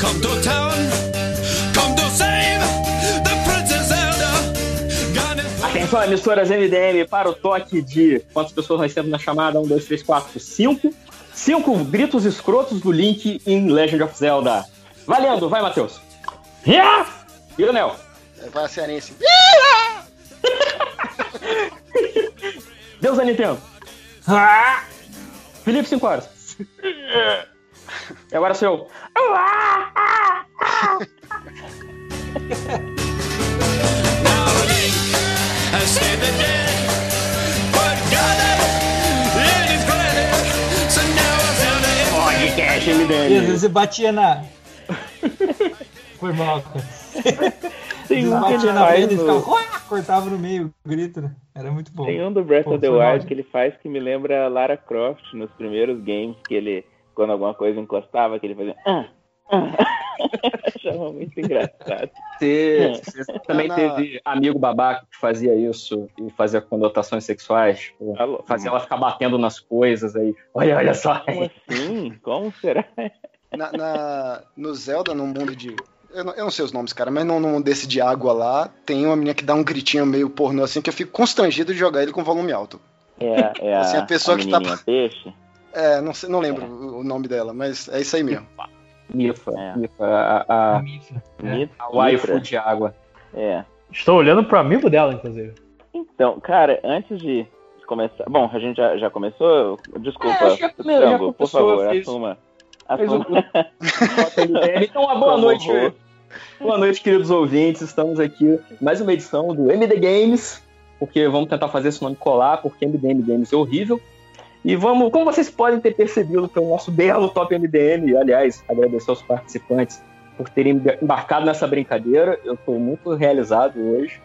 come to town, come to save the Princess Zelda. Atenção, emissoras MDM, para o toque de quantas pessoas nós temos na chamada? 1, 2, 3, 4, 5. 5 gritos escrotos do Link em Legend of Zelda. Valendo, vai, Matheus. Yeah! E o Nel? Vai a cearense. Deus da Nintendo. Felipe 5 horas. E agora sou eu. Now Link has saved the day, but got it in his granny. So now Zelda is Podcast MDM. você batia na. Foi mal, cara. Tem Você um que batia ele na faz e! Cortava no meio o grito, né? Era muito bom. Tem um do Breath Pô, of the Wild que ele faz que me lembra a Lara Croft nos primeiros games, que ele, quando alguma coisa encostava, que ele fazia. Ah, ah. Achava muito engraçado. Você, você também Na- teve amigo babaca que fazia isso e fazia conotações sexuais? Tipo, Alô? fazia ela ficar batendo nas coisas aí. Olha, olha só. Como assim? Como será? Na, na- no Zelda, no mundo de. Eu não, eu não sei os nomes, cara, mas no, no mundo desse de água lá, tem uma menina que dá um gritinho meio pornô assim que eu fico constrangido de jogar ele com volume alto. É, é a, Assim, a pessoa que tá- peixe? É, não, sei, não lembro o, o nome dela, mas é isso aí mesmo. Mifa, É. Mifa, a, a, A Mifa. É. Mitra? a waifu de água. É. Estou olhando pro amigo dela, inclusive. Então, cara, antes de começar. Bom, a gente já, já começou? Desculpa, É, já- já Frango, por começou, favor, fez- assuma. fez o- Assuma. Então, uma boa Como noite. horror. Boa noite, queridos ouvintes. Estamos aqui em mais uma edição do MD Games, porque vamos tentar fazer esse nome colar, porque MDM Games é horrível. E vamos, como vocês podem ter percebido pelo nosso belo Top MDM, aliás, agradecer aos participantes por terem embarcado nessa brincadeira. Eu estou muito realizado hoje.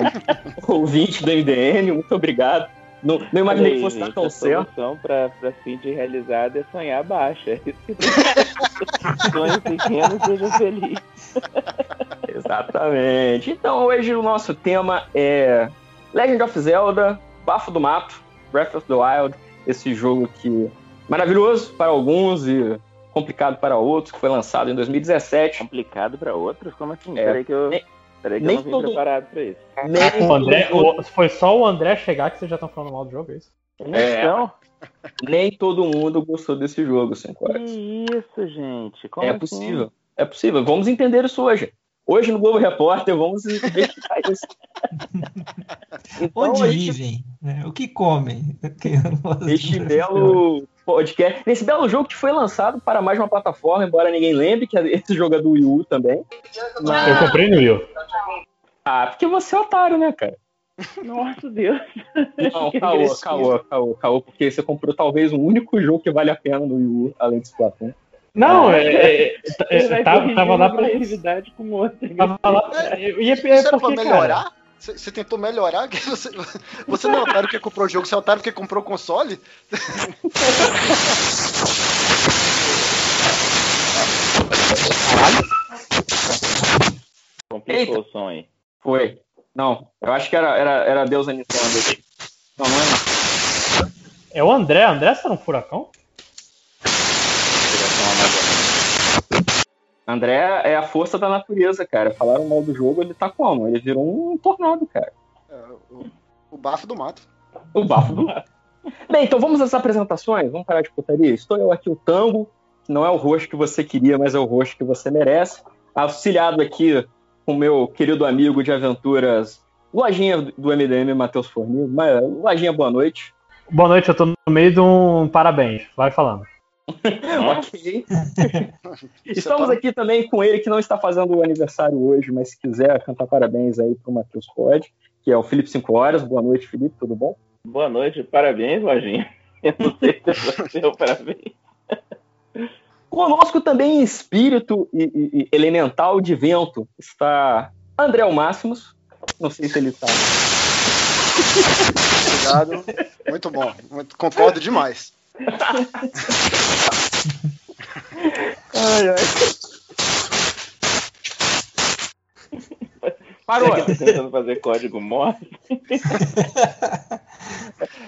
Ouvinte do MDM, muito obrigado. Não, não imaginei que aí, fosse dar gente, tão a certo. solução pra, pra fim de realizado é sonhar baixo. É isso que tem que Sonhe pequeno, seja feliz. Exatamente. Então hoje o nosso tema é Legend of Zelda, Bafo do Mato, Breath of the Wild, esse jogo que maravilhoso para alguns e complicado para outros, que foi lançado em 2017. Complicado pra outros? Como assim? É. Peraí que eu, Nem- peraí que eu nem não vim todo- preparado pra isso. Nem, O André, o- foi só o André chegar que vocês já estão falando mal do jogo, é isso? É. Então, nem todo mundo gostou desse jogo, sem que isso, gente? Como É assim? possível. É possível. Vamos entender isso hoje. Hoje no Globo Repórter vamos investigar isso. Então, Onde gente vivem? né? O que comem? Este belo podcast, nesse belo jogo que foi lançado para mais uma plataforma, embora ninguém lembre que esse jogo é do Wii U também. Mas- Eu comprei no Wii. Ah, porque você é otário, né, cara? Nossa, Deus. Não, caô, caô, caô, caô, porque você comprou talvez o único jogo que vale a pena no Wii U, além de Splatoon. Não, é, é, Ele é, vai tava, corrigir tava lá pra agressividade com outra. Tava lá, eu ia Isso era pra porque, cara, melhorar? Você tentou melhorar? Que Você, você não é otário porque comprou o jogo, você é otário porque comprou o console? Complicou o som aí. Foi. Não, eu acho que era, era, era Deus da Nintendo. Não, não é não. é o André. André, você tá num furacão? André é a força da natureza, cara. Falaram mal do jogo, ele tá como? Ele virou um tornado, cara. É, o, o bafo do mato. O bafo do mato. Bem, então vamos às apresentações. Vamos parar de putaria. Estou eu aqui, o Tango, não é o rosto que você queria, mas é o rosto que você merece. Auxiliado aqui com meu querido amigo de aventuras, Lojinha do MDM, Matheus Fornil. Lojinha, boa noite. Boa noite, eu tô no meio de um parabéns. Vai falando. Ok. Estamos tá- aqui também com ele que não está fazendo o aniversário hoje, mas se quiser cantar parabéns aí pro Matheus pode, que é o Felipe 5 Horas. Boa noite, Felipe, tudo bom? Boa noite, parabéns, Lojinha. Eu não sei se é seu parabéns. Conosco também em espírito e, e- e elemental de vento está André Máximos. Não sei se ele está. Obrigado. Muito bom. Concordo demais. Ai, ai. Parou. Será que tá tentando fazer código morse?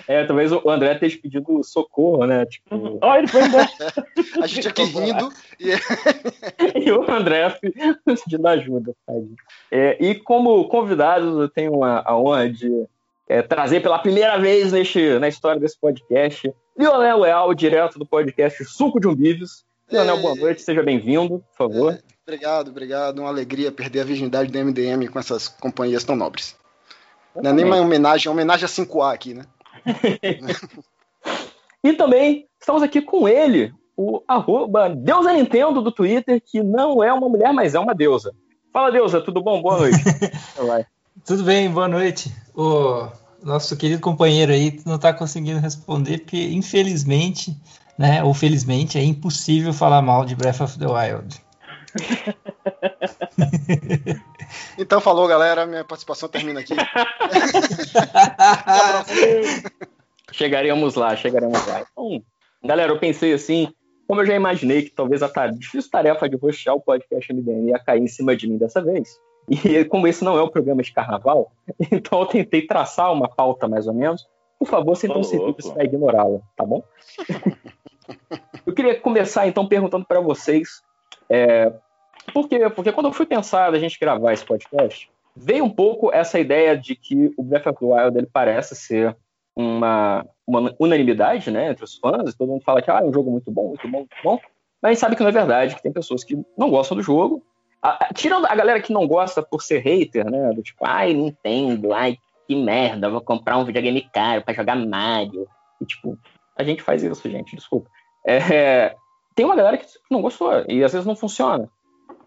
É, talvez o André esteja pedindo socorro, né? Tipo, Ó, ele foi embora. A gente aqui rindo e e o André pedindo ajuda. tadinho. É, e como convidados, eu tenho a, a honra de é, trazer pela primeira vez neste, na história desse podcast Lionel Leal, direto do podcast Suco de Umbíveis. Lionel, boa noite, seja bem-vindo, por favor. Obrigado, obrigado. Uma alegria perder a virgindade do MDM com essas companhias tão nobres. Não é nem uma homenagem, é uma homenagem a 5A aqui, né? E também estamos aqui com ele, o arroba Deusa Nintendo do Twitter, que não é uma mulher, mas é uma deusa. Fala, deusa, tudo bom? Boa noite. Tudo bem, boa noite. O nosso querido companheiro aí não está conseguindo responder, porque infelizmente, né, ou felizmente, é impossível falar mal de Breath of the Wild. Então falou, galera. Minha participação termina aqui. Chegaremos lá, chegaremos lá. Então, galera, eu pensei assim, como eu já imaginei que talvez a difícil tarefa de roxar o podcast MDM ia cair em cima de mim dessa vez, e como esse não é um programa de carnaval, então eu tentei traçar uma pauta mais ou menos. Por favor, sintam se livres para ignorá-la, tá bom? eu queria começar então perguntando para vocês, é, por quê? Porque quando eu fui pensar da gente gravar esse podcast, veio um pouco essa ideia de que o Breath of the Wild ele parece ser uma, uma unanimidade né, entre os fãs, todo mundo fala que ah, é um jogo muito bom, muito bom, muito bom, mas a gente sabe que não é verdade, que tem pessoas que não gostam do jogo. Tirando a galera que não gosta por ser hater, né? Do tipo, ai, Nintendo, ai, que merda, vou comprar um videogame caro pra jogar Mario. E tipo, a gente faz isso, gente, desculpa. É, tem uma galera que não gostou, e às vezes não funciona.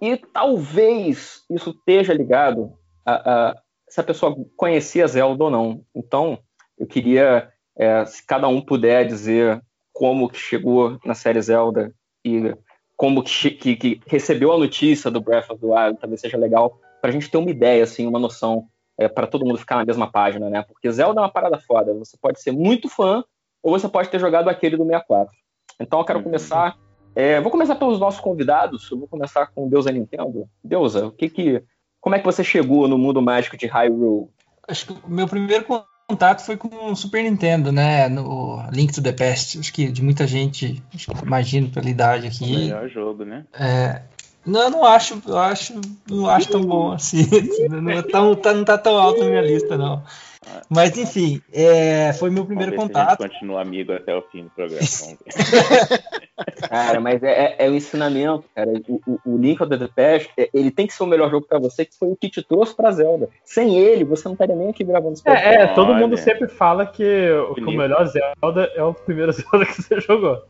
E talvez isso esteja ligado a, a se a pessoa conhecia Zelda ou não. Então, eu queria, é, se cada um puder dizer como que chegou na série Zelda e como que, que- que recebeu a notícia do Breath of the Wild, talvez seja legal para a gente ter uma ideia, assim, uma noção, para todo mundo ficar na mesma página, né? Porque Zelda é uma parada foda. Você pode ser muito fã ou você pode ter jogado aquele do 64. Então, eu quero Uhum. começar. é, vou começar pelos nossos convidados. Eu vou começar com o Deusa Nintendo. Deusa, o que que, como é que você chegou no mundo mágico de Hyrule? Acho que o meu primeiro contato foi com o Super Nintendo, né? No Link to the Past. Acho que de muita gente, acho que imagino pela idade O aqui. melhor jogo, né? É, não, eu não acho, eu acho, não acho tão bom assim. Não, é tão, tá, não tá tão alto na minha lista, não. Mas enfim, é, foi meu primeiro Vamos ver se a contato. gente continua amigo até o fim do programa. Cara, mas é, é, é o ensinamento, cara. O, o, o Link of the Past, é- ele tem que ser o melhor jogo pra você, que foi o que te trouxe pra Zelda. Sem ele, você não estaria nem aqui gravando esse podcast. É, é, todo Olha. mundo sempre fala que, o- que o melhor Zelda é o primeiro Zelda que você jogou.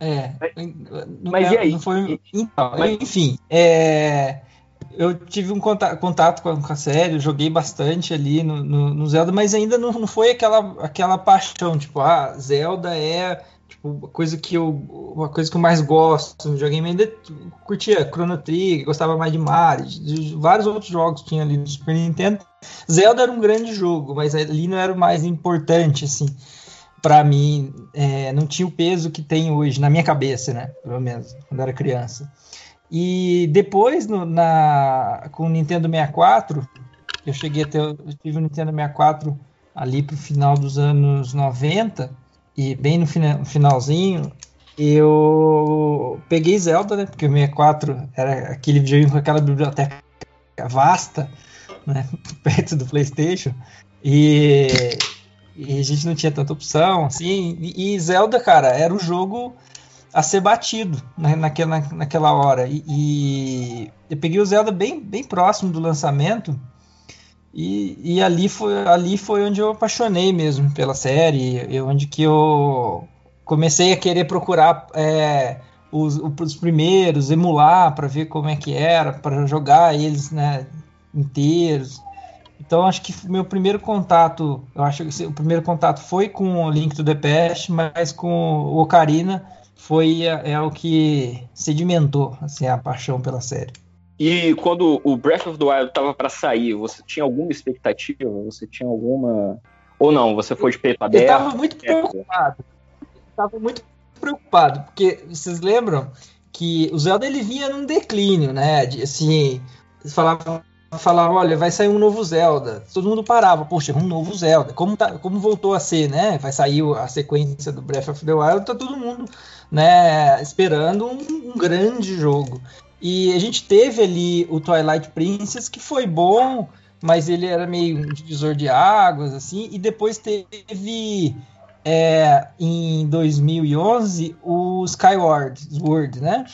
É, não, mas é- e aí? não foi, então, mas- enfim, é, eu tive um contato, contato com, a, com série, joguei bastante ali no, no, no Zelda, mas ainda não, não foi aquela, aquela paixão, tipo, ah, Zelda é tipo, uma coisa que eu, uma coisa que eu mais gosto no videogame, ainda curtia Chrono Trigger, gostava mais de Mario, de, vários outros jogos que tinha ali no Super Nintendo. Zelda era um grande jogo, mas ali não era o mais importante, assim para mim é, não tinha o peso que tem hoje na minha cabeça, né? Pelo menos quando era criança. E depois no, na com o Nintendo 64, eu cheguei a ter, eu tive o Nintendo 64 ali pro final dos anos 90 e bem no fina- finalzinho eu peguei Zelda, né? Porque o 64 era aquele videogame com aquela biblioteca vasta, né? Perto do PlayStation. E e a gente não tinha tanta opção, assim. E Zelda, cara, era o jogo a ser batido né, naquela, naquela hora. E, e eu peguei o Zelda bem, bem próximo do lançamento. E, e ali, foi, ali foi onde eu apaixonei mesmo pela série. E onde que eu comecei a querer procurar é, os, os primeiros, emular para ver como é que era, para jogar eles né, inteiros. Então acho que meu primeiro contato, eu acho que o primeiro contato foi com o Link to the Past, mas com o Ocarina foi é, é o que sedimentou assim a paixão pela série. E quando o Breath of the Wild tava pra sair, você tinha alguma expectativa? Você tinha alguma. Ou não? Você foi de peito Eu aberto? estava muito preocupado. Estava muito preocupado, porque vocês lembram que o Zelda ele vinha num declínio, né? De, assim, falava, olha, vai sair um novo Zelda. Todo mundo parava, poxa, um novo Zelda. Como, tá, como voltou a ser, né? Vai sair a sequência do Breath of the Wild, tá todo mundo, né, esperando um, um grande jogo. E a gente teve ali o Twilight Princess, que foi bom, mas ele era meio um divisor de águas, assim, e depois teve é, em 2011 o Skyward Sword, né?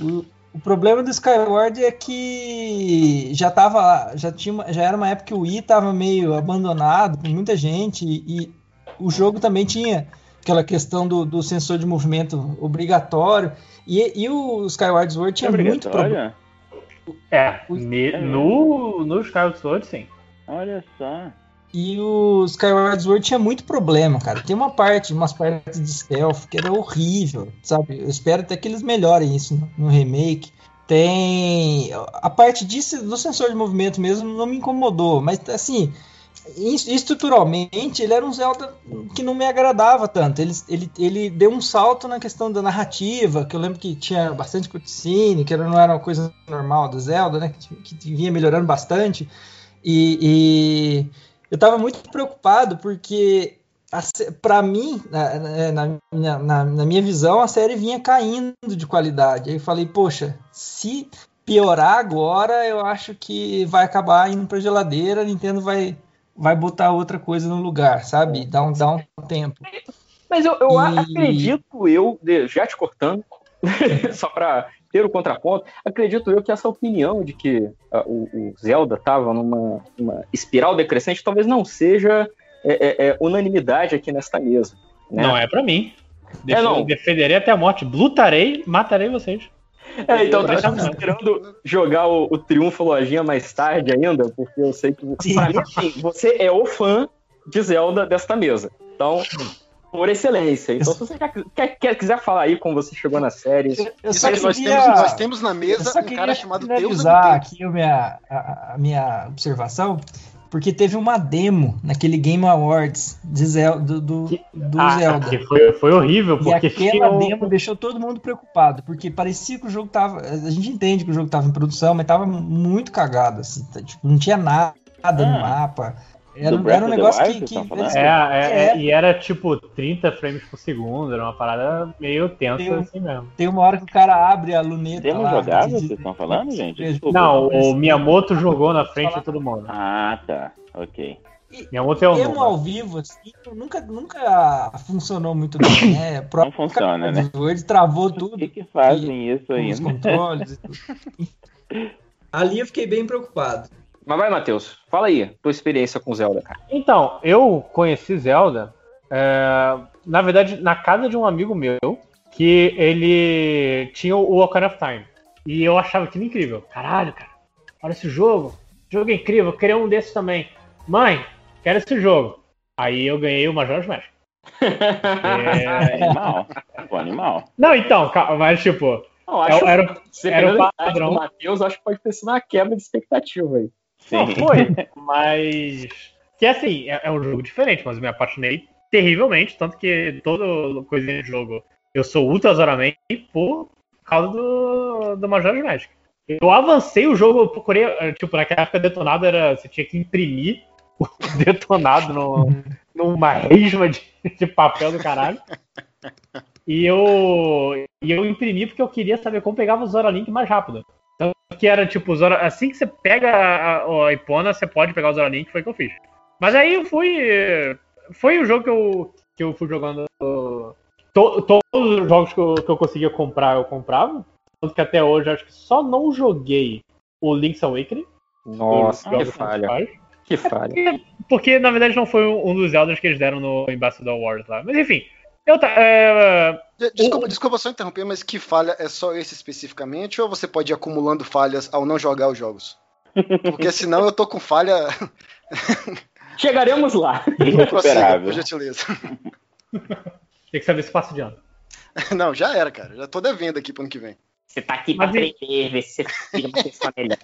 O, o problema do Skyward é que já tava, já tinha, já era uma época que o Wii tava meio abandonado por muita gente e, e o jogo também tinha aquela questão do, do sensor de movimento obrigatório e, e o Skyward Sword tinha muito problema. É, no, no Skyward Sword, sim. Olha só. E o Skyward Sword tinha muito problema, cara. Tem uma parte, umas partes de stealth que era horrível, sabe? Eu espero até que eles melhorem isso no, no remake. Tem. A parte disso, do sensor de movimento mesmo não me incomodou, mas assim. Es- Estruturalmente, ele era um Zelda que não me agradava tanto. Ele, ele, ele deu um salto na questão da narrativa, que eu lembro que tinha bastante cutscene, que não era uma coisa normal do Zelda, né? Que, que vinha melhorando bastante. E, e eu tava muito preocupado porque para mim, na, na- na- na- na minha visão, a série vinha caindo de qualidade. Aí eu falei, poxa, se piorar agora, eu acho que vai acabar indo pra geladeira, a Nintendo vai, vai botar outra coisa no lugar, sabe? Dá um, dá um tempo. Mas eu, eu E- acredito, eu, já te cortando, só para ter o contraponto, acredito eu que essa opinião de que ah, o, o Zelda estava numa uma espiral decrescente talvez não seja é, é, é, unanimidade aqui nesta mesa. né? Não é pra mim. Def- É, não. Defenderei até a morte. Lutarei, matarei vocês. É, então eu tava esperando jogar o, o Triunfo Lojinha mais tarde ainda, porque eu sei que. Sim. Pra mim, assim, você é o fã de Zelda desta mesa. Então, por excelência. Então, se você já quer, quer- quiser falar aí como você chegou na série. Eu Isso só aqui, nós, queria- temos, nós temos na Eu mesa um queria cara chamado Deus Tempo. aqui a minha, a, a minha observação, porque teve uma demo naquele Game Awards de Zel- do, do, do Ah, Zelda. que foi, foi horrível, E porque aquela tinha um- demo deixou todo mundo preocupado, porque parecia que o jogo tava. A gente entende que o jogo tava em produção, mas tava muito cagado, assim. tá, tipo, não tinha nada no Ah. mapa. Era, era um negócio Wild, que. que falando? É, é, é, É. e era tipo 30 frames por segundo, era uma parada meio tensa Tem um- assim mesmo. Tem uma hora que o cara abre a luneta. Demo lá, jogável, de- vocês estão falando, gente? Desculpa. Não, o Miyamoto jogou na frente de todo mundo. Ah, tá. Ok. Miyamoto é o Demo ao nome. vivo, assim, nunca, nunca funcionou muito bem, né? O Não funciona, né? Ele travou Por tudo. que, que fazem isso com os ainda? controles e tudo. Ali eu fiquei bem preocupado. Mas vai, Matheus, fala aí, tua experiência com Zelda, cara. Então, eu conheci Zelda, é, na verdade, na casa de um amigo meu, que ele tinha o Ocarina of Time. E eu achava aquilo incrível. Caralho, cara, olha esse jogo. Jogo incrível, eu queria um desses também. Mãe, quero esse jogo. Aí eu ganhei o Majora's Mask. É, Animal. Pô, animal. Não, então, mas tipo, Não, acho era, era, Você Era o padrão. Matheus, acho que pode ter sido uma quebra de expectativa aí. Não, Sim. foi, mas. Que assim, é, é um jogo diferente, mas eu me apaixonei terrivelmente, tanto que toda coisinha de jogo eu sou ultra Zoraman por causa do, do Majora's Mask. Eu avancei o jogo, eu procurei, eh, tipo, naquela época detonado era. Você tinha que imprimir o detonado no, numa resma de, de papel do caralho. E eu, e eu imprimi porque eu queria saber como pegava o Zora Link mais rápido. Então, que era tipo, Zora, assim que você pega a, a, Ipona, você pode pegar o Zora Link, foi o que eu fiz. Mas aí eu fui. Foi o jogo que eu, que eu fui jogando. to- todos os jogos que eu, que eu conseguia comprar, eu comprava. Tanto que até hoje eu acho que só não joguei o Link's Awakening. Nossa, que falha. Que falha. Porque, porque, na verdade não foi um dos Zeldas que eles deram no Ambassador Wars lá. Mas enfim, eu tá. é, De- Desculpa, desculpa só interromper, mas que falha é só esse especificamente ou você pode ir acumulando falhas ao não jogar os jogos? Porque senão eu tô com falha. Chegaremos lá. Prossiga, por Insuperável. gentileza. tem que saber se passa de ano. Não, já era, cara. Já tô devendo aqui pro ano que vem. Você tá aqui Mas pra e- aprender, ver se você fica uma pessoa melhor.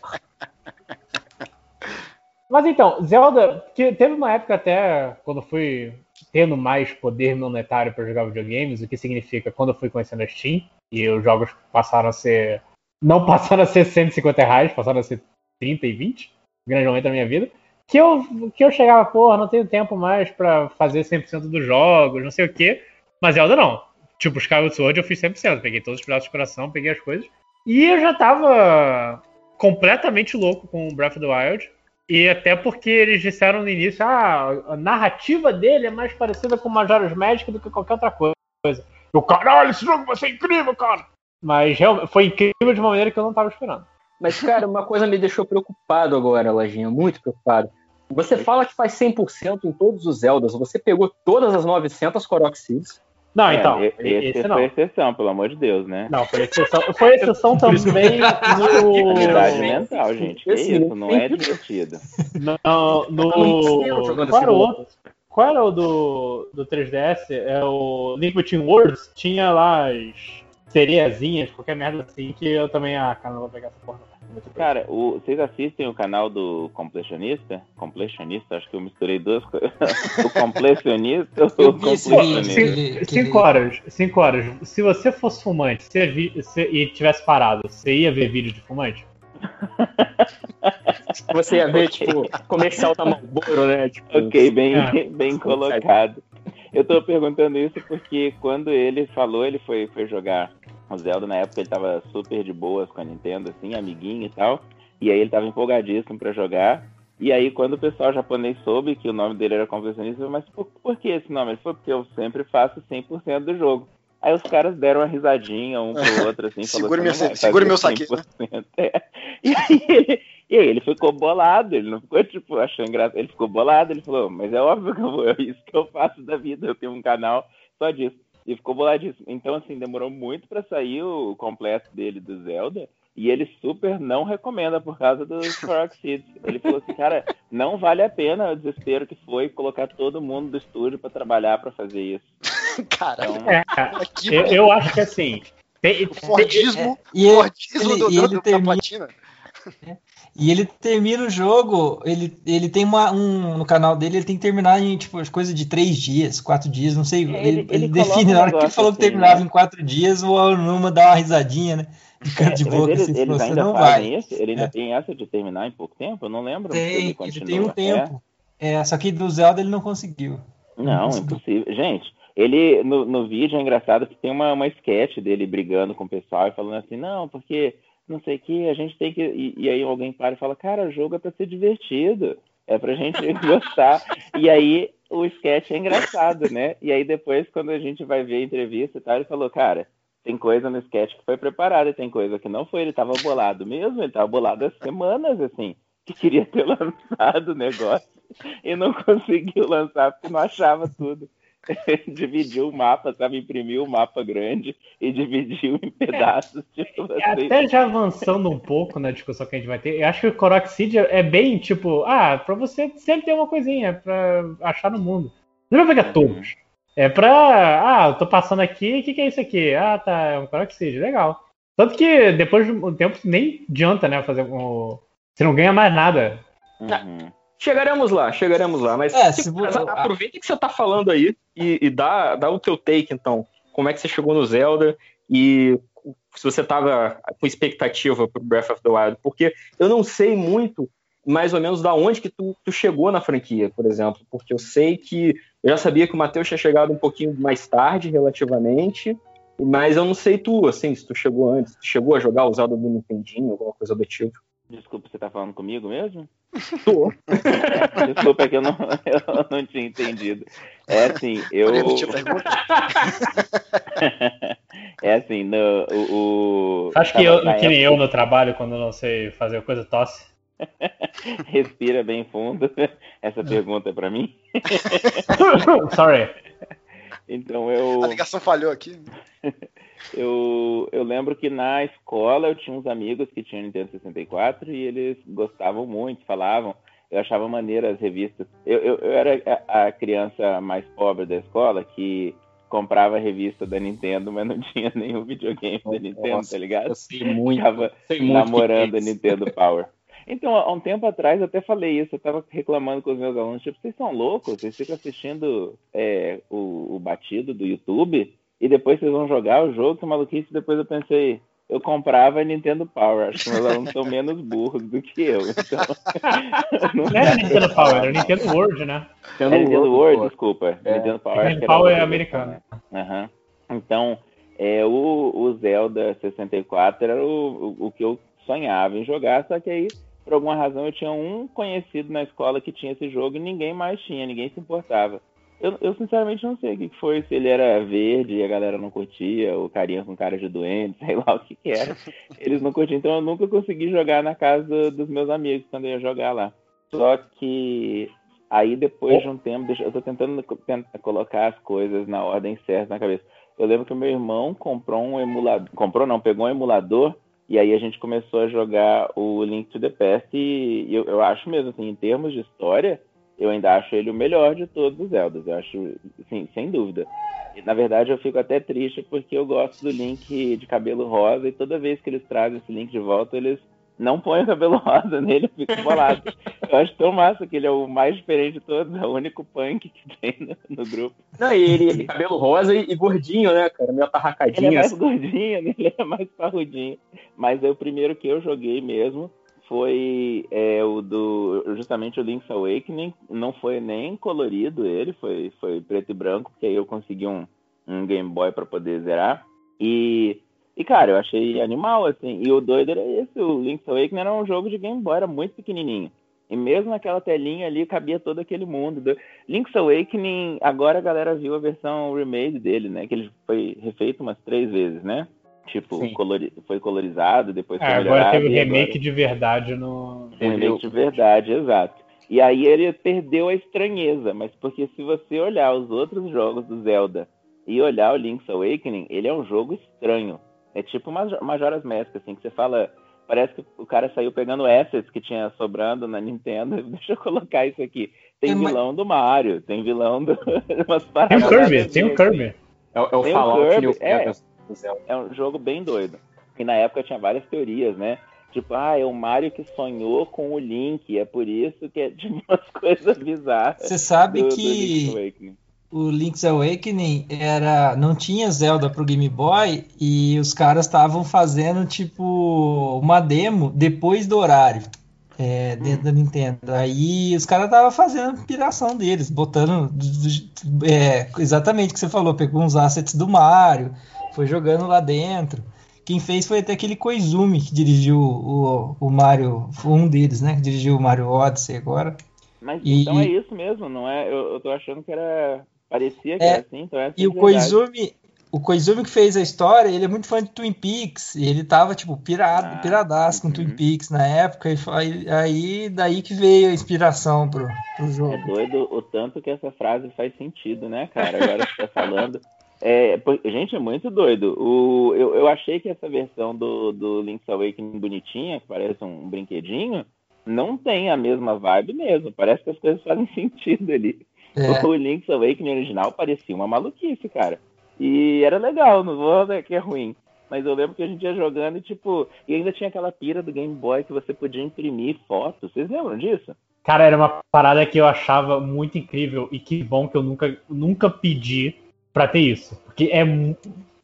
Mas então, Zelda, que teve uma época até quando eu fui tendo mais poder monetário para jogar videogames, o que significa quando eu fui conhecendo a Steam e os jogos passaram a ser. Não passaram a ser 150 reais, passaram a ser 30 e 20. grande momento da minha vida. Que eu, que eu chegava, porra, não tenho tempo mais pra fazer 100% dos jogos, não sei o quê. Mas Zelda não. Tipo, Skyward Sword eu fiz 100%. Peguei todos os pedaços de coração, peguei as coisas. E eu já tava completamente louco com o Breath of the Wild. E até porque eles disseram no início, ah, a narrativa dele é mais parecida com Majora's Mask do que qualquer outra coisa. Eu, caralho, esse jogo vai ser incrível, cara! Mas foi incrível de uma maneira que eu não tava esperando. Mas, cara, uma coisa me deixou preocupado agora, Lajinha, muito preocupado. Você fala que faz 100% em todos os Zeldas. Você pegou todas as 900 Korok Seeds. Não, É, então, esse, esse não. foi exceção, pelo amor de Deus, né? Não, foi exceção, foi exceção também no, mental, gente. Que isso, não é divertido. no, no jogando qual era o outro? Qual era o do, do 3DS? É o Link Between Worlds. Tinha lá as sereiazinhas, qualquer merda assim, que eu também, ah, cara, não vou pegar essa porra. Muito bem. Cara, o- vocês assistem o canal do Completionista? Completionista? Acho que eu misturei duas coisas. o Completionista ou Eu o. Completionista? Cinco horas, cinco horas. Se você fosse fumante você vi- você- e tivesse parado, você ia ver vídeo de fumante? Você ia ver, Ok. tipo, comercial da Marlboro, né? Tipo, Ok, bem, Ah. bem colocado. Eu tô perguntando isso porque quando ele falou, ele foi, foi jogar o Zelda, na época ele tava super de boas com a Nintendo, assim, amiguinho e tal. E aí ele tava empolgadíssimo pra jogar. E aí quando o pessoal japonês soube que o nome dele era falei, mas por, por que esse nome? Ele falou, porque eu sempre faço 100% do jogo. Aí os caras deram uma risadinha um pro outro, assim, Segura "Você meu- segura meu saque, né?" 100%. É. E aí ele, e aí ele ficou bolado, ele não ficou, tipo, achando engraçado. Ele ficou bolado, ele falou, mas é óbvio que eu vou, é isso que eu faço da vida, eu tenho um canal só disso. E ficou boladíssimo. Então, assim, demorou muito pra sair o completo dele do Zelda. E ele super não recomenda por causa dos Korok Seeds. Ele falou assim, cara, não vale a pena o desespero que foi colocar todo mundo do estúdio pra trabalhar pra fazer isso. Caralho, Então, É, eu, eu acho que assim. Tem, o Fordismo, E ele, Fordismo ele- do, e do, ele do, da termina- platina. e ele termina o jogo, ele, ele tem uma, um. No canal dele, ele tem que terminar em tipo, as coisas de três dias, quatro dias, não sei. É, ele, ele- ele ele define um na hora que ele falou que assim, terminava né? em quatro dias, o Anuma dá uma risadinha, né? De É, boca, eles, assim, eles você ainda não vai. isso? Ele ainda É. tem essa de terminar em pouco tempo? Eu não lembro Tem, ele ele tem um É? tempo. É, só que do Zelda ele não conseguiu. Não, Nossa. impossível. Gente, ele no, no vídeo é engraçado que tem uma, uma sketch dele brigando com o pessoal e falando assim, não, porque não sei o que, a gente tem que. E, e aí alguém para e fala, cara, o jogo é pra ser divertido. É pra gente gostar. E aí o sketch é engraçado, né? E aí depois, quando a gente vai ver a entrevista e tal, ele falou, cara, tem coisa no sketch que foi preparada e tem coisa que não foi. Ele tava bolado mesmo, ele tava bolado há semanas, assim, que queria ter lançado o negócio e não conseguiu lançar porque não achava tudo. dividiu o mapa, sabe? Imprimiu o mapa grande e dividiu em pedaços. Tipo, assim. Até já avançando um pouco na discussão que a gente vai ter, eu acho que o Korok Seed é bem tipo, ah, pra você sempre ter uma coisinha pra achar no mundo. Não vai pegar todos. É pra, ah, eu tô passando aqui, o que, que é isso aqui? Ah, tá, é um Korok Seed, legal. Tanto que depois de um tempo nem adianta, né, fazer um... Você não ganha mais nada. Uhum. Chegaremos lá, chegaremos lá. Mas, É, tipo, se aproveita que você tá falando aí e, e dá, dá o teu take, então. Como é que você chegou no Zelda e se você tava com expectativa pro Breath of the Wild. Porque eu não sei muito, mais ou menos, da onde que tu, tu chegou na franquia, por exemplo. Porque eu sei que... Eu já sabia que o Matheus tinha chegado um pouquinho mais tarde, relativamente. Mas eu não sei tu, assim, se tu chegou antes. Tu chegou a jogar o Zelda do Nintendinho, alguma coisa do tipo. Desculpa, você tá falando comigo mesmo? Tô. É, desculpa, é que eu não, eu não tinha entendido. É assim, eu. É assim, no, o. o- Acho que, eu, que nem eu no trabalho, quando eu não sei fazer coisa, tosse. Respira bem fundo. Essa pergunta é pra mim. Sorry. Então eu. A ligação falhou aqui. Eu, eu lembro que na escola eu tinha uns amigos que tinham Nintendo 64 e eles gostavam muito, falavam. Eu achava maneiro as revistas. Eu, eu, eu era a, a criança mais pobre da escola que comprava a revista da Nintendo, mas não tinha nenhum videogame da Nintendo, Nossa, tá ligado? Eu sei muito. Ficava sei muito namorando que a é. Nintendo Power. Então, há um tempo atrás eu até falei isso, eu tava reclamando com os meus alunos, tipo, vocês são loucos, vocês ficam assistindo é, o, o batido do YouTube e depois vocês vão jogar o jogo, que maluquice, depois eu pensei, eu comprava Nintendo Power. Acho que meus alunos são menos burros do que eu. Então, Não era Nintendo Power, era Nintendo World, né? é Nintendo World, pô. desculpa. É. Nintendo Power. Nintendo Power é americano. Aham. Então, é, o, o Zelda 64 era o, o, o que eu sonhava em jogar, só que aí, por alguma razão, eu tinha um conhecido na escola que tinha esse jogo e ninguém mais tinha, ninguém se importava. Eu, eu sinceramente não sei o que foi, se ele era verde e a galera não curtia, ou carinha com cara de doente, sei lá o que que era. Eles não curtiam, então eu nunca consegui jogar na casa dos meus amigos quando eu ia jogar lá. Só que aí depois de um tempo, eu tô tentando colocar as coisas na ordem certa na cabeça. Eu lembro que meu irmão comprou um emulador, comprou não, pegou um emulador e aí a gente começou a jogar o Link to the Past e eu, eu acho mesmo assim, em termos de história, eu ainda acho ele o melhor de todos os Zeldas. Eu acho, sim, sem dúvida. E, na verdade, eu fico até triste porque eu gosto do Link de cabelo rosa e toda vez que eles trazem esse Link de volta, eles não põem o cabelo rosa nele, eu fico bolado. eu acho tão massa que ele é o mais diferente de todos, é o único punk que tem no, no grupo. Não, e ele, ele cabelo rosa e, e gordinho, né, cara? Meio Ele é atarracadinho. mais assim. gordinho, né? ele é mais parrudinho. Mas é o primeiro que eu joguei mesmo foi é, o do justamente o Link's Awakening. Não foi nem colorido ele, foi, foi preto e branco, porque aí eu consegui um, um Game Boy para poder zerar. E, e, cara, eu achei animal, assim. E o doido era esse, o Link's Awakening era um jogo de Game Boy, era muito pequenininho. E mesmo naquela telinha ali cabia todo aquele mundo. Do... Link's Awakening, agora a galera viu a versão remade dele, né? Que ele foi refeito umas três vezes, né? Tipo, colori- foi colorizado, depois foi É, agora melhorado. teve o e agora- remake de verdade no. um remake de verdade, exato. E aí ele perdeu a estranheza, mas porque se você olhar os outros jogos do Zelda e olhar o Link's Awakening, ele é um jogo estranho. É tipo Maj- Majora's Mask, assim, que você fala... Parece que o cara saiu pegando assets que tinha sobrando na Nintendo. Deixa eu colocar isso aqui. Tem É, mas- vilão do Mario, tem vilão do... umas Tem o Kirby, nada a tem o Kirby. É, é o o Fallout Kirby, New é. Vegas do Zelda. é um jogo bem doido. E na época tinha várias teorias, né? Tipo, ah, é o Mario que sonhou com o Link, é por isso que é tipo umas coisas bizarras. Você sabe do- do que Link's Awakening. o Link's Awakening era não tinha Zelda pro Game Boy e os caras estavam fazendo tipo uma demo depois do horário é, dentro da Nintendo. Aí os caras estavam fazendo piração deles, botando é, exatamente o que você falou, pegou uns assets do Mario, foi jogando lá dentro. Quem fez foi até aquele Koizumi que dirigiu o, o Mario, foi um deles, né? Que dirigiu o Mario Odyssey agora. Mas E- então é isso mesmo, não é? Eu, eu tô achando que era. Parecia que É, era assim, então essa E é o. Koizumi, o Koizumi que fez a história, ele é muito fã de Twin Peaks. E ele tava, tipo, pirado, Ah, piradaço com uhum. Twin Peaks na época. E foi aí daí que veio a inspiração pro, pro jogo. É doido o tanto que essa frase faz sentido, né, cara? Agora que você tá falando. É, gente, é muito doido. O, eu, eu achei que essa versão do, do Link's Awakening bonitinha, que parece um brinquedinho, não tem a mesma vibe mesmo. Parece que as coisas fazem sentido ali. É, O Link's Awakening original parecia uma maluquice, cara. E era legal, não vou dizer que é ruim. Mas eu lembro que a gente ia jogando e, tipo, e ainda tinha aquela pira do Game Boy que você podia imprimir fotos. Vocês lembram disso? Cara, era uma parada que eu achava muito incrível e que bom que eu nunca, nunca pedi pra ter isso. Porque é.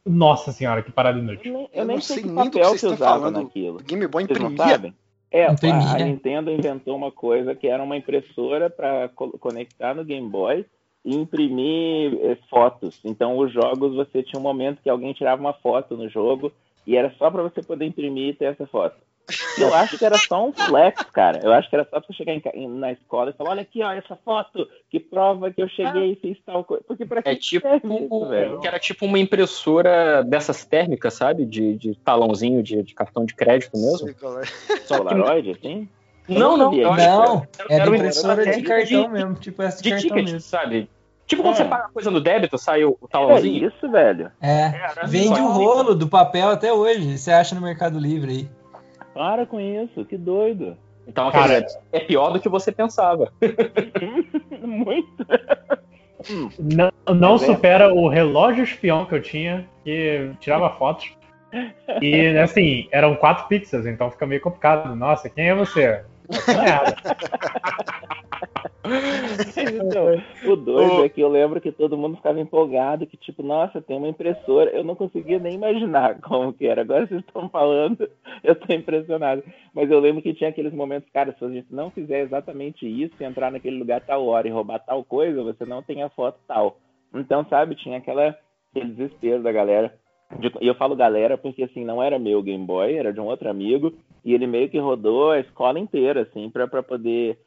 Nossa senhora, que parada Eu inútil. nem, eu Eu nem não sei sei que que papel vocês que estão usava falando. naquilo. Game Boy Vocês não imprimia. sabem? É, a, a Nintendo inventou uma coisa que era uma impressora para conectar no Game Boy e imprimir eh, fotos. Então, os jogos, você tinha um momento que alguém tirava uma foto no jogo e era só para você poder imprimir e ter essa foto. Eu acho que era só um flex, cara. Eu acho que era só pra você chegar em na escola e falar: olha aqui, ó, essa foto que prova que eu cheguei e fiz tal coisa. Porque pra É tipo, isso, velho? que era tipo uma impressora dessas térmicas, sabe? De, de talãozinho de, de cartão de crédito mesmo. Qual é. Só Polaroid, assim? Não, não, Não, que era uma impressora de cartão mesmo, tipo essa de, de cartão ticket, mesmo. sabe? Tipo quando É. você paga a coisa no débito, sai o, É talãozinho. isso, velho. É, Era vende o rolo do papel até hoje, você acha no Mercado Livre aí. Para com isso, que doido. Então, Cara. é pior do que você pensava. Muito. Não, não é. supera o relógio espião que eu tinha, que tirava fotos. E assim, eram 4 pixels, então fica meio complicado. Nossa, quem é você? Não é nada. Então, o doido é que eu lembro que todo mundo ficava empolgado, que tipo, nossa, tem uma impressora. Eu não conseguia nem imaginar como que era. Agora vocês estão falando, eu tô impressionado. Mas eu lembro que tinha aqueles momentos, cara, se a gente não fizer exatamente isso, e entrar naquele lugar tal hora e roubar tal coisa, você não tem a foto tal. Então, sabe, tinha aquela, aquele desespero da galera. E eu falo galera porque, assim, não era meu Game Boy, era de um outro amigo, e ele meio que rodou a escola inteira, assim, pra, pra poder...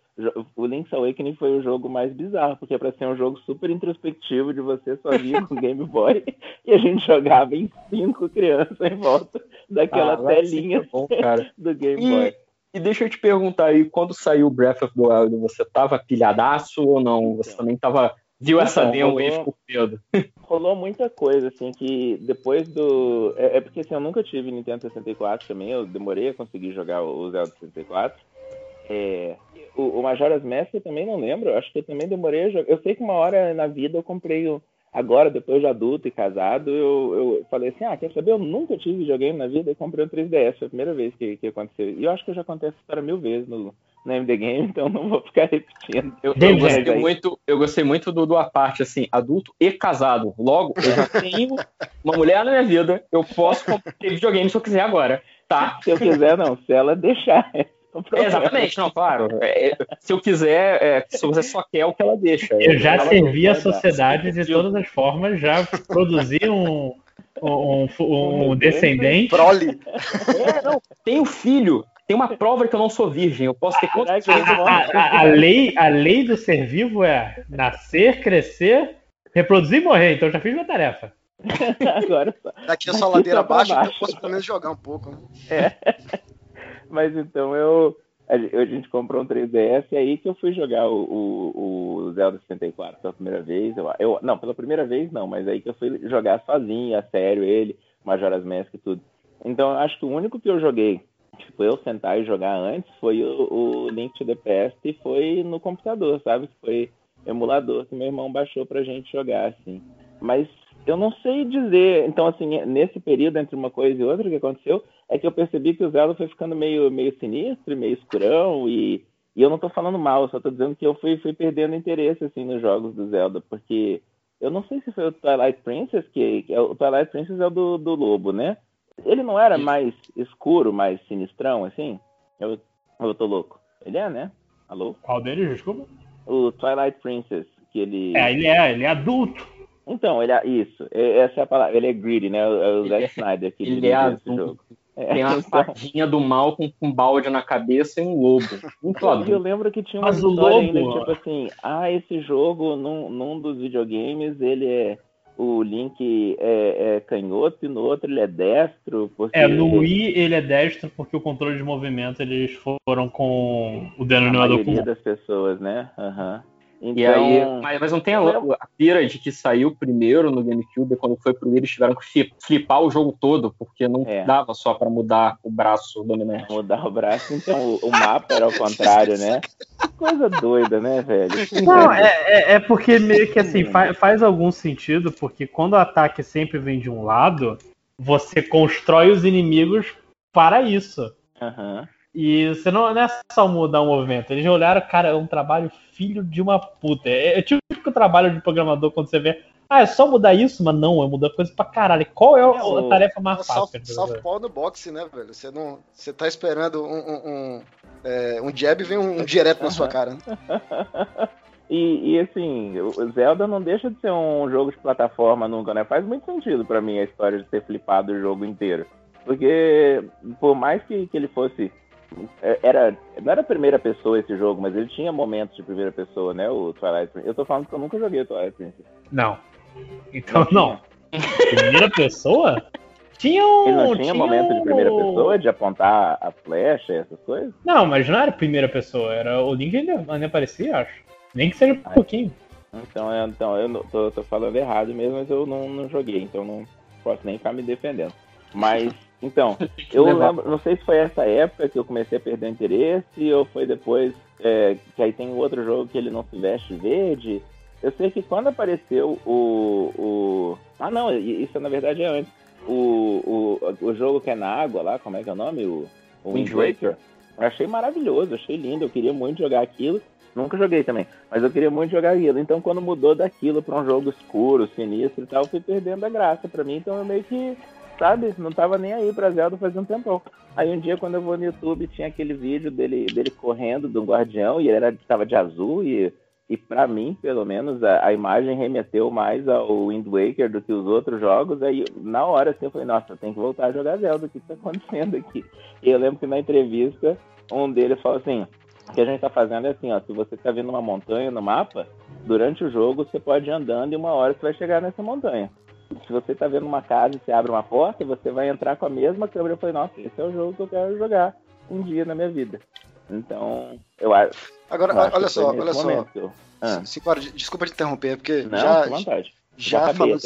O Link's Awakening foi o jogo mais bizarro, porque pra ser um jogo super introspectivo de você sozinho com o Game Boy, e a gente jogava em cinco crianças em volta daquela Ah, telinha bom, cara. do Game E, Boy. e deixa eu te perguntar aí, quando saiu Breath of the Wild, você tava pilhadaço ou não? Você também tava. Viu essa Então, demo aí e rolou- ficou com medo? rolou muita coisa, assim, que depois do. É, é porque assim, eu nunca tive Nintendo 64 também, eu demorei a conseguir jogar o Zelda 64. É, o, o Majora's Mask eu também não lembro, eu acho que eu também demorei a jogar. Eu sei que uma hora na vida eu comprei o. Agora, depois de adulto e casado, eu, eu falei assim: ah, quer saber? Eu nunca tive videogame na vida e comprei um 3DS. Foi a primeira vez que, que aconteceu. E eu acho que eu já contei essa história mil vezes no, no MD Game, então não vou ficar repetindo. Eu, eu gostei muito, eu gostei muito do, do a parte, assim, adulto e casado. Logo, eu já tenho uma mulher na minha vida, eu posso comprar videogame se eu quiser agora, tá? Se eu quiser, não. Se ela deixar. É É, exatamente, não, claro. É, é, se eu quiser, é, se você só quer o que ela deixa. Eu já servi a sociedade de todas as formas, já produzi um, um, um- um descendente. Broly. É, não, tenho filho, tem uma prova que eu não sou virgem, eu posso ter quantos A, a- a lei, a lei do ser vivo é nascer, crescer, reproduzir e morrer. Então eu já fiz minha tarefa. Agora só. Daqui a sua ladeira abaixo, eu posso pelo menos jogar um pouco. Né? Mas então eu. A gente, comprou um 3DS e aí que eu fui jogar o, o, o Zelda 64 pela primeira vez. Eu, eu, não, pela primeira vez não, mas aí que eu fui jogar sozinho, a sério, ele, Majora's Mask e tudo. Então eu acho que o único que eu joguei, tipo, eu sentar e jogar antes, foi o, o Link to the Past e foi no computador, sabe? Foi emulador que meu irmão baixou pra gente jogar, assim. Mas eu não sei dizer. Então, assim, nesse período entre uma coisa e outra, o que aconteceu é que eu percebi que o Zelda foi ficando meio, meio sinistro, meio escurão, e, e eu não tô falando mal, eu só tô dizendo que eu fui, fui perdendo interesse, assim, nos jogos do Zelda, porque eu não sei se foi o Twilight Princess, que, que é, o Twilight Princess é o do, do lobo, né? Ele não era mais escuro, mais sinistrão, assim? Eu, eu tô louco. Ele é, né? Alô? Qual deles, desculpa? O Twilight Princess, que ele... É, ele é, ele é adulto. Então, ele é isso. Essa é a palavra. Ele é greedy, né? É o Zack é- Snyder que Ele é esse azul, jogo. É, tem uma fadinha do mal com, com um balde na cabeça e um lobo. Muito e eu lembro que tinha uma Mas história lobo, ainda, ó. tipo assim, ah, esse jogo, num, num dos videogames, ele é. O Link é, é canhoto e no outro ele é destro. Porque É, no Wii ele é destro porque o controle de movimento eles foram com o a denominador maioria comum. das pessoas, né? Aham. Então, E aí, mas, mas não tem a, a pira de que saiu primeiro no GameCube, quando foi pro Wii, eles tiveram que flipar o jogo todo, porque não É. dava só pra mudar o braço dominante. mudar o braço, então o, o mapa era ao contrário, né? Coisa doida, né, velho? Não, é, é, é porque meio que assim, fa- faz algum sentido, porque quando o ataque sempre vem de um lado, você constrói os inimigos para isso. Aham. E você não, não é só mudar o movimento. Eles olharam, cara, é um trabalho filho de uma puta. É, é tipo o trabalho de programador quando você vê. Ah, é só mudar isso, mas não, é mudar coisa pra caralho. Qual é, É, a o- tarefa mais South, fácil? Southpaw no boxe, né, velho? Você não. Você tá esperando um, um, um, é, um jab e vem um, um direto na sua cara. Né? E, e, assim, o Zelda não deixa de ser um jogo de plataforma nunca, né? Faz muito sentido pra mim a história de ter flipado o jogo inteiro. Porque, por mais que, que ele fosse. É, Era, não era primeira pessoa esse jogo, mas ele tinha momentos de primeira pessoa, né? O Twilight Princess. Eu tô falando que eu nunca joguei o Twilight Princess. Não. Então, não. Primeira pessoa? Tinha um. Ele não tinha momento de um- primeira pessoa, de apontar a flecha, essas coisas? Não, mas não era primeira pessoa, era o Link ainda, ainda aparecia, acho. Nem que seja um Ai. pouquinho. Então, eu, então, eu não- tô, tô falando errado mesmo, mas eu não, não joguei, então não posso nem ficar me defendendo. Mas, então, eu lembro, não sei se foi essa época que eu comecei a perder interesse, ou foi depois é, que aí tem outro jogo que ele não se veste verde. Eu sei que quando apareceu o. o... Ah, não, isso na verdade é antes. O, o, o jogo que é na água lá, como é que é o nome? O, o Wind Waker. Eu achei maravilhoso, achei lindo, eu queria muito jogar aquilo. Nunca joguei também, mas eu queria muito jogar aquilo. Então, quando mudou daquilo pra um jogo escuro, sinistro e tal, eu fui perdendo a graça pra mim. Então, eu meio que, sabe, não tava nem aí pra Zelda fazia um tempão. Aí, um dia, quando eu vou no YouTube, tinha aquele vídeo dele, dele correndo do guardião e ele era, tava de azul. E, e pra mim, pelo menos, a, a imagem remeteu mais ao Wind Waker do que os outros jogos. Aí, na hora, assim, eu falei, nossa, tenho que voltar a jogar Zelda. O que tá acontecendo aqui? E eu lembro que na entrevista, um deles falou assim o que a gente tá fazendo é assim, ó, se você tá vendo uma montanha no mapa, durante o jogo você pode ir andando e uma hora você vai chegar nessa montanha. Se você tá vendo uma casa e você abre uma porta, você vai entrar com a mesma câmera e falei, nossa, esse é o jogo que eu quero jogar um dia na minha vida. Então, eu acho. Agora, eu acho olha só, olha só. momento eu- Ah, de- desculpa te interromper, porque não, já, vontade. já Já falando.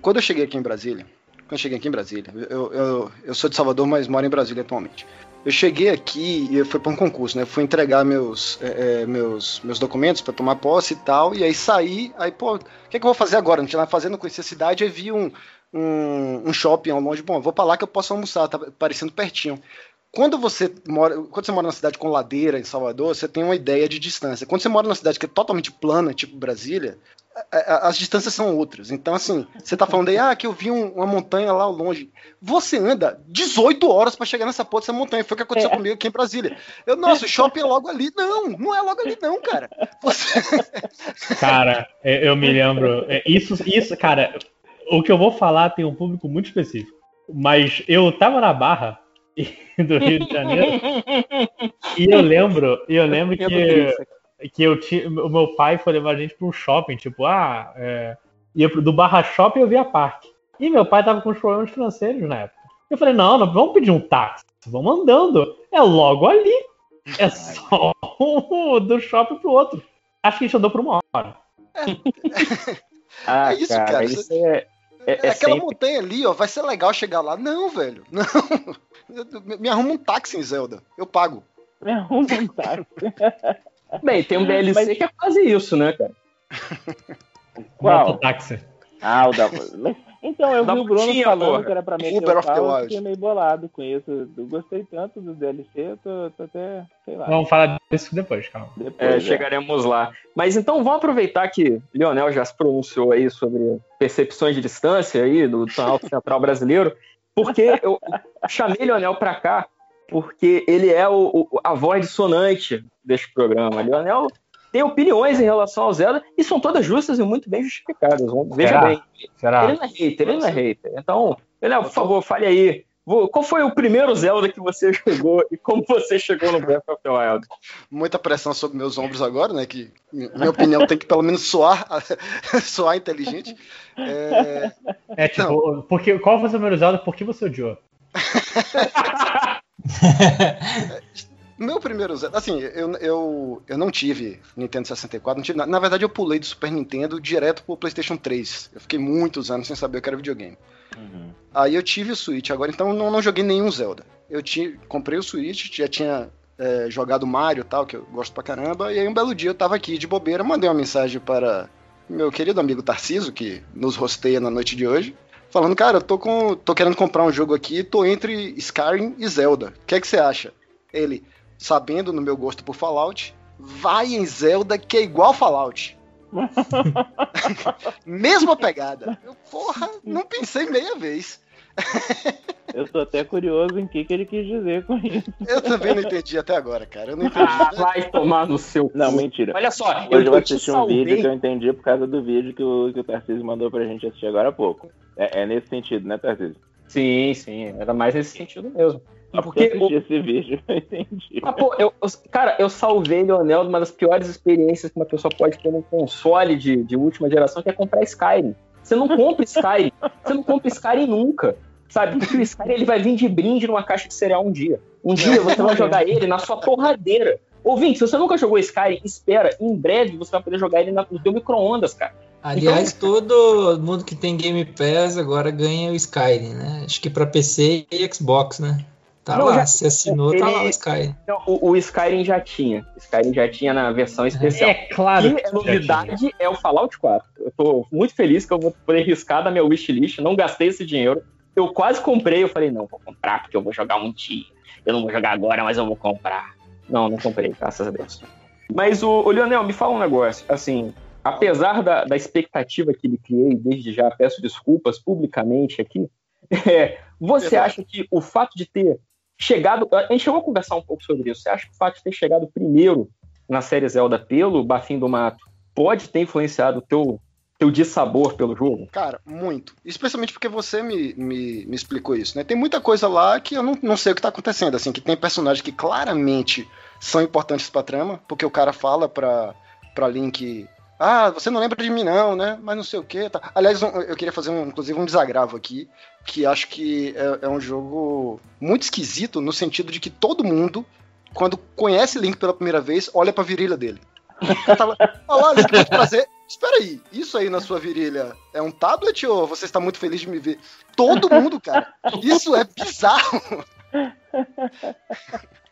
Quando eu cheguei aqui em Brasília, quando eu cheguei aqui em Brasília, eu, eu, eu sou de Salvador, mas moro em Brasília atualmente. Eu cheguei aqui e fui para um concurso, né? Eu fui entregar meus, é, é, meus, meus documentos para tomar posse e tal, e aí saí, aí, pô, o que, é que eu vou fazer agora? Não tinha nada fazendo, não a cidade, aí vi um, um, um shopping ao longe, bom, vou para lá que eu posso almoçar, tá parecendo pertinho. Quando você mora, quando você mora numa cidade com ladeira em Salvador, você tem uma ideia de distância. Quando você mora numa cidade que é totalmente plana, tipo Brasília, as distâncias são outras. Então, assim, você tá falando aí, ah, que eu vi um- uma montanha lá ao longe. Você anda 18 horas pra chegar nessa porra dessa montanha. Foi o que aconteceu É. comigo aqui em Brasília. Eu, nossa, o shopping é logo ali. Não, não é logo ali, não, cara. Você... Cara, eu me lembro. é, Isso, isso, cara, o que eu vou falar tem um público muito específico. Mas eu tava na Barra do Rio de Janeiro e eu lembro, e eu lembro que, isso. que eu tinha, o meu pai foi levar a gente pra um shopping, tipo, ah, é, ia pro- do Barra Shopping eu via parque. E meu pai tava com uns problemas financeiros na época. Eu falei, não, não vamos pedir um táxi, vamos andando. É logo ali. É só do shopping pro outro. Acho que a gente andou por uma hora. Ah, É isso, cara, cara, isso é, é, É, é aquela sempre montanha ali, ó, vai ser legal chegar lá. Não, velho. Não. Me arruma um táxi em Zelda. Eu pago. me arruma um táxi. Bem, tem um DLC Mas- que é quase isso, né, cara? Qual? Mototáxi. Ah, o da... Então, eu Da vi o Bruno Putinha, falando porra. que era pra meter Uber o of the pau, eu fiquei meio bolado com isso. Eu gostei tanto do DLC, eu tô, tô até, sei lá. Vamos falar disso depois, calma. Depois, É, é. chegaremos lá. Mas então vamos aproveitar que Lionel já se pronunciou aí sobre percepções de distância aí do Planalto Central brasileiro, porque eu chamei Lionel pra cá porque ele é o, o- a voz dissonante deste programa. Lionel tem opiniões em relação ao Zelda e são todas justas e muito bem justificadas. Vamos- Veja Será? bem. Será? Ele não é hater, ele não é hater. Então, Lionel, por favor, fale aí. Qual foi o primeiro Zelda que você jogou e como você chegou no Breath of the Wild? Muita pressão sobre meus ombros agora, né? Que minha opinião tem que pelo menos soar, soar inteligente. É, É tipo, porque, qual foi o seu primeiro Zelda? Por que você odiou? Meu primeiro Zelda, assim, eu, eu, eu não tive Nintendo 64, não tive, na, na verdade eu pulei do Super Nintendo direto pro PlayStation 3. Eu fiquei muitos anos sem saber o que era videogame. Uhum. Aí eu tive o Switch, agora então não, não joguei nenhum Zelda. Eu ti, comprei o Switch, já tinha é, jogado Mario e tal, que eu gosto pra caramba, e aí um belo dia eu tava aqui de bobeira, mandei uma mensagem para meu querido amigo Tarciso, que nos rosteia na noite de hoje, falando, cara, eu tô, com, tô querendo comprar um jogo aqui, tô entre Skyrim e Zelda. O que é que você acha? Ele, sabendo no meu gosto por Fallout, vai em Zelda que é igual Fallout. Mesma pegada. Eu, porra, não pensei meia vez. Eu tô até curioso em que, que ele quis dizer com isso. Eu também não entendi até agora, cara. Eu não entendi. Ah, vai tomar no seu cu. Não, mentira. Olha só, Hoje eu vou te assistir um vídeo que eu entendi por causa do vídeo que o, que o Tarcísio mandou pra gente assistir agora há pouco. É, é nesse sentido, né, Tarcísio? Sim, sim, era mais nesse sentido mesmo. Porque eu assisti esse vídeo, eu entendi. Ah, pô, eu, eu- cara, eu salvei Leonel de uma das piores experiências que uma pessoa pode ter num console de, de última geração, que é comprar Skyrim. Você não compra Skyrim. Você não compra Skyrim nunca. Sabe? Porque o Skyrim ele vai vir de brinde numa caixa de cereal um dia. Um dia você vai jogar ele na sua torradeira. Ouvinte, se você nunca jogou Skyrim, espera. Em breve você vai poder jogar ele na- no teu micro-ondas, cara. Aliás, todo mundo que tem Game Pass agora ganha o Skyrim, né? Acho que pra PC e Xbox, né? Tá Não, lá, já- se assinou, tá lá o ele- Skyrim. Então, o, o Skyrim já tinha. Skyrim já tinha na versão especial. É claro. E que a novidade é o Fallout 4. Eu tô muito feliz que eu vou poder riscar da minha wishlist. Não gastei esse dinheiro. Eu quase comprei. Eu falei, não, vou comprar porque eu vou jogar um dia. Eu não vou jogar agora, mas eu vou comprar. Não, não comprei, graças a Deus. Mas o, o Leonel, me fala um negócio. Assim, apesar da, da expectativa que ele criei, desde já peço desculpas publicamente aqui. é, você acha que o fato de ter chegado. A gente chegou a conversar um pouco sobre isso. Você acha que o fato de ter chegado primeiro na série Zelda pelo Bafim do Mato pode ter influenciado o teu, teu dissabor pelo jogo? Cara, muito. Especialmente porque você me, me, me explicou isso, né? Tem muita coisa lá que eu não, não sei o que tá acontecendo, assim, que tem personagens que claramente são importantes pra trama, porque o cara fala pra, pra Link. Ah, você não lembra de mim, não, né? Mas não sei o que. Tá. Aliás, eu queria fazer, um, inclusive, um desagravo aqui, que acho que é, é um jogo muito esquisito, no sentido de que todo mundo, quando conhece Link pela primeira vez, olha pra virilha dele. Eu tava, Olá, Link, muito prazer. Espera aí, isso aí na sua virilha é um tablet ou você está muito feliz de me ver? Todo mundo, cara. Isso é bizarro.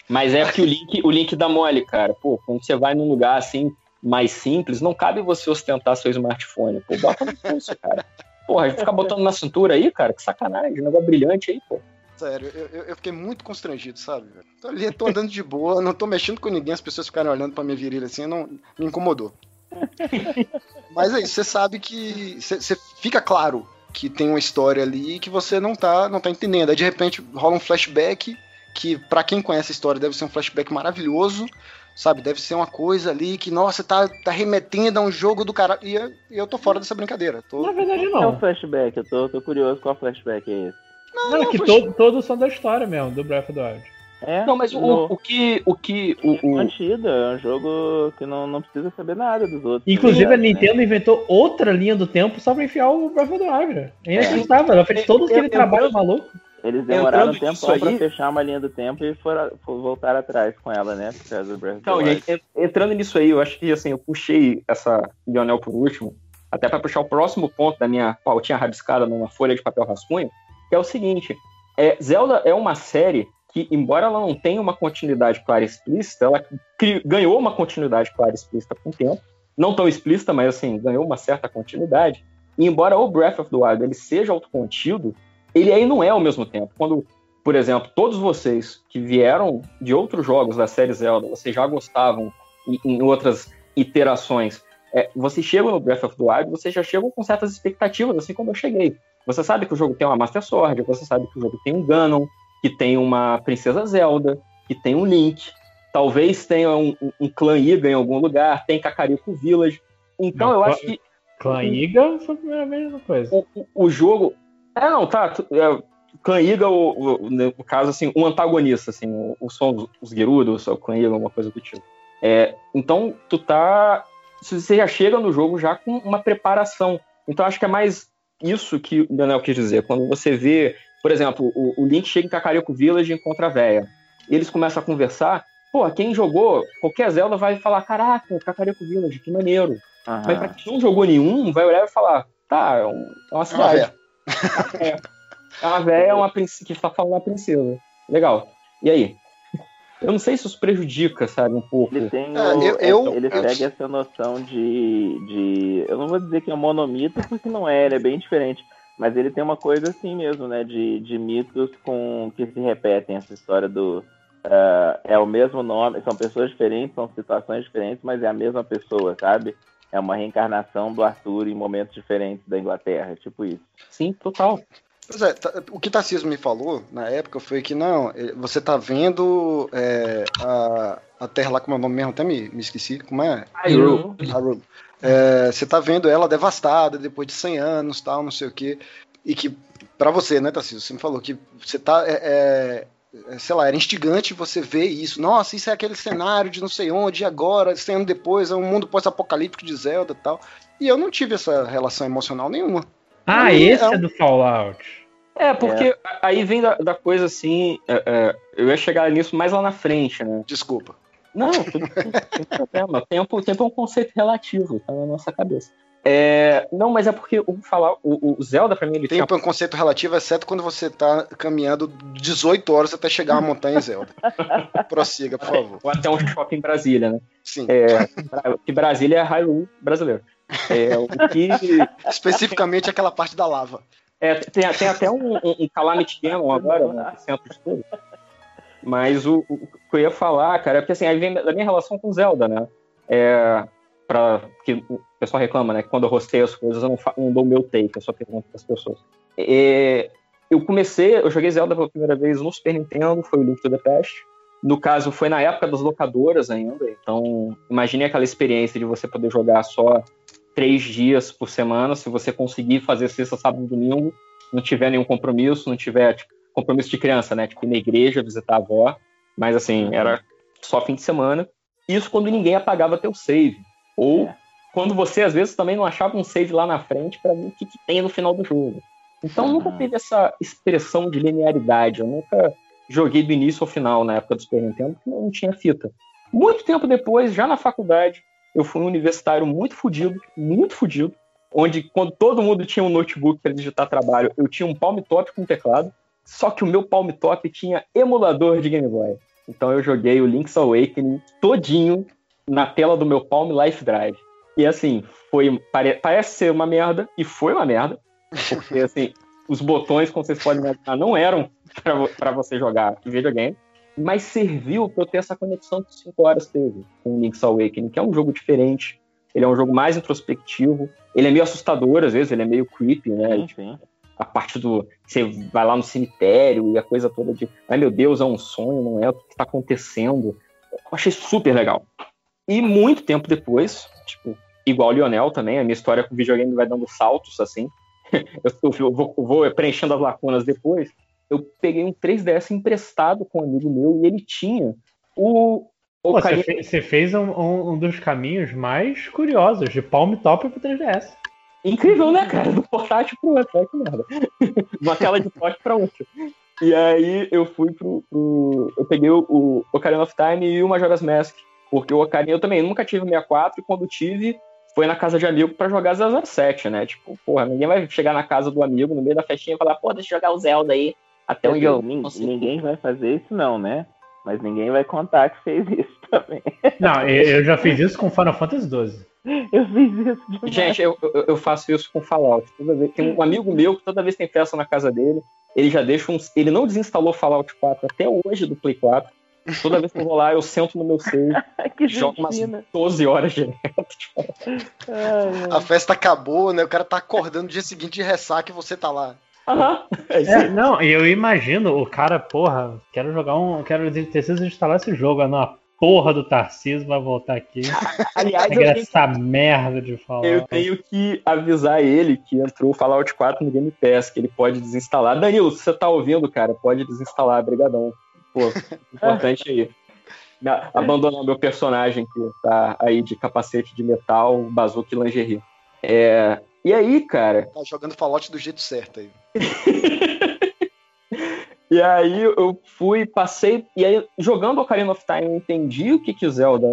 Mas é porque o link, o link dá mole, cara. Pô, quando você vai num lugar assim mais simples, não cabe você ostentar seu smartphone. Pô, bota no pulso, cara. Porra, ficar botando na cintura aí, cara, que sacanagem. Negócio brilhante aí, pô. Sério, eu, eu- fiquei muito constrangido, sabe? Tô ali, tô andando de boa, não tô mexendo com ninguém, as pessoas ficarem olhando pra minha virilha assim, não me incomodou. Mas é isso, você sabe que. Você fica claro que tem uma história ali que você não tá, não tá entendendo. Aí de repente rola um flashback que, pra quem conhece a história, deve ser um flashback maravilhoso, sabe? Deve ser uma coisa ali que, nossa, tá, tá remetendo a um jogo do caralho. E eu, eu tô fora dessa brincadeira. Tô... Na verdade, É um não. flashback, eu tô, tô curioso qual flashback é esse. Não, é que to- todos são da história mesmo, do Breath of the Wild. É, Não, mas o, no- o que. O que. O, o- é um jogo que não, não precisa saber nada dos outros. Inclusive, tá a né? Nintendo inventou outra linha do tempo só pra enfiar o Breath of the Wild. É inacreditável. Ela fez todo aquele Eu- trabalho eu- maluco. Eles demoraram um Entrando tempo pra aí- fechar uma linha do tempo e foram, foram voltar atrás com ela, né? Então, gente, en- entrando nisso aí, eu acho que assim, eu puxei essa Lionel por último, até para puxar o próximo ponto da minha pautinha rabiscada numa folha de papel rascunho, que é o seguinte: é, Zelda é uma série que, embora ela não tenha uma continuidade clara e explícita, ela ganhou uma continuidade clara e explícita com o tempo. Não tão explícita, mas assim, ganhou uma certa continuidade. E embora o Breath of the Wild ele seja autocontido, ele aí não é ao mesmo tempo. Quando, por exemplo, todos vocês que vieram de outros jogos da série Zelda, vocês já gostavam em, em outras iterações, é, vocês chegam no Breath of the Wild, vocês já chegam com certas expectativas, assim como eu cheguei. Você sabe que o jogo tem uma Master Sword, você sabe que o jogo tem um Ganon, que tem uma Princesa Zelda, que tem um Link, talvez tenha um, um, um clã Iga em algum lugar, tem Kakariko Village. Então Não, eu acho que Clã Iga foi a primeira mesma coisa. o, o- o jogo. É, não, tá. É, Clã Iga, o, o- no caso, assim, um antagonista, assim, o, o som os Gerudos, o Clã Iga, alguma coisa do tipo. É, então, tu tá. se Você já chega no jogo já com uma preparação. Então, acho que é mais isso que o Daniel quis dizer. Quando você vê, por exemplo, o, o Link chega em Kakariko Village e encontra a véia. Eles começam a conversar. Pô, quem jogou qualquer Zelda vai falar: Caraca, Kakariko Village, que maneiro. Mas pra quem não jogou nenhum, vai olhar e falar: Tá, é, É uma cidade. É uma véia é uma princ- que está falando da princesa. Legal. E aí? Eu não sei se isso prejudica, sabe, um pouco. Ele tem É, o- eu- eu- ele eu- segue essa noção de, de. Eu não vou dizer que é um monomito, porque não é, ele é bem diferente. Mas ele tem uma coisa assim mesmo, né? De, de mitos com que se repetem. Essa história do. ah, é o mesmo nome, são pessoas diferentes, são situações diferentes, mas é a mesma pessoa, sabe? É uma reencarnação do Arthur em momentos diferentes da Inglaterra, tipo isso. Sim, total. Pois é, tá- o que Tarcísio me falou na época foi que não, eh, você tá vendo é, a, a Terra lá, como é o nome mesmo, até me, me esqueci, como é? Hyrule. Hyrule. É, você tá vendo ela devastada depois de 100 anos, tal, não sei o quê. E que, pra você, né, Tarcísio, você me falou que você tá, é, sei lá, era instigante você ver isso. Nossa, isso é aquele cenário de não sei onde, e agora, 100 anos depois, é um mundo pós-apocalíptico de Zelda e tal. E eu não tive essa relação emocional nenhuma. Ah, Não, esse é é do Fallout. É, porque aí vem da, da coisa assim. é, é, eu ia chegar nisso mais lá na frente, né? Desculpa. Não, tudo não tem problema. Tempo, o tempo é um conceito relativo, tá na nossa cabeça. É, não, mas é porque o falar, o, o Zelda pra mim ele tinha Tempo é um conceito relativo, exceto quando você tá caminhando 18 horas até chegar à montanha Zelda. Prossiga, por favor. ou até um shopping em Brasília, né? Sim. É, que Brasília é Hyrule brasileiro. É, o que Especificamente aquela parte da lava. É, tem, tem até um, um, um Calamity Ganon agora, né, centro de tudo. Mas o, o que eu ia falar, cara, é porque assim, aí vem da minha relação com Zelda, né? é, para que o pessoal reclama, né? Que quando eu rostei as coisas, eu não, não dou meu take, eu só pergunto para as pessoas. É, eu comecei, eu joguei Zelda pela primeira vez no Super Nintendo, foi o Link to the Past. No caso, foi na época das locadoras ainda, então imagine aquela experiência de você poder jogar só três dias por semana, se você conseguir fazer sexta, sábado e domingo, não tiver nenhum compromisso, não tiver tipo, compromisso de criança, né? Tipo, ir na igreja, visitar a avó, mas assim, era só fim de semana. Isso quando ninguém apagava teu save. Ou É. quando você, às vezes, também não achava um save lá na frente para ver o que, que tem no final do jogo. Então Uhum. nunca teve essa expressão de linearidade. Eu nunca joguei do início ao final na época do Super Nintendo, porque não tinha fita. Muito tempo depois, já na faculdade, eu fui um universitário muito fudido, muito fudido, onde quando todo mundo tinha um notebook para digitar trabalho, eu tinha um palm top com teclado, só que o meu palm top tinha emulador de Game Boy. Então eu joguei o Link's Awakening todinho na tela do meu Palm Life Drive. E assim, foi pare- parece ser uma merda e foi uma merda, porque assim, os botões, como vocês podem imaginar, não eram para você jogar videogame, mas serviu para eu ter essa conexão que 5 horas teve com o Link's Awakening, que é um jogo diferente, ele é um jogo mais introspectivo, ele é meio assustador às vezes, ele é meio creepy, né? Sim, sim. a parte do. Você vai lá no cemitério e a coisa toda de. Ai meu Deus, é um sonho, não é o que está acontecendo. Eu achei super legal. E muito tempo depois, tipo, igual o Lionel também, a minha história com videogame vai dando saltos assim. eu, eu vou, eu vou preenchendo as lacunas depois. Eu peguei um 3DS emprestado com um amigo meu e ele tinha o. Pô, você, Ocarina- fe- você fez um, um- um dos caminhos mais curiosos, de Palm Top pro 3DS. Incrível, né, cara? Do portátil pro outro, olha que merda. Uma tela de toque pra outra. E aí eu fui pro. pro- eu peguei o, o Ocarina of Time e o Majora's Mask. Porque o Ocarina eu também nunca tive 64 e quando tive, foi na casa de amigo pra jogar 007, né? Tipo, porra, ninguém vai chegar na casa do amigo no meio da festinha e falar, pô, deixa eu jogar o Zelda aí. Até onde eu. Consigo." Ninguém vai fazer isso, não, né? Mas ninguém vai contar que fez isso também. Não, eu, eu já fiz isso com Final Fantasy XII. Eu fiz isso demais. Gente, eu, eu, eu faço isso com Fallout. Toda vez, tem um amigo meu que toda vez que tem festa na casa dele, ele já deixa um. Ele não desinstalou Fallout 4 até hoje do Play 4. Toda vez que eu vou lá, eu sento no meu save, que jogo umas Justina. 12 horas direto. Tipo. A festa acabou, né? O cara tá acordando no dia seguinte de ressaca e você tá lá. Aham. É É, não, e eu imagino o cara, porra, quero jogar um. Quero preciso instalar esse jogo. Na porra do Tarcísio vai voltar aqui. Aliás, eu essa merda de falar. eu tenho que avisar ele que entrou o Fallout 4 no Game Pass, que ele pode desinstalar. Danilo, se você tá ouvindo, cara, pode desinstalar, brigadão. Pô, importante aí. Abandonar meu personagem que tá aí de capacete de metal, bazuca e lingerie. É, e aí, cara, Tá jogando Fallout do jeito certo aí. E aí eu fui, passei, e aí jogando Ocarina of Time eu entendi o que que o Zelda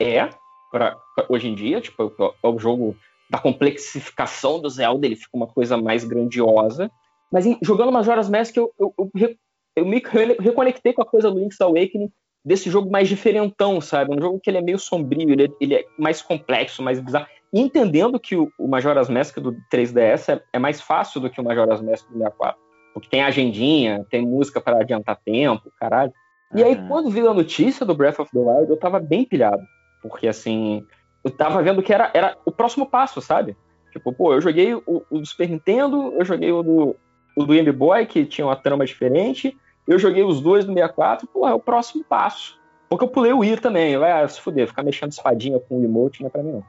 é pra, pra hoje em dia, tipo, é o jogo da complexificação do Zelda, ele fica uma coisa mais grandiosa. Mas em- jogando Majora's Mask eu, eu, eu, eu me re- reconectei com a coisa do Link's Awakening, desse jogo mais diferentão, sabe? Um jogo que ele é meio sombrio, ele é, ele é mais complexo, mais bizarro. E entendendo que o, o Majora's Mask do 3DS é, é mais fácil do que o Majora's Mask do 64. Porque tem agendinha, tem música para adiantar tempo, caralho. E aí, quando vi a notícia do Breath of the Wild, eu tava bem pilhado. Porque, assim, eu tava vendo que era, era o próximo passo, sabe? Tipo, pô, eu joguei o, o do Super Nintendo, eu joguei o do, o do Game Boy, que tinha uma trama diferente, eu joguei os dois do 64, pô, é o próximo passo. Porque eu pulei o Wii também, vai se fuder, ficar mexendo espadinha com o emote não é pra mim, não.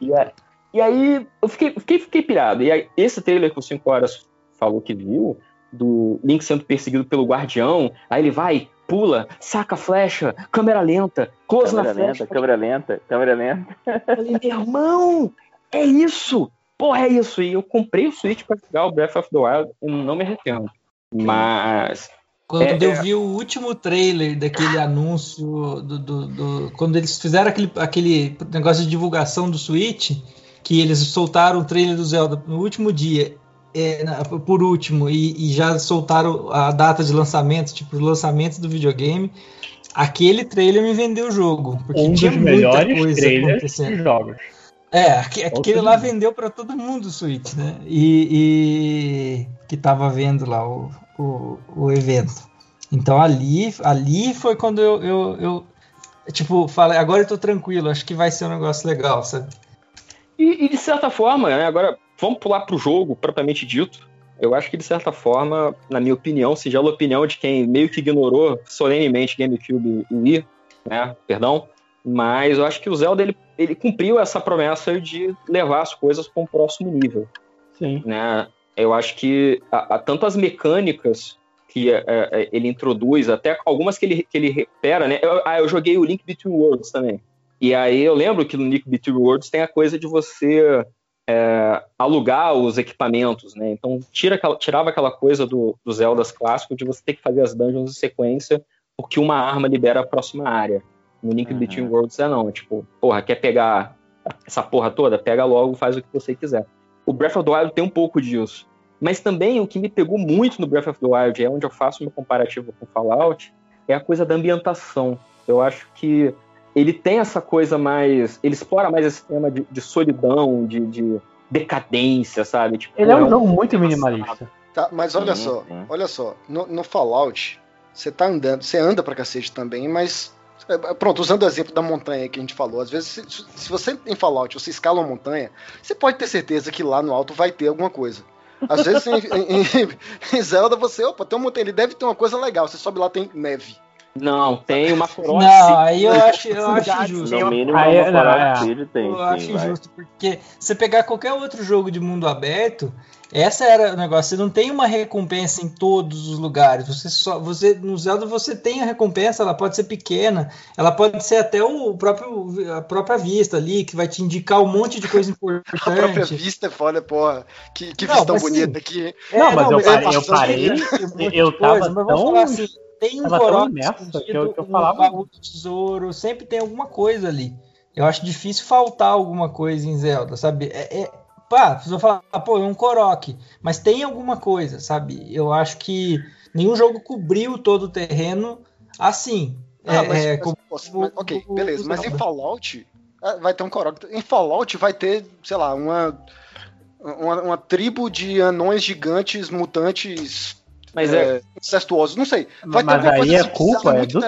E, a- e aí, eu fiquei, fiquei, fiquei pirado. E aí, esse trailer que o 5 Horas falou que viu, do Link sendo perseguido pelo Guardião, aí ele vai, pula, saca a flecha, câmera lenta, close Câmera na flecha. lenta, câmera lenta, câmera lenta. Eu falei, meu irmão, é isso! Porra, é isso! E eu comprei o Switch pra jogar o Breath of the Wild e não me arrependo. Mas. Quando É, eu é. vi o último trailer daquele anúncio do, do- do- quando eles fizeram aquele, aquele negócio de divulgação do Switch, que eles soltaram o trailer do Zelda no último dia, é, na- por último, e, e já soltaram a data de lançamento, tipo, o lançamento do videogame. Aquele trailer me vendeu o jogo, porque Um tinha dos muita melhores coisa trailers acontecendo. de jogos. É, aque- aquele Outro lá nível. vendeu para todo mundo o Switch, né? E, e- que tava vendo lá o, o, o evento. Então ali, ali foi quando eu, eu, eu, tipo, fala, agora eu tô tranquilo, acho que vai ser um negócio legal, sabe? E, e de certa forma, né, agora vamos pular pro jogo propriamente dito. Eu acho que de certa forma, na minha opinião, singela opinião de quem meio que ignorou solenemente GameCube e Wii, né, perdão, mas eu acho que o Zelda ele, ele cumpriu essa promessa de levar as coisas para um próximo nível, Sim. né? Eu acho que a, a- tanto as mecânicas que é, é, ele introduz, até algumas que ele, que ele recupera, né? Eu, ah, eu joguei o Link Between Worlds também. E aí eu lembro que no Link Between Worlds tem a coisa de você é, alugar os equipamentos, né? Então tira aquela- tirava aquela coisa do, do Zeldas clássico de você ter que fazer as dungeons em sequência, porque uma arma libera a próxima área. No Link Uhum. Between Worlds é não, é tipo, porra, quer pegar essa porra toda? Pega logo, faz o que você quiser. O Breath of the Wild tem um pouco disso. Mas também o que me pegou muito no Breath of the Wild, é onde eu faço meu comparativo com Fallout, é a coisa da ambientação. Eu acho que ele tem essa coisa mais. Ele explora mais esse tema de, de solidão, de, de decadência, sabe? Tipo, Ele é um jogo muito minimalista. Tá, mas olha Sim, só, sim. olha só, no, no Fallout, você tá andando, você anda pra cacete também, mas. é, é, Pronto, usando o exemplo da montanha que a gente falou, às vezes, se, se você em Fallout você escala uma montanha, você pode ter certeza que lá no alto vai ter alguma coisa. Às vezes em, em- em Zelda você, opa, tem montanha, ele deve ter uma coisa legal, você sobe lá, tem neve. Não, tem uma coroa. Não, aí eu acho, eu acho injusto. No mínimo, Aí, uma não, é. Tem, Eu sim, acho vai. injusto, porque você pegar qualquer outro jogo de mundo aberto, essa era o negócio. Você não tem uma recompensa em todos os lugares. Você só, você no Zelda você tem a recompensa. Ela pode ser pequena, ela pode ser até o próprio a própria vista ali que vai te indicar um monte de coisa A própria importante. vista é foda, porra. Que, que Não, vistão mas bonita sim. aqui. É, Não, mas eu parei- eu parei, um eu tava mas vamos tão- falar assim, tem um corote que eu- que eu um falava- de tesouro, sempre tem alguma coisa ali. Eu acho difícil faltar alguma coisa em Zelda, sabe? É, é, pá, vocês vão falar, ah, pô, é um Korok, mas tem alguma coisa, sabe? Eu acho que nenhum jogo cobriu todo o terreno assim. Ah, É, mas, é, mas, como mas- ok, o- beleza. o Mas em. Fallout ah, vai ter um Korok. Em Fallout vai ter, sei lá, uma, uma, uma tribo de anões gigantes, mutantes, Mas é, é, incestuosos. Não sei. Vai ter Mas alguma aí coisa é assim, culpa é do?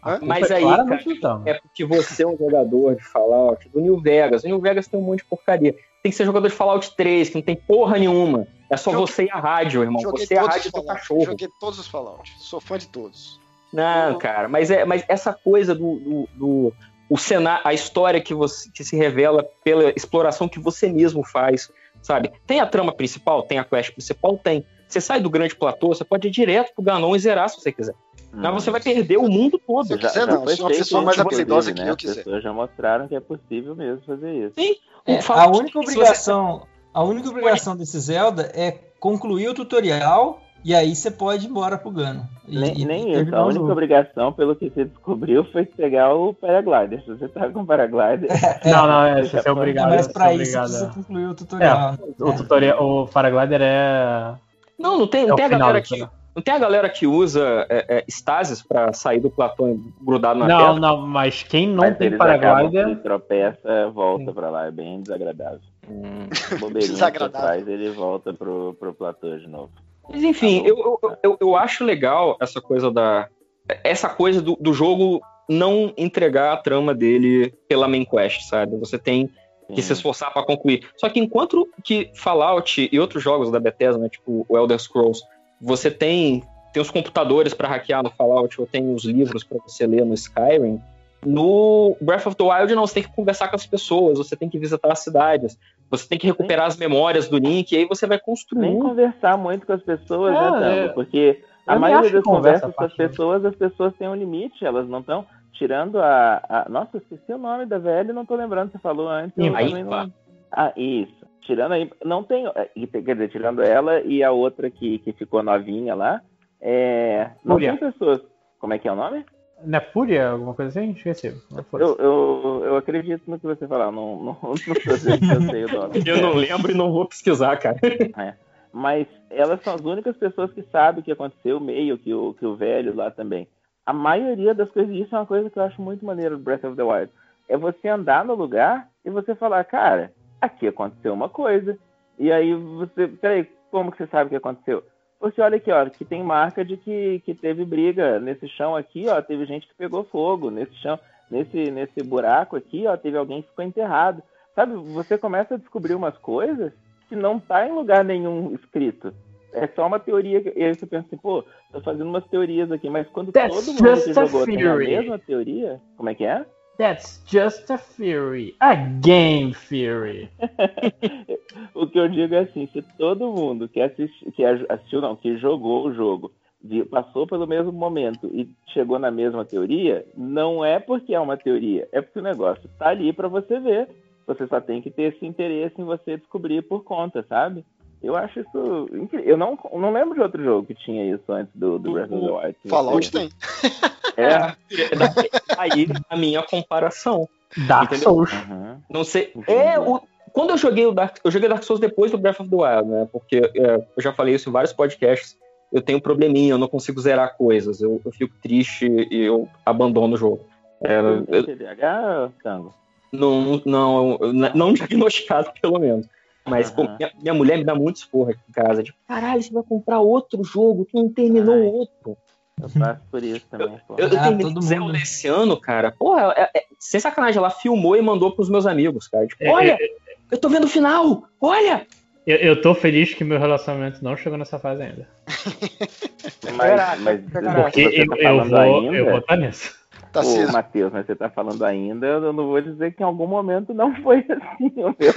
A culpa Mas é aí, cara, é porque você é um jogador de Fallout do New Vegas. O New Vegas tem um monte de porcaria. Tem que ser jogador de Fallout 3, que não tem porra nenhuma. É só Joguei- você e a rádio, irmão. Você e a rádio do cachorro. Joguei todos os Fallout. Sou fã de todos. Não, cara, mas é, mas essa coisa do, do, do- o cenário, a história que você que se revela pela exploração que você mesmo faz, sabe? Tem a trama principal, tem a quest principal, tem. Você sai do grande platô, você pode ir direto pro Ganon e zerar se você quiser. Mas você vai perder o mundo todo. Se eu quiser, não. foi Se uma pessoa mais habilidosa que né? eu As quiser. pessoas já mostraram que é possível mesmo fazer isso. O É, a única você- obrigação, a única obrigação desse Zelda é concluir o tutorial e aí você pode ir embora pro Gano. E- Nem, e nem isso. A única obrigação, pelo que você descobriu, foi pegar o paraglider. Se você tá com o paraglider, Não, não, é, Você você é obrigado. Mas você é pra isso obrigado. precisa concluir o tutorial. O tutorial, o Paraglider é. Não, não tem, não é o tem a galera que. Não tem a galera que usa é, é, estasis pra sair do platô grudado na Não, pedra? não, mas quem não mas tem paraglider. tropeça, volta pra lá. É bem desagradável. Hum. Desagradável. ele volta pro, pro platô de novo. Mas enfim, Tá eu, eu, eu, eu acho legal essa coisa da. Essa coisa do, do jogo não entregar a trama dele pela main quest, sabe? Você tem que se esforçar pra concluir. Só que enquanto que Fallout e outros jogos da Bethesda, né, tipo o Elder Scrolls, você tem tem os computadores pra hackear no Fallout ou tem os livros pra você ler no Skyrim. No Breath of the Wild não, você tem que conversar com as pessoas, você tem que visitar as cidades, você tem que recuperar as memórias do Link e aí você vai Nem construir. conversar muito com as pessoas, Ah, né, é. Tango? Porque a Eu nem maioria das conversa conversas com as sentido. pessoas, as pessoas têm um limite, elas não estão tirando a, a- Nossa, esqueci o nome da velha, não tô lembrando, você falou antes. não- Ah, isso. Tirando aí, não tem, é, tem- quer dizer, tirando ela e a outra que, que ficou novinha lá, é, não Fúria. tem pessoas. Como é que é o nome? Não é Fúria? Alguma coisa assim? Esqueci. Eu, eu, eu acredito no que você falar, não, não, não eu sei o nome. Eu não lembro e não vou pesquisar, cara. Mas elas são as únicas pessoas que sabem o que aconteceu, meio que o, que o velho lá também. A maioria das coisas, isso é uma coisa que eu acho muito maneiro do Breath of the Wild. É você andar no lugar e você falar, cara, aqui aconteceu uma coisa. E aí você, peraí, como que você sabe o que aconteceu? Porque olha aqui, ó, que tem marca de que, que teve briga. Nesse chão aqui, ó, teve gente que pegou fogo. Nesse chão, nesse, nesse buraco aqui, ó, teve alguém que ficou enterrado. Sabe, você começa a descobrir umas coisas que não tá em lugar nenhum escrito. É só uma teoria. que- E aí você pensa assim, pô, tô fazendo umas teorias aqui, mas quando That's todo mundo que jogou tem a mesma teoria, como é que é? That's just a theory. A game theory. o que eu digo é assim, se todo mundo que, que assistiu, não, que jogou o jogo, passou pelo mesmo momento e chegou na mesma teoria, não é porque é uma teoria, é porque o negócio tá ali para você ver. Você só tem que ter esse interesse em você descobrir por conta, sabe? Eu acho isso incrível. Eu não, não lembro de outro jogo que tinha isso antes do, do Breath of the Wild. Fallout tem. É. Aí a minha comparação. Dark Entendeu? Souls. Uhum. Não sei. É, o- quando eu joguei o Dark, eu joguei Dark Souls depois do Breath of the Wild, né? Porque é, eu já falei isso em vários podcasts. Eu tenho um probleminha, eu não consigo zerar coisas. Eu, eu fico triste e eu abandono o jogo. É, eu- TDAH, Tango? não, não, não diagnosticado, pelo menos. Mas pô, Aham. minha, minha mulher me dá muito esporra aqui em casa. Tipo, caralho, você vai comprar outro jogo, tu não terminou Ai. outro. Eu passo por isso também, pô. Eu, eu Ah, terminei todo Zelda mundo. esse ano, cara. Porra, é- é- sem sacanagem, ela filmou e mandou pros meus amigos, cara. Tipo, É, olha, é, eu tô vendo o final, olha! Eu, eu tô feliz que meu relacionamento não chegou nessa fase ainda. Mas, mas Porque você eu, tá eu vou, ainda, eu vou estar nisso. Tá Ô, Matheus, mas você tá falando ainda, eu não vou dizer que em algum momento não foi assim. o meu.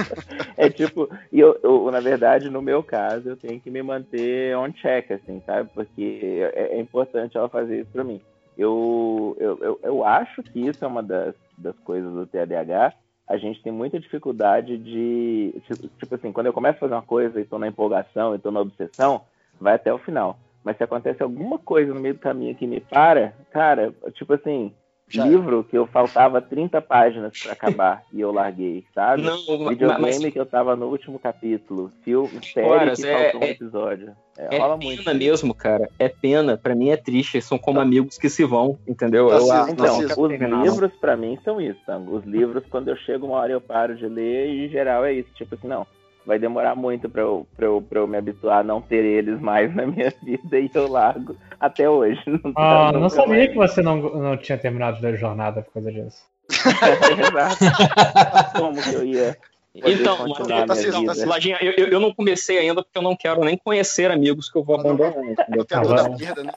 É tipo, e eu, eu, na verdade, no meu caso, eu tenho que me manter on check, assim, sabe? Porque é, é importante ela fazer isso pra mim. Eu, eu, eu, eu acho que isso é uma das, das coisas do TDAH. A gente tem muita dificuldade de. Tipo, tipo assim, quando eu começo a fazer uma coisa e tô na empolgação e tô na obsessão, vai até o final. Mas se acontece alguma coisa no meio do caminho que me para, cara, tipo assim, Livro que eu faltava 30 páginas pra acabar e eu larguei, sabe? Não, Videogame mas que eu tava no último capítulo, filme, série Horas, que é- faltou um é- episódio. É, é rola pena muito. mesmo, cara. É pena. Pra mim é triste. São como amigos que se vão, entendeu? Eu, Tarcísio, ah, Então, os livros pra mim são isso, Tango. Os livros, quando eu chego uma hora eu paro de ler e em geral é isso. Tipo assim, não, vai demorar muito pra eu, pra eu, pra eu me habituar a não ter eles mais na minha vida e eu largo até hoje. Não, Ah, nunca não sabia mais. que você não, não tinha terminado da jornada por causa disso. Exato. Como que eu ia Então, continuar a tá tá? Lajinha, eu, eu, eu não comecei ainda porque eu não quero nem conhecer amigos que eu vou abandonar. eu tenho a perda, né?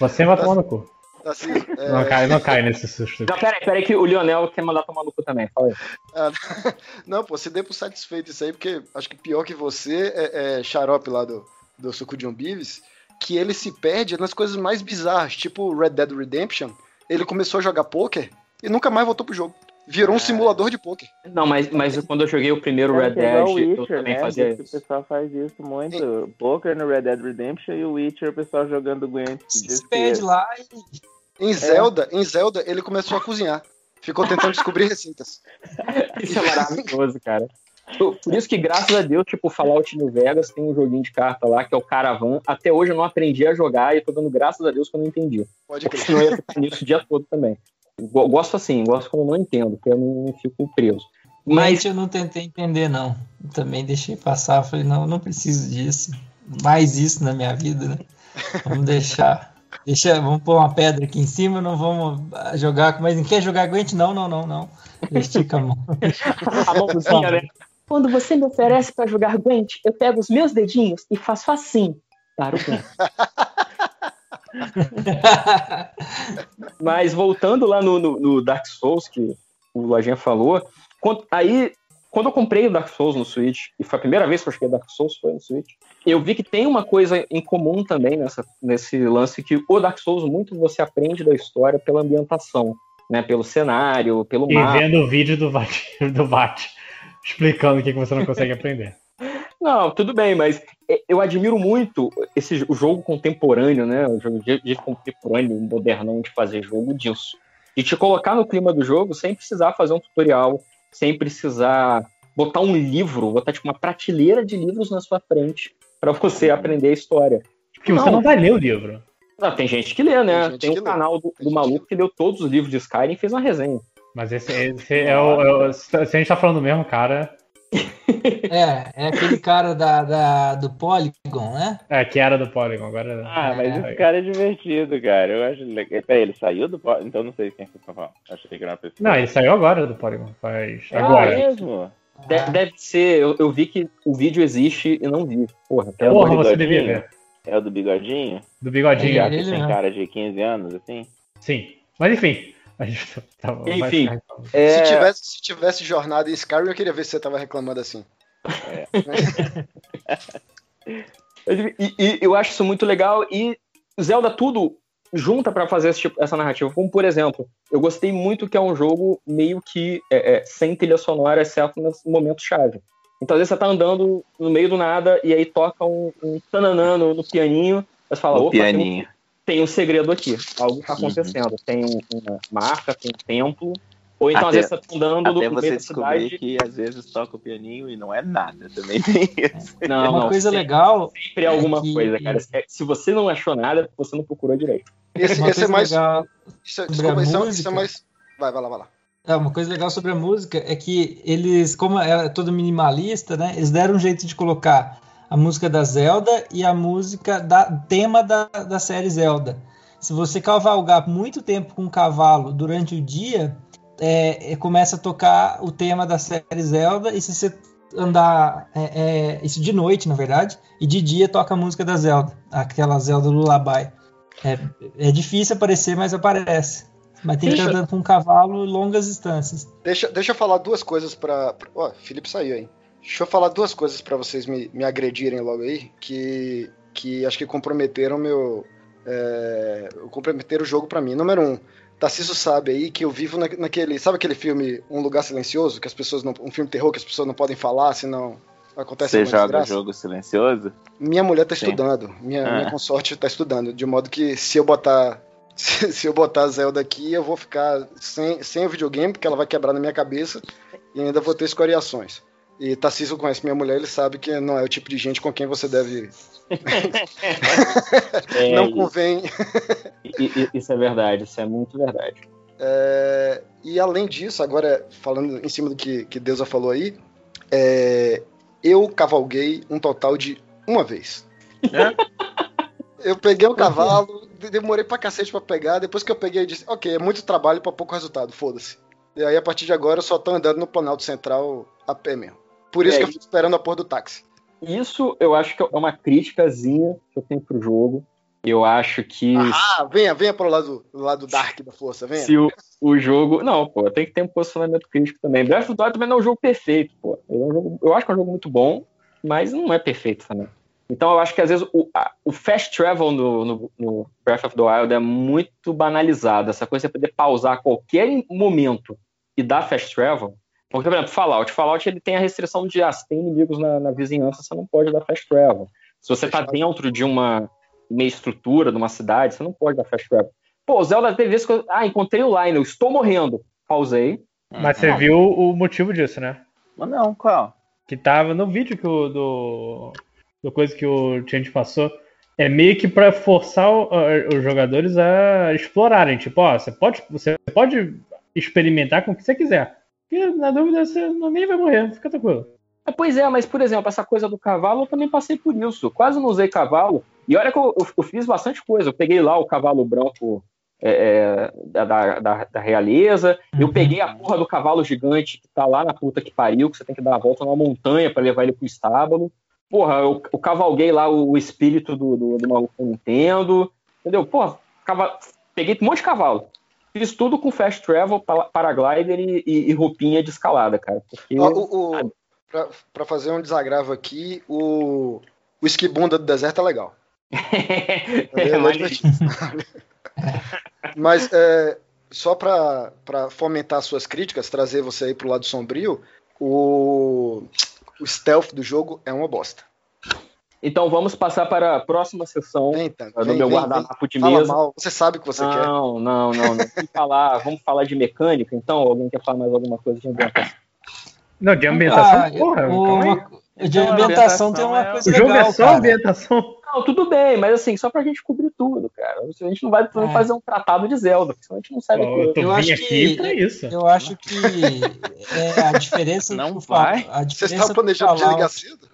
Você vai tomar no cu. Tarcísio, é, Não cai, não cai nesse susto. Não, peraí, peraí, que o Lionel quer mandar tomar no cu também. Fala aí. Ah, não, pô, você dê por satisfeito isso aí, porque acho que pior que você é, é Xarope lá do, do Suco de Umbives, que ele se perde nas coisas mais bizarras, tipo Red Dead Redemption. Ele começou a jogar poker e nunca mais voltou pro jogo. Virou um simulador de poker. Não, mas, mas quando eu joguei o primeiro Red É, é igual Dead, o eu Witcher, também né? fazia isso. O pessoal faz isso muito. Poker no Red Dead Redemption e o Witcher, o pessoal jogando Gwent. Se que- perde lá e Em Zelda, em Zelda, ele começou a cozinhar. Ficou tentando descobrir receitas. Isso é maravilhoso, cara. Por isso que, graças a Deus, tipo, Fallout New Vegas tem um joguinho de carta lá, que é o Caravan. Até hoje eu não aprendi a jogar e tô dando graças a Deus que eu não entendi. Pode Porque crer. senão eu ia ficar nisso o dia todo também. Go- Gosto assim, gosto eu não entendo, porque eu não fico preso. Mas eu não tentei entender, não. Eu também deixei passar. Falei, não, não preciso disso. Mais isso na minha vida, né? Vamos deixar. Deixa, vamos pôr uma pedra aqui em cima, não vamos ah, jogar. Mas não quer jogar aguente? Não, não, não, não. Estica a mão. a mãozinha, né? Quando você me oferece pra jogar Gwent, eu pego os meus dedinhos e faço assim para o Gwent. Mas voltando lá no, no- no Dark Souls, que o Lojinha falou, quando- aí, quando eu comprei o Dark Souls no Switch, e foi a primeira vez que eu joguei Dark Souls, foi no Switch, eu vi que tem uma coisa em comum também nessa, nesse lance, que o Dark Souls, muito você aprende da história pela ambientação, né? Pelo cenário, pelo E mapa. vendo o vídeo do VAT, do VAT explicando o que você não consegue aprender. Não, tudo bem, mas eu admiro muito esse o jogo contemporâneo, né? O jogo de, de contemporâneo, modernão de fazer jogo disso. De te colocar no clima do jogo sem precisar fazer um tutorial, sem precisar botar um livro, botar tipo uma prateleira de livros na sua frente para você aprender a história. Porque você não vai ler o livro. Não, tem gente que lê, né? Tem Tem, um lê. canal do, do maluco que leu todos os livros de Skyrim e fez uma resenha. Mas esse, esse é, o, é o- Se a gente tá falando do mesmo cara. É, é aquele cara da, da- do Polygon, né? É, que era do Polygon, agora. Ah, mas é, esse cara é divertido, cara. Eu acho legal. Peraí, ele saiu do Polygon? Então não sei quem que você falar. Achei que era uma pessoa. Não, ele saiu agora do Polygon. Faz. Ah, Agora. mesmo? De- deve ser, eu, eu vi que o vídeo existe e não vi. Porra, É o Porra, do você bigodinho? devia ver. É o do bigodinho? Do bigodinho. gato ele que tem mesmo. cara de 15 anos, assim? Sim. Mas enfim. Tá, Enfim. É, Se, tivesse, se tivesse jornada em Skyrim, eu queria ver se você tava reclamando assim. E, e eu acho isso muito legal e Zelda tudo junta pra fazer esse tipo- essa narrativa. Como, por exemplo, eu gostei muito que é um jogo meio que é, é, sem trilha sonora, exceto nos momentos chave. Então, às vezes você tá andando no meio do nada e aí toca um, um tananã no, no pianinho, você fala, o opa, tem um, pianinho. Tem um segredo aqui, algo tá acontecendo. Tem uma marca, tem um templo, ou então às Até- vezes você tá andando no Até meio você da descobrir cidade. que às vezes toca o pianinho e não é nada. Também tem isso. Não, Uma não, coisa sempre- legal. Sempre é alguma que- coisa, cara. É- Se você não achou nada, você não procurou direito. Esse, Uma esse é mais. Isso, é- desculpa, a isso, é- música. isso é mais. Vai, vai lá, vai lá. É, uma coisa legal sobre a música é que eles, como é todo minimalista, né? Eles deram um jeito de colocar a música da Zelda e a música da tema da, da série Zelda. Se você cavalgar muito tempo com um cavalo durante o dia, é, é, começa a tocar o tema da série Zelda, e se você andar é, é, isso de noite, na verdade, e de dia toca a música da Zelda, aquela Zelda Lullaby. É, é difícil aparecer, mas aparece. Mas tem que Deixa- andando com um cavalo longas distâncias. Deixa, deixa eu falar duas coisas pra. pra- Ó, Felipe saiu aí. Deixa eu falar duas coisas pra vocês me, me agredirem logo aí, que, que acho que comprometeram meu. É, comprometeram o jogo pra mim. Número um, Tarcísio sabe aí que eu vivo na- naquele. Sabe aquele filme Um Lugar Silencioso? Que as pessoas não. Um filme de terror que as pessoas não podem falar, senão acontece Você joga desgraça? jogo silencioso? Minha mulher tá Sim. estudando. Minha, Ah. minha consorte tá estudando. De modo que se eu botar. Se, eu botar a Zelda aqui, eu vou ficar sem, sem o videogame, porque ela vai quebrar na minha cabeça. E ainda vou ter escoriações. E Tarcísio conhece minha mulher, ele sabe que não é o tipo de gente com quem você deve. É, não convém. isso é verdade, isso é muito verdade. É, e além disso, agora falando em cima do que, que Deusa falou aí, é, eu cavalguei um total de uma vez. Eu peguei o cavalo, de- demorei pra cacete pra pegar, depois que eu peguei, eu disse, ok, é muito trabalho pra pouco resultado, foda-se. E aí, a partir de agora, eu só tô andando no Planalto Central a pé mesmo. Por isso É, que eu fico esperando a porra do táxi. Isso eu acho que é uma criticazinha que eu tenho pro jogo. Eu acho que Ah, venha, venha pro lado, do lado dark da força, venha. se o, o jogo. Não, pô, tem que ter um posicionamento crítico também. Breath of the Wild também não é um jogo perfeito, pô. É um jogo- eu acho que é um jogo muito bom, mas não é perfeito também. Então eu acho que às vezes o, a- o fast travel no, no- no Breath of the Wild é muito banalizado. Essa coisa de você poder pausar a qualquer momento e dar fast travel. Porque, por exemplo, Fallout. Fallout ele tem a restrição de, ah, se tem inimigos na, na vizinhança, você não pode dar fast travel. Se você tá Fechado. dentro de uma meia estrutura, de uma cidade, você não pode dar fast travel. Pô, o Zelda teve vezes que eu, ah, encontrei o Lionel, estou morrendo. Pausei. Mas você Não. viu o motivo disso, né? Mas não, qual? Que tava no vídeo que o do. do coisa que o Change passou. É meio que pra forçar o- os jogadores a explorarem. Tipo, ó, você pode, você pode experimentar com o que você quiser. E na dúvida você não, nem vai morrer, fica tranquilo. É, Pois é, mas por exemplo, essa coisa do cavalo, eu também passei por isso. Quase não usei cavalo. E olha que eu, eu- eu fiz bastante coisa. Eu peguei lá o cavalo branco é, é, da, da, da realeza. Eu Uhum. peguei a porra do cavalo gigante que tá lá na puta que pariu, que você tem que dar a volta numa montanha pra levar ele pro estábulo. Porra, eu, eu cavalguei lá o, o espírito do, do, do maluco Nintendo. Entendeu? Porra, cava- peguei um monte de cavalo. Fiz tudo com fast travel, pa- paraglider e, e- e roupinha de escalada, cara. Porque... O, o- pra, pra fazer um desagravo aqui, o, o esquibunda do deserto é legal. é, É mas- é, só pra, pra fomentar suas críticas, trazer você aí pro lado sombrio, o, o stealth do jogo é uma bosta. Então vamos passar para a próxima sessão Vem, então, do vem, meu vem, guardanapo de. Fala mesa. mal, você sabe o que você quer. Não, não, não, não. Vamos falar, vamos falar de mecânica, então? Alguém quer falar mais alguma coisa de ambientação? Não, de ambientação, Ah, porra, o- de ambientação ambientação tem uma é- coisa O jogo legal, é só cara. ambientação. Não, tudo bem, mas assim, só pra gente cobrir tudo, cara. A gente não vai É. fazer um tratado de Zelda, porque senão a gente não sabe Pô, eu tô Eu acho aqui que- pra isso. Eu acho que é, a diferença Não vai? A diferença estavam do planejando Fallout- desligar cedo?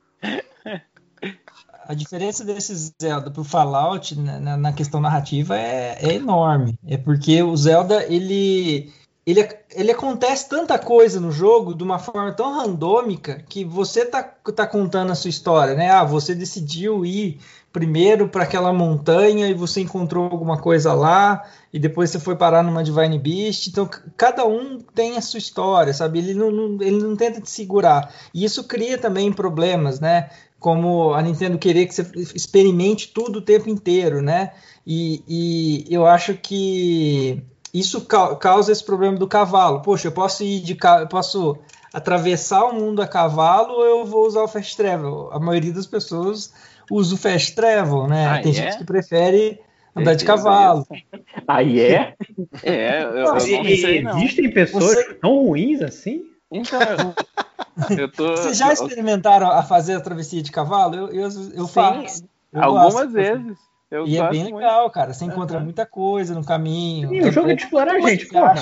A diferença desse Zelda pro Fallout na, na- questão narrativa é, é enorme. É porque o Zelda, ele, ele, ele acontece tanta coisa no jogo de uma forma tão randômica que você tá, tá contando a sua história, né? Ah, você decidiu ir primeiro para aquela montanha e você encontrou alguma coisa lá e depois você foi parar numa Divine Beast. Então, cada um tem a sua história, sabe? Ele não, não- ele não tenta te segurar. E isso cria também problemas, né? Como a Nintendo querer que você experimente tudo o tempo inteiro, né? E, e eu acho que isso ca- causa esse problema do cavalo. Poxa, eu posso ir de eu posso atravessar o mundo a cavalo ou eu vou usar o fast travel? A maioria das pessoas usa o fast travel, né? Ah, Tem é? gente que prefere andar de cavalo. Aí é? É, eu, eu Não, não E- sei não. Existem pessoas Você- tão ruins assim? Então, eu, tô. Vocês já experimentaram a fazer a travessia de cavalo? Eu, eu, eu Sim, faço. Eu Algumas gosto. vezes. Eu E é bem muito. legal, cara. Você encontra muita coisa no caminho. Sim, o jogo é de explorar a gente, porra.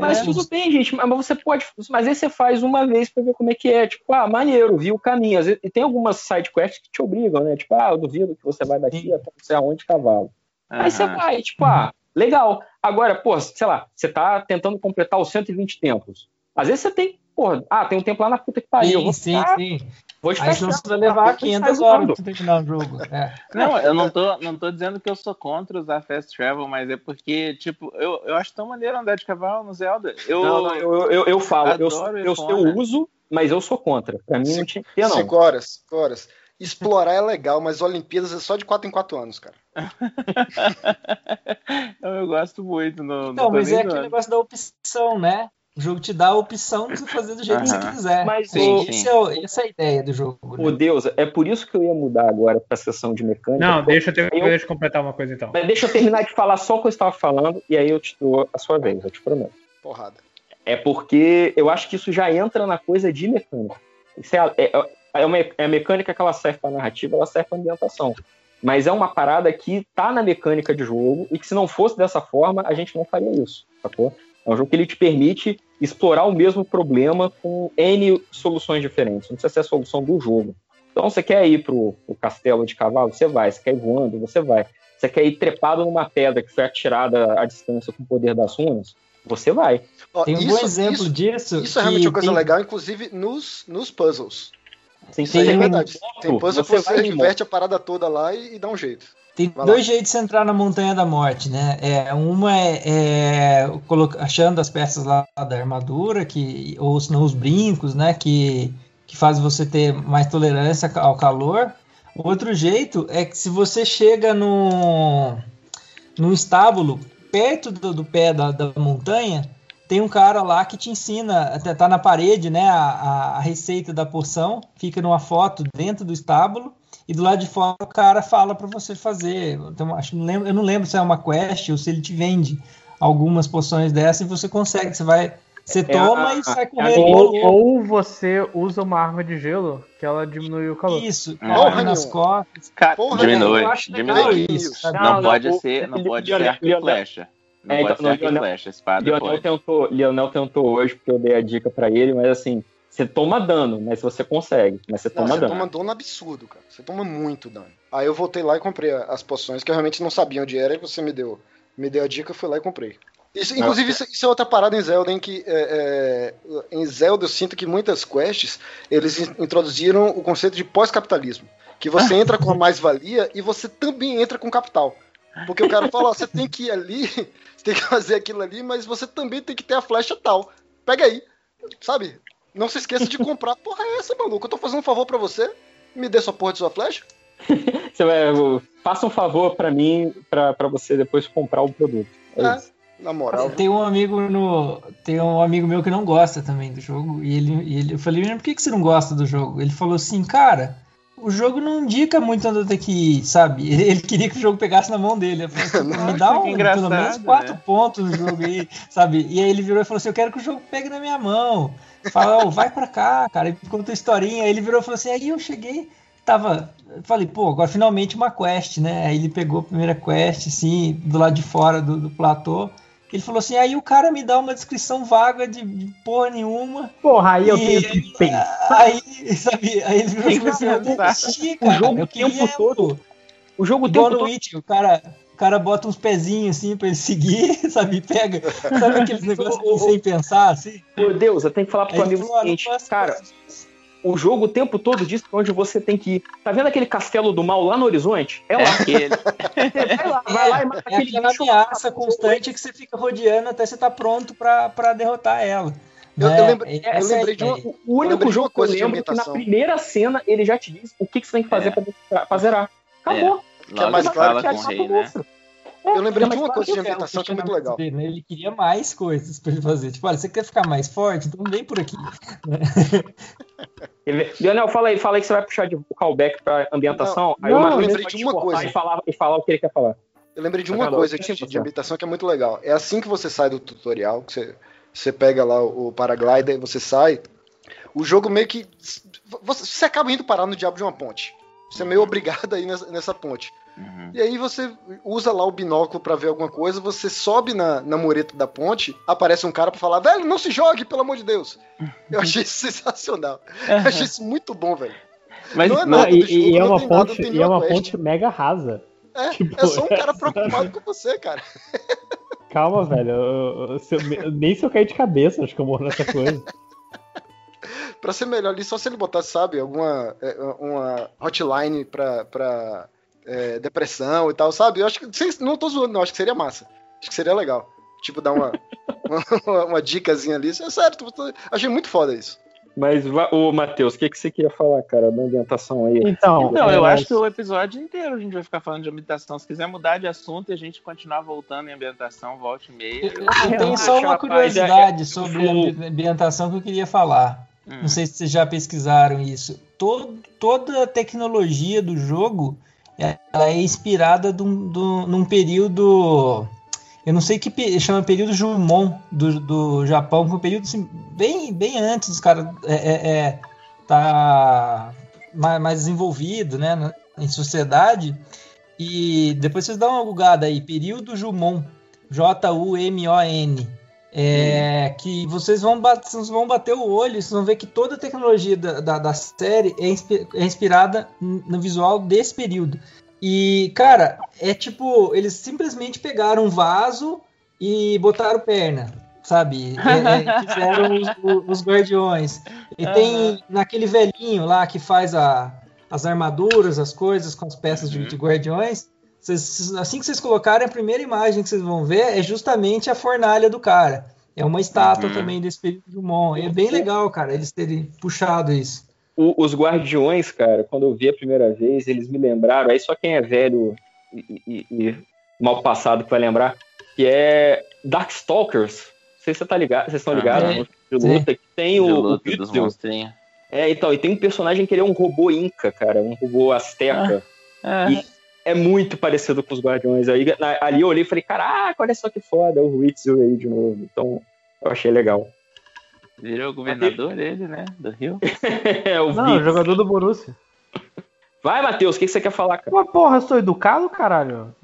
Mas é, tudo uns- bem, gente, mas você pode. Mas aí você faz uma vez pra ver como é que é. Tipo, ah, maneiro, viu o caminho. E tem algumas sidequests que te obrigam, né? Tipo, ah, eu duvido que você vai daqui Sim. até não sei aonde de cavalo. Aí você vai, tipo, ah, legal. Agora, pô, sei lá, você tá tentando completar os 120 templos. Às vezes você tem, pô, ah, tem um tempo lá na puta que pariu. eu Sim, vou sim, ficar- sim. Vou Aí senão você vai levar 500 horas pra terminar o jogo. É. Não, eu não tô, não tô dizendo que eu sou contra usar fast travel, mas é porque, tipo, eu, eu acho tão maneiro andar de cavalo no Zelda. Eu, Não, não, eu, eu, eu falo, eu, eu, eu uso, mas eu sou contra. Pra mim não tinha que ter, não. Cinco horas, cinco horas. Explorar é legal, mas Olimpíadas é só de 4 em 4 anos, cara. eu, eu gosto muito. No, Então, no mas é torneio do aquele negócio da opção, né? O jogo te dá a opção de você fazer do jeito que Aham. você quiser. Mas Sim, o- sim. Esse é essa é a ideia do jogo. né? Deus, é por isso que eu ia mudar agora pra sessão de mecânica. Não, deixa eu, ter, Eu- deixa eu completar uma coisa então. Mas deixa eu terminar de falar só o que eu estava falando e aí eu te dou a sua vez, eu te prometo. Porrada. É porque eu acho que isso já entra na coisa de mecânica. Isso é, é, é, uma, é a mecânica que ela serve para narrativa, ela serve para ambientação. Mas é uma parada que tá na mecânica de jogo e que se não fosse dessa forma, a gente não faria isso, sacou? É um jogo que ele te permite explorar o mesmo problema com N soluções diferentes. Não precisa ser a solução do jogo. Então, você quer ir pro, pro castelo de cavalo? Você vai. Você quer ir voando? Você vai. Você quer ir trepado numa pedra que foi atirada à distância com o poder das runas? Você vai. Ó, Tem um isso, bom exemplo isso, disso. isso é realmente que uma coisa tem- legal, inclusive nos, nos puzzles. Sem Isso aí é sair verdade. Tem puzzle que você você vai a parada toda lá e, e dá um jeito. Tem Vai lá. dois jeitos de você entrar na Montanha da Morte, né? É, uma é, é achando as peças lá da armadura, que, ou senão os brincos, né? Que, que faz você ter mais tolerância ao calor. Outro jeito é que se você chega no, num estábulo perto do, do pé da, da montanha, tem um cara lá que te ensina, tá na parede, né? A, a- a receita da poção, fica numa foto dentro do estábulo. E do lado de fora o cara fala para você fazer. Então, acho, não lembro, eu não lembro se é uma quest ou se ele te vende algumas poções dessa e você consegue. Você vai. Você toma a- e sai correndo. Ou, ou você usa uma arma de gelo que ela diminui o calor. Isso, Porra corre nas costas. Cara, Porra, diminui, eu acho legal diminui. isso. Não, Não, não, pode o- ser, não pode ser arco e flecha. Não É, pode então, ser não, arco e flecha, espada Lionel pode. tentou, Lionel tentou hoje, porque eu dei a dica pra ele, mas assim, você toma dano, mas você consegue, mas você Não, toma você dano. toma dano absurdo, cara. Você toma muito dano. Aí eu voltei lá e comprei as poções, que eu realmente não sabia onde era, e você me deu, me deu a dica, eu fui lá e comprei. Isso, inclusive, isso, isso é outra parada em Zelda, em que é, é, em Zelda eu sinto que muitas quests eles in- introduziram o conceito de pós-capitalismo. Que você entra com a mais-valia e você também entra com capital. Porque o cara fala, ó, você tem que ir ali, você tem que fazer aquilo ali, mas você também tem que ter a flecha tal. Pega aí, sabe? Não se esqueça de comprar. Porra, é essa, maluco? Eu tô fazendo um favor pra você. Me dê sua porra de sua flecha. Você vai, faça um favor pra mim, pra pra você depois comprar o produto. É É. isso. Na moral. Tem um amigo no. Tem um amigo meu que não gosta também do jogo. E ele, e ele eu falei, "Menino, por que, que você não gosta do jogo? Ele falou assim, cara, o jogo não indica muito onde eu tenho que ir, sabe? Ele, ele queria que o jogo pegasse na mão dele. Falei, me dá que um, pelo menos quatro né? pontos no jogo aí, sabe? E aí ele virou e falou assim: Eu quero que o jogo pegue na minha mão. Fala, "Ó, vai pra cá, cara, e conta a historinha. Aí ele virou e falou assim: Aí eu cheguei. tava. Falei, pô, agora finalmente uma quest, né? Aí ele pegou a primeira quest, assim, do lado de fora do, do platô. Ele falou assim, aí o cara me dá uma descrição vaga de, de porra nenhuma. Porra, aí eu tenho que pensar. Aí, sabe, aí ele virou que assim, eu desisti, O cara. jogo eu o tempo todo. O jogo o Igual tempo todo. O cara, o cara bota uns pezinhos assim pra ele seguir, sabe? Pega, sabe aqueles negócios sem pensar, assim? Meu Deus, eu tenho que falar pro Aí teu amigo o falou, "Ah, não seguinte, cara, isso." O jogo o tempo todo diz pra onde você tem que ir. Tá vendo aquele castelo do mal lá no horizonte? É É lá. aquele. Vai lá, vai lá e mata É aquele aquela bicho. ameaça constante que você fica rodeando até você tá pronto pra, pra derrotar ela. Eu- eu lembrei- eu Essa é a lembrei de uma- ideia. O único lembrei jogo uma coisa que eu lembro que na primeira cena ele já te diz o que, que você tem que fazer É. pra, pra zerar. Acabou. Que é mais claro que com o rei, né? Eu lembrei de uma coisa de é, ambientação que é muito legal. Né? Ele queria mais coisas pra ele fazer. Tipo, olha, você quer ficar mais forte? Então vem por aqui. Leonel, fala aí, fala aí que você vai puxar de, o callback pra ambientação. aí não, o eu lembrei de uma coisa. E falar, e falar o que ele quer falar. Eu lembrei de uma coisa Eu de, de ambientação que é muito legal. É assim que você sai do tutorial, que você, você pega lá o paraglider e você sai, o jogo meio que. Você, você acaba indo parar no diabo de uma ponte. Você é meio obrigado a ir nessa, nessa ponte. Uhum. E aí você usa lá o binóculo pra ver alguma coisa, você sobe na, na mureta da ponte, aparece um cara pra falar, velho, não se jogue, pelo amor de Deus. Eu achei isso sensacional. Eu achei isso muito bom, velho. Mas Não é Não, nada e, jogo, e é uma nada, ponte, tem e é uma quest. ponte mega rasa. É, Tipo, é só um cara preocupado com você, cara. Calma, velho. eu- eu- eu- nem se eu cair de cabeça, acho que eu morro nessa coisa. Pra ser melhor ali, só se ele botasse, sabe, alguma é, uma hotline pra, pra é, depressão e tal, sabe? Eu acho que. Não tô zoando, não, acho que seria massa. Acho que seria legal. Tipo, dar uma, uma, uma dicasinha ali. É sério, tô- tô- achei muito foda isso. Mas, ô Matheus, o que, que você queria falar, cara, da ambientação aí? Então, Não, é, eu mas- acho que o episódio inteiro a gente vai ficar falando de ambientação. Se quiser mudar de assunto e a gente continuar voltando em ambientação, volte e meia. Eu, eu tenho só uma curiosidade sobre o- a ambi- ambientação que eu queria falar. Hum. Não sei se vocês já pesquisaram isso. Todo- toda a tecnologia do jogo ela é inspirada dum- num período. Eu não sei que chama período Jumon do, do Japão, um período assim, bem, bem antes dos caras é, é, é, tá mais, mais desenvolvido né, em sociedade. E depois vocês dão uma bugada aí, período Jumon, J-U-M-O-N. É, que vocês vão, bat- vocês vão bater o olho, vocês vão ver que toda a tecnologia da, da, da série é, inspi- é inspirada no visual desse período. E, cara, é tipo, eles simplesmente pegaram um vaso e botaram perna, sabe? É, é, fizeram os, os guardiões. E tem naquele velhinho lá que faz a, as armaduras, as coisas com as peças de, de guardiões. Vocês- assim que vocês colocarem, a primeira imagem que vocês vão ver é justamente a fornalha do cara. É uma estátua Uhum. também desse período do Mon. E é bem legal, cara, eles terem puxado isso. O- os Guardiões, cara, quando eu vi a primeira vez, eles me lembraram, aí só quem é velho e, e- e mal passado que vai lembrar, que é Darkstalkers. Não sei se você tá ligado, vocês estão Ah, ligados, é. de Sim. luta, que tem De o, o luta dos Witzel. monstrinhos. É, então, e tem um personagem que ele é um robô inca, cara, um robô asteca. Ah, E é muito parecido com os Guardiões. Aí, na- ali eu olhei e falei, caraca, olha só que foda, é o Witzel aí de novo. Então, eu achei legal. virou o governador dele, né? Do Rio. é, o Não, Witzel. jogador do Borussia. Vai, Matheus, o que que você quer falar, cara? Mas porra, eu sou educado, caralho?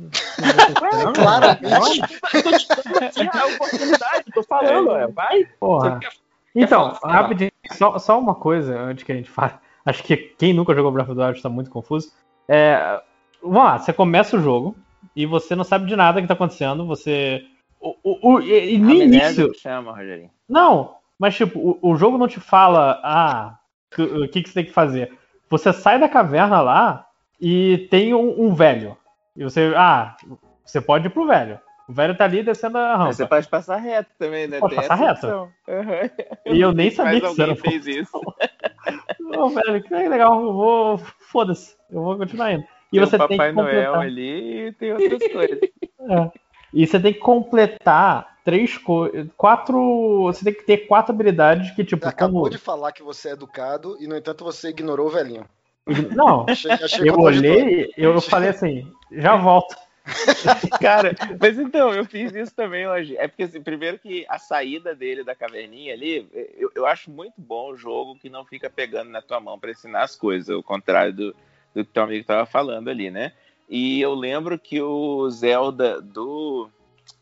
Claramente. Eu tô te dando aqui a oportunidade, tô falando, é. vai. Porra. Você quer- Então, falar? rapidinho, só, só uma coisa antes que a gente fale. Acho que quem nunca jogou Breath of the Wild está muito confuso. É, vamos lá, você começa o jogo e você não sabe de nada que tá acontecendo. Você. O, o, o- e, e no Amnésia início. chama, Rogerinho. Não, mas tipo, o, o jogo não te fala, ah, o que, que você tem que fazer. Você sai da caverna lá e tem um, um velho. E você, ah, você pode ir pro velho. O velho tá ali descendo a rampa. Mas você pode passar reto também, né? Pode passar reto. Aham. E eu nem Mas sabia que alguém fez isso. Ô, velho, que legal, eu vou. Foda-se, eu vou continuar indo. E tem você o tem Papai que Noel completar. ali e tem outras coisas. É. E você tem que completar três coisas. Quatro. Você tem que ter quatro habilidades que, tipo, Você acabou como. de falar que você é educado e, no entanto, você ignorou o velhinho. Não, Achei, achei eu olhei, eu falei assim, já volto. Cara, mas então, eu fiz isso também hoje. É porque, assim, primeiro que a saída dele da caverninha ali, eu, eu acho muito bom o jogo que não fica pegando na tua mão pra ensinar as coisas, ao contrário do, do que teu amigo tava falando ali, né? E eu lembro que o Zelda do.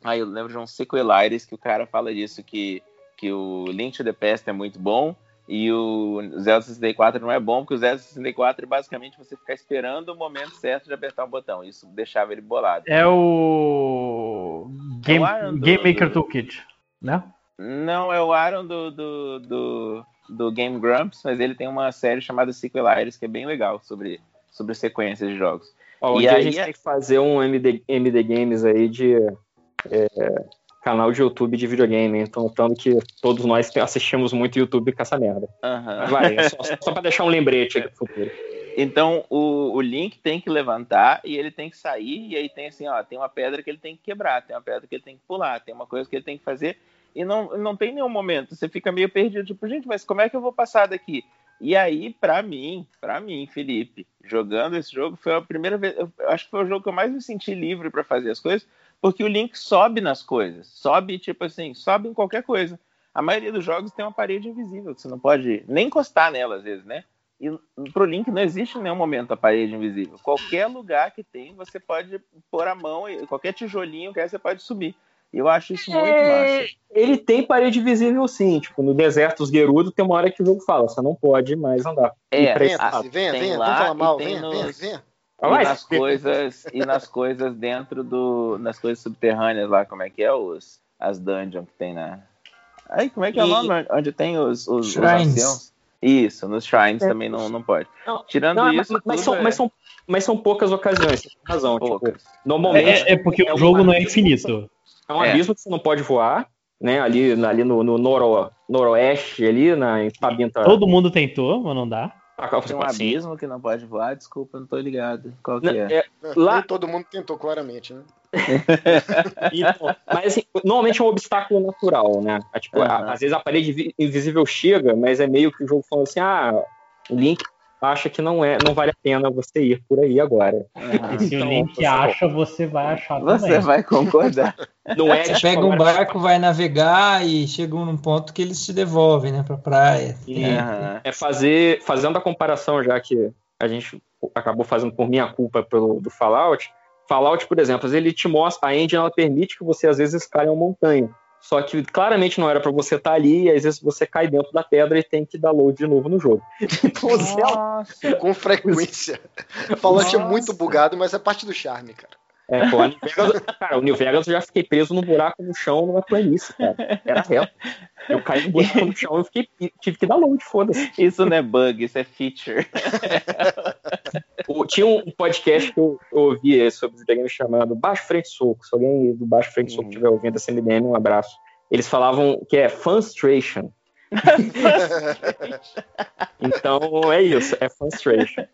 Ah, eu lembro de um Sequelares que o cara fala disso, que, que o Link to the Past é muito bom e o Zelda 64 não é bom, porque o Zelda 64 é basicamente você ficar esperando o momento certo de apertar um botão. Isso deixava ele bolado. É o. Game, É o Iron do- Game Maker do- Toolkit, né? Não, é o Aaron do, do, do, do Game Grumps, mas ele tem uma série chamada Sequelares que é bem legal sobre, sobre sequências de jogos. Ó, E aí a gente é- tem que fazer um MD, MD Games aí de é, canal de YouTube de videogame. Então, tanto que todos nós assistimos muito YouTube com essa merda. Mas vai, é só, só pra deixar um lembrete aí pro futuro. Então o, o Link tem que levantar e ele tem que sair, e aí tem assim, ó, tem uma pedra que ele tem que quebrar, tem uma pedra que ele tem que pular, tem uma coisa que ele tem que fazer, e não, não tem nenhum momento. Você fica meio perdido, tipo, gente, mas como é que eu vou passar daqui? E aí, pra mim, pra mim, Felipe, jogando esse jogo, foi a primeira vez. Eu acho que foi o jogo que eu mais me senti livre pra fazer as coisas, porque o Link sobe nas coisas. Sobe, tipo assim, sobe em qualquer coisa. A maioria dos jogos tem uma parede invisível, que você não pode nem encostar nela, às vezes, né? E pro Link não existe em nenhum momento a parede invisível. Qualquer lugar que tem, você pode pôr a mão, qualquer tijolinho que é, você pode subir. Eu acho isso muito É, massa. Ele tem parede visível sim. Tipo, no deserto dos Gerudo tem uma hora que o jogo fala, você não pode mais andar. É, E pra Venha, venha, tem venha, vamos falar e mal, tem venha, venha, nos- venha. E nas coisas e nas coisas dentro do nas coisas subterrâneas lá, como é que é os as dungeons que tem na Aí, como é que é o E- nome? Onde tem os, os, os Shrines. anciãos? Isso, nos shrines É. também não, não pode. Não, Tirando Não, mas, isso, mas tudo são, é mas, são, mas são poucas ocasiões, você tem razão. Tipo, poucas. normalmente É, é porque é o jogo não é infinito. É um É. abismo que você não pode voar, né? Ali, ali no, no noro, noroeste, ali na, em Tabinta. Todo mundo tentou, mas não dá. Tem um abismo que não pode voar, desculpa, não tô ligado. Qual que Não, é? é, Lá- Nem todo mundo tentou claramente, né? então, mas assim, normalmente é um obstáculo natural, né? É, tipo, Aham. a- às vezes a parede vi- invisível chega, mas é meio que o jogo falando assim: ah, o Link acha que não, é, não vale a pena você ir por aí agora. Aham. E se o Então, Link você- acha, você vai achar Você também. vai concordar. Não é Você tipo, pega um barco, vai navegar e chega num ponto que eles te devolvem, né, pra praia. Aham. é fazer, fazendo a comparação, já que a gente acabou fazendo por minha culpa pelo, do Fallout. Fallout, por exemplo, ele te mostra, a engine ela permite que você às vezes escale uma montanha. Só que claramente não era pra você estar ali, e às vezes você cai dentro da pedra e tem que dar load de novo no jogo. Então, o Zelda, Nossa. Com frequência. Fallout é Nossa. muito bugado, mas é parte do charme, cara. é, pô, Vegas, cara, o New Vegas eu já fiquei preso num buraco no chão numa planície, cara. Era reto. Eu caí no buraco no chão e fiquei, tive que dar load, foda-se. Isso não é bug, isso é feature. O- Tinha um podcast que eu, eu ouvi sobre videogame chamado Baixo Frente Soco. Se alguém do Baixo Frente Soco Uhum. estiver ouvindo esse MDM, um abraço. Eles falavam que é Funstration. então é isso, é Funstration.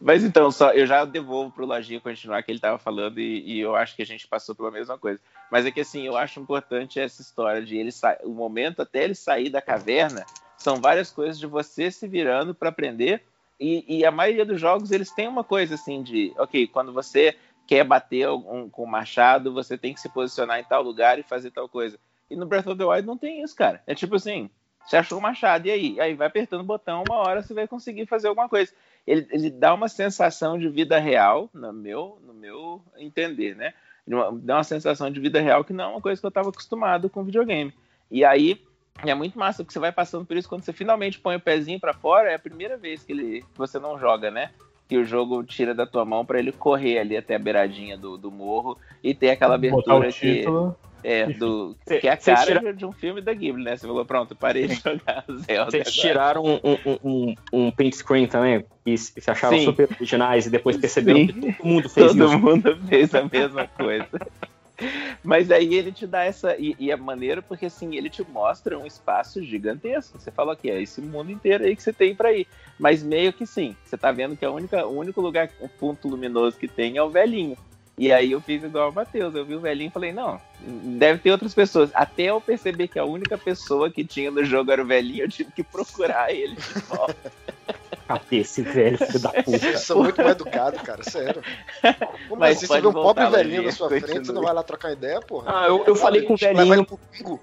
Mas então, só eu já devolvo pro Lojinha continuar que ele tava falando e, e eu acho que a gente passou pela mesma coisa. Mas é que assim, eu acho importante essa história de ele o momento até ele sair da caverna, são várias coisas de você se virando para aprender. E, e a maioria dos jogos eles têm uma coisa assim de, ok, quando você quer bater com o machado, você tem que se posicionar em tal lugar e fazer tal coisa. E no Breath of the Wild não tem isso, cara. É tipo assim, você achou o machado, e aí? Aí vai apertando o botão, uma hora você vai conseguir fazer alguma coisa ele, ele dá uma sensação de vida real, no meu, no meu entender, né? Uma- Dá uma sensação de vida real que não é uma coisa que eu estava acostumado com videogame. E aí é muito massa porque você vai passando por isso quando você finalmente põe o pezinho para fora, é a primeira vez que, ele, que você não joga, né? Que o jogo tira da tua mão para ele correr ali até a beiradinha do, do morro e ter aquela abertura que é do Cê- que é a cara tira- de um filme da Ghibli, né? Você falou, pronto, parei de jogar Zelda. Vocês tiraram um, um, um, um print screen também, e se acharam Sim. super originais, e depois perceberam Sim. que todo mundo fez Todo isso. mundo fez a mesma coisa. Mas aí ele te dá essa. E, e é maneiro porque assim, ele te mostra um espaço gigantesco. Você fala que é esse mundo inteiro aí que você tem pra ir. Mas meio que sim, você tá vendo que a única, o único lugar, o ponto luminoso que tem é o velhinho. E aí eu fiz igual o Matheus, eu vi o velhinho e falei, não, deve ter outras pessoas. Até eu perceber que a única pessoa que tinha no jogo era o velhinho, eu tive que procurar ele de volta. Cadê esse velho filho da puta? Vocês são muito mal educados, cara, sério. Como Mas assim? Você vê um pobre velhinho na sua frente, você não vai lá trocar ideia, porra? Ah, eu, eu falei com o velhinho. pro bingo.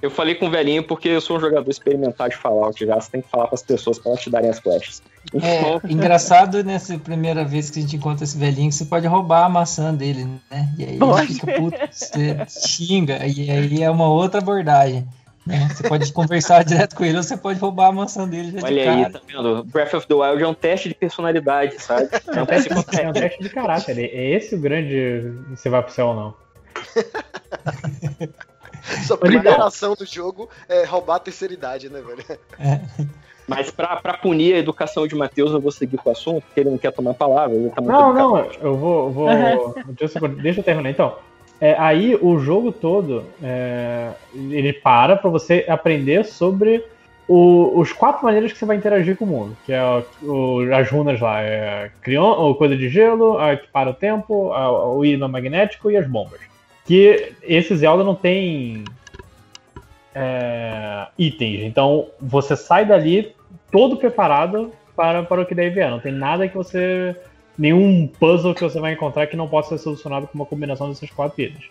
Eu falei com o velhinho porque eu sou um jogador experimental de Fallout já. Você tem que falar pras pessoas pra elas te darem as quests. Então, É, engraçado nessa primeira vez que a gente encontra esse velhinho, que você pode roubar a maçã dele, né? E aí ele Pode. fica puto, você xinga, e aí é uma outra abordagem. né? Você pode conversar direto com ele ou você pode roubar a maçã dele já de olha aí, cara. tá vendo? Breath of the Wild é um teste de personalidade, sabe? É um teste de É um teste de caráter. É esse o grande. Se vai pro céu ou não. Sua primeira ação do jogo é roubar a terceira idade, né, velho? Mas pra, pra punir a educação de Matheus, eu vou seguir com o assunto, porque ele não quer tomar a palavra. Ele tá muito Não, educado. não, eu vou. vou deixa, eu, deixa eu terminar. Então, é, aí o jogo todo é, ele para pra você aprender sobre o- os quatro maneiras que você vai interagir com o mundo, que é o- o- as runas lá, é crion, ou coisa de gelo, a que para o tempo, a- o imã magnético e as bombas. Que esse Zelda não tem é, itens, então você sai dali todo preparado para, para o que deve vier. Não tem nada que você nenhum puzzle que você vai encontrar que não possa ser solucionado com uma combinação desses quatro itens.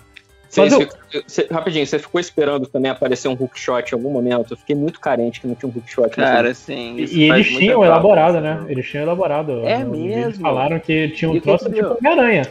Eu- você- você- rapidinho, você ficou esperando também aparecer um hookshot em algum momento? Eu fiquei muito carente que não tinha um hookshot. Cara, sim. E, eles tinham elaborado, assim. né? Eles tinham elaborado. É no mesmo? Falaram que tinha E um troço que tipo? Homem-Aranha.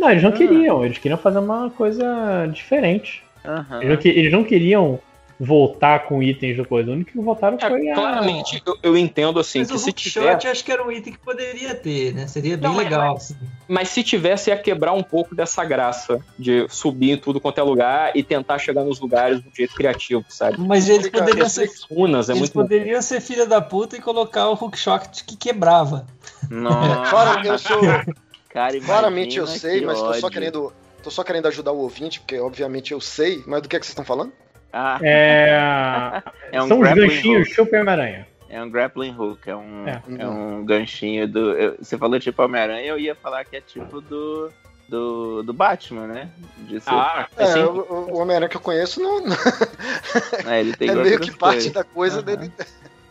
Não, eles não Ah. queriam, eles queriam fazer uma coisa diferente. Aham. Eles, não, que- eles não queriam voltar com itens do coisa. O único que voltaram É, foi a. claramente, eu, eu entendo assim, Mas que o se tiver, eu acho que era um item que poderia ter, né? Seria bem Não, legal. assim. mas se tivesse ia quebrar um pouco dessa graça de subir em tudo quanto é lugar e tentar chegar nos lugares do jeito criativo, sabe? Mas eles Obrigado. poderiam ser, runas é eles muito bom. poderiam ser filha da puta e colocar o hookshot que quebrava. Nossa. Claro, eu sou. Cara, Claramente eu sei, que mas tô só querendo. Tô só querendo ajudar o ouvinte, porque obviamente eu sei, mas do que, é que vocês estão falando? Ah, É... é um São os ganchinhos hook. Super Homem-Aranha. É um grappling hook, é um, É. é. um ganchinho do. eu- você falou tipo Homem-Aranha, eu ia falar que é tipo do. Do, do Batman, né? De ser- Ah, É, assim, o, o Homem-Aranha que eu conheço não, é, ele tem é meio que parte coisas. da coisa Aham. dele.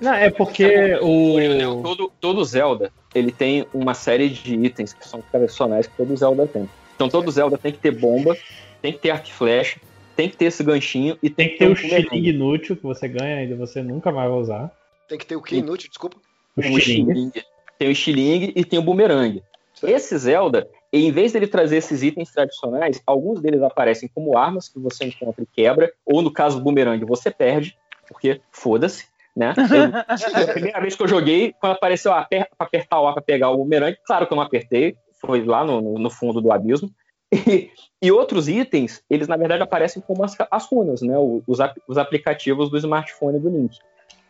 Não, é porque o. todo, todo Zelda, ele tem uma série de itens que são tradicionais que todo Zelda tem. Então todo Zelda tem que ter bomba, tem que ter arco e flecha, tem que ter esse ganchinho e Tem que ter um o estilingue inútil que você ganha e você nunca mais vai usar. Tem que ter o que inútil, desculpa. O um. Tem o estilingue e tem o bumerangue. Esse Zelda, em vez dele trazer esses itens tradicionais, alguns deles aparecem como armas que você encontra e quebra, ou no caso do bumerangue, você perde, porque foda-se, né? Eu- a primeira vez que eu joguei, quando apareceu ah, aper- apertar o A pra pegar o bumerangue, claro que eu não apertei, foi lá no, no- fundo do abismo. E, e outros itens, eles na verdade aparecem como as, as runas, né? Os, os aplicativos do smartphone do Link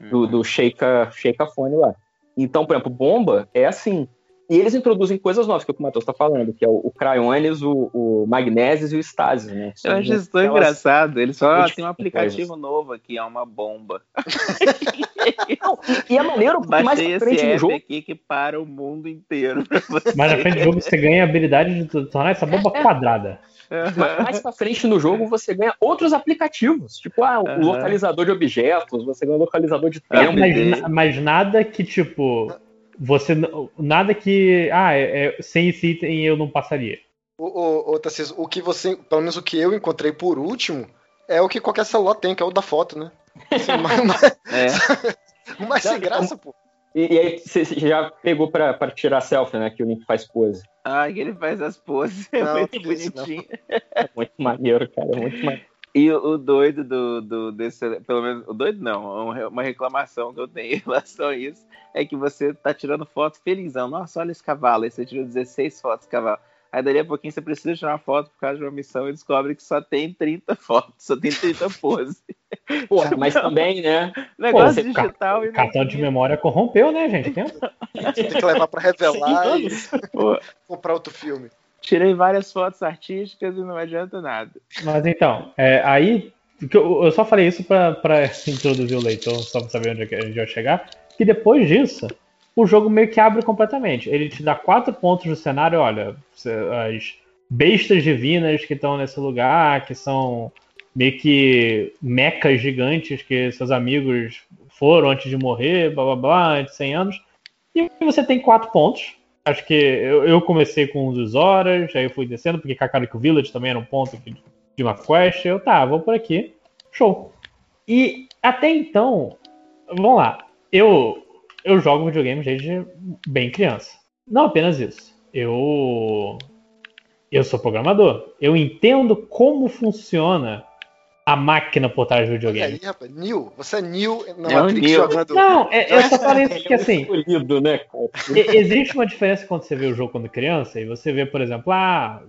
do, do Sheikah, Sheikah Phone lá. Então, por exemplo, bomba é assim. E eles introduzem coisas novas, que é o que o Matheus está falando, que é o, o Cryones, o, o Magnésios e o Stasis, né? Eu acho isso tão engraçado. Eles falam, ah, Muito tem um coisas. aplicativo novo aqui, é uma bomba. Não, e, é maneiro, porque mais Baixei pra frente esse no app jogo, aqui que para o mundo inteiro. Mas na frente do jogo você ganha a habilidade de tornar essa bomba quadrada. ma- mais pra frente no jogo você ganha outros aplicativos, tipo ah, o Aham. localizador de objetos, você ganha o localizador de Ah, tempo. mas, mas nada que, tipo, você. Nada que. Ah, é- é- sem esse item eu não passaria. O, o, o, Tarcísio, o que você, pelo menos o que eu encontrei por último, é o que qualquer celular tem, que é o da foto, né? Assim, mas, mas, É. mas sem graça, pô. E, e aí você já pegou pra, pra tirar selfie, né? Que o Link faz pose. Ah, que ele faz as poses. É muito tudo isso bonitinho. É muito maneiro, cara. É muito maneiro. E o, o doido do, do desse, pelo menos, o doido não, re- uma reclamação que eu tenho em relação a isso é que você tá tirando foto felizão. Nossa, olha esse cavalo, aí você tirou 16 fotos de cavalo. Aí dali a pouquinho você precisa tirar uma foto por causa de uma missão e descobre que só tem 30 fotos, só tem 30 poses. Porra, mas também, né? Negócio você- digital e O cartão de memória corrompeu, né, gente? Tem- Tem que levar pra revelar e Pô, comprar outro filme. Tirei várias fotos artísticas e não adianta nada. Mas então, é, aí. Eu, só falei isso pra introduzir o leitor, só pra saber onde é a gente vai chegar. Que depois disso, o jogo meio que abre completamente. Ele te dá quatro pontos no cenário, olha, as bestas divinas que estão nesse lugar, que são meio que mecas gigantes que seus amigos foram antes de morrer, blá blá blá, antes de 100 anos. E você tem quatro pontos. Acho que eu, eu comecei com um dos horas, aí eu fui descendo, porque Kakariko Village também era um ponto que- de uma quest. Eu, tá, vou por aqui. Show. E até então, vamos lá, eu, eu jogo videogame desde bem criança. Não apenas isso. Eu eu sou programador. Eu entendo como funciona a máquina por trás do videogame. aí, rapaz. Nil, você é Nil na É o Matrix Neo. jogando. Não, é- eu só falei isso porque assim, Escolhido, né? E- Existe uma diferença quando você vê o jogo quando criança e você vê, por exemplo, ah,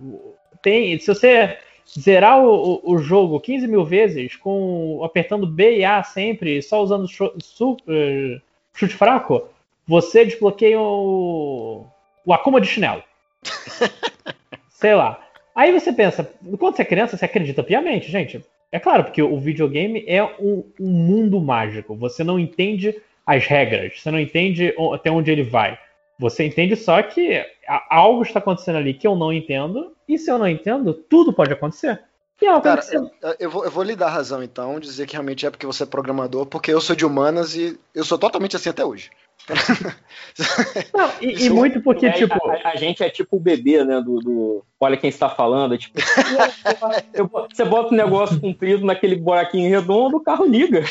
tem, se você zerar o, o- o jogo 15 mil vezes com apertando B e A sempre, só usando chu- su- eh, chute fraco, você desbloqueia o, o Akuma de chinelo. Sei lá. Aí você pensa, quando você é criança, você acredita piamente, gente. É claro, porque o videogame é um, um mundo mágico. Você não entende as regras, você não entende até onde ele vai. Você entende só que algo está acontecendo ali que eu não entendo, e se eu não entendo, tudo pode acontecer. E é uma coisa Cara, que você... eu, eu vou, eu vou lhe dar razão então, dizer que realmente é porque você é programador, porque eu sou de humanas e eu sou totalmente assim até hoje. Não, e, e muito porque, É, tipo. a, a gente é tipo o bebê, né? Do, do- Olha quem está falando. é tipo, eu- você bota um negócio comprido naquele buraquinho redondo, o carro liga.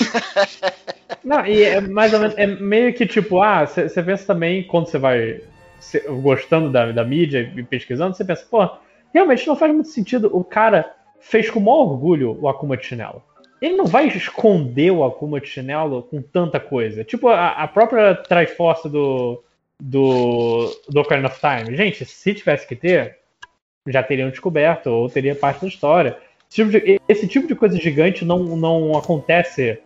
Não, e é mais ou menos. É meio que tipo, ah, você pensa também, quando você vai cê- gostando da, da mídia e pesquisando, você pensa, pô, realmente não faz muito sentido. O cara fez com o maior orgulho o Akuma de chinelo. Ele não vai esconder o Akuma de chinelo com tanta coisa. Tipo a, a própria Triforce do, do, do Ocarina of Time. Gente, se tivesse que ter, já teriam descoberto, ou teria parte da história. Esse tipo de, esse tipo de coisa gigante não, não acontece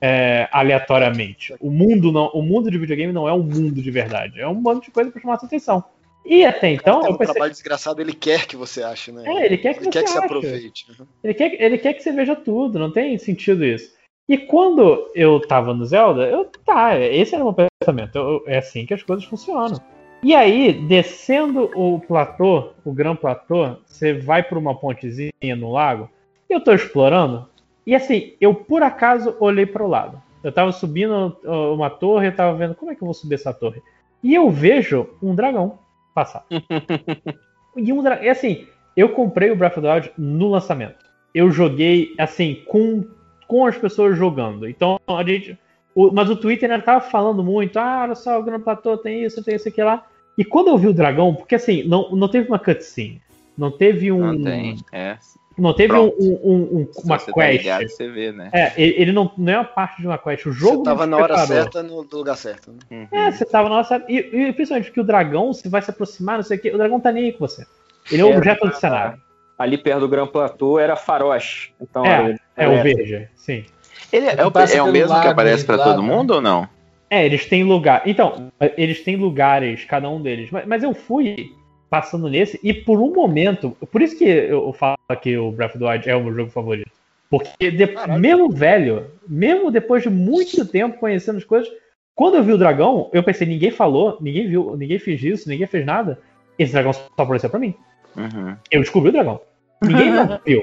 é, aleatoriamente. O mundo, não, o mundo de videogame não é um mundo de verdade. É um monte de coisa pra chamar sua atenção. E até então, Tem eu um pensei. trabalho desgraçado, ele quer que você ache, né? É, ele quer que ele você quer que você aproveite. Uhum. Ele quer, ele quer que você veja tudo, não tem sentido isso. E quando eu tava no Zelda, eu, tá, esse era o meu pensamento. eu- é assim que as coisas funcionam. E aí, descendo o platô, o Gran Platô, você vai por uma pontezinha no lago, eu tô explorando, e assim, eu por acaso olhei para o lado. Eu tava subindo uh, uma torre, eu tava vendo como é que eu vou subir essa torre. E eu vejo um dragão passar. e um dragão. E assim, eu comprei o Breath of the Wild no lançamento. Eu joguei, assim, com, com as pessoas jogando. Então, a gente. o- mas o Twitter ainda tava falando muito, ah, olha só, o Gran Platô tem isso, tem isso aqui lá. E quando eu vi o dragão, porque assim, não, não teve uma cutscene. Não teve um. Não tem. É. Não teve um, um- um- um- uma você tá quest. ligado, você vê, né? É, ele, ele não, não é uma parte de uma quest. O jogo Você tava na hora preparou. certa, no lugar certo. Né? Uhum. É, você tava na hora certa. E, e principalmente porque o dragão, se vai se aproximar, não sei o quê, o dragão tá nem aí com você. Ele é o É, objeto do tá, cenário. Ali perto do Gran Platô era faroche. Então, É, é o é, verde, sim. Ele é, que o, é o pelo mesmo que aparece do todo lado, mundo ou não? É, eles têm lugar. Então, eles têm lugares, cada um deles. Mas, mas eu fui passando nesse e por um momento. Por isso que eu falo que o Breath of the Wild é o meu jogo favorito. Porque de- mesmo velho, mesmo depois de muito tempo conhecendo as coisas, quando eu vi o dragão, eu pensei, ninguém falou, ninguém viu, ninguém fez isso, ninguém fez nada. Esse dragão só apareceu pra mim. Uhum. Eu descobri o dragão. Ninguém não viu.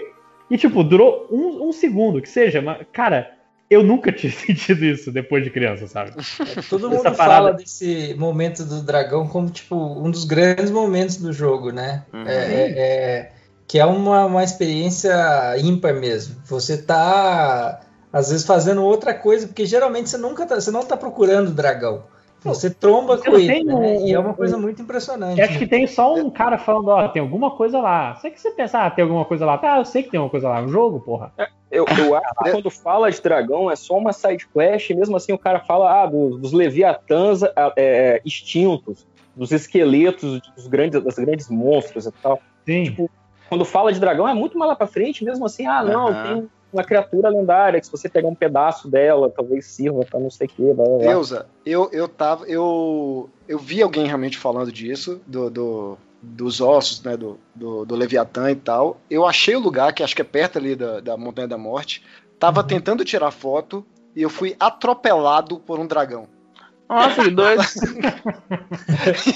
E, tipo, durou um, um segundo, que seja, mas, cara, eu nunca tinha sentido isso depois de criança, sabe? Todo mundo parada- fala desse momento do dragão como tipo um dos grandes momentos do jogo, né? Uhum. É, é- é- que é uma, uma experiência ímpar mesmo. Você tá às vezes fazendo outra coisa, porque geralmente você nunca tá, você não tá procurando o dragão. Você tromba Você com ele, né? um- E é uma coisa muito impressionante. Eu acho que tem só um cara falando, ó, tem alguma coisa lá. Sei que você pensa, ah, tem alguma coisa lá. Tá, eu sei que tem alguma coisa lá. É um jogo, porra. Eu, eu acho que quando fala de dragão é só uma side quest, e mesmo assim o cara fala ah, do- dos leviatãs ah, é, extintos, dos esqueletos dos grandes, das grandes monstros e tal. Sim. Quando fala de dragão é muito mais lá pra frente, mesmo assim, ah, não, Aham. tem uma criatura lendária que se você pegar um pedaço dela, talvez sirva pra não sei o que, blá, blá, blá. Deusa, eu, eu tava. Eu, eu vi alguém realmente falando disso, do, do- dos ossos, né? Do, do, do Leviatã e tal. Eu achei o lugar, que acho que é perto ali da, da Montanha da Morte. Tava tentando tirar foto e eu fui atropelado por um dragão. Nossa, que doido.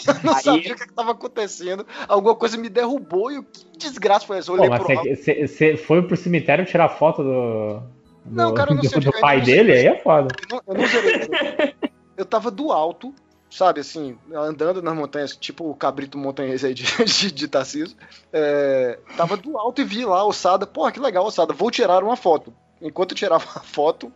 Eu não Aí- sabia o que estava acontecendo. Alguma coisa me derrubou e o que desgraça foi essa? Eu Pô, mas você- foi pro cemitério tirar foto do. do Não, cara, eu não sei do, do eu pai sei. dele, aí é foda. Eu não, eu não zerei. Eu tava do alto, sabe, assim, andando nas montanhas, tipo o cabrito montanhês aí de, de, de Tarcísio. É, tava do alto e vi lá a ossada. Porra, que legal a ossada. Vou tirar uma foto. Enquanto eu tirava a foto,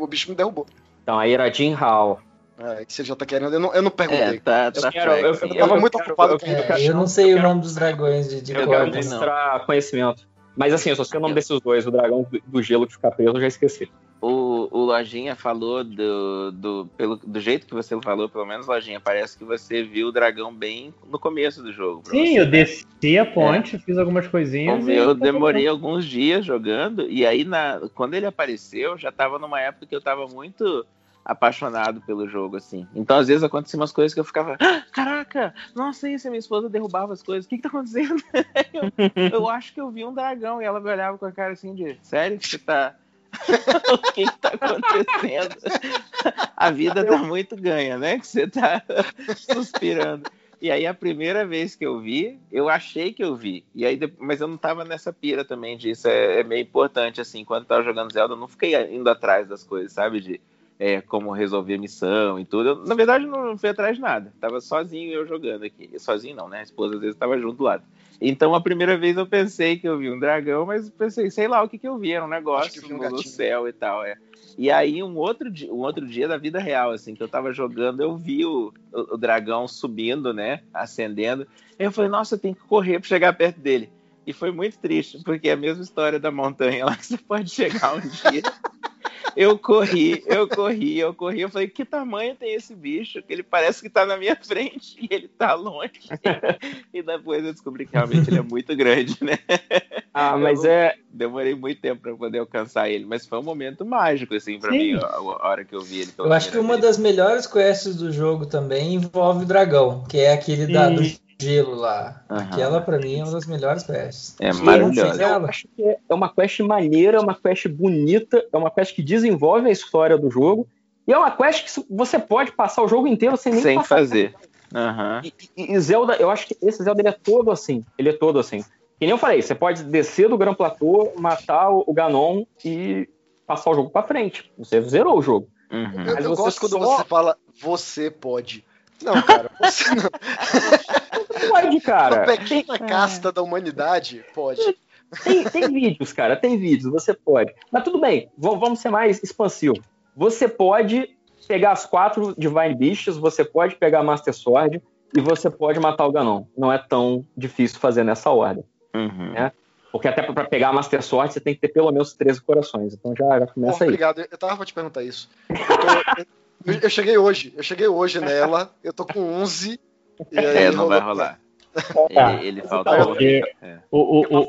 o bicho me derrubou. Então, aí era Jin Hao. É, que você já tá querendo, eu não, eu não É, perguntei. tá, tá Eu quero- eu- eu tava muito quero- ocupado eu com- É, eu não sei o nome dos dragões de, de Eu quero mostrar conhecimento. Mas assim, eu só sei o nome desses dois. O dragão do, gelo que fica preso, eu já esqueci. O, o Lojinha falou do, do, pelo, do jeito que você falou, pelo menos, Lojinha, parece que você viu o dragão bem no começo do jogo. Sim, você, eu né? desci a ponte, fiz algumas coisinhas. Como e- eu demorei alguns dias jogando, e aí na, quando ele apareceu, já tava numa época que eu tava muito apaixonado pelo jogo, assim. Então, às vezes, aconteciam umas coisas que eu ficava, "Ah, caraca, nossa, isso, a minha esposa derrubava as coisas, o que que tá acontecendo? eu, eu acho que eu vi um dragão, e ela me olhava com a cara assim de, sério? Você tá... o que que tá acontecendo? a vida tá muito ganha, né? Que você tá suspirando. E aí a primeira vez que eu vi, eu achei que eu vi. E aí, mas eu não tava nessa pira também disso. É, é meio importante, assim, quando eu tava jogando Zelda, eu não fiquei indo atrás das coisas, sabe? De é, como resolver missão e tudo. Eu, na verdade, não fui atrás de nada. Tava sozinho eu jogando aqui. Sozinho não, né? A esposa às vezes tava junto do lado. Então, a primeira vez eu pensei que eu vi um dragão, mas pensei, sei lá o que que eu vi. Era um negócio um no, céu e tal, é. E aí, um outro, dia, um outro dia da vida real, assim, que eu tava jogando, eu vi o, o, o dragão subindo, né? Acendendo. Aí eu falei, nossa, eu tenho que correr pra chegar perto dele. E foi muito triste, porque é a mesma história da montanha lá que você pode chegar um dia. Eu corri, eu corri, eu corri. Eu falei, que tamanho tem esse bicho? Que ele parece que tá na minha frente e ele tá longe. E depois eu descobri que realmente ele é muito grande, né? Ah, mas é. Demorei muito tempo pra poder alcançar ele, mas foi um momento mágico, assim, pra Sim. mim, a, a hora que eu vi ele. Eu acho que uma vez. das melhores quests do jogo também envolve o dragão, que é aquele da, do. Gelo lá. Aham. Aquela, pra mim, é uma das melhores quests. É sim. Eu acho que é uma quest maneira, é uma quest bonita, é uma quest que desenvolve a história do jogo. E é uma quest que você pode passar o jogo inteiro sem nem Sem passar fazer. Aham. E, e- e Zelda, eu acho que esse Zelda ele é todo assim. Ele é todo assim. Que nem eu falei, você pode descer do Gran Platô, matar o, Ganon e passar o jogo pra frente. Você zerou o jogo. Uhum. Eu, Mas eu gosto quando só- você fala, você pode. Não, cara, você não. Pode, cara. Uma pequena casta da humanidade pode. Tem, tem vídeos, cara, tem vídeos, você pode. Mas tudo bem, vamos, ser mais expansivo. Você pode pegar as quatro Divine Beasts, você pode pegar a Master Sword e você pode matar o Ganon. Não é tão difícil fazer nessa ordem. Uhum. É. Porque até pra pegar a Master Sword você tem que ter pelo menos 13 corações. Então já, já Porra, começa aí. obrigado. Eu tava pra te perguntar isso. Eu, tô- eu- eu cheguei hoje. Eu cheguei hoje nela. Eu tô com 11. E aí É, não vai rolar. Tá. Ele, ele Tá falta porque- é. O, o,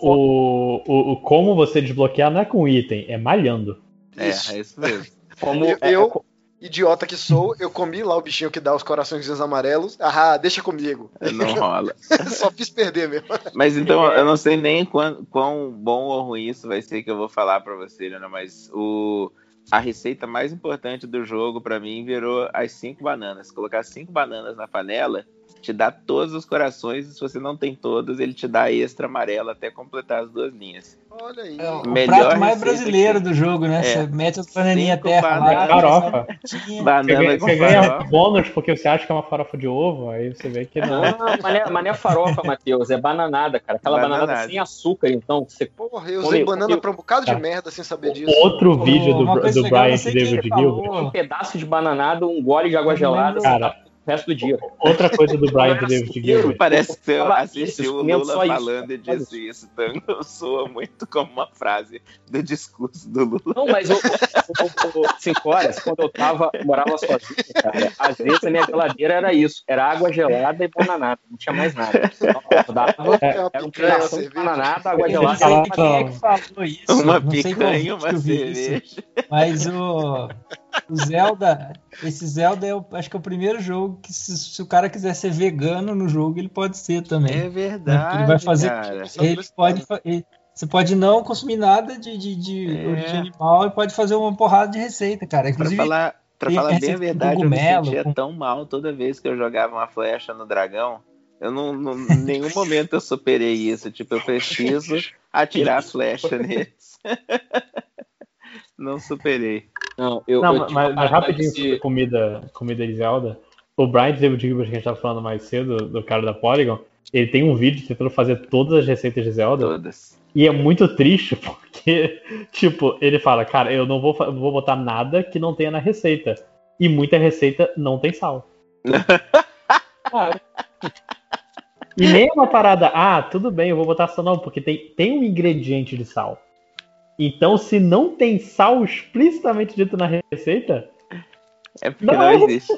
o, o, como você desbloquear não é com item, é malhando. É, Isso. é isso mesmo. Como Eu- é- eu- Idiota que sou, eu comi lá o bichinho que dá os coraçõezinhos amarelos. Ah, deixa comigo. Não rola. Só fiz perder mesmo. Mas então, eu não sei nem quão, quão bom ou ruim isso vai ser que eu vou falar pra você, Leona, mas o, a receita mais importante do jogo pra mim virou as cinco bananas. Colocar cinco bananas na panela te dá todos os corações, e se você não tem todos, ele te dá extra amarelo até completar as duas linhas. Olha aí. É o Melhor prato mais brasileiro que- do jogo, né? É. Você mete as bananinhas Cinco terra lá, bananas. Farofa. tinha- Você Banana ganha, com você ganha farofa. bônus porque você acha que é uma farofa de ovo, aí você vê que não. Não, mas não é, mas não é farofa, Matheus, é bananada, cara. Aquela bananada, Bananada. sem açúcar, então. Você... Porra, eu usei banana come- pra um bocado Tá. de merda sem saber disso. Outro vídeo uma do, do Brian David. Gilbert. Um pedaço de bananada, um gole de água Eu gelada, você Cara. O resto do dia. Outra coisa do Brian David Gilbert. Parece que assistiu isso, o Lula isso, falando e disse isso. Então soa muito como uma frase do discurso do Lula. Não, mas o, o, o, o- cinco horas, quando eu tava, morava sozinho, cara, às vezes a minha geladeira era isso, era água gelada e bananada, não tinha mais nada. Eu dava, É era um pedaço de cerveja. bananada, água Eu não gelada sei quem é que falou isso. Uma picanha, vídeo uma que eu vi isso, cerveja. Mas o, o Zelda, esse Zelda é o, acho que é o primeiro jogo que se, se o cara quiser ser vegano no jogo, ele pode ser também. É verdade. Ele vai fazer- cara. Ele pode, ele- você pode não consumir nada de, de, de É. origem animal e pode fazer uma porrada de receita, cara. Pra Inclusive, falar, pra falar bem a verdade, eu me cogumelo, sentia com- tão mal toda vez que eu jogava uma flecha no dragão. Eu não, não- em nenhum momento eu superei isso. Tipo, eu preciso atirar as flechas neles. Não superei. Não, eu, Não, eu mas, mas rapidinho comida, comida de Zelda. O Brian David Gilbert que a gente tava falando mais cedo, do cara da Polygon, ele tem um vídeo tentando fazer todas as receitas de Zelda. Todas. E é muito triste, porque, tipo, ele fala, cara, eu não vou, não vou botar nada que não tenha na receita. E muita receita não tem sal. Cara, E nem é uma parada, ah, tudo bem, eu vou botar sal, não, porque tem, tem um ingrediente de sal. Então, se não tem sal explicitamente dito na receita, É porque Não. não, existe.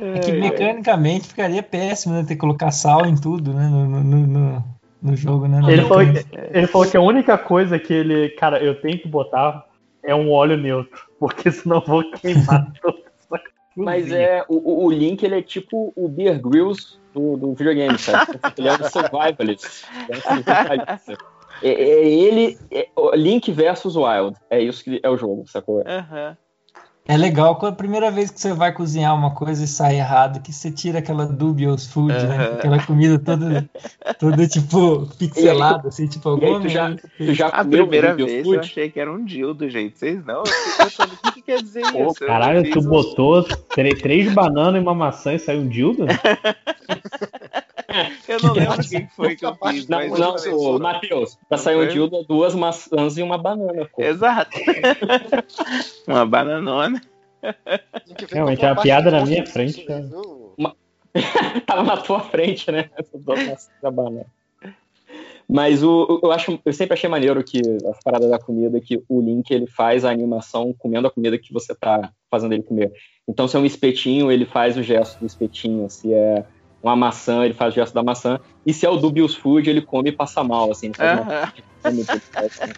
É que mecanicamente ficaria péssimo, né? Ter que colocar sal em tudo, né? No, no, no- no- jogo, né? Ele falou, que, ele falou que a única coisa que ele, cara, eu tenho que botar é um óleo neutro, porque senão eu vou queimar toda essa Mas é, o, o- o Link ele é tipo o Beer Grylls do, do videogame, sabe? Ele é um survivalist. Ele é um survivalista. É, é ele, é, o Link versus Wild. É isso que é o jogo, sacou? Aham. É legal quando a primeira vez que você vai cozinhar uma coisa e sai errado, que você tira aquela dubious food, né? Aham. Aquela comida toda, toda tipo, pixelada, assim, tipo, alguma tu já, merda. tu já A primeira vez eu Food? achei que era um dildo, gente. Vocês não? Eu pensando, o que, que quer dizer Pô, isso? Eu caralho, tu um- botou tre- três bananas e uma maçã e saiu um dildo? Eu não lembro o que que foi que eu fiz, Não, mas não, ô, Matheus, pra sair um dildo duas maçãs e uma banana, pô. Exato. Uma bananona. Realmente, qual é uma piada na minha frente, cara. viu? Tava na tua frente, né? Essas duas maçãs e a banana. Mas o, eu acho, eu sempre achei maneiro que as paradas da comida, que o Link ele faz a animação comendo a comida que você tá fazendo ele comer. Então, se é um espetinho, ele faz o gesto do espetinho. Se é uma maçã, ele faz o gesto da maçã. E se é o Dubious Food, ele come e passa mal, assim. Ele faz uma assim.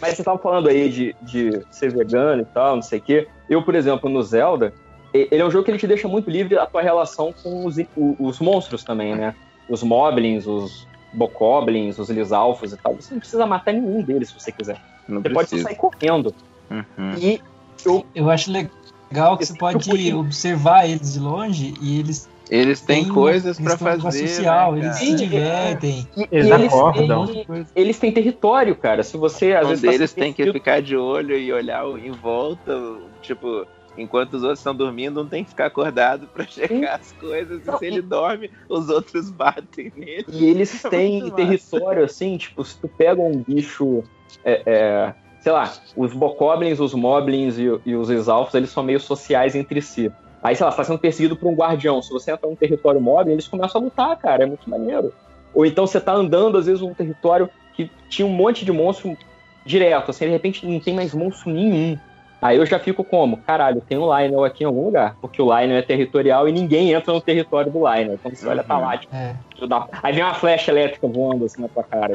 Mas você tava falando aí de, de ser vegano e tal, não sei o quê. Eu, por exemplo, no Zelda, ele é um jogo que ele te deixa muito livre a tua relação com os, os monstros também, né? Os moblins, os bokoblins, os lisalfos e tal. Você não precisa matar nenhum deles se você quiser. Não Você pode só precisa. sair correndo. Uhum. E Eu acho legal que você pode observar eles de longe e eles Eles têm têm coisas questão fazer. social, né, eles se divertem. E, Eles e eles, acordam. têm, eles têm território, cara. Se você, às Um vezes, tá deles tem que ficar de olho e olhar em volta, tipo, enquanto os outros estão dormindo, um tem que ficar acordado pra checar as coisas. E Não, se e- ele dorme, os outros batem nele. E eles têm Muito território, assim, tipo, se tu pega um bicho, é, é, sei lá, os bokoblins, os moblins e, e os exalfos, eles são meio sociais entre si. Aí, sei lá, você tá sendo perseguido por um guardião. Se você entra num território moblin, eles começam a lutar, cara, é muito maneiro. Ou então você tá andando, às vezes, num território que tinha um monte de monstro direto, assim, de repente não tem mais monstro nenhum. Aí eu já fico como? Caralho, tem um Lionel aqui em algum lugar. Porque o Lionel é territorial e ninguém entra no território do Lionel. Quando você olha, tá lá, tipo, É. Aí vem uma flecha elétrica voando assim na tua cara.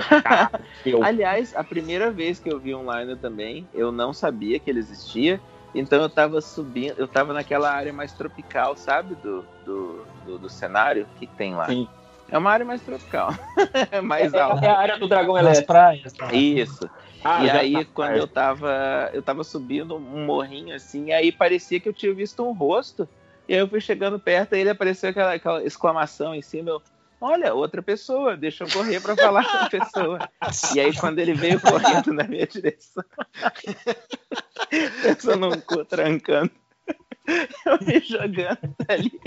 Eu. Aliás, a primeira vez que eu vi um Liner também, eu não sabia que ele existia. Então eu tava subindo, eu tava naquela área mais tropical, sabe? Do, do, do, do cenário que tem lá. Sim. É uma área mais tropical. É mais É, alta. é a área do dragão Nas elétrico. praias. tá? Isso. Ah, e aí, tá quando eu tava, eu tava subindo um morrinho assim, aí parecia que eu tinha visto um rosto. E aí eu fui chegando perto, e ele apareceu aquela, aquela exclamação em cima. Eu, Olha, outra pessoa, deixa eu correr pra falar com a pessoa. E aí, quando ele veio correndo na minha direção, eu não cu trancando, eu me jogando ali.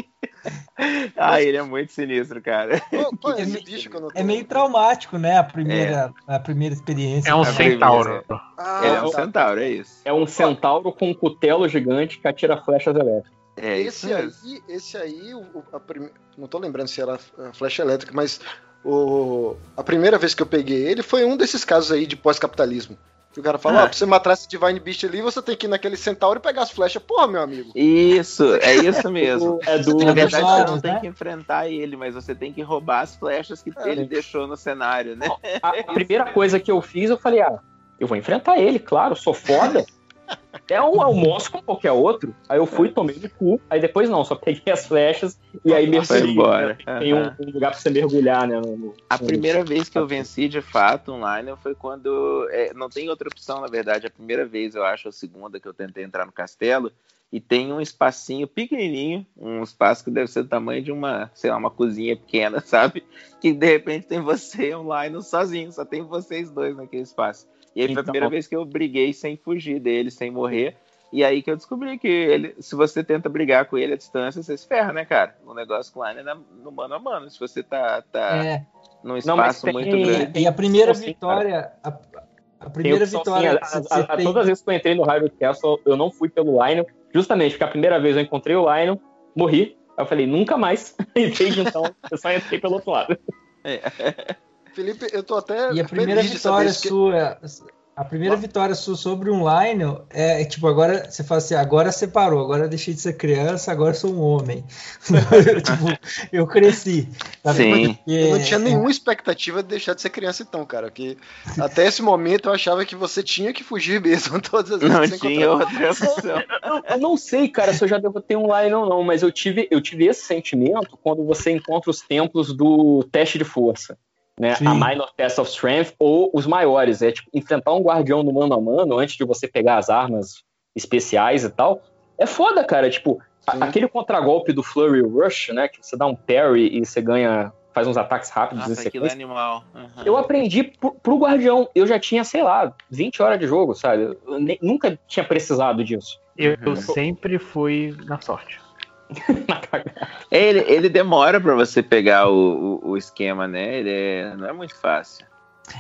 Ah, ele é muito sinistro, cara. Qual é É meio- tô É meio traumático, né? A primeira, a primeira experiência. É um centauro. Ah, é um o- centauro, é isso. É um centauro com um cutelo gigante que atira flechas elétricas. É isso esse aí, esse aí, o- prime- não tô lembrando se era a flecha elétrica, mas o, a primeira vez que eu peguei ele foi um desses casos aí de pós-capitalismo. Que o cara fala, Ah. ó, pra você matar esse Divine Beast ali, você tem que ir naquele centauro e pegar as flechas. Porra, meu amigo. Isso, é isso mesmo. É do. Na verdade, você não tem né? que enfrentar ele, mas você tem que roubar as flechas que É. ele deixou no cenário, né? A, a primeira coisa que eu fiz, eu falei, ah, eu vou enfrentar ele, claro, sou foda. É um almoço como qualquer outro. Aí eu fui, tomei no cu. Aí depois não, só peguei as flechas e aí mergulhei. embora. né? Tem um, Aham. um lugar pra você mergulhar, né? no- no- A no- primeira vez que eu venci de fato online foi quando. é, não tem outra opção, na verdade. A primeira vez, eu acho, a segunda que eu tentei entrar no castelo. E tem um espacinho pequenininho, um espaço que deve ser do tamanho de uma, sei lá, uma cozinha pequena, sabe? Que de repente tem você online sozinho, só tem vocês dois naquele espaço. E aí foi a Então- primeira vez que eu briguei sem fugir dele, sem morrer. e aí que eu descobri que ele, se você tenta brigar com ele à distância, você se ferra, né, cara? O negócio com o Line é no mano a mano. Se você tá, tá É, num Não, mas espaço tem- muito grande. e a primeira Sim, vitória. A, a primeira opção, vitória. sim. que A- a- a- tem- todas as vezes que eu entrei no Hyrule Castle, eu não fui pelo Lion, justamente porque a primeira vez eu encontrei o Lion, morri. Aí eu falei, nunca mais. E desde então, eu só entrei pelo outro lado. Felipe, eu tô até E a primeira vitória que- sua. A primeira vitória sua sobre um Lionel é tipo, agora você fala assim, agora separou, agora eu deixei de ser criança, agora eu sou um homem. tipo, eu cresci. sabe? Sim. Porque- Eu não tinha nenhuma expectativa de deixar de ser criança então, cara. Que até esse momento eu achava que você tinha que fugir mesmo todas as vezes Não que você tinha outra opção. Eu, eu não sei, cara, se eu já derrotei um Lion ou não, mas eu tive, eu tive esse sentimento quando você encontra os templos do teste de força. Né, Sim. a Minor Test of Strength ou os maiores. É tipo, enfrentar um guardião no mano a mano antes de você pegar as armas especiais e tal. É foda, cara. Tipo, a- aquele contragolpe do Flurry Rush, né? Que você dá um parry e você ganha. faz uns ataques rápidos em Nossa, aquilo é sequência. animal. Uhum. Eu aprendi pro, pro Guardião. Eu já tinha, sei lá, 20 horas de jogo, sabe? Eu nem- nunca tinha precisado disso. Eu, eu Uhum. sempre fui na sorte. Ele, ele demora pra você pegar o, o, o esquema, né? Ele é- não é muito fácil.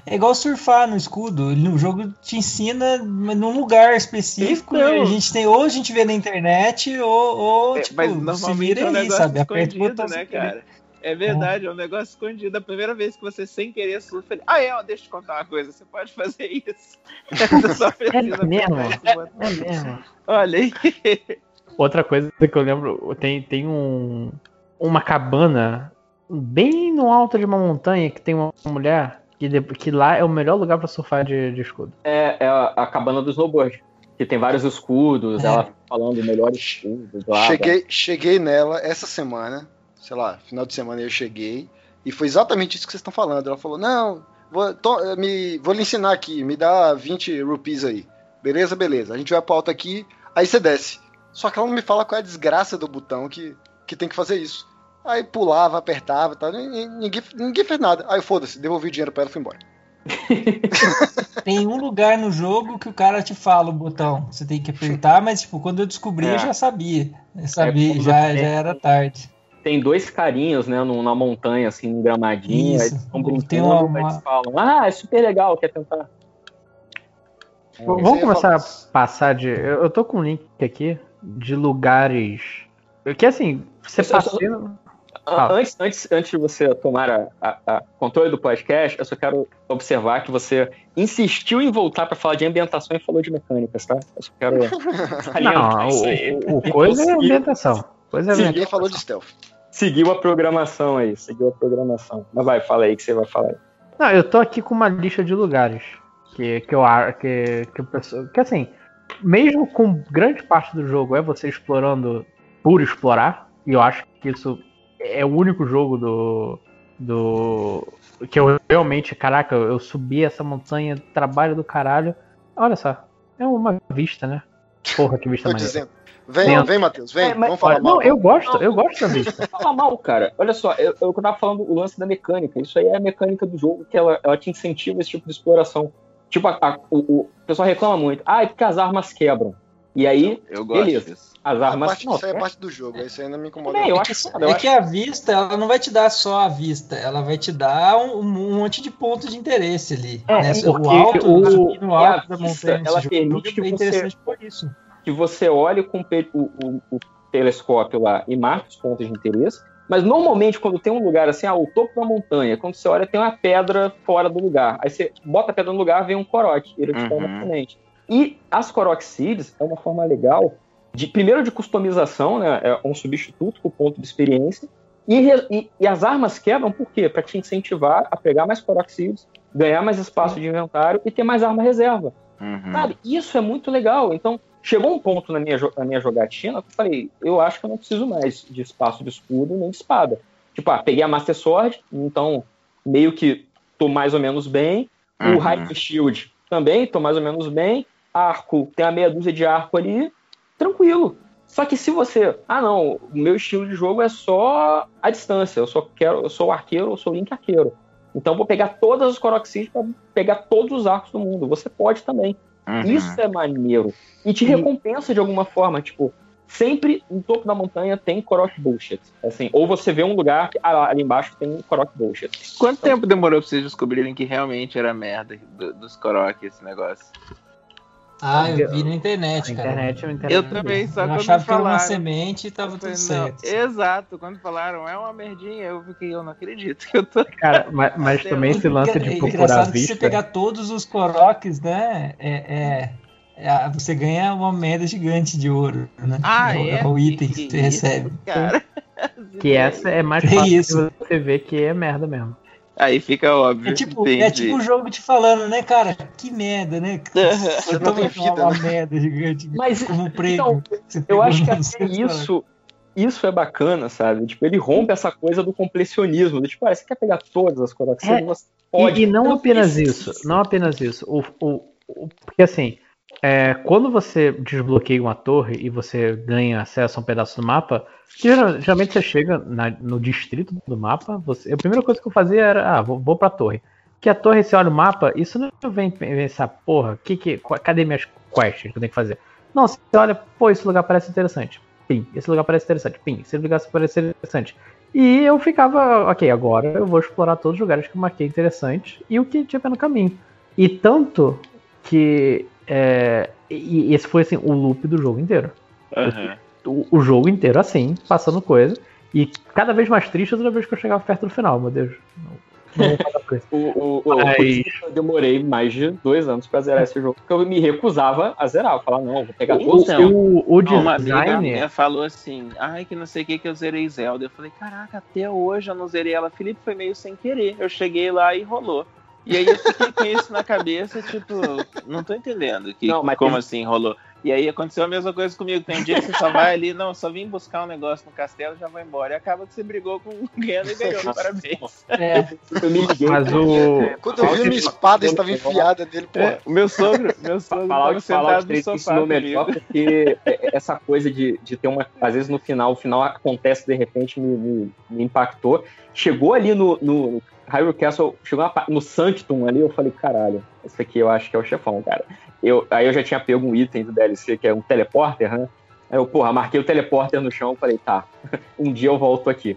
É igual surfar no escudo. No jogo te ensina num lugar específico. Então. a gente tem, ou a gente vê na internet, ou, ou É, tipo, mas se normalmente vira é um aí, negócio sabe? Aperta o escondido, botão né, cara? É verdade, é um negócio escondido. A primeira vez que você sem querer surfa, ele... ah, é, ó, deixa eu te contar uma coisa, você pode fazer isso. Você só precisa mesmo? apertar esse botão. É mesmo. Olha aí. Outra coisa que eu lembro, tem, tem um, uma cabana bem no alto de uma montanha que tem uma mulher que, de- que lá é o melhor lugar pra surfar de, de escudo. É, é a, a cabana do snowboard. Que tem vários escudos, É. ela falando melhores escudos lá. Cheguei, cheguei nela essa semana, sei lá, final de semana eu cheguei, e foi exatamente isso que vocês estão falando. Ela falou: Não, vou, to- me, vou lhe ensinar aqui, me dá 20 rupees aí. Beleza, beleza. A gente vai pro alto aqui, aí você desce. Só que ela não me fala qual é a desgraça do botão que, que tem que fazer isso. Aí pulava, apertava e tal, ninguém, ninguém fez nada. Aí foda-se, devolvi o dinheiro pra ela e fui embora. Tem um lugar no jogo que o cara te fala o botão. Você tem que apertar, mas tipo, quando eu descobri, É. eu já sabia. Eu sabia, quando já, já era tarde. Tem dois carinhos, né, na montanha, assim, num gramadinho. Isso. Aí eles estão Tem brincando, uma- eles falam, ah, é super legal, quer tentar. Vamos começar a passar de. Eu, eu tô com um link aqui de lugares. Que assim, você Eu só- passeia. Ah. Antes, antes, antes de você tomar a, a- a controle do podcast, eu só quero observar que você insistiu em voltar para falar de ambientação e falou de mecânicas, tá? Eu só quero Não, o, o, o coisa é ambientação. Coisa é ambientação. Ninguém falou de stealth. Seguiu a programação aí, seguiu a programação. Mas vai, fala aí que você vai falar aí. Não, eu tô aqui com uma lista de lugares que, que eu acho que, que o pessoal. Que assim, mesmo com grande parte do jogo é você explorando por explorar, e eu acho que isso é o único jogo do. do. que eu realmente, caraca, eu subi essa montanha, trabalho do caralho. Olha só, é uma vista, né? Porra, que vista maneira. Vem, Dentro. vem, Matheus, vem, É, mas- vamos falar Olha, mal. não, eu gosto, eu gosto da vista. Não fala mal, cara. Olha só, eu, eu tava falando o lance da mecânica. Isso aí é a mecânica do jogo, que ela, ela te incentiva esse tipo de exploração. Tipo, a- a- o, o pessoal reclama muito. Ah, é porque as armas quebram. E aí, Eu gosto Beleza. disso. as A armas. parte, não, isso aí é é- parte do jogo, isso não me incomoda. Também, eu não. acho foda, eu É acho que a vista, ela não vai te dar só a vista, ela vai te dar um, um monte de ponto de interesse ali. É, né? o alto, o- no alto da vista, montanha ela permite é que bem você- interessante por isso. que você olhe com o- o- o telescópio lá e marque os pontos de interesse. Mas normalmente, quando tem um lugar assim, ah, o topo da montanha, quando você olha, tem uma pedra fora do lugar. Aí você bota a pedra no lugar, vem um coroque, ele te Uhum. na frente. E as Korok Seeds é uma forma legal, de primeiro de customização, né? É um substituto por ponto de experiência. E, e- e as armas quebram por quê? Para te incentivar a pegar mais Korok Seeds, ganhar mais espaço de inventário e ter mais arma reserva. Uhum. Sabe? Isso é muito legal. Então, chegou um ponto na minha, na minha jogatina que eu falei, eu acho que eu não preciso mais de espaço de escudo nem de espada. Tipo, ah, peguei a Master Sword, então meio que tô mais ou menos bem. O Uhum. Hyper Shield também, tô mais ou menos bem. Arco, tem a meia dúzia de arco ali, tranquilo. Só que se você, ah não, o meu estilo de jogo é só a distância, eu só quero, eu sou arqueiro, eu sou link arqueiro. Então eu vou pegar todas as Coroxis para pegar todos os arcos do mundo. Você pode também. Uhum. Isso é maneiro. E te recompensa de alguma forma, tipo, sempre no topo da montanha tem Korok Bullshit. Assim, ou você vê um lugar que ah, ali embaixo tem Korok Bullshit. Quanto tempo demorou pra vocês descobrirem que realmente era merda do- dos Korok esse negócio? Ah, eu vi na internet, Na cara. internet, eu internet. Eu também, só Eu quando achava que era uma falaram. semente e tava tudo não, certo. Exato, quando falaram é uma merdinha, eu fiquei, eu não acredito que eu tô. Cara, mas, mas também esse lance de É procurar engraçado que vista. você pegar todos os coroques, né? É, é- é- você ganha uma moeda gigante de ouro, né? Ah, é, é? o item que, Que você isso, recebe. Cara. Que essa é mais fácil isso? de você ver que é merda mesmo. Aí fica óbvio. É tipo, entendi. é tipo o jogo te falando, né, cara? Que merda, né? Você não uma, vida, uma né? merda gigante Mas, como prêmio. então, eu acho que até isso, isso é bacana, sabe? Tipo, ele rompe essa coisa do completionismo. Do, tipo, ah, você quer pegar todas as? Você É, você pode. E, e não Você apenas isso, não apenas isso. O, o, o- porque assim, é, quando você desbloqueia uma torre e você ganha acesso a um pedaço do mapa, geral- geralmente você chega na- no distrito do mapa, você, a primeira coisa que eu fazia era, ah, vou, vou pra torre. Que a torre, você olha o mapa, isso não vem pensar, porra, que, que, cadê minhas quests que eu tenho que fazer? Não, você olha, pô, esse lugar parece interessante. Pim, esse lugar parece interessante. Pim, esse lugar parece interessante. E eu ficava, ok, agora eu vou explorar todos os lugares que eu marquei interessantes e o que tiver no caminho. E tanto que. É, e esse foi assim, o loop do jogo inteiro. Aham. O, o jogo inteiro assim, passando coisa. E cada vez mais triste toda vez que eu chegava perto do final, meu Deus. Não, não vou falar coisa. O, o, o, Mas- por isso que eu demorei mais de dois anos pra zerar esse jogo, porque eu me recusava a zerar. Eu falava, não, vou pegar todos os Então, O, o Não, uma amiga minha falou assim, ai que não sei o que que eu zerei Zelda. Eu falei, caraca, até hoje eu não zerei ela. Felipe foi meio sem querer. Eu cheguei lá e rolou. E aí eu fiquei com isso na cabeça, tipo, não tô entendendo que, Não, mas como tem- assim rolou. E aí aconteceu a mesma coisa comigo. Tem um dia que você só vai ali, não, só vim buscar um negócio no castelo e já vou embora. E acaba que você brigou com o Guiano e ganhou, parabéns. É, Eu me liguei. Mas o. Quando eu vi minha espada estava enfiada dele, pô. É, o meu sogro, meu sogro Falar tava sentado no sofá ensinou melhor, porque é- é essa coisa de, de ter uma. Às vezes no final, o final acontece de repente, me, me, me impactou. Chegou ali no, no Hyrule Castle, chegou pa- no Sanctum ali, eu falei, caralho, esse aqui eu acho que é o chefão, cara. Eu, aí eu já tinha pego um item do DLC, que é um teleporter, né? Aí eu, porra, marquei o teleporter no chão, falei, tá, um dia eu volto aqui.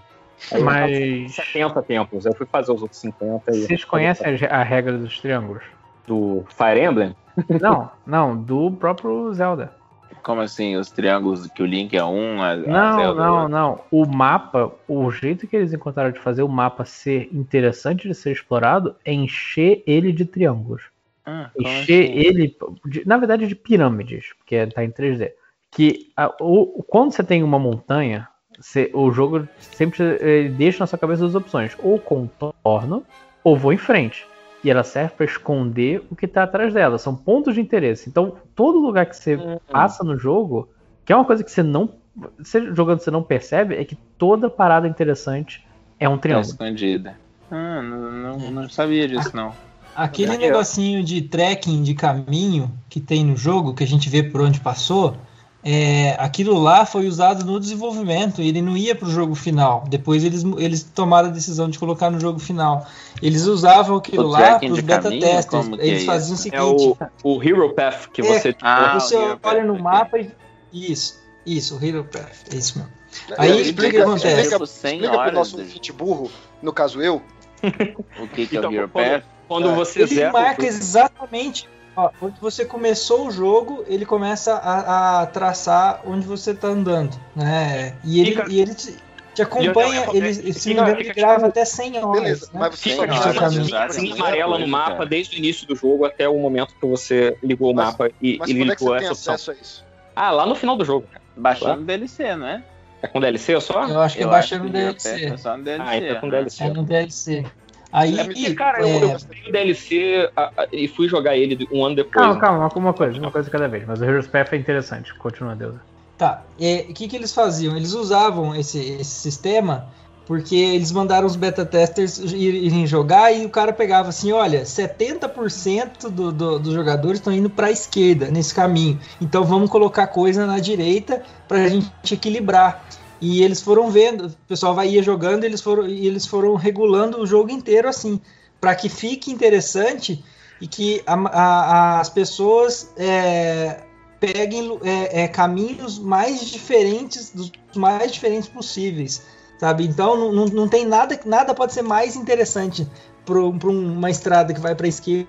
Aí Mas. 70 tempos, eu fui fazer os outros 50 e Vocês conhecem a regra dos triângulos? do Fire Emblem. Não, não, do próprio Zelda. Como assim, os triângulos que o Link é um, a, a Não, é não, não. O mapa, o jeito que eles encontraram de fazer o mapa ser interessante de ser explorado é encher ele de triângulos. Ah, Encher assim? ele, de- na verdade, de pirâmides, porque tá em 3D. Que a- o, quando você tem uma montanha, você- o jogo sempre eh, deixa na sua cabeça duas opções: ou contorno, ou vou em frente. E ela serve para esconder o que tá atrás dela. São pontos de interesse. Então, todo lugar que você passa no jogo, que é uma coisa que você não. Você jogando você não percebe, é que toda parada interessante é um Tá triângulo. escondida. Ah, não, não, não sabia disso, não. aquele negocinho de trekking de caminho que tem no jogo, que a gente vê por onde passou, é, aquilo lá foi usado no desenvolvimento, ele não ia para o jogo final. Depois eles, eles tomaram a decisão de colocar no jogo final. Eles usavam aquilo O lá para os beta testers. Eles é faziam o isso? É seguinte: o, o Hero Path que É. você. Ah, você o olha no mapa e. Isso, isso, o Hero Path, é isso mesmo. É, Aí, explica, o que acontece? Explica, 100 explica pro horas nosso de- fit burro, no caso eu, O que, que é Então, o Hero quando- Path? Quando É. você Ele zera. marca exatamente. Ó, onde você começou o jogo, ele começa a, a traçar onde você tá andando, né? E ele, Fica- e ele te, te acompanha, Eu- eu- ele, se fica- não me engano, fica ele grava tipo- até 100 horas. beleza, né? mas você Fica joga exato. assim, muita amarela no mapa cara. desde o início do jogo até o momento que você ligou o Mas- mapa e Mas ele quando é que ligou tem essa opção. acesso a isso? Ah, lá no final do jogo. cara. Baixando DLC, não é? É com DLC só? Eu acho que é Eu baixando acho o que o Hero DLC. É só no DLC. Ah, então é com aham. DLC. É no DLC. Aí, É porque, cara, é, eu, eu comprei o DLC a- a- e fui jogar ele um ano depois. Calma, calma, uma coisa, uma coisa cada vez. Mas o Heroes Path é interessante. Continua, Deus. Tá, é, o que, que eles faziam? Eles usavam esse, esse sistema porque eles mandaram os beta testers ir- irem jogar e o cara pegava assim: olha, 70% do, do, dos jogadores estão indo para a esquerda nesse caminho, então vamos colocar coisa na direita para a gente equilibrar. E eles foram vendo, o pessoal vai ia jogando e eles foram, e eles foram regulando o jogo inteiro assim, para que fique interessante e que a- a- as pessoas é, peguem é, é, caminhos mais diferentes, dos mais diferentes possíveis, sabe? Então não, não, não tem nada, nada pode ser mais interessante para uma estrada que vai para a esquerda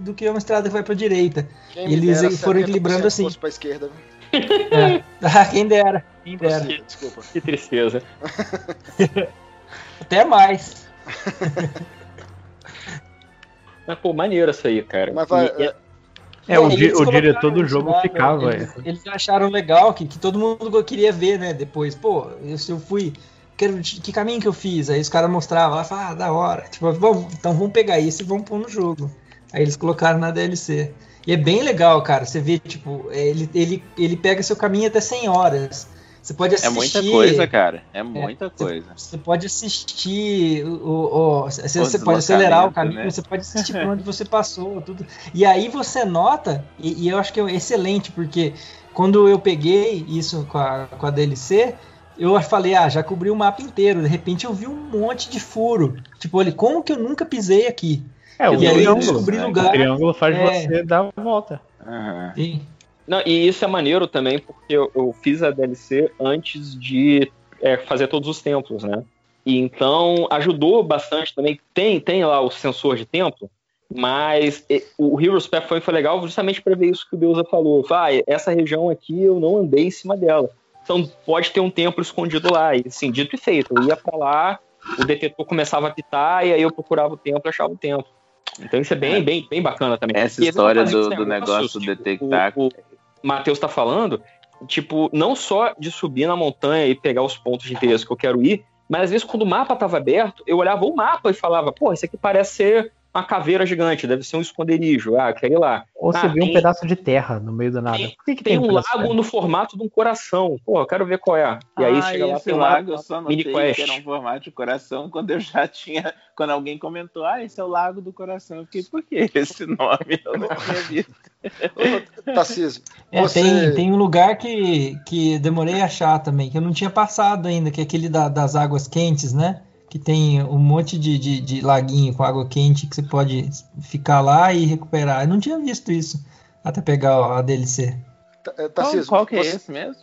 do que uma estrada que vai para a direita. Quem Eles foram 70% equilibrando assim. Pra esquerda. É. Ah, quem dera, quem dera. Prossiga, Desculpa. Que tristeza. Até mais. Mas, pô, maneiro isso aí, cara. Mas vai. E- é, É, o, eles di- o diretor do jogo lá, ficava. Eles, é. eles acharam legal que, que todo mundo queria ver, né? Depois, pô, eu, se eu fui. Quero, que caminho que eu fiz? Aí os caras mostravam lá, falavam, ah, da hora. Tipo, vamos, então vamos pegar isso e vamos pôr no jogo. Aí eles colocaram na DLC. E é bem legal, cara. Você vê, tipo, ele, ele, ele pega seu caminho até 100 horas. Você pode É assistir. muita coisa, cara. É muita coisa. Você pode assistir, o, o, o- você, O você pode acelerar o caminho, né? você pode assistir por onde você passou, tudo. E aí você nota, e, e eu acho que é excelente, porque quando eu peguei isso com a, com a DLC, eu falei, ah, já cobri o mapa inteiro. De repente eu vi um monte de furo. Tipo, olha, como que eu nunca pisei aqui? É, o E aí eu triângulo. descobri né? lugar. O triângulo faz É. você dar a volta. Aham. Sim. Não, e isso é maneiro também, porque eu, eu fiz a DLC antes de é, fazer todos os templos, né? E então ajudou bastante também. Tem, tem lá o sensor de templo, mas o Heroes Path foi, foi legal justamente para ver isso que o Deusa falou. Vai, essa região aqui eu não andei em cima dela. Então pode ter um templo escondido lá. E assim, dito e feito, eu ia para lá, o detetor começava a pitar, e aí eu procurava o templo e achava o templo. Então isso é bem, É. bem, bem bacana também. Essa E história do- do negócio tipo, detectar- O, o Matheus tá falando, tipo, não só de subir na montanha e pegar os pontos de interesse que eu quero ir, mas às vezes quando o mapa tava aberto, eu olhava o mapa e falava, pô, isso aqui parece ser uma caveira gigante, deve ser um esconderijo, ah, quero ir lá. Ou você Ah, vê um tem- pedaço de terra no meio do nada. Tem- Por que, que Tem um pedaço de lago no formato de um coração, pô, eu quero ver qual é. E aí ah, chega lá, esse tem um lago eu só notei que era um formato de coração quando eu já tinha. Quando alguém comentou, ah, esse é o lago do coração. Eu fiquei, por que esse nome? Eu não tinha visto. Tarcísio, É, Você- tem, tem um lugar que, que demorei a achar também, que eu não tinha passado ainda, que é aquele da- das águas quentes, né? Que tem um monte de, de, de laguinho com água quente que você pode ficar lá e recuperar. Eu não tinha visto isso até pegar a DLC. Tá- é, Qual, qual que é você- esse mesmo?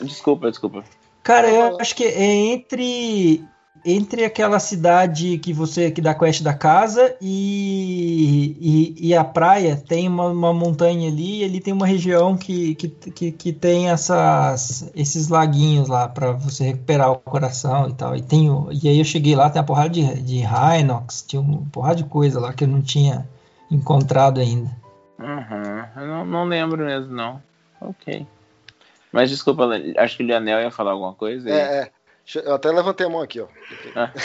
Desculpa, desculpa. Cara, eu acho que é entre entre aquela cidade que você que dá quest da casa e, e, e a praia tem uma, uma montanha ali e ali tem uma região que, que, que, que tem essas, esses laguinhos lá para você recuperar o coração e tal. E, tem, e aí eu cheguei lá, tem uma porrada de, de Hinox, tinha uma porrada de coisa lá que eu não tinha encontrado ainda. Uhum. Eu não, não lembro mesmo, não. Ok. Mas desculpa, acho que o Lionel ia falar alguma coisa. É, é. Eu até levantei a mão aqui, ó. Ah.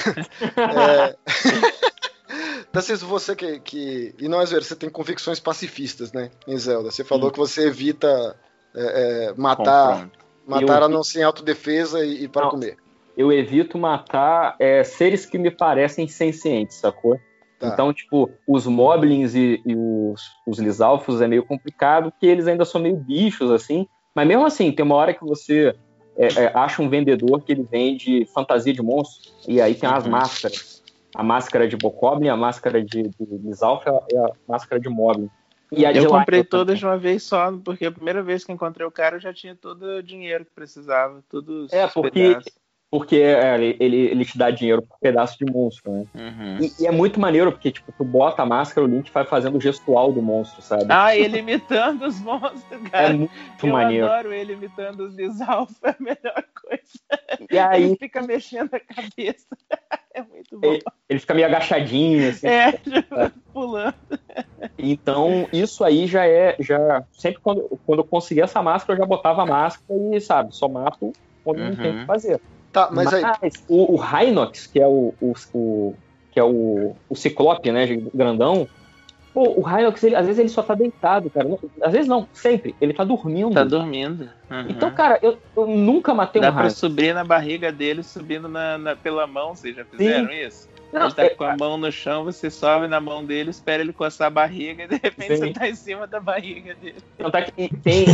É... Tarcísio, você que, que. E não é você tem convicções pacifistas, né? Em Zelda. Você falou Sim. que você evita é, é, matar, confronto. matar Eu- a não ser em autodefesa e, e para Não. comer. eu evito matar é, seres que me parecem sencientes, sacou? Tá. Então, tipo, os Moblins e, e os, os Lisalfos é meio complicado, porque eles ainda são meio bichos, assim. Mas mesmo assim, tem uma hora que você é, é, acha um vendedor que ele vende fantasia de monstro, e aí tem as Uhum. máscaras. A máscara de Bokoblin, a máscara de, de Lisalf e a máscara de Moblin. E a Eu comprei todas de uma vez só, porque a primeira vez que encontrei o cara eu já tinha todo o dinheiro que precisava, tudo os É, porque- pedaços. Porque é, ele, ele, ele te dá dinheiro por pedaço de monstro, né? Uhum. E, e é muito maneiro, porque, tipo, tu bota a máscara, o Link vai fazendo o gestual do monstro, sabe? Ah, ele imitando os monstros, é cara. muito eu maneiro. adoro ele imitando os Lisalfa, é a melhor coisa. E aí, Ele fica mexendo a cabeça. É muito bom. Ele- ele fica meio agachadinho, assim. É, pulando. Então, isso aí já é. já Sempre quando, quando eu conseguir essa máscara, eu já botava a máscara e, sabe, só mato quando não tem o Uhum. que fazer. Tá, mas aí. o, o Rhinox, que é o, o, o- que é o, o Ciclope, né, grandão, pô, o Rhinox, ele, às vezes ele só tá deitado, cara. Não- às vezes não, sempre. Ele tá dormindo. Tá dormindo. Uhum. Então, cara, eu, eu nunca matei Dá um pra Rhinox. subir na barriga dele subindo na, na- pela mão, vocês já fizeram isso? Não, ele tá é- com a mão no chão, você sobe na mão dele, espera ele coçar a barriga e de repente Sim. você tá em cima da barriga dele. Tanto é que tem.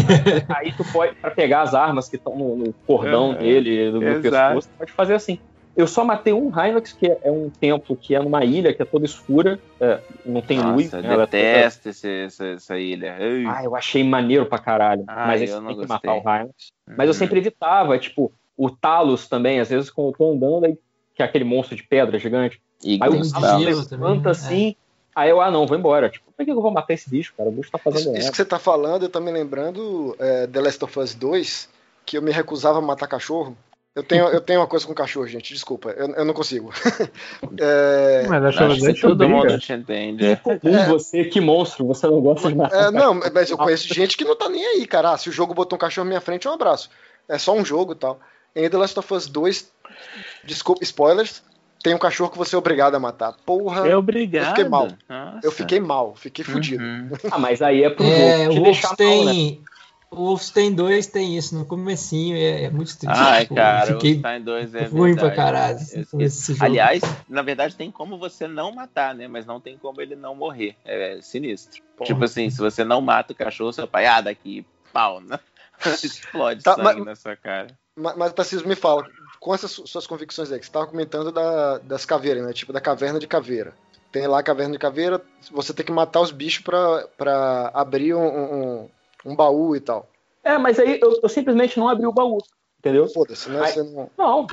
aí tu pode, pra pegar as armas que estão no, cordão Uhum. dele, no, no Exato. pescoço, pode fazer assim. Eu só matei um Hinox, que é um templo que é numa ilha que é toda escura, é, não tem luz. Nossa, né, é toda- detesto esse- essa, essa ilha. Ah, eu achei maneiro pra caralho. Mas eu não tem que matar o Hinox. Mas eu Uhum. sempre evitava, tipo, o Talos também, às vezes eu tô andando, aí, que é aquele monstro de pedra gigante. E Aí o gelo levanta né? assim, aí eu, ah não, vou embora. Tipo, por que eu vou matar esse bicho, cara? O bicho tá fazendo Isso, isso merda. que você tá falando, eu tô me lembrando é, The Last of Us 2, que eu me recusava a matar cachorro. Eu tenho, eu tenho uma coisa com cachorro, gente, desculpa, eu, eu não consigo. É, Mas acho Acho que todo bem, mundo te entende. É comum você, que monstro, você não gosta de matar. é, não, mas eu conheço gente que não tá nem aí, cara. Ah, se o jogo botou um cachorro na minha frente, um abraço. É só um jogo e tal. Em The Last of Us 2, desculpa, spoilers, tem um cachorro que você é obrigado a matar. Porra, É obrigado. Eu fiquei mal. Nossa. eu fiquei mal, fiquei fudido. Uhum. Ah, mas aí é pro É, o deixar mal, né? Wolfenstein, o Wolfenstein 2 tem isso no comecinho, é, é muito triste. Ai, Tipo, cara, fiquei o Stein 2 é ruim pra verdade. caralho esse jogo. Aliás, na verdade, tem como você não matar, né? Mas não tem como ele não morrer. É sinistro. Porra. Tipo assim, se você não mata o cachorro, seu pai, ah, daqui, pau, né? Explode Tá, sangue mas- na sua cara. Mas, mas Tarcísio, me fala, com essas su- suas convicções aí, que você estava comentando da- das caveiras, né? Tipo, da caverna de caveira. Tem lá a caverna de caveira, você tem que matar os bichos pra, pra abrir um, um, um baú e tal. É, mas aí eu, eu simplesmente não abri o baú, entendeu? Foda-se, né? Você não... Não,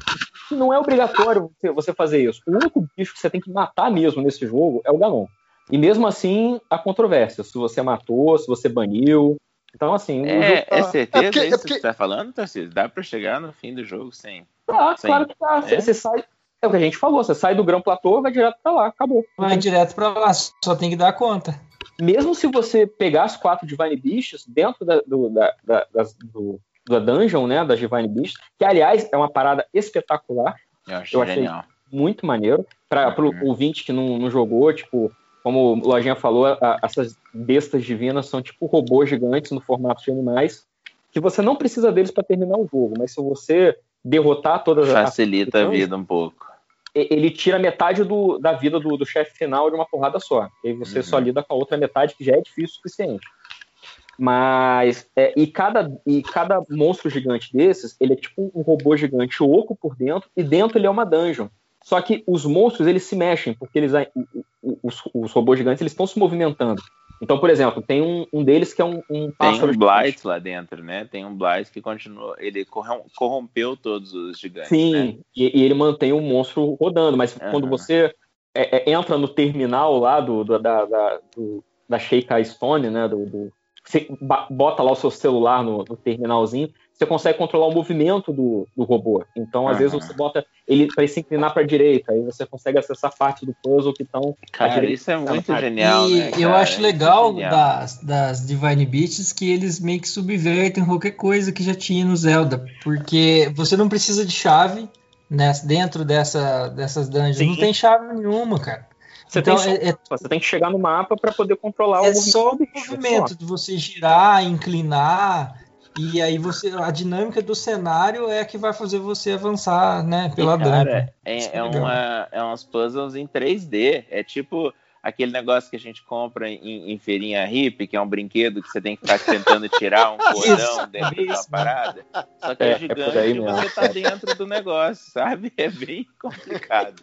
não é obrigatório você, você fazer isso. O único bicho que você tem que matar mesmo nesse jogo é o Ganon. E mesmo assim, há controvérsia. Se você matou, se você baniu. Então, assim, É, tá... é certeza é porque- é isso porque- que você tá falando, Tarcísio? Dá pra chegar no fim do jogo sem. Tá, Sim. claro que tá. Você, É? você sai. É o que a gente falou, você sai do Grão Platô, vai direto pra lá, acabou. Vai direto pra lá, só tem que dar conta. Mesmo se você pegar as quatro Divine Beasts dentro da, do, da, da, das- do- da dungeon, né, das Divine Beasts, que aliás é uma parada espetacular, Eu achei Eu achei- genial. muito maneiro, para Uhum. o ouvinte que não, não jogou, tipo, como o Lojinha falou, a- essas bestas divinas são tipo robôs gigantes no formato de animais, que você não precisa deles para terminar o jogo, mas se você derrotar todas as Facilita a vida um pouco. ele tira metade do- da vida do, do chefe final de uma porrada só. E aí você Uhum. só lida com a outra metade, que já é difícil o suficiente. Mas, é, e, cada, e cada monstro gigante desses, ele é tipo um robô gigante oco por dentro, e dentro ele é uma dungeon. Só que os monstros, eles se mexem, porque eles, os, os robôs gigantes, eles estão se movimentando. Então, por exemplo, tem um, um deles que é um, um Tem pássaro um gigante. Blight lá dentro, né? Tem um Blight que continua. Ele corrom- corrompeu todos os gigantes. né? Sim, e, e ele mantém o monstro rodando, mas Aham. quando você é, é, entra no terminal lá do, do- da, da, do, da Sheikah Stone, né? Do, do- você bota lá o seu celular no, no terminalzinho, você consegue controlar o movimento do, do robô. Então, às vezes, você bota ele para se inclinar para a direita, aí você consegue acessar parte do puzzle que estão. Cara, direita- isso é muito cara. genial, e né? eu acho é legal das, das Divine Beasts que eles meio que subvertem qualquer coisa que já tinha no Zelda. Porque você não precisa de chave né, dentro dessa, dessas dungeons. Sim. Não tem chave nenhuma, cara. Você, Então tem, só- é, é- você tem que chegar no mapa para poder controlar o é movimento. só o movimento de você girar, inclinar. E aí você. A dinâmica do cenário é a que vai fazer você avançar, né? Pela E, cara, é, é é, uma, é uns puzzles em 3D. É tipo aquele negócio que a gente compra em, em feirinha hippie, que é um brinquedo que você tem que ficar tentando tirar um cordão dentro de uma isso. parada. Só que É, é, é gigante aí e você tá dentro do negócio, sabe? É bem complicado.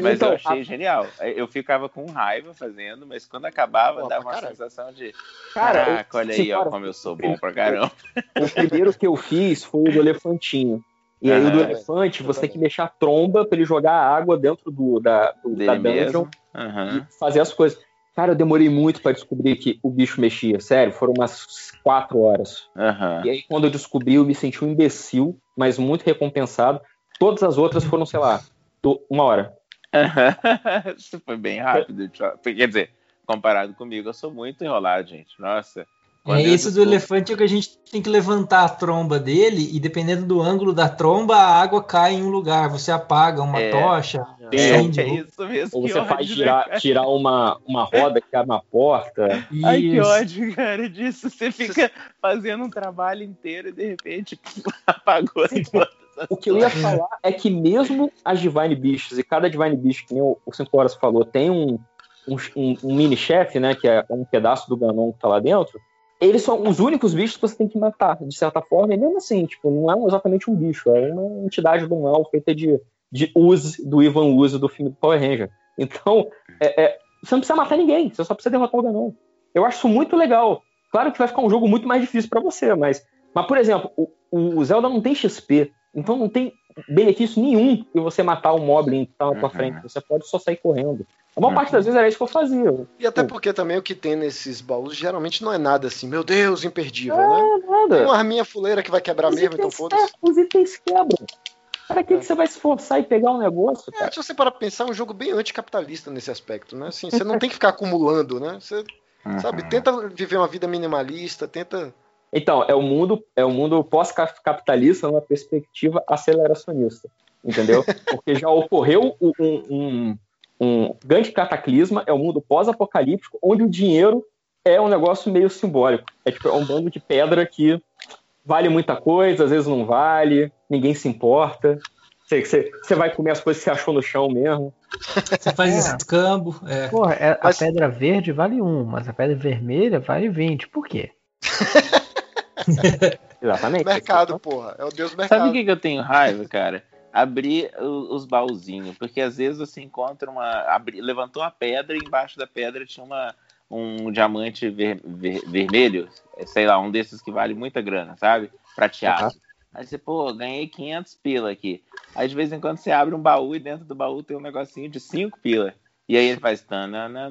Mas Então, eu achei genial. Eu ficava com raiva fazendo, mas quando acabava, Pô, dava uma sensação de Cara, caraca, olha aí, ó, como eu sou bom pra caramba. O primeiro que eu fiz foi o do elefantinho. E aí o do Aham. elefante, você tem que deixar a tromba pra ele jogar a água dentro do, da, do, da dungeon mesmo. Aham. e fazer as coisas. Cara, eu demorei muito pra descobrir que o bicho mexia. Sério, foram umas quatro horas. Aham. E aí, quando eu descobri, eu me senti um imbecil, mas muito recompensado. Todas as outras foram, sei lá, uma hora. Isso foi bem rápido. Quer dizer, comparado comigo, eu sou muito enrolado, gente. Nossa. É esse do elefante é que a gente tem que levantar a tromba dele e dependendo do ângulo da tromba, a água cai em um lugar. Você apaga uma É. tocha, É, acende. É isso mesmo. Ou que você ódio, faz cara? tirar uma, uma roda que abre uma porta. Ai, que Isso. ódio, cara, disso. Você fica fazendo um trabalho inteiro e de repente apagou todas as O que eu ia falar é que mesmo as Divine Beasts, e cada Divine Beast, que nem o 5 Horas falou, tem um, um, um- um mini-chefe, né? Que é um pedaço do Ganon que tá lá dentro. Eles são os únicos bichos que você tem que matar, de certa forma, e mesmo assim, tipo, não é exatamente um bicho, é uma entidade do mal feita de, de Uzi, do Ivan Uzi, do filme do Power Ranger. Então, é, é, você não precisa matar ninguém, você só precisa derrotar o Ganon. Eu acho isso muito legal. Claro que vai ficar um jogo muito mais difícil para você, mas, mas, por exemplo, o, o Zelda não tem XP, então não tem benefício nenhum de você matar o Moblin que tá na tua Uhum. frente. Você pode só sair correndo. A maior Uhum. parte das vezes era isso que eu fazia. E até porque também o que tem nesses baús geralmente não é nada assim, meu Deus, imperdível, É, né? Tem nada. uma arminha fuleira que vai quebrar Os mesmo, então foda-se. é, os itens quebram. Para que, que você vai se esforçar e pegar um negócio, É, se você parar pra pensar, é um jogo bem anticapitalista nesse aspecto, né? Assim, você não tem que ficar acumulando, né? Você, Uhum. sabe, tenta viver uma vida minimalista, tenta. Então, é o mundo, é o mundo pós-capitalista numa perspectiva aceleracionista. Entendeu? Porque já ocorreu um, um, um grande cataclisma, é o mundo pós-apocalíptico, onde o dinheiro é um negócio meio simbólico. É tipo, é um bando de pedra que vale muita coisa, às vezes não vale, ninguém se importa. Você, você, vai comer as coisas que você achou no chão mesmo. Você faz É. escambo. É. Porra, é- Mas- a pedra verde vale 1, mas a pedra vermelha vale 20. Por quê? Exatamente. Mercado, porra. É o Deus do Sabe mercado. o que, que eu tenho raiva, cara? Abrir os baúzinhos, porque às vezes você encontra uma. abri- levantou uma pedra e embaixo da pedra tinha uma, um diamante ver- ver- vermelho, sei lá, um desses que vale muita grana, sabe? Prateado. Aí você, pô, ganhei 500 pila aqui. Aí de vez em quando você abre um baú e dentro do baú tem um negocinho de 5 pila. E aí ele faz tananana,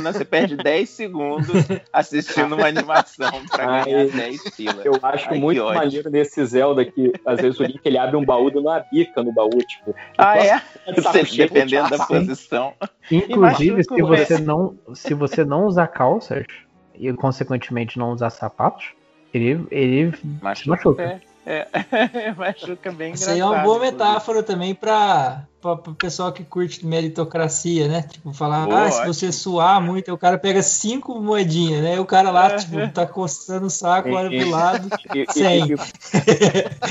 você perde 10 segundos assistindo uma animação pra Ai, ganhar 10 pila. Eu acho Ai, muito maneiro nesse Zelda que, às vezes, o Link ele abre um baú dando uma bica no baú, tipo. Ah, é? Você, dependendo da tipo, posição. Inclusive, se você, pé. não, se você não usar calças e, consequentemente, não usar sapatos, ele, ele Machuca. Machuca. É, é. machuca bem Isso aí é uma boa metáfora também para o pessoal que curte meritocracia, né? Tipo, falar, Boa, ah, se você suar muito, o cara pega cinco moedinhas, né? E o cara lá, Aham. tipo, tá coçando o saco, olha E- pro lado. E- e- e-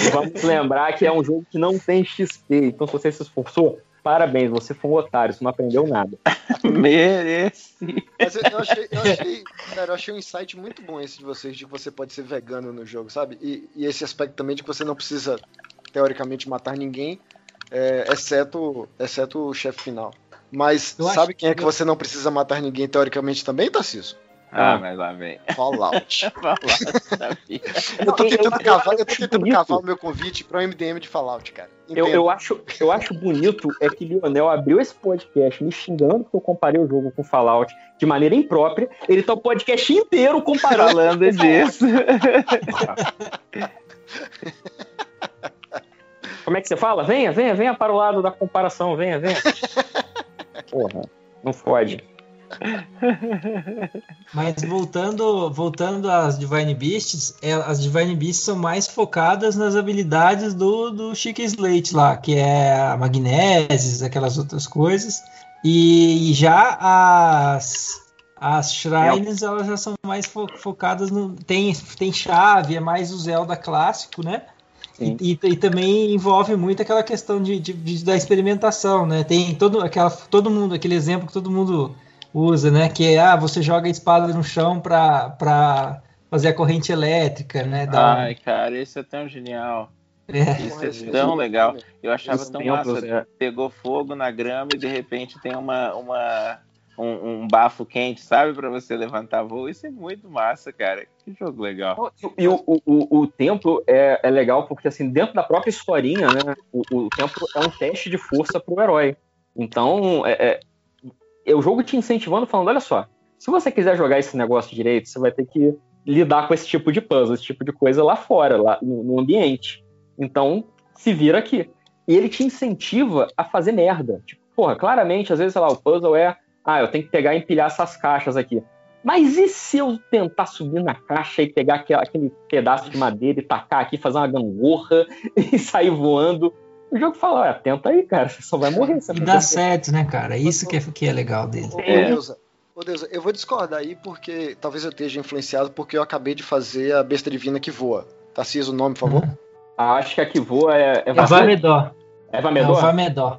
e vamos lembrar que é um jogo que não tem XP. Então, se você se esforçou, parabéns, você foi um otário, você não aprendeu nada. Merece. Mas eu, eu achei, eu achei, cara, eu achei um insight muito bom esse de vocês, de que você pode ser vegano no jogo, sabe? E, e esse aspecto também de que você não precisa, teoricamente, matar ninguém, é, exceto, exceto o chefe final. Mas Eu sabe quem é que que eu- você não precisa matar ninguém, teoricamente, também, Tarcísio? Ah, mas lá vem. Fallout. Sabia. eu tô tentando eu- cavar, eu eu tô tentando cavar o meu convite para o MDM de Fallout, cara. Eu, eu, acho, eu acho bonito é que Lionel abriu esse podcast me xingando porque eu comparei o jogo com Fallout de maneira imprópria. Ele tá o podcast inteiro comparando. Falando disso. Como é que você fala? Venha, venha, venha para o lado da comparação, venha, venha. Porra, não fode. Mas voltando, voltando às Divine Beasts, é, as Divine Beasts são mais focadas nas habilidades do, do Chica Slate lá, que é a Magnesis, aquelas outras coisas. E já as, as Shrines, elas já são mais fo- focadas no. Tem, tem chave, é mais o Zelda clássico, né? Sim. E, e também envolve muito aquela questão de, de- de- da experimentação, né? Tem todo, aquela, todo mundo, aquele exemplo que todo mundo usa, né? Que é, ah, você joga a espada no chão pra, pra fazer a corrente elétrica, né? Um- Ai, cara, isso é tão genial. é. Isso é isso tão legal. Eu achava Os tão massa. é. Pegou fogo na grama e de repente tem uma, uma, um, um bafo quente, sabe? Pra você levantar voo. Isso é muito massa, cara. Que jogo legal. E o, o, o, o templo é, é legal porque, assim, dentro da própria historinha, né, o, o templo é um teste de força pro herói. Então, é, é o jogo te incentivando, falando: olha só, se você quiser jogar esse negócio direito, você vai ter que lidar com esse tipo de puzzle, esse tipo de coisa lá fora, lá no, no ambiente. Então, se vira aqui. E ele te incentiva a fazer merda. Tipo, porra, claramente, às vezes, sei lá, o puzzle é: ah, eu tenho que pegar e empilhar essas caixas aqui. Mas e se eu tentar subir na caixa e pegar aquele, aquele pedaço de madeira e tacar aqui, fazer uma gangorra e sair voando? O jogo fala, olha, tenta aí, cara, você só vai morrer. Você E dá certo, né, cara? Isso que é, que é legal dele. Ô, É. Deusa, ô, Deusa, eu vou discordar aí porque talvez eu esteja influenciado porque eu acabei de fazer a besta divina que voa. Tarcísio, o nome, por favor. Ah, acho que a que voa é. É, É o Vamedó. É É o Vamedor? Vamedor.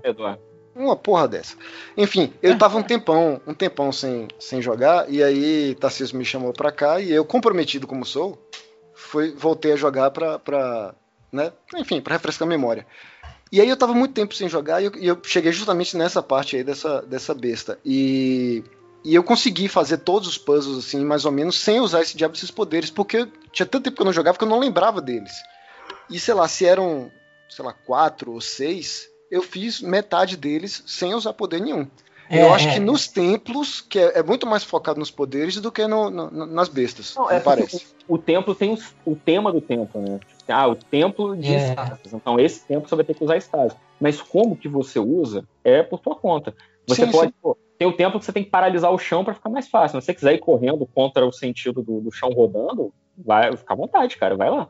Uma porra dessa. Enfim, eu tava um tempão, um tempão sem, sem jogar, e aí Tarcísio me chamou pra cá, e eu, comprometido como sou, fui, voltei a jogar pra, pra né, enfim, pra refrescar a memória. E aí eu tava muito tempo sem jogar e eu, e eu cheguei justamente nessa parte aí dessa, dessa besta. E, e eu consegui fazer todos os puzzles, assim, mais ou menos, sem usar esse diabo desses poderes, porque tinha tanto tempo que eu não jogava que eu não lembrava deles. E sei lá, se eram, sei lá, quatro ou seis, eu fiz metade deles sem usar poder nenhum. É, eu acho é. que nos templos, que é, é muito mais focado nos poderes do que no- no- nas bestas, Não, me é parece. O templo tem os- o tema do templo, né? Ah, o templo de É. estátuas. Então, esse templo você vai ter que usar estátuas. Mas como que você usa é por tua conta. Você Sim, pode. sim. pô, tem o templo que você tem que paralisar o chão para ficar mais fácil. Se você quiser ir correndo contra o sentido do, do chão rodando, vai ficar à vontade, cara. Vai lá.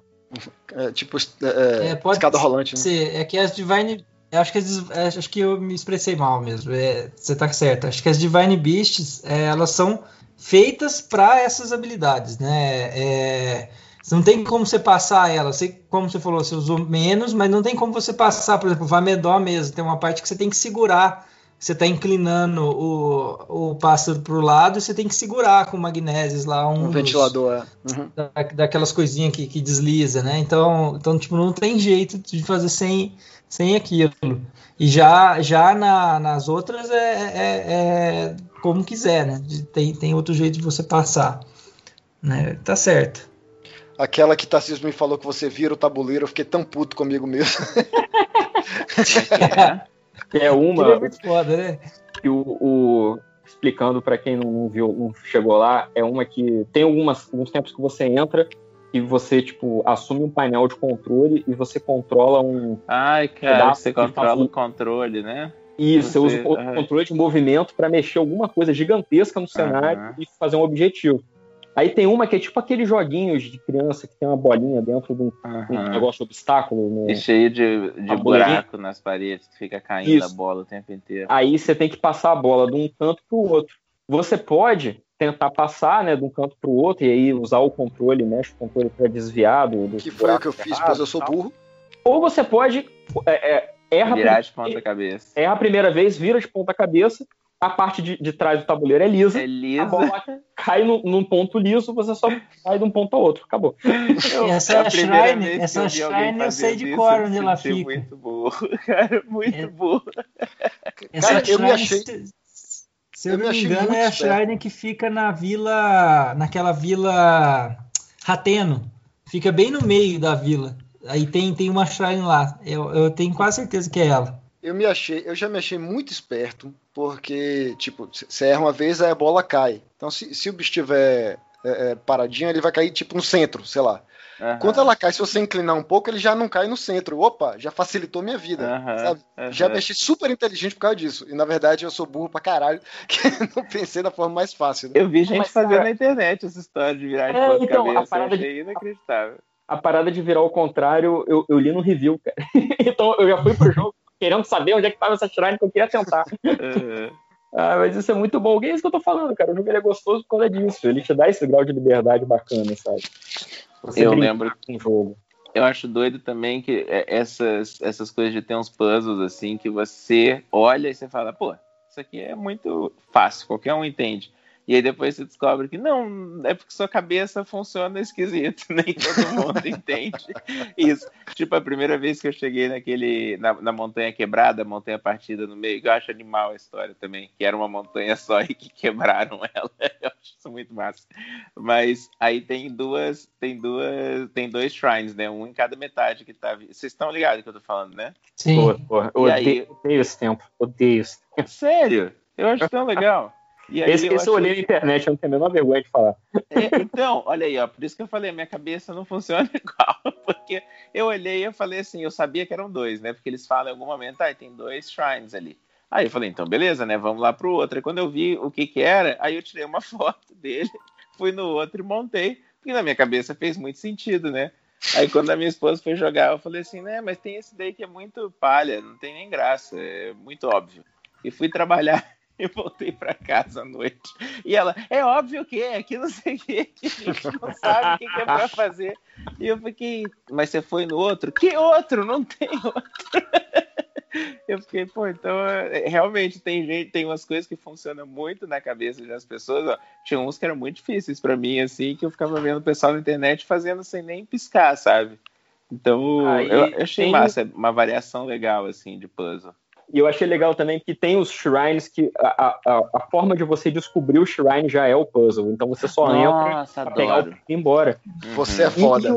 É, tipo, é, É, pode escada rolante, né? É que as Divine. Eu Acho que, as- é, acho que eu me expressei mal mesmo. É, você tá certo. Acho que as Divine Beasts, é, elas são feitas para essas habilidades, né? É, você não tem como você passar elas. Sei, como você falou, você usou menos, mas não tem como você passar. Por exemplo, Vamedó mesmo. Tem uma parte que você tem que segurar. Você tá inclinando o, o pássaro pro lado e você tem que segurar com magnésios lá. Um, Um dos- ventilador, é. Uhum. da- daquelas coisinhas que, que desliza, né? Então, então, tipo, não tem jeito de fazer sem, sem aquilo. E já, já na- nas outras é, é- é como quiser, né? De- Tem, tem outro jeito de você passar. Né? Tá certo. Aquela que Tarcísio me falou que você vira o tabuleiro, eu fiquei tão puto comigo mesmo. Que é uma é muito foda, né? que o, o- explicando para quem não, viu, não chegou lá, é uma que tem algumas, alguns tempos que você entra e você tipo assume um painel de controle e você controla um Ai, cara, você de controla o controle, né? Isso, você usa Você- o aham. controle de movimento para mexer alguma coisa gigantesca no cenário Aham. e fazer um objetivo. Aí tem uma que é tipo aqueles joguinhos de criança que tem uma bolinha dentro de um, um negócio de obstáculo. no- E cheio de, de buraco nas paredes, que fica caindo Isso. a bola o tempo inteiro. Aí você tem que passar a bola de um canto para o outro. Você pode tentar passar né, de um canto para o outro e aí usar o controle, mexe o controle para desviar do, do Que foi o que eu fiz, pois eu sou burro. Ou você pode é, é, erra, Virar de ponta cabeça. erra a primeira vez, vira de ponta cabeça, a parte de, de trás do tabuleiro é lisa, É a lisa. bola cai no- num ponto liso, você só cai de um ponto ao outro. Acabou. Eu- Essa é a Shrine, essa Shrine eu sei de isso, cor onde ela fica. muito burro, cara, muito É. burro. Essa Cara, eu me achei- se, se eu eu me não me engano, é a esperto. Shrine que fica na vila. naquela vila Rateno. Fica bem no meio da vila. Aí tem, tem uma Shrine lá. Eu, eu tenho quase certeza que é ela. Eu me achei, eu já me achei muito esperto, porque, tipo, você erra uma vez, aí a bola cai. Então, se, se o bicho estiver é, é, paradinho, ele vai cair, tipo, no centro, sei lá. Aham, Quando ela cai, se você inclinar um pouco, ele já não cai no centro. Opa, já facilitou minha vida, sabe? aham. Já me achei super inteligente por causa disso. E, na verdade, eu sou burro pra caralho, que não pensei da forma mais fácil. né? Eu vi gente Mas, fazendo cara- na internet essa história de virar de É, ponta então, a cabeça. Eu parada de- achei inacreditável. A parada de virar ao contrário, eu, eu li no review, cara. então eu já fui pro jogo querendo saber onde é que tava essa shrine que eu queria tentar. Aham. Ah, mas isso é muito bom. É isso que eu tô falando, cara. O jogo ele é gostoso por causa disso. Ele te dá esse grau de liberdade bacana, sabe? Você Eu lembro- com jogo. Eu acho doido também que é, essas, essas coisas de ter uns puzzles assim que você olha e você fala, pô, isso aqui é muito fácil, qualquer um entende. E aí depois você descobre que não, é porque sua cabeça funciona esquisito, nem todo mundo entende isso. Tipo, a primeira vez que eu cheguei naquele, na, na montanha quebrada, montanha partida no meio, que eu acho animal a história também, que era uma montanha só e que quebraram ela. Eu acho isso muito massa. Mas aí tem duas, tem duas, tem dois shrines, né? Um em cada metade que tá. Vocês estão ligados que eu tô falando, né? Sim. Porra, porra. E odeio, odeio esse tempo. Odeio esse tempo. Sério? Eu acho tão legal. E aí Esse, eu esse eu acho- olhei na internet, eu não tenho a menor vergonha de falar. É, então, olha aí, ó, por isso que eu falei, minha cabeça não funciona igual, porque eu olhei e eu falei assim, eu sabia que eram dois, né? Porque eles falam em algum momento, ah, tem dois shrines ali. Aí eu falei, então beleza, né? Vamos lá pro outro. E quando eu vi o que que era, aí eu tirei uma foto dele, fui no outro e montei, porque na minha cabeça fez muito sentido, né? Aí quando a minha esposa foi jogar, eu falei assim, né, mas tem esse daí que é muito palha, não tem nem graça, é muito óbvio. E fui trabalhar e voltei pra casa à noite. E ela, é óbvio que é, que não sei o que, que a gente não sabe o que, que é pra fazer. E eu fiquei, mas você foi no outro? Que outro? Não tem outro. Eu fiquei, pô, então é, realmente tem gente, tem umas coisas que funcionam muito na cabeça das pessoas. Ó. Tinha uns que eram muito difíceis pra mim, assim, que eu ficava vendo o pessoal na internet fazendo sem nem piscar, sabe? Então, Aí eu, eu achei tem- massa, uma variação legal, assim, de puzzle. E eu achei legal também que tem os shrines que a, a, a forma de você descobrir o shrine já é o puzzle. Então você só entra Nossa, pra pegar o e ir embora. Você é foda.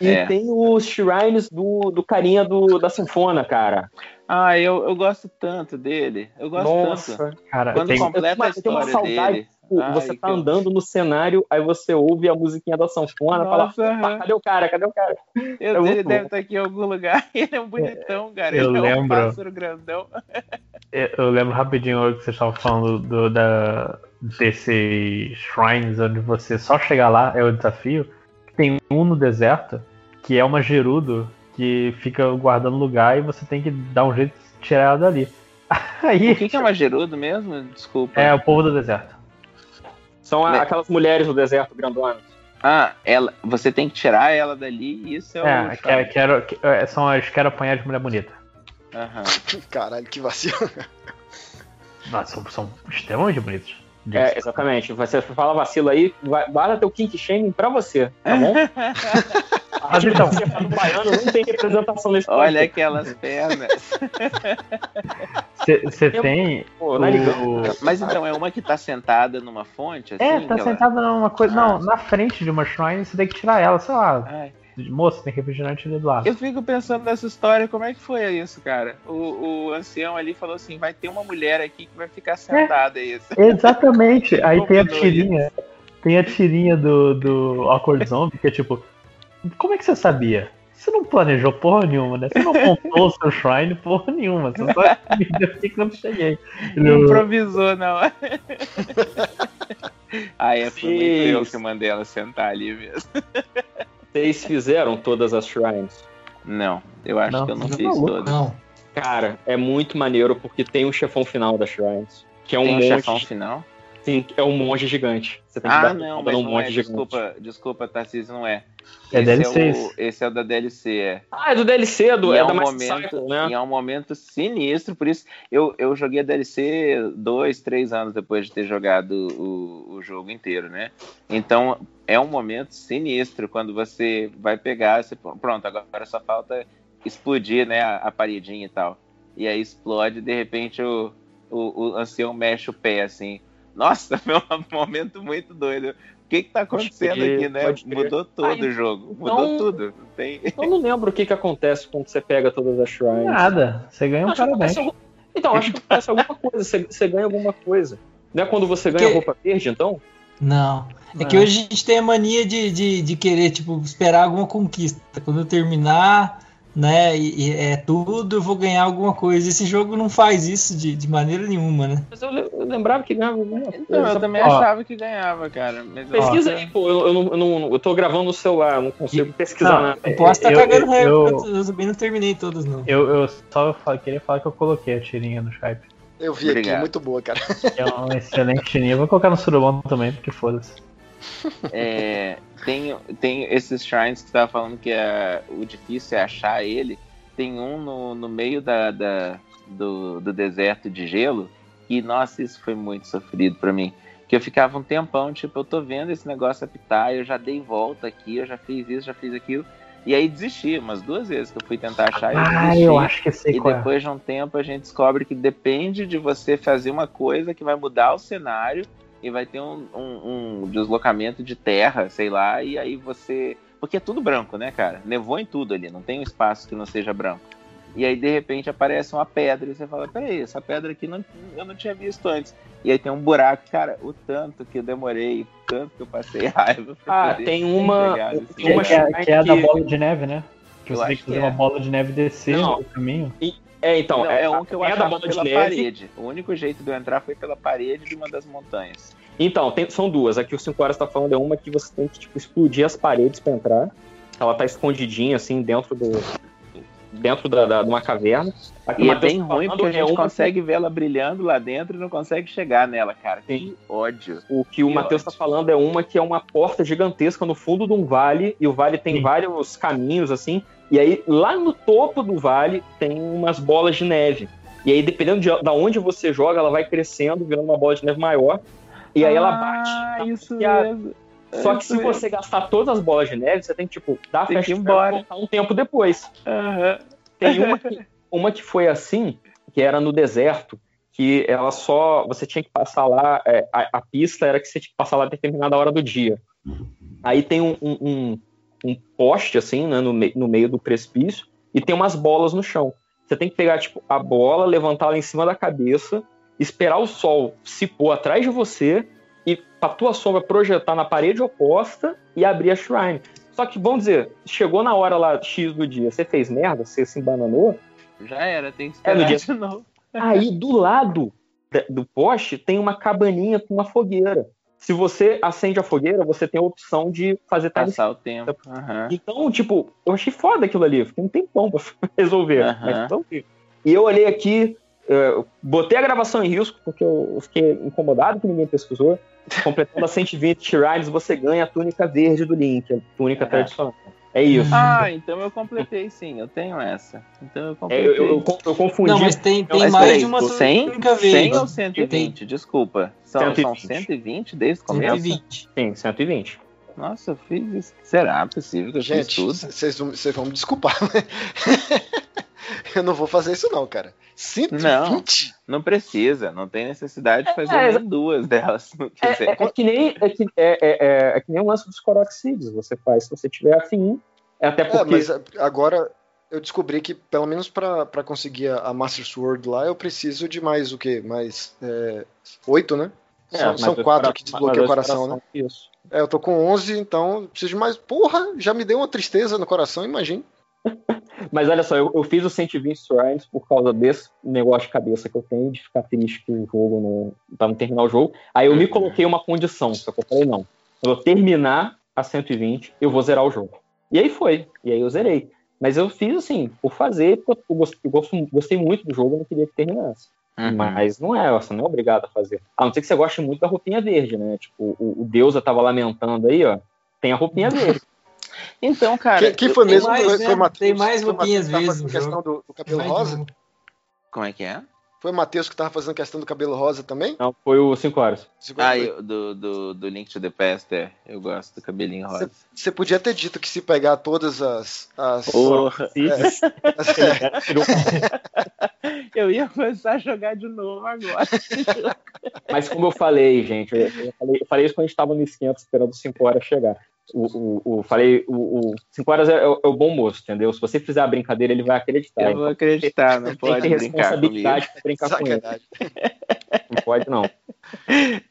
E, e- e É. tem os shrines do, do carinha do, da sanfona, cara. Ah, eu, eu gosto tanto dele. Eu gosto tanto. Nossa. Cara, Quando tem, completa Eu a tenho uma história saudade, dele. Tipo, Ai, você tá andando no cenário, aí você ouve a musiquinha da sanfona, fala, Nossa, aham. cadê o cara? Cadê o cara? Eu, É ele deve estar aqui em algum lugar. Ele é um bonitão, cara. eu ele é um lembro. pássaro grandão. eu eu lembro rapidinho que vocês estavam falando do, da, desses shrines onde você só chegar lá é o desafio. Tem um no deserto que é uma Gerudo que fica guardando lugar e você tem que dar um jeito de tirar ela dali. Aí O que, que é uma gerudo mesmo? Desculpa. é o povo do deserto. São a- aquelas mulheres do deserto grandonas. Ah, ela, você tem que tirar ela dali e isso é, É, o. quero, quero, que- é, são as quero apanhar de mulher bonita. Aham. Caralho, que vacilo. Nossa, são, são extremamente bonitos. É, exatamente. Você fala vacilo aí, vai- guarda teu kink shaming pra você, tá bom? Mas então, Você tá no baiano, não tem representação nesse Olha aquelas pernas. você tem. Pô, é o... Mas então, é uma que tá sentada numa fonte, assim? É, tá ela- sentada numa coisa. Ah. Não, na frente de uma shrine, você tem que tirar ela, sei lá. Ai, Moça, tem refrigerante ali do lado. Eu fico pensando nessa história, como é que foi isso, cara? O, o ancião ali falou assim: vai ter uma mulher aqui que vai ficar sentada isso. Exatamente. Aí tem a tirinha. Tem a tirinha do, do Awkward Zombie, que é tipo. Como é que você sabia? Você não planejou porra nenhuma, né? Você não montou o seu shrine porra nenhuma. Você só eu fiquei quando cheguei. Improvisou na hora. Ah, é, foi muito eu que mandei ela sentar ali mesmo. Vocês fizeram todas as shrines. Não, eu acho Não, que eu não tá fiz maluco. todas. Não. Cara, é muito maneiro porque tem o chefão final das shrines. Que é um Tem um monge. chefão final? Sim, é um monge gigante. Você tem que Ah, dar não, mas não monge é. gigante. Desculpa, desculpa, Tarcísio, não é. É esse DLC É o, esse. é o da DLC, é. Ah, é do DLC, do, E é, é da um momento, Cycle, né? e é um momento sinistro, por isso eu, eu joguei a DLC dois, três anos depois de ter jogado o, o jogo inteiro, né? Então é um momento sinistro quando você vai pegar, você, pronto, agora só falta explodir, né, a, a paredinha e tal. E aí explode, de repente o, o, o ancião mexe o pé assim. Nossa, foi um momento muito doido. O que que tá acontecendo crer, aqui, né? Mudou todo Ah, o jogo. então- Mudou tudo. Tem... Eu não lembro o que, que acontece quando você pega todas as shrines. Nada. Você ganha um parabéns. algum- Então, acho que acontece alguma coisa. Você, você ganha alguma coisa. Não é quando você ganha Que- roupa verde, então? Não. É que Não. hoje a gente tem a mania de, de, de querer, tipo, esperar alguma conquista. Quando eu terminar, né, e, e é tudo, eu vou ganhar alguma coisa. Esse jogo não faz isso de, de maneira nenhuma, né? Mas eu, eu lembrava que ganhava alguma coisa. Então, eu também Ó. achava que ganhava, cara. Mas eu- Pesquisa aí, pô. Eu, eu, não, eu, não- eu tô gravando no celular, eu não consigo pesquisar Não, nada. Eu posso estar Eu- cagando eu- regra, eu- eu também não terminei todas, não. Eu, eu só queria falar que eu coloquei a tirinha no Skype. Eu vi Obrigado. aqui, muito boa, cara. É uma excelente tirinha. Eu Vou colocar no Surubão também, porque foda-se. É, tem, tem esses shrines que você tava falando que é, o difícil é achar ele. Tem um no, no meio da, da- do, do deserto de gelo. E, nossa, isso foi muito sofrido pra mim. Que eu ficava um tempão, tipo, eu tô vendo esse negócio apitar, eu já dei volta aqui, eu já fiz isso, já fiz aquilo. E aí desisti, umas duas vezes que eu fui tentar achar, eu Ah, desisti. eu acho que sei E é. depois de um tempo a gente descobre que depende de você fazer uma coisa que vai mudar o cenário e vai ter um, um- um deslocamento de terra, sei lá, e aí você. Porque é tudo branco, né, cara? Nevou em tudo ali, não tem um espaço que não seja branco. E aí, de repente, aparece uma pedra e você fala: peraí, essa pedra aqui não, eu não tinha visto antes. E aí tem um buraco, cara, o tanto que eu demorei, o tanto que eu passei raiva. pra Ah, poder tem uma- tem uma Que, é, que é a da bola de neve, né? Que Eu você tem que fazer é. uma bola de neve descer Não. no caminho. É, então, Não, é, é um que eu da achava pela neve. parede. O único jeito de eu entrar foi pela parede de uma das montanhas. Então, tem- são duas. Aqui o 5 horas tá falando é uma que você tem que tipo, explodir as paredes pra entrar. Ela tá escondidinha, assim, dentro do. dentro da, da- de uma caverna. Aqui o E é bem tá ruim porque a é gente uma consegue ver ela brilhando lá dentro e não consegue chegar nela, cara. Sim. Que ódio. O que o Que Matheus tá falando é uma que é uma porta gigantesca no fundo de um vale, e o vale tem Sim. vários caminhos, assim, e aí lá no topo do vale tem umas bolas de neve. E aí, dependendo de da onde você joga, ela vai crescendo, virando uma bola de neve maior, e aí ela bate. Ah, isso mesmo. Só que se você gastar todas as bolas de neve, você tem que, tipo, dar Tem fast e embora. voltar um tempo depois. Aham. Tem uma que, uma que foi assim, que era no deserto, que ela só. Você tinha que passar lá. é, a, a pista era que você tinha que passar lá a determinada hora do dia. Aí tem um, um, um- um poste, assim, né, no, mei- no meio do precipício, e tem umas bolas no chão. Você tem que pegar, tipo, a bola, levantar ela em cima da cabeça, esperar o sol se pôr atrás de você e pra tua sombra projetar na parede oposta e abrir a shrine. Só que, vamos dizer, chegou na hora lá X do dia, você fez merda, você se embananou, Já era, tem que É, esperar dia- de novo. Aí do lado do poste tem uma cabaninha com uma fogueira. Se você acende a fogueira, você tem a opção de fazer time Passar o tempo. Aham. Então, tipo, eu achei foda aquilo ali. Fiquei um tempão pra resolver. Aham. Mas resolvi. E eu olhei aqui, eh, botei a gravação em risco, porque eu eu fiquei incomodado que ninguém pesquisou. Completando a 120 shrines, você ganha a túnica verde do Link, a túnica Aham. tradicional. É isso. Ah, então eu completei sim, eu tenho essa. Então eu É, completei. eu, eu, eu, eu confundi. Não, mas tem, tem Mas mais peraí, de uma 100, túnica 100 verde. ou 120? Desculpa. São 120, são 120. 120 desde o começo? 120. Sim, 120. Nossa, eu fiz isso. Será possível que eu fiz Gente, tudo? vocês vão me desculpar, né? Eu não vou fazer isso não, cara. 120? Não. Não precisa, não tem necessidade de fazer É, nem duas delas, É, é- é que nem, é, que, é, é, é- é que nem o lance dos Coroxides. Você faz se você tiver afim. É até É, porque. mas agora eu descobri que, pelo menos pra pra conseguir a, a Master Sword lá, eu preciso de mais o quê? Mais é, oito, né? É, são são dois quatro que desbloqueiam o dois coração, né? Isso. É, eu tô com 11, então preciso de mais. Porra, já me deu uma tristeza no coração, imagina. Mas olha só, eu, eu fiz os 120 shrines por causa desse negócio de cabeça que eu tenho, de ficar triste que o jogo não. pra não terminar o jogo. Aí eu me coloquei uma condição, só que eu falei, não. Eu terminar a 120, eu vou zerar o jogo. E aí foi. E aí eu zerei. Mas eu fiz assim, por fazer, porque eu gostei, eu gosto- gostei muito do jogo, eu não queria que terminasse. Uhum. Mas não é, você não é obrigado a fazer. A não ser que você goste muito da roupinha verde, né? Tipo, o, o Deusa tava lamentando aí, ó. Tem a roupinha verde. Então, cara. quem eu- foi tem mesmo? mais, foi, né? Matheus. Tem mais roupinhas que fazendo no questão do, do cabelo rosa? Como é que é? Foi o Matheus que tava fazendo questão do cabelo rosa também? Não, foi o 5 horas. Ah, eu- do, do, do Link to the Past, é. Eu gosto do cabelinho rosa. Você podia ter dito que se pegar todas as. as, Porra, Sim. as- eu ia começar a jogar de novo agora. Mas como eu falei, gente, eu, eu falei, eu falei isso quando a gente estava no esquenta esperando 5 horas chegar. O, o, o- falei, o 5 horas é, é o- é o bom moço, entendeu? Se você fizer a brincadeira, ele vai acreditar. Eu vou acreditar, não Então, tem pode brincar comigo. responsabilidade brincar com ele. Sacanagem. Não pode, não.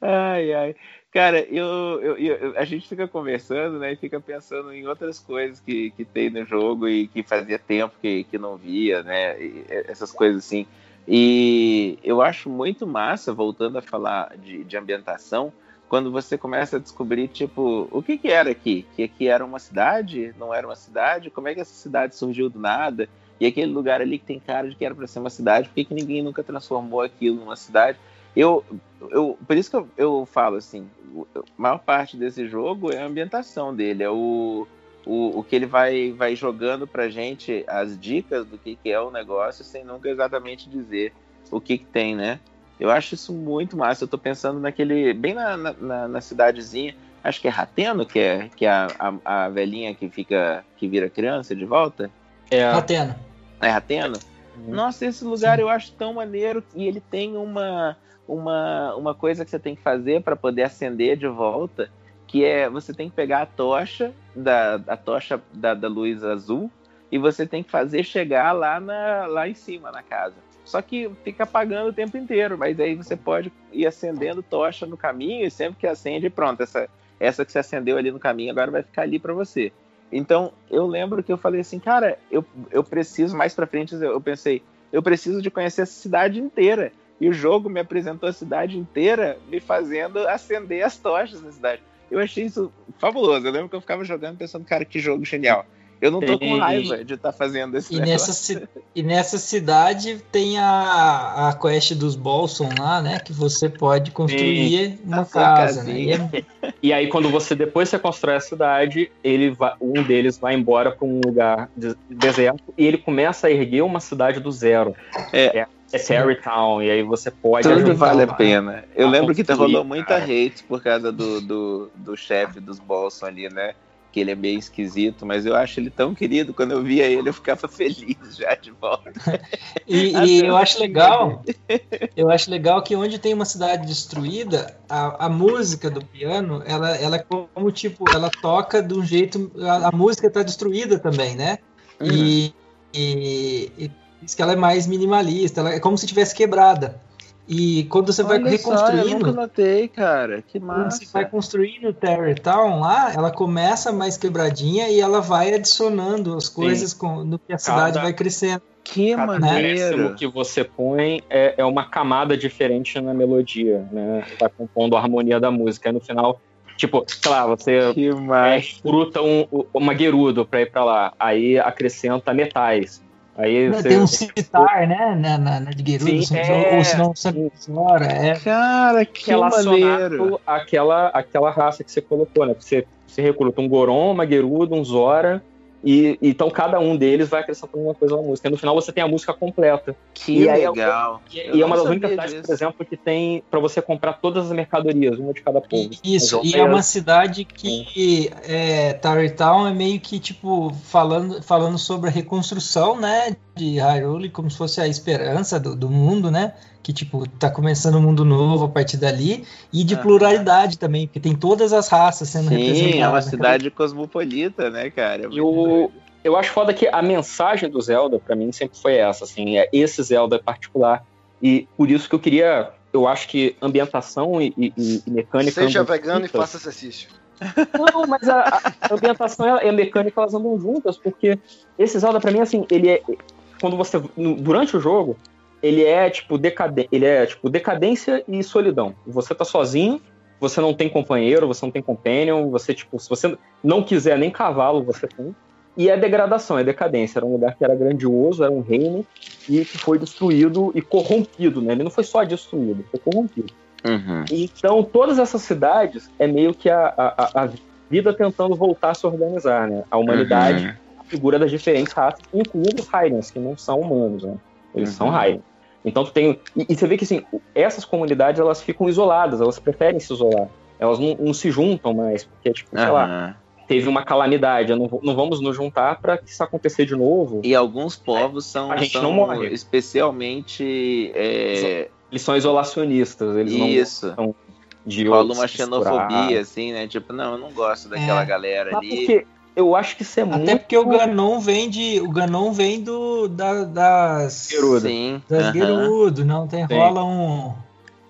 Ai, ai. Cara, eu, eu, eu- a gente fica conversando, né? E fica pensando em outras coisas que, que tem no jogo e que fazia tempo que, que não via, né? e essas coisas assim. E eu acho muito massa, voltando a falar de, de ambientação, quando você começa a descobrir, tipo, o que que era aqui? Que aqui era uma cidade? Não era uma cidade? Como é que essa cidade surgiu do nada? E aquele lugar ali que tem cara de que era para ser uma cidade, por que, que ninguém nunca transformou aquilo numa cidade? Eu, eu, por isso que eu, eu falo assim, a maior parte desse jogo é a ambientação dele, é o, o, o que ele vai, vai jogando pra gente as dicas do que, que é o negócio sem nunca exatamente dizer o que, que tem, né? Eu acho isso muito massa. Eu tô pensando naquele. bem na, na- na, cidadezinha, acho que é Rateno, que é, que é a, a, a velhinha que fica. que vira criança de volta. É, Atena. É Rateno? Nossa, esse lugar eu acho tão maneiro e ele tem uma, uma, uma coisa que você tem que fazer para poder acender de volta, que é você tem que pegar a tocha da a tocha da, da luz azul e você tem que fazer chegar lá na lá em cima na casa. Só que fica apagando o tempo inteiro, mas aí você pode ir acendendo tocha no caminho e sempre que acende, pronto, essa essa que você acendeu ali no caminho agora vai ficar ali para você. Então, eu lembro que eu falei assim, cara, eu, eu preciso, mais pra frente, eu, eu pensei, eu preciso de conhecer essa cidade inteira. E o jogo me apresentou a cidade inteira, me fazendo acender as tochas na cidade. Eu achei isso fabuloso. Eu lembro que eu ficava jogando pensando, cara, que jogo genial. Eu não tô com E- raiva de estar fazendo esse E negócio. nessa, e nessa cidade tem a, a quest dos Bolson lá, né? Que você pode construir uma sua casa, né? E é, E aí, quando você depois você constrói a cidade, ele vai- um deles vai embora para um lugar de- deserto e ele começa a erguer uma cidade do zero. É. é, é Terrytown, e aí você pode Tudo ajudar vale a pena. Eu a lembro que rolou muita hate por causa do, do, do chefe dos Bolson ali, né? Que ele é meio esquisito, mas eu acho ele tão querido. Quando eu via ele, eu ficava feliz já de volta. E, e eu o acho legal, eu acho legal que onde tem uma cidade destruída, a, a música do piano, ela, ela é como tipo, ela toca de um jeito, a, a música tá destruída também, né? E, e, e diz que ela é mais minimalista, ela é como se tivesse quebrada. E quando você vai Olha só, eu nunca reconstruindo, notei, cara. Que quando massa. você vai construindo o Terrytown lá, ela começa mais quebradinha e ela vai adicionando as coisas com, no que a cidade Cada- vai crescendo. Que Cada maneiro. que você põe é, é uma camada diferente na melodia, né? Vai compondo a harmonia da música. Aí no final, tipo, sei lá, você Que é, fruta um, uma gerudo pra ir pra lá. Aí acrescenta metais. Aí você. Tem um citar, né? Na, na, na de Gerudo, Sim, é. ou se não chora, é. Cara, que maneiro. àquela, àquela raça que você colocou, né? Você, você recruta um Goron, uma Gerudo, um Zora, e então cada um deles vai acrescentando uma coisa na música. E no final você tem a música completa. Que E aí é legal. E, e é uma das únicas cidades, disso. por exemplo, que tem pra você comprar todas as mercadorias, uma de cada povo. Isso, Mas e é uma cidade que é, Tarrytown é meio que tipo falando, falando sobre a reconstrução, né, de Hyrule, como se fosse a esperança do, do mundo, né, que tipo tá começando um mundo novo a partir dali e de Aham. pluralidade também, porque tem todas as raças sendo Sim, representadas. é uma né? cidade cosmopolita, né, cara? É E o, eu acho foda que a mensagem do Zelda, pra mim, sempre foi essa, assim, é esse Zelda particular. E por isso que eu queria, eu acho que ambientação e, e- e mecânica. Seja vegano e faça exercício. Não, mas a, a ambientação e a mecânica elas andam juntas, porque esse Zelda, pra mim, assim, ele é. Quando você. no- Durante o jogo, ele é tipo decadência. Ele é tipo decadência e solidão. Você tá sozinho, você não tem companheiro, você não tem companion, você, tipo, se você não quiser nem cavalo, você tem. E é degradação, é decadência. Era um lugar que era grandioso, era um reino, e que foi destruído e corrompido, né? Ele não foi só destruído, foi corrompido. Uhum. Então, todas essas cidades é meio que a, a, a- vida tentando voltar a se organizar, né? A humanidade, Uhum. a figura das diferentes raças, incluindo os Hylians, que não são humanos, né? Eles Uhum. são Hylians. Então, tu tem... E, e você vê que, assim, essas comunidades, elas ficam isoladas, elas preferem se isolar. Elas não, não se juntam mais, porque, tipo, sei lá, teve uma calamidade, não, não vamos nos juntar para que isso acontecer de novo. E alguns povos são, A gente são não morre. especialmente. é, Eles são isolacionistas, eles não isso. gostam de Rola outros uma xenofobia, assim, né? Tipo, não, eu não gosto daquela É. galera Mas ali. porque eu acho que isso é Até muito... porque o Ganon vem de. O Ganon vem do, da- das. Gerudo. Sim. Das aham. Gerudo, não tem, Sim. rola um,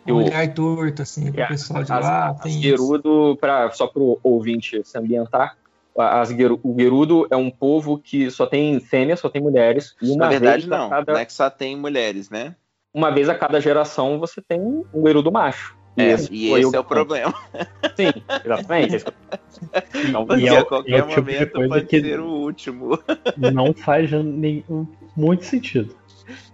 E um olhar torto, assim, pro É, pessoal de as, lá. as tem isso. Gerudo, pra, só para o ouvinte se ambientar, as Geru- o Gerudo é um povo que só tem fêmeas, só tem mulheres, e uma Na verdade, vez a não. cada, Não é que só tem mulheres, né? uma vez a cada geração você tem um Gerudo macho. É, esse e foi esse o- é o problema. Sim, exatamente. Esse- Porque E é o- a qualquer é tipo de momento pode que- ser o último. Não faz nenhum, muito sentido.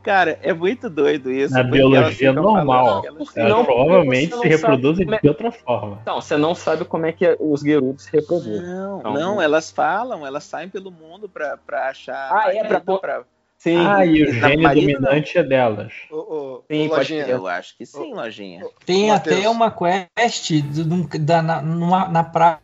Cara, é muito doido isso. Na biologia normal. falando elas- não, provavelmente se não reproduzem como é- de outra forma. Então, você não sabe como é que os Gerudos se reproduzem. Não, Então, não, elas falam, elas saem pelo mundo pra, pra achar. Ah, é, pra pra- Sim, Ah, e o gênio dominante é delas. Ô, ô, Sim, pode Lojinha. Eu acho que sim, lojinha. Tem Mateus. até uma quest de, de um- da, na, numa- na praia,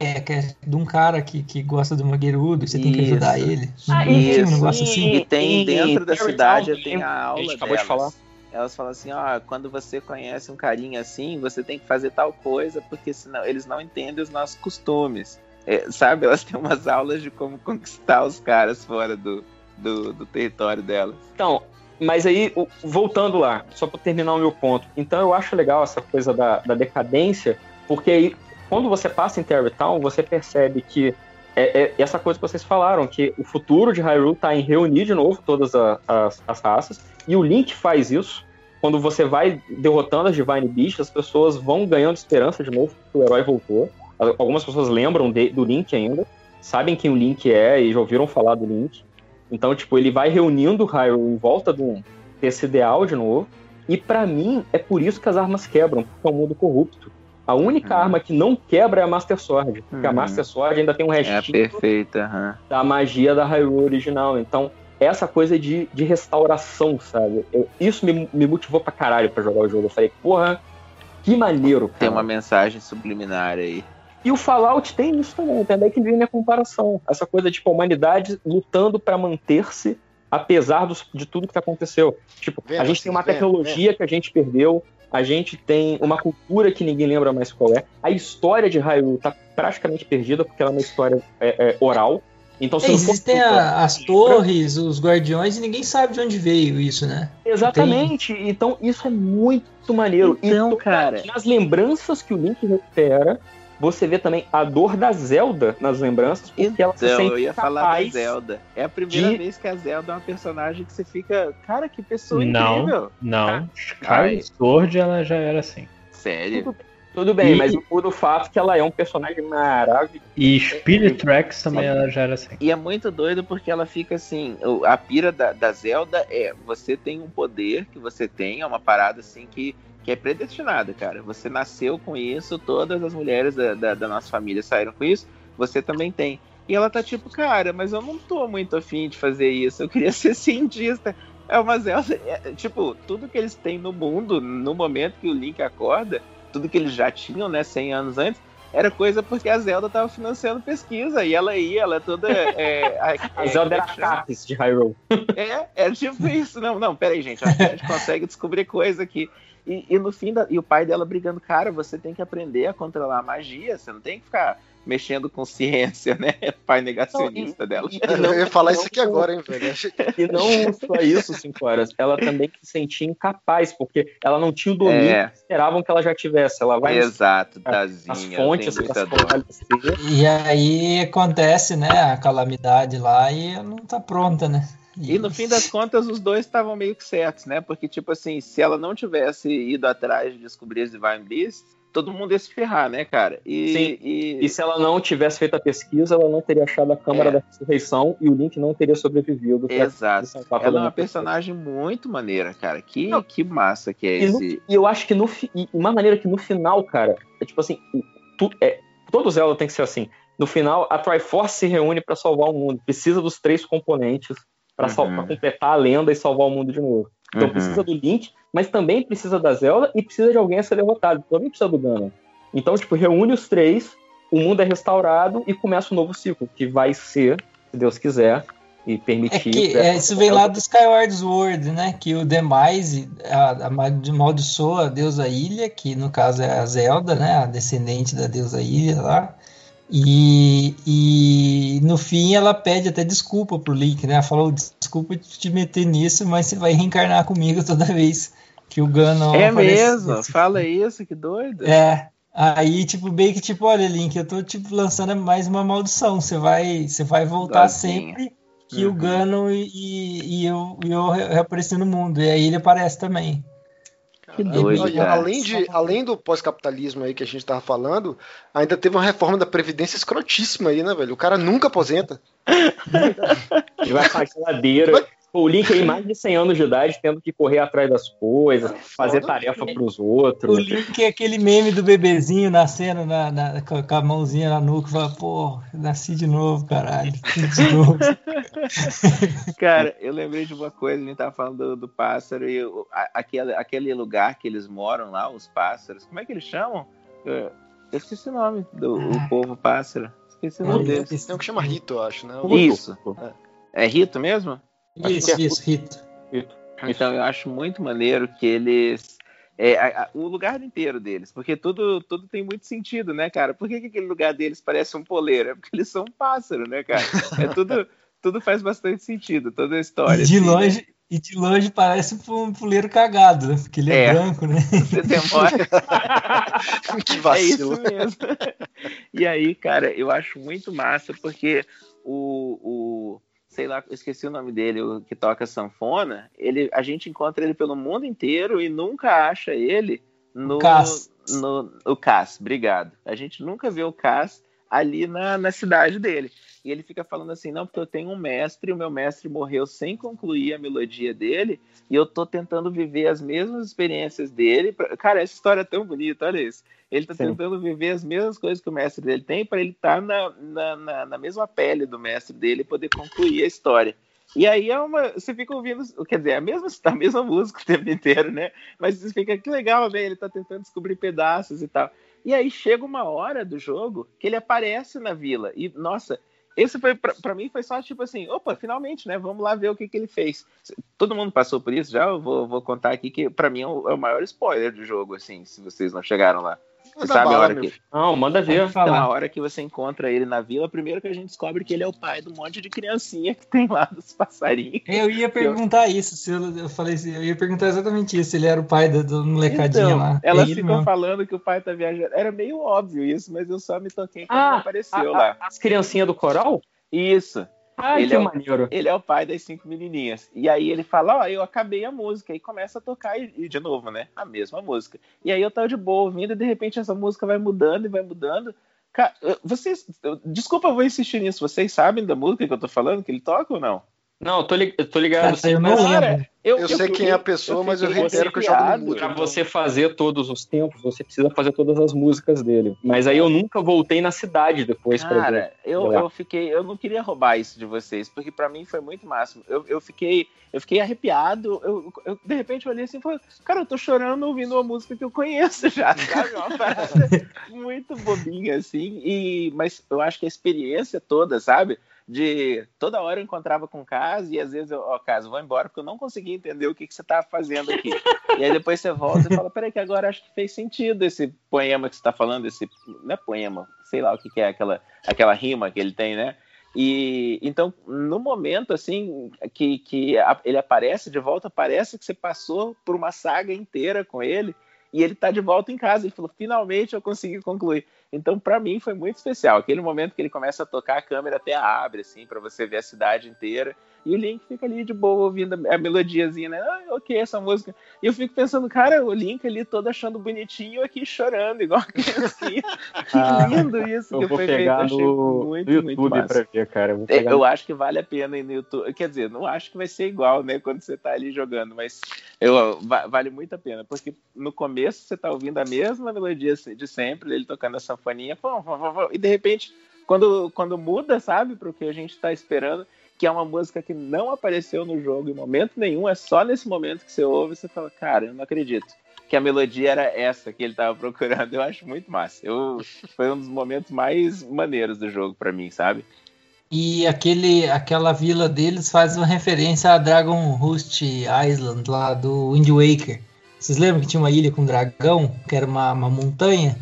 é, que é de um cara que, que gosta de uma Gerudo, você tem que ajudar Isso. ele. Ah, Não tinha um isso. negócio assim? E tem em dentro da Terrytown cidade tem a aula a gente acabou de delas. falar. Elas falam assim, ó, quando você conhece um carinha assim, você tem que fazer tal coisa, porque senão eles não entendem os nossos costumes. É, sabe? Elas têm umas aulas de como conquistar os caras fora do, do, do território delas. Então, mas aí, voltando lá, só para terminar o meu ponto. Então, eu acho legal essa coisa da, da decadência, porque aí, quando você passa em Terrytown, você percebe que é, é essa coisa que vocês falaram, que o futuro de Hyrule está em reunir de novo todas a- as, as raças, e o Link faz isso. Quando você vai derrotando as Divine Beasts, as pessoas vão ganhando esperança de novo, que o herói voltou. Algumas pessoas lembram de- do Link ainda, sabem quem o Link é e já ouviram falar do Link. Então, tipo, ele vai reunindo o Hyrule em volta de um, desse ideal de novo. E pra mim, é por isso que as armas quebram, porque é um mundo corrupto. A única Uhum. arma que não quebra é a Master Sword. Porque a Uhum. Master Sword ainda tem um É restinho perfeita, aham. da magia da Hyrule original. Então, essa coisa de, de restauração, sabe? Eu- isso me, me motivou pra caralho pra jogar o jogo. Eu falei, porra, que maneiro, Tem cara. uma mensagem subliminar aí. E o Fallout tem isso também, tem daí que vem a comparação. Essa coisa de tipo, a humanidade lutando pra manter-se apesar dos- de tudo que aconteceu. Tipo, Vendo, a gente tem uma vendo, tecnologia que a gente perdeu, a gente tem uma cultura que ninguém lembra mais qual é. A história de Hyrule tá praticamente perdida porque ela é uma história é, é, oral. Então, se É, não for- existem a- as torres, os guardiões, e ninguém sabe de onde veio isso, né? Exatamente. Então, isso é muito maneiro. Então, e cara- nas lembranças que o Link recupera, você vê também a dor da Zelda nas lembranças, porque ela se Então, sente eu ia falar da Zelda. É a primeira de- vez que a Zelda é uma personagem que você fica. Cara, que pessoa Não. incrível. Não. Ai. Skyward Sword ela já era assim. Sério. Tudo bem, E- mas muda o fato que ela é um personagem maravilhoso. E Spirit Tracks também ela já era assim. E é muito doido porque ela fica assim. A pira da, da Zelda é você tem um poder que você tem, é uma parada assim que, que é predestinada, cara. Você nasceu com isso, todas as mulheres da, da, da nossa família saíram com isso, você também tem. E ela tá tipo, cara, mas eu não tô muito afim de fazer isso, eu queria ser cientista. É uma Zelda, é, tipo, tudo que eles têm no mundo, no momento que o Link acorda, tudo que eles já tinham, né, 100 anos antes, era coisa porque a Zelda tava financiando pesquisa e ela ia, ela é toda. É, A é, Zelda era como é a que chama? Capes de Hyrule. É, é tipo isso. Não, não, peraí, gente. A gente consegue descobrir coisa aqui. E, e no fim, da, e o pai dela brigando, cara, você tem que aprender a controlar a magia, você não tem que ficar mexendo com ciência, né? Pai negacionista dela. E Eu ia falar isso aqui não- agora, hein, velho. E não só isso, cinco horas. Ela também se sentia incapaz, porque ela não tinha o domínio É. que esperavam que ela já tivesse. Ela vai Exato, as Tazinha. fontes para fortalecer. E aí acontece, né, a calamidade lá e não tá pronta, né? E no fim das contas, os dois estavam meio que certos, né? Porque, tipo assim, se ela não tivesse ido atrás de descobrir as Divine Beasts, todo mundo ia se ferrar, né, cara? E, Sim. e- E se ela não tivesse feito a pesquisa, ela não teria achado a Câmara É. da Ressurreição e o Link não teria sobrevivido. Exato. É Ela é uma personagem muito maneira, cara. Que, Não. que massa que é E, no- esse. e eu acho que no fi- e uma maneira que no final, cara, é tipo assim, tu, é, todo Zelda tem que ser assim. No final, a Triforce se reúne pra salvar o mundo. Precisa dos três componentes pra sal- Uhum. completar a lenda e salvar o mundo de novo. Então Uhum. precisa do Link, mas também precisa da Zelda e precisa de alguém a ser derrotado. Também precisa do Ganon. Então, tipo, reúne os três, o mundo é restaurado e começa um novo ciclo, que vai ser, se Deus quiser, e É permitir. que é, isso vem lá do Skyward Sword, né? Que o Demise amaldiçoa a deusa Ilha, que no caso é a Zelda, né? A descendente da deusa Ilha lá. E, e no fim ela pede até desculpa pro Link, né? Ela falou, desculpa de te meter nisso, mas você vai reencarnar comigo toda vez que o Ganon É aparecer." mesmo? Fala isso, que doido. É. Aí, tipo, bem que, tipo, olha, Link, eu tô, tipo, lançando mais uma maldição. Você vai, você vai voltar Igualzinho. sempre que o Uhum. Ganon e, e, e eu, eu re- reapareci no mundo. E aí ele aparece também. Que doido, E cara. além, de, além do pós-capitalismo aí que a gente tava falando, ainda teve uma reforma da Previdência escrotíssima aí, né, velho? O cara nunca aposenta. Ele vai pra geladeira. O Link aí, mais de 100 anos de idade, tendo que correr atrás das coisas, fazer Foda. tarefa pros O outros. Link é aquele meme do bebezinho nascendo na, na- com, a- mãozinha na nuca e fala, pô, nasci de novo, caralho. De novo. Cara, eu lembrei de uma coisa, a gente tava falando do, do pássaro e o- a- aquele, aquele lugar que eles moram lá, os pássaros, como é que eles chamam? Eu, eu esqueci o nome do o povo pássaro. Esqueci o nome deles. Tem um que chama Rito, eu acho, né? Isso. É Rito mesmo? Isso, isso, Rito. Então eu acho muito maneiro que eles. É, a- a- o lugar inteiro deles, porque tudo, tudo tem muito sentido, né, cara? Por que, que aquele lugar deles parece um poleiro? É porque eles são um pássaro, né, cara? É tudo, tudo faz bastante sentido, toda a história. E de assim, né? longe, e de longe parece um puleiro cagado, né? Porque ele é, É. branco, né? Você demora. que É vacilo. isso mesmo. e aí, cara, eu acho muito massa porque o, o sei lá, eu esqueci o nome dele, o que toca sanfona, ele, a gente encontra ele pelo mundo inteiro e nunca acha ele no Cass. no o Cass, obrigado. A gente nunca vê o Cass ali na, na cidade dele. E ele fica falando assim, não, porque eu tenho um mestre, o meu mestre morreu sem concluir a melodia dele, e eu tô tentando viver as mesmas experiências dele. Cara, essa história é tão bonita, olha isso. Ele tá Sim. tentando viver as mesmas coisas que o mestre dele tem para ele estar na, na, na, na mesma pele do mestre dele e poder concluir a história. E aí é uma. Você fica ouvindo, quer dizer, é a mesma, a mesma música o tempo inteiro, né? Mas você fica que legal, né? Ele tá tentando descobrir pedaços e tal. E aí chega uma hora do jogo que ele aparece na vila. E, nossa, esse foi, pra mim, foi só tipo assim: opa, finalmente, né? Vamos lá ver o que, que ele fez. Todo mundo passou por isso já? Eu vou, vou contar aqui que pra mim é o, é o maior spoiler do jogo, assim, se vocês não chegaram lá. Manda sabe a bala, hora meu que. filho. Não, manda ver. Então, a hora que você encontra ele na vila, primeiro que a gente descobre que ele é o pai do monte de criancinha que tem lá dos passarinhos. Eu ia perguntar isso, se eu, eu falei assim, eu ia perguntar exatamente isso, se ele era o pai da, da molecadinha Então, lá. elas É ficam falando que o pai tá viajando. Era meio óbvio isso, mas eu só me toquei quando Ah, ele apareceu A- lá. a- as criancinhas do coral? Isso. Ai, Ele que é o- maneiro. Ele é o pai das cinco menininhas. E aí ele fala, ó, eu acabei a música. E começa a tocar, e, e de novo, né? A mesma música. E aí eu tava de boa ouvindo, e de repente essa música vai mudando e vai mudando. Ca- eu- Vocês. Desculpa, eu vou insistir nisso. Vocês sabem da música que eu tô falando, que ele toca ou não? Não, eu tô, li- eu tô ligado. Cara, eu não mas Cara, lembro. Eu sei quem é a pessoa, mas eu reitero que eu jogo no. Pra você fazer todos os tempos, você precisa fazer todas as músicas dele. Mas aí eu nunca voltei na cidade depois pra ver. Cara, eu, eu fiquei. Eu não queria roubar isso de vocês, porque pra mim foi muito máximo. Eu, eu fiquei. Eu fiquei arrepiado. Eu, eu- de repente eu olhei assim e falei, cara, eu tô chorando ouvindo uma música que eu conheço já, sabe? Uma parada muito bobinha, assim. E, mas eu acho que a experiência toda, sabe? De toda hora eu encontrava com o Caso e às vezes eu, ó, Caso, vou embora porque eu não conseguia entender o que, que você tava fazendo aqui. E aí depois você volta e fala, peraí, que agora acho que fez sentido esse poema que você tá falando, esse. Não é poema, sei lá o que, que é aquela, aquela rima que ele tem, né? E então, no momento assim que, que ele aparece de volta, parece que você passou por uma saga inteira com ele e ele tá de volta em casa. Ele falou: finalmente eu consegui concluir. Então, pra mim, foi muito especial. Aquele momento que ele começa a tocar, a câmera até abre, assim, pra você ver a cidade inteira. E o Link fica ali de boa, ouvindo a melodiazinha, né? Ah, ok, essa música. E eu fico pensando, cara, o Link ali todo achando bonitinho aqui chorando, igual a criancinha. que Ah, lindo isso que foi feito. Achei no, muito, no muito YouTube pra ver, cara. Eu É, Eu acho que vale a pena ir no YouTube. Quer dizer, não acho que vai ser igual, né, quando você tá ali jogando, mas eu, va- vale muito a pena, porque no começo você tá ouvindo a mesma melodia de sempre, ele tocando a sanfoninha, pum, pum, pum, e de repente, quando, quando muda, sabe, pro que a gente tá esperando, que é uma música que não apareceu no jogo em momento nenhum, é só nesse momento que você ouve e você fala, cara, eu não acredito. Que a melodia era essa que ele tava procurando. Eu acho muito massa. Eu, foi um dos momentos mais maneiros do jogo pra mim, sabe? E aquele, aquela vila deles faz uma referência a Dragon Roost Island, lá do Wind Waker. Vocês lembram que tinha uma ilha com dragão, que era uma, uma montanha?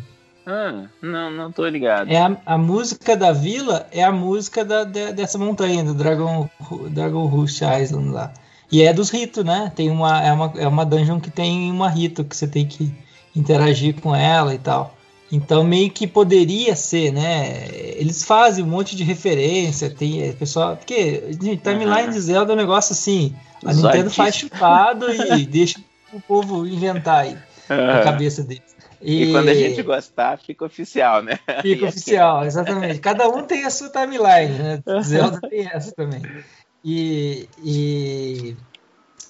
Ah, não, não tô ligado. É a, a música da vila é a música da, de- dessa montanha, do Dragon, Dragon Roost Island lá. E é dos ritos, né? Tem uma, é, uma, é uma dungeon que tem uma rito que você tem que interagir com ela e tal. Então meio que poderia ser, né? Eles fazem um monte de referência, tem é, pessoal. Porque, gente, timeline Uhum. de Zelda é um negócio assim. A Nintendo faz chupado e deixa o povo inventar aí na Ah, cabeça deles. E quando a gente gostar, fica oficial, né? Fica oficial, exatamente. Cada um tem a sua timeline, né? Zelda tem essa também. E, e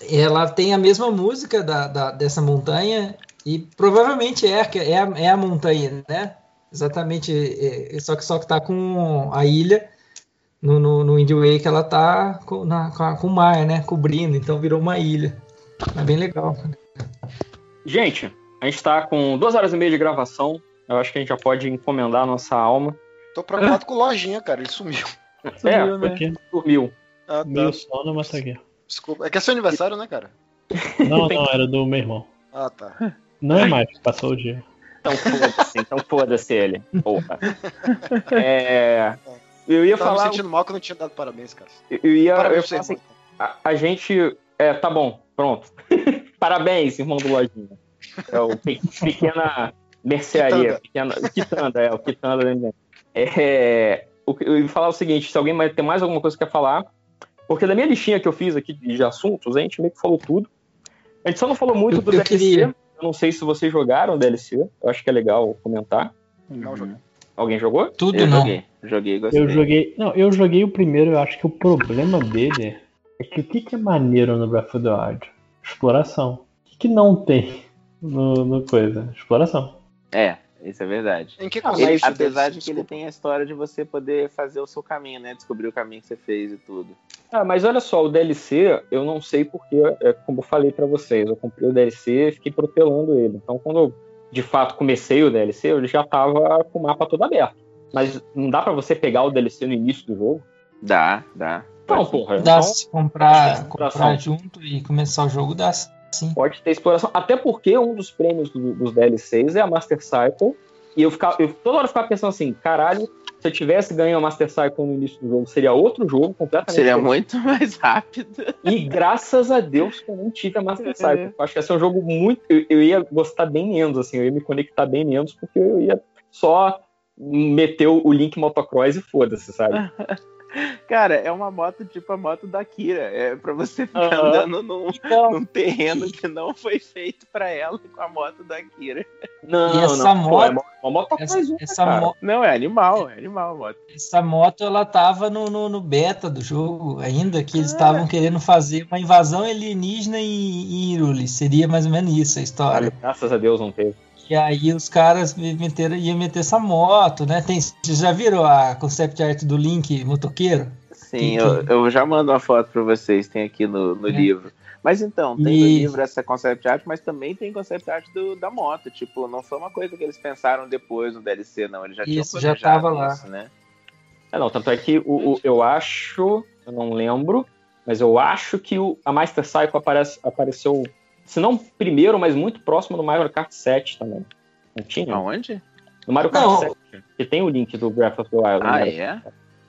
ela tem a mesma música da, da- dessa montanha e provavelmente é, que é, a, é a montanha, né? Exatamente. é- é- só que só que tá com a ilha no, no, no Wind Waker ela tá com, na, com, a- com o mar, né? Cobrindo, então virou uma ilha. É bem legal. Gente, a gente tá com duas horas e meia de gravação. Eu acho que a gente já pode encomendar a nossa alma. Tô preocupado com o Lojinha, cara. Ele sumiu. é, Sumiu, né? Aqui, dormiu. Ah, tá. meio sono, mas tá aqui. Desculpa. É que é seu aniversário, né, cara? Não, não, era do meu irmão. Ah, tá. Não é mais, passou o dia. Então foda-se, então foda-se ele. Porra. É, eu ia Eu tava falar. me sentindo mal que eu não tinha dado parabéns, cara. Eu ia, eu Parabéns pra falar assim, a, a gente. É, tá bom, pronto. Parabéns, irmão do Lojinha. É o pe- pequena mercearia. Pequena, quitanda, é, o quitanda. né? É, eu ia falar o seguinte: se alguém tem mais alguma coisa que quer falar, porque da minha listinha que eu fiz aqui de assuntos, a gente meio que falou tudo. A gente só não falou muito Eu- do eu DLC. queria. Eu não sei se vocês jogaram o DLC, eu acho que é legal comentar. Não joguei. Alguém jogou? Tudo Eu não. joguei. Joguei e gostei. Eu joguei. Não, eu joguei o primeiro, eu acho que o problema dele é que o que, que é maneiro no Breath of the Wild? Exploração. O que, que não tem no, no coisa? Exploração. É, isso é verdade. Em que Ah, Ele- apesar de que ele tem a história de você poder fazer o seu caminho, né? Descobrir o caminho que você fez e tudo. Ah, mas olha só, o DLC, eu não sei porque, é, como eu falei pra vocês, eu comprei o DLC e fiquei protelando ele. Então, quando eu de fato comecei o DLC, ele já tava com o mapa todo aberto. Mas não dá pra você pegar o DLC no início do jogo? Dá, dá. Não, porra. Dá então se comprar, exploração. comprar junto e começar o jogo, dá sim. pode ter exploração. Até porque um dos prêmios do- dos DLCs é a Master Cycle. E eu, ficava, eu toda hora ficava pensando assim, caralho, se eu tivesse ganho a Master Cycle no início do jogo, seria outro jogo completamente Seria diferente. muito mais rápido. E graças a Deus que eu não tive a Master Cycle. Eu acho que ia ser um jogo muito. Eu, eu ia gostar bem menos, assim, eu ia me conectar bem menos, porque eu ia só meter o o link motocross e foda-se, sabe? Cara, é uma moto tipo a moto da Kira. É pra você ficar Aham. andando num, Então, num terreno que não foi feito pra ela com a moto da Kira. não, E essa não, pô, é moto- mo- uma motocross Essa, única, essa cara. mo- Não, é animal, é animal a moto. essa moto ela tava no, no, no beta do jogo, ainda que eles estavam querendo fazer uma invasão alienígena em, em Hyrule. Seria mais ou menos isso a história. Olha, Graças a Deus não teve. E aí os caras me meteram, iam meter essa moto, né? Tem, vocês já viram a concept art do Link motoqueiro? Sim, Que- eu, eu já mando uma foto pra vocês, tem aqui no, no É. livro. Mas então, tem no E- livro essa concept art, mas também tem concept art do, da moto. Tipo, não foi uma coisa que eles pensaram depois no DLC, não. Eles já tinham Isso, já planejado tava lá. isso, né? É, não, tanto é que o, o- eu acho, eu não lembro, mas eu acho que o, a Master Cycle aparece, apareceu, se não primeiro, mas muito próximo do Mario Kart 7 também. Não tinha? Aonde? No Mario Kart Não. 7, que tem o link do Breath of the Wild. Ah, Mario é?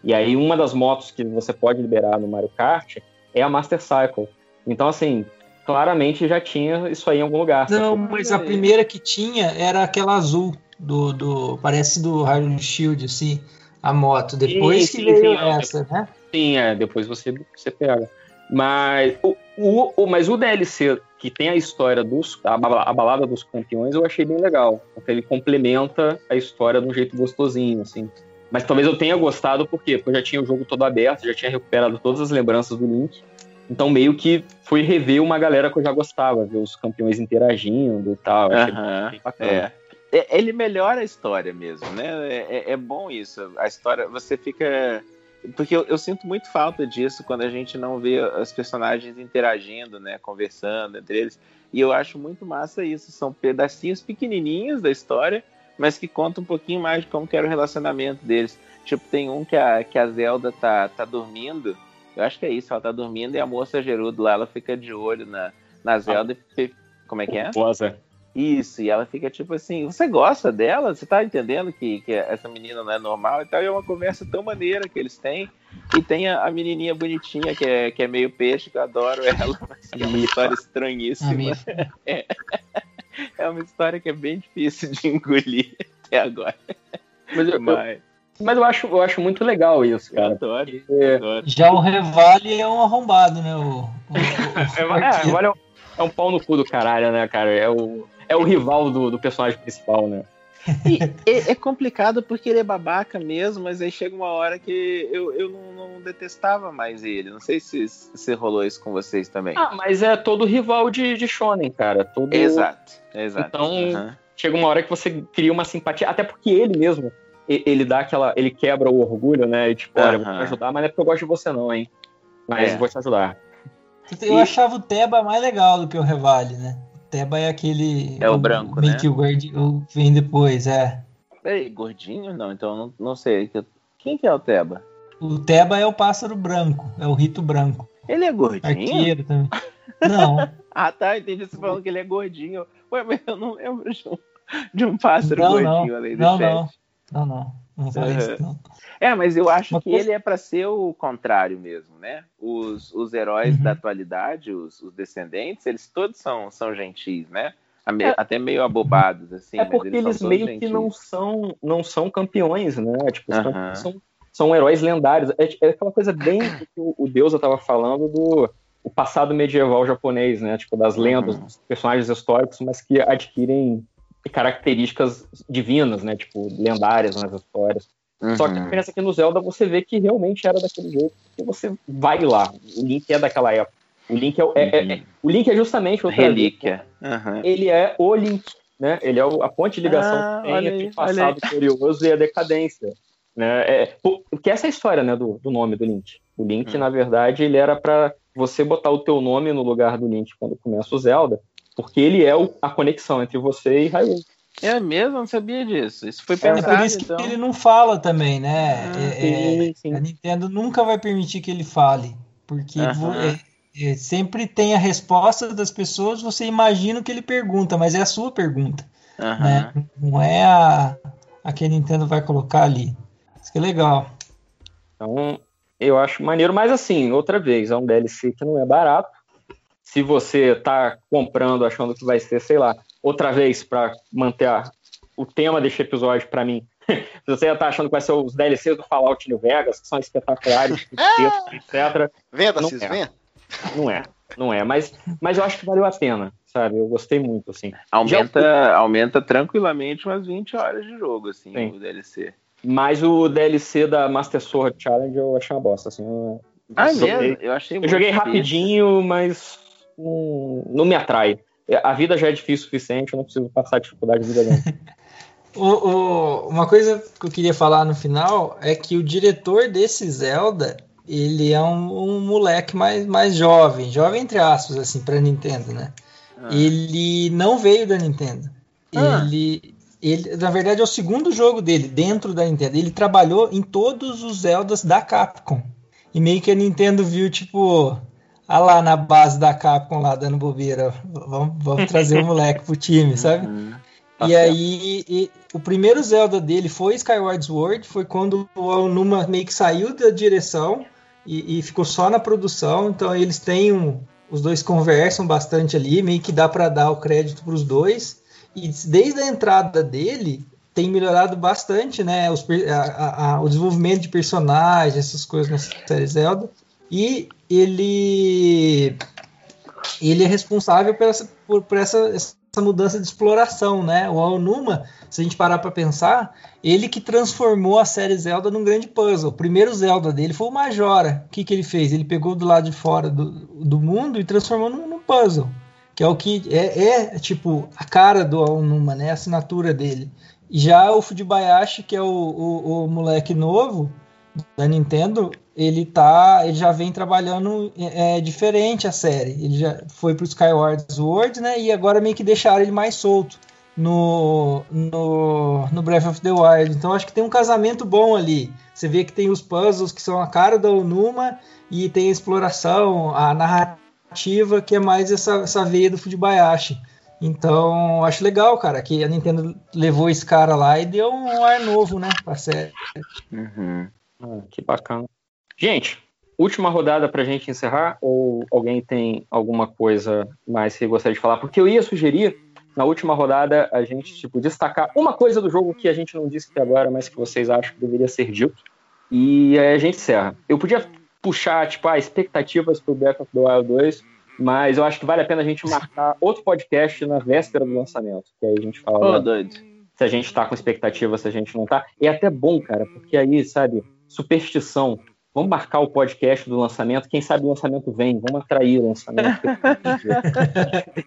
E aí uma das motos que você pode liberar no Mario Kart é a Master Cycle. Então, assim, claramente já tinha isso aí em algum lugar. Não, mas a primeira que tinha era aquela azul, do, do parece do Hyrule Shield, assim, a moto. Depois Sim, que sim, veio sim, não, essa, né? Sim, é, depois você, você pega. Mas o, o, o- mas o DLC que tem a história dos. A, a balada dos campeões eu achei bem legal. Porque ele complementa a história de um jeito gostosinho, assim. Mas talvez eu tenha gostado, por quê? Porque eu já tinha o jogo todo aberto, já tinha recuperado todas as lembranças do Link. Então meio que fui rever uma galera que eu já gostava, ver os campeões interagindo e tal. Achei bem bacana. é. É, Ele melhora a história mesmo, né? É, é- é bom isso. A história, você fica. Porque eu, eu sinto muito falta disso quando a gente não vê os personagens interagindo, né? Conversando entre eles. E eu acho muito massa isso. São pedacinhos pequenininhos da história, mas que contam um pouquinho mais de como era o relacionamento deles. Tipo, tem um que a, que a Zelda tá, tá dormindo. Eu acho que é isso, ela tá dormindo e a moça Gerudo lá, ela fica de olho na, na Zelda e. fi- Como é que é? Boa, Isso, e ela fica tipo assim, você gosta dela? Você tá entendendo que, que essa menina não é normal e tal? E é uma conversa tão maneira que eles têm. E tem a, a menininha bonitinha, que é, que é meio peixe, que eu adoro ela, mas que é uma história estranhíssima. Amigo. É uma história que é bem difícil de engolir até agora. Mas, eu, eu- Mas mas eu, acho, eu acho muito legal isso, eu cara. adoro, porque- adoro. Já o Revale é um arrombado, né? O, o, o- É, é, agora é um, é um pau no cu do caralho, né, cara? É o, é o rival do, do personagem principal, né? E é, é complicado porque ele é babaca mesmo, mas aí chega uma hora que eu, eu não, não detestava mais ele. Não sei se, se rolou isso com vocês também. Ah, mas é todo rival de, de Shonen, cara. Todo... Exato, exato. Então, Aham. Chega uma hora que você cria uma simpatia, até porque ele mesmo, e- ele dá aquela. Ele quebra o orgulho, né? E tipo, olha, vou te ajudar, mas não é porque eu gosto de você, não, hein? Mas É. vou te ajudar. Eu achava o Teba mais legal do que o Revale, né? O Teba é aquele. É o branco, meio né? que o guardi- o vem depois, é. Peraí, gordinho? Não, então eu não, não sei. Quem que é o Teba? O Teba é o pássaro branco, é o rito branco. Ele é gordinho? Arqueiro também. Não, Ah, tá, entendi você falando que ele é gordinho. Ué, mas eu não lembro de um, de um pássaro Não, gordinho não. além do Não, chat. não. não, não. Não falei isso, não. É, mas eu acho Uma que coisa- ele é pra ser o contrário mesmo, né? Os, os heróis Uhum. da atualidade, os, os descendentes, eles todos são, são gentis, né? É. Até meio abobados, assim. é porque eles, todos meio que gentis. não são, não são campeões, né? Tipo, campeões são, são heróis lendários. É, é aquela coisa bem do que o, o Deus tava falando do o passado medieval japonês, né? Tipo, das lendas, Uhum. dos personagens históricos, mas que adquirem características divinas, né? Tipo, lendárias nas histórias. Só que a Uhum. diferença é que no Zelda você vê que realmente era daquele jeito, porque você vai lá. O Link é daquela época. O Link é, é- é- é- o Link é justamente outra Relíquia. Aham. ele é o Link, né? Ele é o- a ponte de ligação Ah, que tem olha entre o passado glorioso e a decadência. Né? É, porque essa é a história né, do, do nome do Link. O Link, Hum. na verdade, ele era para você botar o teu nome no lugar do Link quando começa o Zelda, porque ele é o- a conexão entre você e Hyrule. É mesmo? Eu não sabia disso. Isso foi É por pensado, isso que então. ele não fala também, né? Ah, É- é- Sim, sim. a Nintendo nunca vai permitir que ele fale, porque é- é, sempre tem a resposta das pessoas, você imagina o que ele pergunta, mas é a sua pergunta, né? Não é a, a que a Nintendo vai colocar ali. Isso que é legal. Então, eu acho maneiro, mas assim, outra vez, é um DLC que não é barato. Se você tá comprando achando que vai ser, sei lá, outra vez para manter a- o tema deste episódio para mim. Se você já tá achando que vai ser os DLCs do Fallout New Vegas, que são espetaculares, etc. Venha, Não é. venha. Não é, não é. Mas, mas eu acho que valeu a pena, sabe? Eu gostei muito, assim. Aumenta, aumenta tranquilamente umas 20 horas de jogo, assim, Sim. o DLC. Mas o DLC da Master Sword Challenge eu achei uma bosta, assim. Eu, Ah, é joguei- mesmo? Eu achei Eu muito joguei difícil. rapidinho, mas não, não me atrai. A vida já é difícil o suficiente, eu não preciso passar dificuldade de vida não. O- o- uma coisa que eu queria falar no final é que o diretor desse Zelda, ele é um, um moleque mais, mais jovem, jovem entre aspas, assim, pra Nintendo, né? Ah. Ele não veio da Nintendo. Ah. Ele, ele, na verdade, é o segundo jogo dele dentro da Nintendo. Ele trabalhou em todos os Zeldas da Capcom. E meio que a Nintendo viu, tipo, ah lá na base da Capcom lá dando bobeira. Vamos, vamos trazer o moleque pro time, sabe? Uhum. Tá e certo. aí, e- o primeiro Zelda dele foi Skyward Sword, foi quando o Aonuma meio que saiu da direção e, e ficou só na produção. Então eles têm um, os dois conversam bastante ali, meio que dá pra dar o crédito pros dois. E desde a entrada dele tem melhorado bastante, né? os a- a- o desenvolvimento de personagens, essas coisas na série Zelda. E ele ele é responsável por essa, por, por essa, essa mudança de exploração, né? O Aonuma, se a gente parar para pensar, ele que transformou a série Zelda num grande puzzle. O primeiro Zelda dele foi o Majora. O que, que ele fez? Ele pegou do lado de fora do, do mundo e transformou num, num puzzle. Que é o que é, é, tipo a cara do Aonuma, né? A assinatura dele. Já o Fujibayashi, que é o, o, o moleque novo da Nintendo, ele tá, ele já vem trabalhando é, diferente a série. Ele já foi pro Skyward Sword, né? E agora meio que deixaram ele mais solto no, no, no Breath of the Wild. Então acho que tem um casamento bom ali. Você vê que tem os puzzles que são a cara da Onuma e tem a exploração, a narrativa que é mais essa, essa veia do Fujibayashi. Então, acho legal, cara, que a Nintendo levou esse cara lá e deu um ar novo, né, pra série. Uhum. Ah, que bacana. Gente, última rodada pra gente encerrar, ou alguém tem alguma coisa mais que gostaria de falar? Porque eu ia sugerir, na última rodada, a gente, tipo, destacar uma coisa do jogo que a gente não disse até agora, mas que vocês acham que deveria ser dito. E aí a gente encerra. Eu podia puxar, tipo, ah, expectativas pro Breath of the Wild 2, mas eu acho que vale a pena a gente marcar outro podcast na véspera do lançamento, que aí a gente fala Ô, né, doido. se a gente tá com expectativa, se a gente não tá. E é até bom, cara, porque aí, sabe, superstição. Vamos marcar o podcast do lançamento, quem sabe o lançamento vem, vamos atrair o lançamento.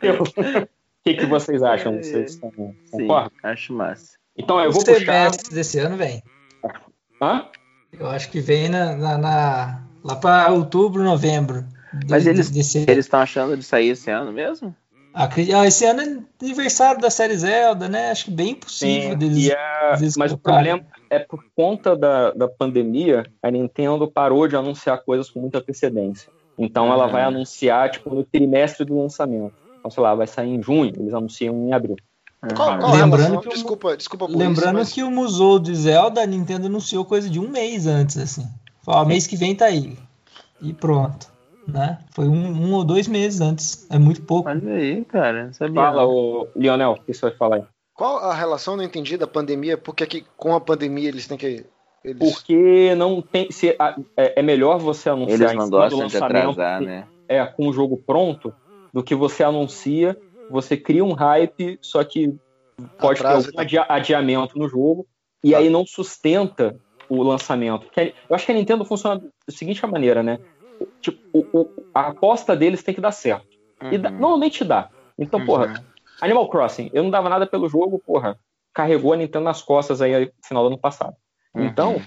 O que, que vocês acham? Vocês estão- Sim, concordam? acho massa. Então, eu O vou puxar. semestre desse ano vem. Hã? Eu acho que vem na, na- na- lá para outubro, novembro. Mas de- eles- Eles estão achando de sair esse ano mesmo? Ah, esse ano é aniversário da série Zelda, né? Acho que bem possível Sim, deles. e é- deles mas o colocarem. problema é por conta da, da pandemia, a Nintendo parou de anunciar coisas com muita antecedência. Então ela Ah. vai anunciar tipo no trimestre do lançamento. Então, sei lá, vai sair em junho, eles anunciam em abril. Qual, Uhum. qual a Lembrando que o- Desculpa, desculpa por Lembrando isso, que o Musou de Zelda, a Nintendo anunciou coisa de um mês antes, assim. Falou, mês que vem tá aí. E pronto. Né? Foi um, um ou dois meses antes. É muito pouco. Olha aí, cara. não Sabia. Fala, o Lionel, o que você vai falar aí? Qual a relação, não entendi, da pandemia? Porque que com a pandemia eles têm que... Eles... Porque não tem. Se, a- é, é melhor você anunciar Eles em não cima do gostam de lançamento atrasar, né? é, com o jogo pronto do que você anuncia, você cria um hype, só que pode Atraso, ter algum adia- adiamento no jogo e Tá. aí não sustenta o lançamento. Que a- Eu acho que a Nintendo funciona da seguinte maneira, né? Tipo, o- o- a aposta deles tem que dar certo. E dá- Uhum. normalmente dá. Então, Uhum. porra, Animal Crossing, eu não dava nada pelo jogo, porra, carregou a Nintendo nas costas aí no final do ano passado. Uhum. Então,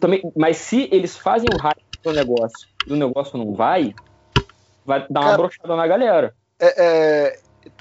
também, mas se eles fazem o hype do negócio e o negócio não vai, vai dar uma Cara- brochada na galera. É, é,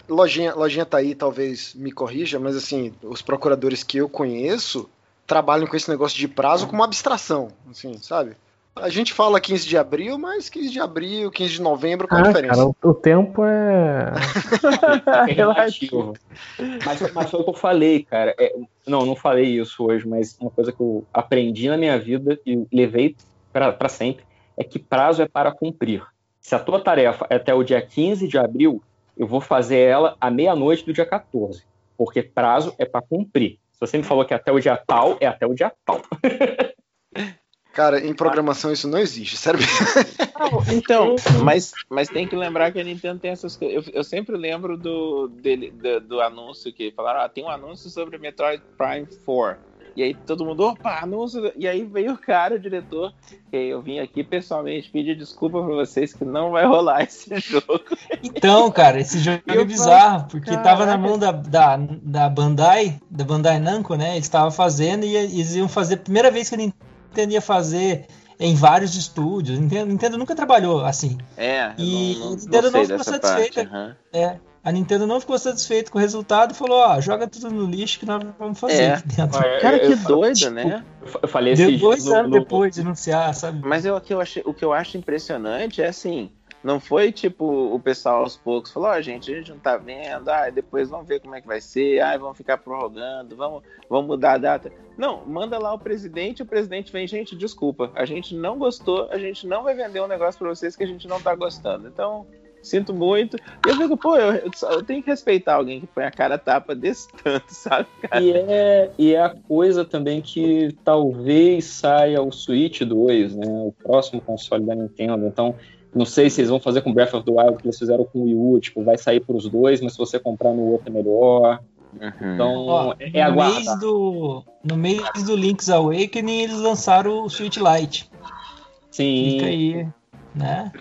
lojinha, lojinha tá aí, talvez me corrija, mas assim, os procuradores que eu conheço trabalham com esse negócio de prazo como abstração, assim, sabe? A gente fala 15 de abril, mas 15 de abril, 15 de novembro, qual a Ah, diferença? cara, o, o tempo é. É relativo. mas, mas foi o que eu falei, cara. É, não, não falei isso hoje, mas uma coisa que eu aprendi na minha vida e levei para sempre é que prazo é para cumprir. Se a tua tarefa é até o dia 15 de abril, eu vou fazer ela à meia-noite do dia 14. Porque prazo é para cumprir. Se você me falou que é até o dia tal, é até o dia tal. Cara, em programação isso não existe, sério. Então, mas, mas tem que lembrar que a Nintendo tem essas coisas. Eu, eu sempre lembro do, dele, do, do anúncio que falaram: ah, tem um anúncio sobre Metroid Prime 4. E aí todo mundo, opa, anúncio. E aí veio o cara, o diretor, que eu vim aqui pessoalmente pedir desculpa pra vocês que não vai rolar esse jogo. Então, cara, esse jogo Eu é bizarro, porque caraca. tava na mão da, da, da Bandai, da Bandai Namco, né? Eles estavam fazendo e eles iam fazer, a primeira vez que a Nintendo ia fazer em vários estúdios. Nintendo, Nintendo nunca trabalhou assim. É, E não, não, a Nintendo não não ficou dessa satisfeita. parte. aham. É, a Nintendo não ficou satisfeita com o resultado e falou: ó, joga tudo no lixo que nós vamos fazer É. aqui dentro. Cara, que doido, né? Eu falei esses Dois no- anos no- depois de anunciar, sabe? Mas eu, o, que eu achei, o que eu acho impressionante é assim, não foi tipo o pessoal aos poucos falou, ó, gente, a gente não tá vendo, ah, depois vamos ver como é que vai ser, ah, vamos ficar prorrogando, vamos, vamos mudar a data. Não, manda lá o presidente, o presidente vem, gente, desculpa, a gente não gostou, a gente não vai vender um negócio pra vocês que a gente não tá gostando. Então, sinto muito. E eu fico, pô, eu, eu, eu tenho que respeitar alguém que põe a cara tapa desse tanto, sabe, cara? E é, e é a coisa também que talvez saia o Switch 2, né? O próximo console da Nintendo. Então, não sei se eles vão fazer com Breath of the Wild, que eles fizeram com o Wii U, tipo, vai sair para os dois, mas se você comprar no outro é melhor. Uhum. Então, Ó, é no, mês aguardar. do, no mês do Link's Awakening, eles lançaram o Switch Lite. Sim. Fica aí, né?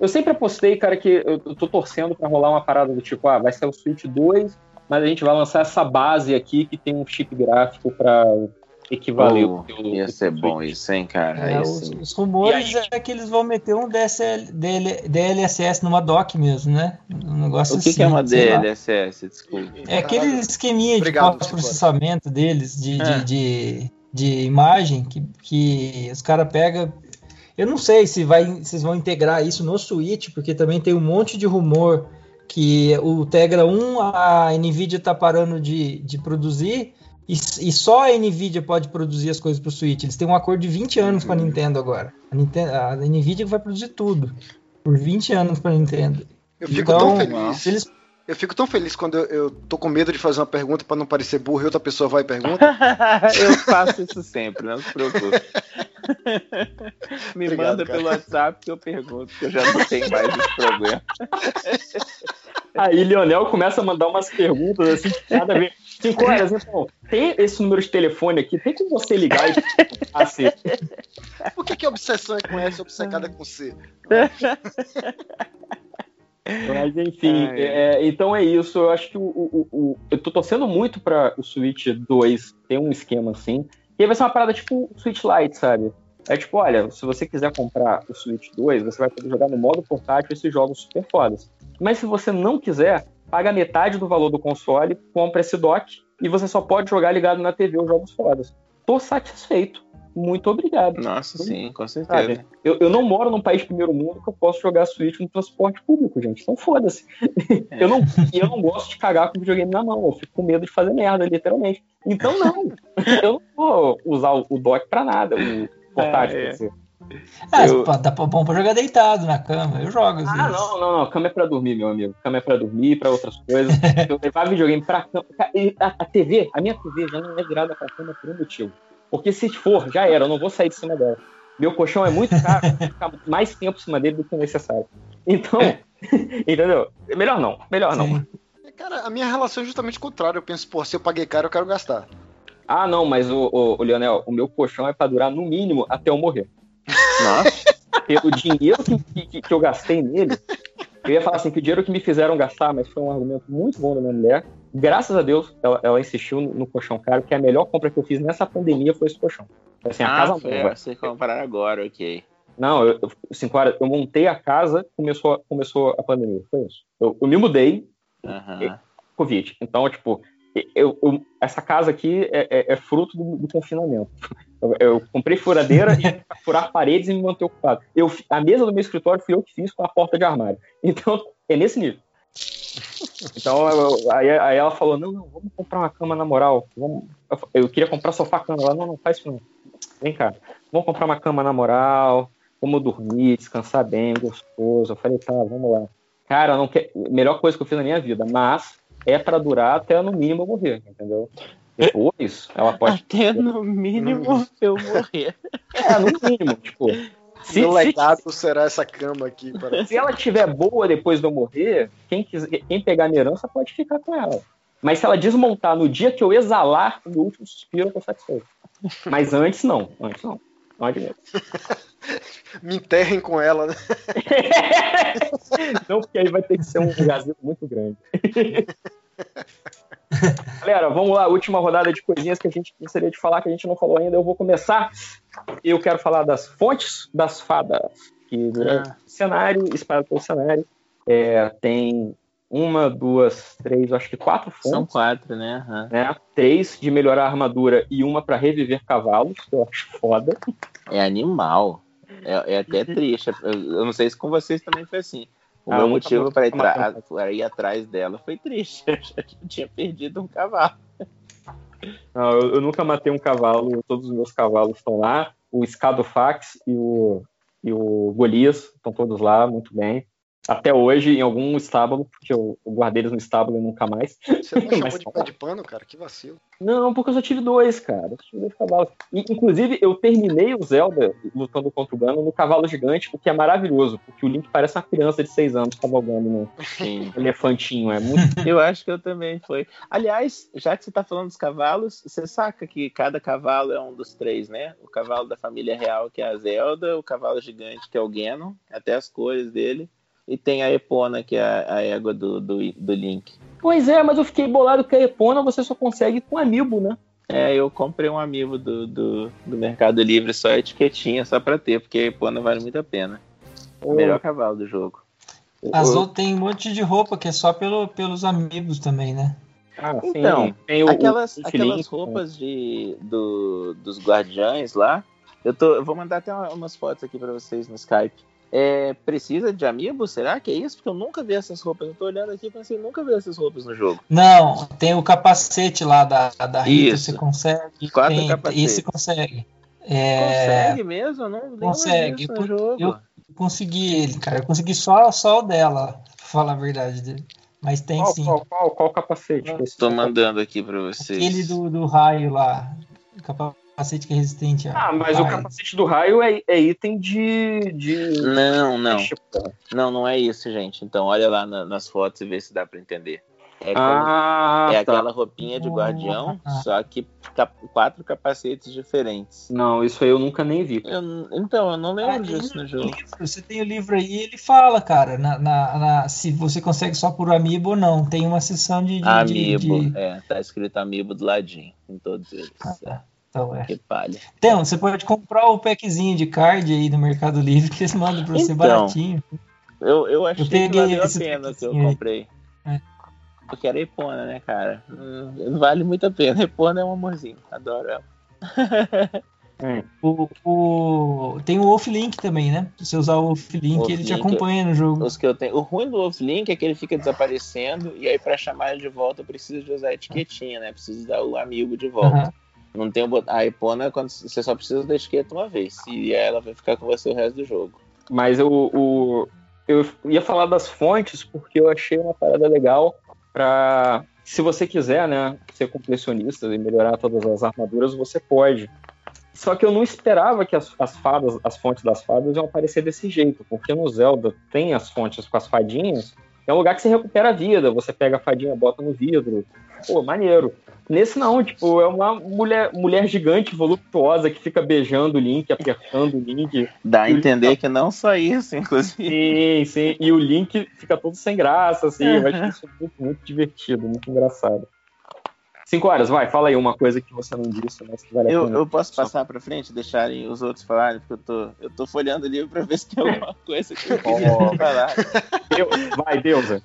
Eu sempre apostei, cara, que eu eu tô torcendo pra rolar uma parada do tipo, ah, vai ser o Switch 2, mas a gente vai lançar essa base aqui que tem um chip gráfico pra equivaler Pô, o teu- Ia ser bom isso, hein, cara? É, Aí os, os rumores aí? é que eles vão meter um DSL, DL, DLSS numa dock mesmo, né? Um negócio O que, assim. que é uma sei lá. DLSS? Desculpa. É aquele esqueminha Obrigado, de pós-processamento deles, de, É. de, de, de imagem, que, que os caras pegam. Eu não sei se vai, vocês vão integrar isso no Switch, porque também tem um monte de rumor que o Tegra 1 a Nvidia está parando de, de produzir e, e só a Nvidia pode produzir as coisas para o Switch. Eles têm um acordo de 20 anos com a Nintendo agora. A, Nintendo, a Nvidia vai produzir tudo por 20 anos para a Nintendo. Eu fico Então, tão feliz. Se eles Eu fico tão feliz quando eu, eu tô com medo de fazer uma pergunta pra não parecer burro e outra pessoa vai e pergunta. eu faço isso sempre, não se preocupe. Me Obrigado, manda cara. pelo WhatsApp que eu pergunto, que eu já não tenho mais esse problema. Aí Lionel começa a mandar umas perguntas assim, que nada a ver. Cinco horas, então, tem esse número de telefone aqui, tem como você ligar e assim, Por que, que a obsessão é com S e obcecada é com C? Mas enfim, Ai. é, então é isso. Eu acho que o, o- o- eu tô torcendo muito para o Switch 2 ter um esquema assim. E aí vai ser uma parada tipo o Switch Lite, sabe? É tipo, olha, se você quiser comprar o Switch 2, você vai poder jogar no modo portátil esses jogos super fodas. Mas se você não quiser, paga metade do valor do console, compra esse dock e você só pode jogar ligado na TV os jogos fodas. Tô satisfeito. Muito obrigado. Nossa, sim, com certeza. Sabe? Eu, eu não moro num país primeiro mundo que eu posso jogar Switch no transporte público, gente. Então foda-se. Eu não, e eu não gosto de cagar com videogame na mão. Eu fico com medo de fazer merda, literalmente. Então não. Eu não vou usar o, o dock pra nada, o portátil. É, é. quer dizer. Ah, Eu- pra, bom pra jogar deitado na cama. Eu jogo às Ah, vezes. não, não, não. Cama é pra dormir, meu amigo. Cama é pra dormir, pra outras coisas. Eu levar videogame pra cama. Ca- A, a TV, a minha TV já não é virada pra cama por um motivo. Porque se for, já era, eu não vou sair de cima dela. Meu colchão é muito caro, ficar mais tempo em cima dele do que o necessário. Então, entendeu? Melhor não, melhor não. Cara, a minha relação é justamente contrária. Eu penso, pô, se eu paguei caro, eu quero gastar. Ah, não, mas o, o, o Leonel, o meu colchão é pra durar no mínimo até eu morrer. Nossa, Pelo dinheiro que, que, que eu gastei nele, eu ia falar assim, que o dinheiro que me fizeram gastar, mas foi um argumento muito bom da minha mulher. Graças a Deus, ela, ela insistiu no, colchão caro, que a melhor compra que eu fiz nessa pandemia foi esse colchão. Assim, a ah, casa foi, nova. você comprar agora, ok. Não, eu, cinco horas, eu montei a casa, começou, começou a pandemia. Foi isso. Eu, eu me mudei, Aham. Covid. Então, tipo, eu, eu- essa casa aqui é, é- é fruto do, do confinamento. Eu, eu comprei furadeira pra furar paredes e me manter ocupado. Eu, a mesa do meu escritório fui eu que fiz com a porta de armário. Então, é nesse nível. Então, eu- aí, aí ela falou: não, não, vamos comprar uma cama na moral. Vamos... Eu queria comprar sofá-cama. Ela, não, não, faz isso não. Vem cá, vamos comprar uma cama na moral, vamos dormir, descansar bem, gostoso. Eu falei, tá, vamos lá. Cara, não quer... melhor coisa que eu fiz na minha vida, mas é pra durar até no mínimo eu morrer, entendeu? Depois, ela pode. Até no mínimo eu morrer. É, no mínimo, tipo. Se, Meu se, legado será essa cama aqui. Para... se ela estiver boa depois de eu morrer, quem, quiser, quem pegar minha herança pode ficar com ela. Mas se ela desmontar no dia que eu exalar o meu último suspiro, eu tô satisfeito. Mas antes não, antes não. Não admito. Me enterrem com ela, né? Não, porque aí vai ter que ser um gazebo muito grande. Galera, vamos lá, última rodada de coisinhas que a gente gostaria de falar, que a gente não falou ainda. Eu vou começar. Eu quero falar das fontes das fadas, que durante o cenário, espalhado pelo cenário, é, tem uma, duas, três, acho que quatro fontes. São quatro, né? Aham. né? Três de melhorar a armadura e uma para reviver cavalos, que eu acho foda. É animal. É, é até triste. Eu, eu não sei se com vocês também foi assim. O Ah, meu motivo para ir, pra ir atrás dela foi triste. Eu tinha perdido um cavalo. Não, eu, eu nunca matei um cavalo, todos os meus cavalos estão lá. O Scadofax e o, e o Golias estão todos lá, muito bem. Até hoje, em algum estábulo, porque eu, eu guardei eles no estábulo e nunca mais. Você não chamou de pé de pano, cara? Que vacilo. Não, porque eu só tive dois, cara. Eu tive dois cavalos. E, inclusive, eu terminei o Zelda lutando contra o Ganon no cavalo gigante, o que é maravilhoso, porque o Link parece uma criança de seis anos cavalgando no Sim. elefantinho. É muito. Eu acho que eu também foi. Aliás, já que você tá falando dos cavalos, você saca que cada cavalo é um dos três, né? O cavalo da família real, que é a Zelda, o cavalo gigante, que é o Ganon, até as cores dele, e tem a Epona, que é a, a égua do, do, do Link. Pois é, mas eu fiquei bolado que a Epona você só consegue com amiibo, né? É, eu comprei um amigo do, do, do Mercado Livre, só a etiquetinha, só pra ter, porque a Epona vale muito a pena. O melhor cavalo do jogo. Outras tem um monte de roupa que é só pelo, pelos amigos também, né? Ah, sim. Então, tem o, aquelas, o Link, aquelas né? roupas de, do, dos guardiães lá, eu, tô, eu vou mandar até uma- umas fotos aqui pra vocês no Skype. É, precisa de amiibo? Será que é isso? Porque eu nunca vi essas roupas. Eu tô olhando aqui e pensei, nunca vi essas roupas no jogo. Não, tem o capacete lá da, da Rita, Isso. você consegue. Quatro tem, capacetes. Esse consegue. É, Consegue mesmo? Não consegue. no jogo. eu- consegui ele, cara. Eu consegui só, só o dela, pra falar a verdade dele. Mas tem Qual, sim. qual, qual, qual capacete? Capacete? mandando aqui pra vocês. Aquele do, do raio lá. O capacete que é resistente a. Ah, mas o raio. capacete do raio é, é item de. de... Não, não. Tipo, Não, não é isso, gente. Então olha lá na- nas fotos e vê se dá pra entender. É, como- Ah, é tá. aquela roupinha de guardião, Ah. só que cap- quatro capacetes diferentes. Não, isso aí eu nunca nem vi. Eu então, eu não lembro Ah, disso no jogo. livro, você tem o livro aí, ele fala, cara, na, na- na- se você consegue só por amiibo ou não. Tem uma seção de. de, de- Amiibo, de- é, tá escrito amiibo do ladinho, em todos eles. Ah, tá. Então, é. Que palha. Então, você pode comprar o packzinho de card aí no Mercado Livre que eles mandam pra você Então, baratinho. Eu, eu achei que peguei valeu a esse pena que eu comprei. É. Porque era Epona, né, cara? Hum, Vale muito a pena. Epona é um amorzinho, adoro ela. O, o- tem o Wolf Link também, né? Se você usar o Wolf Link, Wolf ele te acompanha no jogo. Os que eu tenho. O ruim do Wolf Link é que ele fica desaparecendo e aí pra chamar ele de volta eu preciso de usar a etiquetinha, né? Preciso dar o amigo de volta. Não tem. A Epona, quando você só precisa da etiqueta uma vez. E ela vai ficar com você o resto do jogo. Mas eu, o, eu ia falar das fontes porque eu achei uma parada legal pra. Se você quiser, né, ser completionista e melhorar todas as armaduras, você pode. Só que eu não esperava que as, as fadas, as fontes das fadas iam aparecer desse jeito, porque no Zelda tem as fontes com as fadinhas, É um lugar que você recupera a vida, você pega a fadinha, bota no vidro. Pô, maneiro. Nesse não, tipo, é uma mulher, mulher gigante, voluptuosa, que fica beijando o Link, apertando o Link. Dá a entender Link- que não só isso, inclusive. Sim, sim. E o Link fica todo sem graça, assim. Eu acho isso muito, muito divertido, muito engraçado. Cinco horas, vai, fala aí uma coisa que você não disse, mas que vale a Eu, pena. eu posso passar pra frente e deixarem os outros falarem, porque eu tô, eu tô folhando o livro pra ver se tem alguma coisa que eu queria falar. Vai, Deusa.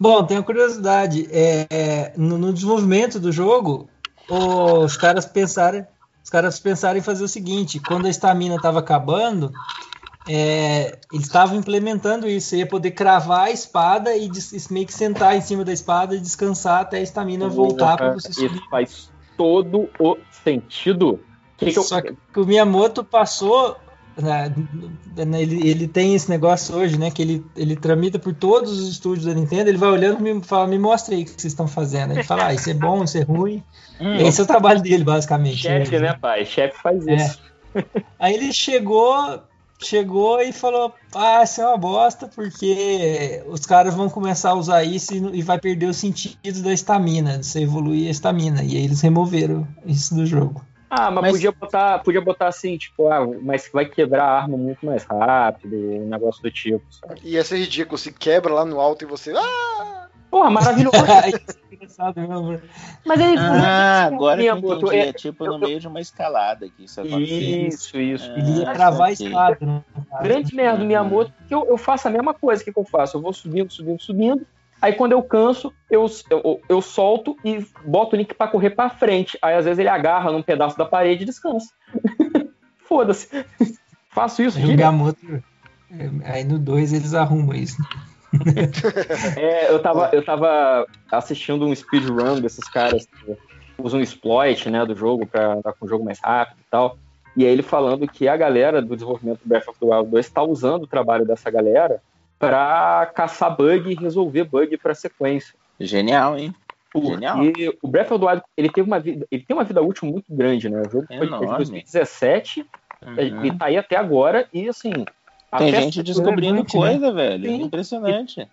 Bom, tenho uma curiosidade. É, é, no, no desenvolvimento do jogo, os caras pensaram, os caras pensaram em fazer o seguinte: quando a estamina estava acabando, é, eles estavam implementando isso. Você ia poder cravar a espada e des- meio que sentar em cima da espada e descansar até a estamina voltar para você subir. Isso faz todo o sentido. Que que eu- Só que o Miyamoto passou. Né, né, ele, ele tem esse negócio hoje, né? Que ele, ele tramita por todos os estúdios da Nintendo. Ele vai olhando e me fala: Me mostra aí o que vocês estão fazendo. Ele fala: ah, Isso é bom, isso é ruim. Esse é o trabalho dele, basicamente. Chefe, né, pai? Chefe faz É. isso. Aí ele chegou, chegou e falou: Ah, isso é uma bosta, porque os caras vão começar a usar isso e, e vai perder o sentido da estamina, de você evoluir a estamina. E aí eles removeram isso do jogo. Ah, mas, Mas- Podia, botar, podia botar assim, tipo, ah, mas vai quebrar a arma muito mais rápido, um negócio do tipo, sabe? Ia ser ridículo se quebra lá no alto e você. Ah! Porra, maravilhoso. Mas aí, Ah, agora que eu Miyamoto, entendi. é- É tipo eu- no meio de uma escalada que isso. Isso, isso. Ele ia Ah, travar a saquei. espada. né? Grande merda do Miyamoto, que eu, eu faço a mesma coisa que, que eu faço. Eu vou subindo, subindo, subindo. Aí quando eu canso, eu, eu, eu solto e boto o Link pra correr pra frente. Aí às vezes ele agarra num pedaço da parede e descansa. Foda-se. Faço isso Aí o é, Aí no 2 eles arrumam isso. É, eu tava, eu tava assistindo um speedrun desses caras que usam exploit, né, do jogo pra dar com o jogo mais rápido e tal. E aí ele falando que a galera do desenvolvimento do Breath of the Wild 2 está usando o trabalho dessa galera pra caçar bug e resolver bug pra sequência. Genial, hein? Genial. Porque o Breath of the Wild, ele teve uma vida, ele tem uma vida útil muito grande, né? O jogo foi de Enorme. 2017 Uhum. e tá aí até agora e assim, Tem gente descobrindo relevante, né? coisa, velho. Sim. Impressionante.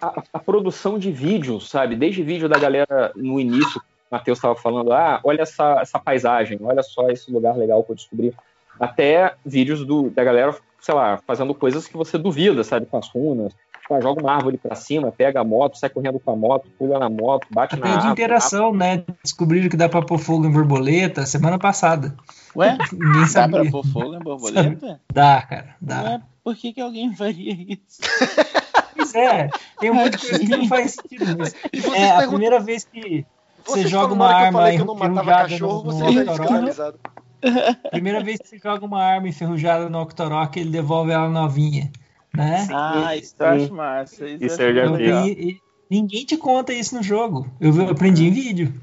a, a produção de vídeos, sabe? Desde vídeo da galera no início, o Matheus estava falando, ah, olha essa, essa paisagem, olha só esse lugar legal que eu descobri. Até vídeos do, da galera, sei lá, fazendo coisas que você duvida, sabe? Com as runas. Tipo, ah, joga uma árvore pra cima, pega a moto, sai correndo com a moto, pula na moto, bate na Até de árvore. interação, né? Descobriram que dá pra pôr fogo em borboleta semana passada. Ué, Ninguém dá sabia. pra pôr fogo em borboleta? Dá, cara, dá. Ué, por que, que alguém faria isso? Pois é, tem um monte de coisa que não faz sentido. Mas você é a pergunta- primeira vez que você joga uma na hora que eu arma falei que eu não matava cachorro, no, você no já é escravizado. primeira vez que você joga uma arma enferrujada no Octorok, ele devolve ela novinha, né? Ah, isso eu acho massa. Isso, Isso eu eu já vi. E- e ninguém te conta isso no jogo. Eu, aprendi em vídeo.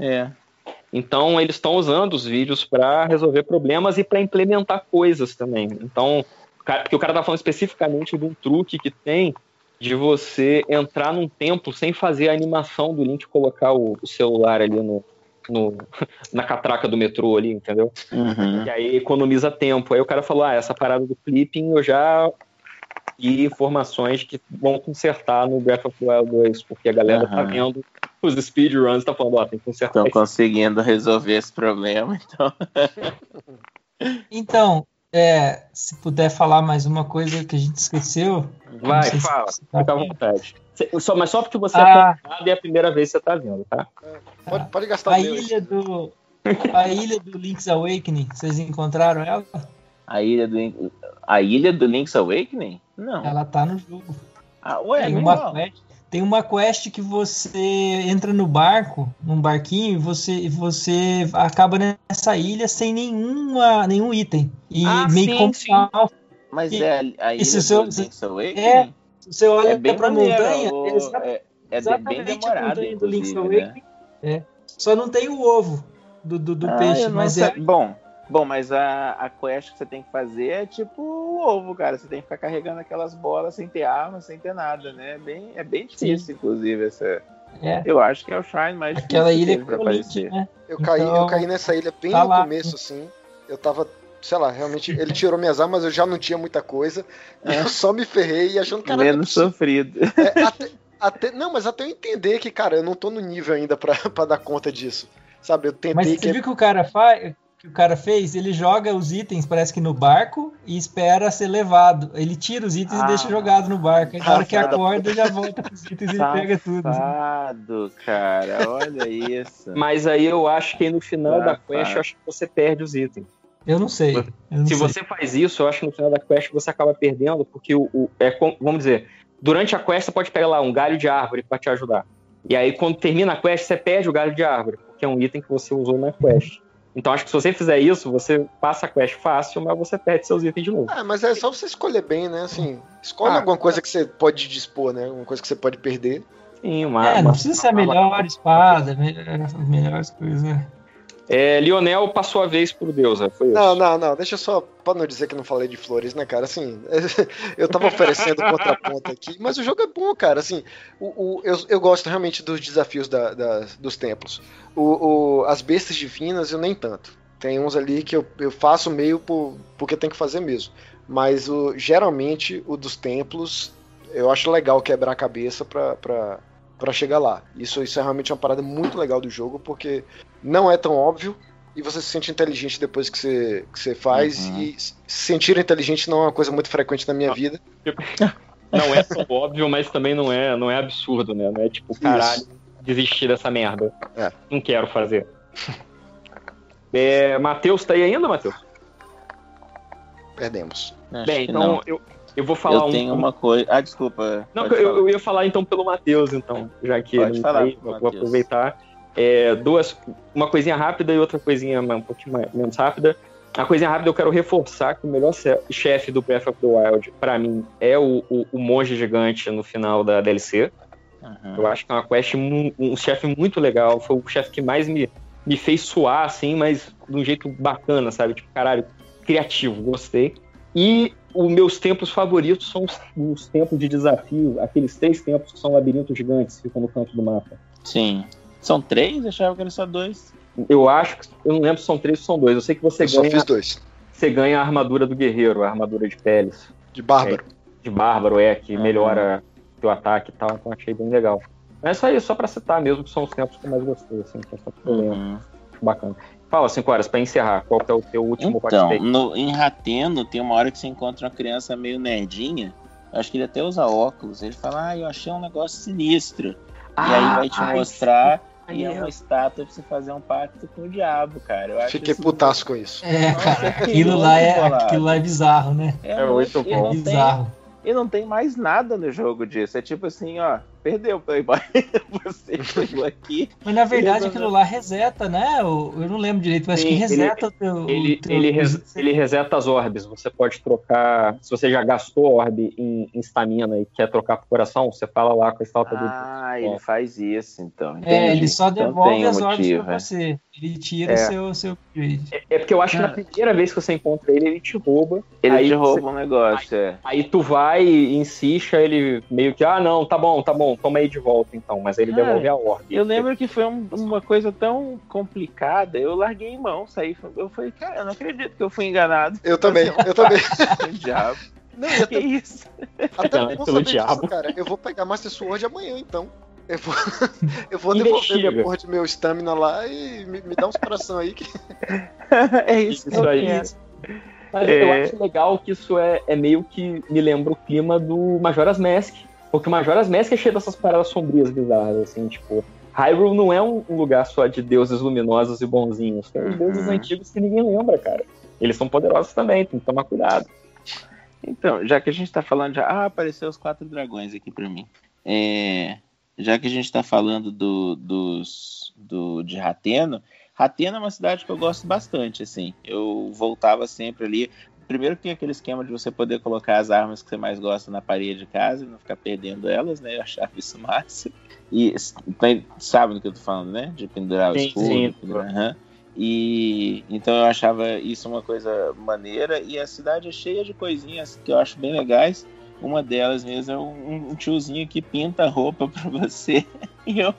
É. Então, eles estão usando os vídeos para resolver problemas e para implementar coisas também. Então, o cara- porque o cara tá falando especificamente de um truque que tem de você entrar num templo sem fazer a animação do Link colocar o, o celular ali no, no- na catraca do metrô ali, entendeu? Uhum. E aí economiza tempo. Aí o cara falou: ah, essa parada do clipping eu já e informações que vão consertar no Breath of the Wild 2, porque a galera tá Aham. vendo os speedruns, tá falando, ó, tem que consertar Estão conseguindo resolver esse problema, então. Então, é, se puder falar mais uma coisa que a gente esqueceu. Vai, se fala, tá fica à vontade. Só, mas só porque você é Ah. convidado e é a primeira vez que você tá vendo, tá? Pode, pode gastar A ilha do. A ilha do Link's Awakening, vocês encontraram ela? A ilha do, a ilha do Link's Awakening? Não. Ela tá no jogo. Ah, ué, tem, uma quest, tem uma quest que você entra no barco, num barquinho, e você, você acaba nessa ilha sem nenhuma, nenhum item. E Ah, meio sim, sim. tal, Mas E- é a, a ilha seu- do se- Link's Awakening? É, você olha É bem pra maneiro, montanha, o- é exa- é, é exatamente a demorado, montanha do Link's inclusive, né? Awakening. É. Só não tem o ovo do, do, do Ah, peixe, mas sei. é. Bom, bom, mas a, a quest que você tem que fazer é tipo o ovo, cara. Você tem que ficar carregando aquelas bolas sem ter arma, sem ter nada, né? É bem, é bem difícil, inclusive, essa. é. Eu acho que é o Shrine mais Aquela ilha dele pra aparecer. né? Eu caí, eu Então, caí nessa ilha bem tá no lá. começo, assim. Eu tava sei lá, realmente ele tirou minhas armas, eu já não tinha muita coisa. E eu só me ferrei e achando, não é Menos sofrido. É, até, até- não, mas até eu entender que, cara, eu não tô no nível ainda pra, pra dar conta disso. Sabe, eu tentei Mas que. você viu que o cara faz? que o cara fez? Ele joga os itens, parece que no barco, e espera ser levado. Ele tira os itens Ah. e deixa jogado no barco. Aí na hora que Safado. acorda, já volta com os itens e pega tudo. assim. Safado, cara, olha isso. Mas aí eu acho que no final da quest, eu acho que você perde os itens. Eu não sei. Eu não Se sei. você faz isso, eu acho que no final da quest você acaba perdendo, porque o, o- é vamos dizer, durante a quest você pode pegar lá um galho de árvore para te ajudar. E aí quando termina a quest, você perde o galho de árvore, porque é um item que você usou na quest. Então acho que se você fizer isso, você passa a quest fácil, mas você perde seus itens de novo. Ah, mas é só você escolher bem, né? Assim, escolhe Ah, alguma coisa que você pode dispor, né? Alguma coisa que você pode perder. Sim, uma, É, não uma- precisa ser a melhor espada, melhor- as melhores coisas. Né? É, Lionel passou a vez por Deusa, foi isso. Não, não, não, deixa só, pra não dizer que não falei de flores, né, cara, assim, eu tava oferecendo contraponto aqui, mas o jogo é bom, cara, assim, o, o- eu, eu gosto realmente dos desafios da- da- dos templos. O, o- as bestas divinas eu nem tanto. Tem uns ali que eu, eu faço meio por, porque tem que fazer mesmo. Mas o, geralmente o dos templos eu acho legal quebrar a cabeça pra, pra, pra chegar lá. Isso, isso é realmente uma parada muito legal do jogo, porque não é tão óbvio e você se sente inteligente depois que você, que você faz. Uhum. E se sentir inteligente não é uma coisa muito frequente na minha vida. Não é tão óbvio, mas também não é, não é absurdo, né? Não é tipo, caralho, desistir dessa merda. É. Não quero fazer. É, Matheus, tá aí ainda, Matheus? Perdemos. Acho Bem, então eu, eu vou falar eu um. tenho uma coisa. Ah, desculpa. Não, eu, eu ia falar então pelo Matheus, então, já que Pode ele falar, tá aí, vou Matheus. aproveitar. É, duas, uma coisinha rápida e outra coisinha um pouquinho mais, menos rápida. A coisinha rápida eu quero reforçar que o melhor chefe do Breath of the Wild, pra mim, é o, o, o monge gigante no final da DLC. Uhum. Eu acho que é uma quest, mu- um chefe muito legal. Foi o chefe que mais me, me fez suar, assim, mas de um jeito bacana, sabe? Tipo, caralho, criativo, gostei. E os meus templos favoritos são os, os templos de desafio, aqueles três templos que são labirintos gigantes, que ficam no canto do mapa. Sim. São três? Eu achava que eram só dois. Eu acho que, eu não lembro se são três ou são dois. Eu sei que você Eu só ganha, fiz dois. você ganha a armadura do guerreiro, a armadura de peles. De bárbaro. de bárbaro, é, que Uhum. melhora teu ataque e tal, então achei bem legal. Mas é só isso, só pra citar mesmo, que são os tempos que eu mais gostei, assim, que é só que eu lembro, Uhum. bacana. Fala, 5 horas, pra encerrar, qual que é o teu último Então, no, em Rateno tem uma hora que você encontra uma criança meio nerdinha. Acho que ele até usa óculos. Ele fala, ah, eu achei um negócio sinistro. e aí vai te Ah, ai, mostrar. Ai, E é é. uma estátua pra você fazer um pacto com o diabo, cara. Eu acho Fiquei isso putaço com isso. É, Nossa, cara, que aquilo lá, é, aquilo lá é bizarro, né? É, É muito bom. não tem- bizarro. E não tem mais nada no jogo disso. É tipo assim, ó, perdeu, Playboy. Você chegou aqui. Mas na verdade Ele- aquilo lá reseta, né? O- Eu não lembro direito, mas acho Sim, que reseta o teu. Ele, o teu- ele, res- ele reseta as orbes, você pode trocar, se você já gastou orbe em em estamina e quer trocar pro coração, você fala lá com a estátua do... Ah, ele faz isso, então. É, entendi. ele só Então devolve um as orbes pra é. você. Ele tira É. o seu, seu upgrade. É porque eu acho que na Ah. primeira vez que você encontra ele, ele te rouba. Ele aí te você- rouba um negócio, é. Aí tu vai e insiste, aí ele meio que, ah, não, tá bom, tá bom, toma aí de volta então. Mas ele Ah, devolve a orbe. Eu lembro que foi um- uma coisa tão complicada, eu larguei em mão, saí. Eu falei, cara, eu não acredito que eu fui enganado. Eu também, eu também. Diabo. Não, Que até, isso? até pelo saber diabo. disso, cara. Eu vou pegar Master Sword amanhã, então. Eu vou, eu vou Investiga. devolver minha porra de meu stamina lá e me, me dá uns coração aí que é isso, que Isso eu aí. quero. Mas É. eu acho legal que isso é, é meio que me lembra o clima do Majora's Mask. Porque o Majora's Mask é cheio dessas paradas sombrias bizarras, assim, tipo. Hyrule não é um lugar só de deuses luminosos e bonzinhos. Tem Uhum. deuses antigos que ninguém lembra, cara. Eles são poderosos também, tem que tomar cuidado. Então, já que a gente tá falando já. Ah, apareceu os quatro dragões aqui pra mim. É, já que a gente tá falando do, dos, do, de Rateno, Rateno é uma cidade que eu gosto bastante, assim. Eu voltava sempre ali. Primeiro que tem aquele esquema de você poder colocar as armas que você mais gosta na parede de casa e não ficar perdendo elas, né? Eu achava isso máximo. E tem- sabe do que eu tô falando, né? De pendurar o Sim, escudo. sim. pendurar- aham. E então eu achava isso uma coisa maneira e a cidade é cheia de coisinhas que eu acho bem legais. Uma delas mesmo é um, um tiozinho que pinta a roupa pra você. E eu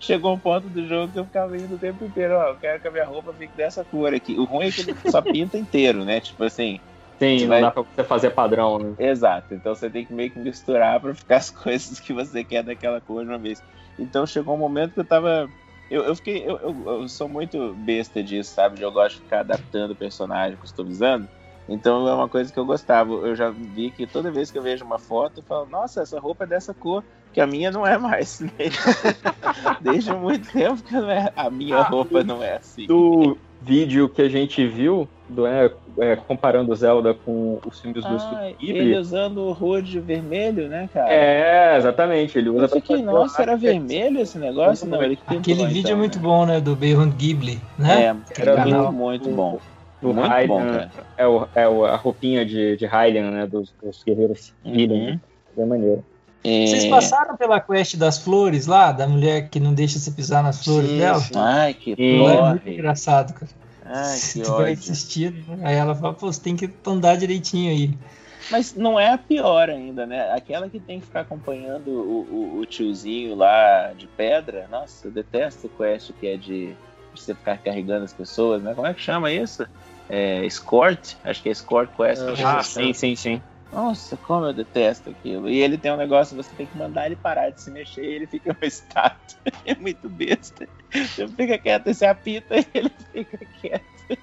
chegou um ponto do jogo que eu ficava indo o tempo inteiro, ó, eu quero que a minha roupa fique dessa cor aqui. O ruim é que ele só pinta inteiro, né? Tipo assim, Sim, Você não vai- dá pra você fazer padrão, né? Exato, então você tem que meio que misturar pra ficar as coisas que você quer daquela cor de uma vez. Então chegou um momento que eu tava. Eu, eu fiquei. Eu, eu, eu sou muito besta disso, sabe? Eu gosto de ficar adaptando o personagem, customizando. Então é uma coisa que eu gostava. Eu já vi que toda vez que eu vejo uma foto, eu falo, nossa, essa roupa é dessa cor, que a minha não é mais. Desde muito tempo que não é, a minha Ah, roupa não é assim. Do vídeo que a gente viu, do, é, é, comparando Zelda com os filmes do Ah, Estúdio ele Ghibli. usando o Hood vermelho, né, cara? É, exatamente. Ele usa Eu fiquei, nossa, era vermelho esse negócio? Não, ele que pintou, Aquele vídeo então, é muito né? bom, né? Do Beyond Ghibli, né? É, Era muito, do- muito bom. Do muito Raiden, bom, cara. É, o, é o- a roupinha de, de Hylian, né? Dos, dos guerreiros. Uhum. Bem maneiro. É... Vocês passaram pela quest das flores lá, da mulher que não deixa você pisar nas flores dela? Ai, que. Aquilo é muito engraçado, cara. Ai, Se que tiver insistido, aí ela fala, pô, você tem que andar direitinho aí. Mas não é a pior ainda, né? Aquela que tem que ficar acompanhando o, o- o tiozinho lá de pedra. Nossa, eu detesto quest que é de, de você ficar carregando as pessoas, né? Como é que chama isso? É, escort? Acho que é escort quest. É, coisa Ah, sim, sim, sim. Nossa, como eu detesto aquilo. E ele tem um negócio, você tem que mandar ele parar de se mexer e ele fica uma estátua. É muito besta. Você fica quieto, você apita e ele fica quieto.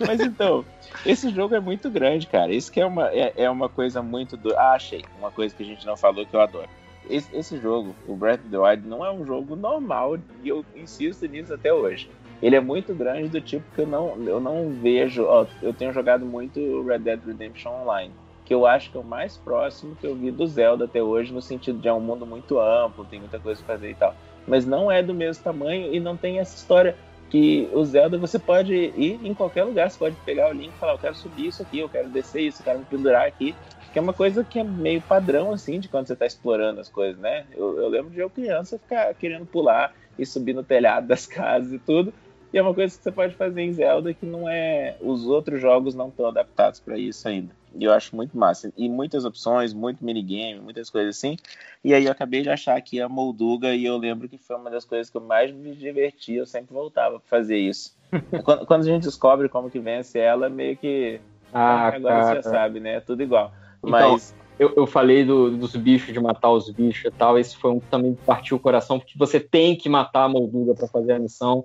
Mas então, esse jogo é muito grande, cara. Isso que é uma, é, é uma coisa muito do. Ah, achei. Uma coisa que a gente não falou que eu adoro. Esse, esse jogo, o Breath of the Wild, não é um jogo normal e eu insisto nisso até hoje. Ele é muito grande do tipo que eu não, eu não vejo. Ó, eu tenho jogado muito Red Dead Redemption Online que eu acho que é o mais próximo que eu vi do Zelda até hoje, no sentido de é um mundo muito amplo, tem muita coisa pra fazer e tal. Mas não é do mesmo tamanho e não tem essa história que o Zelda você pode ir em qualquer lugar, você pode pegar o link e falar, eu quero subir isso aqui, eu quero descer isso, eu quero me pendurar aqui. Que é uma coisa que é meio padrão, assim, de quando você tá explorando as coisas, né? Eu, eu lembro de eu criança ficar querendo pular e subir no telhado das casas e tudo. E é uma coisa que você pode fazer em Zelda que não é. Os outros jogos não estão adaptados para isso ainda. E eu acho muito massa. E muitas opções, muito minigame, muitas coisas assim. E aí eu acabei de achar aqui a Molduga e eu lembro que foi uma das coisas que eu mais me diverti. Eu sempre voltava para fazer isso. quando, quando a gente descobre como que vence ela, meio que. Ah, agora cara. você já sabe, né? É tudo igual. Então, Mas. Eu, eu falei do- dos bichos, de matar os bichos e tal. Esse foi um que também partiu o coração, porque você tem que matar a Molduga pra fazer a missão.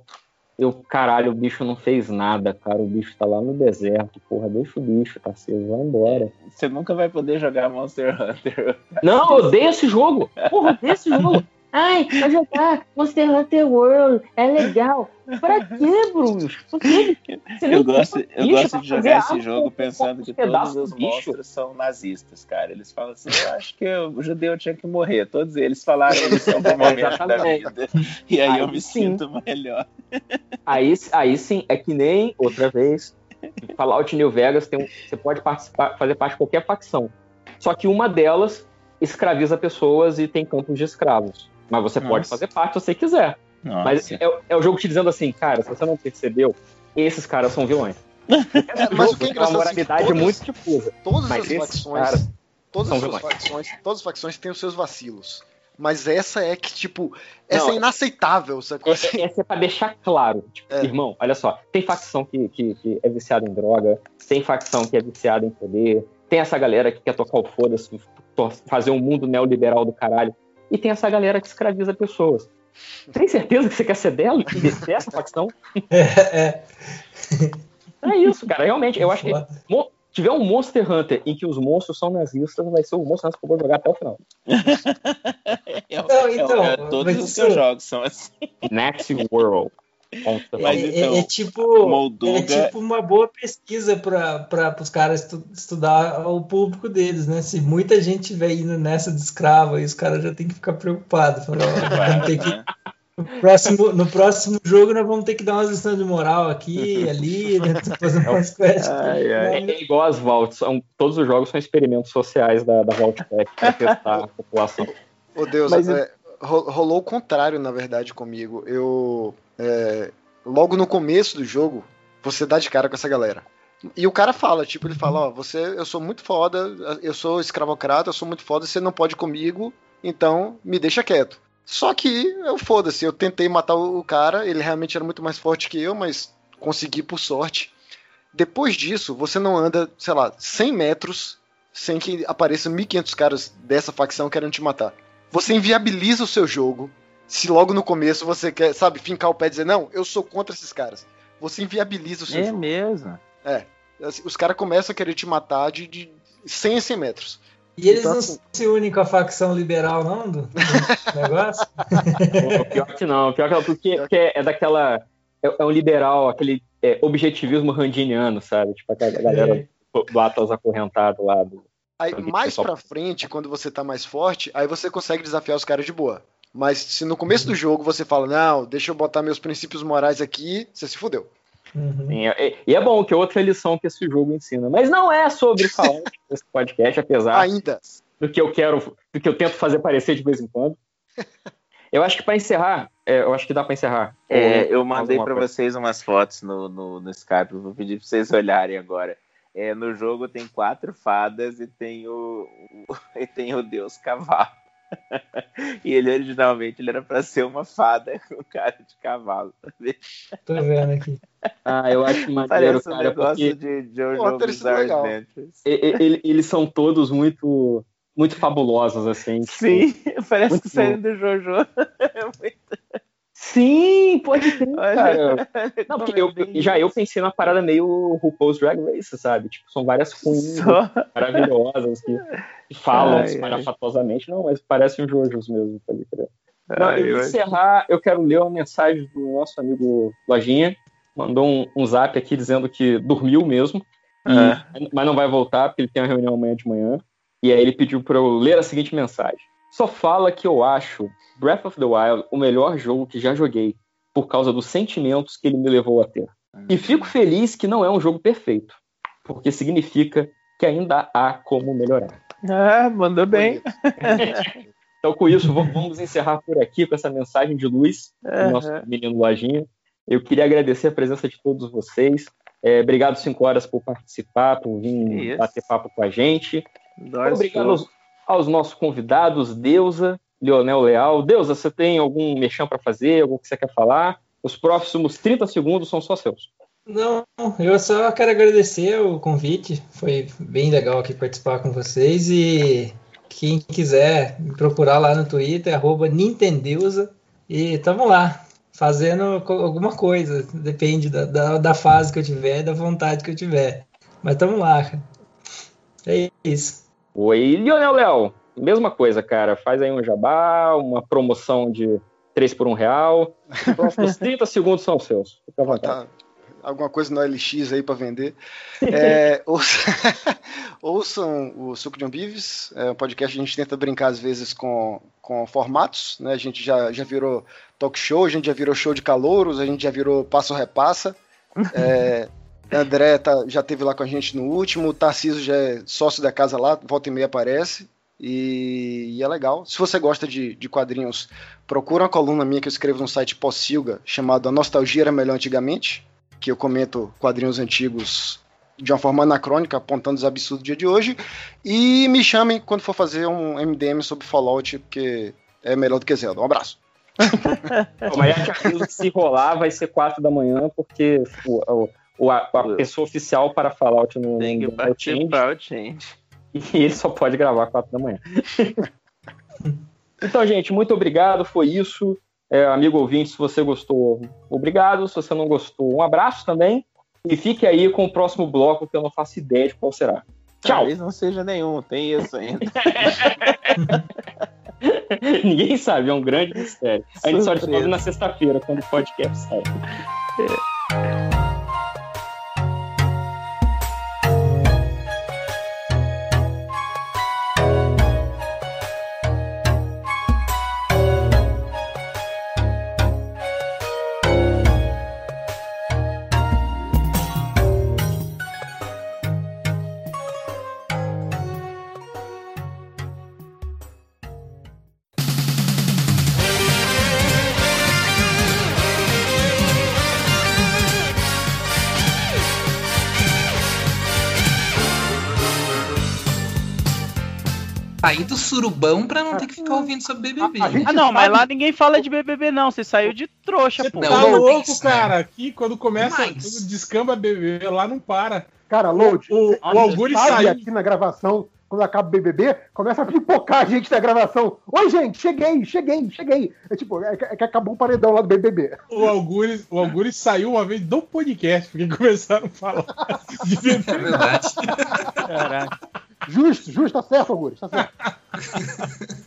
Eu, caralho, o bicho não fez nada, cara. O bicho tá lá no deserto. Porra, deixa o bicho, tá aceso, vai embora. Você nunca vai poder jogar Monster Hunter. Não, eu odeio esse jogo. Porra, eu odeio esse jogo. Ai, vai jogar Monster Hunter World, é legal. Pra quê, quê? Você Eu gosto, eu bicho gosto de jogar esse jogo pensando que os todos os monstros são nazistas, cara. Eles falam assim, eu acho que o judeu tinha que morrer. Todos eles falaram isso em algum momento da vida. E aí, eu Aí me sim. sinto melhor. Aí, aí sim, é que nem outra vez. Fallout New Vegas tem um- você pode participar, fazer parte de qualquer facção. Só que uma delas escraviza pessoas e tem campos de escravos. Mas você pode Nossa. fazer parte se você quiser. Nossa. Mas é, é o jogo te dizendo assim, cara, se você não percebeu, esses caras são vilões. É, mas o que é uma engraçado é assim, que moralidade todas- muito difusa. Todas Mas as esses facções, caras todas são as facções, todas as facções têm os seus vacilos. Mas essa é que, tipo, essa Não, é inaceitável, sacou? Essa, essa é pra deixar claro. Tipo, É. irmão, olha só. Tem facção que, que, que é viciada em droga, tem facção que é viciada em poder, tem essa galera que quer tocar o foda-se, fazer um mundo neoliberal do caralho, e tem essa galera que escraviza pessoas. Tem certeza que você quer ser dela? Dessa facção? É, É isso, cara. Realmente, eu acho que tiver um Monster Hunter em que os monstros são nazistas, vai ser o Monster Hunter que eu vou jogar até o final. É, Não, então, é, todos os seus jogos são assim. Next World. Mas Hunter. é, então, é tipo, Molduga- é tipo uma boa pesquisa para os caras estu- estudar o público deles, né? Se muita gente estiver indo nessa de escravo, aí os caras já tem que ficar preocupados. Falar, ó, vamos ter que, né? no, próximo, no próximo jogo nós vamos ter que dar umas lições de moral aqui, ali, né? fazer umas quests. Ai, ai. É igual as Vaults, são, todos os jogos são experimentos sociais da, da Vault Pack para testar a população. Ô Deus, Mas- é, ro- rolou o contrário, na verdade, comigo. Eu. É, logo no começo do jogo, você dá de cara com essa galera. E o cara fala, tipo, ele fala, ó, você, eu sou muito foda, eu sou escravocrata, eu sou muito foda, você não pode comigo, então me deixa quieto. Só que eu foda-se, eu tentei matar o cara, ele realmente era muito mais forte que eu, mas consegui por sorte. Depois disso, você não anda, sei lá, 100 metros sem que apareçam 1500 caras dessa facção querendo te matar. Você inviabiliza o seu jogo se logo no começo você quer, sabe, fincar o pé e dizer, não, eu sou contra esses caras. Você inviabiliza o seu É jogo. mesmo. Assim, Os caras começam a querer te matar de, de 100 a 100 metros. E eles Então, não assim- se unem com a facção liberal, não, do, do negócio? Pô, pior que não, pior que não, porque, porque é daquela. É, é um liberal, aquele é, objetivismo randiniano, sabe? Tipo aquela galera do, do Atlas acorrentado lá. Do, Aí, mais pessoal- pra frente, quando você tá mais forte, aí você consegue desafiar os caras de boa. Mas se no começo do jogo você fala, não, deixa eu botar meus princípios morais aqui, você se fudeu. Uhum. Sim, é- e é bom que é outra lição que esse jogo ensina. Mas não é sobre falar esse podcast, apesar Ainda. do que eu quero, do que eu tento fazer parecer de vez em quando. Eu acho que pra encerrar, é, eu acho que dá pra encerrar. É, eu mandei coisa. vocês umas fotos no, no, no Skype, vou pedir pra vocês olharem agora. É, no jogo tem quatro fadas e tem o, o- e tem o Deus Cavalo. e ele originalmente ele era pra ser uma fada com cara de cavalo. Tô vendo aqui. Ah, eu acho maneiro, Parece um cara, negócio porque de Jojo Pô, Bizarre. Adventures. ele- eles são todos muito, muito fabulosos, assim. tipo- Sim, parece Muito que saiu do Jojo. É muito- Sim, pode ser, cara. Não, porque é eu, bem já eu pensei numa parada meio RuPaul's Drag Race, sabe? Tipo, são várias queens Só- maravilhosas que que falam espalhafatosamente. Não, mas parecem jojos mesmo, pode crer. Não, Ai, eu encerrar, eu quero ler uma mensagem do nosso amigo Lojinha. Mandou um, um zap aqui dizendo que dormiu mesmo, e- mas não vai voltar porque ele tem uma reunião amanhã de manhã. E aí ele pediu para eu ler a seguinte mensagem. Só fala que eu acho Breath of the Wild o melhor jogo que já joguei, por causa dos sentimentos que ele me levou a ter. E fico feliz que não é um jogo perfeito, porque significa que ainda há como melhorar. Ah, mandou bem. Então, com isso, vamos encerrar por aqui com essa mensagem de luz do nosso Aham. menino Lojinha. Eu queria agradecer a presença de todos vocês. É, obrigado, 5 horas, por participar, por vir Isso. bater papo com a gente. Obrigado aos, aos nossos convidados, Deusa, Leonel Leal. Deusa, você tem algum mexão para fazer, algo que você quer falar? Os próximos 30 segundos são só seus. Não, eu só quero agradecer o convite. Foi bem legal aqui participar com vocês. E quem quiser me procurar lá no Twitter, arroba Nintendeusa. E tamo lá, fazendo alguma coisa. Depende da, da, da fase que eu tiver, da vontade que eu tiver. Mas tamo lá. É isso. Oi, Leonel Leal. Mesma coisa, cara. Faz aí um jabá, uma promoção de 3 por 1 real. Os próximos 30 segundos são seus. Fica à vontade. Tá, alguma coisa no LX aí pra vender. É, ouça- ouçam o Suco de Ambives, é um podcast que a gente tenta brincar às vezes com, com formatos, né? A gente já, já virou talk show, a gente já virou show de calouros, a gente já virou passo repassa. É, André tá, já teve lá com a gente no último, o Tarcísio já é sócio da casa lá, volta e meia aparece. E, e é legal. Se você gosta de, de quadrinhos, procura uma coluna minha que eu escrevo no site Possilga, chamado A Nostalgia Era Melhor Antigamente, que eu comento quadrinhos antigos de uma forma anacrônica, apontando os absurdos do dia de hoje. E me chamem quando for fazer um MDM sobre Fallout, porque é melhor do que Zelda. Um abraço. Mas que se rolar vai ser 4 da manhã, porque o, o- a, a pessoa oficial para Fallout no, Tem que no é participar o change. e ele só pode gravar 4 da manhã. então, gente, muito obrigado. Foi isso. É, amigo ouvinte, se você gostou, obrigado. Se você não gostou, um abraço também. E fique aí com o próximo bloco, que eu não faço ideia de qual será. Tchau! Talvez não seja nenhum, tem isso ainda. Ninguém sabe, é um grande mistério. A gente só descobre na sexta-feira, quando o podcast sai. Saí do surubão pra não ter que ficar ouvindo sobre BBB. A- a gente- Ah, não, mas sabe- lá ninguém fala de BBB, não. Você saiu de trouxa, Você pô. Tá não, louco, isso, cara. Aqui, quando começa, Mas- quando descamba BBB, lá não para. Cara, Load, O, o Nossa, Alguri saiu. aqui na gravação, quando acaba o BBB, começa a pipocar a gente na gravação. Oi, gente, cheguei, cheguei, cheguei. É tipo, é que, é que acabou o paredão lá do BBB. O Alguri, o Alguri saiu uma vez do podcast, porque começaram a falar de É BBB. verdade. Caraca. Justo, justo, tá certo, Augusto, tá certo.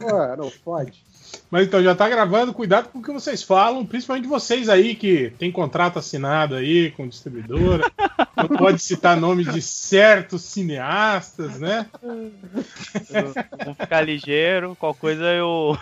Ué, não pode. Mas então, já tá gravando, cuidado com o que vocês falam, principalmente vocês aí que tem contrato assinado aí com distribuidora. Não pode citar nome de certos cineastas, né? Vamos ficar ligeiro. Qual coisa eu,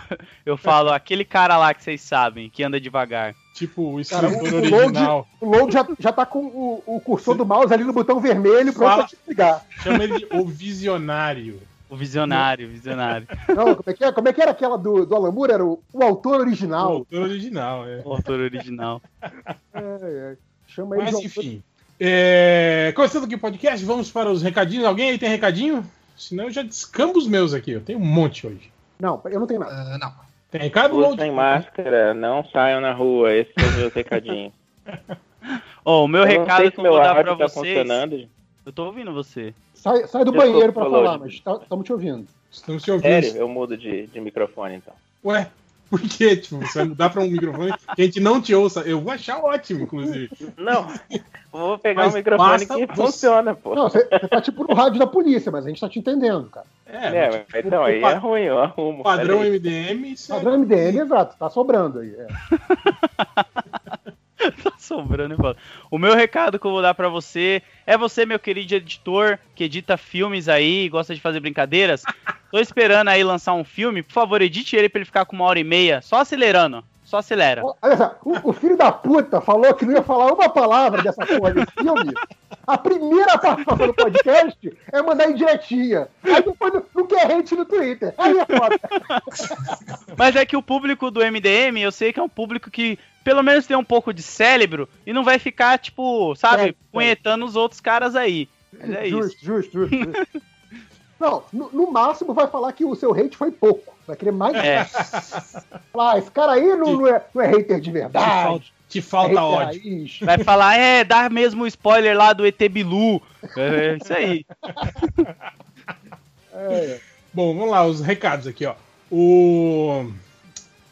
eu falo, aquele cara lá que vocês sabem, que anda devagar. Tipo o Cara, o, o Load, original. o Load já, já tá com o, o cursor do mouse ali no botão vermelho pronto Fala. pra te ligar. Chama ele de o visionário. O visionário, o visionário. Não, como é que, é? Como é que era aquela do, do Alan Moore? Era o, o autor O original. autor original, é. O autor original. É, é. Chama ele Mas de enfim. É... Começando aqui o podcast, vamos para os recadinhos. Alguém aí tem recadinho? Senão eu já descambo os meus aqui. Eu tenho um monte hoje. Não, eu não tenho nada. Ah, não. Tem recado, Load? Usem máscara, não saiam na rua. Esse é o meu recadinho. Ó, o meu Eu não recado sei que se eu meu vou dar áudio pra tá vocês. funcionando. Eu tô ouvindo você. Sai, sai do Desculpa, banheiro pra falar, mas estamos te ouvindo. Estamos te ouvindo. Sério, eu mudo de, de microfone então. Ué, por quê? Tipo, você vai mudar para um microfone que a gente não te ouça. Eu vou achar ótimo, inclusive. Não, vou pegar Mas um microfone que você- funciona, pô. Não, você, você tá tipo no rádio da polícia, mas a gente tá te entendendo, cara. É, É, mas, mas então aí é ruim, eu arrumo. padrão. MDM. isso é- Padrão MDM, exato, tá sobrando aí. é. sobrando, hein, Paulo? O meu recado que eu vou dar pra você é você, meu querido editor, que edita filmes aí, gosta de fazer brincadeiras. Tô esperando aí lançar um filme. Por favor, edite ele pra ele ficar com uma hora e meia, só acelerando. Só acelera. Olha só, o, o filho da puta falou que não ia falar uma palavra dessa porra desse filme. A primeira participação do podcast é mandar indiretinha. Aí depois não, não quer hate no Twitter. Aí é foda. Mas é que o público do MDM, eu sei que é um público que pelo menos tem um pouco de cérebro e não vai ficar, tipo, sabe, É, é. punhetando os outros caras aí. Mas é isso. Justo, justo, justo, justo. Não, no, no máximo vai falar que o seu hate foi pouco. Vai querer mais. É. Falar, ah, esse cara aí não, não é, não é hater de Te falta, verdade. te é falta hater ódio. raiz. Vai falar, é, dá mesmo o spoiler lá do ET Bilu. É isso aí. É, Bom, vamos lá, os recados aqui, ó. O...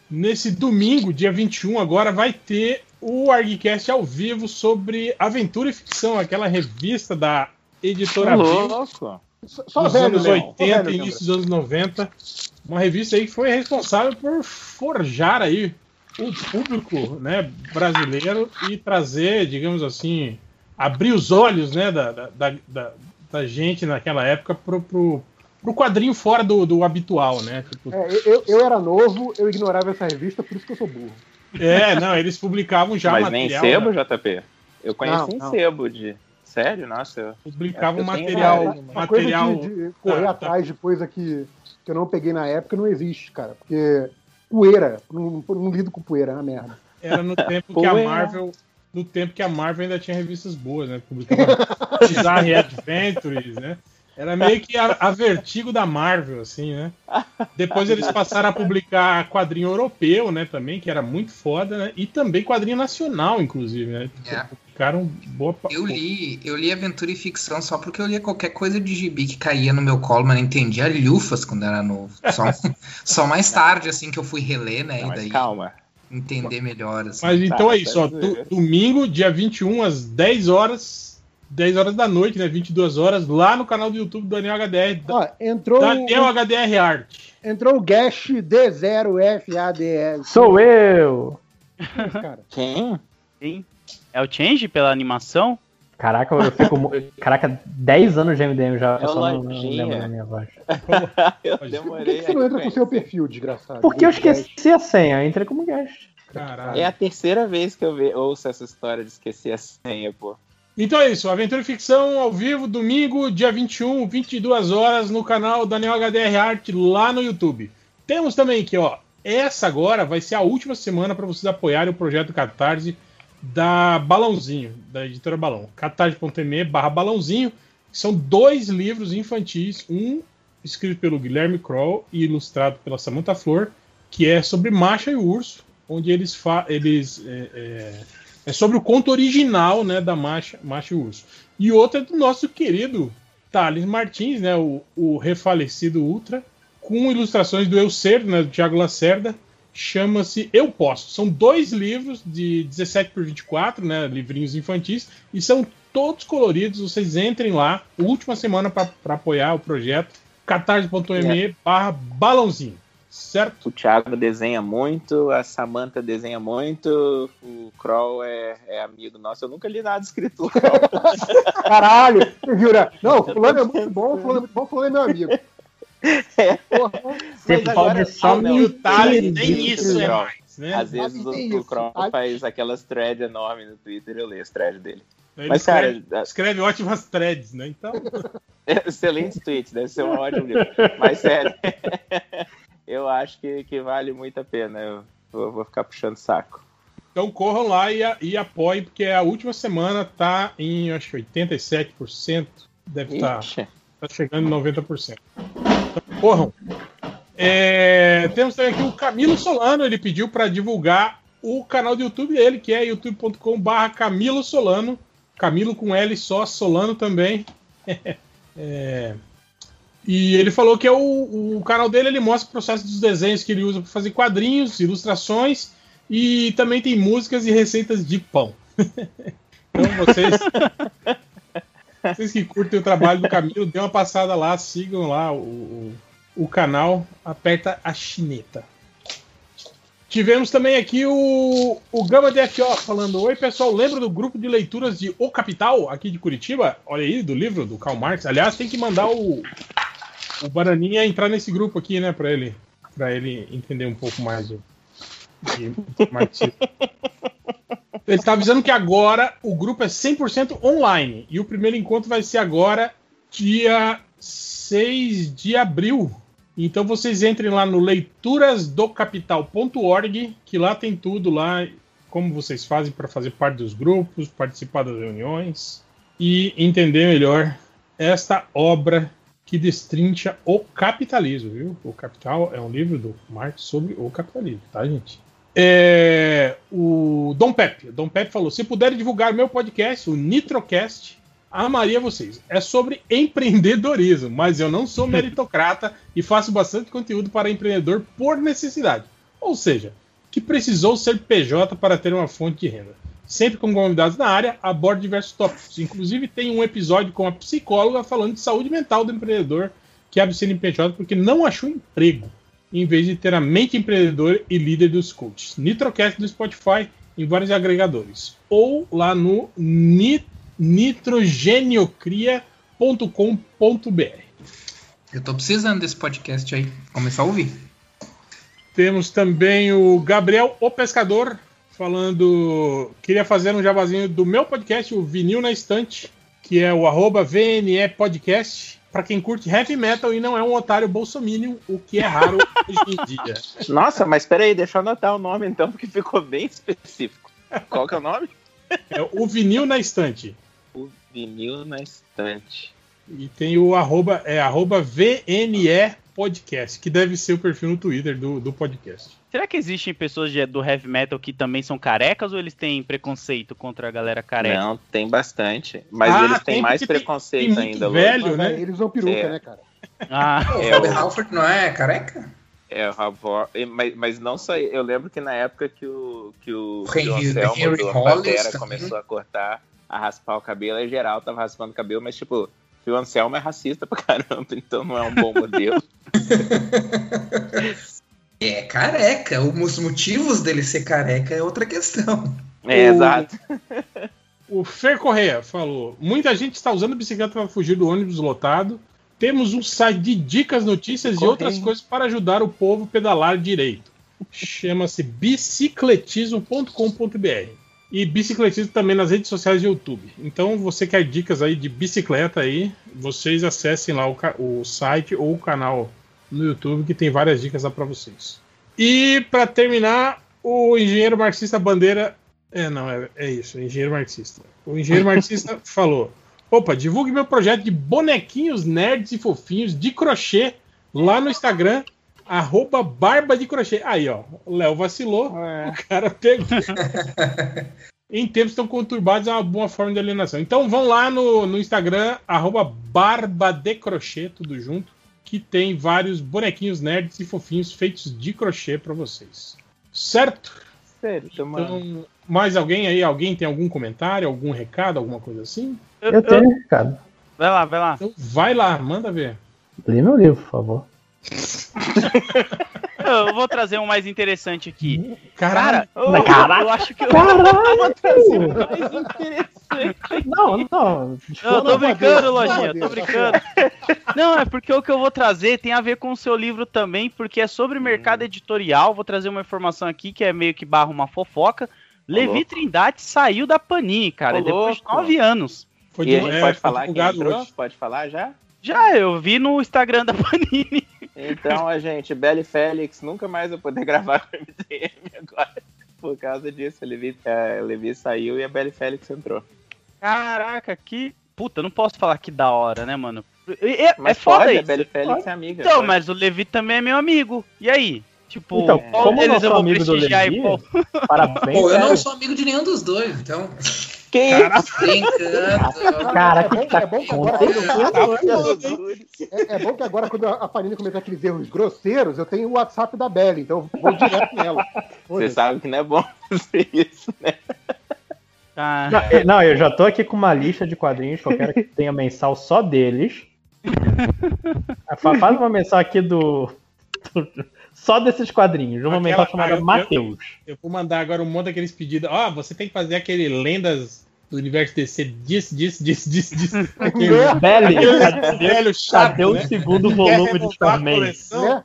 Nesse domingo, dia 21, agora vai ter o ArgCast ao vivo sobre aventura e ficção, aquela revista da editora louco. só só velho, anos Leão, só 80 velho, e início dos anos 90. Uma revista aí que foi responsável por forjar aí o público né, brasileiro e trazer, digamos assim, abrir os olhos né, da, da, da, da- gente naquela época pro, pro, pro quadrinho fora do, do habitual, né? Tipo, É, eu, eu era novo, eu ignorava essa revista, por isso que eu sou burro. é, não, eles publicavam já Mas nem material. sebo, né, JP? Eu conheci Não, em não. sebo de. Sério? Nossa, eu... publicavam tenho material. Essa material. coisa de, de correr Ah, tá. atrás de coisa que, que eu não peguei na época não existe, cara. Porque poeira, não, não lido com poeira, é uma merda. Era no tempo que a. Marvel. No tempo que a Marvel ainda tinha revistas boas, né? Publicava Bizarre Adventures, né? Era meio que a, a vertigo da Marvel, assim, né? Depois eles passaram a publicar quadrinho europeu, né? Também, que era muito foda, né? E também quadrinho nacional, inclusive, né? É. Publicaram boa Eu li, eu li aventura e ficção só porque eu lia qualquer coisa de gibi que caía no meu colo, mas não entendia lufas quando era novo. Só, só mais tarde, assim, que eu fui reler, né? Não, e daí calma. entender melhor, assim. Mas então Tá, é isso, ó. do- zoeira. domingo, dia 21, às 10 horas. 10 horas da noite, né? 22 horas, lá no canal do YouTube do Daniel HDR. Ó, entrou, Daniel HDR Art. entrou o Gash D0FADS. Sou eu! Cara, Quem? Sim. É o Change pela animação? Caraca, eu fico. Caraca, 10 anos de MDM já, É eu o só não, não lembro da minha voz. eu por que, que você não entra com o seu perfil, desgraçado? Porque eu esqueci a senha, eu entrei como guest. Caralho. É a terceira vez que eu ouço essa história de esquecer a senha, pô. Então é isso, Aventura e Ficção ao vivo, domingo, dia 21, 22 horas, no canal Daniel HDR Art, lá no YouTube. Temos também aqui, ó, essa agora vai ser a última semana para vocês apoiarem o projeto Catarse da Balãozinho, da editora Balão. catarse.me barra Balãozinho. São dois livros infantis, um escrito pelo Guilherme Kroll e ilustrado pela Samantha Flor, que é sobre Macha e Urso, onde eles eles é, é, é sobre o conto original, né, da Macha e Urso. E outro é do nosso querido Thales Martins, né, o, o refalecido Ultra, com ilustrações do Eu Ser, né, do Thiago Lacerda, chama-se Eu Posso. São dois livros de 17 por 24, né, livrinhos infantis, e são todos coloridos. Vocês entrem lá, última semana para apoiar o projeto, catarse.me barra balãozinho, certo? O Thiago desenha muito, a Samantha desenha muito, o Kroll é, é amigo nosso. Eu nunca li nada escrito do Kroll. Caralho, viu, né? Não, fulano é muito bom, fulano é muito bom, fulano é meu amigo. Porra, Você Mas pode agora- só Ah. E o Thales mentir nem isso é mais, né? Às vezes o, o. Kroll Ai. faz aquelas threads enormes no Twitter, eu leio as threads dele. Ele Mas, cara, escreve, escreve ótimas threads, né? Então, Excelente tweet, deve ser um ótimo livro. Mas sério, eu acho que, que vale muito a pena. Eu vou, vou ficar puxando saco. então corram lá e, e apoiem, porque a última semana tá em, acho que 87%, deve estar Ixi, tá chegando em 90%. Então, corram. É, temos também aqui o Camilo Solano, ele pediu para divulgar o canal do YouTube dele, que é youtube.com/barra Camilo Solano. Camilo com L só, Solano também. É, e ele falou que é o, o canal dele ele mostra o processo dos desenhos que ele usa para fazer quadrinhos, ilustrações e também tem músicas e receitas de pão. então vocês, vocês que curtem o trabalho do Camilo, dê uma passada lá, sigam lá o, o, canal, aperta a chineta. Tivemos também aqui o, o Gama de FO falando: Oi pessoal, lembra do grupo de leituras de O Capital, aqui de Curitiba? Olha aí, do livro do Karl Marx. Aliás, tem que mandar o, o Bananinha entrar nesse grupo aqui, né, pra ele, pra ele entender um pouco mais marxismo. Ele tá avisando que agora o grupo é 100% online e o primeiro encontro vai ser agora, dia 6 de abril. Então vocês entrem lá no leiturasdocapital.org, que lá tem tudo lá, como vocês fazem para fazer parte dos grupos, participar das reuniões e entender melhor esta obra que destrincha o capitalismo, viu? O Capital é um livro do Marx sobre o capitalismo, tá, gente? É, o Dom Pepe. Dom Pepe falou: se puderem divulgar meu podcast, o Nitrocast, amaria vocês. É sobre empreendedorismo, mas eu não sou meritocrata e faço bastante conteúdo para empreendedor por necessidade. Ou seja, que precisou ser PJ para ter uma fonte de renda. Sempre com convidados na área, abordo diversos tópicos. Inclusive, tem um episódio com a psicóloga falando de saúde mental do empreendedor que abre CNPJ porque não achou emprego, em vez de ter a mente empreendedora e líder dos coaches. Nitrocast do Spotify em vários agregadores. Ou lá no ni- nitrogeniocria.com.br. Eu tô precisando desse podcast aí. Começar a ouvir. Temos também o Gabriel O Pescador falando. Queria fazer um jabazinho do meu podcast, o Vinil na Estante, que é o arroba VNE Podcast. Pra quem curte heavy metal e não é um otário bolsominion, o que é raro hoje em dia. Nossa, mas peraí, deixa eu anotar o nome então, porque ficou bem específico. Qual que é o nome? É o Vinil na Estante. O vinil na estante. E tem o arroba, é arroba VNE Podcast, que deve ser o perfil no Twitter do, do podcast. Será que existem pessoas de- do heavy metal que também são carecas ou eles têm preconceito contra a galera careca? Não, tem bastante. Mas Ah, eles têm mais preconceito tem ainda, velho. Né? aí Eles usam peruca, É. né, cara? Ah, O É, Rob o- Halford não é careca? É, o e- mas, mas não só. Eu lembro que na época que o, que o, O que o Henry- Anselmo Henry do Pantera também. começou a cortar, a raspar o cabelo, em geral tava raspando o cabelo, mas tipo, o Anselmo é racista pra caramba, então não é um bom modelo. É careca. Os motivos dele ser careca é outra questão. É, O- exato. O Fer Correia falou: muita gente está usando bicicleta para fugir do ônibus lotado. Temos um site de dicas, notícias e outras coisas para ajudar o povo a pedalar direito. Chama-se bicicletismo.com.br. E bicicletismo também nas redes sociais de YouTube. Então, você quer dicas aí de bicicleta aí, vocês acessem lá o, o site ou o canal no YouTube que tem várias dicas lá para vocês. E para terminar, o engenheiro marxista Bandeira é, não, é, é isso, engenheiro marxista. O engenheiro marxista falou: Opa, divulgue meu projeto de bonequinhos nerds e fofinhos de crochê lá no Instagram, arroba barba de crochê. Aí, ó, o Léo vacilou, É. o cara pegou. em tempos tão conturbados é uma boa forma de alienação. Então vão lá no, no Instagram, arroba barba de crochê, tudo junto, que tem vários bonequinhos nerds e fofinhos feitos de crochê pra vocês. Certo? Sério, mano. Então, mais alguém aí? Alguém tem algum comentário, algum recado, alguma coisa assim? Eu, Eu tenho, Ricardo. Vai lá, vai lá. Então vai lá, manda ver. Lê meu livro, por favor. Eu vou trazer um mais interessante aqui. Caralho. Cara, eu, caralho. eu acho que eu Caralho! vou trazer um mais interessante. Não, não. Não, eu tô brincando, Lojinha, tô brincando. Não, é porque o que eu vou trazer tem a ver com o seu livro também, porque é sobre mercado editorial. Vou trazer uma informação aqui que é meio que barra uma fofoca. Levi louco. Trindade saiu da Panini, cara, Ô, depois de louco. nove anos. Foi E a de- gente é, pode falar quem hoje. Pode falar já? Já, eu vi no Instagram da Panini. Então, a gente, Belle Félix, nunca mais vai poder gravar com o MDM agora. Por causa disso, o Levi, é, o Levi saiu e a Belle Félix entrou. Caraca, que. Puta, eu não posso falar que da hora, né, mano? É, é Mas foda pode, a isso. Belle Félix é amiga. Então, pode. mas o Levi também é meu amigo. E aí? Tipo, Então, qual como nosso eu vou amigo do Levi, e qual... Parabéns, Pô, eu não sou amigo de nenhum dos dois, então. Que? Brincando. Cara, É bom- que tá é bom que agora- acontecendo? É, é bom que agora, quando a Panini cometer aqueles erros grosseiros, eu tenho o WhatsApp da Belly, então eu vou direto nela. Você sabe que não é bom fazer isso, né? Ah, Não, eu- Não, eu já tô aqui com uma lista de quadrinhos que eu quero que tenha mensal só deles. Fa- Faz uma mensal aqui do. do- Só desses quadrinhos. Uma Aquela- mensal ah, chamada eu- Mateus. Eu vou mandar agora um monte daqueles pedidos. Ó, você tem que fazer aquele lendas do universo DC disso, disso, disso, disso, disso. Aquele Belly, aquele cadê, velho chato, cadê o né? segundo Quer volume de Starman? Né?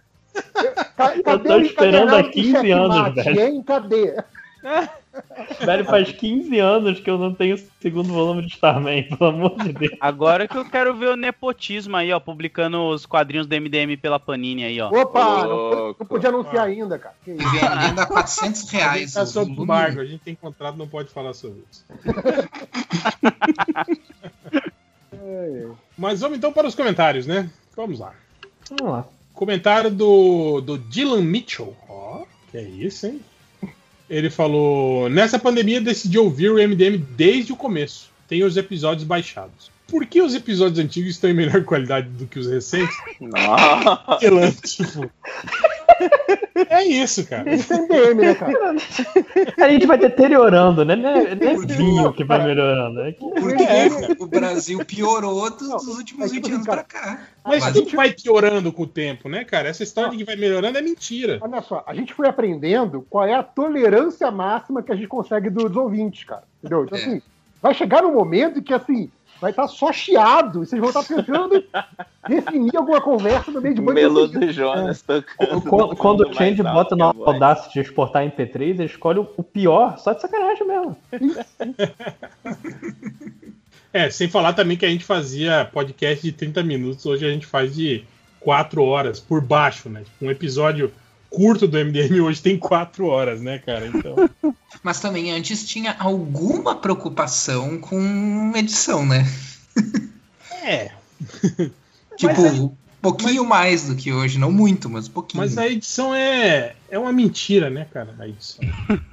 Eu tô o esperando há encadernado de 15 anos, velho. Hein? Cadê? Velho, faz 15 anos que eu não tenho o segundo volume de Starman, pelo amor de Deus. agora que eu quero ver o nepotismo aí, ó, publicando os quadrinhos do MDM pela Panini aí, ó. Opa, não, podia anunciar ainda, cara. Que isso? E vendendo a 400 A gente reais. tá o sob embargo, a gente tem contrato, não pode falar sobre isso. Mas vamos então para os comentários, né? Vamos lá. Vamos lá. Comentário do, do Dylan Mitchell. Ó, que é isso, hein? Ele falou: Nessa pandemia decidi ouvir o MDM desde o começo. Tenho os episódios baixados. Por que os episódios antigos estão em melhor qualidade do que os recentes? Dylan, tipo. É isso, cara. Isso é MDM, né, cara? A gente vai deteriorando, né? Não é, não é vinho que vai melhorando. É que... Porque É, o Brasil piorou dos, dos últimos é tipo 20 anos assim, pra cá. Mas a tudo gente- vai piorando com o tempo, né, cara? Essa história de que vai melhorando é mentira. Olha só, a gente foi aprendendo qual é a tolerância máxima que a gente consegue dos ouvintes, cara. Entendeu? Então, É. assim, vai chegar num momento que, assim, vai estar só chiado e vocês vão estar tentando definir alguma conversa no meio de banho melô de do Jonas tocando. Quando, quando o Change bota alto no que a voz. Audacity exportar MP3, ele escolhe o- o pior, só de sacanagem mesmo. É, sem falar também que a gente fazia podcast de 30 minutos, hoje a gente faz de 4 horas por baixo, né? Tipo, um episódio curto do MDM hoje tem 4 horas, né, cara? Então. Mas também antes tinha alguma preocupação com edição, né? É. Tipo, Mas um pouquinho mais do que hoje. Não muito, mas um pouquinho. Mas a edição é, é uma mentira, né, cara? A edição.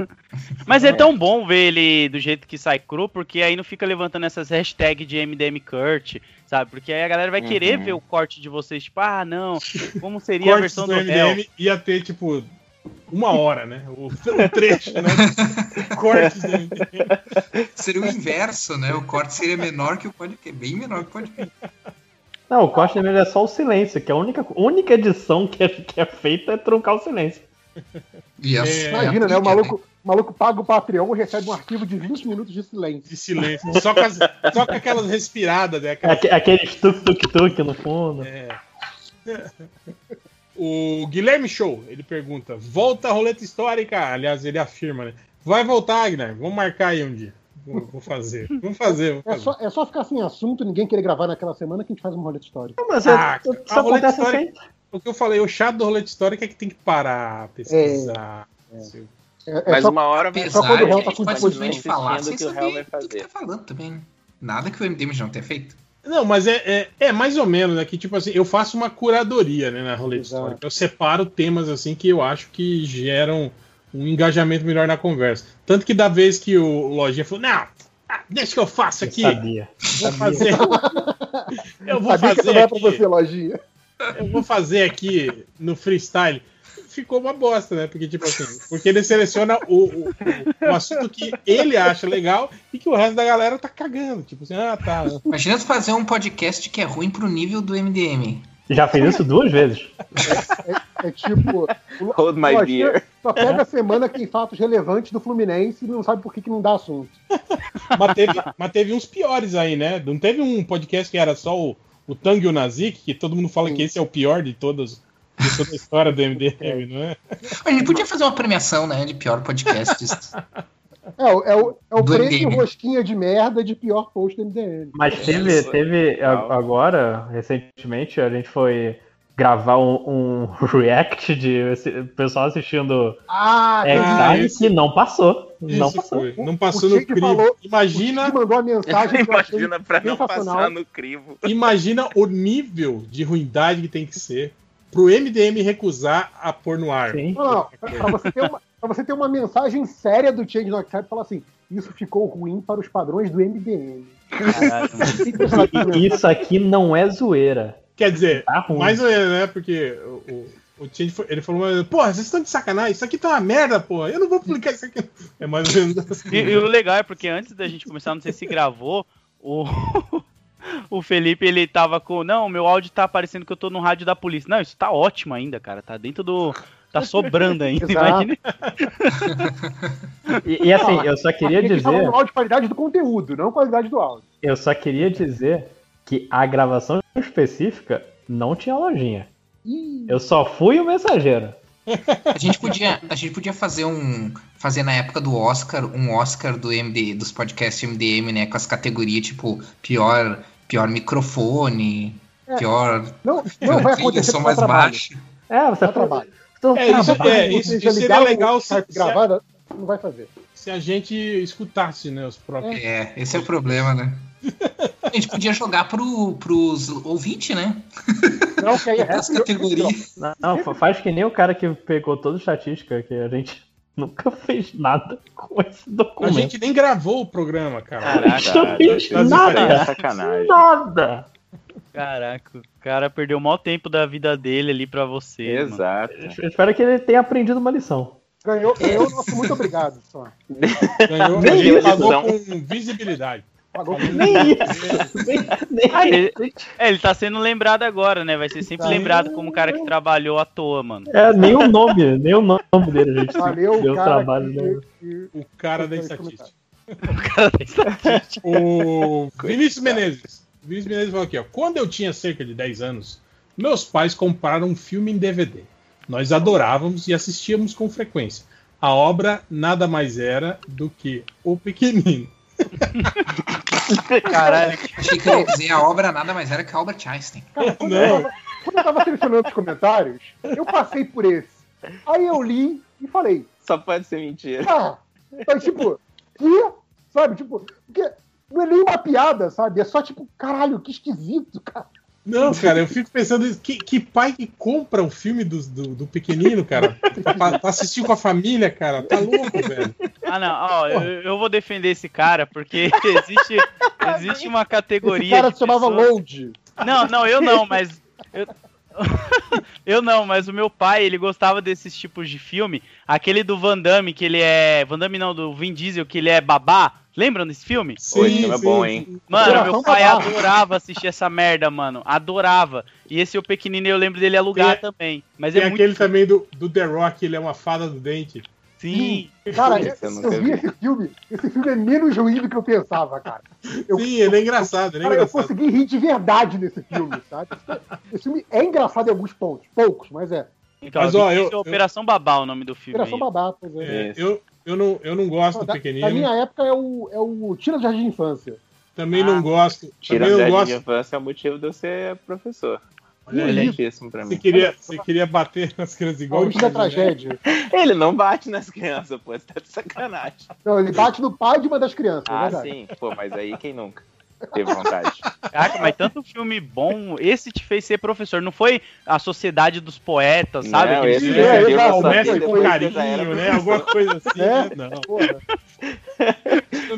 Mas é tão bom ver ele do jeito que sai cru, porque aí não fica levantando essas hashtags de MDM Kurt, sabe? Porque aí a galera vai querer Uhum. ver o corte de vocês, tipo, ah, não, como seria a versão do do? MDM ia ter, tipo, uma hora, né? O, o trecho, né? Cortes do MDM. Seria o inverso, né? O corte seria menor que o podcast. Bem menor que o podcast. Não, o corte dele é só o silêncio, que a única, única edição que é, que é feita é truncar o silêncio. E a- É, Imagina, né? O maluco, o maluco paga o Patreon e recebe um arquivo de 20 minutos de silêncio. De silêncio. Só com, as- só com aquelas respiradas, né? Aquelas- Aque- Aquele tuk-tuk-tuk no fundo. É. O Guilherme Show, ele pergunta: volta a roleta histórica? Aliás, ele afirma, né? Vai voltar, Guilherme. Vamos marcar aí um dia. Vou, vou fazer. Vamos fazer. Vamos É fazer. só, é só ficar sem assunto, ninguém querer gravar naquela semana que a gente faz uma roleta histórica. Mas Ah, é, a isso roleta acontece histórica- sempre. O que eu falei, o chato da roleta histórica é que tem que parar, pesquisar. sei o É, é Mas só, uma hora vai só Apesar quando o réu tá com disposição. simplesmente falar sem Assistindo o que o saber o que fazer. tá falando também. Nada que o MDM já não tenha feito. Não, mas é, é, é mais ou menos, né? Que tipo assim, eu faço uma curadoria né, na roleta Exato. histórica. Eu separo temas assim que eu acho que geram um engajamento melhor na conversa. Tanto que da vez que o Lojinha falou, não, ah, deixa que eu faço aqui. Eu sabia. Vou fazer. eu vou Sabia que fazer não é pra você, lojinha. Eu vou fazer aqui no freestyle. Ficou uma bosta, né? Porque, tipo assim, porque ele seleciona o, o, o- assunto que ele acha legal e que o resto da galera tá cagando. Tipo assim, ah, tá. Imagina tu fazer um podcast que é ruim pro nível do MDM. Já fez isso duas vezes. É tipo. o- Hold my beer. Só pega a semana que tem fatos relevantes do Fluminense e não sabe por que, que não dá assunto. Mas teve, mas teve uns piores aí, né? Não teve um podcast que era só o, o Tang e o Nazik, que todo mundo fala que esse é o pior de todas de toda a história do MDM, não é? A gente podia fazer uma premiação, né, de pior podcast. É, o- é o, é o Do prêmio rosquinha de merda de pior post do MDM. Mas teve, teve agora, recentemente, a gente foi gravar um, um react de esse- o pessoal assistindo Ah, é, Ah, esse- que não passou. Não Isso passou. foi. Não passou O no crivo. falou- Imagina, mandou a mensagem Imagina pra não passar no crivo. imagina o nível de ruindade que tem que ser pro MDM recusar a pôr no ar. Sim. Não, não, pra, pra você ter uma, pra você ter uma mensagem séria do Change Not Type, fala assim: isso ficou ruim para os padrões do MDM. Caralho. E Isso aqui não é zoeira. Quer dizer, Tá mais ou menos, né? Porque o, o, o foi- ele falou, mas, porra, vocês estão de sacanagem, isso aqui tá uma merda, porra. Eu não vou publicar isso aqui. É mais ou menos assim. E, e o legal é porque antes da gente começar, não sei se gravou, o, o Felipe ele tava com. Não, meu áudio tá aparecendo que eu tô no rádio da polícia. Não, isso tá ótimo ainda, cara. Tá dentro do. Tá sobrando ainda. Imagina. E, e assim, eu só queria a gente dizer. falando de qualidade do conteúdo, não qualidade do áudio. Eu só queria dizer que a gravação específica não tinha lojinha. Ih, Eu só fui o mensageiro. A gente podia, a gente podia fazer um, fazer na época do Oscar, um Oscar do MD, dos podcasts MDM, né, com as categorias tipo pior, pior microfone, É. pior não, não vai acontecer som mais trabalho. baixo. É, você Dá trabalho. Então, É, isso, trabalho. é, isso, isso seria ligar o legal se, gravado, não vai fazer. se a gente escutasse, né, os próprios. É, esse é o problema, né? A gente podia jogar pro, pros ouvintes, né? Não, que aí é As categorias. Não, não, fa- faz que nem o cara que pegou toda a estatística, que a gente nunca fez nada com esse A documento. gente nem gravou o programa, cara. Caraca, Não fez Tá de nada. sacanagem. Nada. Caraca, o cara perdeu o maior tempo da vida dele ali pra você. mano. Exato. Eu espero que ele tenha aprendido uma lição. Ganhou, ganhou nosso muito obrigado. Só. Ganhou, a gente isso, pagou não. com visibilidade. Nem isso. Nem, nem Ah, ele, é, ele tá sendo lembrado agora, né? Vai ser sempre Tá. lembrado como um cara que trabalhou à toa, mano. É, nem o nome, nem o nome dele, a gente Valeu, deu o cara. trabalho que- dele. que- O cara da estatística. O Vinícius Menezes. Vinícius Menezes falou aqui, ó. Quando eu tinha cerca de 10 anos, meus pais compraram um filme em DVD. Nós adorávamos e assistíamos com frequência. A obra nada mais era do que O Pequenino. Caralho. Achei que ia dizer a obra nada mais era que Albert Einstein. Cara, quando, Não. eu tava, quando eu tava selecionando os comentários, eu passei por esse. Aí eu li e falei, Só pode ser mentira. ah, então, tipo, que? Sabe, tipo, porque não é nem uma piada, sabe? É só tipo, caralho, que esquisito, cara. Não, cara, eu fico pensando, que, que pai que compra um filme do, do, do pequenino, cara, pra, pra assistir com a família, cara, tá louco, velho. Ah, não, ó, eu, eu vou defender esse cara, porque existe, existe uma categoria. Esse cara de se chamava pessoas- Load. Não, não, eu não, mas. Eu... eu não, mas o meu pai, ele gostava desses tipos de filme. Aquele do Van Damme, que ele é. Van Damme não, do Vin Diesel, que ele é babá. Lembram desse filme? Pô, esse filme é bom, hein? Mano, meu pai babá. adorava assistir essa merda, mano. Adorava. E esse o pequenino eu lembro dele alugar Tem- também. Mas Tem é muito. aquele também do, do The Rock, ele é uma fada do dente. Sim. Cara, Esse eu eu, eu vi esse filme. Esse filme é menos ruim do que eu pensava, cara. Eu, Sim, ele é engraçado, ele é cara, eu engraçado. consegui rir de verdade nesse filme, sabe? Esse filme é engraçado em alguns pontos. Poucos, mas é. Então, Mas, ó, eu- Diesel, Operação Babá o nome do filme. Operação aí. babá, pois é. É, eu, eu, não, eu não gosto do Da, pequenino. da minha época é o, é o Tira do Jardim de Infância. Também Ah, não gosto. Tirando Também o não jardim de infância é o motivo de eu ser professor. Olha pra Você mim. queria, você queria bater nas crianças igual o da tragédia. Ele não bate nas crianças, pô. Você tá de sacanagem. Não, ele bate no pai de uma das crianças, é Ah, verdade. sim. Pô, mas aí quem nunca? teve vontade. Caraca, mas tanto filme bom, esse te fez ser professor. Não foi a Sociedade dos Poetas, sabe? Não, esse é, exato, só vi Mestre com carinho, né? Alguma coisa assim. É? né? Não. Porra.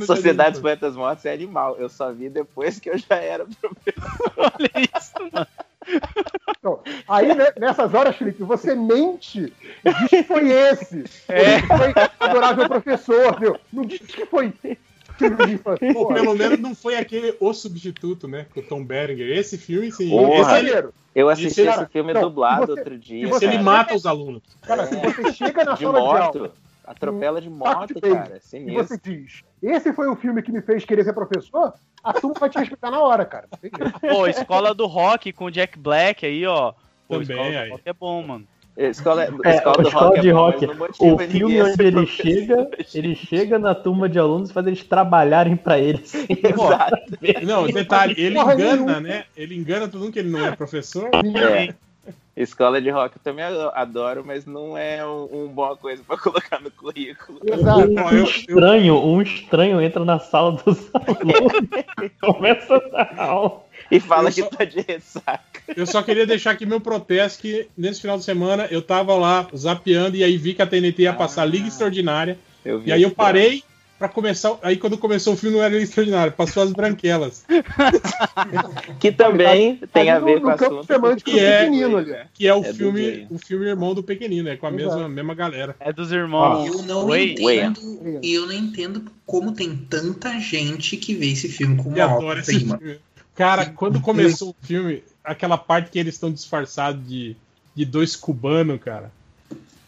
Sociedade dos Poetas Mortos é animal. Eu só vi depois que eu já era professor. Olha isso, mano. Então, aí, né, nessas horas, Felipe, você mente diz que foi esse. É. Diz que Foi adorável professor, meu. Não diz que foi. Pô, pelo menos não foi aquele O Substituto, né? Com o Tom Berenger. Esse filme, sim. Porra. Esse, ele. Eu assisti Cara, esse filme não, dublado você- outro dia. e você- esse ele mata os alunos. Cara, se você chega na de sala de aula. Atropela de moto, Bem, cara. e Sinistro. você diz, esse foi o filme que me fez querer ser professor, a turma vai te respeitar na hora, cara. Pô, Escola do Rock com o Jack Black aí, ó. Pô, Também, Escola aí. do Rock é bom, mano. Escola, É, escola o do escola rock é de bom, rock. O filme onde ele chega, ele chega na turma de alunos e faz eles trabalharem pra eles. Exato. Não, detalhe, ele engana, né? Ele engana todo mundo que ele não é professor. É. Escola de rock eu também adoro, mas não é um, um boa coisa pra colocar no currículo. Exato. Um, Ó, eu- eu- estranho, um estranho entra na sala dos alunos e começa a dar aula. E fala Eu que só- tá de ressaca. Eu só queria deixar aqui meu protesto que nesse final de semana eu tava lá zapeando e aí vi que a TNT ia passar Liga Extraordinária. Eu vi E aí eu parei pra começar. Aí quando começou o filme não era Liga Extraordinária, passou as branquelas. Que também tem a Ali ver no, com o no campo assunto. semântico do Que é- pequenino ali. Que é o É do filme, o filme irmão do Pequenino, é com a mesma, mesma galera. É dos irmãos. Eu não entendo. Eu não entendo como tem tanta gente que vê esse filme como uma obra-prima. Cara, quando começou o filme, aquela parte que eles estão disfarçados de, de dois cubanos, cara.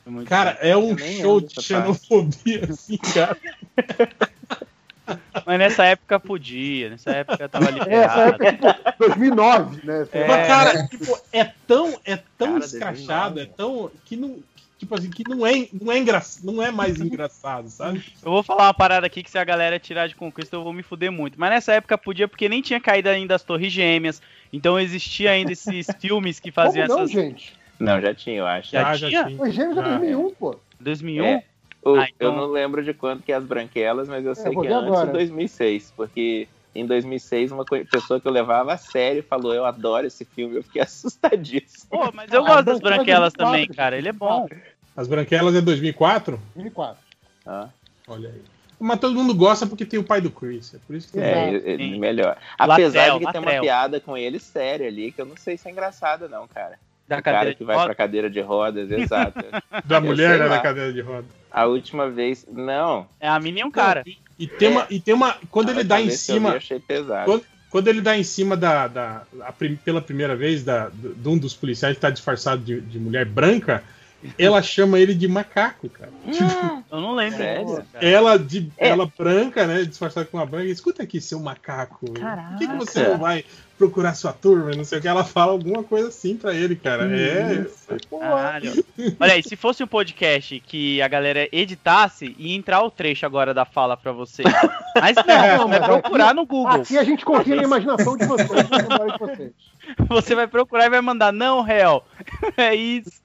Muito Cara, é um show de xenofobia, assim, cara. Mas nessa época podia, nessa época tava É, essa liberado. época, tipo, 2009, né? É. Mas, cara, tipo, é tão, é tão Cara, escrachado, é desenho tão. que não. Tipo assim, que não é, não é, engra, não é mais engraçado, sabe? Eu vou falar uma parada aqui que se a galera tirar de conquista eu vou me fuder muito. Mas nessa época podia porque nem tinha caído ainda as Torres Gêmeas. Então existia ainda esses filmes que Como faziam não, essas. gente? Não, já tinha, eu acho. Já Ah, tinha? Os gêmeos é Ah, 2001, pô. 2001? É. O- Ah, então- Eu não lembro de quanto que é as branquelas, mas eu sei que é antes agora. de 2006, porque em 2006 uma pessoa que eu levava a sério falou eu adoro esse filme, eu fiquei assustadíssimo. Pô, mas eu Ah, gosto das Branquelas branquelas 2004, também, cara. Ele é bom. As branquelas é 2004? 2004. Ah, Olha aí. Mas todo mundo gosta porque tem o pai do Chris. É por isso que é, ele- melhor. Latrell, Apesar de que tem uma piada com ele séria ali, que eu não sei se é engraçada não, cara. Da o cara cadeira que vai roda. pra cadeira de rodas, exato. da Eu mulher né, na cadeira de roda. A última vez, não. É a mina e um cara. E, e tem uma, e tem uma. Quando ele dá em cima. eu achei pesado. Quando, quando ele dá em cima da. da a pela primeira vez, da, de um dos policiais que tá disfarçado de, de mulher branca, ela chama ele de macaco, cara. Tipo, Eu não lembro. Sério? ela, de, É. ela branca, né? Disfarçada com uma branca. Escuta aqui, seu macaco. Por que, que você não vai procurar sua turma? Não sei o que. Ela fala alguma coisa assim pra ele, cara. É. Caralho. Olha aí, se fosse um podcast que a galera editasse, ia entrar o trecho agora da fala pra vocês. Mas não, Não, você vai procurar no Google. Aqui a gente confia na imaginação de vocês, na memória de vocês. Você vai procurar e vai mandar, não, réu. É isso.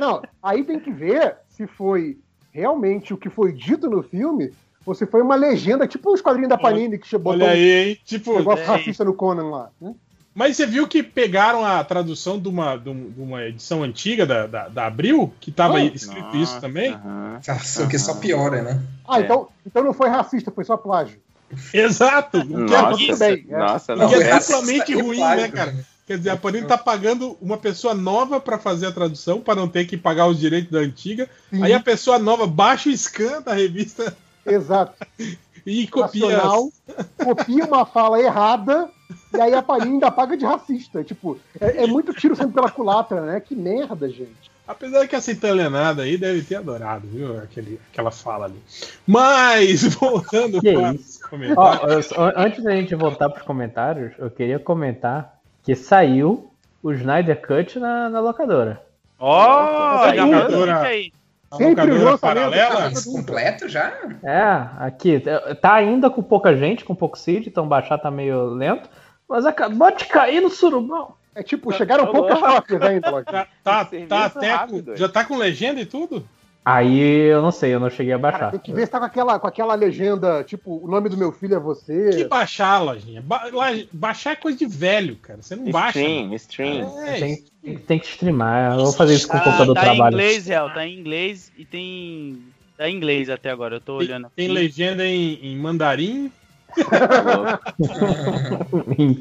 Não, aí tem que ver se foi realmente o que foi dito no filme ou se foi uma legenda, tipo os quadrinhos da Panini que botou Olha aí, hein? Tipo, negócio é. racista no Conan lá. Né? Mas você viu que pegaram a tradução de uma, de um- uma edição antiga da, da, da Abril, que tava Oh, escrito isso também? aham. Nossa, o que só piora, né? Ah, É. então, então não foi racista, foi só plágio. Exato! O que é, Nossa, bem, é. nossa, o não. que é é duplamente e ruim, plágio. né, cara? Quer dizer, a Panini tá pagando uma pessoa nova pra fazer a tradução, pra não ter que pagar os direitos da antiga. Sim, Aí a pessoa nova baixa o scan da revista Exato. e copia. Nacional, copia uma fala errada e aí a Panini ainda paga de racista. Tipo, é, é muito tiro sempre pela culatra, né? Que merda, gente. Apesar que essa italianada aí deve ter adorado, viu? Aquele, aquela fala ali. Mas, voltando para os comentários. Ó, eu antes da gente voltar pros comentários, eu queria comentar que saiu o Snyder Cut na, na locadora. Ó, já locadora- aí. Sempre o lançamento completo já? É, aqui, é, tá ainda com pouca gente, com pouco seed, então baixar tá meio lento, mas acabou de cair no surubão. É tipo, chegaram poucas cópias ainda, Lojinha. Tá, tá, tá até rápido, com, já tá com legenda e tudo? Aí eu não sei, eu não cheguei a Cara, baixar. tem que ver se tá com aquela, com aquela legenda, tipo, o nome do meu filho é Que você. baixar, lojinha? Ba la- baixar é coisa de velho, cara. Você não baixa. Stream, stream. É, Tem, tem- tem que streamar. Eu vou fazer isso com o Tá, computador do tá em trabalho. inglês, real. Tá em inglês e tem. Tá em inglês até agora, eu tô tem, olhando. tem aqui. legenda em, em mandarim. Em.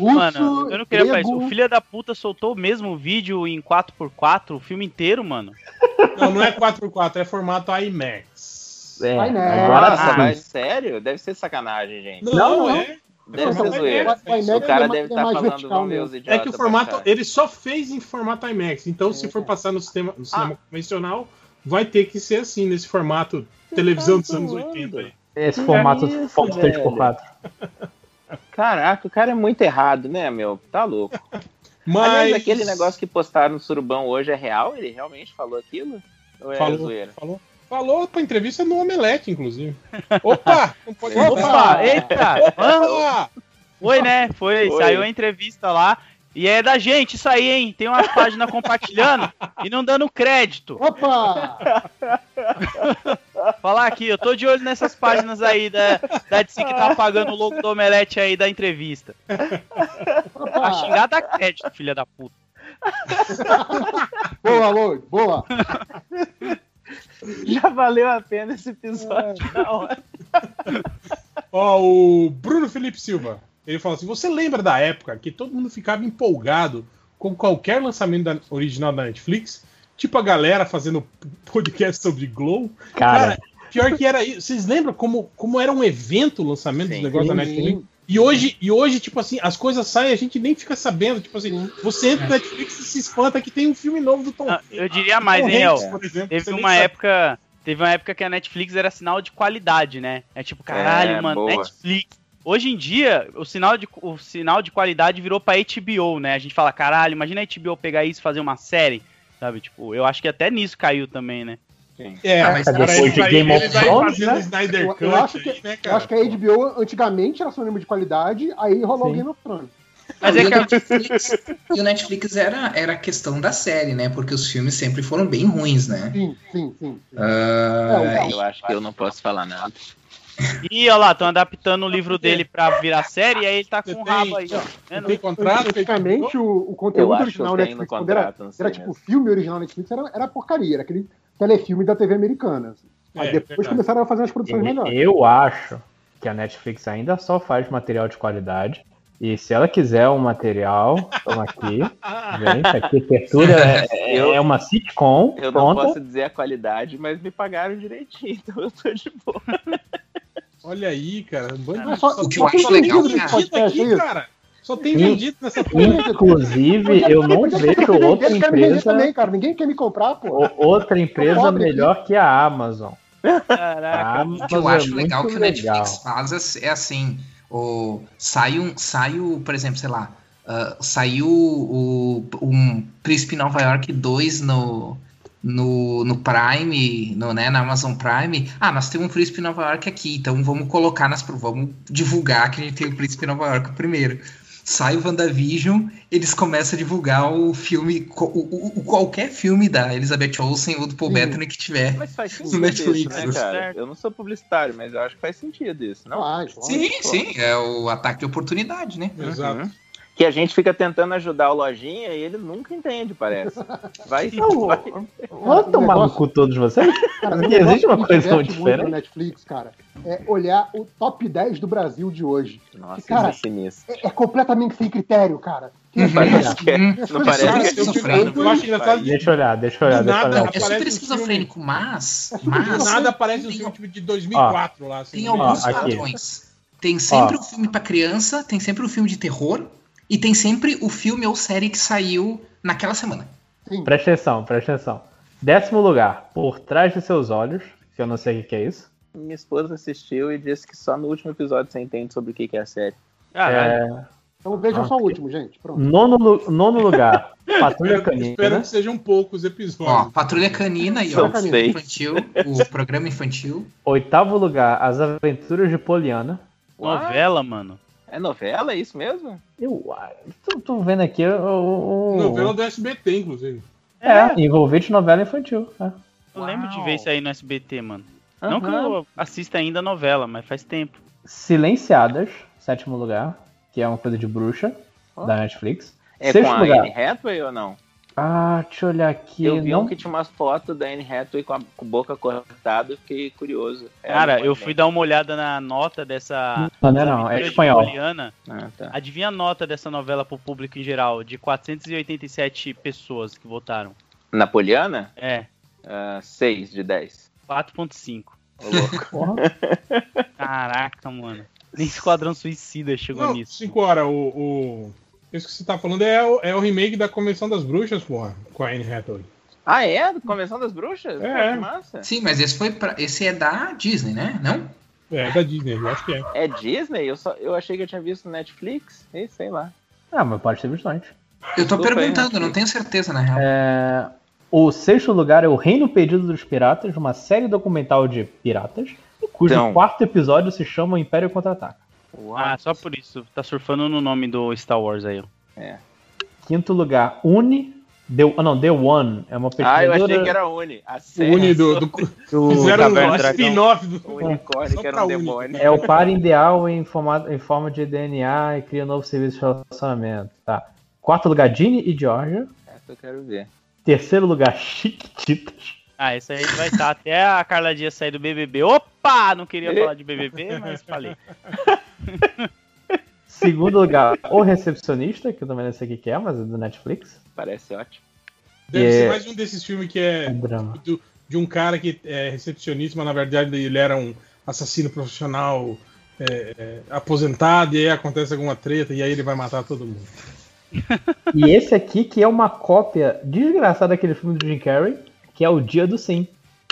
Mano, eu não queria falar isso. O filho da puta soltou o mesmo vídeo em 4x4, o filme inteiro, mano. Não, não é 4x4, é formato IMAX. É, Nossa, sim. mas sério? Deve ser sacanagem, gente. Não, Não, é. Deve ser não, zoeira. o IMAX cara é deve mais- estar é falando, vertical idiotas. É que o formato. Ele só fez em formato IMAX. Então, se for passar no, sistema, no cinema convencional, vai ter que ser assim, nesse formato televisão dos anos 80 aí. Esse formato isso, foto velho? 3x4. Caraca, o cara é muito errado, né, meu? Tá louco. Mas. Aliás, aquele negócio que postaram no Surubão hoje é real? Ele realmente falou aquilo? Ou é Falou, zoeira? falou, falou pra entrevista no Omelete, inclusive. Opa! Não pode Opa, eita! Opa! Foi, né? Foi, Foi. saiu a entrevista lá. E é da gente isso aí, hein? Tem umas páginas compartilhando e não dando crédito. Opa! Falar aqui, eu tô de olho nessas páginas aí da, da DC que tá pagando o logo do Omelete aí da entrevista. A Opa! xingar dá crédito, filha da puta. Boa, Lodi, boa! Já valeu a pena esse episódio hora. Ó, o Bruno Felipe Silva. Ele fala assim: você lembra da época que todo mundo ficava empolgado com qualquer lançamento da- original da Netflix? Tipo a galera fazendo podcast sobre Glow. Cara, pior que era isso. Vocês lembram como, como era um evento o lançamento dos Sim. negócios da Netflix? E hoje, e hoje, tipo assim, as coisas saem e a gente nem fica sabendo. Tipo assim, você entra no Netflix e se espanta que tem um filme novo do Tom Ah, eu diria mais, Tom hein, El? Hanks, por exemplo, Teve uma sabe. época. Teve uma época que a Netflix era sinal de qualidade, né? É tipo, caralho, É, mano, boa. Netflix. Hoje em dia, o sinal, de, o sinal de qualidade virou pra HBO, né? A gente fala, caralho, imagina a HBO pegar isso e fazer uma série, sabe? Tipo, eu acho que até nisso caiu também, né? É, Ah, mas depois de Game of Thrones, né? Snyder Eu- Cut eu acho que- aí, né, Eu acho que a HBO antigamente era sinônimo de qualidade, aí rolou o Sim. Game of Thrones. Mas e, é o que a- Netflix, e o Netflix era, era a questão da série, né? Porque os filmes sempre foram bem ruins, né? Sim, sim, sim. sim. Ah, É, Eu acho que eu não posso falar nada. Ih, olha lá, estão adaptando o livro dele pra virar série e aí ele tá com o rabo aí, ó. Tem contrato? Antigamente, o, o conteúdo original Netflix, quando era, contrato, não sei era tipo, o filme original Netflix era, era porcaria, era aquele telefilme da TV americana. assim. Aí É, depois verdade. começaram a fazer umas produções melhores. eu acho que a Netflix ainda só faz material de qualidade. E se ela quiser um material, toma aqui. Gente, aqui Tertúlia é, é- Eu- é uma sitcom. Eu não pronta. posso dizer a qualidade, mas me pagaram direitinho, então eu tô de boa. Olha aí, cara. Um bando de- O que eu tem acho legal, vendido cara, aqui, é cara. Só tem Sim. vendido nessa porra. Inclusive, eu não vejo outra empresa, também, cara. Ninguém quer me comprar, pô. o- outra empresa pobre aqui. melhor que a Amazon. A Caraca. O que eu é acho legal muito que o Netflix faz é, é assim, o, sai, um, sai o, por exemplo, sei lá, ah, saiu o, um Príncipe Nova York 2 no, no, no Prime, no, né, na Amazon Prime. Ah, nós temos um Príncipe Nova York aqui, então vamos colocar nas, vamos divulgar que a gente tem o Príncipe Nova York primeiro. Sai o WandaVision, eles começam a divulgar o filme, o, o- o- qualquer filme da Elizabeth Olsen ou do Paul Sim. Bettany que tiver. Mas faz No sentido Netflix, isso, né, cara? Eu não sou publicitário, mas eu acho que faz sentido isso, não? Ah, Sim, sim, é o ataque de oportunidade, né? Exato. Uhum. Que a gente fica tentando ajudar o Lojinha e ele nunca entende, parece. Vai, Não, vai. Vamos o tomar no cu todos vocês? Cara, Porque existe uma que coisa muito no diferente. Netflix, cara, é olhar o top 10 do Brasil de hoje. Nossa, Cara, isso é sinistro. É, é completamente sem critério, cara. Uhum. Parece que é- Hum. não parece Cara, que eu acho engraçado de Deixa eu olhar, deixa eu olhar, deixa eu nada, olhar. É super um esquizofrênico, mas, É mas esquizofrênico. nada aparece um filme tipo de 2004 lá. Assim, tem alguns Ó, aqui. padrões. Tem sempre Ó. o filme pra criança, tem sempre o filme de terror e tem sempre o filme ou série que saiu naquela semana. Sim. Presta atenção, presta atenção. Décimo lugar, Por Trás de Seus Olhos, que eu não sei o que é isso. Minha esposa assistiu e disse que só no último episódio você entende sobre o que é a série. Caralho. É, Então vejam Ah, só o último, gente. Pronto. nono, nono lugar, Patrulha Espero, espero Canina. que sejam poucos Ó, episódios. Patrulha Canina e ó, infantil, o programa infantil. Oitavo lugar, As Aventuras de Poliana. Novela, mano. É novela, é isso mesmo? Eu ah, tô, tô vendo aqui o. o- Novela do SBT, inclusive. É, envolvente novela infantil. é. Eu lembro de ver isso aí no SBT, mano. Aham. Não que eu assista ainda a novela, mas faz tempo. Silenciadas, sétimo lugar, que é uma coisa de bruxa, Ó. da Netflix. É Sexto com a lugar. Anne Hathaway ou não? Ah, deixa eu olhar aqui. eu vi não... um que tinha umas fotos da Anne Hathaway com a com a boca cortada e fiquei curioso. É, Cara, eu fui dar uma olhada na nota dessa. Não, não é não, é espanhol. Ah, tá. Adivinha a nota dessa novela pro público em geral? De 487 pessoas que votaram. Napoliana? É, 6 de 10. 4.5. Ô, louco. Porra. Caraca, mano. Nem Esquadrão Suicida chegou Não, nisso. cinco horas, o, o. Isso que você tá falando é o, é o remake da Convenção das Bruxas, porra, com a Anne Hathaway. ah, é? Convenção das Bruxas? É. Pô, que massa. Sim, mas esse foi pra, esse é da Disney, né? Não? É, da Disney, eu acho que é. É Disney? Eu, só, eu achei que eu tinha visto no Netflix. Ei, sei lá. Ah, mas pode ser visto antes. Eu tô Desculpa perguntando, não tenho certeza na real. É, O sexto lugar é O Reino Perdido dos Piratas, uma série documental de piratas, cujo Então. quarto episódio se chama O Império Contra-Ataca. Ah, só por isso. Tá surfando no nome do Star Wars aí, ó. Quinto lugar, Uni. The, ah, não, The One. É uma Ah, eu achei que era Uni. A O série Uni do. do do- fizeram um spin-off do. O unicórnio que era um Uni. demônio. É o par ideal em, forma, em forma de DNA e cria um novo serviço de relacionamento. Tá. Quarto lugar, Ginny e Georgia. Essa eu quero ver. Terceiro lugar, Chiquititas. Ah, esse aí vai estar até a Carla Dias sair do BBB. Opa! Não queria falar de BBB, mas falei. Segundo lugar, O Recepcionista, que eu também não sei o que é, mas é do Netflix. Parece ótimo. Deve É. ser mais um desses filmes que É é drama. do- de um cara que é recepcionista, mas na verdade ele era um assassino profissional é, é, aposentado, e aí acontece alguma treta, e aí ele vai matar todo mundo. E esse aqui, que é uma cópia desgraçada daquele filme do Jim Carrey, que é O Dia do Sim.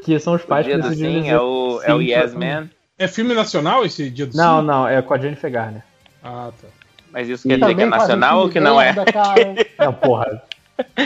Que são os O pais dia que do sim dizer é o, é o sim Yes Man. É filme nacional esse Dia do Não, Sim? não, é com a Jennifer Garner. Ah, tá. Mas isso quer dizer que é nacional ou que não é? merda, Cara. Não, porra.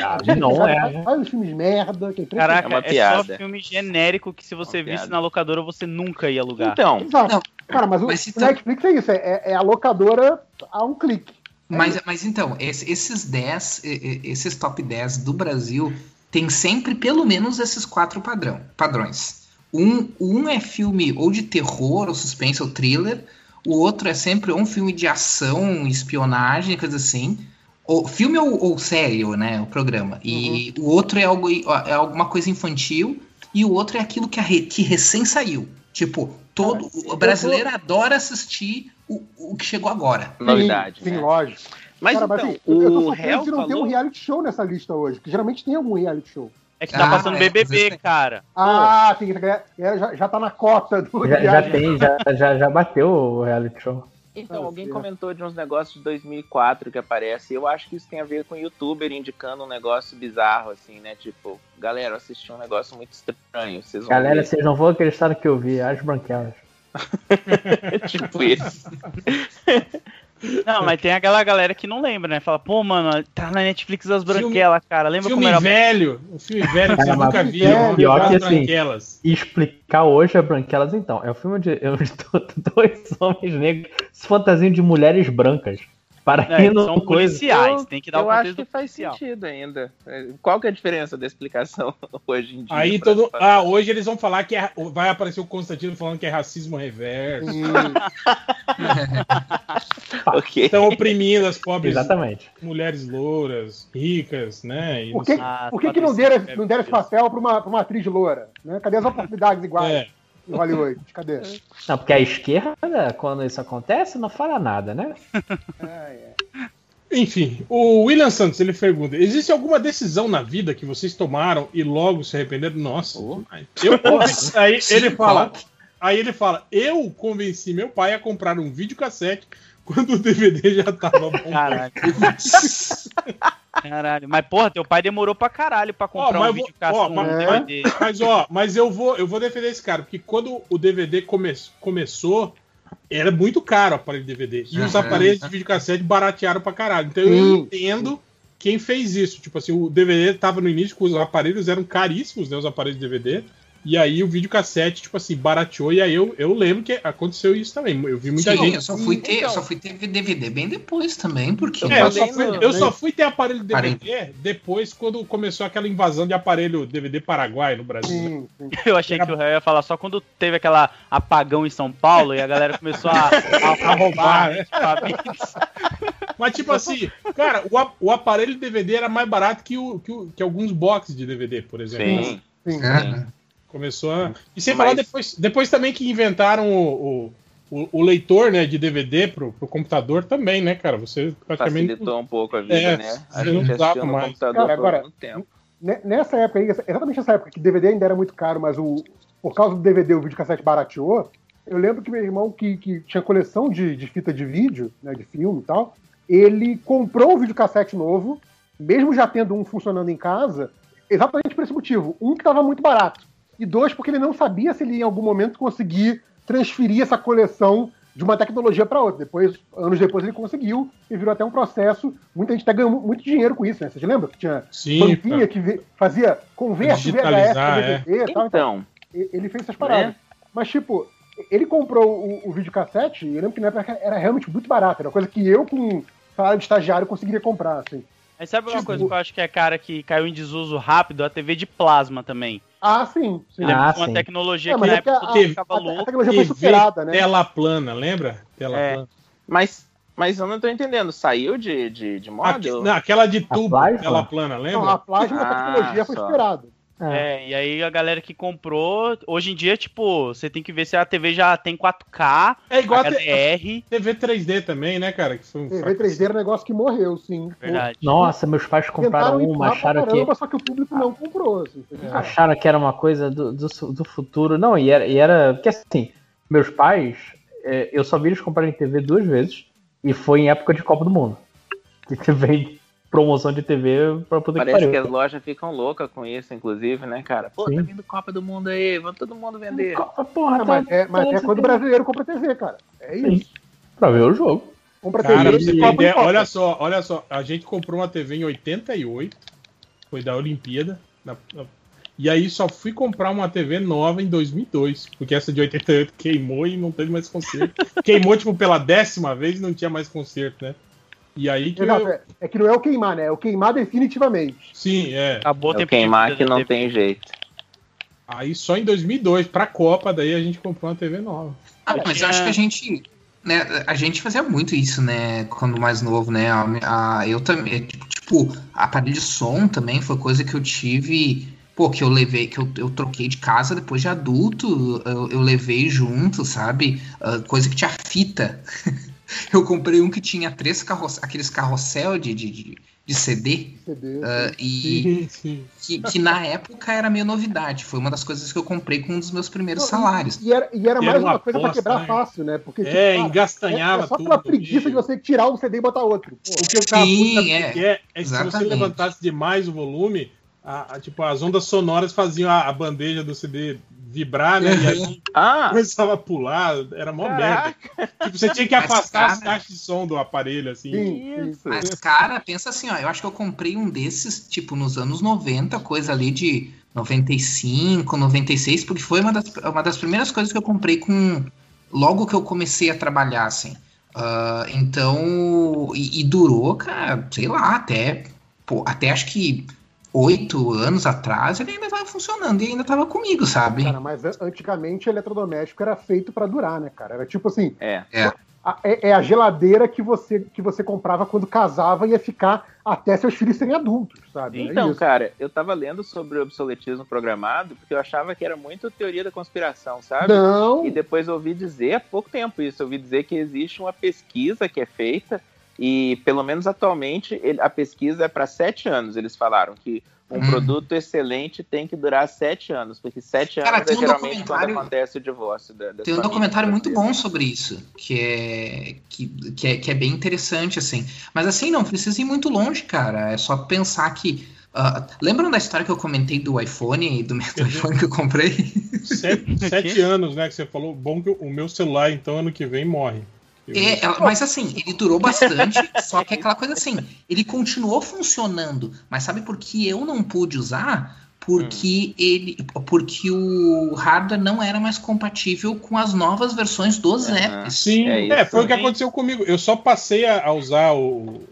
Ah, não é? Faz os filmes merda. Que é. Caraca, É uma é, só piada. filme genérico que se você Uma visse piada. na locadora você nunca ia alugar. Então, Exato. Cara, mas o, mas o então- Netflix é isso, é, é a locadora a um clique. Mas, mas então, esse- esses 10, e- e- esses top 10 do Brasil tem sempre pelo menos esses quatro padrão, padrões. Um, um é filme ou de terror, ou suspense, ou thriller. O outro é sempre um filme de ação, espionagem, coisa assim. O filme ou, ou série, ou, né, o programa. E o outro é, algo, é alguma coisa infantil. E o outro é aquilo que, a re- que recém saiu. Tipo, todo, o brasileiro adora assistir o, o que chegou agora. novidade. Sim, né? lógico. Mas Cara, então, assim, eu, eu tô o surpreso de não ter um falou... reality show nessa lista hoje, que geralmente tem algum reality show. É que tá Ah, passando é, BBB, cara. Ah, tem que é, já, já tá na cota do Já, já tem, já, já, já bateu o reality show. Então, alguém comentou de uns negócios de 2004 que aparece. Eu acho que isso tem a ver com o youtuber indicando um negócio bizarro, assim, né? Tipo, galera, eu assisti um negócio muito estranho. Vocês vão Galera, ver. vocês não vão acreditar no que eu vi, as branquelas. tipo isso. Não, mas tem aquela galera que não lembra, né? Fala, pô, mano, tá na Netflix as Filme- branquelas, cara. Lembra filme como era. velho, um filme velho que você mas nunca viu. pior Pior que As assim, branquelas. E explicar hoje a Branquelas, então. É um filme de, é de dois homens negros se fantasiam de mulheres brancas. Para É, quem não são coisa. policiais, tem que dar eu o acho contexto que faz policial. sentido ainda. Qual que é a diferença da explicação hoje em dia? Aí pra- todo. pra- Ah, hoje eles vão falar que é- vai aparecer o Constantino falando que é racismo reverso. Hum, Ok. Estão oprimindo as pobres Exatamente. mulheres louras, ricas, né? E Por que, Ah, por que, que não Patrícia deram, não deram esse papel pra uma, pra uma atriz loura? Né? Cadê as oportunidades iguais É. em Hollywood? Cadê? Não, porque a esquerda, quando isso acontece, não fala nada, né? Enfim, o William Santos ele pergunta: existe alguma decisão na vida que vocês tomaram e logo se arrependeram? Nossa, demais. eu convenci- aí Sim, ele fala, aí ele fala, eu convenci meu pai a comprar um videocassete quando o DVD já tava bom. Caralho. Caralho. Mas, porra, teu pai demorou pra caralho pra comprar Ó, mas um videocassete ó, mas- um DVD. Mas ó, mas eu vou, eu vou defender esse cara, porque quando o DVD come- começou, era muito caro o aparelho de DVD. E os Aham. aparelhos de videocassete baratearam pra caralho. Então eu entendo quem fez isso. Tipo assim, o DVD tava no início, os aparelhos eram caríssimos, né? Os aparelhos de DVD. E aí o videocassete, tipo assim, barateou. E aí eu, eu lembro que aconteceu isso também. Eu vi muita Sim, gente. eu só fui ter, Então. eu só fui ter DVD bem depois também, porque É, eu, só fui, no- eu só fui ter aparelho Parei. DVD depois, quando começou aquela invasão de aparelho DVD Paraguai no Brasil. Sim, sim. Eu achei que o réu ia falar só quando teve aquela apagão em São Paulo e a galera começou a, a, a roubar né? equipamentos. Mas, tipo assim, cara, o, o aparelho DVD era mais barato que, o, que, o- que alguns boxes de DVD, por exemplo. Sim. sim. É, Começou a. E sem Mas- falar depois, depois também que inventaram o, o, o- leitor né, de DVD pro, pro computador também, né, cara? Você praticamente. Facilitou um pouco a vida, É, né? A não gente usava assistiu no mais. computador Cara, por agora- tempo. Ne- Nessa época aí, exatamente nessa época que DVD ainda era muito caro, mas o, por causa do DVD o videocassete barateou, eu lembro que meu irmão, que, que tinha coleção de, de fita de vídeo, né, de filme e tal, ele comprou um videocassete novo, mesmo já tendo um funcionando em casa, exatamente por esse motivo. Um, que estava muito barato, e dois, porque ele não sabia se ele em algum momento conseguir transferir essa coleção de uma tecnologia para outra. Depois, anos depois, ele conseguiu e virou até um processo. Muita gente até ganhou muito dinheiro com isso, né? Vocês lembram que tinha Sim, banquinha pra- que fazia converte VHS DVD e tal. Então, Ele fez essas paradas. Né? Mas, tipo, ele comprou o, o videocassete e eu lembro que na época era realmente muito barato. Era uma coisa que eu, com salário de estagiário, conseguiria comprar, assim. Mas sabe uma Tipo- coisa que eu acho que é cara que caiu em desuso rápido? A TV de plasma também. Ah, sim. sim. Lembra Ah, uma sim. tecnologia É, que na é que época a- a- ficava a louco. tecnologia foi TV superada, né? Tela plana, lembra? Tela É. plana. mas, mas eu não tô entendendo. Saiu de, de, de moda? Aqui- não, aquela de tubo, tela plana, Não, lembra? a plasma da Ah, tecnologia foi só. superada. É, e aí a galera que comprou, hoje em dia, tipo, você tem que ver se a TV já tem 4K, É igual a HDR. TV 3D também, né, cara? Que um TV 3D era um negócio que morreu, sim. Verdade. Nossa, meus pais compraram Tentaram uma, acharam que, caramba, só que o público não comprou. Assim, bizarro. acharam que era uma coisa do, do, do futuro. Não, e era, e era. Porque assim, meus pais, é, eu só vi eles comprarem TV duas vezes, e foi em época de Copa do Mundo. Que veio promoção de TV pra poder que Parece pariu. que as lojas ficam loucas com isso, inclusive, né, cara? Pô, Sim. tá vindo Copa do Mundo aí, vamos todo mundo vender. Copa, porra, tá- mas é, mas tá- é quando o brasileiro compra TV, cara. É isso. Sim. Pra ver o jogo. Compra Cara, TV e Copa Copa. olha só, olha só, a gente comprou uma TV em 88, foi da Olimpíada, na- na- e aí só fui comprar uma TV nova em 2002, porque essa de 88 queimou e não teve mais conserto. queimou, tipo, pela décima vez e não tinha mais conserto, né? E aí que Exato, eu... é, é que não é o queimar, né? É o queimar definitivamente. Sim, é. Acabou o É o queimar que não TV. tem jeito. Aí só em 2002, pra Copa, daí a gente comprou uma TV nova. Ah, mas eu acho que a gente. Né, a gente fazia muito isso, né? Quando mais novo, né? A, a- eu também. Tipo, aparelho de som também foi coisa que eu tive. Pô, que eu levei, que eu, eu troquei de casa depois de adulto, eu, eu levei junto, sabe? Ah, coisa que tinha fita. eu comprei um que tinha três carros, aqueles carrossel de, de, de, de CD. CD. ah, e Sim, sim. que, que na época era meio novidade. Foi uma das coisas que eu comprei com um dos meus primeiros salários. E era, e era E mais era uma uma coisa aposta, quebrar né? fácil, né? Porque, tipo, É, cara, engastanhava é, é só pela preguiça de você tirar um CD e botar outro. Pô, O que Sim, puta é. que é, é que se você Exatamente. levantasse demais o volume, a, a- tipo, as ondas sonoras faziam a, a bandeja do CD vibrar, né? E aí Ah, começava a pular, era mó merda. Tipo, você tinha que Mas, afastar as cara- caixas de som do aparelho, assim. sim, sim. isso. Mas, cara, pensa assim, ó, eu acho que eu comprei um desses, tipo, nos anos 90, coisa ali de 95, 96, porque foi uma das, uma das primeiras coisas que eu comprei com. Logo que eu comecei a trabalhar, assim. Ah, então. E, e durou, cara, sei lá, até. Pô, até acho que oito anos atrás ele ainda tava funcionando e ainda tava comigo, sabe? Cara, mas an- antigamente eletrodoméstico era feito pra durar, né, cara? Era tipo assim, É. a- é, é a geladeira que você, que você comprava quando casava e ia ficar até seus filhos serem adultos, sabe? É Então, isso. cara, eu tava lendo sobre o obsoletismo programado porque eu achava que era muito teoria da conspiração, sabe? Não, E depois ouvi dizer, há pouco tempo isso, ouvi dizer que existe uma pesquisa que é feita e, pelo menos atualmente, ele- a pesquisa é para sete anos. Eles falaram que um Hum. produto excelente tem que durar sete anos, porque sete Cara, anos tem é um geralmente quando documentário- acontece o divórcio. Da, Tem um documentário muito bom sobre isso, que é, que, que, é, que é bem interessante, assim. Mas assim, não precisa ir muito longe, cara. É só pensar que. ah, lembram da história que eu comentei do iPhone, do meu iPhone que eu comprei? Sete, sete anos, né? Que você falou. Bom que o meu celular, então, ano que vem morre. É, ela- mas assim, ele durou bastante, só que é aquela coisa assim, ele continuou funcionando, mas sabe por que eu não pude usar? porque ele porque o hardware não era mais compatível com as novas versões dos apps. Sim, É é, foi o que também. aconteceu comigo. Eu só passei a, a usar o,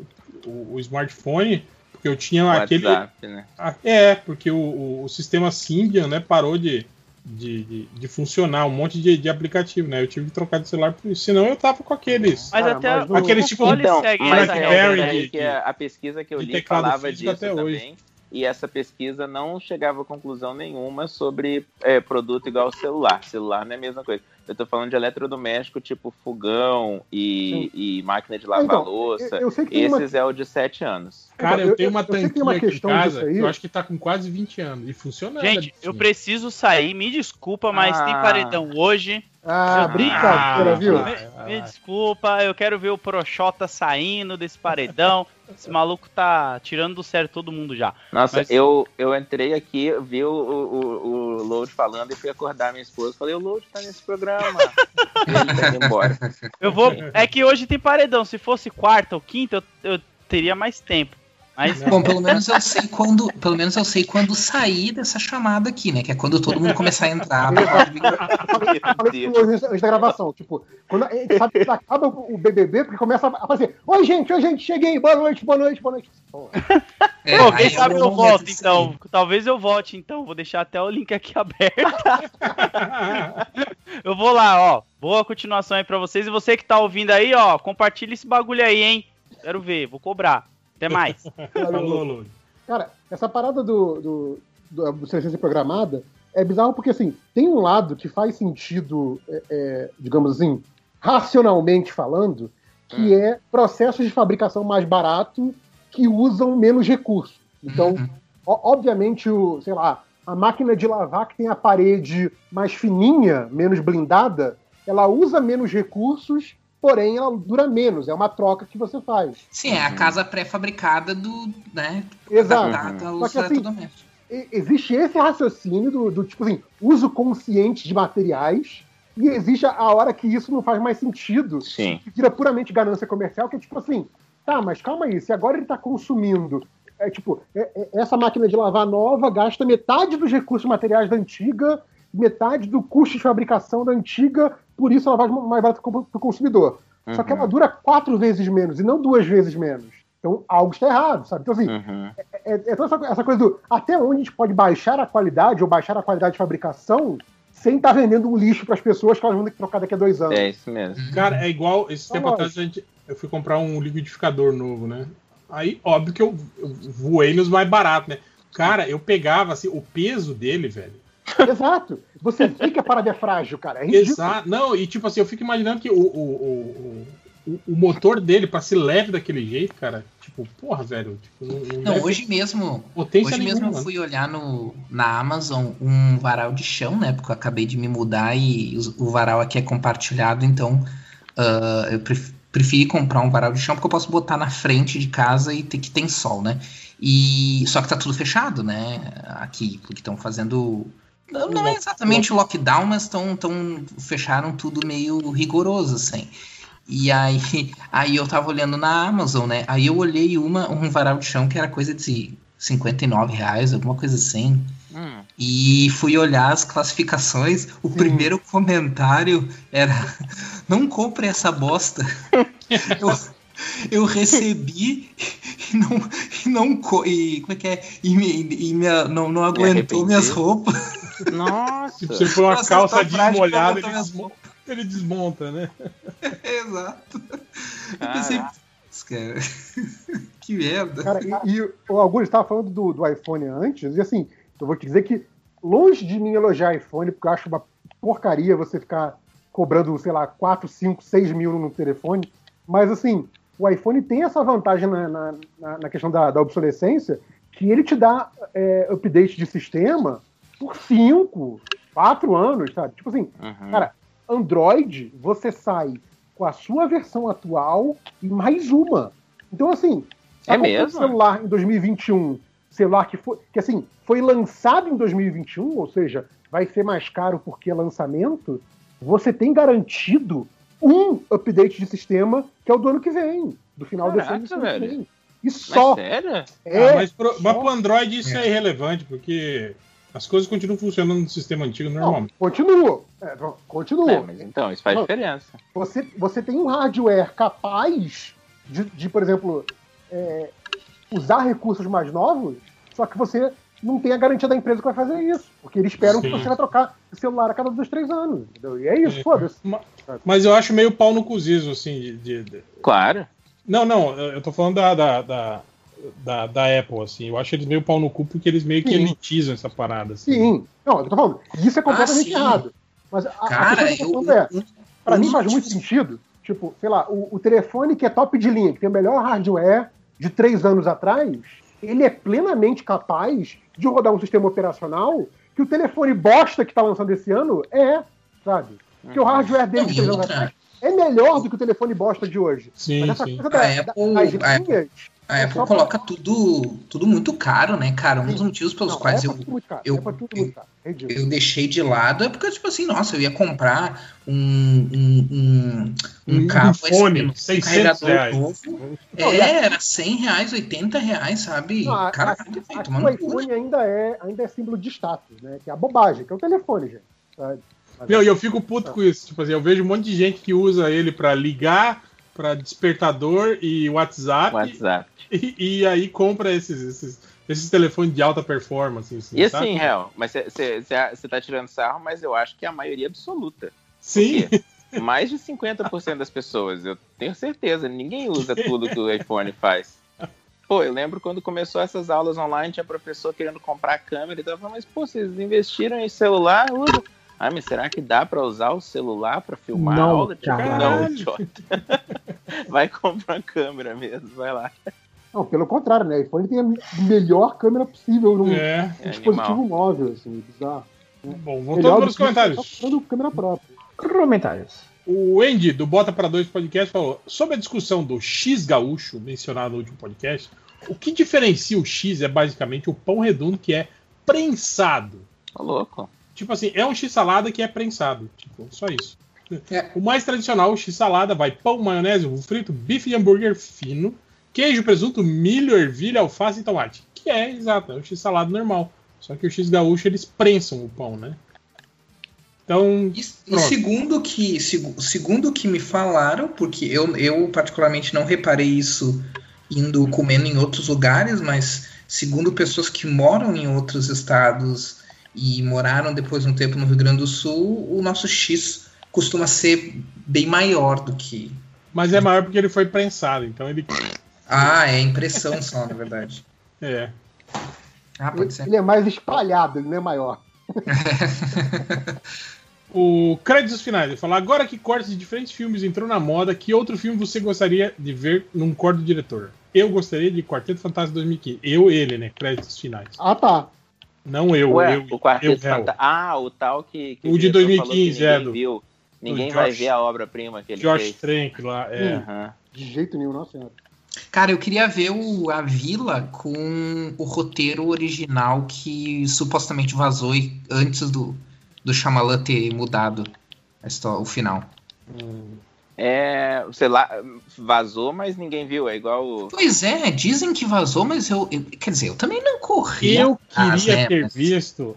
o, o smartphone porque eu tinha aquele. WhatsApp, né? Ah, É, porque o, o, o sistema Symbian, né, parou de, de, de, de funcionar, um monte de, de aplicativo, né? Eu tive que trocar de celular por isso. Senão eu tava com aqueles. Mas Cara, até mas Aqueles o tipo- Então, segue mas Blackberry é, regra é que a, a pesquisa que eu li falava disso até hoje. E essa pesquisa não chegava a conclusão nenhuma sobre é, produto igual ao celular. Celular não é a mesma coisa. Eu tô falando de eletrodoméstico tipo fogão e, e máquina de lavar Então, louça. eu, eu sei que tem uma, Esses é o de 7 anos. Cara, eu, eu- tenho uma tem tanquinha uma aqui em casa aí. eu acho que tá com quase 20 anos e funciona. Gente, eu preciso sair, me desculpa, mas Ah. tem paredão hoje. Ah, Eu- brincadeira, Ah, viu? Me, me desculpa, eu quero ver o Proxota saindo desse paredão. Esse maluco tá tirando do sério todo mundo já. Nossa, Mas- eu, eu entrei aqui, vi o, o, o Load falando e fui acordar minha esposa. Falei, o Load tá nesse programa. ele tá indo embora. Eu vou. É que hoje tem paredão. Se fosse quarta ou quinta, eu, eu teria mais tempo. Mas Bom, pelo menos eu sei quando, pelo menos eu sei quando sair dessa chamada aqui, né? Que é quando todo mundo começar a entrar. Eu falei isso hoje antes da gravação. Tipo, quando a gente sabe que acaba o BBB, porque começa a aparecer: Oi, gente, oi, gente, cheguei, boa noite, boa noite, boa noite. Pô, É, Pô, quem é sabe eu volto de então. Talvez eu volte então. Vou deixar até o link aqui aberto. eu vou lá, ó. Boa continuação aí pra vocês. E você que tá ouvindo aí, ó, compartilha esse bagulho aí, hein? Quero ver, vou cobrar. Até mais. Falou, Lô. Cara, essa parada do, do, do, do obsolescência programada é bizarro porque, assim, tem um lado que faz sentido, é, é, digamos assim, racionalmente falando, que é processos de fabricação mais barato que usam menos recursos. Então, Uhum. o- obviamente, o, sei lá, a máquina de lavar que tem a parede mais fininha, menos blindada, ela usa menos recursos, porém ela dura menos. É uma troca que você faz. Sim, é a casa pré-fabricada do, né? Exato. Só que assim, eletrodomésticos. e- existe esse raciocínio do, do, tipo assim, uso consciente de materiais, e existe a hora que isso não faz mais sentido, Sim. que vira puramente ganância comercial, que é tipo assim, tá, mas calma aí, se agora ele tá consumindo, é tipo, é- é- essa máquina de lavar nova gasta metade dos recursos materiais da antiga, metade do custo de fabricação da antiga, por isso ela vai mais barata para o consumidor. Só que Uhum. ela dura quatro vezes menos e não duas vezes menos. Então algo está errado, sabe? Então assim, Uhum. é, é toda essa, essa coisa do até onde a gente pode baixar a qualidade ou baixar a qualidade de fabricação sem estar vendendo um lixo para as pessoas que elas vão ter que trocar daqui a dois anos. É isso mesmo. Cara, é igual. Esse Tá tempo atrás a gente, eu fui comprar um liquidificador novo, né? Aí, óbvio que eu, eu voei nos mais baratos, né? Cara, eu pegava assim, o peso dele, velho. Exato. Você vê que a parada é frágil, cara. É. Exato. Não, e tipo assim, eu fico imaginando que o, o, o, o, o motor dele, pra ser leve daquele jeito, cara, tipo, porra, velho. Tipo, não, não hoje mesmo, potência hoje mesmo eu fui olhar no, na Amazon um varal de chão, né? Porque eu acabei de me mudar e o varal aqui é compartilhado, então ah, eu pref- preferi comprar um varal de chão porque eu posso botar na frente de casa e ter que tem sol, né? E só que tá tudo fechado, né? Aqui, porque estão fazendo não, não é exatamente lockdown, mas estão tão, fecharam tudo meio rigoroso, assim. E aí, aí eu tava olhando na Amazon, né? Aí eu olhei uma, um varal de chão que era coisa de 59 reais, alguma coisa assim. Hum. E fui olhar as classificações. O primeiro comentário era: Não compre essa bosta. eu, eu recebi e não, e não e, como é que é? E, me, e me- não, não aguentou minhas roupas. Nossa. Tipo, se for uma Nossa, calça tá desmolhada, ele, boto desmo- ele desmonta, né? Exato. Eu pensei, Caraca. "Putz, cara, que merda. Cara, e, e o Augusto estava falando do, do iPhone antes, e assim, eu vou te dizer que, longe de mim elogiar iPhone, porque eu acho uma porcaria você ficar cobrando, sei lá, 4, 5, 6 mil no telefone, mas assim, o iPhone tem essa vantagem na, na, na- questão da, da obsolescência, que ele te dá é, update de sistema por 5, 4 anos, sabe? Tipo assim, Uhum. Cara, Android, você sai com a sua versão atual e mais uma. Então, assim, É mesmo? celular em 2021, celular que foi, que assim, foi lançado em 2021, ou seja, vai ser mais caro porque é lançamento, você tem garantido um update de sistema que é o do ano que vem, do final desse ano Caraca, do ano que velho. vem. E só. sério? É, Ah, mas, pro, mas só. pro Android isso é irrelevante, porque as coisas continuam funcionando no sistema antigo Não, normalmente. continua. É, não, continua. É, mas então, isso faz Não. diferença. Você, você tem um hardware capaz de, de, por exemplo, é, usar recursos mais novos, só que você não tem a garantia da empresa que vai fazer isso. Porque eles esperam que Sim. você vai trocar o celular a cada dois, três anos. entendeu? E é isso, É. foda-se. Ma- Mas eu acho meio pau no cuzismo, assim, de, de- de- Claro. Não, não, eu tô falando da, da, da, da, da Apple, assim. Eu acho eles meio pau no cu porque eles meio que Sim. elitizam essa parada, assim. Sim. Não, eu tô falando. Isso é completamente sim. errado. Mas a, a Cara, questão eu, que eu tô falando é, eu- Pra eu mim faz muito sentido. Tipo, sei lá, o, o telefone que é top de linha, que tem o melhor hardware de três anos atrás, ele é plenamente capaz de rodar um sistema operacional que o telefone bosta que tá lançando esse ano é, sabe? Porque o hardware dele três anos atrás é melhor do que o telefone bosta de hoje. Sim, Mas essa sim. coisa da, A da, Apple- a Apple- A É Apple coloca tudo, tudo muito caro, né, cara? Um dos motivos pelos não, quais é eu, pra tudo muito caro. eu- é pra tudo muito caro. É ridículo. eu deixei de lado é porque, tipo assim, nossa, eu ia comprar um, um, um, um Um cabo fone, USB, um 600 carregador reais. novo. Não, É, era 100 reais, 80 reais, sabe? Não, a- Caralho, a- tomando o cu, né? iPhone ainda é, ainda é símbolo de status, né? Que é a bobagem, que é o telefone, gente. sabe? Meu, e eu fico puto com isso. Tipo assim, eu vejo um monte de gente que usa ele pra ligar, pra despertador e WhatsApp. WhatsApp. E, e aí compra esses, esses, esses telefones de alta performance. Assim, E sabe? assim, Real, mas você tá tirando sarro, mas eu acho que é a maioria absoluta. Sim. Mais de 50% das pessoas, eu tenho certeza, ninguém usa tudo que o iPhone faz. Pô, eu lembro quando começou essas aulas online, tinha professor querendo comprar câmera e tava falando, mas pô, vocês investiram em celular, usa. Ah, mas será que dá pra usar o celular pra filmar Não, a aula? Tipo. Não, idiota. Vai comprar uma câmera mesmo, vai lá. Não, pelo contrário, né? O iPhone tem a melhor câmera possível num, É. É dispositivo animal. móvel, assim, bizarro. Bom, Melhor voltando do para os comentários. comprando câmera própria. Comentários. O Andy, do Bota para Dois Podcast, falou sobre a discussão do X gaúcho, mencionado no último podcast. O que diferencia o X é basicamente o pão redondo que é prensado. Ô, louco. Tipo assim, é um X-salada que é prensado. Tipo, só isso. É. O mais tradicional, o X-salada, vai pão, maionese, ovo frito, bife de hambúrguer fino, queijo, presunto, milho, ervilha, alface e tomate. Que é, exato, é o X-salada normal. Só que o X gaúcho, eles prensam o pão, né? Então, E, e segundo que segu- segundo que me falaram, porque eu, eu particularmente não reparei isso indo comendo em outros lugares, mas segundo pessoas que moram em outros estados e moraram depois um tempo no Rio Grande do Sul, o nosso X costuma ser bem maior do que. mas é maior porque ele foi prensado. Então ele. Ah, é impressão só, na verdade. É. Ah, Ele, pode ser. ele é mais espalhado, ele não é maior. O créditos finais, ele fala, agora que cortes de diferentes filmes entrou na moda, que outro filme você gostaria de ver num corte do diretor? Eu gostaria de Quarteto Fantástico 2015. Eu, ele, né? Créditos finais. Ah, tá. Não eu, Ué, eu. o Quarteto. Fantástico. Ah, o tal que. que O de diretor 2015, falou que é, do- viu. Ninguém do vai ver a obra-prima que ele Josh fez. Trank lá, é. Aham. De jeito nenhum, nossa senhora. Cara, eu queria ver o, a vila com o roteiro original que supostamente vazou e- antes do, do Shyamalan ter mudado a histó- o final. É, sei lá, vazou, mas ninguém viu. É igual o. Pois é, dizem que vazou, mas eu, eu- quer dizer, eu também não corri. Eu queria ter mas- visto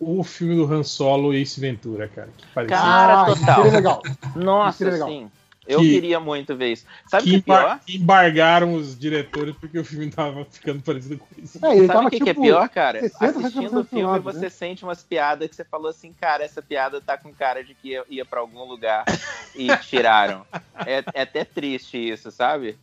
o filme do Han Solo e Ace Ventura, cara. Que parecia Cara, ah, total. seria legal. Nossa, seria legal. sim. Eu Que- queria muito ver isso. Sabe o que que é pior? embargaram os diretores porque o filme tava ficando parecido com isso. É, ele Sabe o que, que é tipo, pior, cara? 60, Assistindo o 70% filme, lado, você né? sente umas piadas que você falou assim, cara, essa piada tá com cara de que ia, ia pra algum lugar e tiraram. É, é até triste isso, sabe?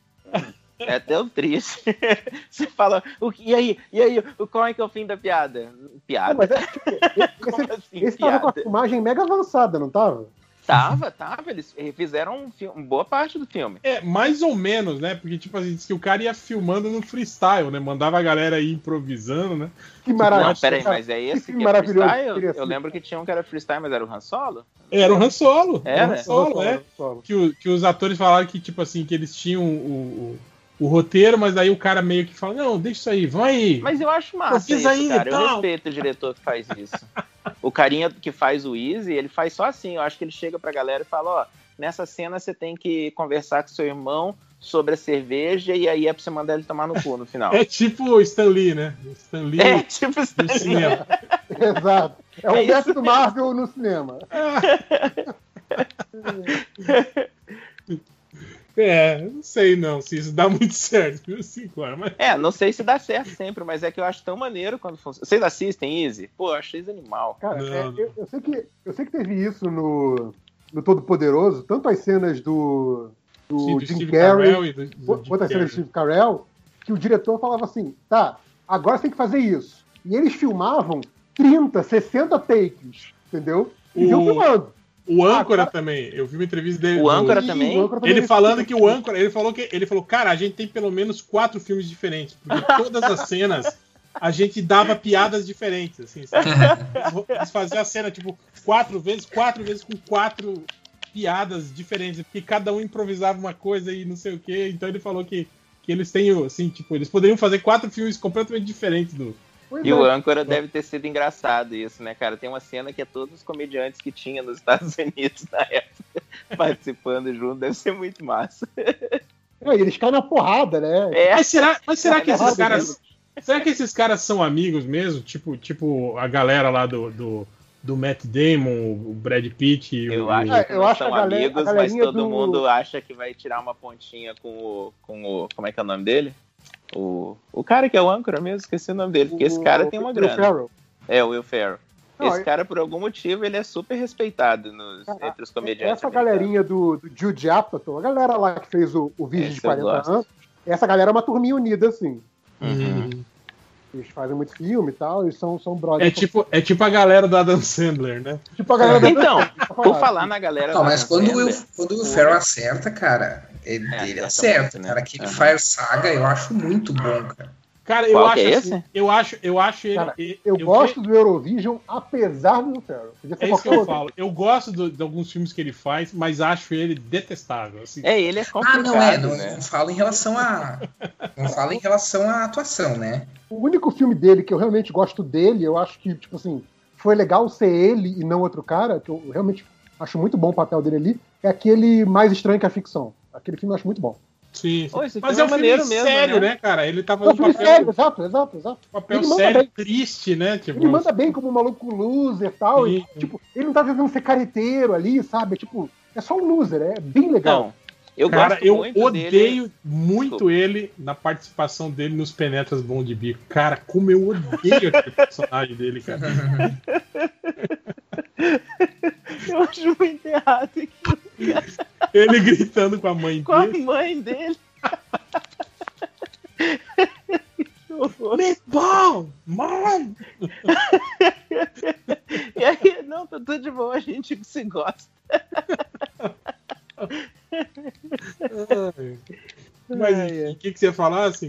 É até um triste. Você fala, o que- e aí? E aí? O, qual é que é o fim da piada? Não, Piada? mas é, tipo, esse, assim, esse tava com a piada? filmagem mega avançada, não tava? Tava, tava. Eles fizeram um filme, boa parte do filme. É, mais ou menos, né? Porque, tipo assim, diz que o cara ia filmando no freestyle, né? Mandava a galera ir improvisando, né? Que maravilha. Não, peraí, mas é esse filme que é maravilhoso freestyle? Eu ser. lembro que tinha um que era freestyle, mas era o Han Solo? Era o Han Solo. Era o Han? Solo, é. Que, o- que os atores falaram que, tipo assim, que eles tinham o, o, o roteiro, mas aí o cara meio que fala, não, deixa isso aí, vai. Mas eu acho massa isso, aí, cara. Eu tal. respeito o diretor que faz isso. o carinha que faz o Easy, ele faz só assim. Eu acho que ele chega pra galera e fala, ó, nessa cena você tem que conversar com seu irmão sobre a cerveja e aí é pra você mandar ele tomar no cu no final. É tipo o Stan Lee, né? Stan Lee É, tipo do daí. cinema. Exato. É o É do Marvel no cinema. É, não sei não se isso dá muito certo, viu, Cinco mas É, não sei se dá certo sempre, mas é que eu acho tão maneiro quando funciona. Vocês assistem Easy? Pô, eu acho Easy animal. Cara, Não, é, não. eu, eu sei que, eu sei que teve isso no, no Todo Poderoso, tanto as cenas do, do sim, do Jim Steve Carrey, e do, do quanto Jim as cenas do. Steve Carell, que o diretor falava assim, tá, agora você tem que fazer isso. E eles filmavam 30, 60 takes, entendeu? E iam O- filmando. O âncora Agora- também, eu vi uma entrevista dele. O do- âncora também? o âncora também Ele eles falando que o âncora, ele falou que ele falou, cara, a gente tem pelo menos quatro filmes diferentes, porque todas as cenas a gente dava piadas diferentes, assim, sabe? Eles faziam a cena tipo quatro vezes, quatro vezes com quatro piadas diferentes, porque cada um improvisava uma coisa e não sei o que. Então ele falou que que eles têm, assim, tipo, eles poderiam fazer quatro filmes completamente diferentes do. Pois E é. o âncora deve ter sido engraçado isso, né, cara? Tem uma cena que é todos os comediantes que tinha nos Estados Unidos na época participando junto, deve ser muito massa. É, e eles caem na porrada, né? É, Mas será, mas será que É, esses caras. Será que esses caras são amigos mesmo? Tipo, tipo a galera lá do, do, do Matt Damon, o Brad Pitt e eu o. acho É, que eu acho são galera- amigos, mas todo do- mundo acha que vai tirar uma pontinha com o, com o. Como é que é o nome dele? O, o cara que é o âncora mesmo, esqueci o nome dele, porque esse cara O- tem uma o grana. Ferrell. É, o Will Ferrell. Não, Esse é- cara, por algum motivo, ele é super respeitado nos, Ah, entre os comediantes. Essa americanos. galerinha do, do Jude Apatow, a galera lá que fez o, o vídeo Esse de eu 40 gosto. anos, essa galera é uma turminha unida, assim. Uhum. Eles fazem muito filme e tal, eles são, são brothers. É tipo, é tipo a galera do Adam Sandler, né? Tipo a galera da Então, por falar na galera. Não, mas Adam quando o, Will, Sandler, quando o o- Ferro acerta, cara, ele, É, ele acerta muito, né? cara. Aquele Aham. Fire Saga eu acho muito bom, cara. Cara, eu Qual acho que é assim, eu acho, eu acho ele. Cara, eu, Eu, gosto do Eurovision, apesar do ser É isso que eu outro. falo. Eu gosto do- de alguns filmes que ele faz, mas acho ele detestável. Assim. É, ele é Ah, complicado, não é, não, né? não falo em relação a. Não falo em relação à atuação, né? O único filme dele que eu realmente gosto dele, eu acho que, tipo assim, foi legal ser ele e não outro cara, que eu realmente acho muito bom o papel dele ali, é aquele Mais Estranho que a Ficção. Aquele filme eu acho muito bom. Sim, sim. Pô, Mas filme é um é filme maneiro mesmo, sério, né? né, cara? Ele tá É um um filme papel, sério, exato, exato, exato. papel sério, bem. triste, né? Tipo, Ele manda bem como um maluco loser e tal. Sim, e, sim. tipo, ele não tá tentando ser careteiro ali, sabe? É, tipo, é só um loser, é bem legal. Não, eu Cara, gosto eu muito odeio dele. muito Desculpa. ele na participação dele nos Penetras Bom de Bico. Cara, como eu odeio aquele personagem dele, cara. Eu acho muito errado aqui Ele gritando com a mãe com a dele. mãe dele. Que horror. Meatball! Mom! E aí, não, tá tudo de boa, a gente se gosta. Mas o que, que você ia falar, assim?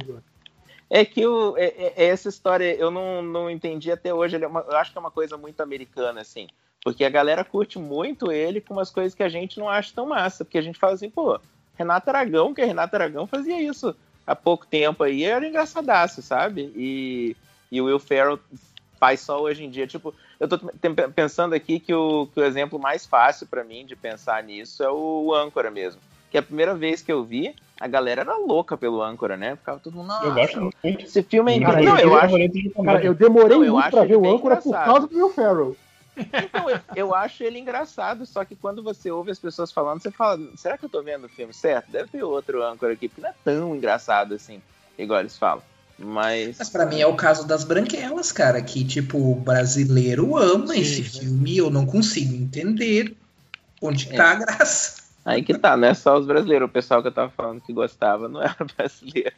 É que é- é- é essa história eu não, não entendi até hoje. É uma- eu acho que é uma coisa muito americana, assim. Porque a galera curte muito ele com umas coisas que a gente não acha tão massa. Porque a gente fala assim, pô, Renato Aragão, que Renato Aragão fazia isso há pouco tempo aí, era engraçadaço, sabe? E, e o Will Ferrell faz só hoje em dia. Tipo, eu tô pensando aqui que o, que o exemplo mais fácil pra mim de pensar nisso é o âncora mesmo. Que a primeira vez que eu vi, a galera era louca pelo âncora, né? Ficava todo mundo, nossa, Eu gosto muito. esse filme é incrível. Não, eu acho. Cara, eu demorei Não, eu muito pra ele ver o âncora por engraçado. causa do Will Ferrell. Então, eu, eu acho ele engraçado, só que quando você ouve as pessoas falando, você fala, será que eu tô vendo o filme certo? Deve ter outro âncora aqui, porque não é tão engraçado assim, igual eles falam. Mas. Mas pra mim é o caso das branquelas, cara, que tipo, o brasileiro ama Sim, esse né? filme e eu não consigo entender onde É. tá a graça. Aí que tá, não é só os brasileiros. O pessoal que eu tava falando que gostava não era brasileiro.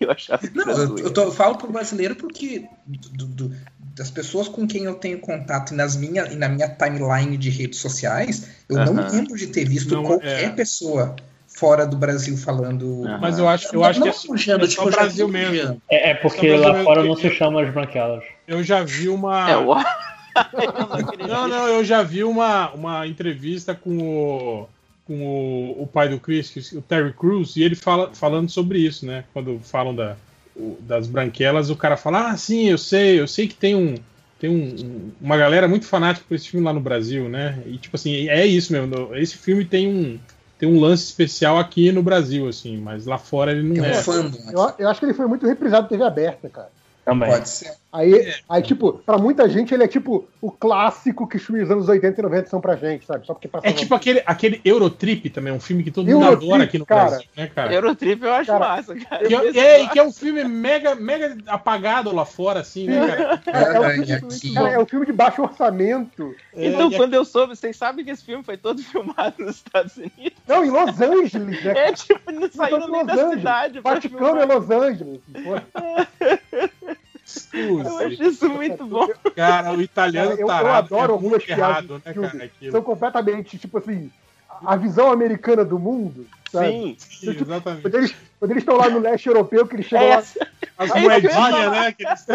Eu achava que Não, eu, tô- eu falo pro brasileiro porque do- do- das pessoas com quem eu tenho contato e, nas minha, e na minha timeline de redes sociais, eu não Aham. lembro de ter visto Não, qualquer é. pessoa fora do Brasil falando. Aham. Mas eu acho, eu Não- acho que não é, sujando, é tipo, Brasil mesmo. É, é porque lá fora que- não se chama as branquelas. eu já vi uma. É, o... Não. Não, não, eu já vi uma, uma entrevista com o, com o, o pai do Chris, o Terry Crews, e ele fala, falando sobre isso, né? Quando falam da, o- das branquelas, o cara fala, ah, sim, eu sei, eu sei que tem um. Tem um- um- uma galera muito fanática por esse filme lá no Brasil, né? E tipo assim, é isso mesmo. Esse filme tem um, tem um lance especial aqui no Brasil, assim, mas lá fora ele não É é. Eu, eu acho que ele foi muito reprisado TV aberta, cara. Também. Pode ser. Aí, aí, tipo, pra muita gente ele é tipo o clássico que os anos 80 e 90 são pra gente, sabe? Só porque. É tipo aquele, aquele Eurotrip também, um filme que todo mundo Eurotrip, adora aqui no cara. Brasil, né, cara? Eurotrip eu acho Cara, massa, cara. Que é, é, e que é um filme mega, mega apagado lá fora, assim, né, cara? É, é, o Ah, filme, aqui- cara, é o filme de baixo orçamento. Então, É, e quando eu soube, vocês sabem que esse filme foi todo filmado nos Estados Unidos? Não, em Los Angeles, né? É, tipo, não saiu nem da cidade Vaticano é. Los Angeles. pô. Eu acho isso muito bom. Cara, o italiano Eu- eu tarado adoro é muito piadas errado, do né, filme. cara? Aquilo. São completamente, tipo assim, a visão americana do mundo, sabe? Sim. Sim, exatamente. Quando eles, quando eles estão lá no leste europeu, que eles chegam lá. As É isso que eu ia moedinhas, né? Que eles.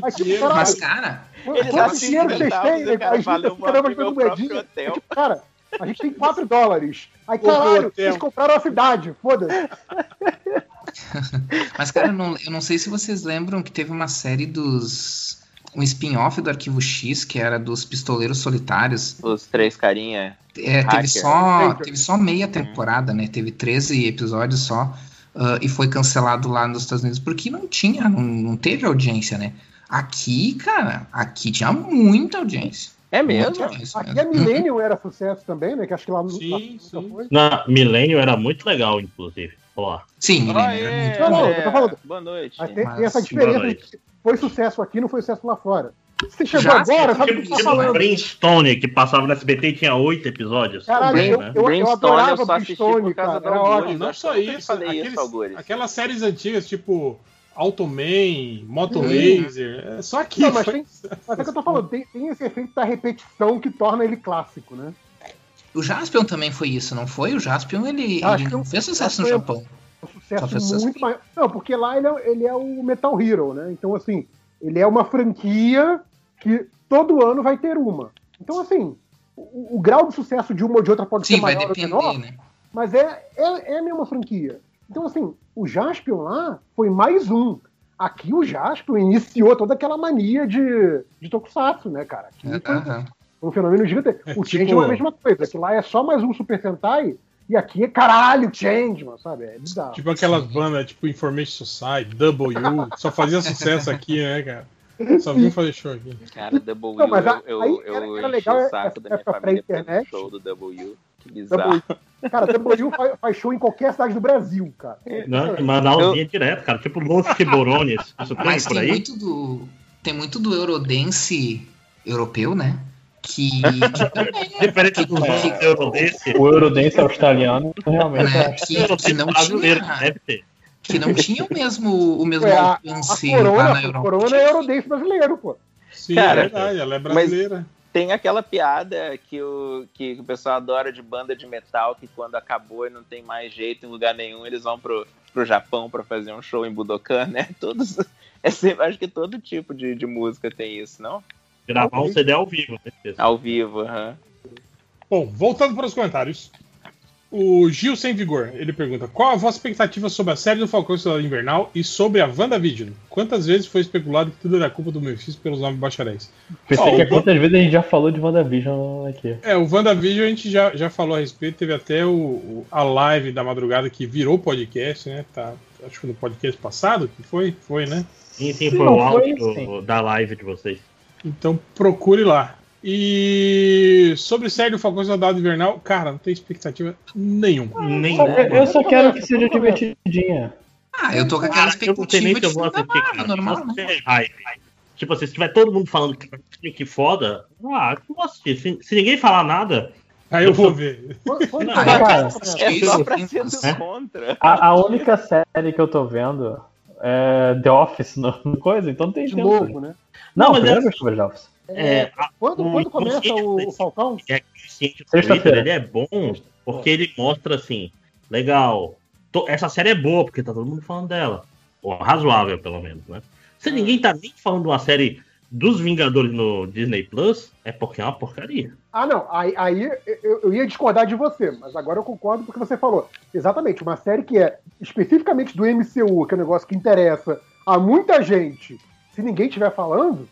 Mas, tipo, dinheiro. caralho, Mas, cara, quanto assim, dinheiro vocês têm? o cara eu assim, vou caramba, próprio moedinha. É tipo, cara, a gente tem 4 dólares. Aí, caralho, eles compraram a cidade, foda-se. Mas, cara, eu não, eu não sei se vocês lembram que teve uma série dos. Um spin-off do Arquivo X, que era dos Pistoleiros Solitários. Os três carinha. É, teve, só, teve só meia temporada, né? Teve 13 episódios só. ah, e foi cancelado lá nos Estados Unidos porque não tinha, não, não teve audiência, né? Aqui, cara, aqui tinha muita audiência. É mesmo? Audiência Aqui a mesmo. Millennium era sucesso também, né? Que acho que lá no Sim, lá sim. foi. Na Milênio era muito legal, inclusive. Olá. Sim, muito Não, não, eu tô falando. Boa noite. Mas tem, Mas- tem essa Boa diferença de foi sucesso aqui, não foi sucesso lá fora. Você chegou Já, agora, sabe o Tipo, que você tá tipo falando? Brainstorm, que passava no SBT e tinha oito episódios. Caralho, eu, né? eu, eu Brainstorm adorava eu só assisti Brainstorm, por causa cara. do Era ótimo. Não só eu sempre isso, falei isso, aqueles, Algures. aquelas séries antigas, tipo Automan, Moto. Laser, é só aqui. Não, mas, tem, mas é que eu tô falando, tem, tem esse efeito da repetição que torna ele clássico, né? O Jaspion também foi isso, não foi? O Jaspion, ele, Ah, ele não que fez sucesso no Jaspion- Japão. Um sucesso sucesso muito maior. Não, porque lá ele é, ele é o Metal Hero, né? Então, assim, ele é uma franquia que todo ano vai ter uma. Então, assim, o, o grau de sucesso de uma ou de outra pode Sim, ser vai maior ou depender, menor, né? mas é, é, é a mesma franquia. Então, assim, o Jaspion lá foi mais um. Aqui o Jaspion iniciou toda aquela mania de, de Tokusatsu, né, cara? Aqui foi Aham. Um fenômeno gigante. É, o tipo- Changeman é a mesma coisa, que lá é só mais um Super Sentai, e aqui é caralho, Changeman, sabe? É bizarro. Tipo aquelas bandas, tipo Information Society, W, só fazia sucesso aqui, né, cara? Só vinha fazer show aqui. Cara, W, Não, mas a- eu, aí eu, era- eu era legal o essa saco da minha família pré-internet. show do W. Que bizarro. W, cara, W faz, faz show em qualquer cidade do Brasil, cara. Não, Manaus vinha direto, cara. Tipo Los Tiburones. Isso tem Mas por tem aí? muito do. Tem muito do Eurodance europeu, né? Que, que né? Diferente do que- Eurodance. O Eurodance australiano, realmente. né, é. que, que não brasileiro, tinha, deve ter. que não tinha o mesmo, o mesmo Ué, a, a alcance lá Corona, na a Europa. Corona é Eurodance brasileiro, pô. Sim, Cara, é verdade, ela é brasileira. Tem aquela piada que o, que o pessoal adora de banda de metal, que quando acabou e não tem mais jeito em lugar nenhum, eles vão pro, pro Japão pra fazer um show em Budokan, né? Todos. É sempre, acho que todo tipo de, de música tem isso, não? Gravar um CD ao vivo, certeza. Ao vivo, aham. Bom, voltando para os comentários. O Gil Sem Vigor, ele pergunta: Qual a vossa expectativa sobre a série do Falcão e Soldado Invernal e sobre a WandaVision? Quantas vezes foi especulado que tudo era culpa do Mephisto pelos nove bacharéis? Pensei Ó, que o- quantas vezes a gente já falou de WandaVision aqui. É, o WandaVision a gente já, já falou a respeito, teve até o, o- a live da madrugada que virou podcast, né? Tá, acho que no podcast passado que foi, foi, né? Sim, sim, foi o áudio da live de vocês. Então procure lá. E sobre série do Falcão Soldado Invernal, cara, não tem expectativa nenhuma. Nem Eu, eu só quero que seja divertidinha. Ah, eu tô com aquela Cara, eu não sei nem expectativa de eu vou assistir, cara. normal, né? Tipo assim, se tiver todo mundo falando que, que foda, ah, eu vou assistir. Se, se ninguém falar nada, Aí eu vou ver. Não, cara, É só pra sim, ser do sim. contra. A, a única série que eu tô vendo é The Office no, no coisa, então tem de tempo. novo, né? Não, Não, primeiro é- The Office. é, a- Quando, o quando começa o, o Falcão, é consciente do Sexta-feira. Twitter, ele é bom porque ele mostra assim, legal, to- essa série é boa porque tá todo mundo falando dela. Ou razoável, pelo menos, né? Se ninguém tá nem falando de uma série dos Vingadores no Disney Plus, é porque é uma porcaria. Ah, não. Aí, aí eu, eu ia discordar de você, mas agora eu concordo porque você falou. Exatamente, uma série que é especificamente do MCU, que é um negócio que interessa a muita gente, se ninguém estiver falando,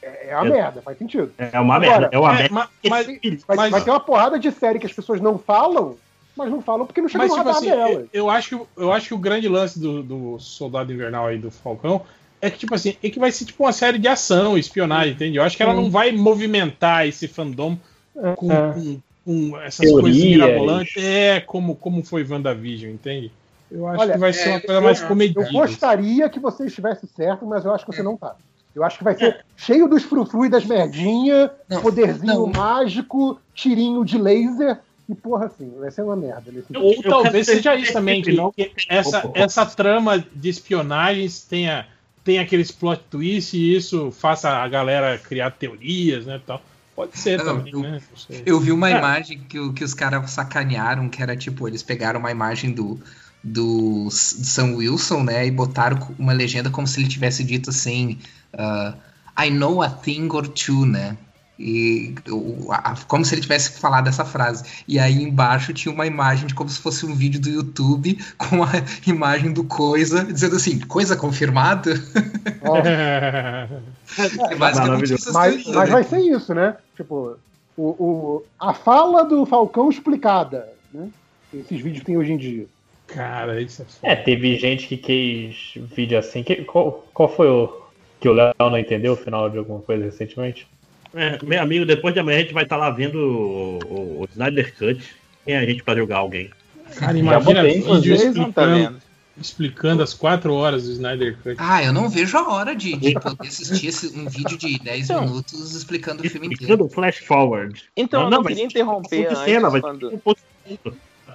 é, é uma É. merda, faz sentido. É uma Agora, merda. É uma É, merda. ma- mas, Vai, Mas- vai ter uma porrada de série que as pessoas não falam, mas não falam porque não chega Mas, no tipo radar assim, dela. eu, eu acho, que- eu acho que o grande lance do, do Soldado Invernal aí do Falcão é que, tipo assim, é que vai ser tipo uma série de ação, espionagem, entende? Eu acho que ela Sim. não vai movimentar esse fandom com, É. com- com essas coisas mirabolantes. É, como, como foi WandaVision, entende? Eu acho Olha, que vai ser é, uma coisa mais Eu comedida. gostaria que você estivesse certo, mas eu acho que você não tá. Eu acho que vai ser cheio dos frufru e das merdinhas, Não, poderzinho não. mágico, tirinho de laser, e porra assim, vai ser uma merda. nesse Ou eu talvez seja isso também, que, não- que essa, Opa. essa trama de espionagens tenha, tenha aqueles plot twists e isso faça a galera criar teorias, né, tal. Pode ser Não, também, eu- né? Eu vi uma É. imagem que, que os caras sacanearam, que era tipo, eles pegaram uma imagem do, do do Sam Wilson, né, e botaram uma legenda como se ele tivesse dito assim, ah, I know a thing or two, né, e o- a- como se ele tivesse falado essa frase. E aí embaixo tinha uma imagem de como se fosse um vídeo do YouTube com a imagem do Coisa, dizendo assim, Coisa confirmada? É basicamente Maravilhoso. essas mas, teorias, mas né? vai ser isso, né? Tipo, o, o- a fala do Falcão explicada, né? Esses vídeos que tem hoje em dia. Cara, isso é foda. É, teve gente que quis vídeo assim. Que, qual, qual foi o. Que o Léo não entendeu o final de alguma coisa recentemente? É, meu amigo, depois de amanhã a gente vai estar lá vendo o, o- o Snyder Cut. Quem é a gente pra jogar alguém? Cara, imagina botei, vídeo tá explicando, vendo. explicando as quatro horas do Snyder Cut. Ah, eu não vejo a hora de, de poder assistir esse- um vídeo de 10 Então. minutos explicando o filme inteiro. Explicando o flash forward. Então, Não, eu não, não mas queria interromper antes cena, quando... ter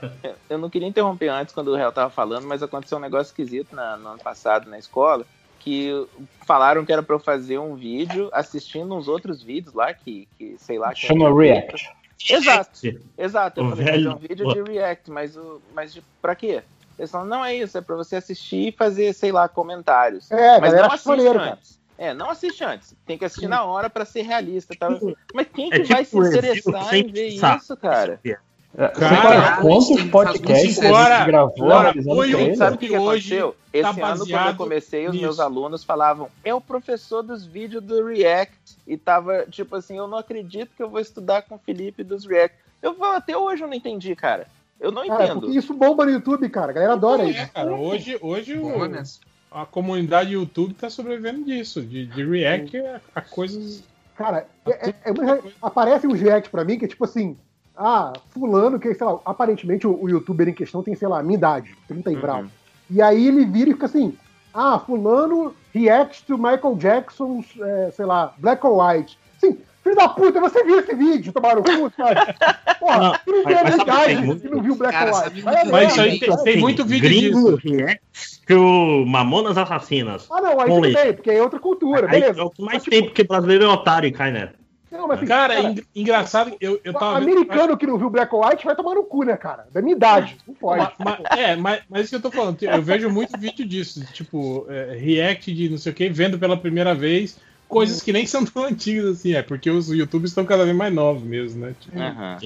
ponto. Eu não queria interromper antes quando o réu tava falando, mas aconteceu um negócio esquisito na- no ano passado na escola, que falaram que era pra eu fazer um vídeo assistindo uns outros vídeos lá, que, que sei lá... Chama era- React. Exato, exato. Eu O falei, velho- fazer um vídeo de React, mas, o, mas de, pra quê? Eles falaram, não é isso, é pra você assistir e fazer, sei lá, comentários. É, mas não assiste maneiro, cara. antes. É, não assiste antes. Tem que assistir na hora pra ser realista. Tá? Mas quem É que vai se tipo interessar em ver isso, cara? É, Cara, sabe tem- quantos podcasts a agora- gente gravou agora, foi um- trailer? Sabe o que, que hoje aconteceu? tá Esse ano, quando eu comecei, os nisso. meus alunos falavam, é o professor dos vídeos do React. E tava, tipo assim, eu não acredito que eu vou estudar com o Felipe dos React. Eu até hoje eu não entendi, cara. Eu não Cara, entendo. porque isso bomba no YouTube, cara. A galera adora É, isso. cara, hoje, hoje o- a comunidade YouTube tá sobrevivendo disso, de, de react a, a coisas. Cara, é- é- é- aparecem uns reacts pra mim que é tipo assim. Ah, fulano, que, sei lá, aparentemente o, o youtuber em questão tem, sei lá, a minha idade, 30 e Uhum. brau. E aí ele vira e fica assim. Ah, fulano reacts to Michael Jackson's, é, sei lá, Black or White. Sim, filho da puta, você viu esse vídeo, tomaram o cu, cara? Porra, Não, tu não mas- tem mas sabe que tem você não viu Black Cara, or sabe White. a Mas isso aí tem, tem muito vídeo Gringo disso. react que o Mamonas Assassinas. Ah, não, aí tudo bem, porque é outra cultura, Aí beleza. é o que mais Mas, tem, porque brasileiro é otário e cai nessa. Não, mas, assim, Cara, é en- engraçado, eu, eu O tava vendo- americano que não viu Black or White vai tomar no cu, né, cara? Da minha idade. Não pode. Ma- ma- é, mas, mas isso que eu tô falando, eu vejo muito vídeo disso, tipo, é, react de não sei o que, vendo pela primeira vez coisas que nem são tão antigas assim, é porque os YouTubes estão cada vez mais novos mesmo, né? Tipo, Aham.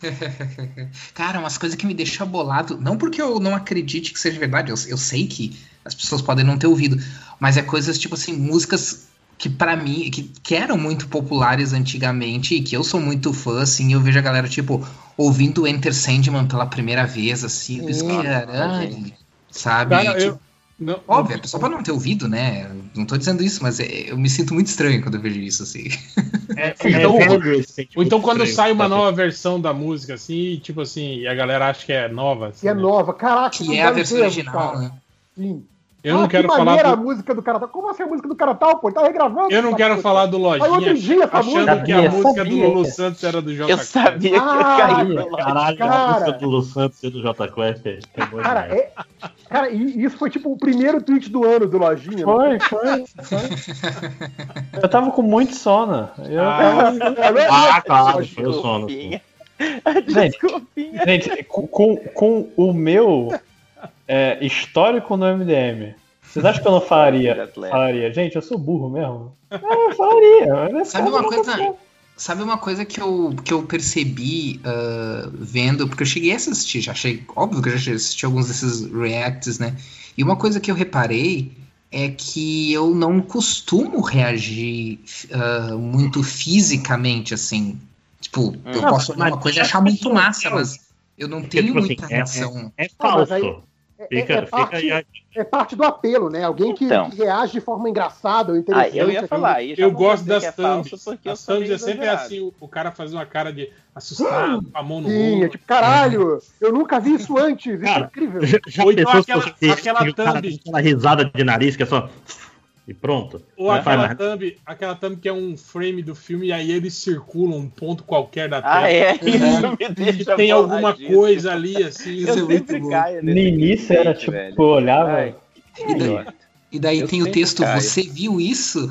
Cara, umas coisas que me deixam bolado. Não porque eu não acredite que seja verdade, eu, eu sei que as pessoas podem não ter ouvido, mas é coisas tipo assim, músicas que pra mim, que, que eram muito populares antigamente e que eu sou muito fã, assim, eu vejo a galera, tipo, ouvindo Enter Sandman pela primeira vez, assim, eu penso, Sim. caralho, sabe? Cara, Tipo, eu. Não, Óbvio, a pessoa pode não ter ouvido, né? Não tô dizendo isso, mas é- eu me sinto muito estranho quando eu vejo isso, assim. É, Então, velho esse sentimento Ou então quando estranho, sai uma sabe? nova versão da música, assim, tipo assim, e a galera acha que é nova. assim, E é né? nova. Caraca, Que é a vários versão original, cara. né? Sim. Eu não Ah, quero que falar maneira a do, música do cara tal. Como assim a música do cara tal, pô? Ele tá regravando. Eu não quero puta. falar do Aí outro Lojinha, dia essa achando música. que a Sabia, música do sabia. Lulu Santos era do J Eu sabia que eu Ah, caí. Caralho, Cara. a música do Lu Santos e do J Quest é, é Cara, é, cara, e isso foi tipo o primeiro tweet do ano do Lojinha. né? Foi, foi, foi. Eu tava com muito sono. Eu Ah. tava- Ah, claro, foi o sono. Desculpinha. Gente, gente, com, com, com o meu é, histórico no MDM, vocês acham que eu não falaria? Falaria, gente, eu sou burro mesmo. É, eu falaria. mas Sabe uma coisa? não- Sabe uma coisa que eu, que eu percebi ah, vendo, porque eu cheguei a assistir, já achei, óbvio que eu já assisti alguns desses reacts, né? E uma coisa que eu reparei é que eu não costumo reagir ah, muito fisicamente, assim. Tipo, eu posso olhar uma coisa e achar muito massa, mas Eu não Porque, tenho tipo assim, muita é, reação. é, é Ah, mas aí- É, Fica, é fica parte, aí a- é parte do apelo, né? Alguém que, Então. que reage de forma engraçada ou Ah, interessante. eu ia falar. aí já Eu não vou gosto das é thumbs. eu As thumbs é sempre assim, o, o cara faz uma cara de assustado, com a mão no Sim, é tipo, caralho, eu nunca vi isso antes, isso é Cara, incrível. Já, já Ou então pensou aquela- aquela cara thumb. aquela risada de nariz que é só. E pronto. Ou aquela mais. thumb, aquela thumb que é um frame do filme e aí eles circulam um ponto qualquer da tela. Ah, é? Isso me Que deixa tem alguma boladíssimo. coisa ali, assim. Eu Isso é muito caio No início era tipo, velho. eu olhava. Ai, E daí, e tem o texto, caio. você viu isso?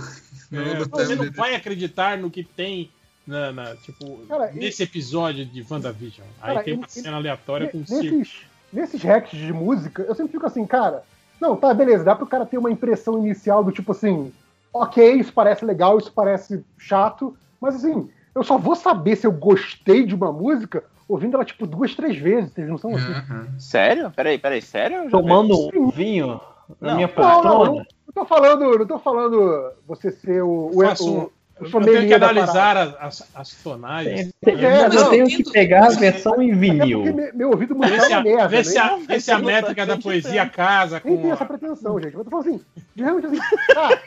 É, você não vai acreditar no que tem na, na- tipo, Cara, e- nesse episódio de WandaVision. Aí Cara, tem e- uma e- cena aleatória com um Ne- circo. nesses, nesses hacks de música, eu sempre fico assim, cara, não, tá, beleza, dá pro cara ter uma impressão inicial do tipo assim, ok, isso parece legal, isso parece chato, mas assim, eu só vou saber se eu gostei de uma música ouvindo ela tipo duas, três vezes, vocês não são assim. Uhum. Sério? Peraí, peraí, sério? Tomando um vinho na Não. minha Não, não, não, não tô falando, não tô falando você ser o, o, o Eu tenho que analisar as, as, as tonais. Tem- É, eu não, tenho que pegar a versão em Até vinil. porque me- meu ouvido musical Vê se é a, merda, vê se né? a, vê se a não métrica da poesia casa Nem com. tem a- essa pretensão, gente. Mas eu tô falando assim, de realmente assim, cara,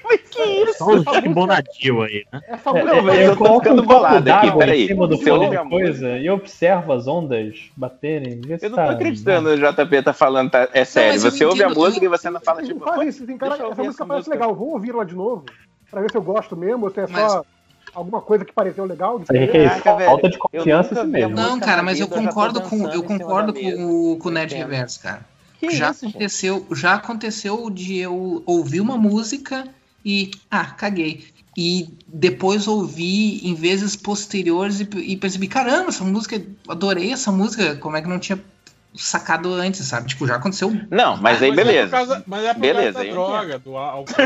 Só um Jack Bonadil aí, né? essa É, música Não, mas eu tô coloco ficando copo bolado aqui, peraí. em cima do Você fone ouve de a coisa e observo as ondas baterem. se Eu não tá- tô acreditando, o JP tá falando, tá- é sério. Você ouve a música e você não fala, tipo, fazem "Pô, isso, assim, cara, essa música parece música." legal, vou ouvir ela de novo, pra ver se eu gosto mesmo, ou se é Mas- só alguma coisa que pareceu legal. que é isso? Caraca, velho, Falta de confiança nunca mesmo. Não, cara, mas eu concordo com eu concordo com, o- com o Nerd. Reverso, cara. Que já isso, gente? aconteceu, já aconteceu de eu ouvir uma música e ah, caguei. E depois ouvi em vezes posteriores e, e percebi, caramba, essa música, adorei essa música, como é que não tinha sacado antes, sabe? Tipo, já aconteceu. Não, mas aí Mas É por beleza. causa, mas é por Beleza, causa da eu droga, do álcool.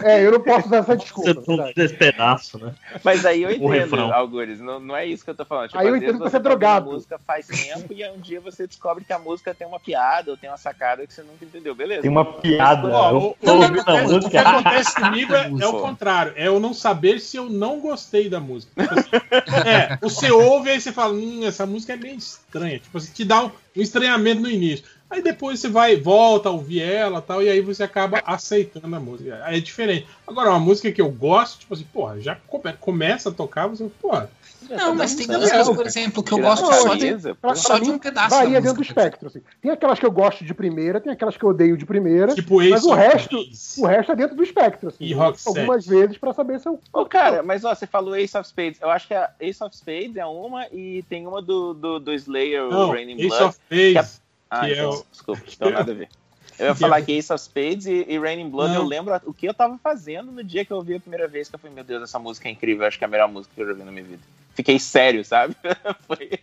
É, eu não posso usar essa Você desculpa. não verdade. desse pedaço, né? Mas aí eu entendo. Algures, não, não é isso que eu tô falando. Tipo, Aí eu entendo que você é tá drogado. a música faz tempo e aí um dia você descobre que a música tem uma piada ou tem uma sacada que você nunca entendeu, beleza? Tem uma piada. Ó, eu não, O que acontece comigo é, é o contrário. É eu não saber se eu não gostei da música. Tipo assim, é, você ouve e aí você fala, hum, essa música é meio estranha. Tipo assim, te dá um, um estranhamento no início. Aí depois você vai, volta a ouvir ela tal, e aí você acaba aceitando a música. Aí é diferente. Agora, uma música que eu gosto, tipo assim, porra, já come- começa a tocar, você, porra, Não, mas tem músicas, por exemplo, que eu gosto só de, só pra de um pedaço da varia dentro do espectro. Assim. Tem aquelas que eu gosto de primeira, tem aquelas que eu odeio de primeira, tipo Ace mas o of resto, o resto é dentro do espectro. Assim. E Rock Algumas vezes pra saber se eu. Ô, cara, mas ó, você falou Ace of Spades. Eu acho que a Ace of Spades é uma e tem uma do, do, do Slayer, o Não, Raining Ace Blood. of Base, Ah, que é então, o- desculpa, então nada a ver. Eu ia falar que Ace of Spades e, e Raining Blood, Não. eu lembro o que eu tava fazendo no dia que eu ouvi a primeira vez, que eu falei, meu Deus, essa música é incrível, acho que é a melhor música que eu já vi na minha vida. Fiquei sério, sabe? Foi-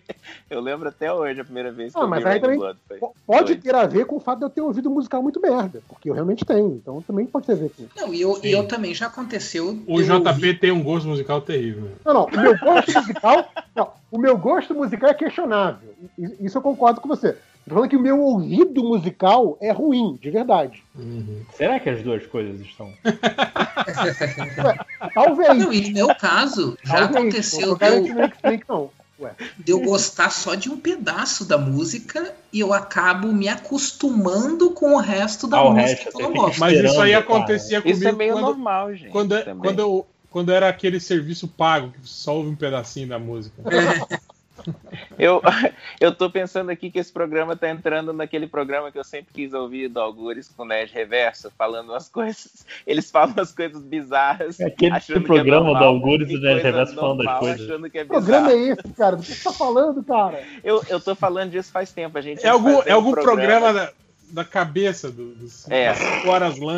Eu lembro até hoje a primeira vez que Ah, eu ouvi Raining também Blood. Foi- po- Pode doido. ter a ver com o fato de eu ter ouvido um musical muito merda, porque eu realmente tenho. Então também pode ter a ver com isso. Não, e eu, eu também já aconteceu. o JP ouvir- tem um gosto musical terrível. Não, não. O meu gosto musical. Não, o meu gosto musical é questionável. Isso eu concordo com você. Tô falando que o meu ouvido musical é ruim, de verdade. Uhum. Será que as duas coisas estão? Talvez. Não, e no meu caso, já talvez. aconteceu Não eu, explique, não. Ué. de eu gostar só de um pedaço da música e eu acabo me acostumando com o resto da Ao música resto, que eu não gosto. Mas isso aí Esperando, cara. acontecia Isso é comigo meio quando, normal, gente. quando, é- quando, eu, quando era aquele serviço pago, que só ouve um pedacinho da música. Eu, eu tô pensando aqui que esse programa tá entrando naquele programa que eu sempre quis ouvir do Algures com o Nerd Reverso, falando as coisas. Eles falam as coisas bizarras. É aquele achando programa que é do normal, Algures e do Nerd Reverso falando das normal, coisas. Achando que é programa é esse, cara? Do que você tá falando, cara? Eu, eu tô falando disso faz tempo. A gente É algum, é um algum programa, da, da cabeça do, dos É.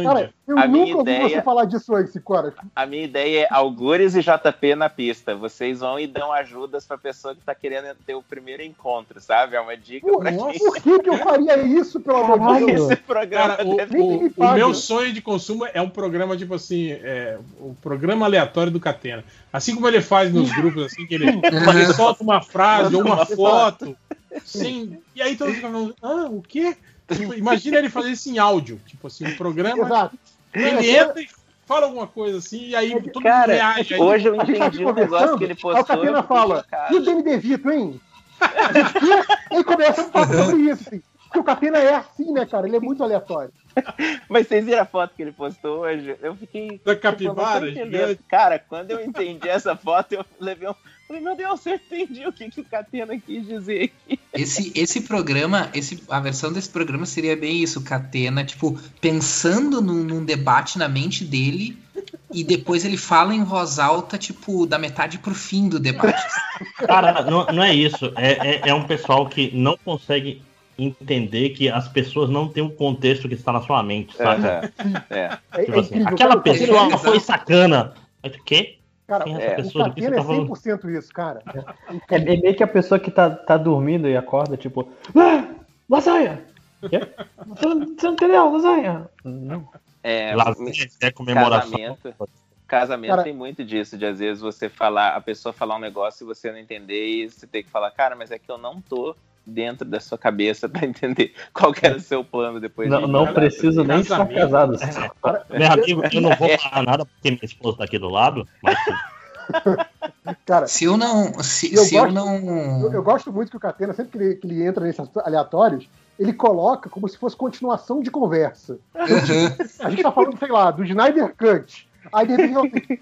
Cara, eu A minha nunca ouvi ideia- você falar disso antes, Cora. A minha ideia é Algures e JP na pista. Vocês vão e dão ajudas pra pessoa que tá querendo ter o primeiro encontro, sabe? É uma dica Por, pra quem por que, que eu faria isso, pelo amor de Deus? esse programa Cara, o, deve- Nem que me o, o pague. meu sonho de consumo é um programa tipo assim, é, o programa aleatório do Catena. Assim como ele faz nos grupos, assim, que ele, ele solta uma frase ou uma foto, sem, e aí todo mundo fica falando, ah, o quê? Tipo, imagina ele fazer isso em áudio, tipo assim, um programa, Exato. ele entra e fala alguma coisa assim, e aí todo mundo Cara, reage. Aí, hoje eu A gente tá entendi um negócio que ele aí postou. o Catena fala, e o Danny DeVito, hein? E começa a falar sobre isso, assim. Porque o Catena é assim, né, cara? Ele é muito aleatório. Mas vocês viram a foto que ele postou hoje? Eu fiquei. Da tipo, capivara gigante. Cara, quando eu entendi essa foto, eu levei um. Falei, meu Deus, eu entendi o que, que o Catena quis dizer aqui. Esse, esse programa, esse, a versão desse programa seria bem isso, o Catena, tipo, pensando num, num debate na mente dele e depois ele fala em voz alta, tipo, da metade pro fim do debate. Cara, não, não é isso. É, é, é um pessoal que não consegue entender que as pessoas não têm o contexto que está na sua mente, sabe? É. É, Tipo é assim, incrível. aquela pessoa é- foi sacana. Mas o quê? Cara, Quem é É, essa o pessoa? Você Catena é tá falando? 100% isso, cara. É, é meio que a pessoa que tá, tá dormindo e acorda, tipo, ah, lasanha! Você não, você não entendeu, lasanha? Não. É, Lasanha, é comemoração. Casamento. Casamento Cara- tem muito disso, de às vezes você falar, a pessoa falar um negócio e você não entender, e você tem que falar, cara, mas é que eu não tô dentro da sua cabeça pra entender qual que era o seu plano depois Não, de não preciso nem estar Casamento. casado. Meu amigo, eu não vou falar nada porque minha esposa tá aqui do lado, mas Cara, Se eu não. Se, Eu se eu gosto- não. eu, eu gosto muito que o Catena, sempre que ele, que ele entra nesses aleatórios, ele coloca como se fosse continuação de conversa. Aham. A gente tá falando, sei lá, do Snyder Cut. Aí de repente,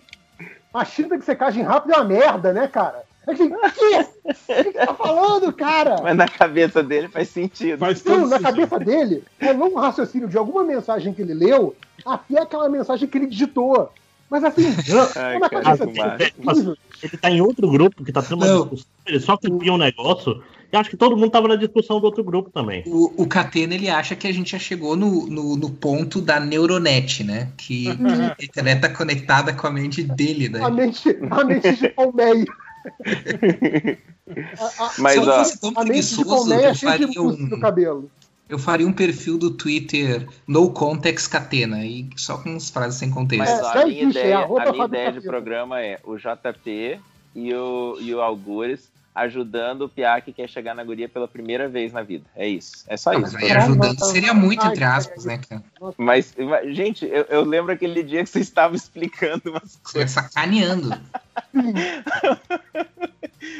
machina de secagem rápida é uma merda, né, cara? Assim, que? O que tá falando, cara? Mas na cabeça dele faz sentido. Faz Não, na sentido. cabeça dele, é um raciocínio de alguma mensagem que ele leu até aquela mensagem que ele digitou. Mas assim, Ai, na cara, cabeça que dele, massa. é ele tá em outro grupo que tá tendo uma Não. discussão, ele só copia um negócio, e acho que todo mundo tava na discussão do outro grupo também. O, o Catena ele acha que a gente já chegou no, no, no ponto da neuronet, né? Que a internet tá conectada com a mente dele, né? A mente, a mente de Palmeia. A, a- Mas, Se eu ó, fosse tão a mente de eu é cheia de faria, impulso no um, cabelo. eu faria um perfil do Twitter no context Catena, e só com as frases sem contexto. Mas É, ó, já a minha é ideia, a minha ideia de programa é o JP e o, e o Algures ajudando o Piá que quer chegar na guria pela primeira vez na vida. É isso. É só Ah, isso. mas ajudando seria muito, entre aspas, né, cara? Mas, mas, gente, eu, eu lembro aquele dia que você estava explicando umas coisas. sacaneando.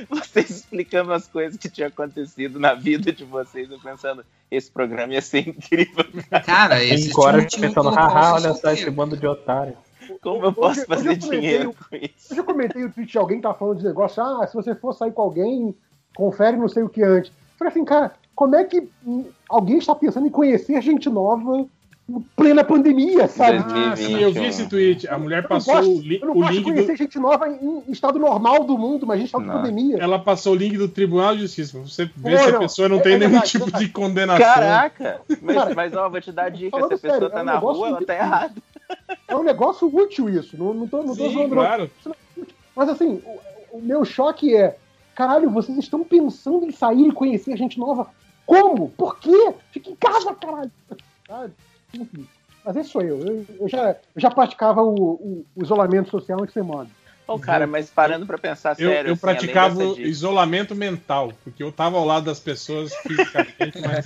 Vocês explicando as coisas que tinham acontecido na vida de vocês. Eu pensando, esse programa ia ser incrível. Cara, esse Cinco horas time pensando, haha, olha só esse bando de otário. Como eu posso Hoje- fazer hoje eu dinheiro com isso? Eu já comentei o tweet de alguém que tá falando de negócio, ah, se você for sair com alguém, confere não sei o que antes. Eu falei assim, cara, como é que alguém está pensando em conhecer gente nova em plena pandemia, sabe? Ah, sim, eu vi esse tweet. A mulher passou gosto, o, li- eu não o link conhecer do. gente nova em, estado normal do mundo, mas a gente tá em pandemia. Ela passou o link do Tribunal de Justiça. pra Você vê Pô, se a pessoa não é- tem é nenhum verdade, tipo verdade. de condenação. Caraca! Mas, Cara, mas ó, vou te dar a dica: falando se a pessoa sério, tá é um na rua, ela tá errada. É um negócio útil isso, não, não tô, não tô Sim, zoando, não. claro. Mas assim, o, o meu choque é: caralho, vocês estão pensando em sair e conhecer gente nova? Como? Por quê? Fica em casa, caralho. Sabe? Enfim. Mas esse sou eu. Eu, eu já, eu já praticava o, o- o isolamento social antes de ser moda. Ô, cara, mas parando pra pensar Eu, sério. eu assim, além praticava isolamento mental, porque eu tava ao lado das pessoas fisicamente, mas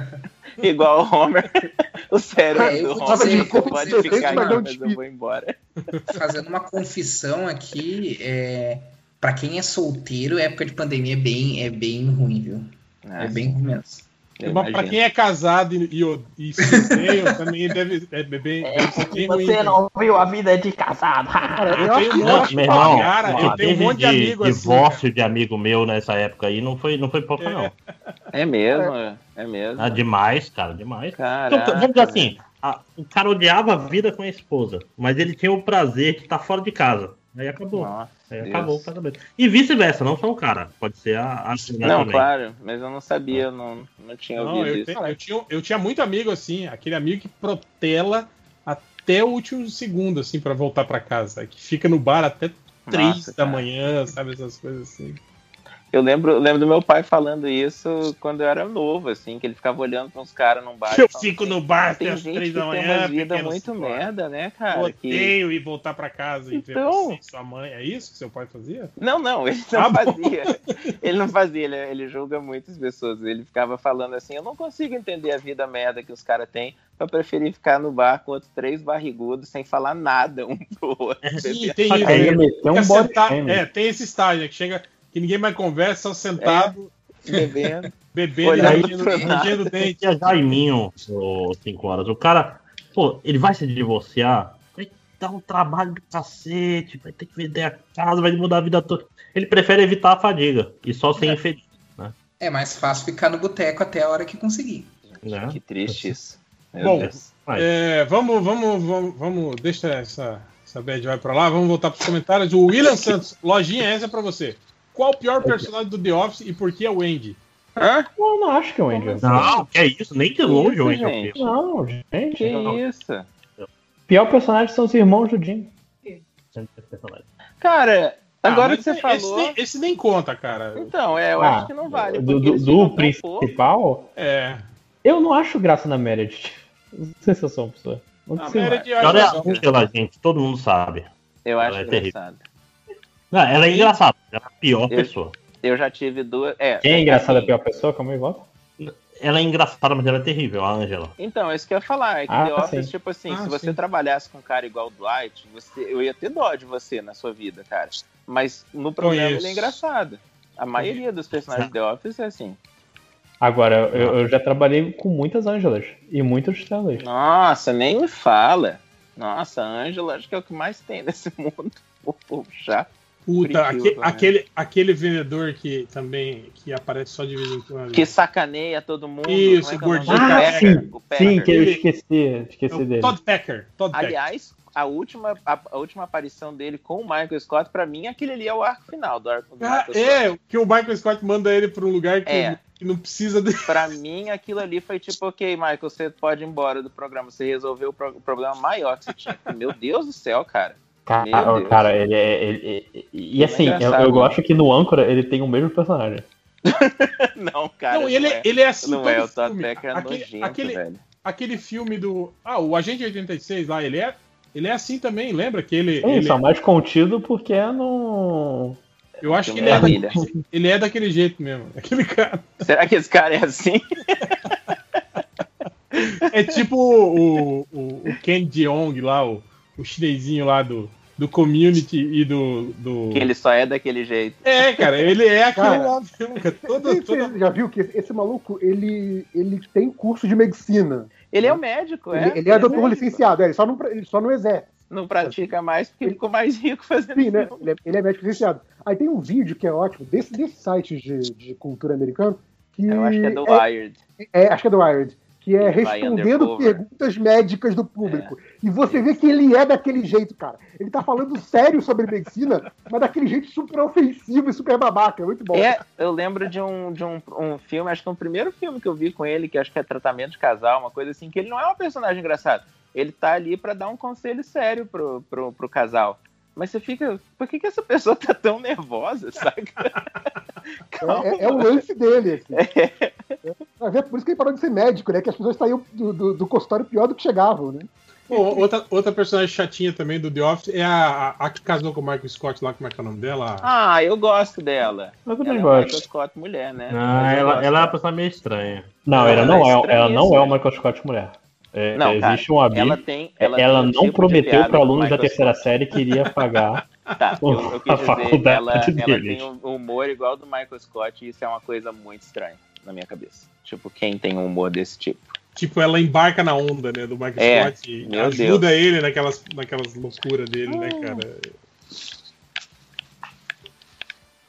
Igual o Homer, o cérebro É, do. Você corpo pode ficar aqui, não mas eu vou embora. Fazendo uma confissão aqui, é, para quem é solteiro, época de pandemia é bem, é bem ruim, viu? É bem ruim mesmo. Eu mas pra imagino. quem é casado e, e, e se odeia, também deve, é bem, ruim. Você não viu a vida de casado. Cara, Eu eu tenho um monte irmão, Cara, eu tenho um monte de amigo assim, divórcio de amigo meu nessa época aí não foi, não foi pouco, não. É mesmo, é mesmo. Ah, demais, cara, demais. Então, Caraca, vamos dizer assim, a- o cara odiava a vida com a esposa, mas ele tinha o prazer de estar fora de casa. Aí acabou. Nossa, Aí Deus. acabou o casamento. E vice-versa, não só o cara. Pode ser a, a Não, também. claro, mas eu não sabia, eu não, não tinha Não, ouvido eu, isso. te- eu tinha, eu tinha muito amigo assim, aquele amigo que protela até o último segundo, assim, pra voltar pra casa. Que fica no bar até três Nossa, da cara. manhã, sabe? Essas coisas assim. Eu lembro, eu lembro do meu pai falando isso quando eu era novo, assim, que ele ficava olhando pra uns caras num bar. e Eu falando fico assim, no bar até Tem as três que da tem manhã. uma vida muito merda, né, Eu cara? Que... odeio ir voltar pra casa e ver Então. você e sua mãe. É isso que seu pai fazia? Não, não, ele não Ah, bom. fazia. Ele não fazia, ele, ele julga muitas pessoas. Ele ficava falando assim: eu não consigo entender a vida merda que os caras têm pra preferir ficar no bar com outros três barrigudos sem falar nada um pro outro. E tem isso. que né? ele meteu um senta- shaming. É, tem esse estágio né, que chega que ninguém mais conversa, só sentado. Bebendo. Bebendo e o dente. É Jaiminho, 5 horas. O cara, pô, ele vai se divorciar, vai dar um trabalho do cacete, vai ter que vender a casa, vai mudar a vida toda. Ele prefere evitar a fadiga e só ser infeliz. É mais fácil ficar no boteco até a hora que conseguir. Né? Que triste isso. Meu Bom. É, vamos, vamos, vamos, vamos, deixa essa, essa bad vai pra lá, vamos voltar pros comentários. O William Santos, lojinha essa é pra você. Qual o pior personagem do The Office e por que é o Andy? Hã? Eu não acho que é o Angel. Não, que é isso, nem de longe isso, o Angel gente? Pio. Não, gente. Que não. isso? Pior personagem são os irmãos do Jim. Cara, agora Ah, que você mas falou. Esse, nem- esse nem conta, cara. Então, é, eu Ah, acho que não vale. Do, do, do principal, É. eu não acho graça na Meredith. Não sei se eu sou uma pessoa. Não A sei Meredith eu Ela é a gente, todo mundo sabe. Eu acho Ela é terrível. Não, ela é engraçada, ela é a pior Eu- pessoa. Eu já tive duas. É, Quem é engraçado a assim, pior pessoa? Calma aí, volta. Ela é engraçada, mas ela é terrível, a Angela. Então, é isso que eu ia falar. É que Ah, The Office, sim. tipo assim, Ah, se você sim. trabalhasse com um cara igual o Dwight, você, eu ia ter dó de você na sua vida, cara. Mas no programa ele é engraçado. A maioria dos personagens de The Office é assim. Agora, eu, eu já trabalhei com muitas Ângelas e muitos Stanleys. Nossa, nem me fala. Nossa, a Angela acho que é o que mais tem nesse mundo. O povo chato. Puta, aque- aquele, aquele vendedor que também que aparece só de vez em quando. Que sacaneia todo mundo. Isso, é que é o gordinho. Ah, sim, Packer, o Packer. Sim, que eu esqueci, É esqueci o dele. Todd Packer. Todd Packer. Aliás, a última, a, a última aparição dele com o Michael Scott, pra mim, aquele ali é o arco final do arco do Ah, é, que o Michael Scott manda ele pra um lugar que, É. que não precisa de. Pra mim, aquilo ali foi tipo, ok, Michael, você pode ir embora do programa. Você resolveu o, pro- o problema maior que você tinha. Meu Deus do céu, cara. Cara, cara, ele é. ele- ele- e assim, eu, engraçado, eu né? gosto que no Âncora ele tem o mesmo personagem. Não, cara. não, ele, é. ele é assim. Não é, o. Becker é aquele, nojento, aquele, velho. aquele filme do. Ah, o Agente 86 lá, ele é. Ele é assim também, lembra que ele. Sim, ele só mais contido porque é no. eu acho que ele é, da- ele é daquele jeito mesmo. Aquele cara. Será que esse cara é assim? É tipo o, o, o Ken Jeong lá, o, o chinesinho lá do, do community e do. do... Que ele só é daquele jeito. É, cara, ele é aquele Cara, lá. Todo, Você todo... já viu que esse, maluco, ele, ele tem curso de medicina. Ele é o médico, é? Ele, ele é doutor médico. licenciado, é, ele, só não, ele só não exerce. Não pratica mais porque ficou mais rico fazendo Sim, né? Ele é, ele é médico licenciado. Aí tem um vídeo que é ótimo, desse, desse site de, de cultura americano, que Eu acho que é do Wired. é, acho que é do Wired, que é Ele respondendo perguntas médicas do público. E você vê que ele é daquele jeito, cara. Ele tá falando sério sobre medicina, mas daquele jeito super ofensivo e super babaca. É muito bom. É, eu lembro de um, de um, um filme, acho que é o primeiro filme que eu vi com ele, que acho que é Tratamento de Casal, uma coisa assim, que ele não é um personagem engraçado. Ele tá ali pra dar um conselho sério pro, pro, pro casal. Mas você fica, por que, que essa pessoa tá tão nervosa, sabe? Calma. É, é o lance dele, assim. É. É por isso que ele parou de ser médico, né? Que as pessoas saíam do, do, do consultório pior do que chegavam, né? Outra, outra personagem chatinha também do The Office é a, a, a que casou com o Michael Scott lá, como é que é o nome dela? Ah, eu gosto dela. Eu Ela também é o gosto. Michael Scott mulher, né? Ah, ela, ela é uma pessoa meio estranha. Não, Ela ela é não é, ela não é o Michael Scott mulher. É, Não, cara, existe um abismo. ela tem. Ela, Ela, tem não tipo prometeu para alunos da terceira série que iria pagar. Tá, eu, eu a dizer, faculdade ela, ela tem um humor igual ao do Michael Scott e isso é uma coisa muito estranha na minha cabeça. Tipo, quem tem um humor desse tipo? Tipo, ela embarca na onda, né, do Michael É, Scott e ajuda Deus. ele naquelas, naquelas loucuras dele, né, Ah. cara?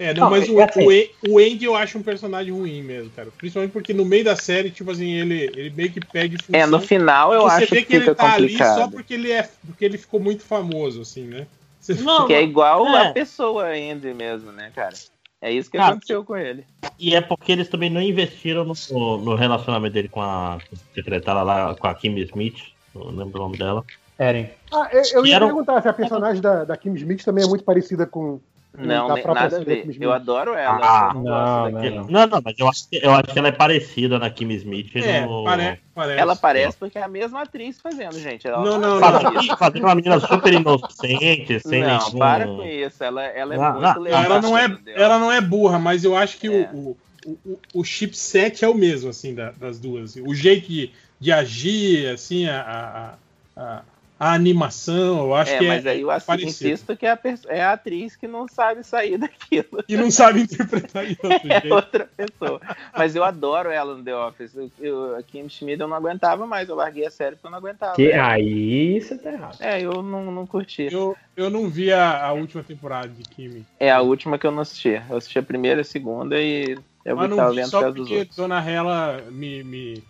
É, não, Não, mas o, assim. o, An- o Andy eu acho um personagem ruim mesmo, cara. Principalmente porque no meio da série, tipo assim, ele, ele meio que função. É, no final eu que você acho vê que que ele tá ali complicado. só porque ele, é, porque ele ficou muito famoso, assim, né? Você- Não, Que é igual É. a pessoa Andy mesmo, né, cara? É isso que Cara, aconteceu com ele. E é porque eles também não investiram no, no relacionamento dele com a secretária lá, com a Kim Smith. Não lembro o nome dela. Eren. Ah, eu, eu ia Era perguntar se a personagem da, da Kim Smith também é muito parecida com. Não, própria nada a ver. Eu adoro ela. Ah, eu não, não, não, não. Não, não, mas eu acho que, eu acho que ela é parecida na Kim Smith. É, no... pare, parece. Ela parece porque é a mesma atriz fazendo, gente. Ela Não, não, Fazendo, fazendo uma menina super inocente, sem Não, nenhum... para com isso. Ela, ela é Ah, muito ah, Não, legal. ela não é, ela não é burra, mas eu acho que É. o, o, o, o chipset é o mesmo, assim, da- das duas. O jeito de, de agir, assim, a, a, a, a animação, eu acho é, que mas é, aí eu parecido. insisto que é a, é a atriz que não sabe sair daquilo. E não sabe interpretar outro É outra pessoa. Mas eu adoro ela no The Office. Eu, eu, a Kim Schmidt eu não aguentava mais. Eu larguei a série porque eu não aguentava. Que, aí você tá errado. É, eu não, não curti. Eu, eu não vi a, a última temporada de Kimi. É a última que eu não assisti. Eu assisti a primeira e a segunda e eu vi Mas que não vi só porque. Dona Hela me, me,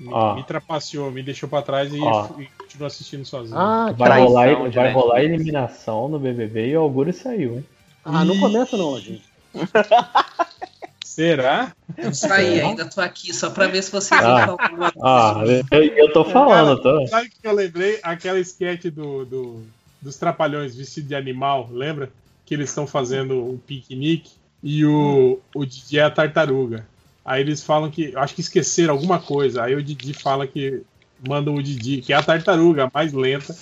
me, me trapaceou, me deixou pra trás e, e continuo assistindo sozinho. Ah, Vai Traição rolar, vai Netflix. rolar eliminação no BBB e o Auguro saiu, hein? ah, não começa não, gente. Será? Isso aí, ainda tô aqui só pra ver se vocês Ah. falar alguma Ah, coisa. eu, eu tô falando, tô. Sabe o que eu lembrei? Aquela sketch do, do- dos Trapalhões vestido de animal, lembra? Que eles estão fazendo um piquenique e o, o Didi é a tartaruga. Aí eles falam que. Acho que esqueceram alguma coisa. Aí o Didi fala que mandam o Didi, que é a tartaruga a mais lenta,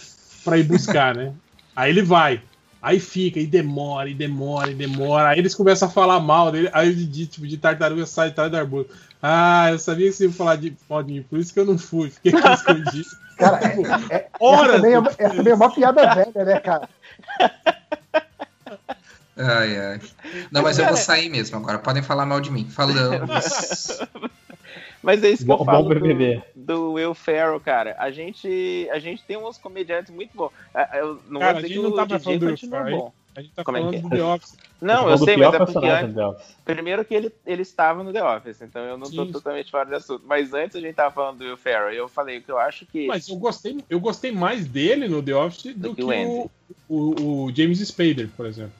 pra ir buscar, né? Aí ele vai. Aí fica, e demora, e demora, e demora. Aí eles começam a falar mal dele. Aí o Didi, tipo, de tartaruga sai de trás do arbusto. Ah, eu sabia que você ia falar de mal de mim, por isso que eu não fui. Fiquei escondido. Cara, é, é, essa, Horas também é, essa também é uma piada velha, né, cara? Ai, ai. Não, mas eu vou sair mesmo agora. Podem falar mal de mim. Falamos. Mas é isso que Bom, eu falo do, do Will Ferrell, cara. A gente, a gente tem uns comediantes muito bons. Ah, Eu não Cara, vou a dizer gente que não o tá DJ Will continua Ferrell. bom. A gente tá Como é falando que do The Office. Não, Tô eu falando sei, mas é porque antes, do The Office. primeiro que ele, ele estava no The Office, então eu não tô Sim. totalmente fora do assunto. Mas antes a gente tava falando do Will Ferrell, e eu falei que eu acho que Mas eu gostei, eu gostei mais dele no The Office do, Do que, que o Andy. o, o, o James Spader, por exemplo.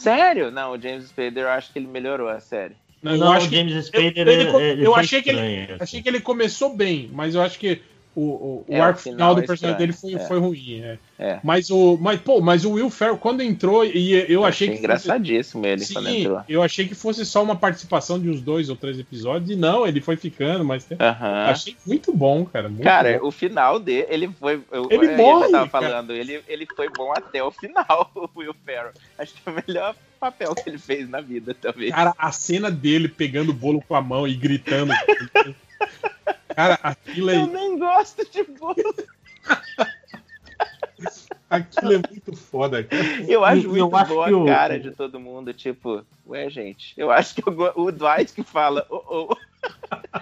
Sério? Não, o James Spader eu acho que ele melhorou a série. Não, eu Não, acho o que- James Spader, eu- ele- ele- eu achei que ele- assim. Achei que ele começou bem, mas eu acho que o, o, É, o arco final final do é personagem dele foi, é. foi ruim. É. É. Mas o. Mas, pô, mas o Will Ferrell, quando entrou, e eu, Eu achei achei que. fosse- engraçadíssimo ele Sim, quando entrou. eu achei que fosse só uma participação de uns dois ou três episódios, e não, ele foi ficando, mas Aham. achei muito bom, cara. Muito Cara, bom. o final dele, ele foi. Eu, Ele eu morre, tava cara. falando, ele, ele foi bom até o final, o Will Ferrell. Acho que é o melhor papel que ele fez na vida, talvez. Cara, a cena dele pegando o bolo com a mão e gritando. cara, aquilo Eu é, nem gosto de bolo. aquilo é muito foda. cara. Eu acho E- muito eu acho boa que a o- cara de todo mundo. Tipo, ué, gente, eu acho que eu o Dwight que fala, oh, oh.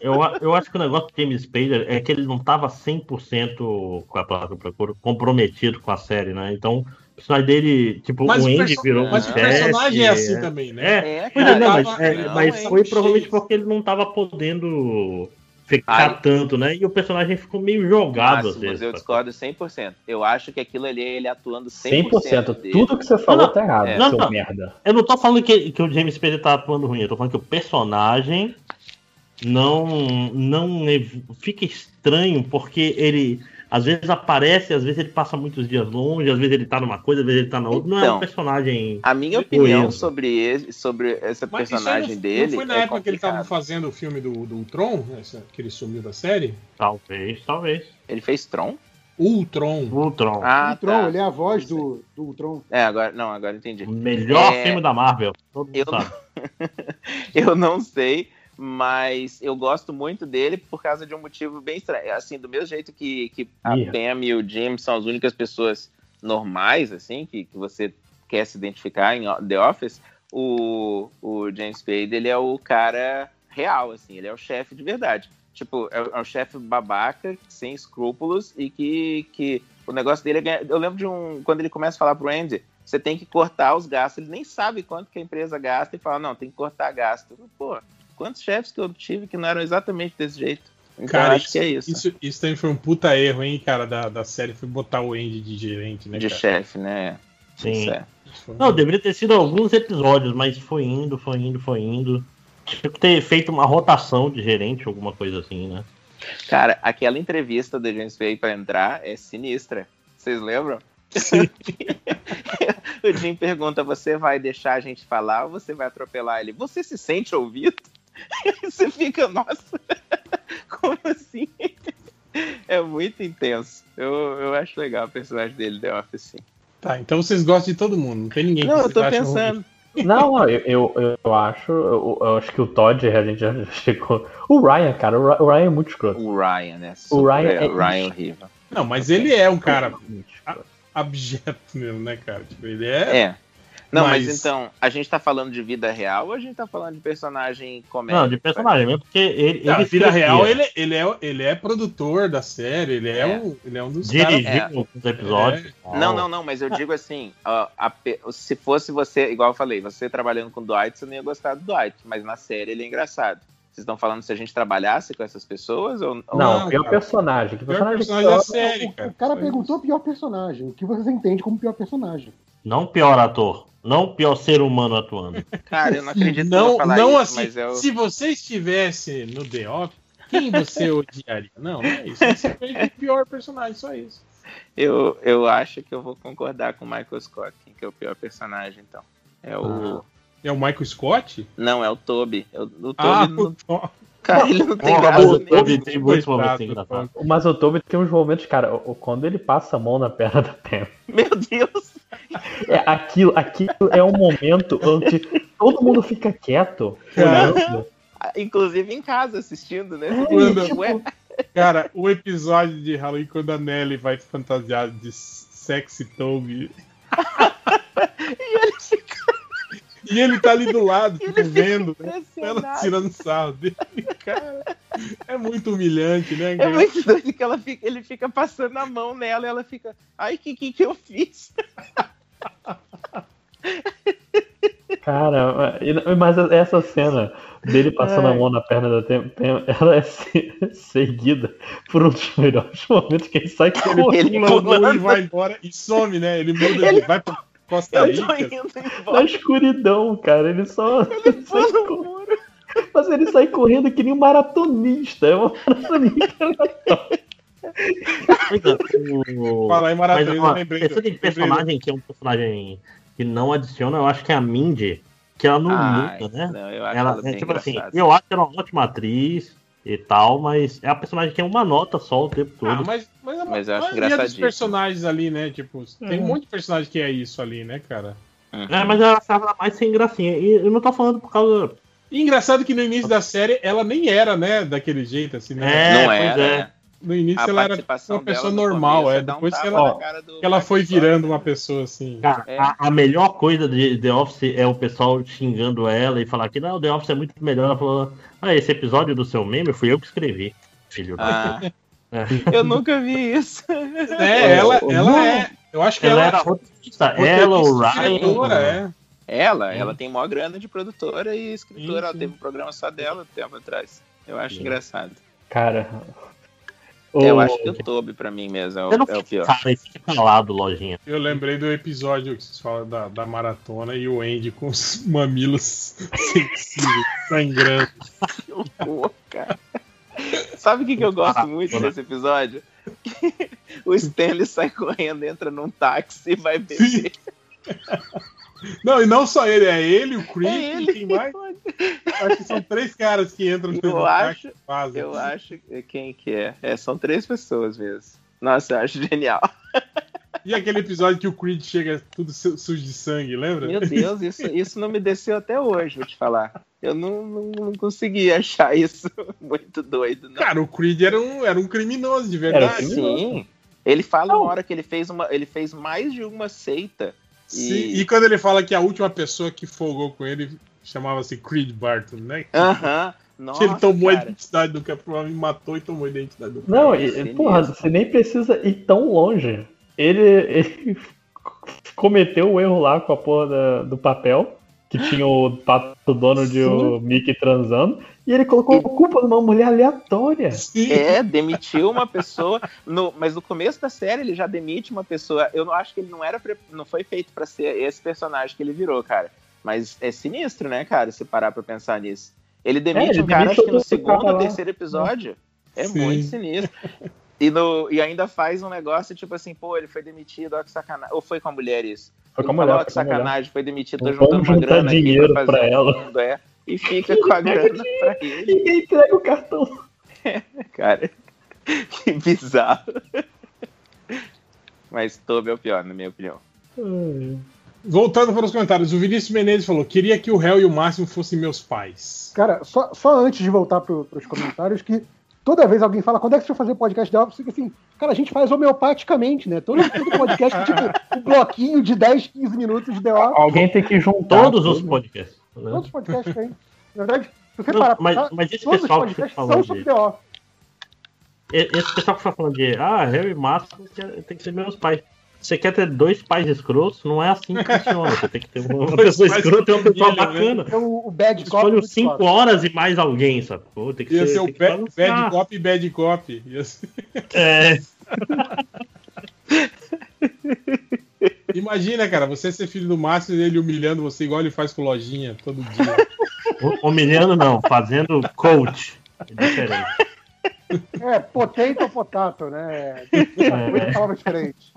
Eu, eu acho que o negócio do James Spader é que ele não tava 100% com a palavra eu procuro, comprometido com a série, né? Então, personagem dele, tipo, Mas o o, Andy perso- virou mas um o personagem é assim é. também, né? É, É, Pois é, cara, não, mas, tava- é, não, mas foi provavelmente porque ele não tava podendo ficar Ai. tanto, né? E o personagem ficou meio jogado às Máximos, vezes. eu discordo 100%. Eu acho que aquilo ali é ele atuando 100%. 100%. dele. Tudo que você falou Não, tá errado, é. seu Não, não. merda. Eu não tô falando que, que o James Spader tá atuando ruim, eu tô falando que o personagem não, não fica estranho porque ele às vezes aparece, às vezes ele passa muitos dias longe, às vezes ele tá numa coisa, às vezes ele tá na outra. não é um Então, personagem. A minha opinião isso. sobre, ele, sobre essa Mas isso aí personagem não, dele. não foi na é época que ele tava complicado. fazendo o filme do, do Ultron, essa- que ele sumiu da série? Talvez, talvez. Ele fez Tron? Ultron. Ultron. Ah, o Ultron, tá. ele é a voz do, do Ultron. É, agora, não, agora entendi. O melhor É, filme da Marvel. Todo mundo eu- sabe. eu não sei, mas eu gosto muito dele por causa de um motivo bem estranho. Assim, do mesmo jeito que, que a. Pam e o Jim são as únicas pessoas normais, assim, que, que você quer se identificar em The Office, o, o James Spade, ele é o cara real, assim, ele é o chefe de verdade. Tipo, é, o- é um chefe babaca, sem escrúpulos, e que, que o negócio dele é ganhar. Eu lembro de um. Quando ele começa a falar pro Andy, você tem que cortar os gastos. Ele nem sabe quanto que a empresa gasta e fala, não, tem que cortar gasto. Pô, quantos chefes que eu tive que não eram exatamente desse jeito? Então Cara, acho que é isso. Isso, isso também foi um puta erro, hein, cara, da, da série. Foi botar o Andy de gerente, né, de cara? chefe, né? Sim. Isso é. Isso Não, deveria ter sido alguns episódios, mas foi indo, foi indo, foi indo. Tinha que ter feito uma rotação de gerente, alguma coisa assim, né? Cara, aquela entrevista do James Bay pra entrar é sinistra. Vocês lembram? o Jim pergunta: você vai deixar a gente falar ou você vai atropelar ele? Você se sente ouvido? Você fica, nossa, como assim? É muito intenso. Eu, eu acho legal o personagem dele, The Office, sim. Tá, então vocês gostam de todo mundo. Não tem ninguém Não, que eu vocês tô pensando. ruim. Não, não, eu, eu, eu acho. Eu, eu acho que o Todd, a gente já chegou. O Ryan, cara, o Ry- o Ryan é muito escroto. O Ryan, né? O Ryan é- Ryan horrível. Não, mas ele é um cara abjeto mesmo, né, cara? Tipo, ele é. É. Não, mas... Mas- então, a gente tá falando de vida real ou a gente tá falando de personagem comédia? Não, de personagem mesmo, porque ele. Na ele vida escrevia, real, ele, ele, é, ele é produtor da série, ele é, É. Um, ele é um dos caras. Dirigiu É. episódios. tal. Não, não, não, mas eu digo assim, ó, a se fosse você, igual eu falei, você trabalhando com o Dwight, você não ia gostar do Dwight, mas na série ele é engraçado. Vocês estão falando se a gente trabalhasse com essas pessoas ou, ou Não, Não, pior cara. personagem. Que Pior personagem, personagem da pior? série, O, cara. o cara perguntou o pior personagem. O que vocês entendem como pior personagem? Não pior ator. Não pior ser humano atuando. Cara, eu não acredito que eu Não, não isso, assim. mas eu... Se você estivesse no The Office, quem você odiaria? Não, não é isso. Você fez o pior personagem, só isso. Eu, eu acho que eu vou concordar com o Michael Scott, quem que é o pior personagem, então. É o. É o Michael Scott? Não, é o Toby. É o, o Toby Ah, não- o- Cara, ele não tem graça mas o. Toby tem muitos momentos do engraçados. Mas o Toby tem uns momentos, cara, o- quando ele passa a mão na perna da Pam. Meu Deus! É, aquilo, aquilo é um momento onde todo mundo fica quieto. olhando. Inclusive em casa assistindo, né? Quando- Ué, Cara, o episódio de Halloween quando a Nelly vai fantasiada de sexy Toby. e ele fica E ele tá ali do lado, tipo, vendo, né? Ela tirando sarro dele. Cara, é muito humilhante, né? É cara? muito doido que ela fica, ele fica passando a mão nela e ela fica. Ai, que que, que eu fiz? Cara, mas essa cena dele passando a Ai. mão na perna da Tem, Tem- ela é se- seguida por um dos melhores momentos que ele sai Ele correndo. Ele pula e vai embora e some, né? Ele muda, Ele- ele vai pra Costa Eu tô Rica. indo Na escuridão, cara. Ele só. Ele sai. Mas ele sai correndo que nem um maratonista. É um maratonista. É, o- Falar em Mas, Maravilha, ó, eu lembrei. pensando em lembrei personagem que é um personagem que não adiciona, eu acho que é a Mindy, que ela não Ai, muda, né? Não, eu acho Ela, ela é tipo assim, engraçada. eu acho ela uma ótima atriz e tal, mas é a personagem que é uma nota só o tempo todo. Ah, mas, mas, a Mas eu acho maioria dos personagens ali, né? Tipo, tem É. um monte de personagem que é isso ali, né, cara? É, mas eu achava ela mais sem gracinha. E eu não tô falando por causa. E engraçado que no início da série ela nem era, né, daquele jeito, assim, né? É, não pois era, é. né? No início A ela era uma pessoa normal, começo é. dá um Depois que ela, que ela foi virando uma pessoa assim. Cara, É. a, a melhor coisa de The Office é o pessoal xingando ela e falar que não, The Office é muito melhor. Ela falou, ah, esse episódio do seu meme fui eu que escrevi, filho da. Ah, É. eu nunca vi isso. É, ela, ela é. Eu acho que Ela ela, era roteirista, roteirista, ela, o Ryan. é. Ela, ela tem maior grana de produtora e escritora. Sim, Ela teve um programa só dela tempo atrás. Eu acho Sim. engraçado. Cara. Eu acho que o Toby, pra mim mesmo, é o, Eu não é o pior. cara, fica calado, lojinha. Eu lembrei do episódio que vocês falam da, da maratona e o Andy com os mamilos sensíveis, sangrando. Que horror, cara. Sabe o que, que eu gosto muito desse episódio? o Stanley sai correndo, entra num táxi e vai beber. Não, e não só ele, é ele, o Creed, É ele. e quem mais? Acho que são três caras que entram Eu no acho- táxi e fazem. Eu acho que quem que é? É, são três pessoas mesmo. Nossa, eu acho genial. E aquele episódio que o Creed chega tudo su- sujo de sangue, lembra? Meu Deus, isso, isso não me desceu até hoje, vou te falar. Eu não, não, não consegui achar isso muito doido, não. Cara, o Creed era um, era um criminoso de Era verdade. criminoso. Sim. Ele fala uma hora que ele fez uma. Ele fez mais de uma seita. Sim, E- e quando ele fala que a última pessoa que folgou com ele chamava-se Creed Barton, né? Aham. que Nossa, ele tomou a cara. identidade do Capitão e matou e tomou a identidade do Não, É e, porra, você nem precisa ir tão longe. Ele, ele cometeu o erro lá com a porra da- do papel, que tinha o Pato Donald e o Mickey transando, e ele colocou a culpa numa mulher aleatória. Sim. É, demitiu uma pessoa. No, mas no começo da série ele já demite uma pessoa. Eu não acho que ele não era. Não foi feito pra ser esse personagem que ele virou, cara. Mas é sinistro, né, cara, se parar pra pensar nisso. Ele demite ele um cara, acho que no segundo ou terceiro episódio. É Sim. muito sinistro. E, no, e ainda faz um negócio tipo assim, pô, ele foi demitido, ó que sacanagem. Ou foi com a mulher isso? Foi com a mulher, falou, ó, foi que a mulher. sacanagem, foi demitido, tô juntando uma grana aqui dinheiro pra fazer pra um ela. fundo, é, e fica com a grana pra ele. Ninguém entrega o cartão. Cara, que bizarro. Mas Toby é o pior, na minha opinião. Voltando para os comentários, o Vinícius Menezes falou: queria que o réu e o Máximo fossem meus pais. Cara, só, só antes de voltar pro, pros comentários, que toda vez alguém fala, quando é que você vai fazer podcast The Office? Fica assim, cara, a gente faz homeopaticamente, né? Todo, todo podcast, tipo, um bloquinho de 10, 15 minutos de The Office. Alguém tem que juntar. Todos os podcasts. né? Todos os podcasts tem. Na verdade, se você parar mas- mas esse todos os pessoal que podcasts são sobre de- The Office. E- Esse pessoal que fica falando de ah, Harry Master tem que ser meus pais. Você quer ter dois pais escrotos? Não é assim que funciona. Você tem que ter uma Dois pessoa escrota e uma pessoa família, né? bacana. Então, o, o Bad Cop. Escolhe 5 Scott. horas e mais alguém, sacou? Tem que Ia ser, ser o tem que Bad, bad Cop e Bad Cop. Ser- É, Imagina, cara, você ser filho do Márcio e ele humilhando você igual ele faz com lojinha todo dia. humilhando não, fazendo coach. É diferente. É, potente ou potato, né? Muita palavra diferente.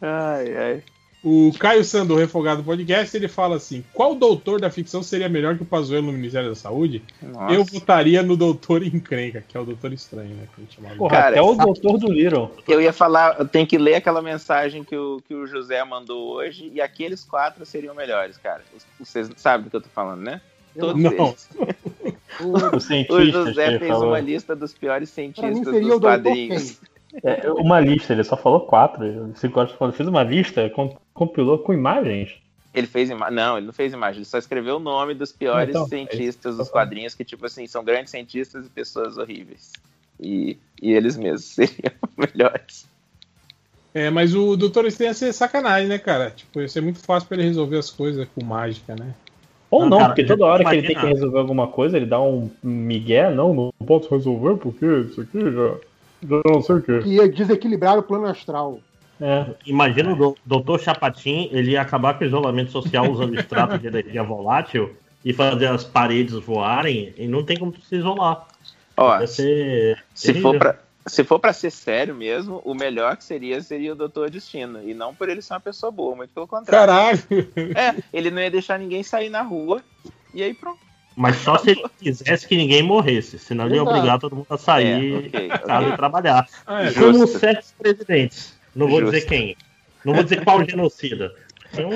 Ai, ai. O Caio Sandor, refogado do podcast, ele fala assim: qual doutor da ficção seria melhor que o Pazuello no Ministério da Saúde? Nossa. Eu votaria no Doutor Encrenca, que é o Doutor Estranho, né? Que a gente chamava. Porra, Cara, até o doutor do Little. Eu ia falar, eu tenho que ler aquela mensagem que o, que o José mandou hoje e aqueles quatro seriam melhores, cara. Vocês sabem do que eu tô falando, né? Todos Não. eles. O O cientista José fez falou. uma lista dos piores cientistas dos o quadrinhos. É, uma lista, ele só falou quatro. Cinco horas falou, fez uma lista, com- compilou com imagens. Ele fez ima... Não, ele não fez imagem, ele só escreveu o nome dos piores Então, cientistas é dos isso. quadrinhos, que, tipo assim, são grandes cientistas e pessoas horríveis. E, e eles mesmos seriam melhores. É, mas o Doutor Estranho ia ser sacanagem, né, cara? Tipo, ia ser muito fácil pra ele resolver as coisas com mágica, né? Ou Não, não, cara, porque toda hora que ele imagina. tem que resolver alguma coisa, ele dá um migué, não, não posso resolver porque isso aqui já, já não sei o quê. Ia desequilibrar o plano astral. É, Imagina o do- doutor Chapatin, ele ia acabar com o isolamento social usando extrato de energia volátil e fazer as paredes voarem e não tem como se isolar. Ó, se terrível. for, pra, se for pra ser sério mesmo, o melhor que seria seria o Doutor Destino. E não por ele ser uma pessoa boa, muito pelo contrário. Caralho! É, ele não ia deixar ninguém sair na rua. E aí pronto. Mas só se ele quisesse que ninguém morresse, senão ele ia obrigar todo mundo a sair É, ok, de casa ok. e trabalhar. Ah, é. Como certos presidentes. Não vou Justo. dizer quem. Não vou dizer qual genocida. Então,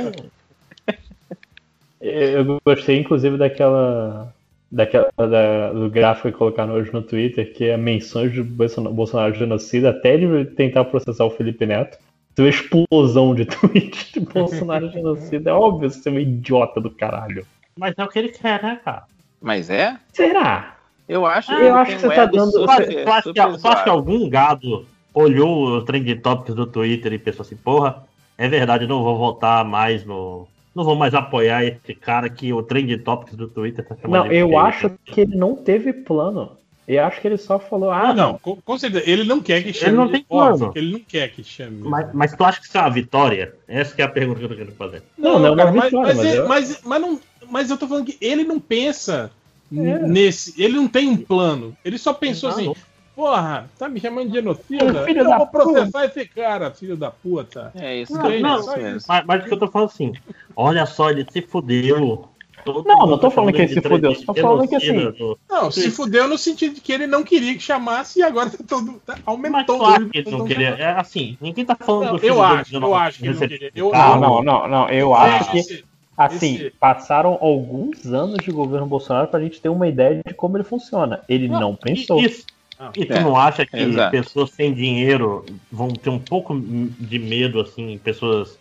eu gostei inclusive daquela. Daquela da- do gráfico que colocaram hoje no Twitter, que é menções de Bolsonaro, Bolsonaro genocida, até ele tentar processar o Felipe Neto. Tem uma explosão de tweets de Bolsonaro genocida. É óbvio você é um idiota do caralho. mas é o que ele quer, né, cara? Mas é? Será? Eu acho Eu ele acho que você tá dando- super- tu acha que, que algum gado olhou o trend topics do Twitter e pensou assim, porra, é verdade, não vou votar mais no. Não vou mais apoiar esse cara que o trend topics do Twitter tá chamando Não, ele de eu acho que ele não teve plano. Eu acho que ele só falou, ah, Ah, não, com, com certeza. Ele não quer que chame. não tem plano. que ele não quer que chame. Mas, mas tu acha que isso é uma vitória? Essa que é a pergunta que eu tô querendo fazer. Não, não é uma cara, mas, vitória, mas, mas ele- eu- mas- mas não, mas eu tô falando que ele não pensa É. nesse. Ele não tem um plano. Ele só pensou Não, assim: não. Porra, tá me chamando de genocida? Filho eu da vou processar esse cara, filho da puta. É isso, Não, eu não, só mesmo. Mas, mas o que eu tô falando assim, olha só, ele se fudeu. Todo Não, não tô falando que ele se fudeu, de só falando que assim- do- Não, se fudeu no sentido de que ele não queria que chamasse e agora tá todo, tá, Mas aumentou. tu acha o que ele não queria? É assim, ninguém tá falando Não, do filho eu acho, eu acho que ele não queria. Eu- Não, carro. não, não, não. Eu acho que, assim, esse- passaram alguns anos de governo Bolsonaro pra gente ter uma ideia de como ele funciona. Ele não, pensou. E, isso- Não. e tu É, não acha que exato. pessoas sem dinheiro vão ter um pouco de medo, assim, pessoas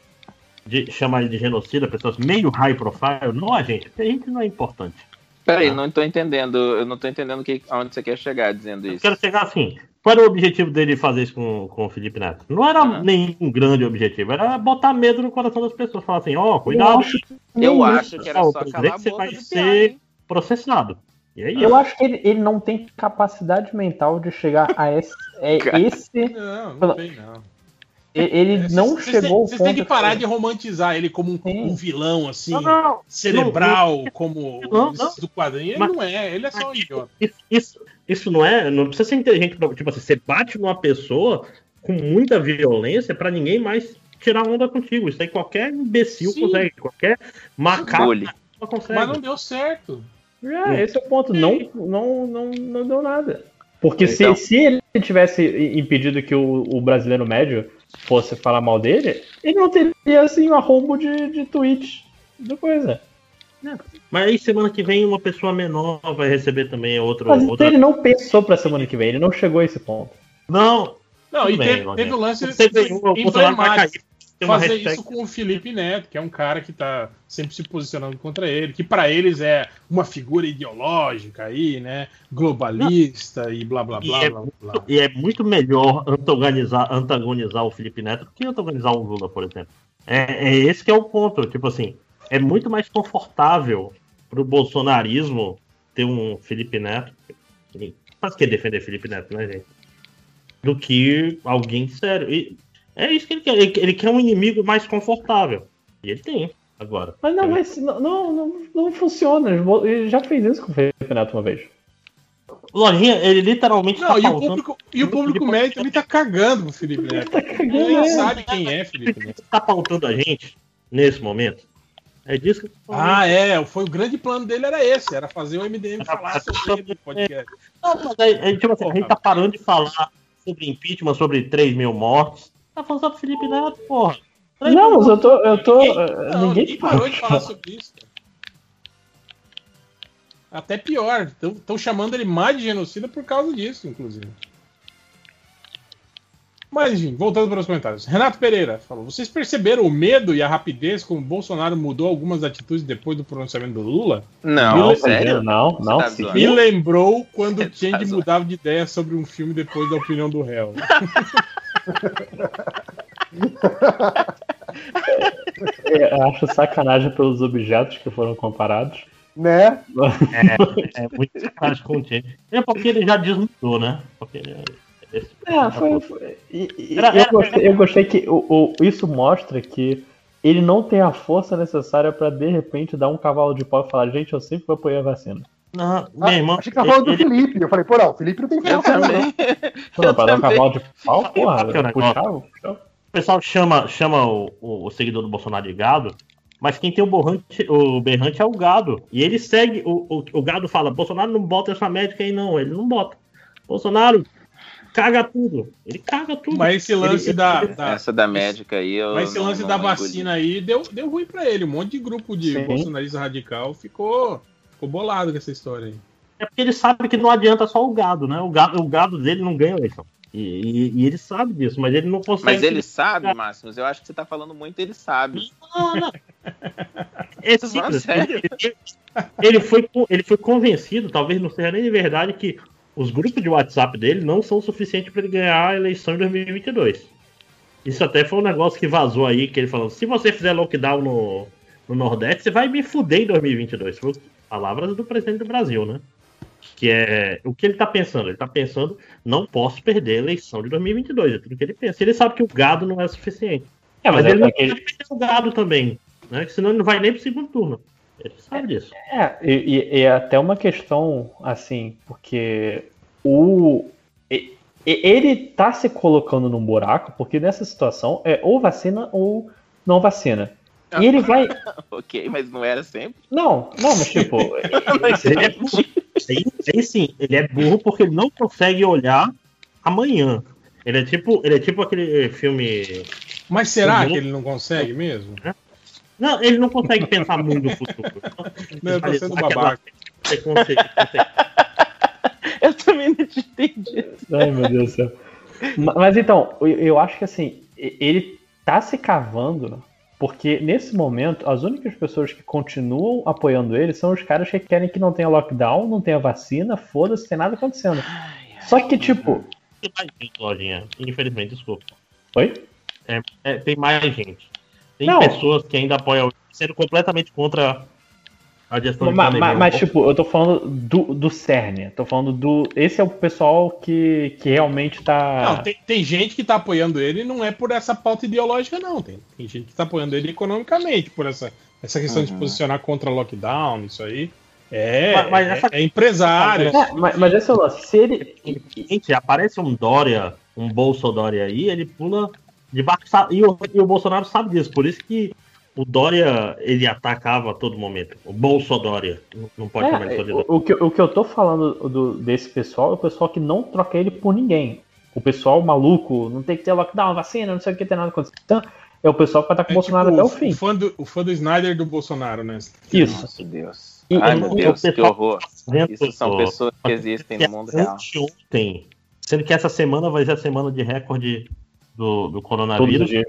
de chamar de genocida, pessoas meio high profile? Não a gente, a gente não é importante. Peraí, Ah. não tô entendendo. Eu não tô entendendo que, aonde você quer chegar dizendo Eu isso. quero chegar assim. Qual era o objetivo dele fazer isso com, com o Felipe Neto? Não era Aham. nenhum grande objetivo, era botar medo no coração das pessoas. Falar assim, ó, cuidado, Eu acho, Eu acho que era só o calar a presidente você boca vai do ser processado. E aí, Eu acho que ele, ele não tem capacidade mental de chegar a esse. É esse Não, não tem, não. ele É, não vocês- chegou Vocês têm que parar de romantizar ele como um, um vilão, assim, Não, não, cerebral, como Não, não. do quadrinho. Ele Mas- não é, ele é só um idiota. Isso, isso, isso não é. Não precisa ser inteligente pra. Tipo assim, você bate numa pessoa com muita violência pra ninguém mais tirar onda contigo. Isso aí qualquer imbecil Sim. consegue, qualquer macaco consegue. Mas não deu certo. É, esse é o ponto. Não, não, não, não deu nada. Porque se- Então. se, ele tivesse impedido que o, o brasileiro médio fosse falar mal dele, ele não teria assim um arrombo de, de tweet do coisa. Mas aí semana que vem uma pessoa menor vai receber também outro. Mas outra... ele não pensou pra semana que vem, ele não chegou a esse ponto. Não. Não, tudo e bem, teve, teve o lance Você ganhou, o Bolsonaro vai cair. Fazer hashtag. isso com o Felipe Neto, que é um cara que tá sempre se posicionando contra ele, que pra eles é uma figura ideológica aí, né? Globalista e blá blá E blá é, blá blá. muito, e é muito melhor antagonizar, antagonizar o Felipe Neto do que antagonizar o Lula, por exemplo. É, é esse que é o ponto. Tipo assim, é muito mais confortável pro bolsonarismo ter um Felipe Neto. Faz que defender Felipe Neto, né, gente? Do que alguém sério. E é isso que ele quer. Ele, ele quer um inimigo mais confortável. E ele tem, agora. Mas não, mas não, não, não, funciona. Ele já fez isso com o Felipe Neto uma vez. Lojinha, ele literalmente Não, tá e o público, e o público médio também tá cagando pro Felipe Neto. Ele é. sabe quem é Felipe Neto. tá pautando a gente nesse momento. É disso que eu tô falando. Ah, é. Foi o grande plano dele era esse, era fazer o MDM falar sobre ele no podcast. Não, mas aí, aí, tipo assim, a gente tá parando de falar sobre impeachment, sobre 3 mil mortes. Tá falando sobre Felipe Neto, porra. Três Não, mas eu tô. Eu tô Ninguém- eh, Não, ninguém ninguém parou de falar sobre isso. cara. Até pior, estão chamando ele mais de genocida por causa disso, inclusive. Mas, enfim, voltando para os comentários. Renato Pereira falou: vocês perceberam o medo e a rapidez como o Bolsonaro mudou algumas atitudes depois do pronunciamento do Lula? Não, sério? Não, não. tá? Me lembrou quando o Tá Change mudava de ideia sobre um filme depois da opinião do réu. Eu acho sacanagem pelos objetos que foram comparados. Né? É, é muito sacanagem com o time. É porque ele já desmudou, né? Porque ele é esse- É, foi. foi- e- e- Era- eu, gostei, eu gostei que o, o- isso mostra que ele não tem a força necessária pra de repente dar um cavalo de pau e falar: gente, eu sempre vou apoiar a vacina. Não, Ah, meu irmão. achei que tava falando do ele- Felipe. Eu falei, pô, não, o Felipe não tem Eu força, não. Não, pra dar um cavalo de pau, porra, é o negócio? puxar, puxar. O pessoal chama, chama o, o- o seguidor do Bolsonaro de gado, mas quem tem o, borrante, o berrante é o gado. E ele segue, o, o, o gado fala, Bolsonaro não bota essa médica aí não, ele não bota. Bolsonaro caga tudo, ele caga tudo. Mas esse lance Ele- da, ele- da- Essa da médica aí, eu. Mas esse não- lance não da engoli. vacina aí deu, deu ruim pra ele. Um monte de grupo de Sim. bolsonarista radical ficou, ficou bolado com essa história aí. É porque ele sabe que não adianta só o gado, né? O gado, o gado dele não ganha eleição. E, e- e ele sabe disso, mas ele não consegue. Mas ele sabe, Máximos, eu acho que você tá falando muito, ele sabe. Não, não. É falando simples. sério. Ele, ele foi, ele foi convencido, talvez não seja nem de verdade, que os grupos de WhatsApp dele não são suficientes para ele ganhar a eleição em 2022. Isso até foi um negócio que vazou aí, que ele falou: se você fizer lockdown no, no Nordeste, você vai me fuder em 2022. Foi palavras do presidente do Brasil, né? Que é o que ele tá pensando? Ele tá pensando, não posso perder a eleição de 2022. É tudo que ele pensa. Ele sabe que o gado não é suficiente. É, mas Mas ele é, não pode perder o gado também, né? que Senão ele não vai nem pro segundo turno. Ele sabe disso. É, e, e- é até uma questão, assim, porque o. Ele tá se colocando num buraco, porque nessa situação é ou vacina ou não vacina. E ele vai. ok, mas não era sempre. Não, não, mas tipo. Mas Ele é burro. Aí, aí sim, ele é burro porque ele não consegue olhar amanhã. Ele é tipo, ele é tipo aquele filme. Mas será que ele não consegue mesmo? Não, ele não consegue pensar muito no futuro. Não, eu tô sendo babaca. preconceito, preconceito. Eu também não entendi. Ai, meu Deus do céu. Ma- Mas então, eu- eu acho que assim, ele tá se cavando, porque nesse momento, as únicas pessoas que continuam apoiando ele são os caras que querem que não tenha lockdown, não tenha vacina, foda-se, tem nada acontecendo. Só que, tipo. Tem mais gente, lojinha. Infelizmente, desculpa. Oi? É, é, tem mais gente. Tem Não. pessoas que ainda apoiam, sendo completamente contra a gestão de Ma- ma- pandemia. Mas, tipo, eu tô falando do, do CERN. Tô falando do. Esse é o pessoal que, que realmente tá. Não, tem, tem gente que tá apoiando ele e não é por essa pauta ideológica, não. Tem, tem gente que tá apoiando ele economicamente, por essa, essa questão de Uhum. posicionar contra lockdown, isso aí. É, Mas- mas é- essa- é empresário. É, mas, mas esse é o lance. Se ele. Gente, aparece um Dória, um Bolso Dória aí, ele pula de barco. E o, e o Bolsonaro sabe disso, por isso que o Dória ele atacava a todo momento. O Bolso Dória. Não, pode chamar ele só de É, Dória. o, o que, o que eu tô falando do- desse pessoal é o pessoal que não troca ele por ninguém. O pessoal maluco, não tem que ter lockdown, vacina, não sei o que, tem nada acontecendo. Então, é o pessoal que vai estar com o Bolsonaro até o fim. O fã, do, o fã do Snyder do Bolsonaro, né? Isso. Nossa, Deus. E- Ai, meu Deus, que horror. Vendo, Isso são pessoas que existem no mundo real. Ontem, sendo que essa semana vai ser a semana de recorde do, do coronavírus, dias.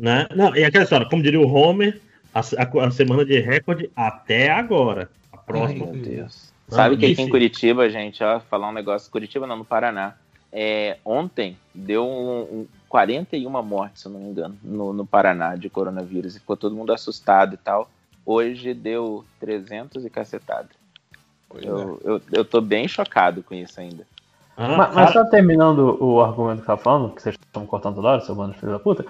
Né? Não, e aquela história, como diria o Homer, a, a- a semana de recorde até agora. A próxima. Meu Deus. Não, Sabe que aqui em Curitiba, gente, ó, falar um negócio, Curitiba não, no Paraná. É, ontem deu um, um 41 mortes, se eu não me engano, no, no Paraná de coronavírus. E ficou todo mundo assustado e tal. Hoje deu 300 e cacetada. Eu, eu, eu tô bem chocado com isso ainda. Ah, Mas, mas só terminando o argumento que você tá falando, que vocês estão cortando toda hora, seu bando de filho da puta.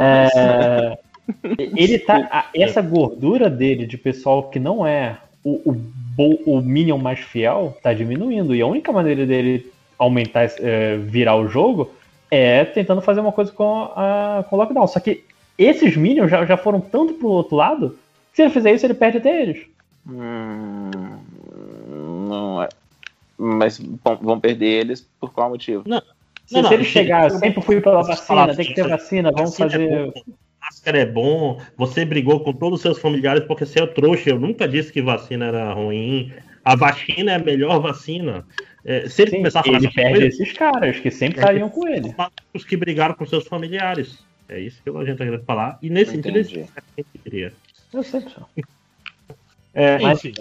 É, ele tá. a- essa gordura dele de pessoal que não é o, o, bo- o Minion mais fiel tá diminuindo. E a única maneira dele aumentar, é, virar o jogo é tentando fazer uma coisa com, a, com o lockdown. Só que esses Minions já, já foram tanto pro outro lado, que se ele fizer isso, ele perde até eles. Hum, não é. Mas bom, vão perder eles por qual motivo? Se, Não, se não, ele gente, chegar, eu- sempre fui pela Posso falar vacina, tem que ter vacina, vamos Vacina é fazer. bom, máscara é bom, você brigou com todos os seus familiares porque você é trouxa. Eu nunca disse que vacina era ruim. A vacina é a melhor vacina. É, se ele Sim, começar a falar ele perde coisas, esses caras que sempre É. estariam com ele. os que brigaram com seus familiares. É isso que a gente tá querendo falar. E nesse sentido, Entendi. esse é que eu queria. Eu sei, pessoal. É, Mas- Enfim.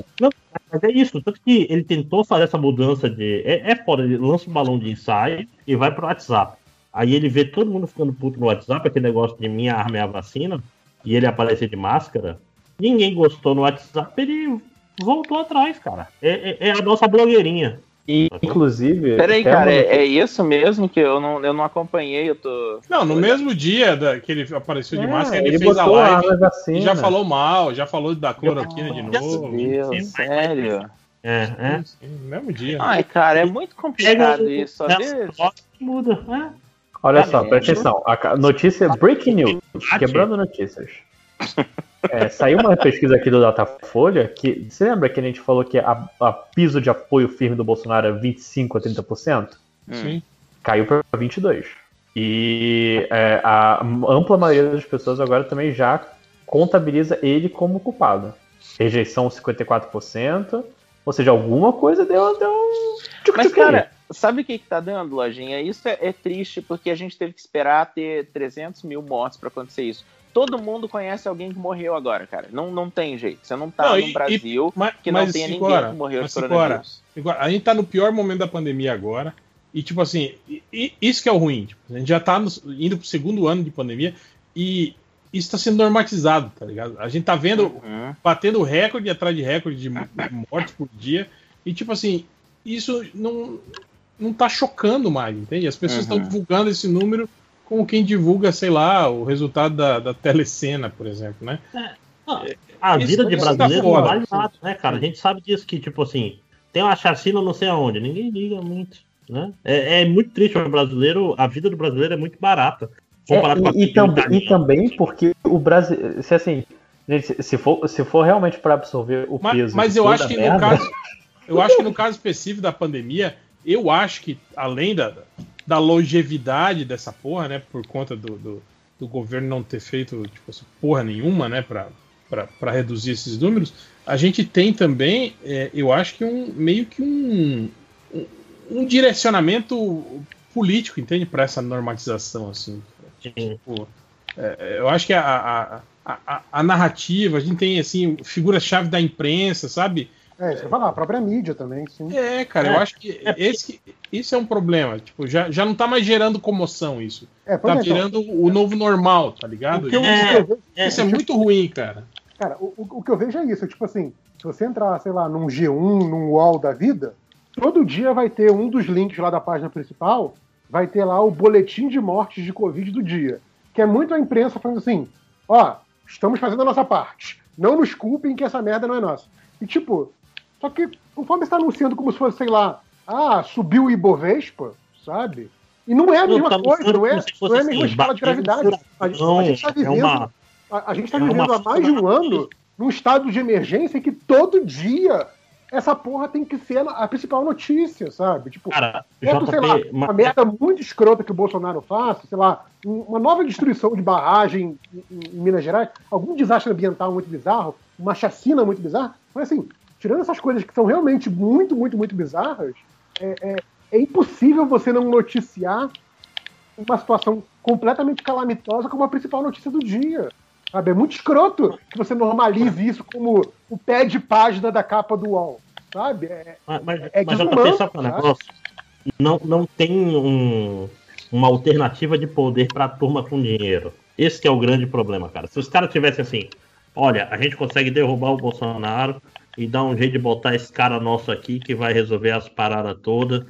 Mas é isso, tanto que ele tentou fazer essa mudança de. É, é foda, ele lança um balão de ensaio e vai pro WhatsApp. Aí ele vê todo mundo ficando puto no WhatsApp, aquele negócio de minha arma é a vacina, e ele aparecer de máscara. Ninguém gostou no WhatsApp, ele voltou atrás, cara. É, é- é a nossa blogueirinha. E, inclusive. Peraí, cara, uma- é, é isso mesmo que eu não, eu não acompanhei, eu tô. Não, no mesmo dia da- que ele apareceu de É, máscara, ele, ele fez a a live vacina. e já falou mal, já falou da cloroquina de Meu novo. Deus, sério. É, é. Sim, sim, no mesmo dia. Ai, cara, é muito complicado isso. Vê- foto muda. É. Olha só, vendo? presta atenção. A notícia Breaking News, quebrando notícias. É, saiu uma pesquisa aqui do Datafolha que. Você lembra que a gente falou que a, a piso de apoio firme do Bolsonaro é 25 a 30%? Sim. Caiu para 22%. E é, a ampla maioria das pessoas agora também já contabiliza ele como culpado. Rejeição 54%. Ou seja, alguma coisa deu, deu um. tchuc, Mas, cara, sabe o que, que tá dando, Lojinha? Isso é, é triste porque a gente teve que esperar ter 300 mil mortes pra acontecer isso. Todo mundo conhece alguém que morreu agora, cara. Não, não tem jeito. Você não tá Não, no e- Brasil Mas, que não mas tenha ninguém que morreu de coronavírus. Agora, a gente tá no pior momento da pandemia agora. E, tipo assim, e- e- isso que é o ruim. tipo, a gente já tá nos- indo pro segundo ano de pandemia e isso tá sendo normatizado, tá ligado? A gente tá vendo, Uhum. batendo recorde atrás de recorde de mortes por dia. E, tipo assim, isso não, não tá chocando mais, entende? As pessoas estão Uhum. divulgando esse número como quem divulga, sei lá, o resultado da, da telecena, por exemplo, né? A Isso- vida de isso tá brasileiro fora. não vale nada, né, cara? A gente sabe disso que, tipo assim, tem uma chacina não sei aonde, ninguém liga muito, né? É, é muito triste o brasileiro, a vida do brasileiro é muito barata. É, Comparado com a e, e também, e também porque o Brasil. Se assim. gente, se- for, se for realmente para absorver o Mas, peso. mas eu acho que no merda, caso, eu acho que no caso específico da pandemia, eu acho que além da, da longevidade dessa porra, né, por conta do, do, do governo não ter feito tipo, porra nenhuma, né, para para reduzir esses números, a gente tem também, é, eu acho que um meio que um, um, um direcionamento político, entende, para essa normatização assim. Tipo, é, eu acho que a, a, a, a, a narrativa, a gente tem assim, figura-chave da imprensa, sabe? É, isso eu ia falar, a própria mídia também, sim. É, cara, eu É. acho que esse, isso é um problema. Tipo, já, já não tá mais gerando comoção isso. É, Tá é, então, gerando o novo normal, tá ligado? eu, eu vejo- isso é muito ruim, cara. Cara, o, o- o que eu vejo é isso, tipo assim, se você entrar, sei lá, num G1, num UOL da vida, todo dia vai ter um dos links lá da página principal, vai ter lá o boletim de mortes de Covid do dia. Que é muito a imprensa falando assim, ó, estamos fazendo a nossa parte. Não nos culpem que essa merda não é nossa. E tipo, só que conforme você tá anunciando como se fosse, sei lá, ah, subiu o Ibovespa, sabe? E não é a Não, mesma tá coisa, não é, não é a mesma assim, escala de gravidade. A, gente- a gente tá é vivendo uma- a, gente está é vivendo uma há mais de um ano num estado de emergência em que todo dia essa porra tem que ser a principal notícia, sabe? Tipo, Cara, Quando, sei lá, uma- uma merda muito escrota que o Bolsonaro faça, sei lá, um- uma nova destruição de barragem em, em Minas Gerais, algum desastre ambiental muito bizarro, uma chacina muito bizarra, mas assim, tirando essas coisas que são realmente muito, muito, muito bizarras, é, é- é impossível você não noticiar uma situação completamente calamitosa como a principal notícia do dia. Sabe? É muito escroto que você normalize isso como o pé de página da capa do UOL. Sabe? É, Mas, mas, É mas desumano, é o tá? negócio? Não, não tem um- uma alternativa de poder pra turma com dinheiro. Esse que é o grande problema, cara. Se os caras tivessem assim, olha, a gente consegue derrubar o Bolsonaro e dar um jeito de botar esse cara nosso aqui que vai resolver as paradas todas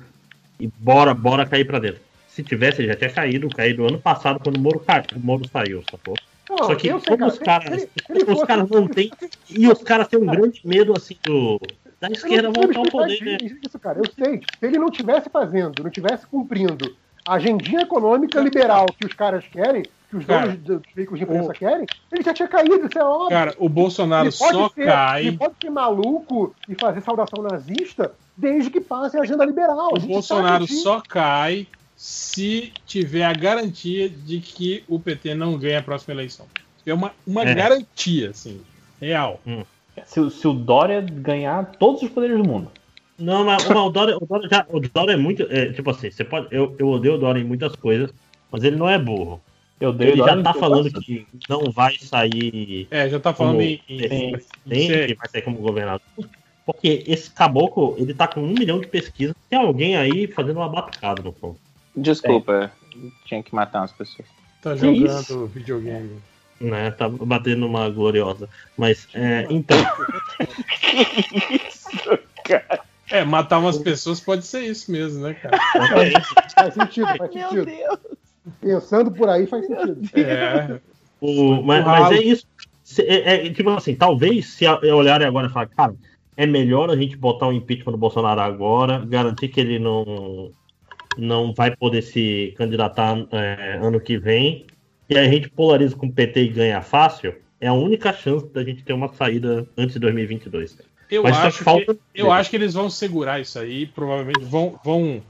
e bora, bora cair pra dentro. Se tivesse, ele já tinha caído, caído ano passado quando o Moro, caiu, o Moro saiu, sacou? Não, Só que como os cara, caras, ele- se ele os caras não têm e os caras têm um grande medo assim do da esquerda voltar ao poder, né? Isso, cara, eu sei. Se ele não tivesse fazendo, não tivesse cumprindo a agendinha econômica liberal que os caras querem, que os Cara, donos dos veículos de imprensa querem, ele já tinha caído, isso é óbvio. Cara, o Bolsonaro só ser, cai. Ele pode ser maluco e fazer saudação nazista desde que passe a agenda liberal. O Bolsonaro só cai se tiver a garantia de que o PT não ganha a próxima eleição. É uma, uma É. garantia, assim, real. Se, o- se o Dória ganhar todos os poderes do mundo. Não, mas o Dória, o Dória, já, o Dória é muito. é, tipo assim, você pode. Eu, eu odeio o Dória em muitas coisas, mas ele não é burro. Eu odeio Ele já tá falando que não vai sair. É, já tá falando como em- em- presidente, em vai sair como governador. Porque esse caboclo, ele tá com um milhão de pesquisas. Tem alguém aí fazendo uma batucada no fundo. Desculpa, tinha que matar umas pessoas. Tá Que jogando isso? videogame. Né? Tá batendo uma gloriosa. Mas, é, então. É, matar umas pessoas pode ser isso mesmo, né, cara? Faz sentido, faz sentido. Pensando por aí faz sentido. É. O- mas, mas é isso. É, é, tipo assim, talvez se olharem agora e falar, cara, é melhor a gente botar o impeachment do Bolsonaro agora, garantir que ele não, não vai poder se candidatar é, ano que vem, e aí a gente polariza com o PT e ganha fácil, é a única chance da gente ter uma saída antes de 2022. Eu Mas acho, que falta- que, eu acho que eles vão segurar isso aí, provavelmente vão. vão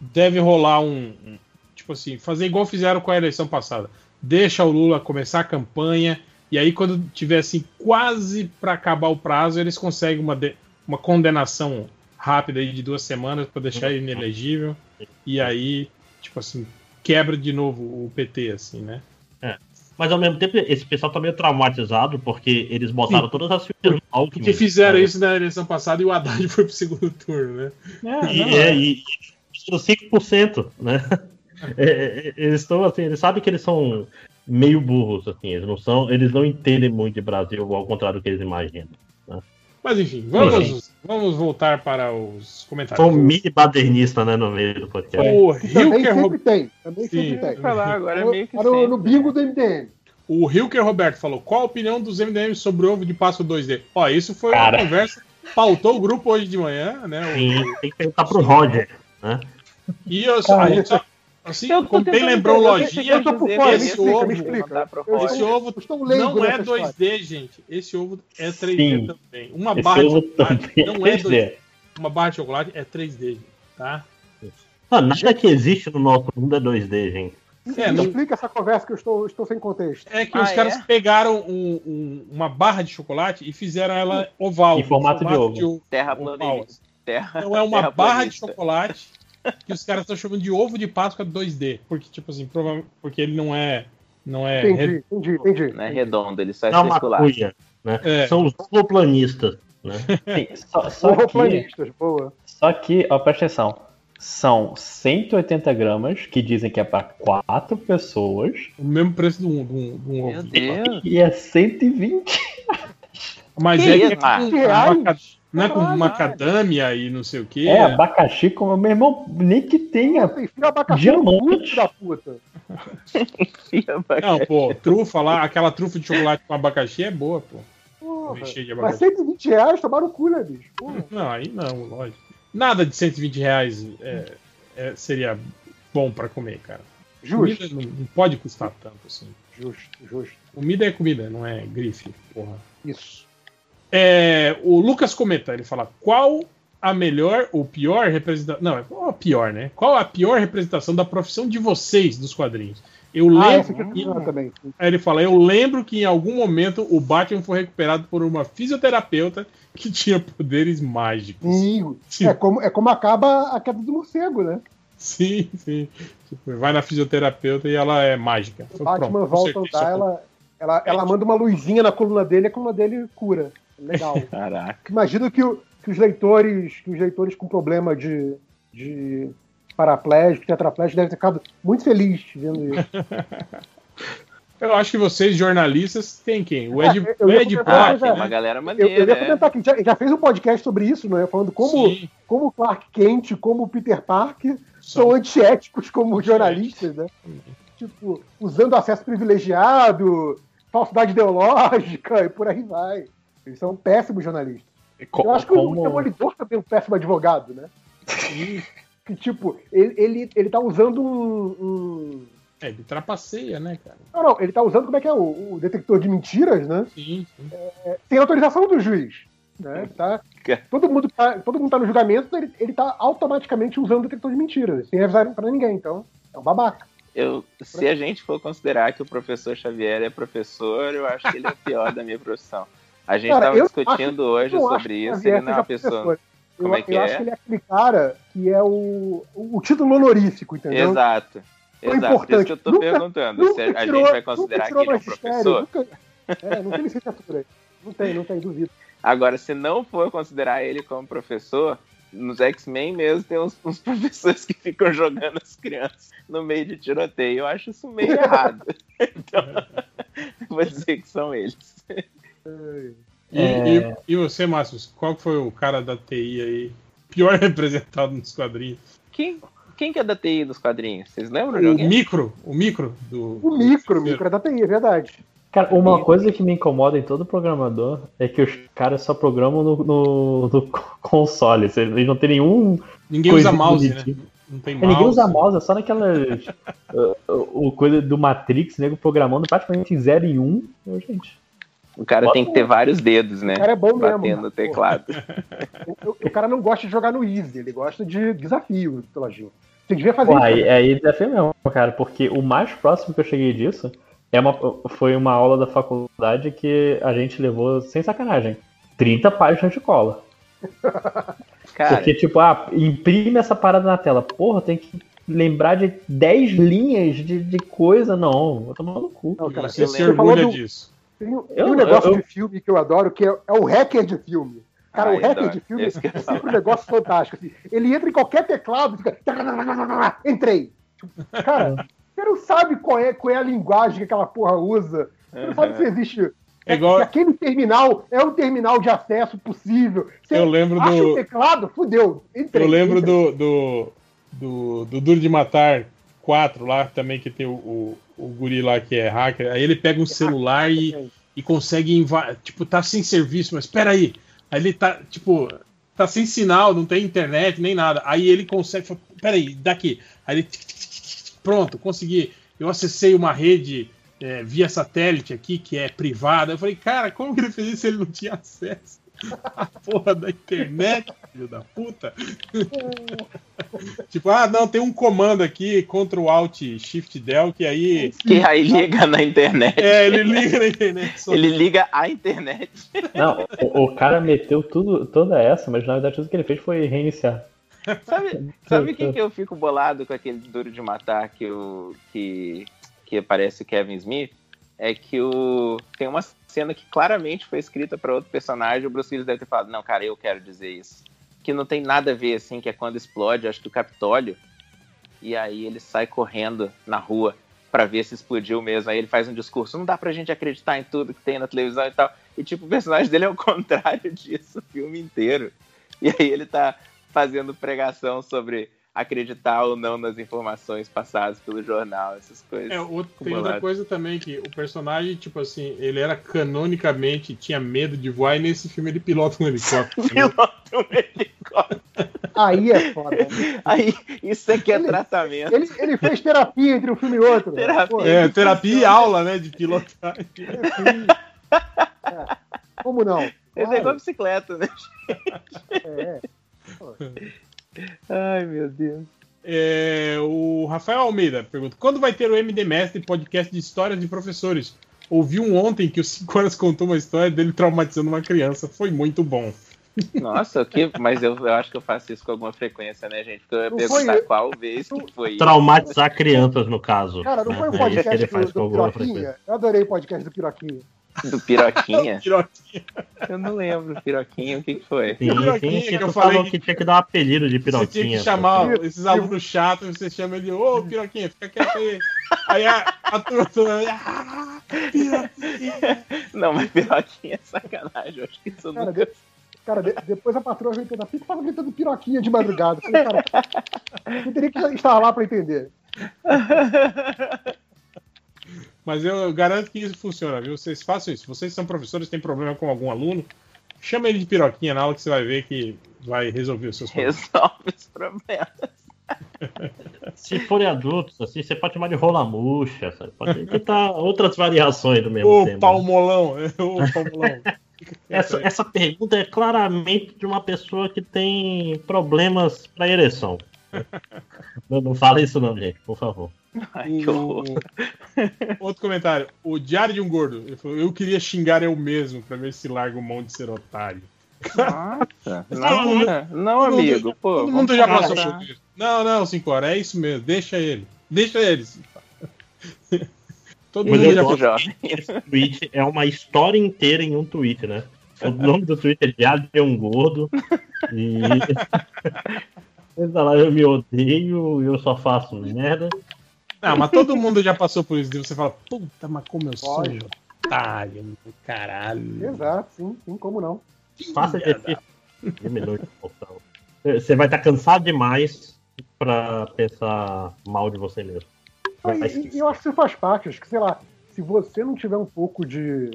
deve rolar um, um- Tipo assim, fazer igual fizeram com a eleição passada. Deixa o Lula começar a campanha, e aí, quando tiver assim, quase para acabar o prazo, eles conseguem uma, de- uma condenação rápida de duas semanas para deixar ele inelegível. E aí, tipo assim, quebra de novo o PT, assim, né? É. Mas ao mesmo tempo, esse pessoal tá meio traumatizado porque eles botaram Sim. todas as fichas no. Porque fizeram né? isso na eleição passada e o Haddad foi pro segundo turno, né? E, é, e, e os 5%, né? É, é, eles estão assim, eles sabem que eles são meio burros, assim, eles não são, eles não entendem muito de Brasil, ao contrário do que eles imaginam. Né? Mas enfim, vamos, Enfim. vamos voltar para os comentários. São um mini badernista, né, no meio do podcast. O Também Hilker, sempre tem. Também Sim. sempre tem. Falar agora é No- que bingo do MDM. o Hilker Roberto falou: qual a opinião dos MDM sobre o ovo de Páscoa 2D? Ó, isso foi Cara. uma conversa, pautou o grupo hoje de manhã, né? O- Sim, tem que perguntar pro Roger, né? E eu a gente só- assim, Eu como bem lembrou Lojinha, Eu tô por fora, esse explica, ovo- me explica. Eu Roger. esse ovo não é nessa 2D, gente. Esse ovo é 3D Sim. também. Uma Esse barra de ovo chocolate também é não é 2D. 3D. Uma barra de chocolate é 3D, gente, tá? Ah, nada que existe no nosso mundo é 2D, gente. É, Me não- explica essa conversa que eu estou, estou sem contexto. É que Ah, os caras é? pegaram um- um- uma barra de chocolate e fizeram ela oval. Em formato de ovo. ovo. Terraplanista. Terra, Então é uma barra de terraplanista. chocolate que os caras estão chamando de ovo de Páscoa 2D. Porque, tipo assim, provavelmente. Porque ele não é. Não é. Entendi, entendi, entendi. Não é redondo, ele só é Não é uma circular. cuia, né? É. São os ovoplanistas, né? Sim, só, só que, boa. só que, ó, presta atenção. São 180 gramas que dizem que é para quatro pessoas O mesmo preço de um, de um- de um Meu ovo. Deus. e é 120. Mas Que é que isso, é com, Marcos? Com não é com macadâmia e não sei o que. É, abacaxi como meu irmão, nem que tenha. Diamante. da puta. Não, pô, trufa lá, aquela trufa de chocolate com abacaxi é boa, pô. Porra. Mas abacaxi. 120 reais, tomaram o cu, né, bicho? Porra. Não, aí não, lógico. Nada de 120 reais é- é- seria bom pra comer, cara. Justo, Comida não, não pode custar tanto assim. justo, justo. Comida é comida, não é grife, porra. Isso. É, o Lucas comenta, ele fala: qual a melhor ou pior representação. Não, qual a pior, né? Qual a pior representação da profissão de vocês dos quadrinhos? Eu Ah, lembro. eu que- também. Ele fala: Eu lembro que em algum momento o Batman foi recuperado por uma fisioterapeuta que tinha poderes mágicos. Sim, é como, é como acaba a queda do morcego, né? Sim, sim. Tipo, vai na fisioterapeuta e ela é mágica. O Batman Pronto, volta a andar, ela, ela, ela manda uma luzinha na coluna dele e a coluna dele cura. Legal. Caraca. Imagino que, o- que os leitores, que os leitores com problema de, de paraplégico, tetraplégico, devem ter ficado muito felizes vendo isso. Eu acho que vocês, jornalistas, têm quem? O Ed, eu o Ed comentar, Brock, mas é- Uma galera Eu, maneira. eu ia é. comentar que já, já fez um podcast sobre isso, né? Falando como, Sim. como o Clark Kent, como o Peter Parker são antiéticos como jornalistas, né? Tipo, usando acesso privilegiado, falsidade ideológica e por aí vai. Eles são péssimos jornalistas. Eu acho que o como- Demolidor também é um péssimo advogado, né? Que, tipo, ele, ele, ele tá usando um, um- É, ele trapaceia, né, cara? Não, não, ele tá usando como é que é? O, o detector de mentiras, né? Sim, sim. É, sem autorização do juiz. Né? Tá, todo, mundo tá, todo mundo tá no julgamento, ele, ele tá automaticamente usando o detector de mentiras, sem avisar pra ninguém. Então, é um babaca. Eu, se a gente for considerar que o professor Xavier é professor, eu acho que ele é o pior da minha profissão. A gente estava discutindo hoje sobre isso, Xavier ele não é uma pessoa. Como eu, é que eu é? acho que ele é aquele cara que é o, o, título honorífico, entendeu? Exato. Foi Exato. Por isso importante. que eu tô Nunca- perguntando nunca se a, tirou- gente vai considerar que ele é um professor. nunca- É, não tem licenciatura. Não tem, não tem, duvido. Agora, se não for considerar ele como professor, nos X-Men mesmo tem uns, uns professores que ficam jogando as crianças no meio de tiroteio. Eu acho isso meio errado. Então, vou dizer que são eles. E, É. e- e você, Márcio, qual foi o cara da TI aí pior representado nos quadrinhos? Quem, quem que é da TI dos quadrinhos? Vocês lembram de O alguém? micro, o micro do. O micro, o micro é da TI, é verdade. Cara, uma coisa que me incomoda em todo programador é que os caras só programam no, no- no console. Eles não tem nenhum. Ninguém usa mouse, né? Não tem É, mouse. ninguém usa mouse, é só naquelas. o, o coisa do Matrix, nego programando praticamente em 0 e 1. Um. Eu, gente. O cara tem que ter vários dedos, né? O cara é bom mesmo. Batendo no teclado. O, o- o cara não gosta de jogar no easy, ele gosta de desafio, Lojinha. Você devia fazer Pô, isso. aí, aí desafio mesmo, cara, porque o mais próximo que eu cheguei disso é uma, foi uma aula da faculdade que a gente levou, sem sacanagem, 30 páginas de cola. Cara, Porque, tipo, ah, imprime essa parada na tela. Porra, tem que lembrar de 10 linhas de, de coisa. Não, vou tomar no cu. Não, cara, Você se você falou orgulha do- disso. Tem, um- tem Eu- um negócio eu- de filme que eu adoro, que é, é o hacker de filme. Cara, Ai, o hacker de filme eu é sempre um negócio fantástico. assim. Ele entra em qualquer teclado e fica. Entrei. Tipo, Cara, você não sabe qual é, qual é a linguagem que aquela porra usa. Você não sabe se existe. É igual- se aquele terminal é um terminal de acesso possível. Você Eu lembro acha do- o teclado, fudeu. Entrei. Eu lembro entrei. do, do, do, do Duro de Matar 4 lá também, que tem o, o, o guri lá que é hacker. Aí ele pega um celular e, e consegue invadir. Tipo, tá sem serviço, mas espera aí. Aí ele tá, tipo, tá sem sinal, não tem internet nem nada. Aí ele consegue. fala, Peraí, daqui. Aí ele. tic, tic, tic, tic, tic, Pronto, consegui. Eu acessei uma rede é, via satélite aqui que é privada. Eu falei, cara, como que ele fez isso se ele não tinha acesso? A porra da internet, filho da puta. tipo, ah, não, tem um comando aqui, Ctrl Alt Shift Del, que aí. que aí liga na internet. É, ele liga na internet. só- Ele liga a internet. Não, o, o cara meteu tudo, toda essa, mas na verdade tudo que ele fez foi reiniciar. Sabe, sabe quem que eu fico bolado com aquele duro de matar que, o, que, que aparece o Kevin Smith? É que o, tem uma cena que claramente foi escrita para outro personagem. O Bruce Willis deve ter falado: Não, cara, eu quero dizer isso. Que não tem nada a ver, assim, que é quando explode, acho que o Capitólio. E aí ele sai correndo na rua para ver se explodiu mesmo. Aí ele faz um discurso: Não dá pra gente acreditar em tudo que tem na televisão e tal. E, tipo, o personagem dele é o contrário disso o filme inteiro. E aí ele tá fazendo pregação sobre acreditar ou não nas informações passadas pelo jornal, essas coisas. É, outro- tem outra coisa também, que o personagem, tipo assim, ele era canonicamente, tinha medo de voar, e nesse filme ele pilota um helicóptero. né? Pilota um helicóptero. Aí é foda. né? Aí, isso aqui é Ele- tratamento. Ele, ele fez terapia entre um filme e outro. Terapia. Pô, É, terapia e aula, né, de pilotar. É, como não? Esse é igual bicicleta, né? É. Ai, meu Deus. É, o Rafael Almeida pergunta: quando vai ter o MD Mestre podcast de histórias de professores? Ouvi um ontem que o 5 horas contou uma história dele traumatizando uma criança. Foi muito bom. Nossa, que... mas eu, eu acho que eu faço isso com alguma frequência, né, gente? Porque eu ia Não perguntar foi- qual vez que foi. Traumatizar crianças, no caso. Cara, não né? foi o É que podcast ele faz do, do alguma Piroquinha? frequência. Eu adorei o podcast do Piroquinha. Do Piroquinha? Piroquinha. Eu não lembro, Piroquinha, o que, que foi? Sim, Piroquinha, sim, que eu falei falou que- que tinha que dar um apelido de Você tinha piroquinha. que chamar pô. esses alunos chatos, você chama ele, ô Piroquinha, fica quieto aí. Aí a, a turma ah, Piroquinha. Não, mas Piroquinha é sacanagem, eu acho que isso Cara, nunca. cara, de- depois a patroa veio toda fica tava gritando piroquinha de madrugada. Eu Falei, cara, eu teria que estar lá pra entender. Mas eu garanto que isso funciona, viu? Vocês façam isso. Vocês são professores, têm problema com algum aluno, chama ele de piroquinha na aula que você vai ver que vai resolver os seus problemas. Resolve os problemas. Se forem adultos, assim, você pode chamar de rola murcha, sabe? Pode tentar outras variações do mesmo Ô, tema. palmolão, ô, palmolão. Essa, essa pergunta é claramente de uma pessoa que tem problemas para ereção. Não, não fala isso não, gente, por favor. Ai, que horror. Outro comentário. O Diário de um Gordo. Ele falou, eu queria xingar eu mesmo pra ver se larga o mão de ser otário. Nossa, não, né? não, amigo. Pô, Todo mundo já passou por isso. Não, não, 5 horas, é isso mesmo. Deixa ele. Deixa ele. Cinco Horas. Todo Mas mundo já passou. esse tweet é uma história inteira em um tweet, né? O nome do tweet é Diário de um Gordo. E. Ele tá lá, eu me odeio, eu só faço merda. Não, mas todo mundo já passou por isso. E você fala, puta, mas como eu sou otário, caralho. Exato, sim, sim, como não? Faça. Diminui. Você vai estar cansado demais pra pensar mal de você mesmo. E, e eu acho que isso faz parte. Acho que, sei lá, se você não tiver um pouco de.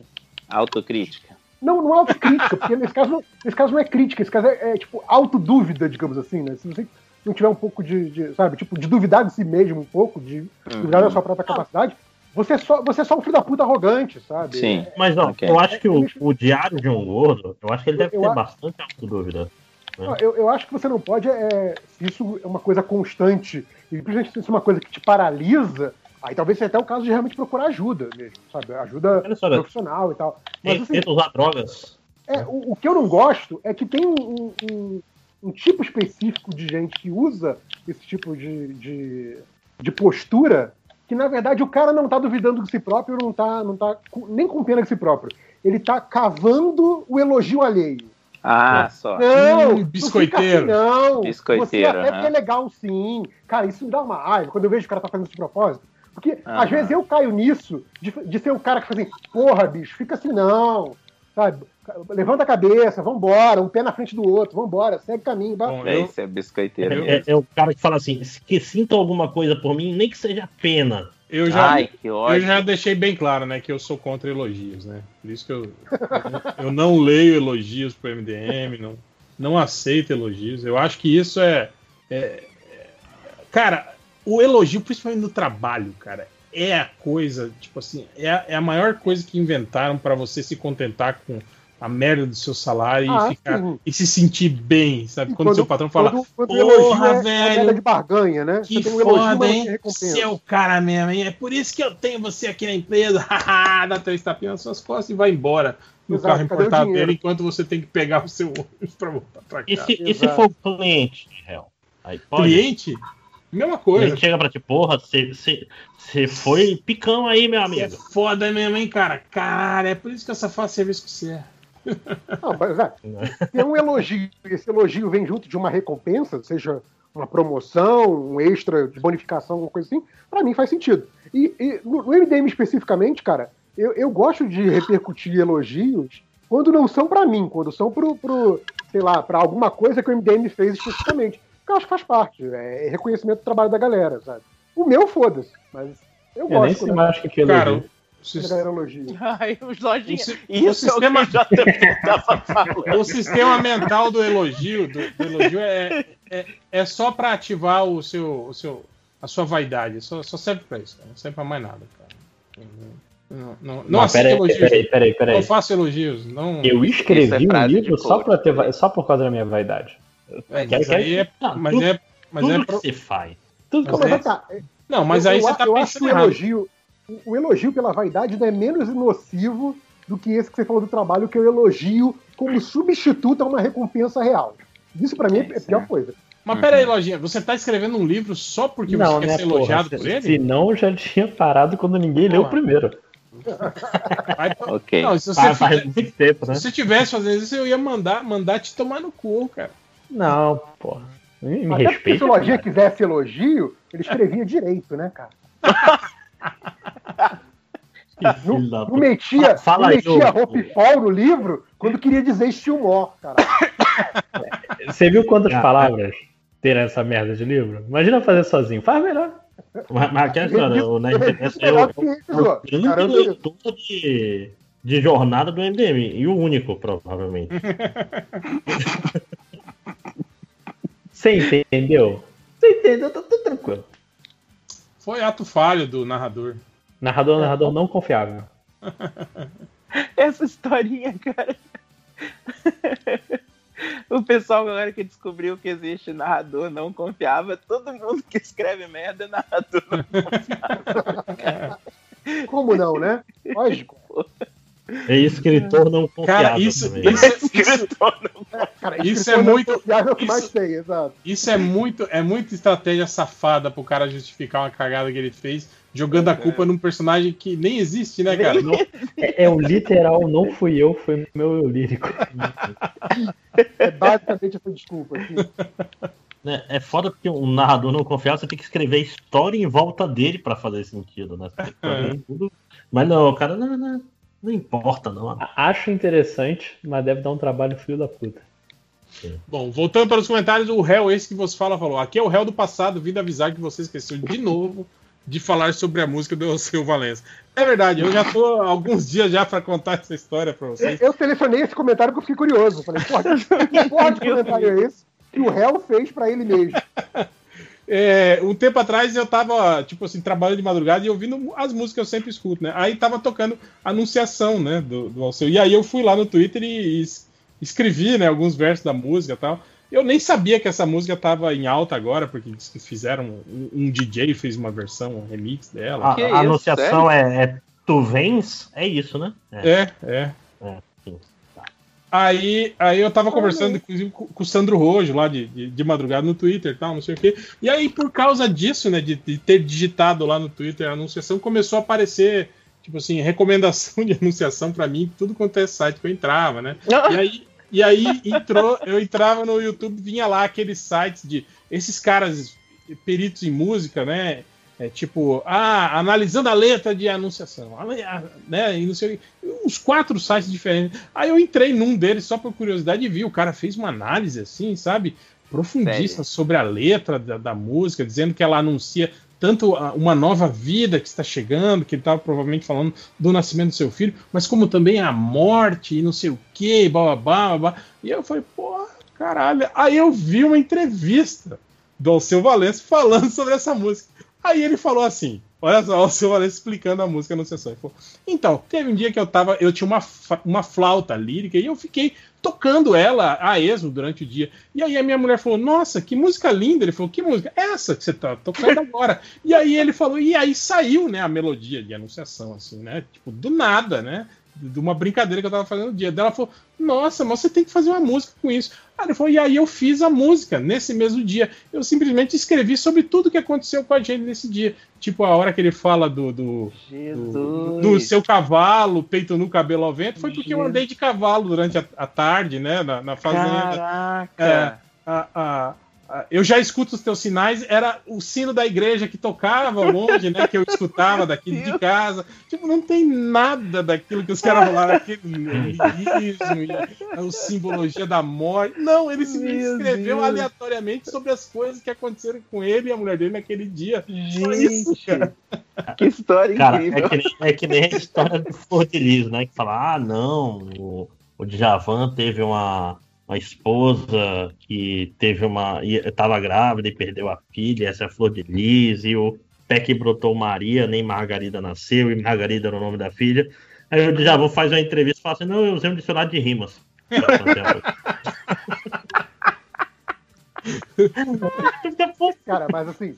Autocrítica. Não, não é autocrítica, porque nesse caso, não, nesse caso não é crítica, esse caso é, é, tipo autodúvida, digamos assim, né? Se você não tiver um pouco de, de, sabe, tipo, de duvidar de si mesmo um pouco, de duvidar da sua própria capacidade, você é só, você é só um filho da puta arrogante, sabe? Sim. Mas ó, Ok. eu acho que o, o diário de um gordo, eu acho que ele deve Eu ter a- bastante autodúvida. Não, Eu, eu acho que você não pode, é, se isso é uma coisa constante, e principalmente se isso é uma coisa que te paralisa, aí talvez seja até o caso de realmente procurar ajuda mesmo, sabe? Ajuda né? profissional e tal. Mas assim, tenta usar drogas. É, o, o que eu não gosto é que tem um, um- um- tipo específico de gente que usa esse tipo de, de, de postura que, na verdade, o cara não tá duvidando de si próprio, não tá, não tá com- nem com pena de si próprio. Ele tá cavando o elogio alheio. Ah, só. Não, Hum, não biscoiteiro. fica assim, não. Biscoiteiro, Você até que é legal, sim. Cara, isso me dá uma raiva quando eu vejo que o cara tá fazendo isso de propósito. Porque às vezes eu caio nisso de, de ser o cara que fala assim, porra, bicho, fica assim não. Sabe? Levanta a cabeça, vambora, um pé na frente do outro, vambora, segue o caminho. Bom, É isso, é biscoiteiro É, é- é o cara que fala assim, que sinta alguma coisa por mim, nem que seja pena. eu já, Ai, que eu já deixei bem claro, né, que eu sou contra elogios, né? Por isso que eu, eu, eu não leio elogios pro MDM, não, não aceito elogios. Eu acho que isso é, é- é- Cara, o elogio, principalmente no trabalho, cara, é a coisa, tipo assim, é a, é a maior coisa que inventaram pra você se contentar com a merda do seu salário Ah, e, ficar, sim. e se sentir bem, sabe? E Quando, seu patrão fala, quando, quando "Porra, é, é velho, moeda de barganha, né? que um foda, hein? Você é o cara mesmo, hein? É por isso que eu tenho você aqui na empresa. Dá três tapinhas nas suas costas e vai embora no Exato, carro importado dele, enquanto você tem que pegar o seu ônibus pra voltar pra E casa. se, e se for o cliente, réu? Aí pode. Cliente? Mesma coisa. Ele chega pra ti, porra, você foi picão aí, meu é amigo. foda mesmo, hein, cara? Cara, é por isso que eu só faço serviço com você. Não, mas é, tem um elogio, esse elogio vem junto de uma recompensa, seja uma promoção, um extra de bonificação, alguma coisa assim, pra mim faz sentido. E, e no, MDM especificamente, cara, eu, eu gosto de repercutir elogios quando não são pra mim, quando são pro, pro sei lá, pra alguma coisa que o MDM fez especificamente. Porque eu acho que faz parte, é reconhecimento do trabalho da galera, sabe? O meu, foda-se, mas eu Eu nem gosto sei quando, mais acho que aquilo Cara, Ai, os lojinhas. o si- Isso o sistema- é o que JP tava falando. o sistema mental do elogio, do, do elogio é, é, é só pra ativar o seu, o seu, a sua vaidade. Só, só serve pra isso, cara. Não serve pra mais nada, cara. Não, não, não peraí, elogios. peraí, peraí, peraí. Não faço elogios. Não... Eu Isso escrevi é um livro só, pra ter, só por causa da minha vaidade. É, mas aí é. Não, Mas tudo- é. Mas Tudo é que você faz. Tudo Mas Não, mas é- é, tá, Não, mas eu, aí eu, você tá eu acho que pensando o errado. elogio, o, o elogio pela vaidade não é menos nocivo do que esse que você falou do trabalho, que é o elogio como substituto a uma recompensa real. Isso pra mim é a pior coisa. Mas peraí, Lojinha, você tá escrevendo um livro só porque não, você quer né, ser elogiado porra, por ele? Se não, eu já tinha parado quando ninguém leu o Porra. primeiro. Vai- Ok. Não, se você, Faz, faz fizer- muito tempo, né? se você tivesse fazendo isso, eu ia mandar, mandar te tomar no cu, cara. Não, porra. Me, me Até porque respeita. se o Lojinha cara. quisesse elogio, ele escrevia direito, né, cara? Não puta. metia, Fala não aí, metia roupifol no livro quando queria dizer estilmó, cara. Você viu quantas Ah, palavras tem nessa merda de livro? Imagina fazer sozinho. Faz melhor. Mas, mas aquela história, o Nerd é o, é grande leitor de, de jornada do MDM. E o único, provavelmente. Você entendeu? Você entendeu? Tá tudo tranquilo. Foi ato falho do narrador. Narrador, narrador não confiável. Essa historinha, cara. O pessoal agora que descobriu que existe narrador não confiável, todo mundo que escreve merda é narrador. Como não, né? Lógico. É escritor não confiável. Cara, isso, também. isso, isso, Escritor não Cara, Isso é muito- que isso- mais tem, exato. isso é muito, é muito estratégia safada pro cara justificar uma cagada que ele fez, jogando a culpa num personagem que nem existe, né, cara? Não- É, é o literal, não fui eu, foi meu eu lírico. É basicamente essa desculpa. Assim. É, é foda porque um narrador não confiável, você tem que escrever a história em volta dele pra fazer sentido, né? Fazer tudo. Mas não, o cara não, não, não importa, não. Acho interessante, mas deve dar um trabalho filho da puta. Bom, voltando para os comentários, o réu, esse que você fala, falou: aqui é o réu do passado, vindo avisar que você esqueceu de novo de falar sobre a música do seu Valença. É verdade, eu já tô há alguns dias já para contar essa história para vocês. Eu selecionei esse comentário porque eu fiquei curioso. Falei, que porra de comentário é esse que o réu fez pra ele mesmo? É, um tempo atrás eu tava, tipo assim, trabalhando de madrugada e ouvindo as músicas que eu sempre escuto, né? Aí tava tocando Anunciação, né, do, do Alceu. E aí eu fui lá no Twitter e es- escrevi, né, alguns versos da música e tal. Eu nem sabia que essa música tava em alta agora, porque fizeram, um, um DJ fez uma versão, um remix dela. A, a anunciação é, é tu vens, é isso, né? É, é. É, sim. Aí, aí eu tava conversando, inclusive, com, com o Sandro Rojo lá de, de, de madrugada no Twitter e tal, não sei o quê. E aí, por causa disso, né, de, de ter digitado lá no Twitter a anunciação, começou a aparecer, tipo assim, recomendação de anunciação pra mim, tudo quanto é site que eu entrava, né? E aí, e aí entrou, eu entrava no YouTube, vinha lá aqueles sites de esses caras peritos em música, né? É, tipo, ah, analisando a letra de anunciação, né? E não sei, uns quatro sites diferentes. Aí eu entrei num deles só por curiosidade e vi, o cara fez uma análise assim, sabe? Profundista Sério? sobre a letra da, da música, dizendo que ela anuncia tanto uma nova vida que está chegando, que ele estava provavelmente falando do nascimento do seu filho, mas como também a morte e não sei o que, babá, babá. E eu falei, pô, caralho. Aí eu vi uma entrevista do Alceu Valença falando sobre essa música. Aí ele falou assim: olha só, o Alceu Valença explicando a música no sessão. Ele falou, então, teve um dia que eu tava, eu tinha uma, uma flauta lírica e eu fiquei tocando ela a esmo durante o dia. E aí a minha mulher falou: Nossa, que música linda! Ele falou: Que música? Essa que você tá tocando agora. e aí ele falou: E aí saiu, né, a melodia de anunciação, assim, né? Tipo, do nada, né? De uma brincadeira que eu tava fazendo no dia. Daí ela falou: Nossa, mas você tem que fazer uma música com isso. Aí ele falou: E aí eu fiz a música nesse mesmo dia. Eu simplesmente escrevi sobre tudo que aconteceu com a gente nesse dia. Tipo, a hora que ele fala do, do, Jesus. do seu cavalo, peito no cabelo ao vento, foi porque eu andei de cavalo durante a, a tarde, né? Na, na fazenda. Caraca. É, a- a- eu já escuto os teus sinais, era o sino da igreja que tocava longe, né? Que eu escutava daqui de casa. Tipo, não tem nada daquilo que os caras falaram aqui, niilismo, e a simbologia da morte. Não, ele Meu escreveu Deus. aleatoriamente sobre as coisas que aconteceram com ele e a mulher dele naquele dia. Só isso, Gente, cara. que história Cara, incrível. é que, nem, é que nem a história do Lis, né? Que fala, ah, não, o, o Djavan teve uma, uma esposa que teve uma. e- tava grávida e perdeu a filha, essa é a Flor de Lis, e o pé que brotou Maria, nem Margarida nasceu, e Margarida era o nome da filha. Aí eu já vou fazer uma entrevista e assim, não, eu usei um dicionário de rimas. Cara, mas assim.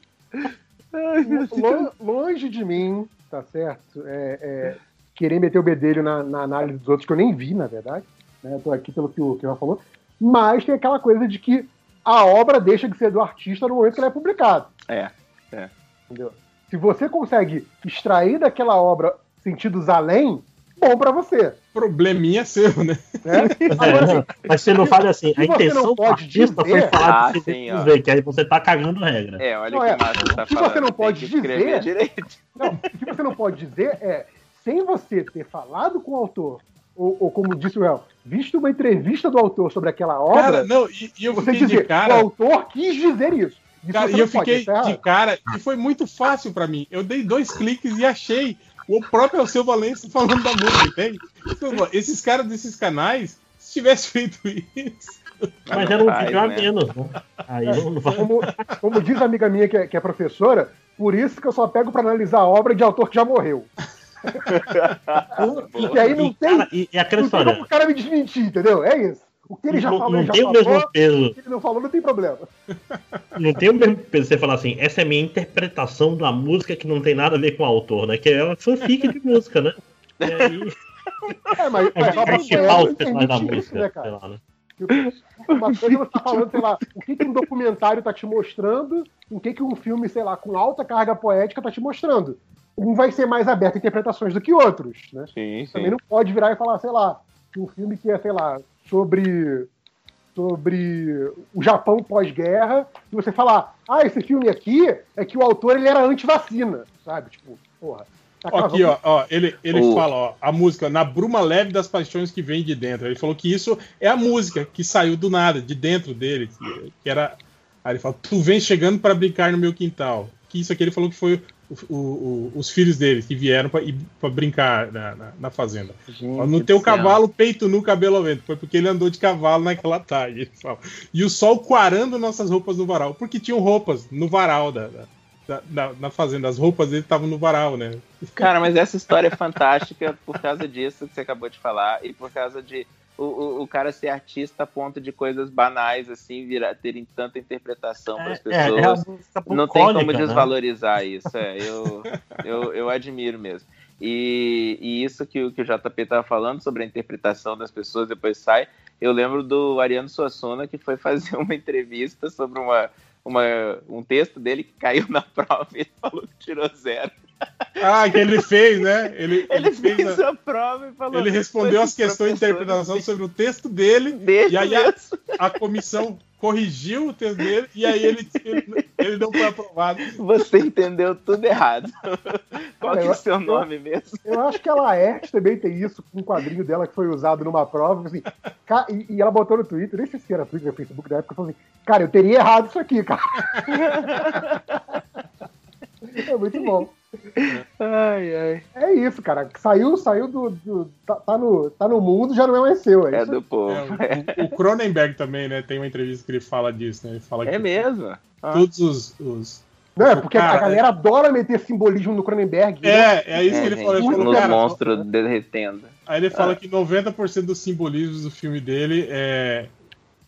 lo- longe de mim, tá certo? É, é, querer meter o bedelho na, na análise dos outros, que eu nem vi, na verdade. Né? Eu tô aqui pelo que o ela falou. Mas tem aquela coisa de que a obra deixa de ser do artista no momento que ela é publicada. É, é. Entendeu? Se você consegue extrair daquela obra sentidos além, bom pra você. Probleminha seu, né? Né? Agora, assim, Mas você não fala assim, a você intenção não do pode artista foi dizer- falar Ah, de sim, ó. ver, que aí você tá cagando regra. É, olha Não, que é. massa você tá Se você falando. não pode que dizer- direito. Não, o que você não pode dizer é, sem você ter falado com o autor, ou, ou como disse o El, visto uma entrevista do autor sobre aquela obra, Cara, não, e, e eu você fiquei dizer, de cara. o autor quis dizer isso. Isso Cara, e eu pode, fiquei é de cara, e foi muito fácil pra mim. Eu dei dois cliques e achei o próprio Alceu Valença falando da música, entende? Então, Esses caras desses canais, se tivesse feito isso. Mas era um faz, vídeo a né? menos, né? Aí não, vai. Como, como diz a amiga minha que é, que é professora, por isso que eu só pego pra analisar a obra de autor que já morreu. Porque aí não E, tem, cara, e, e aquela não tem história, como o cara me desmentir, entendeu? É isso. O que ele já não, falou, não ele já tem o mesmo peso. O que ele não falou, não tem problema. Não tem o mesmo peso você falar assim, essa é a minha interpretação da música que não tem nada a ver com o autor, né? Que é uma fanfic de música, né? E aí, É, mas, é mas não personagens da permitir isso, música, né, sei cara? lá, né? Uma coisa você tá falando, sei lá, o que, que um documentário tá te mostrando, o que, que um filme, sei lá, com alta carga poética tá te mostrando. Um vai ser mais aberto a interpretações do que outros, né? Sim, Também sim. não pode virar e falar, sei lá, que um filme que é, sei lá, sobre sobre o Japão pós-guerra, e você falar, ah, esse filme aqui é que o autor ele era anti-vacina, sabe? Tipo, porra. tá Ó, Aqui, ó, ó, ele, ele O- fala, ó, a música Na Bruma Leve das Paixões que vem de dentro. Ele falou que isso é a música que saiu do nada, de dentro dele, que, que era. Aí ele fala, tu vem chegando para brincar no meu quintal. Que isso aqui ele falou que foi o- o- os filhos dele que vieram para brincar na, na, na fazenda. Ó, no teu cavalo, peito nu, cabelo ao vento. Foi porque ele andou de cavalo naquela tarde. E o sol quarando nossas roupas no varal. Porque tinham roupas no varal da, da- da- da- na fazenda. As roupas dele estavam no varal, né? Cara, mas essa história é fantástica por causa disso que você acabou de falar e por causa de o, o, o cara ser artista a ponto de coisas banais, assim, virar, terem tanta interpretação para as É, é a pessoas. música não tem como né? desvalorizar isso. É, eu, eu, eu admiro mesmo. E, e isso que, o- que o JP estava falando sobre a interpretação das pessoas depois sai. Eu lembro do Ariano Suassuna que foi fazer uma entrevista sobre uma, uma, um texto dele que caiu na prova e ele falou que tirou zero. Ah, que ele fez, né? Ele, Ele, ele fez a- a prova e falou. ele respondeu as "Esses questões de interpretação sobre o texto dele, e aí a, mesmo." a comissão corrigiu o texto dele, e aí ele, ele, ele não foi aprovado. Você entendeu tudo errado. Qual que é o seu eu- nome mesmo? Eu acho que a Laerte também tem isso, com um quadrinho dela que foi usado numa prova, assim, e, e ela botou no Twitter, nem sei se era Twitter ou Facebook da época, falou assim, cara, eu teria errado isso aqui, cara. é muito bom. Ai, ai. É isso, cara. Saiu, saiu do. do- tá, tá no, tá no mundo, já não é mais seu. É, É isso do povo. É, o, o Cronenberg também, né? Tem uma entrevista que ele fala disso, né? Ele fala É que mesmo? Ah. todos os. os- Não, é porque Cara, a galera adora meter simbolismo no Cronenberg. né? É, é isso que ele gente, falou. Ele falou, no cara, monstro derretendo. Aí ele Ah. fala que 90% dos simbolismos do filme dele é.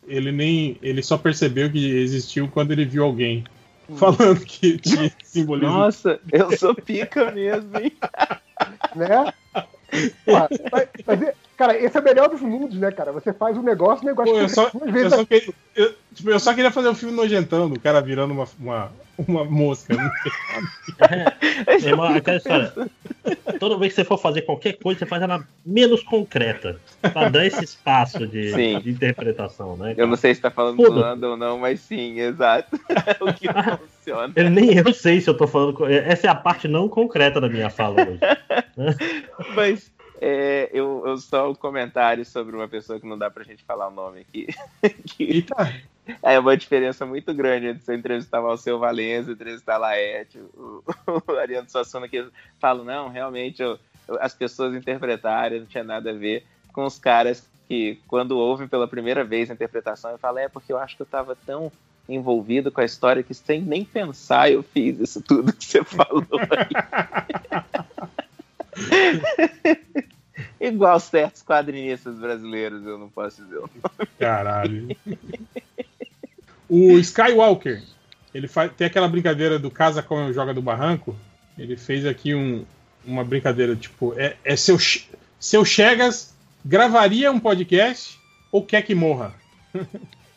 Ele nem. Ele só percebeu que existiu quando ele viu alguém falando que tinha simbolismo. Nossa, eu sou pica mesmo, hein? né? Porra, mas- mas cara, esse é o melhor dos mundos, né, cara? Você faz um negócio, o negócio Pô, eu, só, duas eu, vezes só queria, eu, tipo, eu só queria fazer um filme nojentão do cara virando uma, uma, uma mosca. né? Meu irmão, aquela história. Toda vez que você for fazer qualquer coisa, você faz ela menos concreta. Pra dar esse espaço de, de interpretação, né? Eu não sei se tá falando Foda. zoando ou não, mas sim, exato. É o que funciona. Eu nem eu sei se eu tô falando. co- Essa é a parte não concreta da minha fala hoje. Mas é, eu, eu só um comentário sobre uma pessoa que não dá pra gente falar o nome aqui. que Eita, é uma diferença muito grande entre você entrevistar o Alceu Valença, entrevistar a Laerte, o, o Ariano Suassuna, que falam, não, realmente eu- eu- as pessoas interpretaram, não tinha nada a ver com os caras que, quando ouvem pela primeira vez a interpretação, eu falo, é porque eu acho que eu tava tão envolvido com a história que sem nem pensar eu fiz isso tudo que você falou aí. Igual certos quadrinistas brasileiros, eu não posso dizer. o nome. Caralho. O Skywalker, ele faz, tem aquela brincadeira do casa como joga do barranco. Ele fez aqui um- uma brincadeira, tipo, é, é seu, seu Chegas gravaria um podcast ou quer que morra?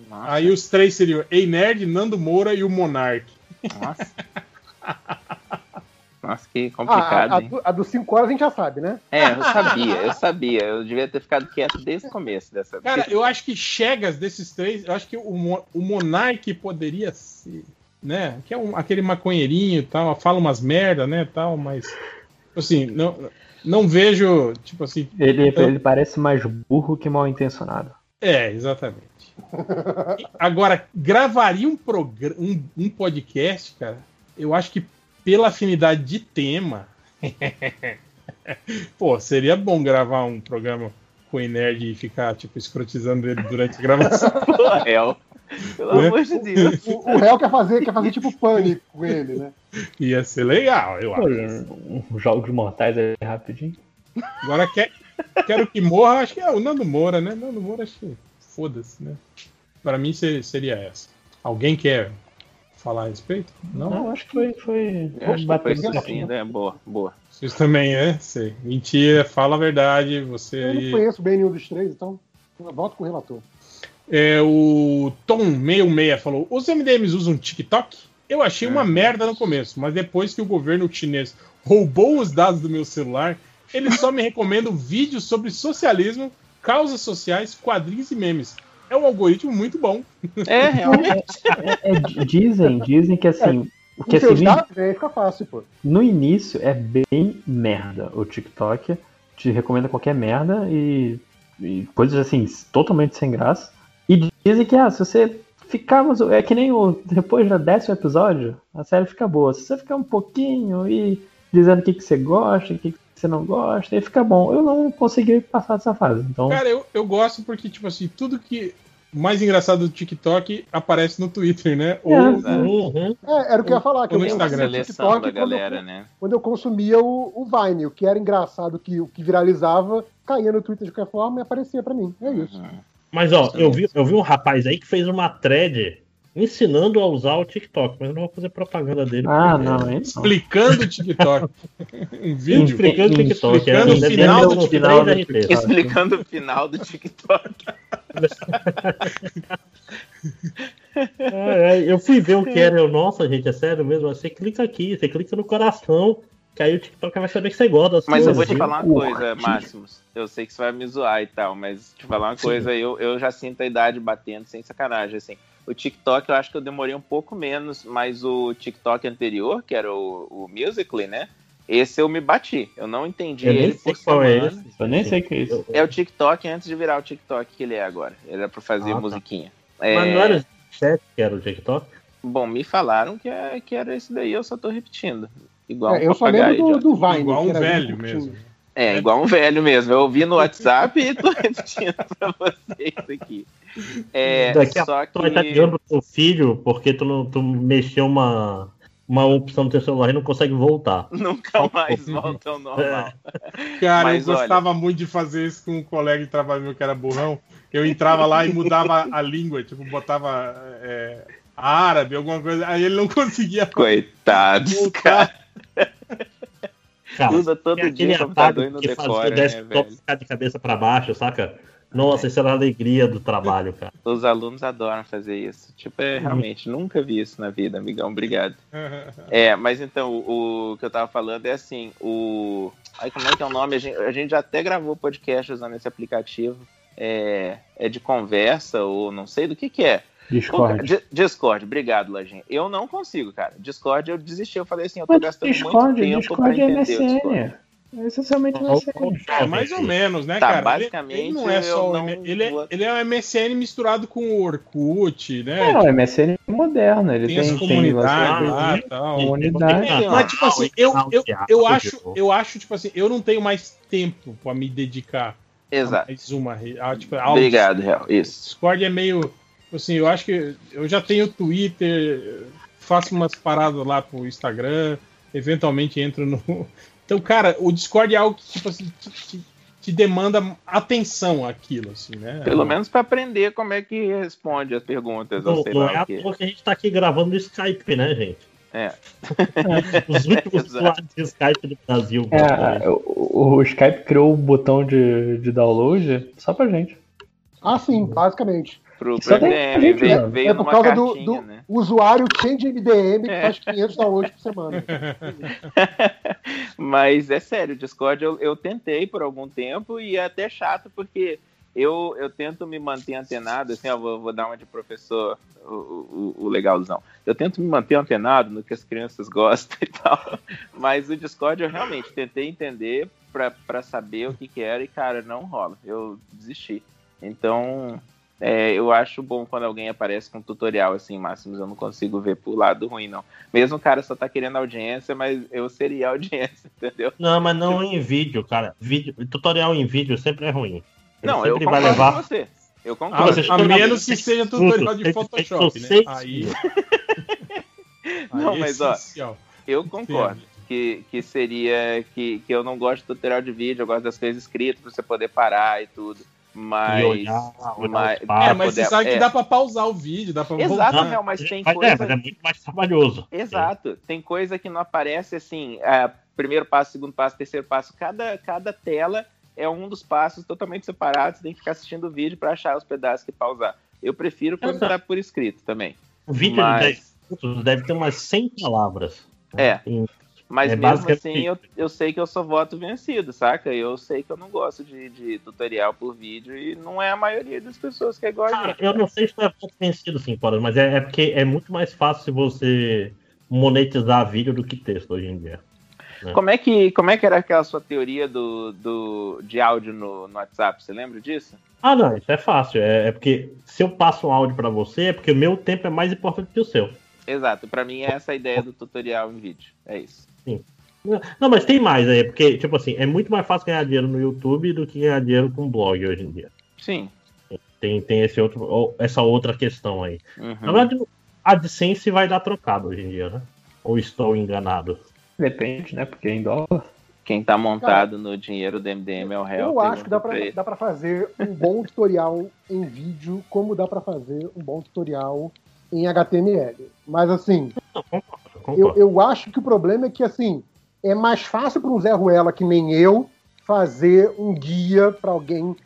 Nossa, Aí os três seriam Ei Nerd, Nando Moura e o Monark. nossa. Nossa, que Ah, complicado, a, a, do- a dos 5 horas a gente já sabe, né? É, eu sabia, eu sabia. Eu devia ter ficado quieto desde o começo dessa Cara, eu acho que Chegas desses três, eu acho que o, o Monark poderia ser, né? Que é um- aquele maconheirinho e tal, fala umas merda, né, tal, mas assim, não, não vejo, tipo assim, Ele, ele parece mais burro que mal intencionado. é, exatamente. Agora, gravaria um, programa, um, um podcast, cara, eu acho que pela afinidade de tema, pô, seria bom gravar um programa com o Nerd e ficar, tipo, escrotizando ele durante a gravação. Porra, Hel. Pelo Né? amor de Deus. O, o réu quer fazer, quer fazer tipo pânico com ele, né? Ia ser legal, eu Pô, acho. um- Jogos mortais aí rapidinho. Agora quer, quero que morra, acho que é o Nando Moura, né? Nando Moura, acho que foda-se, né? Pra mim ser- seria essa. Alguém quer falar a respeito? Não? Não, acho que foi. foi Eu acho que foi isso sim, né? Boa, boa. Vocês também, né? Sei. Mentira, fala a verdade. Você Eu não aí. conheço bem nenhum dos três, então volto com o relator. É, o Tom66 falou: os MDMs usam TikTok? Eu achei uma merda no começo, mas depois que o governo chinês roubou os dados do meu celular, eles só me recomendam vídeos sobre socialismo, causas sociais, quadrinhos e memes. É um algoritmo muito bom. É, realmente. É, é, dizem, dizem que assim. Com Que assim, dados, aí fica fácil, pô. no início é bem merda. O TikTok te recomenda qualquer merda e, e coisas assim, totalmente sem graça. E dizem que ah, se você ficar. mais- É que nem o. Depois do décimo episódio, a série fica boa. Se você ficar um pouquinho e dizendo o que, que você gosta, o que, que você não gosta, aí fica bom. Eu não consegui passar dessa fase. Então. Cara, eu, eu gosto porque, tipo assim, tudo que. mais engraçado do TikTok aparece no Twitter, né? Ou, Uhum. É, era o que eu ia falar, que Ou eu no Instagram. TikTok da quando eu- galera, né? quando eu consumia o, o Vine. O que era engraçado, que, o que viralizava, caía no Twitter de qualquer forma e aparecia pra mim. É isso. Mas ó, eu vi, eu vi um rapaz aí que fez uma thread ensinando a usar o TikTok, mas eu não vou fazer propaganda dele. Ah, porque- não, hein? explicando o TikTok. um vídeo? Explicando o TikTok. Explicando é, o deve final do uns final do. TikTok. Explicando o final do TikTok. É, é, eu fui ver o que era. Eu, Nossa, gente, é sério mesmo? Você clica aqui, você clica no coração, que aí o TikTok vai saber que você gosta das Mas eu vou coisas. te falar uma coisa, Máximos. Eu sei que você vai me zoar e tal, mas te falar uma Sim. coisa, eu, eu já sinto a idade batendo, sem sacanagem, assim. O TikTok eu acho que eu demorei um pouco menos, mas o TikTok anterior, que era o, o Musical.ly, né? Esse eu me bati. Eu não entendi Eu ele por qual é semana. esse. Eu nem sei o que é isso. É o TikTok antes de virar o TikTok que ele é agora. Ele era pra fazer Ah, tá. musiquinha. Mas É, não era o chat que era o TikTok? Bom, me falaram que, é, que era esse daí, eu só tô repetindo. Igual É, um eu só lembro do, do Vine. Igual que um velho mesmo. curtinho. É, igual um velho mesmo. Eu ouvi no WhatsApp e tô repetindo pra vocês aqui. É, Daqui a só Tu vai estar que. ligando pro teu filho porque tu, não, tu mexeu uma, uma opção do teu celular e não consegue voltar. Nunca mais volta ao normal. Cara, Mas eu olha- gostava muito de fazer isso com um colega de trabalho meu que era burrão. Eu entrava lá e mudava a língua, tipo, botava é, árabe, alguma coisa, aí ele não conseguia Coitados, voltar. cara. Cara, Usa todo dia aquele atalho não que faz o decora, né, desktop velho? ficar de cabeça pra baixo, saca? Nossa, isso era a alegria do trabalho, cara. Os alunos adoram fazer isso. Tipo, é realmente, nunca vi isso na vida, amigão. Obrigado. É, mas então, o, o que eu tava falando é assim, o. Ai, como é que é o nome? A gente, a gente já até gravou podcast usando esse aplicativo. É, é de conversa, ou não sei do que que é. Discord. Di- Discord, obrigado, Lojinha. Eu não consigo, cara. Discord eu desisti, eu falei assim, eu tô Mas gastando Discord, muito tempo Discord pra é entender o Discord. MSN. É essencialmente Ou- MSN. É, mais ou menos, né, Tá, cara? Ele- basicamente, ele, não é só o não ele, é, ele é um MSN misturado com o Orkut, né? É, o MSN é moderno. Ele tem tem, as comunidades lá e tal. comunidade. Tem Mas, tipo assim, eu, eu, eu, acho, eu acho, tipo assim, eu não tenho mais tempo pra me dedicar a Exato. mais uma rede. Ah, tipo, a Obrigado, Real. Isso. Discord é meio. Assim, eu acho que eu já tenho Twitter, faço umas paradas lá pro Instagram, eventualmente entro no. Então, cara, o Discord é algo que, tipo assim, te, te- te demanda atenção aquilo, assim, né? Pelo menos pra aprender como é que responde as perguntas, Não, sei não lá é à toa que a gente tá aqui gravando no Skype, né, gente? É. Os últimos usuários de Skype do Brasil. É, o, o Skype criou o botão de, de download só pra gente. Ah, sim, basicamente. Pro, MDM, gente, veio, né? veio é por numa causa do, cartinha, do né? usuário Change MDM que É. faz 500 downloads por semana. Mas é sério, o Discord eu, eu tentei por algum tempo e é até chato porque eu, eu tento me manter antenado, assim, ó, vou, vou dar uma de professor, o, o, o legalzão. Eu tento me manter antenado no que as crianças gostam e tal, mas o Discord eu realmente tentei entender pra saber o que que era e, cara, não rola, eu desisti. Então, é, eu acho bom quando alguém aparece com um tutorial, assim, máximos, eu não consigo ver pro lado ruim, não. Mesmo o cara só tá querendo audiência, mas eu seria audiência, entendeu? Não, mas não em vídeo, cara. Vídeo, tutorial em vídeo sempre é ruim. Ele Não, eu sempre vai concordo levar. com você. Eu A, concordo. Você a menos que seja tutorial de Photoshop, né? Aí, Não, aí é mas, ó. Eu concordo que, que seria que, que eu não gosto de tutorial de vídeo, eu gosto das coisas escritas pra você poder parar e tudo. Mas. E olhar, olhar mas, os É, mas você sabe que é. dá pra pausar o vídeo, dá pra Exato, voltar. Mel, mas tem Mas coisa. é, mas é muito mais trabalhoso. Exato. Tem coisa que não aparece assim. é, primeiro passo, segundo passo, terceiro passo. Cada, cada tela é um dos passos totalmente separados. Você tem que ficar assistindo o vídeo pra achar os pedaços que pausar. Eu prefiro quando tá por escrito também. O vídeo Mas- de 10 minutos deve ter umas 100 palavras. É. Em- Mas É mesmo assim, eu, eu sei que eu sou voto vencido, saca? Eu sei que eu não gosto de, de tutorial por vídeo e não é a maioria das pessoas que é igual eu não sei se é ponto vencido, sim, Cora, mas é, é porque é muito mais fácil você monetizar vídeo do que texto hoje em dia. Como é que, como é que era aquela sua teoria do, do, de áudio no, no WhatsApp? Você lembra disso? Ah, não, isso é fácil. É, é porque se eu passo um áudio pra você, é porque o meu tempo é mais importante que o seu. Exato, pra mim é essa a ideia do tutorial em vídeo. É isso. Não, mas tem mais aí, porque, tipo assim, é muito mais fácil ganhar dinheiro no YouTube do que ganhar dinheiro com blog hoje em dia. Sim. Tem, tem esse outro, ou- essa outra questão aí. Uhum. Na verdade, a AdSense vai dar trocado hoje em dia, né? Ou estou enganado? Depende, né? Porque em dólar. Quem tá montado no dinheiro do MDM é o réu. Eu acho que dá pra, ele. dá pra fazer um bom tutorial em vídeo, como dá pra fazer um bom tutorial em HTML. Mas assim, Não, concordo, eu, concordo. eu acho que o problema é que assim, é mais fácil para um Zé Ruela que nem eu fazer um guia para alguém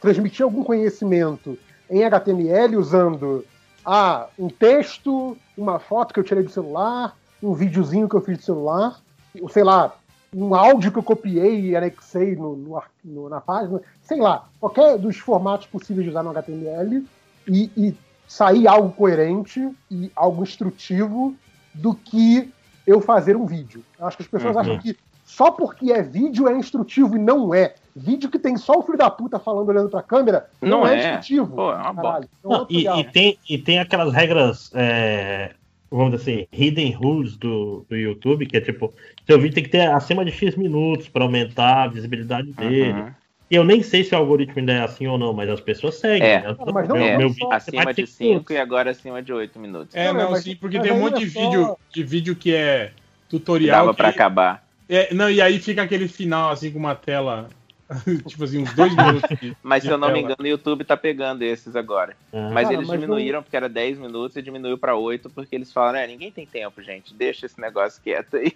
transmitir algum conhecimento em HTML usando ah, um texto, uma foto que eu tirei do celular, um videozinho que eu fiz do celular, ou sei lá, um áudio que eu copiei e anexei no, no no- na página, sei lá, qualquer dos formatos possíveis de usar no HTML e, e sair algo coerente e algo instrutivo do que eu fazer um vídeo. Eu acho que as pessoas Uhum. acham que só porque é vídeo é instrutivo e não é. Vídeo que tem só o filho da puta falando olhando pra câmera não, Não é, é. instrutivo. Pô, é uma. Caralho. Não é Não, e, e tem, e tem aquelas regras, é, vamos dizer assim, hidden rules do, do YouTube, que é tipo, seu vídeo tem que ter acima de X minutos para aumentar a visibilidade dele. Uhum. E eu nem sei se o algoritmo ainda é assim ou não, mas as pessoas seguem. É. né? Cara, mas não Meu- é meu tem Acima de cinco minutos. 5 e agora acima de 8 minutos. É, Não, não, mas- sim, porque tem um monte é de só- vídeo, de vídeo que é tutorial. Dava que- pra acabar. É, não, e aí fica aquele final, assim, com uma tela, tipo assim, uns dois minutos. de- Mas de se eu não me tela. engano, o YouTube tá pegando esses agora. É. Mas Cara, eles mas diminuíram, porque era 10 minutos e diminuiu pra 8, porque eles falaram, é, ninguém tem tempo, gente. Deixa esse negócio quieto aí.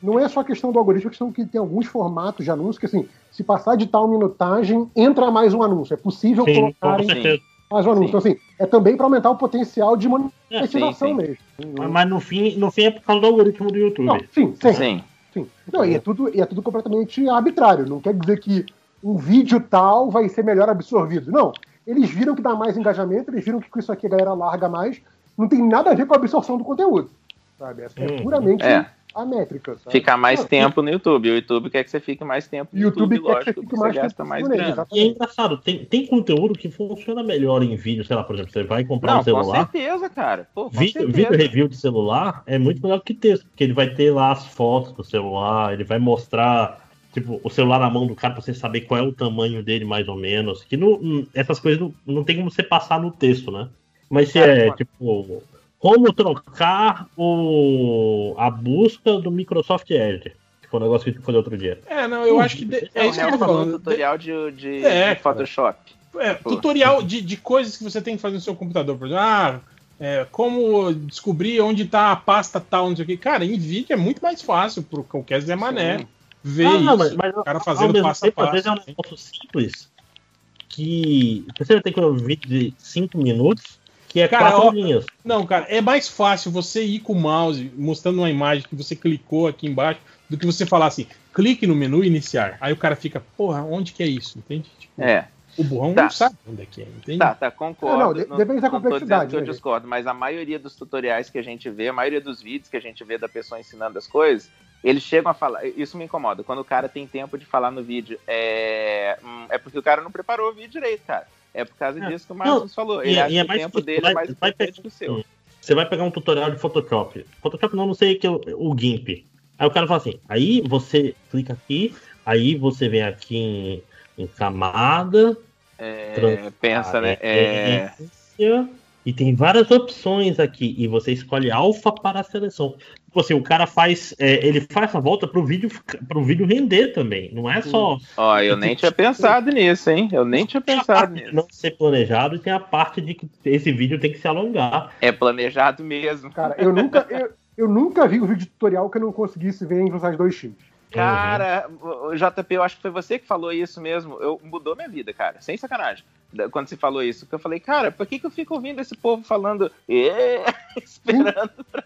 Não é só questão do algoritmo, é questão que tem alguns formatos de anúncio que, assim, se passar de tal minutagem, entra mais um anúncio. É possível Sim, certeza. mais um anúncio. Então, assim, é também para aumentar o potencial de monetização sim, sim. mesmo. Mas- Mas no fim, no fim é por causa do algoritmo do YouTube. Não, sim, sim. Sim. Sim. Não, e é tudo, e é tudo completamente arbitrário. Não quer dizer que um vídeo tal vai ser melhor absorvido. Não. Eles viram que dá mais engajamento, eles viram que com isso aqui a galera larga mais. Não tem nada a ver com a absorção do conteúdo. Sabe? É, é puramente É. a métrica. Sabe? Ficar mais Não, tempo no YouTube. O YouTube quer que você fique mais tempo no o YouTube YouTube, quer que você lógico, mais gasta tempo mais nele, grana. E é engraçado, tem, tem conteúdo que funciona melhor em vídeo, sei lá, por exemplo, você vai comprar Não, um com celular. certeza, cara. Pô, com Vídeo, certeza. vídeo review de celular é muito melhor que texto, porque ele vai ter lá as fotos do celular, ele vai mostrar tipo, o celular na mão do cara pra você saber qual é o tamanho dele, mais ou menos. Que essas coisas não, não tem como você passar no texto, né? Mas se é tipo. Como trocar o, a busca do Microsoft Edge. Que foi um negócio que a gente falou outro dia. É, não, eu acho que. de- é isso que eu tô um falando. tutorial de, de, É, de Photoshop. É, tutorial de, de coisas que você tem que fazer no seu computador. Por exemplo, ah, é, como descobrir onde está a pasta tal, não sei o que. Cara, em vídeo é muito mais fácil pro qualquer Zé Mané ver Ah, isso. não, mas- mas o cara fazendo passo a tempo, às passo. vezes é um negócio simples que você tem que ver um vídeo de 5 minutos que é Cara, quatro ó, linhas. Não, cara, é mais fácil você ir com o mouse mostrando uma imagem que você clicou aqui embaixo do que você falar assim, clique no menu e iniciar. Aí o cara fica, porra, onde que é isso? Entende? Tipo, É. O burrão Tá. não sabe onde é que é, entende? Tá, tá, concordo. Não, não, de- depende da não complexidade, eu né, discordo, mas a maioria dos tutoriais que a gente vê, a maioria dos vídeos que a gente vê da pessoa ensinando as coisas, eles chegam a falar. Isso me incomoda. Quando o cara tem tempo de falar no vídeo, é, hum, é porque o cara não preparou o vídeo direito, cara. É por causa É. disso que o Marcos Não, falou. e Ele é- acha e é que o mais tempo dele vai- é mais vai importante que o seu. Você vai pegar um tutorial de Photoshop. Photoshop não, não sei o que é o, GIMP. Aí o cara fala assim, aí você clica aqui, aí você vem aqui em, em camada, É, pensa, né? É, e tem várias opções aqui, e você escolhe alfa para a seleção. Tipo assim, o cara faz, é, ele faz essa volta pro vídeo, pro vídeo render também, não é só Ó, eu nem tinha pensado nisso, hein? Eu nem tinha tem pensado nisso. não ser planejado e tem a parte de que esse vídeo tem que se alongar. É planejado mesmo. Cara, eu nunca, eu, eu nunca vi um vídeo tutorial que eu não conseguisse ver em velocidade 2x. Cara, o o JP, eu acho que foi você que falou isso mesmo. Eu, mudou minha vida, cara. Sem sacanagem. Quando você falou isso, que eu falei, cara, por que, que eu fico ouvindo esse povo falando esperando pra,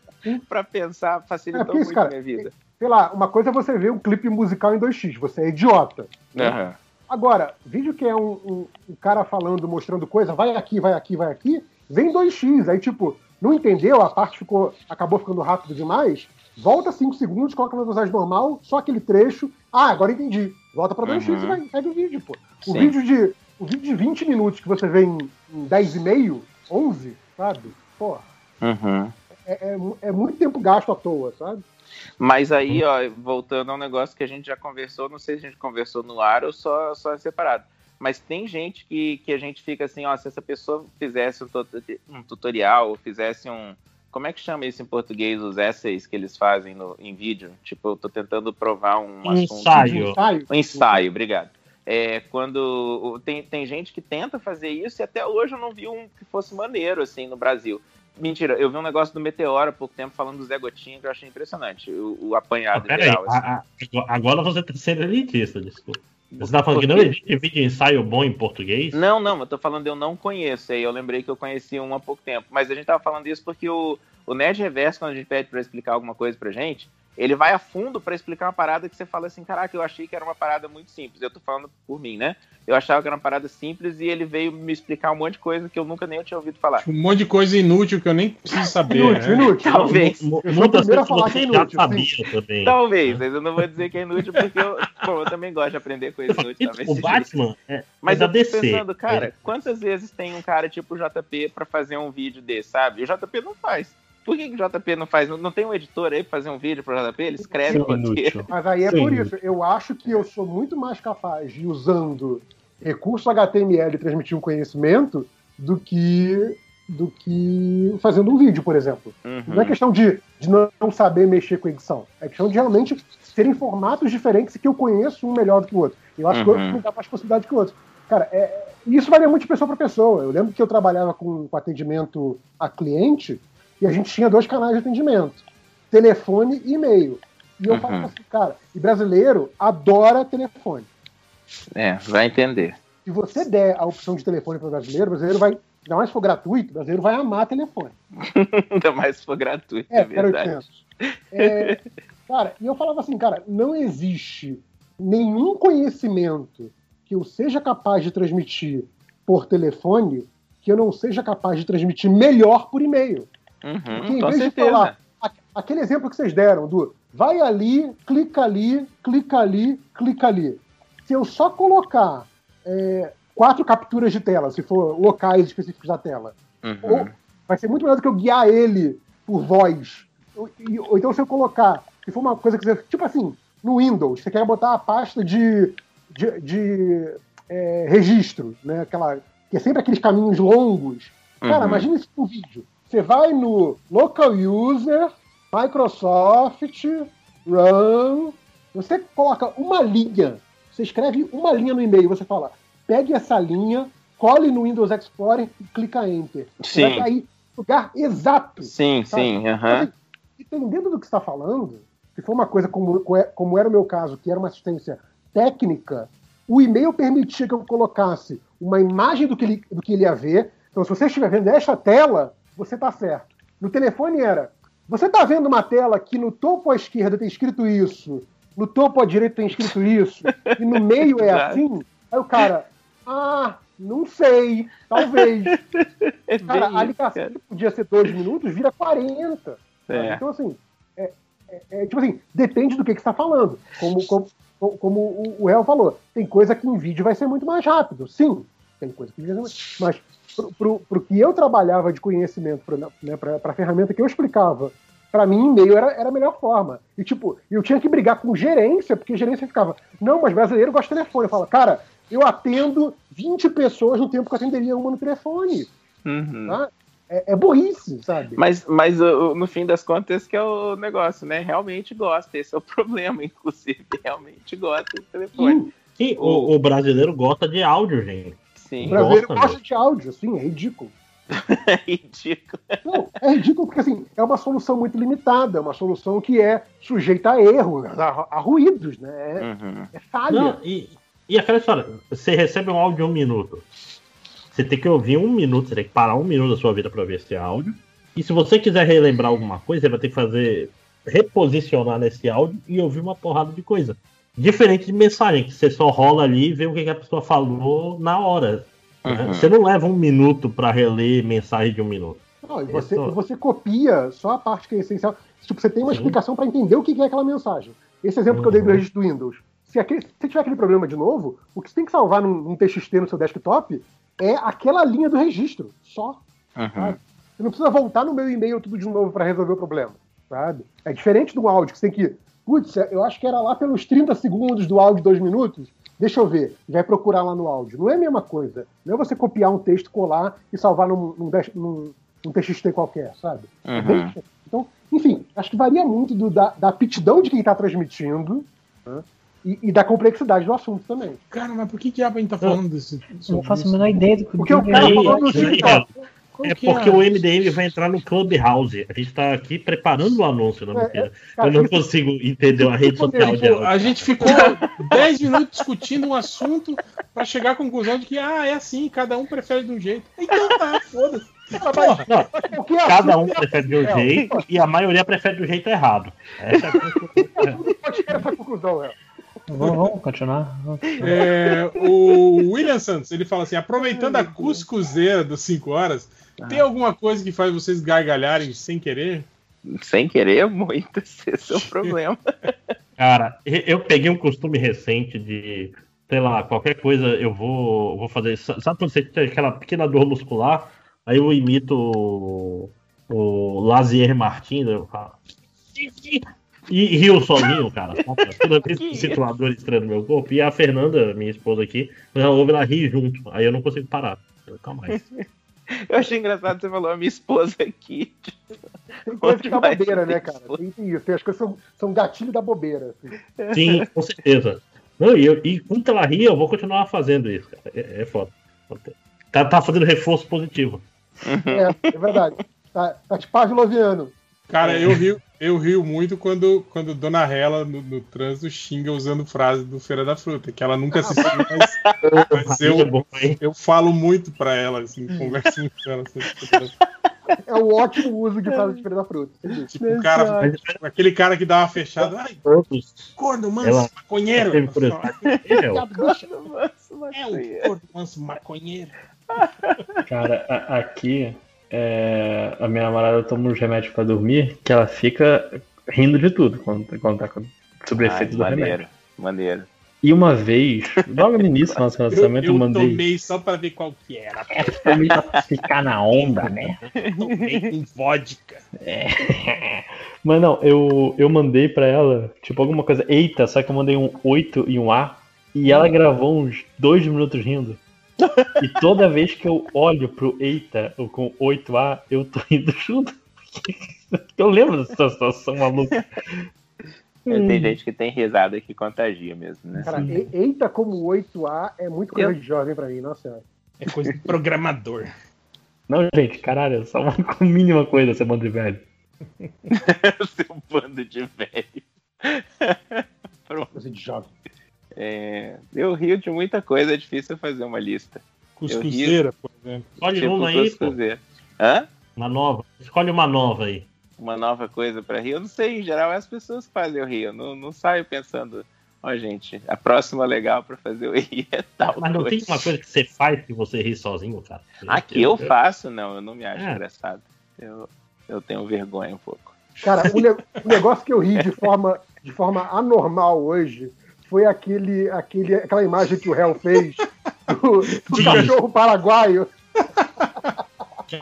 pra pensar? É Facilitou porque isso, muito cara, minha vida. sei lá, uma coisa é você ver um clipe musical em 2x, você é idiota. Aham. Agora, vídeo que é um, um- um cara falando, mostrando coisa, vai aqui, vai aqui, vai aqui, vem 2x. Aí, tipo, não entendeu, a parte ficou, acabou ficando rápido demais, volta 5 segundos, coloca na velocidade normal, só aquele trecho. Ah, agora entendi. Volta pra 2x Uhum. e vai, segue o vídeo, pô. O vídeo, de, o vídeo de 20 minutos que você vê em, em 10,5, 11, sabe? Porra, Uhum. É, é, é muito tempo gasto à toa, sabe? Mas aí, ó, voltando ao negócio que a gente já conversou, não sei se a gente conversou no ar ou só, só separado. Mas tem gente que, que a gente fica assim, ó, se essa pessoa fizesse um, tut- um tutorial, ou fizesse um. Como é que chama isso em português, os essays que eles fazem no, em vídeo? Tipo, eu tô tentando provar um assunto. Ensaio. Ensaio. Um ensaio, obrigado. É, quando tem, tem gente que tenta fazer isso e até hoje eu não vi um que fosse maneiro assim no Brasil. Mentira, eu vi um negócio do Meteoro há pouco tempo falando do Zé Gotinha que eu achei impressionante. O, o Ah, apanhado peraí, geral. assim. a- a- agora você tá sendo elitista, desculpa. Você tá falando que não existe vídeo ensaio bom em português? Não, não, eu tô falando eu não conheço. Aí eu lembrei que eu conheci um há pouco tempo. Mas a gente tava falando isso porque o, o Nerd Reverso, quando a gente pede pra explicar alguma coisa pra gente, ele vai a fundo pra explicar uma parada que você fala assim: caraca, eu achei que era uma parada muito simples. Eu tô falando por mim, né? Eu achava que era uma parada simples e ele veio me explicar um monte de coisa que eu nunca nem tinha ouvido falar. Um monte de coisa inútil que eu nem preciso saber. Inútil, né? inútil. Talvez. Muitas coisas falar que é já inútil, sabia também. Talvez, mas eu não vou dizer que é inútil porque eu, bom, eu também gosto de aprender coisa inútil. E, talvez o Batman é, Mas é eu fico DC. pensando, cara, É. quantas vezes tem um cara tipo o JP pra fazer um vídeo desse, sabe? E o JP não faz. Por que, que o JP não faz? Não, não tem um editor aí pra fazer um vídeo pro JP? Ele escreve o roteiro. Mas aí é Sim. por isso. Eu acho que eu sou muito mais capaz de, usando recurso HTML, transmitir um conhecimento do que do que fazendo um vídeo, por exemplo. Não é Uhum. questão de, de não saber mexer com edição. É questão de realmente terem formatos diferentes e que eu conheço um melhor do que o outro. Eu acho que o Uhum. outro me dá mais possibilidade que o outro. Cara, é, isso varia muito de pessoa para pessoa. Eu lembro que eu trabalhava com, com atendimento a cliente e a gente tinha dois canais de atendimento: telefone e e-mail. E eu Uhum. falava assim, cara, e brasileiro adora telefone. É, vai entender. Se você der a opção de telefone para o brasileiro, o brasileiro vai, ainda mais se for gratuito, o brasileiro vai amar telefone. Ainda mais se for gratuito, é, É, verdade. 800. É, cara, e eu falava assim, cara, não existe nenhum conhecimento que eu seja capaz de transmitir por telefone que eu não seja capaz de transmitir melhor por e-mail. Porque Uhum, em com vez de falar aquele exemplo que vocês deram do vai ali, clica ali, clica ali, clica ali. Se eu só colocar é, quatro capturas de tela, se for locais específicos da tela, Uhum. vai ser muito melhor do que eu guiar ele por voz. Ou, ou então se eu colocar, se for uma coisa que você. Tipo assim, no Windows, você quer botar a pasta de, de, de, é, registro, né? Aquela, que é sempre aqueles caminhos longos. Cara, Uhum. imagina isso um vídeo. Você vai no Local User, Microsoft, Run, você coloca uma linha, você escreve uma linha no e-mail, você fala, pegue essa linha, cole no Windows Explorer e clica Enter. Sim. vai cair no lugar exato. Sim, sabe? sim, assim, Dependendo do que você está falando, se for uma coisa como, como era o meu caso, que era uma assistência técnica, o e-mail permitia que eu colocasse uma imagem do que ele, do que ele ia ver. Então, se você estiver vendo esta tela, você está certo. No telefone era, você está vendo uma tela que no topo à esquerda tem escrito isso, no topo à direita tem escrito isso, e no meio é assim? Aí o cara, ah, não sei, talvez. É Cara, a ligação cara. que podia ser dois minutos vira 40. sabe? É. Então, assim, é, é- é, tipo assim, depende do que, que você está falando. Como, como, como- o, o El falou, tem coisa que em vídeo vai ser muito mais rápido. Sim, tem coisa que em vídeo vai ser mais. Mas pro, pro, pro que eu trabalhava de conhecimento, para né, pra- pra ferramenta que eu explicava, para mim, e-mail era, era a melhor forma. E, tipo, eu tinha que brigar com gerência, porque gerência ficava, não, mas brasileiro gosta de telefone. Eu falo, cara, eu atendo 20 pessoas no tempo que eu atenderia uma no telefone. Uhum. Tá? É, é burrice, sabe? Mas, mas no fim das contas, esse que é o negócio, né? Realmente gosta, esse é o problema, inclusive. Realmente gosta do telefone. Sim, o, o brasileiro gosta de áudio, gente. Sim. O brasileiro Gosta, gosta de áudio, assim, é ridículo. É ridículo. Não, é ridículo porque assim, é uma solução muito limitada, é uma solução que é sujeita a erro, a, a ruídos, né? É, Uhum. é falha. Não, e, e aquela história, você recebe um áudio de um minuto. Você tem que ouvir um minuto, você tem que parar um minuto da sua vida para ver esse áudio. E se você quiser relembrar alguma coisa, você vai ter que fazer reposicionar nesse áudio e ouvir uma porrada de coisa. Diferente de mensagem, que você só rola ali e vê o que que a pessoa falou na hora. né? Uhum. Você não leva um minuto para reler mensagem de um minuto. Não, e você, Isso. e você copia só a parte que é essencial. Tipo, você tem uma Sim. explicação para entender o que é aquela mensagem. Esse exemplo que eu dei do Uhum. registro do Windows. Se, aquele, se tiver aquele problema de novo, o que você tem que salvar num, num TXT no seu desktop é aquela linha do registro. Só. Uhum. sabe? Você não precisa voltar no meu e-mail tudo de novo para resolver o problema, sabe? É diferente do áudio, que você tem que. Putz, eu acho que era lá pelos 30 segundos do áudio, dois minutos. Deixa eu ver. Vai procurar lá no áudio. Não é a mesma coisa. Não é você copiar um texto, colar e salvar num, num, num- num TXT qualquer, sabe? É Uhum. Então, enfim, acho que varia muito do- da, da aptidão de quem está transmitindo né? e, e da complexidade do assunto também. Cara, mas por que que a gente tá falando desse. Não faço a menor ideia do que Porque o cara falou no aí, TikTok. É que porque o MDM vai entrar no Clubhouse. A gente tá aqui preparando o anúncio, não É, mentira. cara, Eu não consigo entender a rede social de Pô, áudio. a gente ficou 10 minutos discutindo um assunto pra chegar à conclusão de que, ah, é assim, cada um prefere de um jeito. Então tá, foda-se. É cada um é prefere de um jeito e a maioria prefere do jeito errado. Essa é a conclusão. Tudo pode chegar a essa conclusão, é. Vamos, vamos continuar. É, o William Santos, ele fala assim, aproveitando a cuscuzeira dos 5 horas, tem alguma coisa que faz vocês gargalharem sem querer? Sem querer, muito. Esse é o problema. Cara, eu peguei um costume recente de, sei lá, qualquer coisa eu vou, vou fazer. Sa- Sabe quando você tem aquela pequena dor muscular? Aí eu imito o, o Lazier Martins, eu falo. E rio sozinho, cara. Toda vez que sinto uma dor estranha no meu corpo. E a Fernanda, minha esposa aqui, ela ouve ela rir junto. Aí eu não consigo parar. Nunca mais. Eu achei engraçado você falou a minha esposa aqui. Tem coisa que dá bobeira, né, cara? Tem tem isso. Tem as coisas são, são gatilho da bobeira. assim. Sim, com certeza. Não, e, eu, e enquanto ela ri, eu vou continuar fazendo isso, cara. É, é foda. Tá, tá fazendo reforço positivo. É, é verdade. Tá, tá te pavloviano. Cara, eu rio, eu rio muito quando, quando Dona Rela no, no trânsito xinga usando frase do Feira da Fruta, que ela nunca assistiu, mas, mas É eu, eu falo muito pra ela, assim, converso muito com ela. Assim, É o ótimo uso de frase de feira da fruta. Tipo, o cara, aquele cara que dá uma fechada, ai, Todos. corno, manso, Ela- maconheiro. curiosidade. É. É um corno, manso, maconheiro. Cara, a- aqui é, a minha namorada toma uns remédios pra dormir que ela fica rindo de tudo quando, quando tá com- sobre Ai, efeito do remédio. maneiro, maneiro. E uma vez, logo no início do nosso Eu, relacionamento, eu, eu mandei. tomei só pra ver qual que era. É também pra ficar na onda, né? Tomei com vodka. Mas não, eu, eu mandei pra ela, tipo, alguma coisa, eita, só que eu mandei um 8 e um A, e ela gravou uns dois minutos rindo. E toda vez que eu olho pro Eita ou com 8A, eu tô indo junto. Eu lembro dessa situação maluca. É, tem gente que tem risada que contagia mesmo, né? Cara, e- eita como 8A é muito coisa de jovem pra mim, nossa senhora. É coisa de programador. Não, gente, caralho, é só uma mínima coisa ser bando de velho. Seu bando de velho. Pronto. Coisa de jovem. É, eu rio de muita coisa, é difícil fazer uma lista. Cuscuzeira, por exemplo. Escolhe Tipo uma aí, pô. cuscuzeira. Hã? Uma nova. Escolhe uma nova aí. Uma nova coisa pra rir. Eu não sei, em geral é as pessoas que fazem eu rir. Eu não, não saio pensando, ó, gente, a próxima legal pra fazer eu rir é tal. Mas não tem coisa. uma coisa que você faz que você ri sozinho, cara? Ah, que eu faço? Não, eu não me acho É. engraçado. Eu, eu tenho vergonha um pouco. Cara, o, ne- o negócio que eu ri de forma, de forma anormal hoje foi aquele, aquele, aquela imagem que o Hell fez do, do cachorro paraguaio.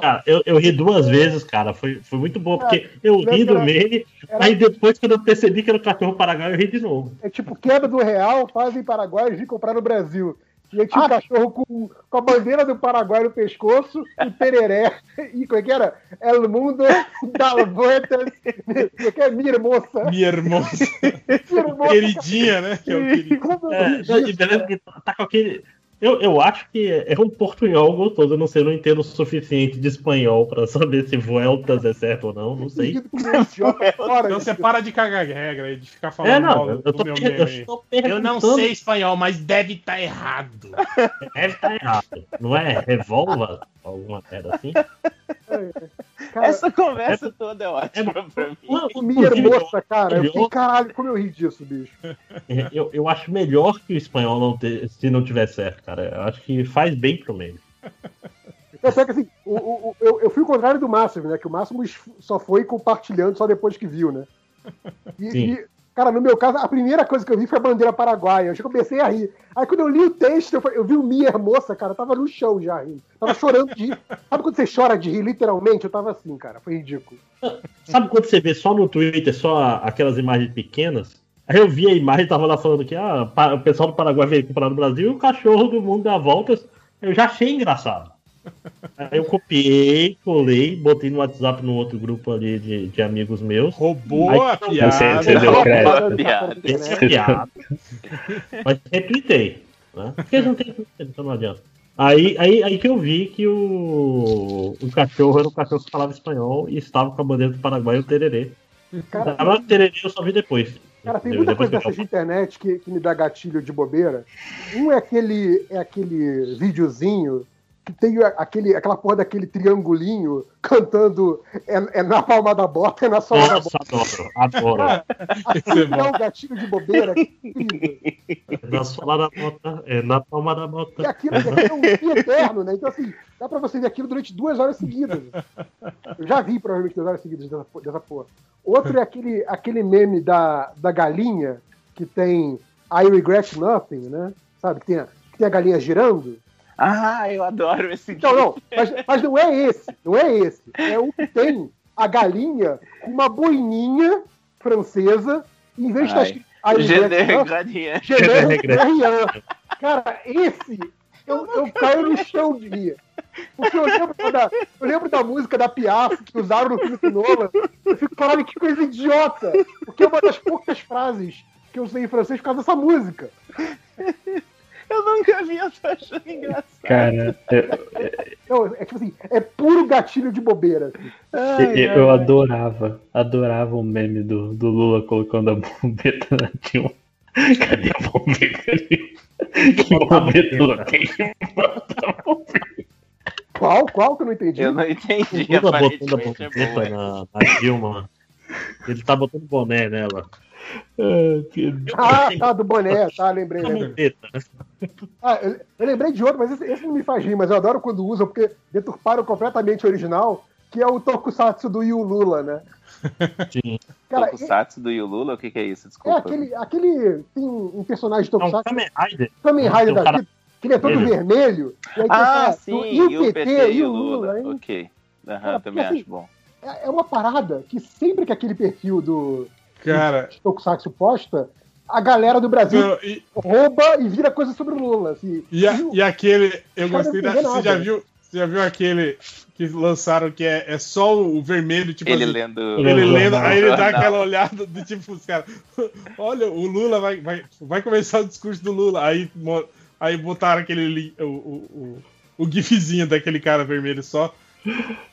Cara, eu, eu ri duas vezes, cara. Foi, foi muito bom, porque eu ri do meme, era- aí depois, quando eu percebi que era o cachorro paraguaio, eu ri de novo. É tipo queda do real, fazem Paraguai e vêm comprar no Brasil. E aí tinha um cachorro com, com a bandeira do Paraguai no pescoço, o tereré, e como é que era? El mundo da vueltas, como é que é? Minha hermosa. Minha hermosa. Queridinha, né? Que é o querido. É, e beleza que tá com aquele. Eu, eu acho que é um portunhol gostoso. Eu não sei, eu não entendo o suficiente de espanhol pra saber se Vueltas é certo ou não. Não sei. Então você para de cagar regra aí, de ficar falando É, não, mal eu do tô, meu per- meme eu Eu não sei espanhol, mas deve estar errado. Deve estar errado. Não é revolva? Alguma merda assim? Cara, Essa conversa toda é ótima pra mim. minha hermosa, cara. Eu fiquei, caralho, como eu ri disso, bicho. É, Eu, eu acho melhor que o espanhol não ter, se não tiver certo, cara. Eu acho que faz bem pro meio. É só que assim, o, o- eu, eu fui o contrário do Máximo, né? Que o Máximo só foi compartilhando só depois que viu, né? E, Sim. e, cara, no meu caso, a primeira coisa que eu vi foi a bandeira paraguaia. Eu já comecei a rir. Aí quando eu li o texto, eu, eu vi o minha hermosa, cara, tava no chão já rindo. Tava chorando de rir. Sabe quando você chora de rir, literalmente? Eu tava assim, cara. Foi ridículo. Sabe quando você vê só no Twitter só aquelas imagens pequenas? Aí eu vi a imagem e tava lá falando que ah, o pessoal do Paraguai veio comprar no Brasil e o cachorro do mundo dá voltas. Eu já achei engraçado. Aí eu copiei, colei, botei no WhatsApp no outro grupo ali de, de amigos meus. Roubou Aí- a piada. Você, você deu crédito. Piada. Essa é piada. Mas retweetei. Né? Porque não tem Twitter, então não adianta. Aí, aí, aí que eu vi que o, o cachorro era um cachorro que falava espanhol e estava com a bandeira do Paraguai e o tererê. Cara, Tava no tererê eu só vi depois. Cara, tem muita depois coisa dessas de internet que, que me dá gatilho de bobeira. Um é aquele, é aquele videozinho que tem aquele, aquela porra daquele triangulinho cantando é, é na palma da bota, é na sola da bota. adoro, adoro. Aquilo dá um gatilho de bobeira. é. Na sola da bota, é na palma da E bota. aquilo, aquilo é um fio eterno, né? Então, assim, dá pra você ver aquilo durante duas horas seguidas. Eu já vi, provavelmente, duas horas seguidas dessa, dessa porra. Outro é aquele, aquele meme da, da galinha que tem I regret nothing, né? Sabe? Que tem a, que tem a galinha girando. Ah, eu adoro esse Então, não, mas, mas não é esse, não é esse. É o que tem a galinha com uma boininha francesa, em vez de estar Ai. escrito. Terrien. Cara, esse eu, eu caio no chão de rir. Porque eu lembro, da, eu lembro da música da Piaf que usaram no filme do Nolan. Eu fico falando que coisa idiota. Porque é uma das poucas frases que eu sei em francês por causa dessa música. Eu nunca vi, eu tô achando engraçado. Cara, eu, Não, é tipo assim, é puro gatilho de bobeira. assim. Ai, eu, eu ai. adorava, adorava o meme do, do Lula colocando a bombeta na Dilma. Cadê a bombeta ali? Que bombeta tem? Qual? Qual que eu não entendi? Eu não entendi, O Lula botando a é bombeta na, na Dilma. Ele tá botando boné nela. Ah, tá, do boné, tá, lembrei, lembrei. né? Ah, eu, eu lembrei de outro, mas esse, esse não me faz rir, mas eu adoro quando usam, porque deturparam completamente o original, que é o Tokusatsu do Yu Lula, né? Sim. Cara, Tokusatsu do Yulula, o que, que é isso? É Desculpa. aquele, aquele. Tem um um personagem de Não, Tokusatsu, Kamen Rider. Kamen Rider Tem um da cara- vida, que ele é todo Ele. vermelho. E aí tem Ah, sim, e o e o PT e o Lula, Lula. hein? Ok. Aham, Cara, também porque, acho bom. É é uma parada que sempre que aquele perfil do Cara, Tokusatsu posta, a galera do Brasil Não, e, rouba e vira coisa sobre o Lula. Assim. e, a- e aquele. Eu gostei da. Você já viu? Você já viu aquele que lançaram que é, é só o vermelho, tipo Ele assim, lendo. Ele lendo, aí ele dá aquela olhada do tipo, os caras, olha, o Lula vai, vai, vai começar o discurso do Lula. Aí, aí botaram aquele o, o, o, o gifzinho daquele cara vermelho só,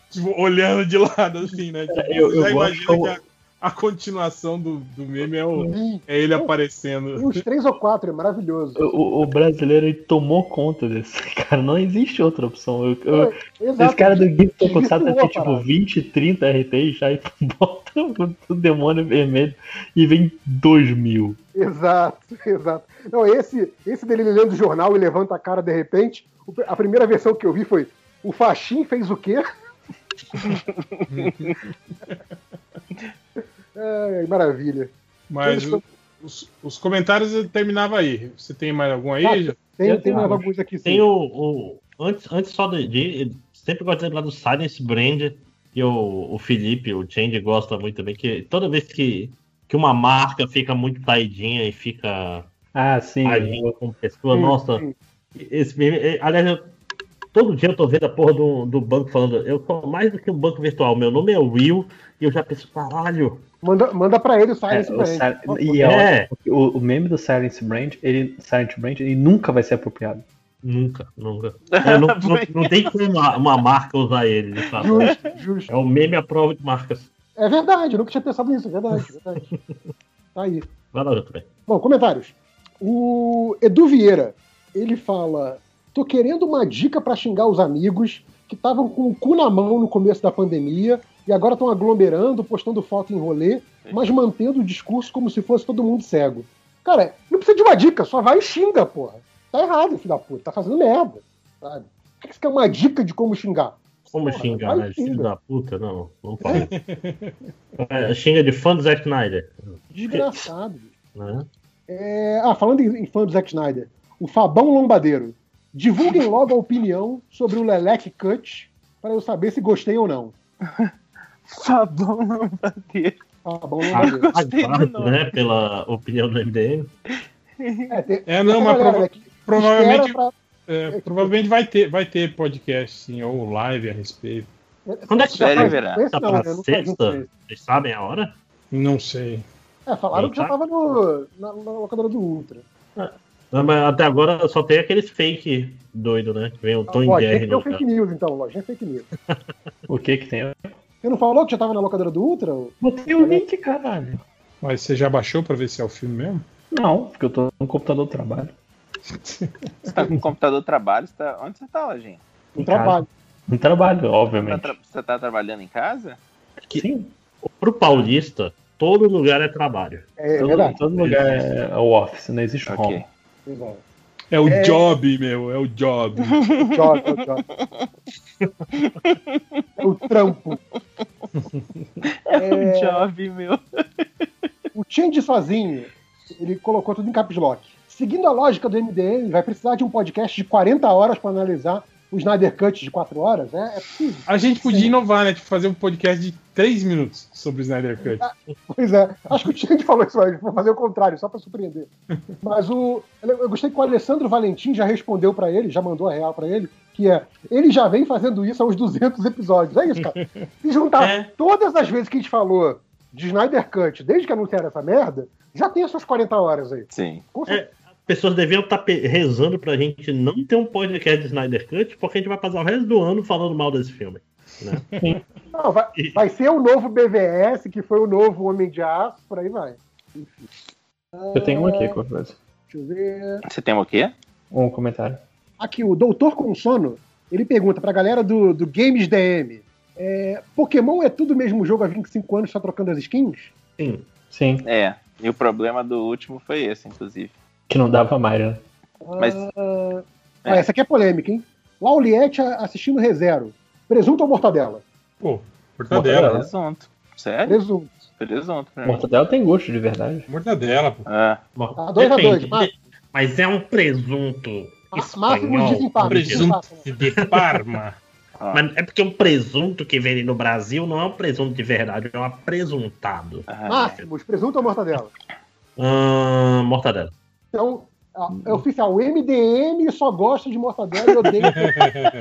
tipo, olhando de lado, assim, né? Tipo, Eu- você eu já gosto imagina como- que a, a continuação do, do meme é, o, é ele aparecendo. uns três ou quatro, é maravilhoso. O, o brasileiro ele tomou conta desse. Cara, não existe outra opção. Eu, eu, Exato. esse cara do GIF Tokusatsu tem tipo parada. 20, 30 RTs já e bota o, demônio vermelho e vem 2 mil. Exato, exato. Não, esse, esse dele lendo o jornal e levanta a cara de repente. A primeira versão que eu vi foi: o Faxin fez o quê? Ai, maravilha. Mas o- os, os comentários terminava aí. Você tem mais algum aí? Ah, Tem, Eu tem mais alguns aqui sim. Tem o. o- antes, antes só de, de- Sempre gosto de lembrar do Silence Brand. E o, o Felipe, o Change, gosta muito também. Que toda vez que, que uma marca fica muito taidinha e fica Ah, sim. agindo como pessoa, Sim, nossa. sim. Esse meme. é, Aliás, eu- todo dia eu tô vendo a porra do, do banco falando. Eu sou mais do que um banco virtual. Meu nome é Will. E eu já penso, caralho. Manda, manda pra ele o É, Silence o Brand. Favor. e é É. o, o meme do Silence Brand, ele, Silent Brand, ele nunca vai ser apropriado. Nunca, nunca. É, não, não, não tem como uma, uma marca usar ele, de fato. Justo, justo. É o meme à prova de marcas. É verdade, eu nunca tinha pensado nisso, é verdade, é verdade. Tá aí. Vai lá, também. Bom, comentários. O Edu Vieira, ele fala: tô querendo uma dica pra xingar os amigos que estavam com o cu na mão no começo da pandemia e agora estão aglomerando, postando foto em rolê, mas mantendo o discurso como se fosse todo mundo cego. Cara, não precisa de uma dica, só vai e xinga, porra. Tá errado, filho da puta, tá fazendo merda, sabe? Por que você quer uma dica de como xingar? Como Porra, xingar, né? xinga. Filho da puta, não. Não pode. É, xinga de fã do Zack Snyder. Desgraçado. Né? É, Ah, falando em, em fã do Zack Snyder, o Fabão Lombadeiro. Divulguem logo a opinião sobre o Lelec Cut para eu saber se gostei ou não. Bater. Fabão Ah, Lombadeiro. Gostei do né? Pela opinião do MDM. É, tem- É, não, mas prova- que provavelmente, espera é, provavelmente vai ter, vai ter podcast, sim, ou live a respeito. pra- Quando é que Já faz- virar? Tá pra né? Não sexta? Vocês sabem a hora? Não sei. É, falaram que já Eita. tava no, na, na locadora do Ultra. Não, mas até agora só tem aqueles fake doido, né? Que vem o Tom Lojinha Jerry que deu no fake news, então. Lojinha é fake news. O que que tem? Você não falou que já tava na locadora do Ultra? Botei o link, caralho. Mas você já baixou pra ver se é o filme mesmo? Não, porque eu tô no computador do trabalho. Você tá com o computador de trabalho? Você tá... Onde você tá, Lojinha? No Em casa. trabalho. No trabalho, Você tá, obviamente. tra- você tá trabalhando em casa? Sim, Pro paulista, todo lugar é trabalho. É, todo, verdade. todo lugar é o office, não existe Ok. home. Exato. É o É. job, meu, é o job. Joga, joga. É o trampo. É um É. job, meu. O Change sozinho, ele colocou tudo em caps lock. Seguindo a lógica do MDM, vai precisar de um podcast de 40 horas para analisar o Snyder Cut de 4 horas? É, é possível. A gente podia inovar, né? Tipo, fazer um podcast de 3 minutos sobre o Snyder Cut. Pois é, acho que o Change falou isso hoje, vou fazer o contrário, só para surpreender. Mas o, eu gostei que o Alessandro Valentim já respondeu para ele, já mandou a real para ele, que é, ele já vem fazendo isso há uns 200 episódios. É isso, cara. Se juntar É. todas as vezes que a gente falou de Snyder Cut, desde que anunciaram essa merda, já tem essas 40 horas aí. Sim. Com certeza. Pessoas deviam estar rezando pra gente não ter um podcast de Snyder Cut, porque a gente vai passar o resto do ano falando mal desse filme. Né? Não, vai, vai ser o novo BVS, que foi o novo Homem de Aço, por aí vai. Enfim. Eu tenho um aqui, qualquer coisa. Deixa eu ver. Você tem o quê? Um comentário. Aqui, o Doutor com Sono, ele pergunta pra galera do, do Games DM: é, Pokémon é tudo o mesmo jogo há 25 anos, só trocando as skins? Sim. Sim, É. E o problema do último foi esse, inclusive. Que não dava mais, né? Mas- Ah, É. ah, essa aqui é polêmica, hein? Lauliette assistindo ReZero. Presunto ou mortadela? Pô, mortadela. né? Presunto. Sério? Presunto. Presunto pra mim. Mortadela tem gosto de verdade. Mortadela, pô. Ah, Tá dois a dois, Depende, mas- Mas é um presunto Máximo espanhol. empate. Presunto. De Parma. ah, Mas é porque um presunto que vende no Brasil não é um presunto de verdade, é um apresuntado. ah, Máximos, presunto ou mortadela? Ahn, mortadela. Então, é oficial. O MDM só gosta de mortadela e odeia.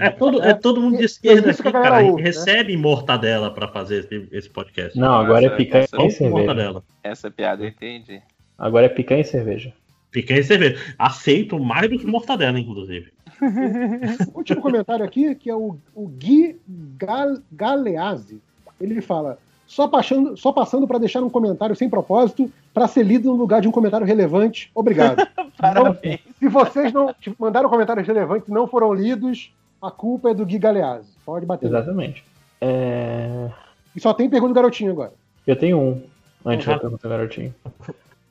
É todo, é todo mundo de É esquerda que aqui, cara. Ouve, né? recebe mortadela pra fazer esse, esse podcast. Não, agora é Nossa, picanha essa- e cerveja. mortadela. Essa piada eu entendi. Agora é picanha e cerveja. Picanha e cerveja. Aceito mais do que mortadela, inclusive. Último comentário aqui, que é o, o Gui Gal, Galeazzi. Ele fala: só passando, só passando para deixar um comentário sem propósito, para ser lido no lugar de um comentário relevante. Obrigado. Parabéns. Se vocês não mandaram comentários relevantes e não foram lidos, a culpa é do Gui Galeazzi. Pode bater. Exatamente. É, E só tem pergunta do garotinho agora. Eu tenho um. Antes Uhum. da pergunta, garotinho.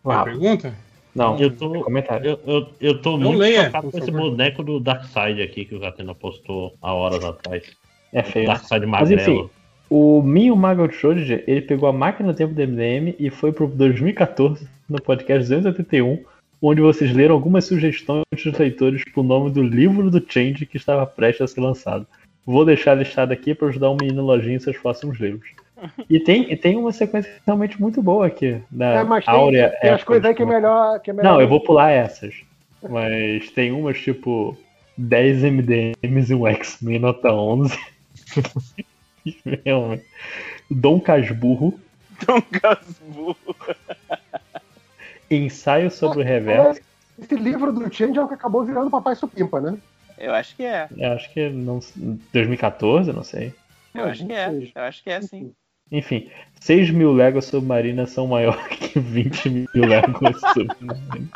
Uma Ah, pergunta? não, Eu tô, comentário. eu, eu, eu tô Não muito leia, chocado com esse boneco do Darkseid aqui que o Gatena postou há horas atrás. É feio. né? Darkseid Mas magrelo. enfim, o Minho Magal Schrödinger, ele pegou a máquina do tempo do MDM e foi pro 2014, no podcast 281, onde vocês leram algumas sugestões dos leitores pro nome do livro do Change que estava prestes a ser lançado. Vou deixar listado aqui para ajudar o menino lojinha em seus próximos livros. E tem, e tem uma sequência realmente muito boa aqui. Da É, mas tem, Áurea tem as coisas aí que é melhor. Que é melhor não, eu vou pular essas. Mas tem umas tipo 10 MDMs e um X-Men nota 11. Realmente. Dom Casburro. Dom Casburro. Ensaio sobre o reverso. Esse livro do Change é o que acabou virando Papai Supimpa, né? Eu acho que é. Eu Acho que não, 2014, não sei. Eu acho que é. Eu acho que é sim. Enfim, 6 mil léguas submarinas são maior que 20 mil léguas submarinas.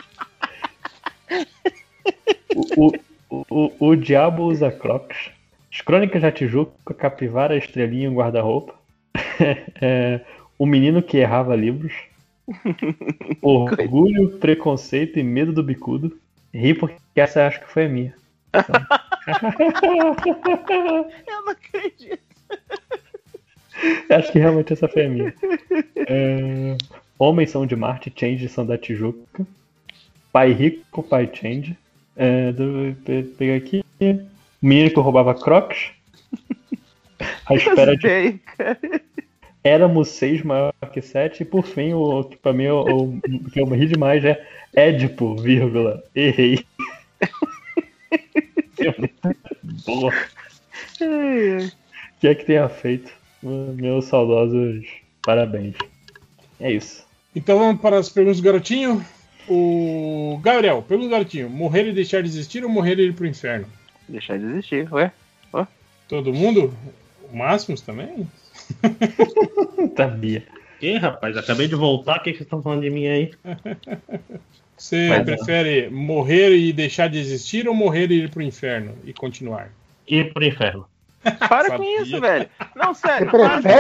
O, o, o, o diabo usa crocs. As crônicas da Tijuca, capivara, estrelinha e um guarda-roupa. É, o menino que errava livros. Orgulho, preconceito e medo do bicudo. Ri porque essa acho que foi a minha. Eu não acredito. Acho que realmente essa foi a minha. É, Homens são de Marte, Change são da Tijuca. Pai rico, pai Change. É, do, pegar aqui. O menino que roubava Crocs. A espera de. Éramos seis maior que sete. E por fim, o que pra mim o, o que eu ri demais é Édipo, vírgula. Errei. Boa. O que é que tenha feito? Meus saudosos parabéns. É isso. Então vamos para as perguntas do garotinho. O Gabriel, pergunta do garotinho: morrer e deixar de existir ou morrer e ir pro inferno? Deixar de existir, ué? Todo mundo? O Máximos também? Sabia. Que, rapaz? Acabei de voltar. O que que vocês estão falando de mim aí? Você Mas, prefere morrer e deixar de existir ou morrer e ir pro inferno e continuar? Ir pro inferno. Para Sabia. com isso, velho. Não, sério.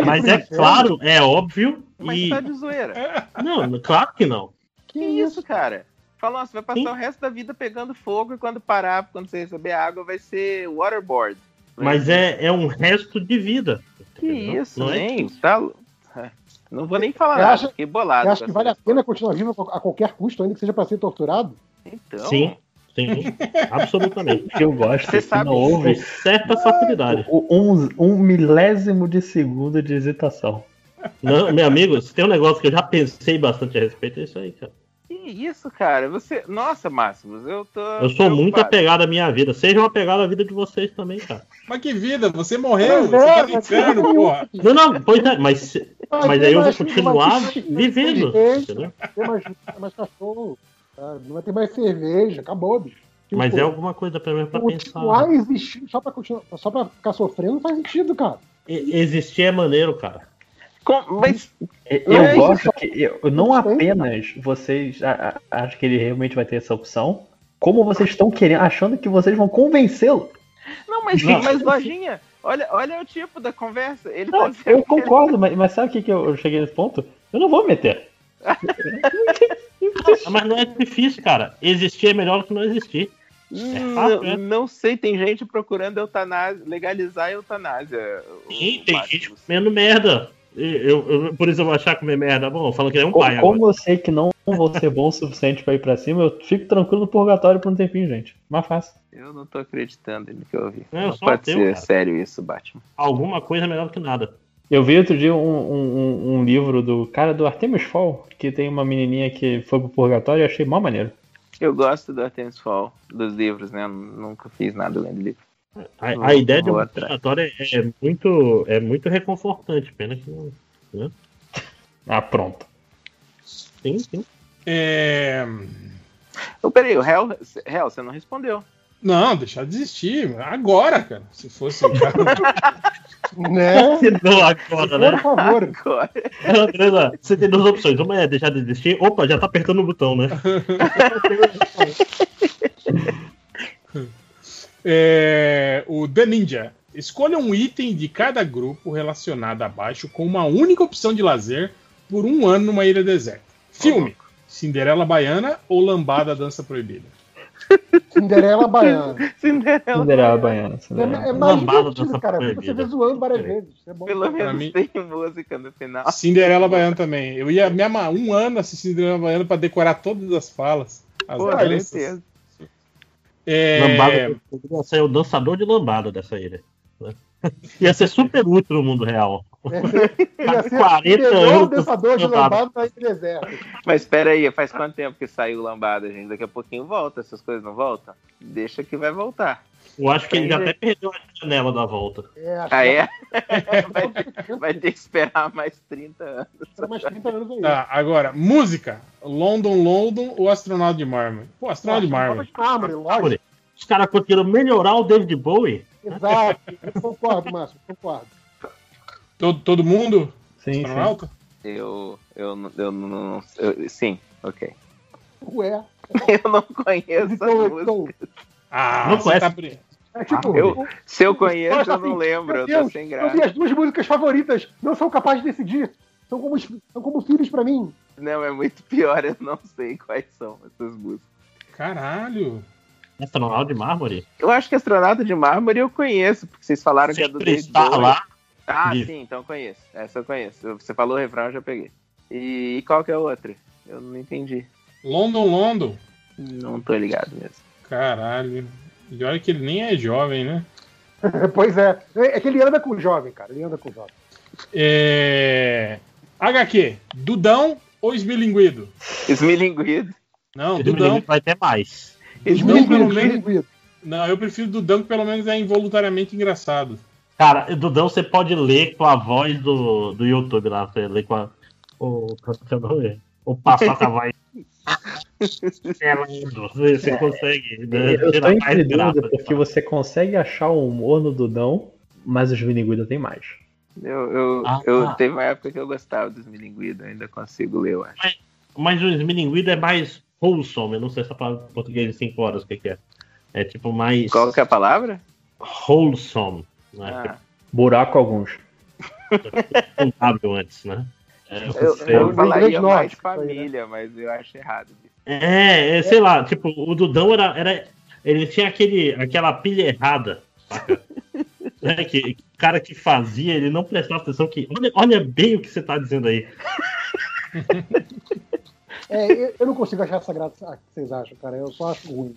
Mas é inferno? claro, é óbvio. Mas E... tá de zoeira. Não, claro que não. Que isso, cara? Fala, nossa, vai passar Sim. o resto da vida pegando fogo e quando parar, quando você receber água, vai ser waterboard. Mas é, é um resto de vida. Que entendeu? isso, Não é nem. Tá... Não vou nem falar Você nada, acha- fiquei bolado. Você acha com que vale a pena continuar vivo a qualquer custo, ainda que seja para ser torturado? Então, Sim, sim, absolutamente. Eu gosto Você é que sabe- não houve certa facilidade. o- um, um milésimo de segundo de hesitação. Não, meu amigo, se tem um negócio que eu já pensei bastante a respeito, é isso aí, cara. Que isso, cara? Você. Nossa, Máximos, eu tô. Eu sou muito preocupado. apegado à minha vida. Seja um apegado à vida de vocês também, cara. Mas que vida, você morreu, você tá inferno, porra. Não, não, pois é, mas, mas aí eu vou continuar vivendo. cerveja? Não vai ter mais, cachorro, não vai ter mais cerveja, acabou, bicho. Tipo, Mas é alguma coisa pelo menos pra continuar pensar. existindo só pra, continuar, só pra ficar sofrendo não faz sentido, cara. E- Existir é maneiro, cara. Com- Mas Eu é gosto que eu, não apenas vocês a- a- acham que ele realmente vai ter essa opção, como vocês estão querendo, achando que vocês vão convencê-lo. Não, mas, Não. mas lojinha, olha, olha o tipo da conversa. Ele Não, tá eu concordo, mas, mas sabe o que, que eu eu cheguei nesse ponto? Eu não vou meter. Ah, Mas não é difícil, cara. Existir é melhor do que não existir. Hum, fácil, não, né? não sei, tem gente procurando eutanásia, legalizar a eutanásia. Sim, tem gente comendo merda. Eu, eu- por isso eu vou achar comer merda bom, falando que ele é um Como, pai agora. como eu sei que não vou ser bom o suficiente pra ir pra cima, eu fico tranquilo no purgatório por um tempinho, gente. Mais fácil. Eu não tô acreditando no que eu ouvi. É, eu não pode ateu, ser cara. sério isso, Batman. Alguma coisa é melhor do que nada. Eu vi outro dia um, um, um- um livro do cara do Artemis Fall, que tem uma menininha que foi pro purgatório e eu achei mó maneiro. Eu gosto do Artemis Fall, dos livros, né? Eu Nunca fiz nada lendo livro. A, a ideia de vou um atrás. purgatório é, é muito, é muito reconfortante, pena que não. Né? Ah, pronto. Sim, sim. É... Ô, peraí, o Hell, Hell, você não respondeu. Não, deixar de desistir. Agora, cara. Se fosse. Né? Se não agora, né? Por favor. Agora. Você tem duas opções. Uma é deixar de desistir. Opa, já tá apertando o botão, né? É, o The Ninja. Escolha um item de cada grupo relacionado abaixo com uma única opção de lazer por um ano numa ilha deserta. Filme: Cinderela Baiana ou Lambada Dança Proibida? Cinderela Baiana. Cinderela. Cinderela Baiana. É, Cinderela. é mais Lambada divertido, cara. Você proibida. vê zoando várias vezes. É bom. Pelo menos mim- tem música no final. Cinderela Baiana também. Eu ia me amar um ano assistir Cinderela Baiana pra decorar todas as falas. As Pô, danças. certeza. É, Lambada poderia ser o dançador de lambada dessa ilha. né? Ia ser super útil no mundo real. Ia ser 40 o melhor anos dançador de lambada. lambada na ilha deserta. Mas espera aí, faz quanto tempo que saiu Lambada, gente? Daqui a pouquinho volta, essas coisas não voltam? Deixa que vai voltar. Eu acho que ele já até perdeu a janela da volta. É, acho Ah, que é? vai, ter, vai ter que esperar mais 30 anos. mais 30 anos aí. Tá, agora, música. London, London ou Astronauta de Mármore? Pô, Astronauta de Mármore. Mármore, lógico. Os caras conseguiram melhorar o David Bowie. Exato. Eu concordo, Márcio. Concordo. Todo, todo mundo? Sim, sim. Astronauta? Eu, eu, não- eu não. eu- sim, ok. Ué. Eu não conheço a Então, música. Ah, Não você conhece? tá brin- é tipo, Eu- Se eu conheço, eu não assim, lembro, meu eu tô sem graça. vi as duas músicas favoritas. Não são capazes de decidir. São como, são como filhos pra mim. Não, é muito pior, eu não sei quais são essas músicas. Caralho. Astronauta de mármore. Eu acho que Astronauta de Mármore eu conheço, porque vocês falaram que é do Sempre David Bowie. lá. Ah, Isso. sim, então eu conheço. Essa eu conheço. Você falou o refrão, eu já peguei. E, e qual que é a outra? Eu não entendi. London, London. Não tô ligado mesmo. Caralho. E olha que ele nem é jovem, né? pois é. É que ele anda com o jovem, cara. Ele anda com o jovem. É... HQ. Dudão ou Esmilinguido? Esmilinguido. Não, Dudão. vai ter mais. Dudão, pelo Esmilinguido, menos. esmilinguido. Não, eu prefiro Dudão, que pelo menos é involuntariamente engraçado. Cara, Dudão, você pode ler com a voz do, do YouTube lá. Você lê com a. O, é o? O passo com a voz. É lindo. Você, você consegue. né, Eu tô em dúvida porque você consegue achar o humor no Dudão, mas os Viniguida tem mais. Eu, eu, Ah, eu ah. teve uma época que eu gostava do Esmilinguido, ainda consigo ler, eu acho. Mas o Smilinguido é mais wholesome. Eu não sei essa palavra em português de 5 horas o que, que é. É tipo mais Qual que é a palavra? wholesome. Né? Ah, Buraco alguns. Com W antes, né? Eu, você- eu falaria mais né? família, mas eu acho errado. É, é, sei lá, tipo, o Dudão era, era. Ele tinha aquele, aquela pilha errada, saca? É, que, o cara que fazia, ele não prestava atenção que. Olha, olha bem o que você tá dizendo aí. É, eu- eu não consigo achar essa graça que vocês acham, cara. Eu só acho ruim.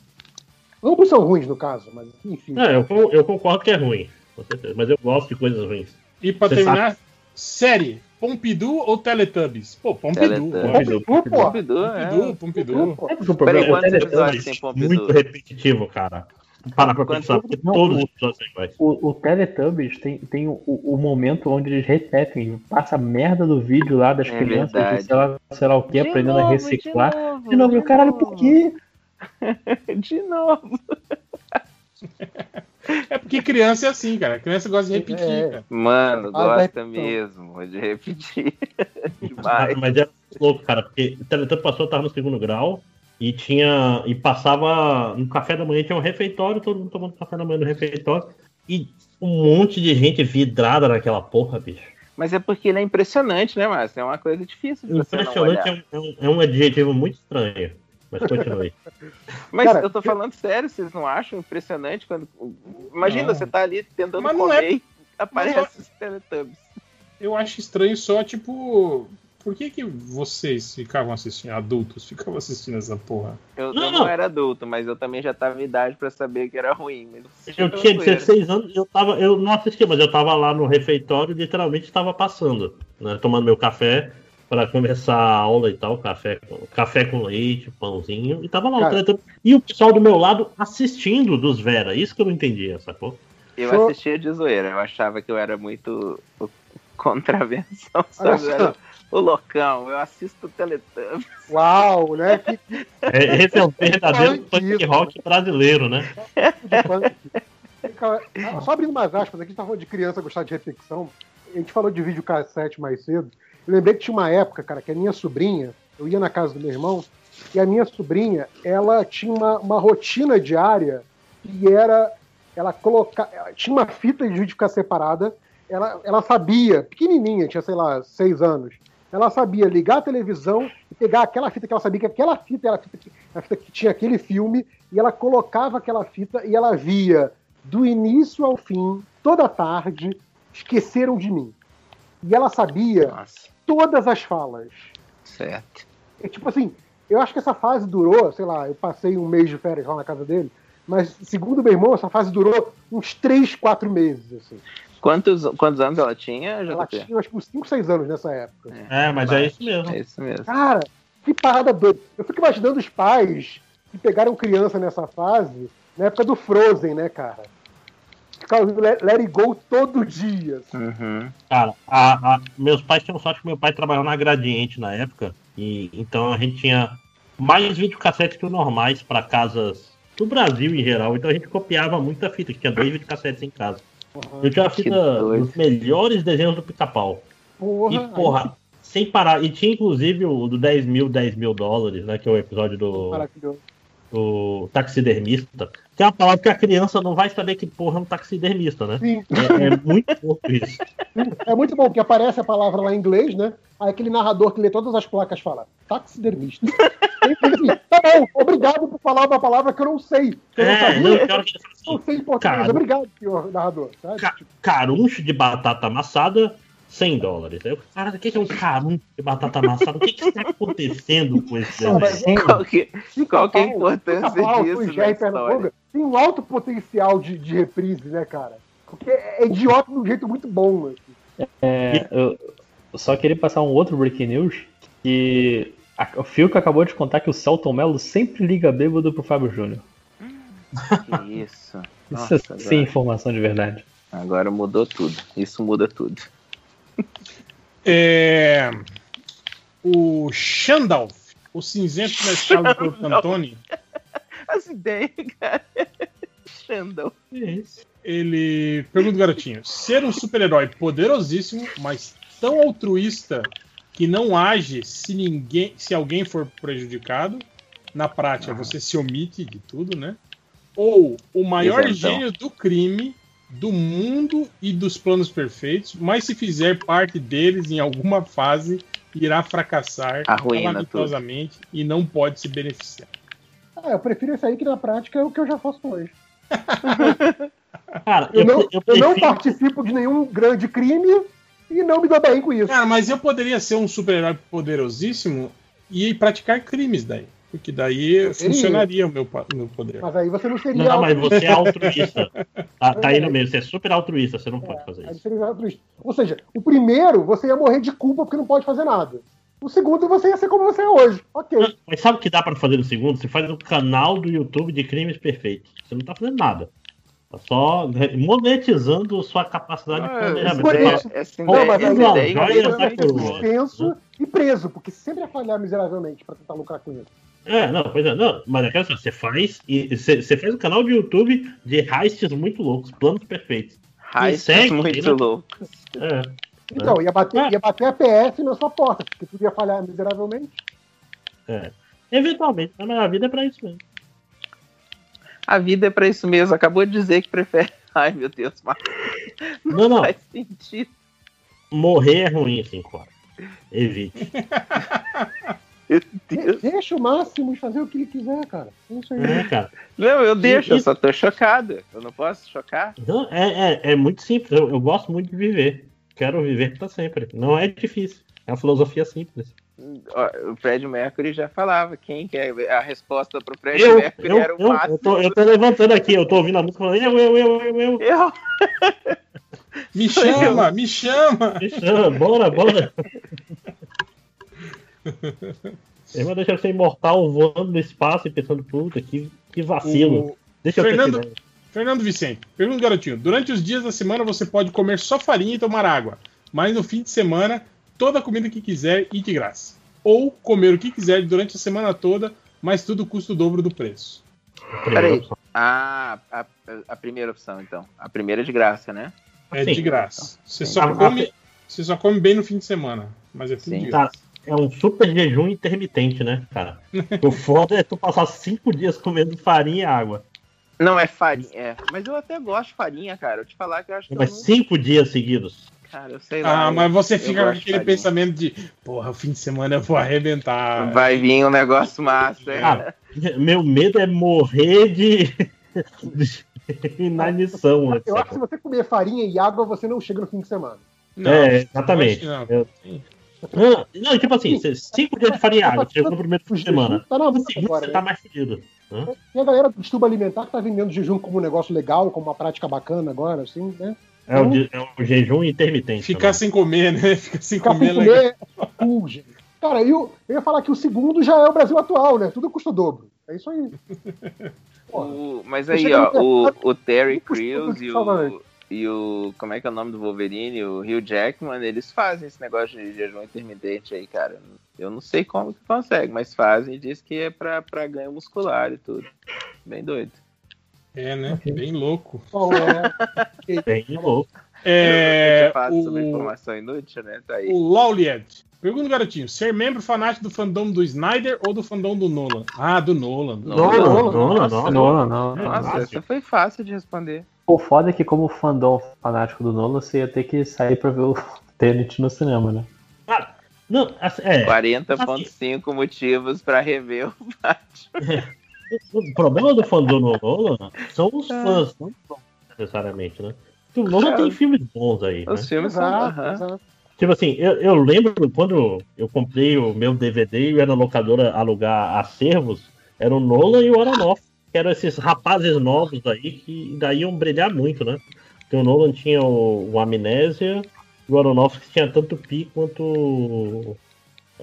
Ambos são ruins, no caso, mas enfim. Não, eu, eu concordo que é ruim, com certeza, mas eu gosto de coisas ruins. E pra Você terminar, série. Pompidou ou Teletubbies? Pô, Pompidou. Teletubbies. Pompidou, Pompidou, pô. Pompidou, é. Pompidou. Pô, É o Peraí, problema é quantos Teletubbies- episódios tem Pompidou? Muito repetitivo, cara. Para pra Quanto- pensar, porque Não, todos o- os episódios são iguais. O, o Teletubbies tem, tem o, o momento onde eles repetem, passa a merda do vídeo lá das É crianças, verdade. sei lá, sei lá o que, De aprendendo a novo, reciclar. De novo, De novo, eu, caralho, por quê? De novo. É porque criança é assim, cara. Criança gosta de repetir, É. cara. Mano, Ah, gosta então. mesmo de repetir. Demais. mas era louco, cara, porque o Teletubbies passou, tava no segundo grau e tinha. E passava. No café da manhã tinha um refeitório, todo mundo tomando café da manhã no refeitório. E um monte de gente vidrada naquela porra, bicho. Mas é porque ele é impressionante, né, Márcio? É uma coisa difícil de você não Impressionante olhar. é é um- é um adjetivo muito estranho. Mas continue. Mas Cara, eu tô falando sério, vocês não acham impressionante quando. Imagina, Não. você tá ali tentando Mas não comer é- e aparece os Teletubbies. Eu acho estranho só, tipo, por que, que vocês ficavam assistindo, adultos, ficavam assistindo essa porra? Eu, Não, eu não, era adulto, mas eu também já tava em idade pra saber que era ruim. Mas Eu tinha zoeira. 16 anos, eu tava, eu não assistia, mas eu tava lá no refeitório, literalmente estava passando, né, tomando meu café para começar a aula e tal, café com, café com leite, pãozinho, e tava lá o Cara. tretando. E o pessoal do meu lado assistindo dos Vera, isso que eu não entendia, sacou? Eu Show. assistia de zoeira, eu achava que eu era muito o- contravenção, sabe? era o loucão, eu assisto Teletubbies. Uau, né? É, esse é o verdadeiro punk rock brasileiro, né? de punk. Cara, Só abrindo umas aspas aqui, a gente tá falando de criança gostar de reflexão. A gente falou de vídeo cassete mais cedo. Eu lembrei que tinha uma época, cara, que a minha sobrinha, eu ia na casa do meu irmão, e a minha sobrinha, ela tinha uma, uma rotina diária que era ela colocar. Tinha uma fita de vídeo ficar separada. Ela, ela sabia, pequenininha, tinha, sei lá, seis anos. Ela sabia ligar a televisão e pegar aquela fita que ela sabia que aquela fita era a fita que, a fita que tinha aquele filme, e ela colocava aquela fita e ela via do início ao fim, toda tarde, esqueceram de mim. E ela sabia Nossa, todas as falas. certo. É tipo assim, eu acho que essa fase durou, sei lá, eu passei um mês de férias lá na casa dele, mas segundo meu irmão, essa fase durou uns 3, 4 meses, assim. Quantos, quantos anos ela tinha, Ela tinha acho que uns 5, 6 anos nessa época. É, mas é isso mesmo. É isso mesmo. Cara, que parada doida. Eu fico imaginando os pais que pegaram criança nessa fase, na época do Frozen, né, cara? Ficavam ouvindo Let, It Go todo dia. assim. Uhum. Cara, a- a- meus pais tinham sorte que meu pai trabalhava na Gradiente na época, e então a gente tinha mais videocassetes que o normais para casas do Brasil em geral, então a gente copiava muita fita, que tinha dois videocassetes em casa. Eu tinha a fita dos melhores desenhos do pica-pau. Porra, E, porra, sem parar. E tinha inclusive o do 10 mil, 10 mil dólares, né? Que é o episódio do, maravilhoso. do taxidermista. Tem uma palavra que a criança não vai saber que porra é um taxidermista, né? Sim, É, é muito pouco isso. é muito bom, porque aparece a palavra lá em inglês, né? Aí aquele narrador que lê todas as placas fala, taxidermista. Tá bom, obrigado por falar uma palavra que eu não sei. Que eu não É, sabia, não, pior que ele fala eu assim, sei português. Obrigado, senhor narrador. Sabe? Ca- caruncho de batata amassada, 100 dólares. Aí eu, cara, o que é um caruncho de batata amassada? O que que está acontecendo com esse desenho? Qual que, qual que é a importância disso e na história? Tem um alto potencial de, de reprise, né, cara? Porque é idiota de um jeito muito bom. Assim. É, eu só queria passar um outro breaking news que a- o Fiuk acabou de contar que o Celton Mello sempre liga bêbado pro Fábio Júnior. Que isso. Isso Nossa, é sem informação de verdade. agora mudou tudo. Isso muda tudo. É, o Shandalf, o cinzento escala do Corpo Antoni, As ideias, cara. Xandão. ele pergunta, garotinho, ser um super-herói poderosíssimo, mas tão altruísta que não age se ninguém, se alguém for prejudicado, na prática você se omite de tudo, né? Ou o maior gênio do crime, do mundo e dos planos perfeitos, mas se fizer parte deles em alguma fase, irá fracassar calamitosamente e não pode se beneficiar. Ah, eu prefiro esse aí que na prática é o que eu já faço hoje. Cara, Eu, eu, não, eu eu não prefiro- participo de nenhum grande crime e não me dou bem com isso. Cara, mas eu poderia ser um super-herói poderosíssimo e praticar crimes daí. Porque daí funcionaria o meu, meu poder. Mas aí você não seria. Não, mas altruísta. você é altruísta. Tá, tá aí no meio, você é super altruísta, você não pode fazer Aí isso. você seria altruísta. Ou seja, o primeiro você ia morrer de culpa porque não pode fazer nada. O segundo você ia ser como você é hoje. Ok. Mas sabe o que dá pra fazer no segundo? Você faz um canal do YouTube de crimes perfeitos. Você não tá fazendo nada. Tá só monetizando sua capacidade de Ah, planejamento. por Você fala, isso. Essa Não, ideia, mas essa aí, ó, ideia joia incrível, da né? coroa. Suspenso e preso, porque sempre ia falhar miseravelmente pra tentar lucrar com isso. É, não, pois é, não, mas é que assim, você faz e você você faz um canal de YouTube de heists muito loucos, planos perfeitos. Segue, muito né? louco. É. Então, ia bater, ia bater a PF na sua porta, porque tudo ia falhar miseravelmente. É. Eventualmente, mas a vida é pra isso mesmo. A vida é pra isso mesmo. Acabou de dizer que prefere. Ai, meu Deus, mas Não, não. faz sentido. Morrer é ruim, assim, claro. Evite. Deixa o máximo de fazer o que ele quiser, cara. É isso aí. É, cara. Não, eu deixo, eu Isso- só tô chocado. Eu não posso chocar? Não, é, é, é muito simples. Eu, eu gosto muito de viver. Quero viver pra sempre. Não é difícil. É uma filosofia simples. O Fred Mercury já falava quem que é a resposta pro Fred Eu, Mercury eu, era o eu, máximo. eu, tô, eu tô levantando aqui, eu tô ouvindo a música falando, eu, eu, eu, eu, eu. Eu. Me chama, me chama! Me chama, bora, bora. Ele vai deixar ser imortal voando no espaço e pensando, puta, que, que vacilo. O Deixa eu Fernando, ideia. Fernando Vicente, pergunta garotinho. Durante os dias da semana você pode comer só farinha e tomar água, mas no fim de semana toda a comida que quiser e de graça. Ou comer o que quiser durante a semana toda, mas tudo custa o dobro do preço. Peraí. Ah, a, a primeira opção, então. A primeira é de graça, né? É Sim. de graça. Você só, Ah, come, você só come bem no fim de semana, mas é tudo Sim. de Tá, graça. É um super jejum intermitente, né, cara? o foda é tu passar cinco dias comendo farinha e água. Não, é farinha. É. Mas eu até gosto de farinha, cara. Eu te falar que eu acho que Mas eu não... cinco dias seguidos. Cara, eu sei lá. Ah, eu- mas você fica com de aquele pensamento de, porra, o fim de semana eu vou arrebentar. Vai vir um negócio massa. é. Cara, meu medo é morrer de, inanição. Eu acho que se você comer farinha e água, você não chega no fim de semana. Não, é, exatamente. não. Eu- Não, não, tipo assim, você- cinco dias de farinha e água, chegou no primeiro fim de semana. Tá na No segundo agora, você né? tá mais fudido. Hã? Tem a galera do estudo alimentar que tá vendendo jejum como um negócio legal, como uma prática bacana agora, assim, né? É o, de- é o jejum intermitente. Ficar sem comer, né? Ficar sem Ficar comer sem legal. comer é cool, gente. Cara, e o- eu ia falar que o segundo já é o Brasil atual, né? Tudo custa o dobro. É isso aí. Porra. O- mas aí, ó, o, o Terry Crews e o, e o. Como é que é o nome do Wolverine? O Hugh Jackman, eles fazem esse negócio de jejum intermitente aí, cara. Eu não sei como que consegue, mas fazem e diz que é pra, pra ganho muscular e tudo. Bem doido. É, né? Bem louco. Bom, é, Bem louco. É, Eu faço sobre o, informação inútil, né? Tá aí. o Lawliet. Pergunta, garotinho. Ser membro fanático do fandom do Snyder ou do fandom do Nolan? Ah, do Nolan. Do Nolan, Nolan, Nossa, Nolan, Não, não, não. Nossa, essa foi fácil de responder. O foda é que, como fandom fanático do Nolan, você ia ter que sair pra ver o Tenet no cinema, né? Cara, não, assim, é, 40.5 motivos pra rever o Batman. o problema do fandom do Nolan são os fãs, não necessariamente, né? Porque o Nolan É. tem filmes bons aí, né? Os filmes são. exato. Tipo assim, eu, eu lembro quando eu comprei o meu DVD e ia na locadora alugar acervos, era o Nolan e o Aronofsky, que eram esses rapazes novos aí que daí iam brilhar muito, né? Porque o Nolan tinha o, o Amnésia e o Aronofsky tinha tanto Pi quanto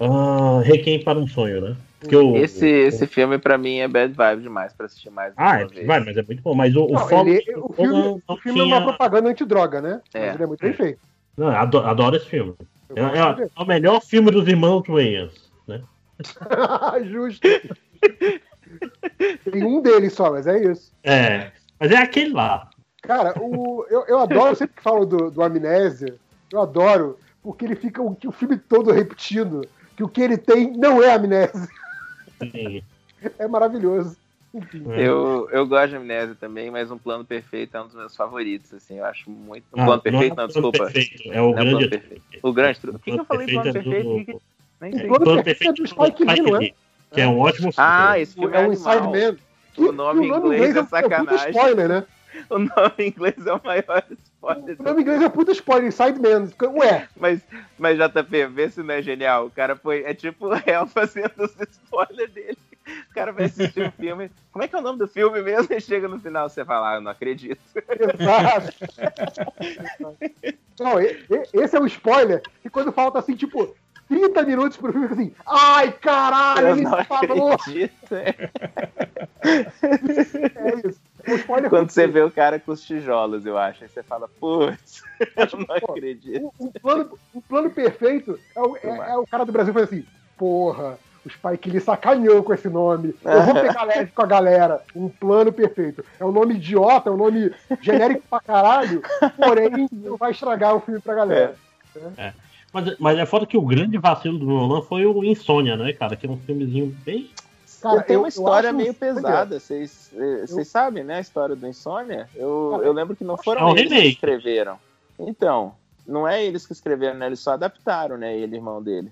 ah, Requiem para um Sonho, né? Porque o, Esse, o- esse filme pra mim é bad vibe demais pra assistir mais. Ah, uma é, vez. vai, mas é muito bom. Mas o, o Não, foda- ele- o filme, o não filme é tinha- uma propaganda antidroga, né? É. Mas ele é muito bem feito. Não, adoro, adoro esse filme. É, é- é o melhor filme dos irmãos Wayans, né? Justo. Tem um deles só, mas é isso. É, mas é aquele lá. Cara, o, eu, eu adoro, sempre que falo do, do Amnésia, eu adoro, porque ele fica o, o filme todo repetindo que o que ele tem não é amnésia. Sim. É maravilhoso. É. Eu, eu gosto de Amnésia também, mas Um Plano Perfeito é um dos meus favoritos, assim, eu acho muito... Um Ah, Plano Perfeito? é Não, o Plano desculpa. Perfeito, é o Não é grande. Plano Perfeito. O Grande Truque. O que, que eu Plano falei Plano Perfeito é Perfeito? do- que- Nem O sei. Plano Plano Perfeito é do Perfeito Spike Lee, não? Lee, que é um ótimo Ah, filme. esse filme É é o Inside. Man. O nome em inglês é sacanagem. spoiler, né? O nome em inglês é o maior spoiler. O nome em inglês é puta spoiler, Inside Man. Ué, Mas, mas JP, vê se não é genial. O cara foi. É tipo o réu fazendo os spoilers dele. O cara vai assistir o filme. Como é que é o nome do filme mesmo? E chega no final, você fala, ah, eu não acredito. exato. Não, esse é o spoiler que quando falta assim, tipo, 30 minutos pro filme, assim, ai caralho, Eu ele não falou. acredito. É. É isso. Spoiler Quando você vê o cara com os tijolos, eu acho. Aí você fala, putz, eu não pô, acredito. o, o plano, o plano perfeito é o, é- é o cara do Brasil falando assim, porra, o Spike Lee sacaneou com esse nome. Eu vou pegar leve com a galera. Um plano perfeito. É um nome idiota, é um nome genérico pra caralho, porém não vai estragar o filme pra galera. Mas, mas é foda que o grande vacilo do Nolan foi o Insônia, né, cara? Que é um filmezinho bem. Cara, tem eu- uma eu história meio pesada. Vocês eh, vocês sabem, né? A história do Insônia? Eu, eu lembro que não é foram um eles que escreveram. Então, não é eles que escreveram, né? Eles só adaptaram, né? Ele, irmão dele.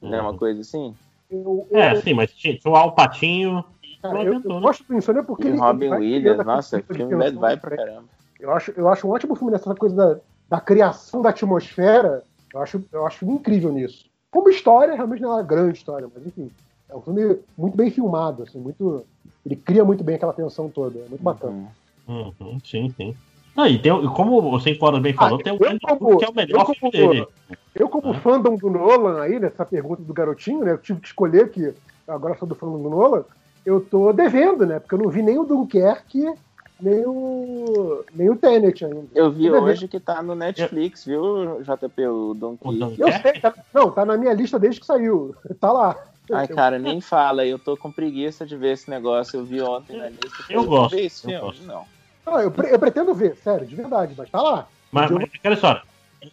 Não é uma coisa assim? Eu, eu- É, sim, mas tinha, o Alpatinho. cara, eu- eu gosto do Insônia porque E ele- Robin ele vai Williams, nossa, essa filme bad vibe pra né? caramba. Eu acho, eu acho um ótimo filme nessa coisa da, da criação da atmosfera. Eu acho, eu acho incrível nisso. Como história, realmente não é uma grande história, mas enfim. É um filme muito bem filmado, assim, muito. Ele cria muito bem aquela tensão toda. É muito bacana. Uhum, sim, sim. Não, e tem, o- como você fora bem falou, Ah, tem o eu grande como- que é o melhor eu filme como- dele. Eu, como fandom do Nolan aí, nessa pergunta do garotinho, né? Eu tive que escolher que agora sou do fandom do Nolan, eu tô devendo, né? Porque eu não vi nem o Dunkerque, nem o. nem o Tenet ainda. Eu vi hoje que tá no Netflix, viu, JP, o Donkey? Eu sei, tá, não, tá na minha lista desde que saiu. Tá lá. Ai, cara, nem fala, eu tô com preguiça de ver esse negócio. Eu vi ontem na lista. Eu falei, gosto, Ver esse eu filme? gosto. Não. Não, eu, pre- eu pretendo ver, sério, de verdade, mas tá lá. Mas, mas olha só,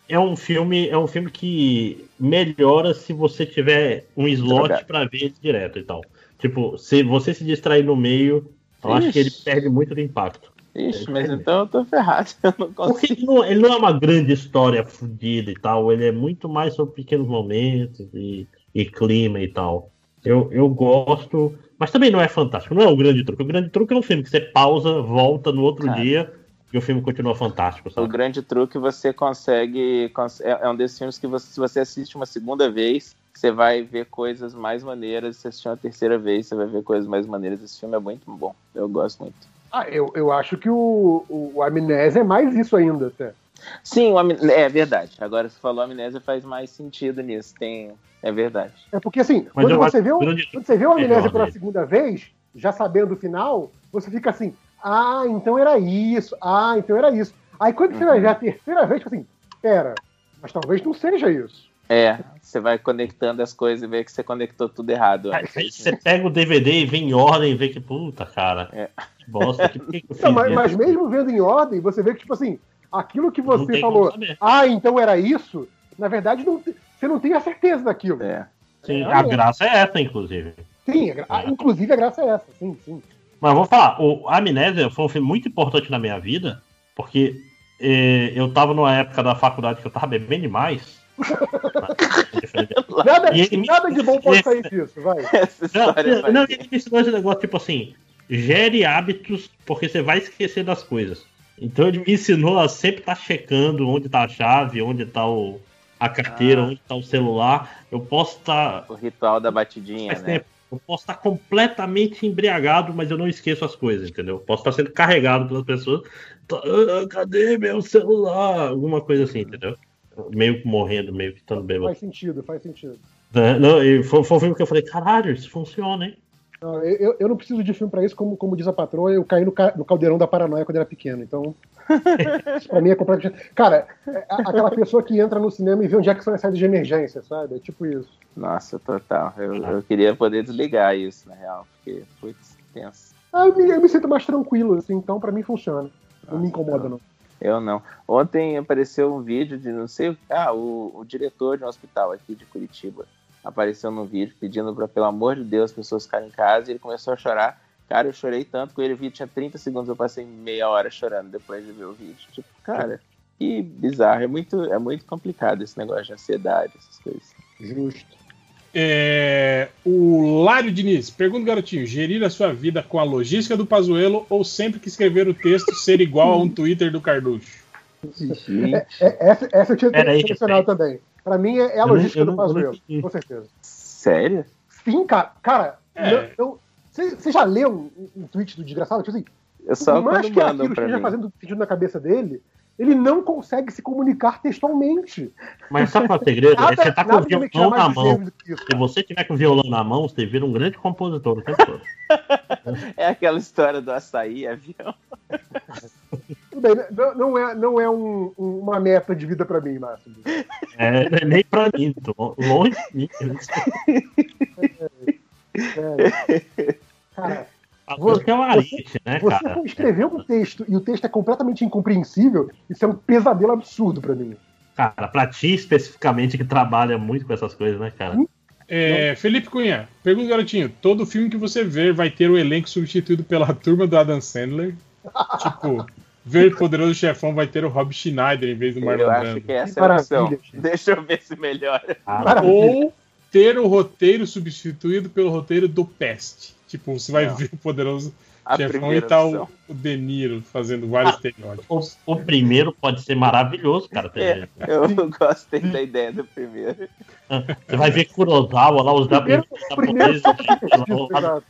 é um filme, é um filme que melhora se você tiver um slot pra ver ele direto e tal. Tipo, se você se distrair no meio, eu acho que ele Ixi. perde muito do impacto. Ixi, mas então eu tô ferrado. Eu não Porque consigo. ele não, ele não é uma grande história fodida e tal, ele é muito mais sobre pequenos momentos e, e clima e tal. Eu, eu gosto, mas também não é fantástico, não é o grande truque. O grande truque é um filme que você pausa, volta no outro Cara. dia e o filme continua fantástico, O sabe? grande truque você consegue. cons- É é um desses filmes que você, se você assiste uma segunda vez, você vai ver coisas mais maneiras. Se assistir uma terceira vez, você vai ver coisas mais maneiras. Esse filme é muito bom. Eu gosto muito. Ah, eu, eu acho que o, o, o Amnésia é mais isso ainda, até. Sim, o Amn- é verdade. Agora você falou amnésia faz mais sentido nisso. Tem... É verdade. É porque assim, Mas quando você, acho vê o, quando você vê o Amnésia pela segunda vez, já sabendo o final, você fica assim, ah, então era isso, ah, então era isso. Aí quando você Uhum. vai ver a terceira vez, fica assim, pera, mas talvez não seja isso. É, você vai conectando as coisas e vê que você conectou tudo errado. Aí você pega o DVD e vê em ordem e vê que, puta, cara, É. que bosta, que, que que eu fiz Não, mas, mas mesmo vendo em ordem, você vê que, tipo assim, aquilo que você falou, ah, então era isso, na verdade não você não tem a certeza daquilo. É. Sim, É, a é. graça é essa, inclusive. Sim, a gra- ah, inclusive a graça é essa, sim, sim. Mas eu vou falar, o Amnésia foi um filme muito importante na minha vida, porque eh, eu tava numa época da faculdade que eu tava bebendo demais. Nada, E me- nada de bom pode sair disso, vai. Essa Não, história não, ele me ensinou esse negócio, tipo assim, gere hábitos, porque você vai esquecer das coisas. Então ele me ensinou a sempre estar checando onde tá a chave, onde tá o, a carteira, Ah. onde tá o celular. Eu posso estar. O ritual da batidinha, faz né? tempo, Eu posso estar completamente embriagado, mas eu não esqueço as coisas, entendeu? Posso estar sendo carregado pelas pessoas. Tá, "Ah, cadê meu celular? Alguma coisa assim, entendeu? Meio que morrendo, meio que estando bêbado. Faz sentido, faz sentido. Né? Não, e foi, foi um filme que eu falei, caralho, isso funciona, hein? Eu, eu- eu não preciso de filme pra isso, como, como diz a patroa, eu caí no, ca- no caldeirão da paranoia quando era pequeno, então. isso pra mim é completamente. Cara, é aquela pessoa que entra no cinema e vê onde é que são as saídas de emergência, sabe? É tipo isso. Nossa, total. Eu, eu queria poder desligar isso, na real, porque, putz, tenso. Ah, eu, me, eu me sinto mais tranquilo, assim, então pra mim funciona. Não me incomoda, não. Eu não. Ontem apareceu um vídeo de não sei o Ah, o, o diretor de um hospital aqui de Curitiba apareceu num vídeo pedindo pra, pelo amor de Deus, as pessoas ficarem em casa e ele começou a chorar. Cara, eu chorei tanto com ele, o vídeo tinha 30 segundos, eu passei meia hora chorando depois de ver o vídeo. Tipo, cara, que bizarro. É muito, é muito complicado esse negócio de ansiedade, essas coisas. Justo. É, o Lário Diniz, pergunta garotinho: gerir a sua vida com a logística do Pazuelo ou sempre que escrever o texto ser igual a um Twitter do Carducho? É, é- essa, essa eu tinha aí, selecionado também. Pra mim é, é a logística eu do não- eu não Pazuello, com certeza. Sério? Sim, cara. Cara, É. você já leu um, um tweet do desgraçado? Tipo assim, Eu só por mais que aquilo pra esteja mim. fazendo sentido na cabeça dele, ele não consegue se comunicar textualmente. Mas sabe qual é o segredo? É Nada- você tá com o violão na mão. Do Se você tiver com o violão na mão, você vira um grande compositor o tempo todo. É aquela história do açaí, avião. Tudo bem, não, não é, não é um- um- uma meta de vida pra mim, Máximo. É, é nem pra mim, tô longe de mim. É. Cara, A coisa que é uma ariete, né, você cara? escreveu um texto e o texto é completamente incompreensível, isso é um pesadelo absurdo pra mim. Cara, pra ti especificamente que trabalha muito com essas coisas, né, cara? É, Felipe Cunha, pergunta garotinho: todo filme que você ver vai ter o elenco substituído pela turma do Adam Sandler? tipo, ver Poderoso Chefão vai ter o Rob Schneider em vez do Marlon Eu acho Brando. que essa Que é a opção. Deixa eu ver se melhora. Ah. Ou ter o roteiro substituído pelo roteiro do Pest. Tipo, você vai Não. ver o poderoso A chefão e tá o, opção. o De Niro fazendo vários Ah, estereótipos. O, o primeiro pode ser maravilhoso, cara. É, eu gostei da ideia do primeiro. Você vai ver Kurosawa lá, os Primeiro- primeiro japoneses, gente, lá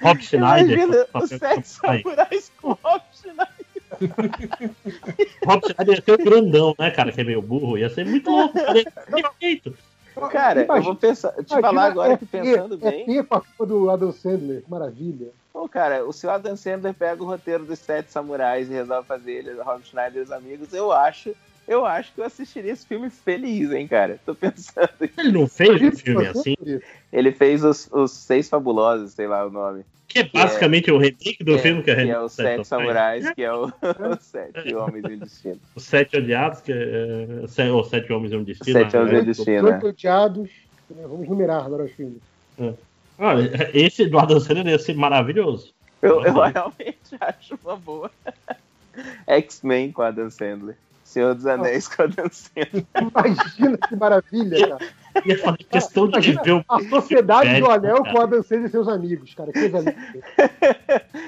Rob Schneider. Imagina os sete samurais com Rob Schneider. Rob Schneider ia ser o grandão, né, cara, que é meio burro. Ia ser muito louco, cara. Perfeito. Cara, eu Imagina- vou pensar, te Imagina falar agora que pensando bem. ET com a culpa do Adam Sandler, que maravilha. Pô, cara, o seu Adam Sandler pega o roteiro dos Sete Samurais e resolve fazer ele, Rob Schneider e os amigos, eu acho, eu acho que eu assistiria esse filme feliz, hein, cara. Tô pensando. Ele não fez um filme assim, Ele fez os, os Seis Fabulosos, sei lá o nome. Que é basicamente o remake do é- filme que é, que é os Sete Samurais. Samurais, que é o, os Sete Homens e o Destino. Os Sete Odiados, que é. se- Ou Sete Homens e um Destino. Sete né? Homens e um Destino. Oito odiados. né, Vamos numerar agora os filmes. Olha, esse do Adam Sandler ia ser maravilhoso. Eu, eu realmente acho uma boa. X-Men com Adam Sandler. Senhor dos Anéis com Adam Sandler. Imagina que maravilha, cara. Ia fazer questão de Imagina ver o a Sociedade do velho, Anel cara. com o Adam Sandler e seus amigos, cara. Que coisa linda.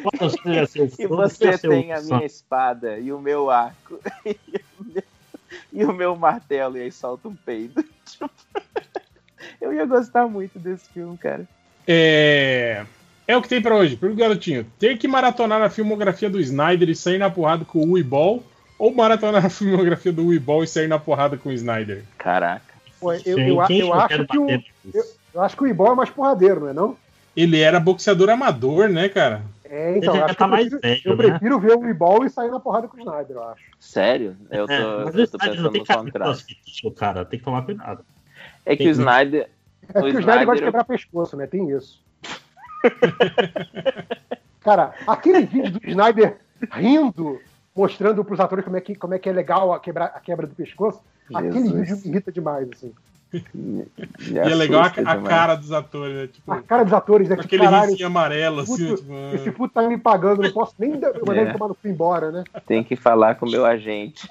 o Adam Sandler ia ser o E você tem a minha espada e o meu arco. E o meu, martelo, e aí solta um peido. Tipo, Eu ia gostar muito desse filme, cara. É. É o que tem pra hoje. Pergunta, garotinho. Ter que maratonar a filmografia do Snyder e sair na porrada com o Weeball ou maratonar a filmografia do Weeball e sair na porrada com o Snyder? Caraca. Pô, eu, Sim, eu, eu eu acho que o, eu, eu acho que o Ibol é mais porradeiro, não é não? Ele era boxeador amador, né, cara? É, então, Ele acho tá que eu mais prefiro, velho, eu né? prefiro ver o Ibol e sair na porrada com o Snyder, eu acho. Sério? Eu tô, É, mas eu o tô Snyder pensando tem no contrário. cara. Tem que tomar cuidado. É que o Snyder. É porque o Snyder gosta de quebrar pescoço, né? Tem isso. Cara, aquele vídeo do Snyder rindo, mostrando pros atores como é que, como é, que é legal a, quebra, a quebra do pescoço, aquele Jesus. vídeo me irrita demais, assim. Me E é legal a, a cara dos atores, né? Tipo, A cara dos atores, né? Tipo, aquele caralho, risinho amarelo, assim, puto- tipo, ah. esse puto tá me pagando, não posso nem dar- mandar É. ele tomar no cu embora, né? Tem que falar com o meu agente.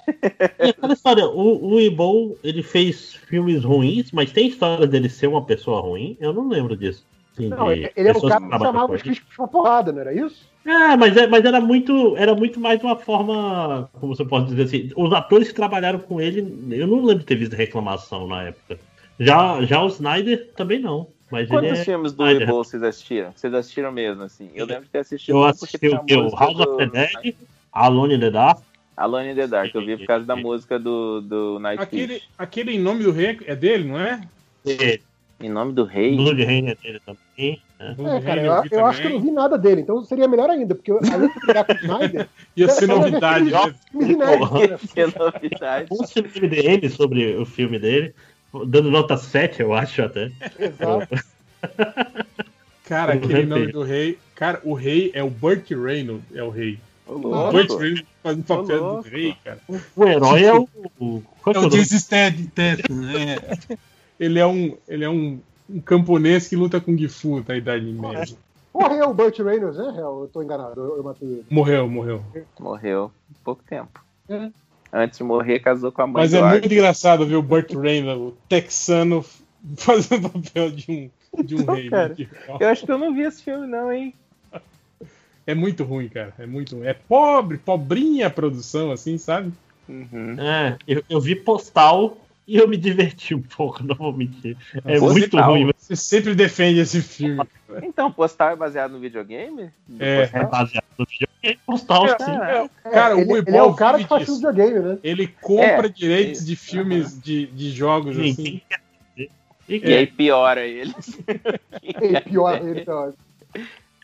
E aquela história, o, o Ibol, ele fez filmes ruins, mas tem história dele ser uma pessoa ruim? Eu não lembro disso. Assim, Não, ele era o pessoas cara que chamava os críticos pra porrada, não era isso? É, mas, é, mas era muito era muito mais de uma forma, como você pode dizer assim, os atores que trabalharam com ele, eu não lembro de ter visto reclamação na época. Já, já o Snyder também não. Mas Quantos ele é, filmes do Snyder. Weeble vocês assistiram? Vocês assistiram mesmo, assim? Eu lembro de ter assistido Eu assisti o? O música House of the Dead, Alone in the Dark. Alone in the Dark, eu vi por causa da música do, do Nightwish. Aquele, aquele em nome do rei é dele, não é? e Em nome do rei? Blood Rain é dele também. né? É, cara, eu, eu acho que eu não vi nada dele, então seria melhor ainda, porque eu- além de brigar com o Snyder. Ia ser novidade, né? né? Que novidade. Um filme dele sobre o filme dele, dando nota 7, eu acho até. Exato. Cara, aquele nome do rei. Cara, o rei é o Burt Reynolds, é o rei. O. Burt Reynolds faz um papel do rei, cara. O herói é o. o É o é o? Jason Statham, né? Ele é um, ele é um, um camponês que luta com Gifu na Idade Média. Morreu o Burt Reynolds, né, Real? Eu tô enganado, eu, eu matei ele. Morreu, morreu. Morreu há pouco tempo. É. Antes de morrer, casou com a mãe Mas do é Arthur. muito engraçado ver o Burt Reynolds, o texano, fazendo o papel de um, de um Então, rei. cara, medieval. Eu acho que eu não vi esse filme, não, hein? É muito ruim, cara. É muito ruim. É pobre, pobrinha a produção, assim, sabe? Uhum. É, eu, eu vi postal e eu me diverti um pouco, não vou mentir. É muito ruim. Você sempre defende esse filme. Então, Postal é baseado no videogame? É. Postal? É baseado no videogame. Postal, sim. Cara, É, Cara, o ele, ele é o cara que faz videogame, né? Ele compra É, direitos isso. de filmes, de, de jogos, Sim, assim. E E aí piora ele. Ele pior ele, tá ótimo.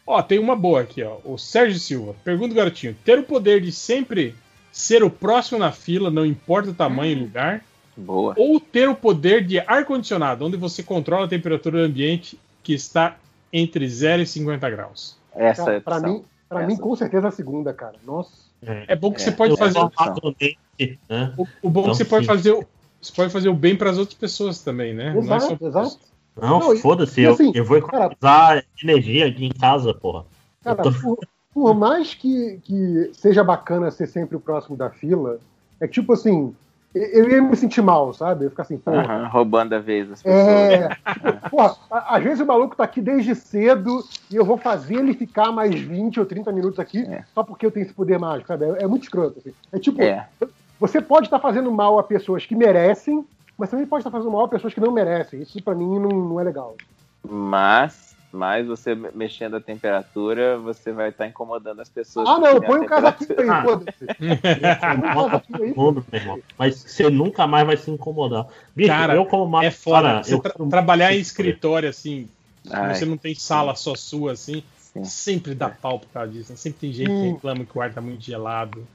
Ó, tem uma boa aqui, ó. O Sérgio Silva. Pergunta o garotinho: ter o poder de sempre ser o próximo na fila, não importa o tamanho e lugar, Boa. ou ter o poder de ar-condicionado, onde você controla a temperatura do ambiente que está entre 0 e 50 graus. Essa é Cara, a pra opção. mim, pra Essa. mim, com certeza a segunda, cara. Nossa. É bom que É, você pode eu fazer. né? O, o bom é que Então, você pode fazer o, você pode fazer o bem para as outras pessoas também, né? Não é Exato, exato. Não, Não, foda-se, eu, assim, eu vou cara- economizar energia aqui em casa, porra. Cara, tô- por, por mais que, que seja bacana ser sempre o próximo da fila, é tipo assim, eu ia me sentir mal, sabe? Eu ia ficar assim, porra. Aham, roubando a vez das pessoas. É, tipo, porra, às vezes o maluco tá aqui desde cedo e eu vou fazer ele ficar mais 20 ou 30 minutos aqui É. só porque eu tenho esse poder mágico, sabe? É, é muito escroto. Assim. É tipo, É. você pode estar fazendo mal a pessoas que merecem, mas também pode estar fazendo mal a pessoas que não merecem. Isso pra mim não, não é legal. Mas, mas você me- mexendo a temperatura, você vai estar incomodando as pessoas. Ah, que não, põe o casaquinho aí, foda-se. Mas você nunca mais vai se incomodar. Bicho, Cara, eu como É Você eu tra- quero trabalhar em escritório assim, Ai, você não tem sala só sua assim, Sim. sempre dá pau por causa disso. né? Sempre tem gente que Sim. reclama que o ar tá muito gelado.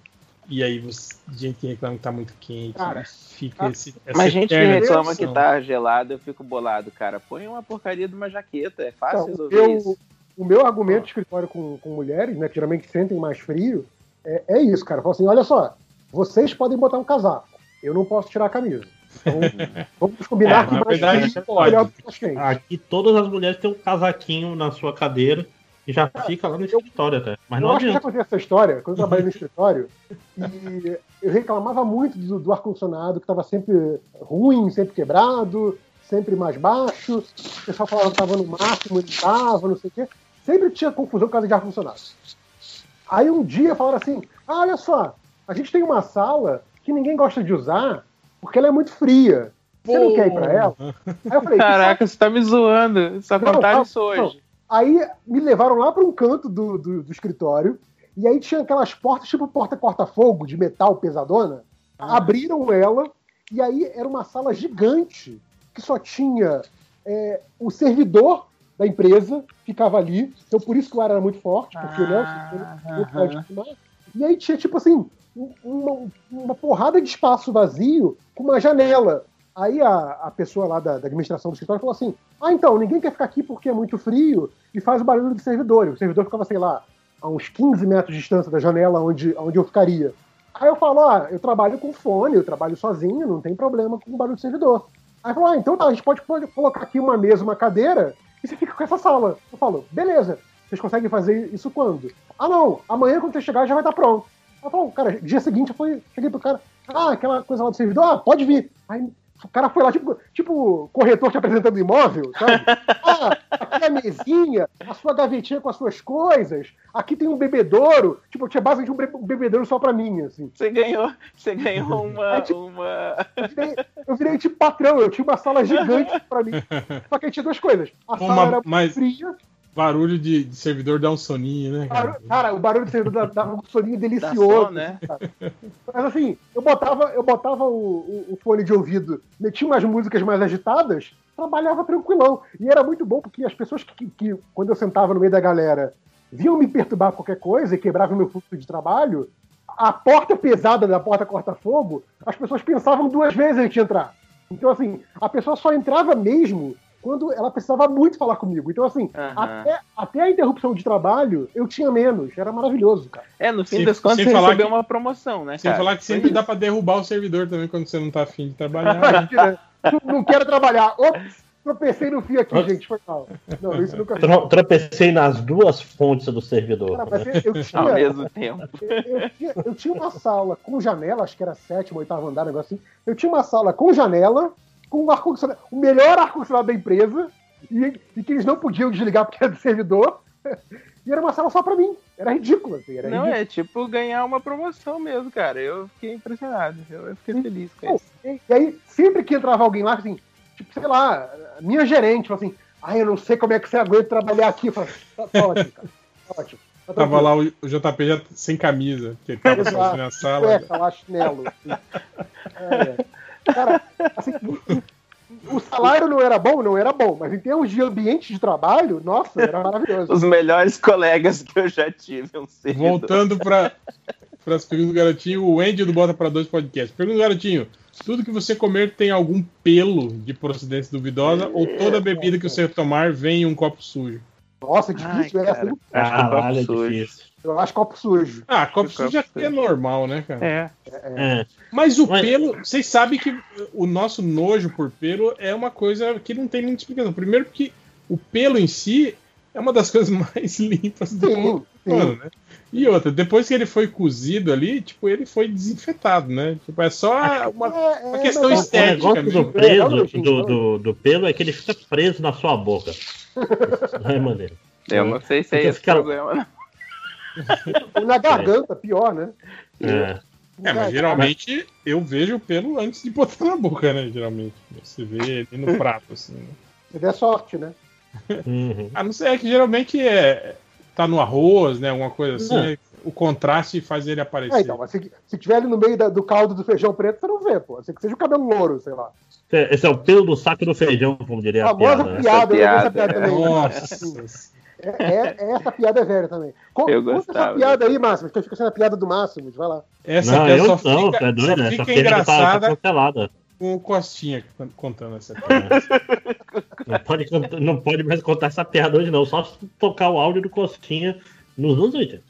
E aí você, gente que reclama que tá muito quente. Cara, fica ah, esse, essa Mas gente que reclama que tá gelado, eu fico bolado, cara. Põe uma porcaria de uma jaqueta, é fácil Não, o, resolver meu, isso. o meu argumento de escritório com, com mulheres, né, que geralmente sentem mais frio, é, é isso, cara. Fala assim, olha só, vocês podem botar um casaco, eu não posso tirar a camisa. Então, vamos combinar É, que mais verdade, é pode. melhor do que mais quente. Aqui todas as mulheres têm um casaquinho na sua cadeira e já fica lá no escritório até. Mas eu não acho que já adianta. contei essa história quando eu trabalhei no escritório e eu reclamava muito do, do ar-condicionado, que estava sempre ruim, sempre quebrado, sempre mais baixo. O pessoal falava que estava no máximo, ele estava, não sei o quê. Sempre tinha confusão por causa de ar-condicionado. Aí um dia falaram assim: ah, olha só, a gente tem uma sala que ninguém gosta de usar porque ela é muito fria. Você não quer ir pra ela? Aí eu falei: Caraca, você tá me zoando. Só Não, contaram não, isso hoje. Aí me levaram lá para um canto do, do, do escritório, e aí tinha aquelas portas, tipo porta corta-fogo, de metal pesadona. Abriram ela, e aí era uma sala gigante, que só tinha é, o servidor da empresa, ficava ali. Então por isso que o ar era muito forte, porque né, pode queimar. E aí tinha, tipo assim, um- uma, uma porrada de espaço vazio com uma janela. Aí a, a pessoa lá da, da administração do escritório falou assim: Ah, então, ninguém quer ficar aqui porque é muito frio e faz o barulho do servidor. E o servidor ficava, sei lá, a uns 15 metros de distância da janela onde, onde eu ficaria. Aí eu falo: Ah, eu trabalho com fone, eu trabalho sozinho, não tem problema com o barulho do servidor. Aí falou: Ah, então tá, a gente pode, colocar aqui uma mesa, uma cadeira e você fica com essa sala. Eu falo: Beleza, vocês conseguem fazer isso quando? Ah, não, amanhã quando você chegar já vai estar pronto. Ela falou, cara, dia seguinte eu fui, cheguei pro cara, ah, aquela coisa lá do servidor, ah, pode vir. Aí o cara foi lá, tipo, tipo corretor te apresentando imóvel, sabe? Ah, aqui é a mesinha, a sua gavetinha com as suas coisas, aqui tem um bebedouro, tipo, tinha basicamente um be- um bebedouro só pra mim, assim. Você ganhou, você ganhou uma. uma... Eu virei, eu virei tipo patrão, eu tinha uma sala gigante pra mim. Só que aí tinha duas coisas. A Pô, sala era mas- fria, Barulho de, de servidor dá um soninho, né, cara? Cara, cara, o barulho do servidor dava um soninho Dá delicioso. som, né? cara. Mas assim, eu botava, eu botava o, o- o fone de ouvido, metia umas músicas mais agitadas, trabalhava tranquilão. E era muito bom, porque as pessoas que, que, quando eu sentava no meio da galera, viam me perturbar qualquer coisa e quebravam meu fluxo de trabalho, a porta pesada da porta corta-fogo, as pessoas pensavam duas vezes antes de entrar. Então, assim, a pessoa só entrava mesmo quando ela precisava muito falar comigo. Então, assim, Aham. até, até a interrupção de trabalho, eu tinha menos. Era maravilhoso, cara. É, no fim Sem- das contas, sem você falar recebeu que- uma promoção, né, Sem cara? falar que sempre dá pra derrubar o servidor também quando você não tá afim de trabalhar. né? Não, quero trabalhar. Ops, tropecei no fio aqui, gente. Foi mal. Não, isso nunca Tro- Tropecei nas duas fontes do servidor. Cara, mas eu, eu tinha, Ao mesmo tempo. eu, tinha, eu tinha uma sala com janela, acho que era sétimo, oitavo andar, negócio assim. Eu tinha uma sala com janela, com um ar-condicionado, o melhor ar-condicionado da empresa, e, e que eles não podiam desligar porque era do servidor. E era uma sala só pra mim. Era ridículo, assim. Era Não, ridículo. é tipo ganhar uma promoção mesmo, cara. Eu fiquei impressionado. Eu, eu fiquei feliz com isso. E, e aí, sempre que entrava alguém lá, assim, tipo, sei lá, minha gerente, falou assim, ai, eu não sei como é que você aguenta trabalhar aqui. Eu falei, tá, tá ótimo, cara. Tá ótimo. Tá Tava lá o, o JP já sem camisa, que ele tava sozinho na sala. Cueca lá, chinelo. assim. É. Cara, assim, o salário não era bom? Não era bom, mas em termos de ambiente de trabalho, nossa, era maravilhoso. Os melhores colegas que eu já tive, um servidor. Voltando para as perguntas do Garotinho, o Andy do Bota para Dois Podcast. Pergunta do Garotinho: tudo que você comer tem algum pelo de procedência duvidosa ou toda bebida que você tomar vem em um copo sujo? Nossa, difícil Ai, essa, cara. hein? Acho que o copo é sujo. difícil. Eu acho copo sujo. Ah, copo Copo sujo é- é normal, né, cara? É. É. Mas o Mas- pelo, vocês sabem que o nosso nojo por pelo é uma coisa que não tem muita explicação. Primeiro, porque o pelo em si é uma das coisas mais limpas do. Mano, né? E outra, depois que ele foi cozido ali, tipo, ele foi desinfetado, né? Tipo, é só uma, É, uma é, questão O estética negócio do preso, do, do, do pelo, é que ele fica preso na sua boca. Não é maneiro. Eu não sei se é Porque esse o fica- problema, não. Na garganta, pior, né? É. É, mas geralmente eu vejo o pelo antes de botar na boca, né? Geralmente. Você vê ele no prato, assim. né? Se der sorte, né? Uhum. A não ser que geralmente é. Tá no arroz, né? Alguma coisa assim. Não. né? O contraste faz ele aparecer. É, então, mas se, se tiver ali no meio da- do caldo do feijão preto, você não vê, pô. Você que seja o cabelo louro, sei lá. Esse é o pelo do saco do feijão, como diria a Famosa piada. né? piada, piada, piada é. É, é- essa piada é velha também. Co- Eu conta essa gostava. piada aí, Máximo, que fica sendo a piada do Máximo. Vai lá. Essa Não, piada eu só não, fica, é doido, só essa fica piada tá, tá engraçada cancelada. com o Costinha contando essa piada. Não pode, não pode mais contar essa piada hoje, não. Só tocar o áudio do Costinha nos anos 80.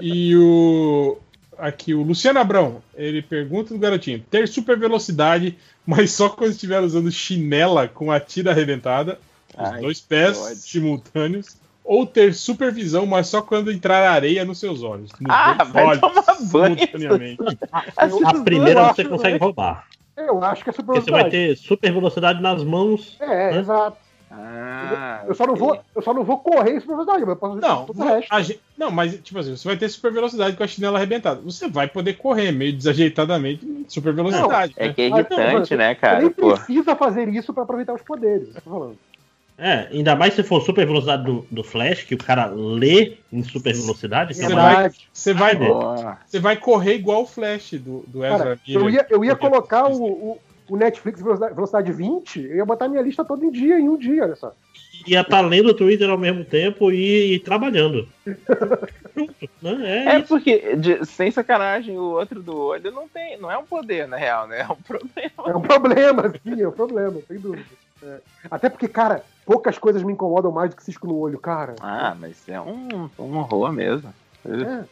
E o. Aqui, o Luciano Abrão, ele pergunta do garotinho: ter super velocidade, mas só quando estiver usando chinela com a tira arrebentada, os Ai, dois pés ódio. simultâneos, ou ter supervisão, mas só quando entrar areia nos seus olhos. Nos Ah, vai olhos, tomar banho. simultaneamente. A primeira você acho- consegue roubar. Eu acho que é super Porque você vai velocidade. ter super velocidade nas mãos. É, Hã? exato. Ah, Eu só, não vou, eu só não vou correr em super velocidade, mas eu posso Não, todo o resto. a gente- não, mas tipo assim, você vai ter super velocidade com a chinela arrebentada. Você vai poder correr meio desajeitadamente em super velocidade. É né? que é Ah, não, irritante, você- né, Você cara? nem Pô. precisa fazer isso pra aproveitar os poderes. eu tô falando. É, ainda mais se for super velocidade do, do Flash, que o cara lê em super velocidade. é Você vai, você vai, você vai correr igual o Flash do, do Ezra Cara, Miller. eu ia, eu ia colocar o, o, o Netflix velocidade, velocidade 20, eu ia botar minha lista todo dia, em um dia, olha só. ia estar lendo o Twitter ao mesmo tempo e, e trabalhando. Pronto, né? É, É porque, de- sem sacanagem, o outro do olho não tem, não é um poder, na real, né? É um problema. É um problema, sim, é um problema, sem dúvida. É. Até porque, cara, poucas coisas me incomodam mais do que cisco no olho, cara. Ah, mas é um, um horror mesmo. É.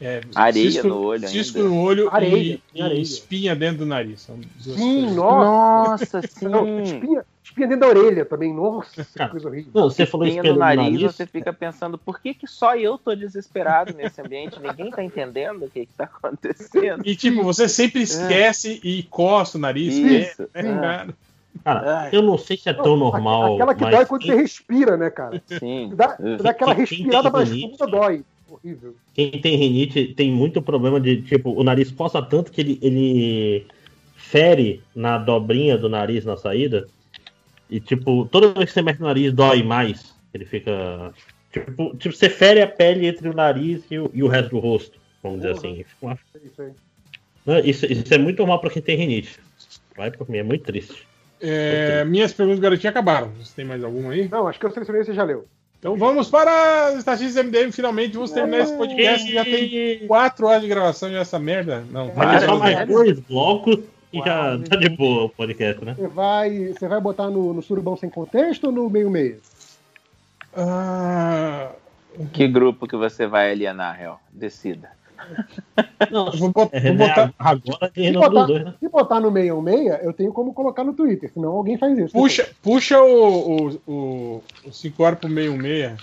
É, Areia cisco- no olho Cisco ainda. no olho Areia, e, e areia. espinha dentro do nariz. São duas Sim, coisas. nossa. Nossa, Não, sim. espinha, espinha dentro da orelha também, nossa, que coisa horrível. Não, você falou Espinha espelho no nariz, nariz. você fica pensando, por que, que só eu tô desesperado nesse ambiente? Ninguém tá entendendo o que, que tá acontecendo. E tipo, você sempre esquece e coça o nariz. Isso. É, né, Ah. Cara? Ai. eu não sei se é tão Não, normal. Aquela que mas dói quando você respira, né, cara? Sim. Dá, dá aquela respirada mais rinite? funda, dói. Horrível. Quem tem rinite tem muito problema de, tipo, o nariz coça tanto que ele, ele fere na dobrinha do nariz na saída. E, tipo, toda vez que você mexe no nariz, dói mais. Ele fica. Tipo, tipo você fere a pele entre o nariz e o, e o resto do rosto, vamos dizer assim. Uma- É isso aí. Isso, isso é muito normal pra quem tem rinite. Vai por mim, é muito triste. É, minhas perguntas garotinha acabaram. Você tem mais alguma aí? Não, acho que eu selecionei e você já leu. Então vamos para as estatísticas MDM. Finalmente vamos terminar esse podcast. Já tem quatro horas de gravação já essa merda. Não, Vai só mais vai. dois blocos e já tá de boa o podcast, né? Você vai, você vai botar no, no surubão sem contexto ou no meio-meio? Ah, Que grupo que você vai alienar, Hel? Decida. Não, vou, bot- é, vou né, botar. agora tem Se botar, dois, né? se botar no 616, eu tenho como colocar no Twitter, senão alguém faz isso. Puxa, puxa o, o, o, o 5 horas pro meio meia.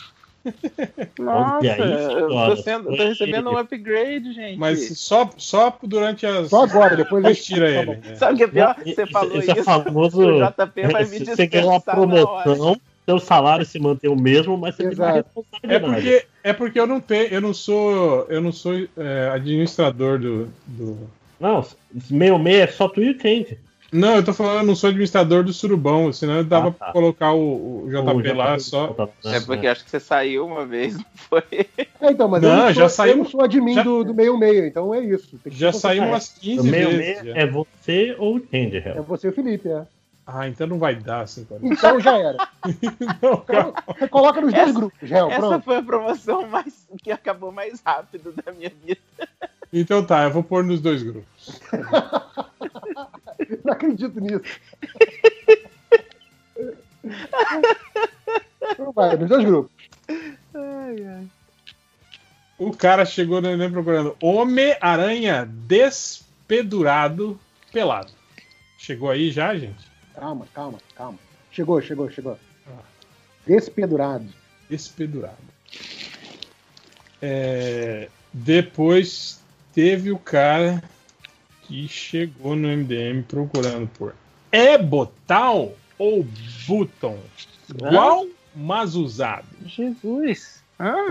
Nossa, aí, eu tô, sendo, tô recebendo um upgrade, gente. Mas só, só durante as. Só agora, depois Depois eu tira tá ele. bom. é. Sabe o que é pior? Você falou isso isso. é famoso. O JP vai me Você ganhou uma dispensar na hora. promoção, seu salário se mantém o mesmo, mas você tem uma Exato. É responsabilidade. porque, é porque eu não tenho, eu não sou, eu não sou é, administrador do, do. Não, meio meio é só tu e o Change. Não, eu tô falando, eu não sou administrador do surubão, senão eu dava Ah, tá. pra colocar o, o JP lá só. É porque acho que você saiu uma vez, não foi? É, então, mas eu, Não, não sou, já saiu- eu não sou admin já- do, do 66, então é isso. Tem que Já saiu umas O 15 meio vezes. meio já. é você ou o Change, É você e o Felipe, é. Ah, então não vai dar, assim, cara. Então já era. Não. Então, você coloca nos dois Essa- grupos, Gel, Essa pronto. foi a promoção mais que acabou mais rápido da minha vida. Então tá, eu vou pôr nos dois grupos. Não acredito nisso. Então vai, nos dois grupos. O cara chegou no Enem procurando Homem-Aranha despedurado pelado. Chegou aí já, gente? Calma, calma, calma. Chegou, chegou, chegou. Despedurado. Despedurado. É, depois teve o cara que chegou no MDM procurando por Ebotal ou Button? Igual, mas usado. Jesus.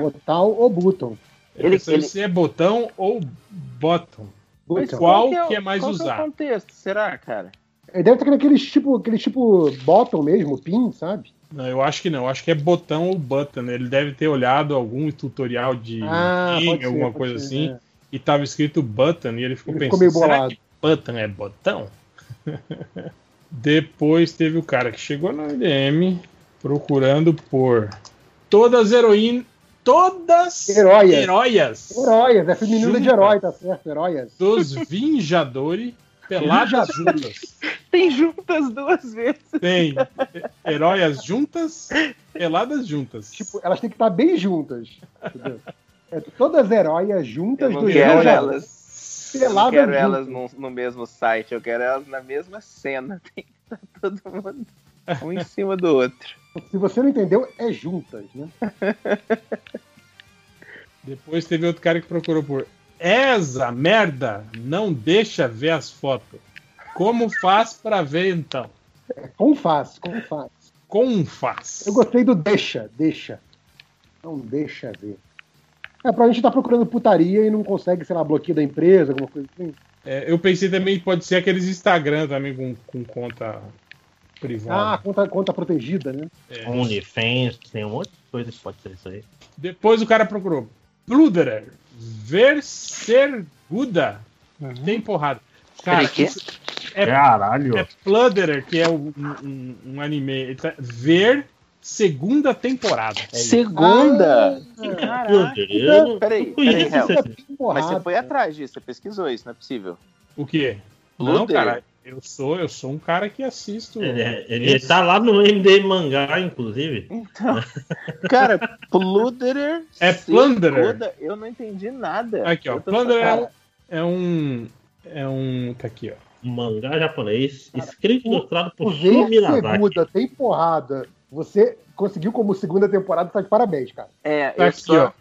Botal ou Button? Ele, Ele- se é botão ou bottom. Button. Qual é o- que é mais qual que é o usado? contexto? Será, cara? Ele deve ter aquele tipo, aquele tipo bottom mesmo, pin, sabe? Não, eu acho que não. Eu acho que é botão ou button. Ele deve ter olhado algum tutorial de Ah, pode ser, alguma coisa ser, assim, é. e tava escrito button, e ele ficou Ele ficou pensando, meio será que button é botão? Depois teve o cara que chegou no MDM procurando por todas heroínas, todas Heróias. heróias Heróias, é feminino de herói, tá certo? Heróias. dos Vinjadores peladas juntas. Tem juntas duas vezes. Tem heróias juntas, peladas juntas. Tipo, elas têm que estar bem juntas. Entendeu? É, todas heróias juntas Eu não dos quero elas. Eu não Peladas quero juntas. elas no, no mesmo site, eu quero elas na mesma cena. Tem que estar todo mundo um em cima do outro. Se você não entendeu, é juntas, né? Depois teve outro cara que procurou por essa merda não deixa ver as fotos. Como faz pra ver então? É com faz, com faz. Com faz. Eu gostei do deixa, deixa. Não deixa ver. É, pra gente tá procurando putaria e não consegue, sei lá, bloqueio da empresa, alguma coisa assim. É, eu pensei também que pode ser aqueles Instagram também com, com conta Ah, privada. conta, conta protegida, né? É. OnlyFans, tem um monte de coisa que pode ser isso aí. Depois o cara procurou Pluderer Verserguda. Tem porrada. Cara, isso é, Caralho. é Pluderer, que é um, um- um anime. Tá- Ver segunda temporada. É. Segunda! Ah, não- Peraí, peraí. Mas você foi atrás disso, você pesquisou isso, não é possível. O quê? Não, Pluder? cara, eu sou, eu sou um cara que assisto. Ele, é- ele tá lá no MD Mangá, inclusive. Então, cara, Pluderer. É Plunderer. Eu não entendi nada. Aqui, ó. Eu tô- Plunder é um, cara, é um. É um. Tá aqui, ó. Um mangá japonês, escrito e ilustrado por Sumi Nazaki. segunda tem porrada. Você conseguiu como segunda temporada, tá de parabéns, cara. É, Tá eu aqui, só. ó.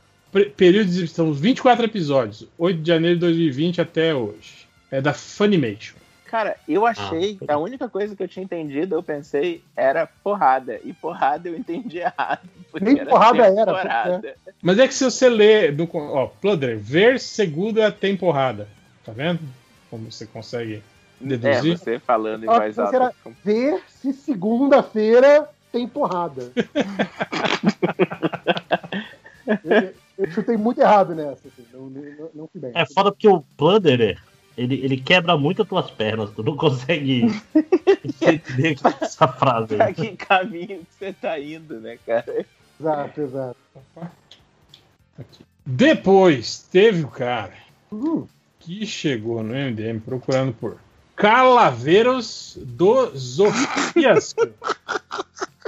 Período de exibição, 24 episódios. 8 de janeiro de 2020 até hoje. É da Funimation. Cara, eu achei Ah, que a única coisa que eu tinha entendido, eu pensei, era porrada. E porrada eu entendi errado. porque Nem porrada era, temporada. Mas é que se você ler. No, ó, Plunder, ver segunda temporada. Tá vendo? Como você consegue É, deduzir? você falando em Ah, voz então alta. será- Ver se segunda-feira tem porrada. eu, eu chutei muito errado nessa. assim, não, não, não fui bem. É foda porque o Plunderer, ele, ele quebra muito as tuas pernas, tu não consegue entender essa frase Pra aí. que caminho que você tá indo, né, cara? Exato, exato. Aqui. Depois teve o cara Hum, que chegou no MDM procurando por Calaveiros do Zofiasco.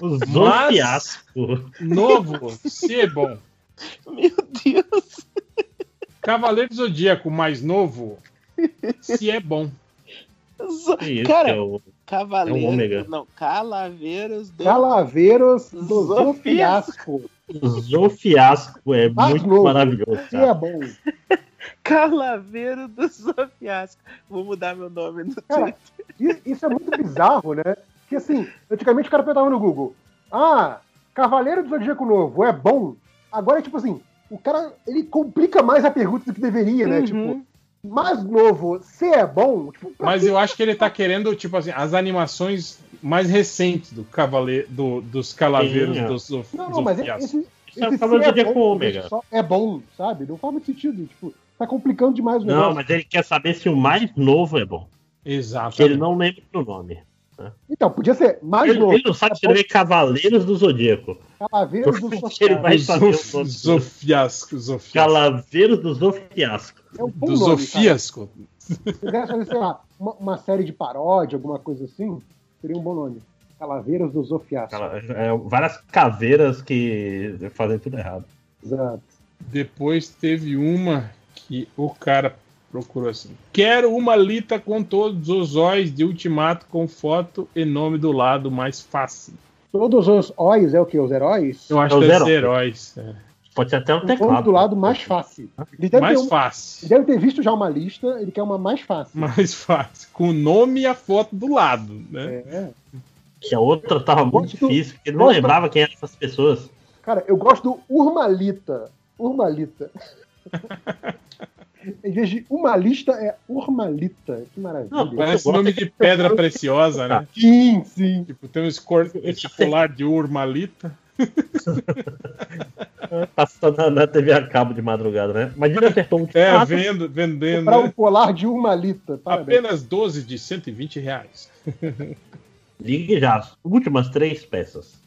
O Zofiasco. Novo, se é bom. Meu Deus. Cavaleiro Zodíaco mais novo, se é bom. Isso, Cara, é o- Cavaleiros. é um ômega. não, Calaveiros do. Calaveiros do Zofiasco. Zofiasco. o Zofiasco é muito novo. maravilhoso, Se é bom. Calaveiro do Zofiasco. Vou mudar meu nome no Cara, Twitter. isso é muito bizarro, né? Porque assim, antigamente o cara perguntava no Google: Ah, Cavaleiro do Zodíaco Novo é bom? Agora, tipo assim, o cara ele complica mais a pergunta do que deveria, né? Uhum. Tipo, mais novo, se é bom? Tipo, Mas eu acho que ele tá querendo, tipo assim, as animações mais recentes do Cavaleiro, do- dos Calaveiros Sim, é. dos Zof- Não, não, mas Zofiasco. esse, é esse o Cavaleiro do bom, é bom, sabe? Não faz muito sentido. Tipo, tá complicando demais o Não, negócio. mas ele quer saber se o mais novo é bom. Exato. Que ele não lembra do nome. Então, podia ser mais Ele, novo. ele não sabe escrever Cavaleiros do Zodíaco. Calaveiros do Por que ele vai saber o Zof- nome? Zofiasco, Zofiasco. Calaveiros do Zofiasco. É um Do nome, cara. Zofiasco. Se quisesse fazer, sei lá, uma, uma série de paródia, alguma coisa assim, seria um bom nome. Calaveiros do Zofiasco. Cala- é, várias caveiras que fazem tudo errado. Exato. Depois teve uma que o cara procurou assim. Quero uma lita com todos os óis de ultimato com foto e nome do lado mais fácil. Todos os óis é o que? Os heróis? Eu acho É que os deve ser heróis. é. Pode ser até um O nome teclado. do lado mais fácil. Ele deve, Mais ter um- fácil. ele deve ter visto já uma lista, ele quer uma mais fácil. Mais fácil. Com o nome e a foto do lado, né? É. Que a outra tava muito do- difícil, porque ele não lembrava quem eram essas pessoas. Cara, eu gosto do Urmalita. Urmalita. em vez de uma lista, é Urmalita. Que maravilha. Não, Parece Eu nome de pedra preciosa, né? Sim, sim. Tipo, tem um escor- esse colar de urmalita. Passando na, na TV a cabo de madrugada, né? Imagina acertou um É, quatro, vendo, vendendo. Um né? colar de Urmalita. Parabéns. Apenas 12 de 120 reais. Ligue já. Últimas três peças.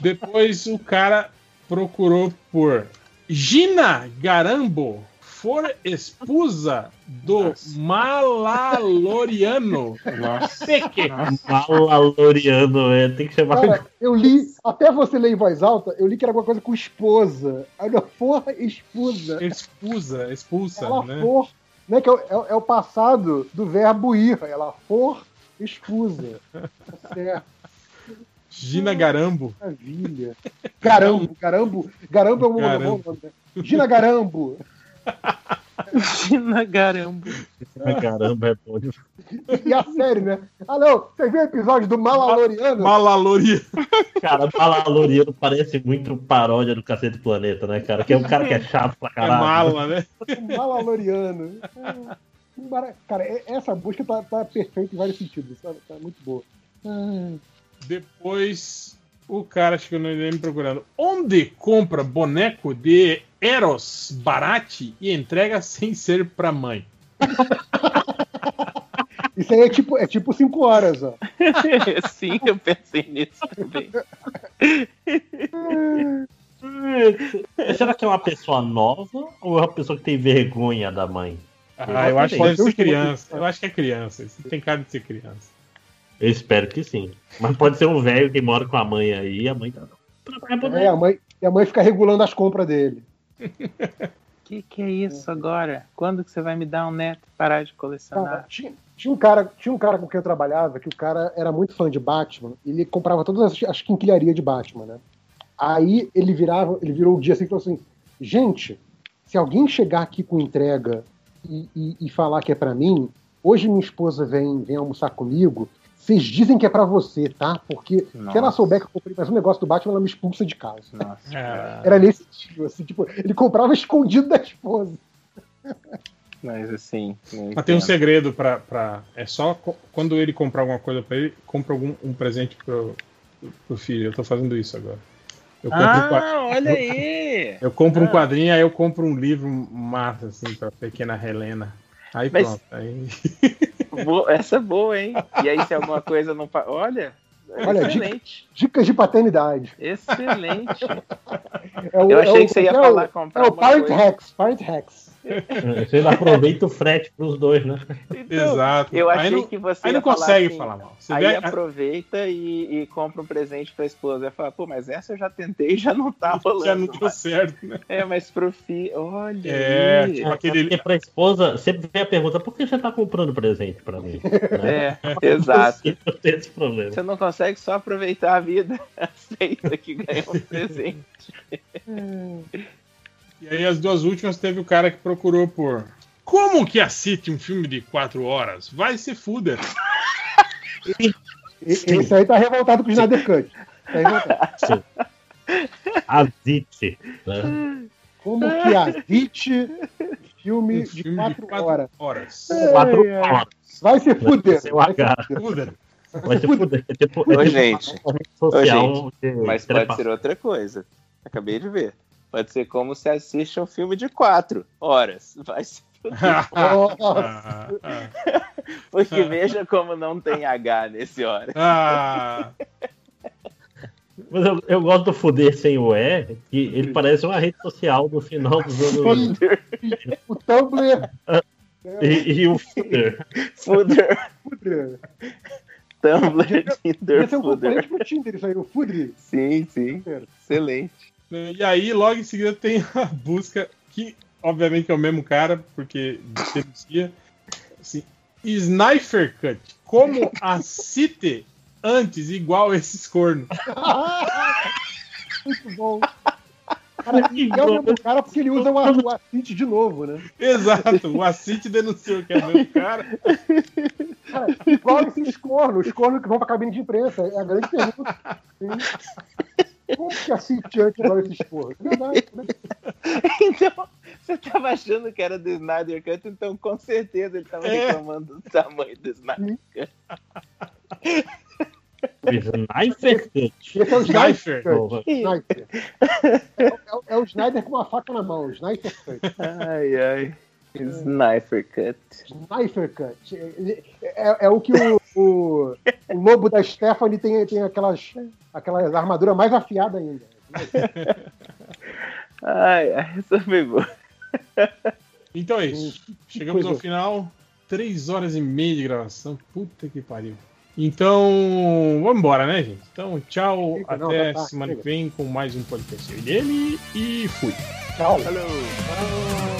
Depois o cara procurou por Gina Garambo, for esposa do Malaloriano. Nossa. Peque. Malaloriano, é, tem que chamar. Cara, eu li, até você ler em voz alta, eu li que era alguma coisa com esposa. Não, for esposa. Expulsa, expulsa, Ela né? for, né, que é o, é é o passado do verbo ir. Ela for esposa. Tá certo. Gina Garambo. Maravilha. Garambo, Garambo. Garambo é um Garambo. bom nome, né? Gina Garambo. Gina Garambo. Caramba, é bom. E a série, né? Ah, não. Você viu o episódio do Malaloriano? Malaloriano. Cara, Malaloriano parece muito paródia do Cacete do Planeta, né, cara? Que é um cara que é chato pra É caralho. mala, né? Malaloriano. É, Cara, é- essa busca tá, tá perfeita em vários sentidos. Tá, tá muito boa. Ah, Depois o cara chegou no INM procurando onde compra boneco de Eros Barate e entrega sem ser pra mãe. Isso aí é tipo, é tipo cinco horas, ó. Sim, eu pensei nisso também. Será que é uma pessoa nova ou é uma pessoa que tem vergonha da mãe? Ah, eu acho que deve ser criança. Eu acho que é criança. Isso tem cara de ser criança. Eu espero que sim. Mas pode ser um velho que mora com a mãe aí e a mãe tá. É, a mãe, e a mãe fica regulando as compras dele. Que que é isso agora? Quando que você vai me dar um neto e parar de colecionar? tinha, tinha um cara, tinha um cara com quem eu trabalhava que o cara era muito fã de Batman. Ele comprava todas as, as quinquilharias de Batman, né? Aí ele virava, ele virou um dia assim e falou assim: gente, se alguém chegar aqui com entrega e, e- e falar que é pra mim, hoje minha esposa vem, vem almoçar comigo. Vocês dizem que é pra você, tá? Porque se ela Nossa. souber que eu comprei mais um negócio do Batman, ela me expulsa de casa. Nossa. Ah, Era nesse nível, assim, tipo, ele comprava escondido da esposa. Mas assim. Mas tem um segredo pra, pra. É só quando ele comprar alguma coisa pra ele, compra algum um presente pro, pro filho. Eu tô fazendo isso agora. Eu compro, um, Ah, olha aí! eu compro um Ah. quadrinho, aí eu compro um livro massa, assim, pra pequena Helena. Aí Mas- pronto. Aí... Essa é boa, hein? E aí, se alguma coisa não. Olha! Olha, excelente! Dicas de paternidade. Excelente! É o- Eu achei é o- que você ia é o- falar comprar É o Parent coisa. Hacks, Parent Hacks. Você aproveita o frete pros dois, né? Então, Exato. Eu Aí achei não- que você Aí não falar consegue assim, falar mal. Você aí vê- aproveita e, e compra um presente pra esposa. Vai falar, pô, mas essa eu já tentei e já não tá rolando. já não deu mais. certo, né? É, mas pro filho, olha. É, aí. tipo aquele. Porque pra esposa sempre vem a pergunta: por que você tá comprando presente pra mim? Né? É, exato. Eu tenho esse problema. Você não consegue só aproveitar a vida. Aceita que ganhou um presente. E aí as duas últimas teve o cara que procurou por. Como que assiste um filme de quatro horas? Vai se fuder. E- Esse aí tá revoltado com o Snyder Cut. Tá revoltado. Azite. Né? Como que assiste filme Um de filme quatro horas? horas. Quatro horas. Vai se fuder. Vai se fuder. Vai se fuder. É tipo, é Ô, tipo gente. de Mas pode ser outra coisa. Acabei de ver. Pode ser como se assiste um filme de quatro horas. Vai se fuder. Nossa. Ah, ah, Porque veja como não tem H nesse hora. ah. Mas eu, eu gosto do fuder sem o E, que ele parece uma rede social do final dos anos. O Tumblr. e, e o fuder. Fuder. Fuder. Tumblr, Tinder, ser um concorrente Fuder. pro Tinder isso aí, o Fudri. Sim, sim. Excelente. E aí, logo em seguida, tem a busca, que obviamente é o mesmo cara, porque denuncia. Assim, Sniper Cut. Como a Cite antes, igual esses cornos. Muito bom. Cara, e é o mesmo cara porque ele usa o, o Acite de novo, né? Exato, o Acite denunciou que é o mesmo cara. Cara, igual esses cornos, os cornos que vão pra cabine de imprensa. É a grande pergunta. Sim. Como que assiste antes igual esses cornos? É Verdade, né? Então, você tava achando que era do Snyder Cut, então com certeza ele tava É. reclamando do tamanho do Snyder Cut. Sniper Cut. Esse é o Sniper. Sniper. Cut. Sniper. É, é- é o Snyder com uma faca na mão, o Sniper Cut. Ai, ai. Sniper Cut. Sniper Cut. É, é- é o que o, o, o lobo da Stephanie tem, tem aquelas, aquelas armaduras mais afiadas ainda. Ai, ai, essa foi boa. Então é isso. Chegamos ao final. Três horas e meia de gravação. Puta que pariu. Então, vamos embora, né, gente? Então, tchau. Não, até já tá, semana que vem com mais um podcast. Dele e fui. Tchau. Falou. Tchau.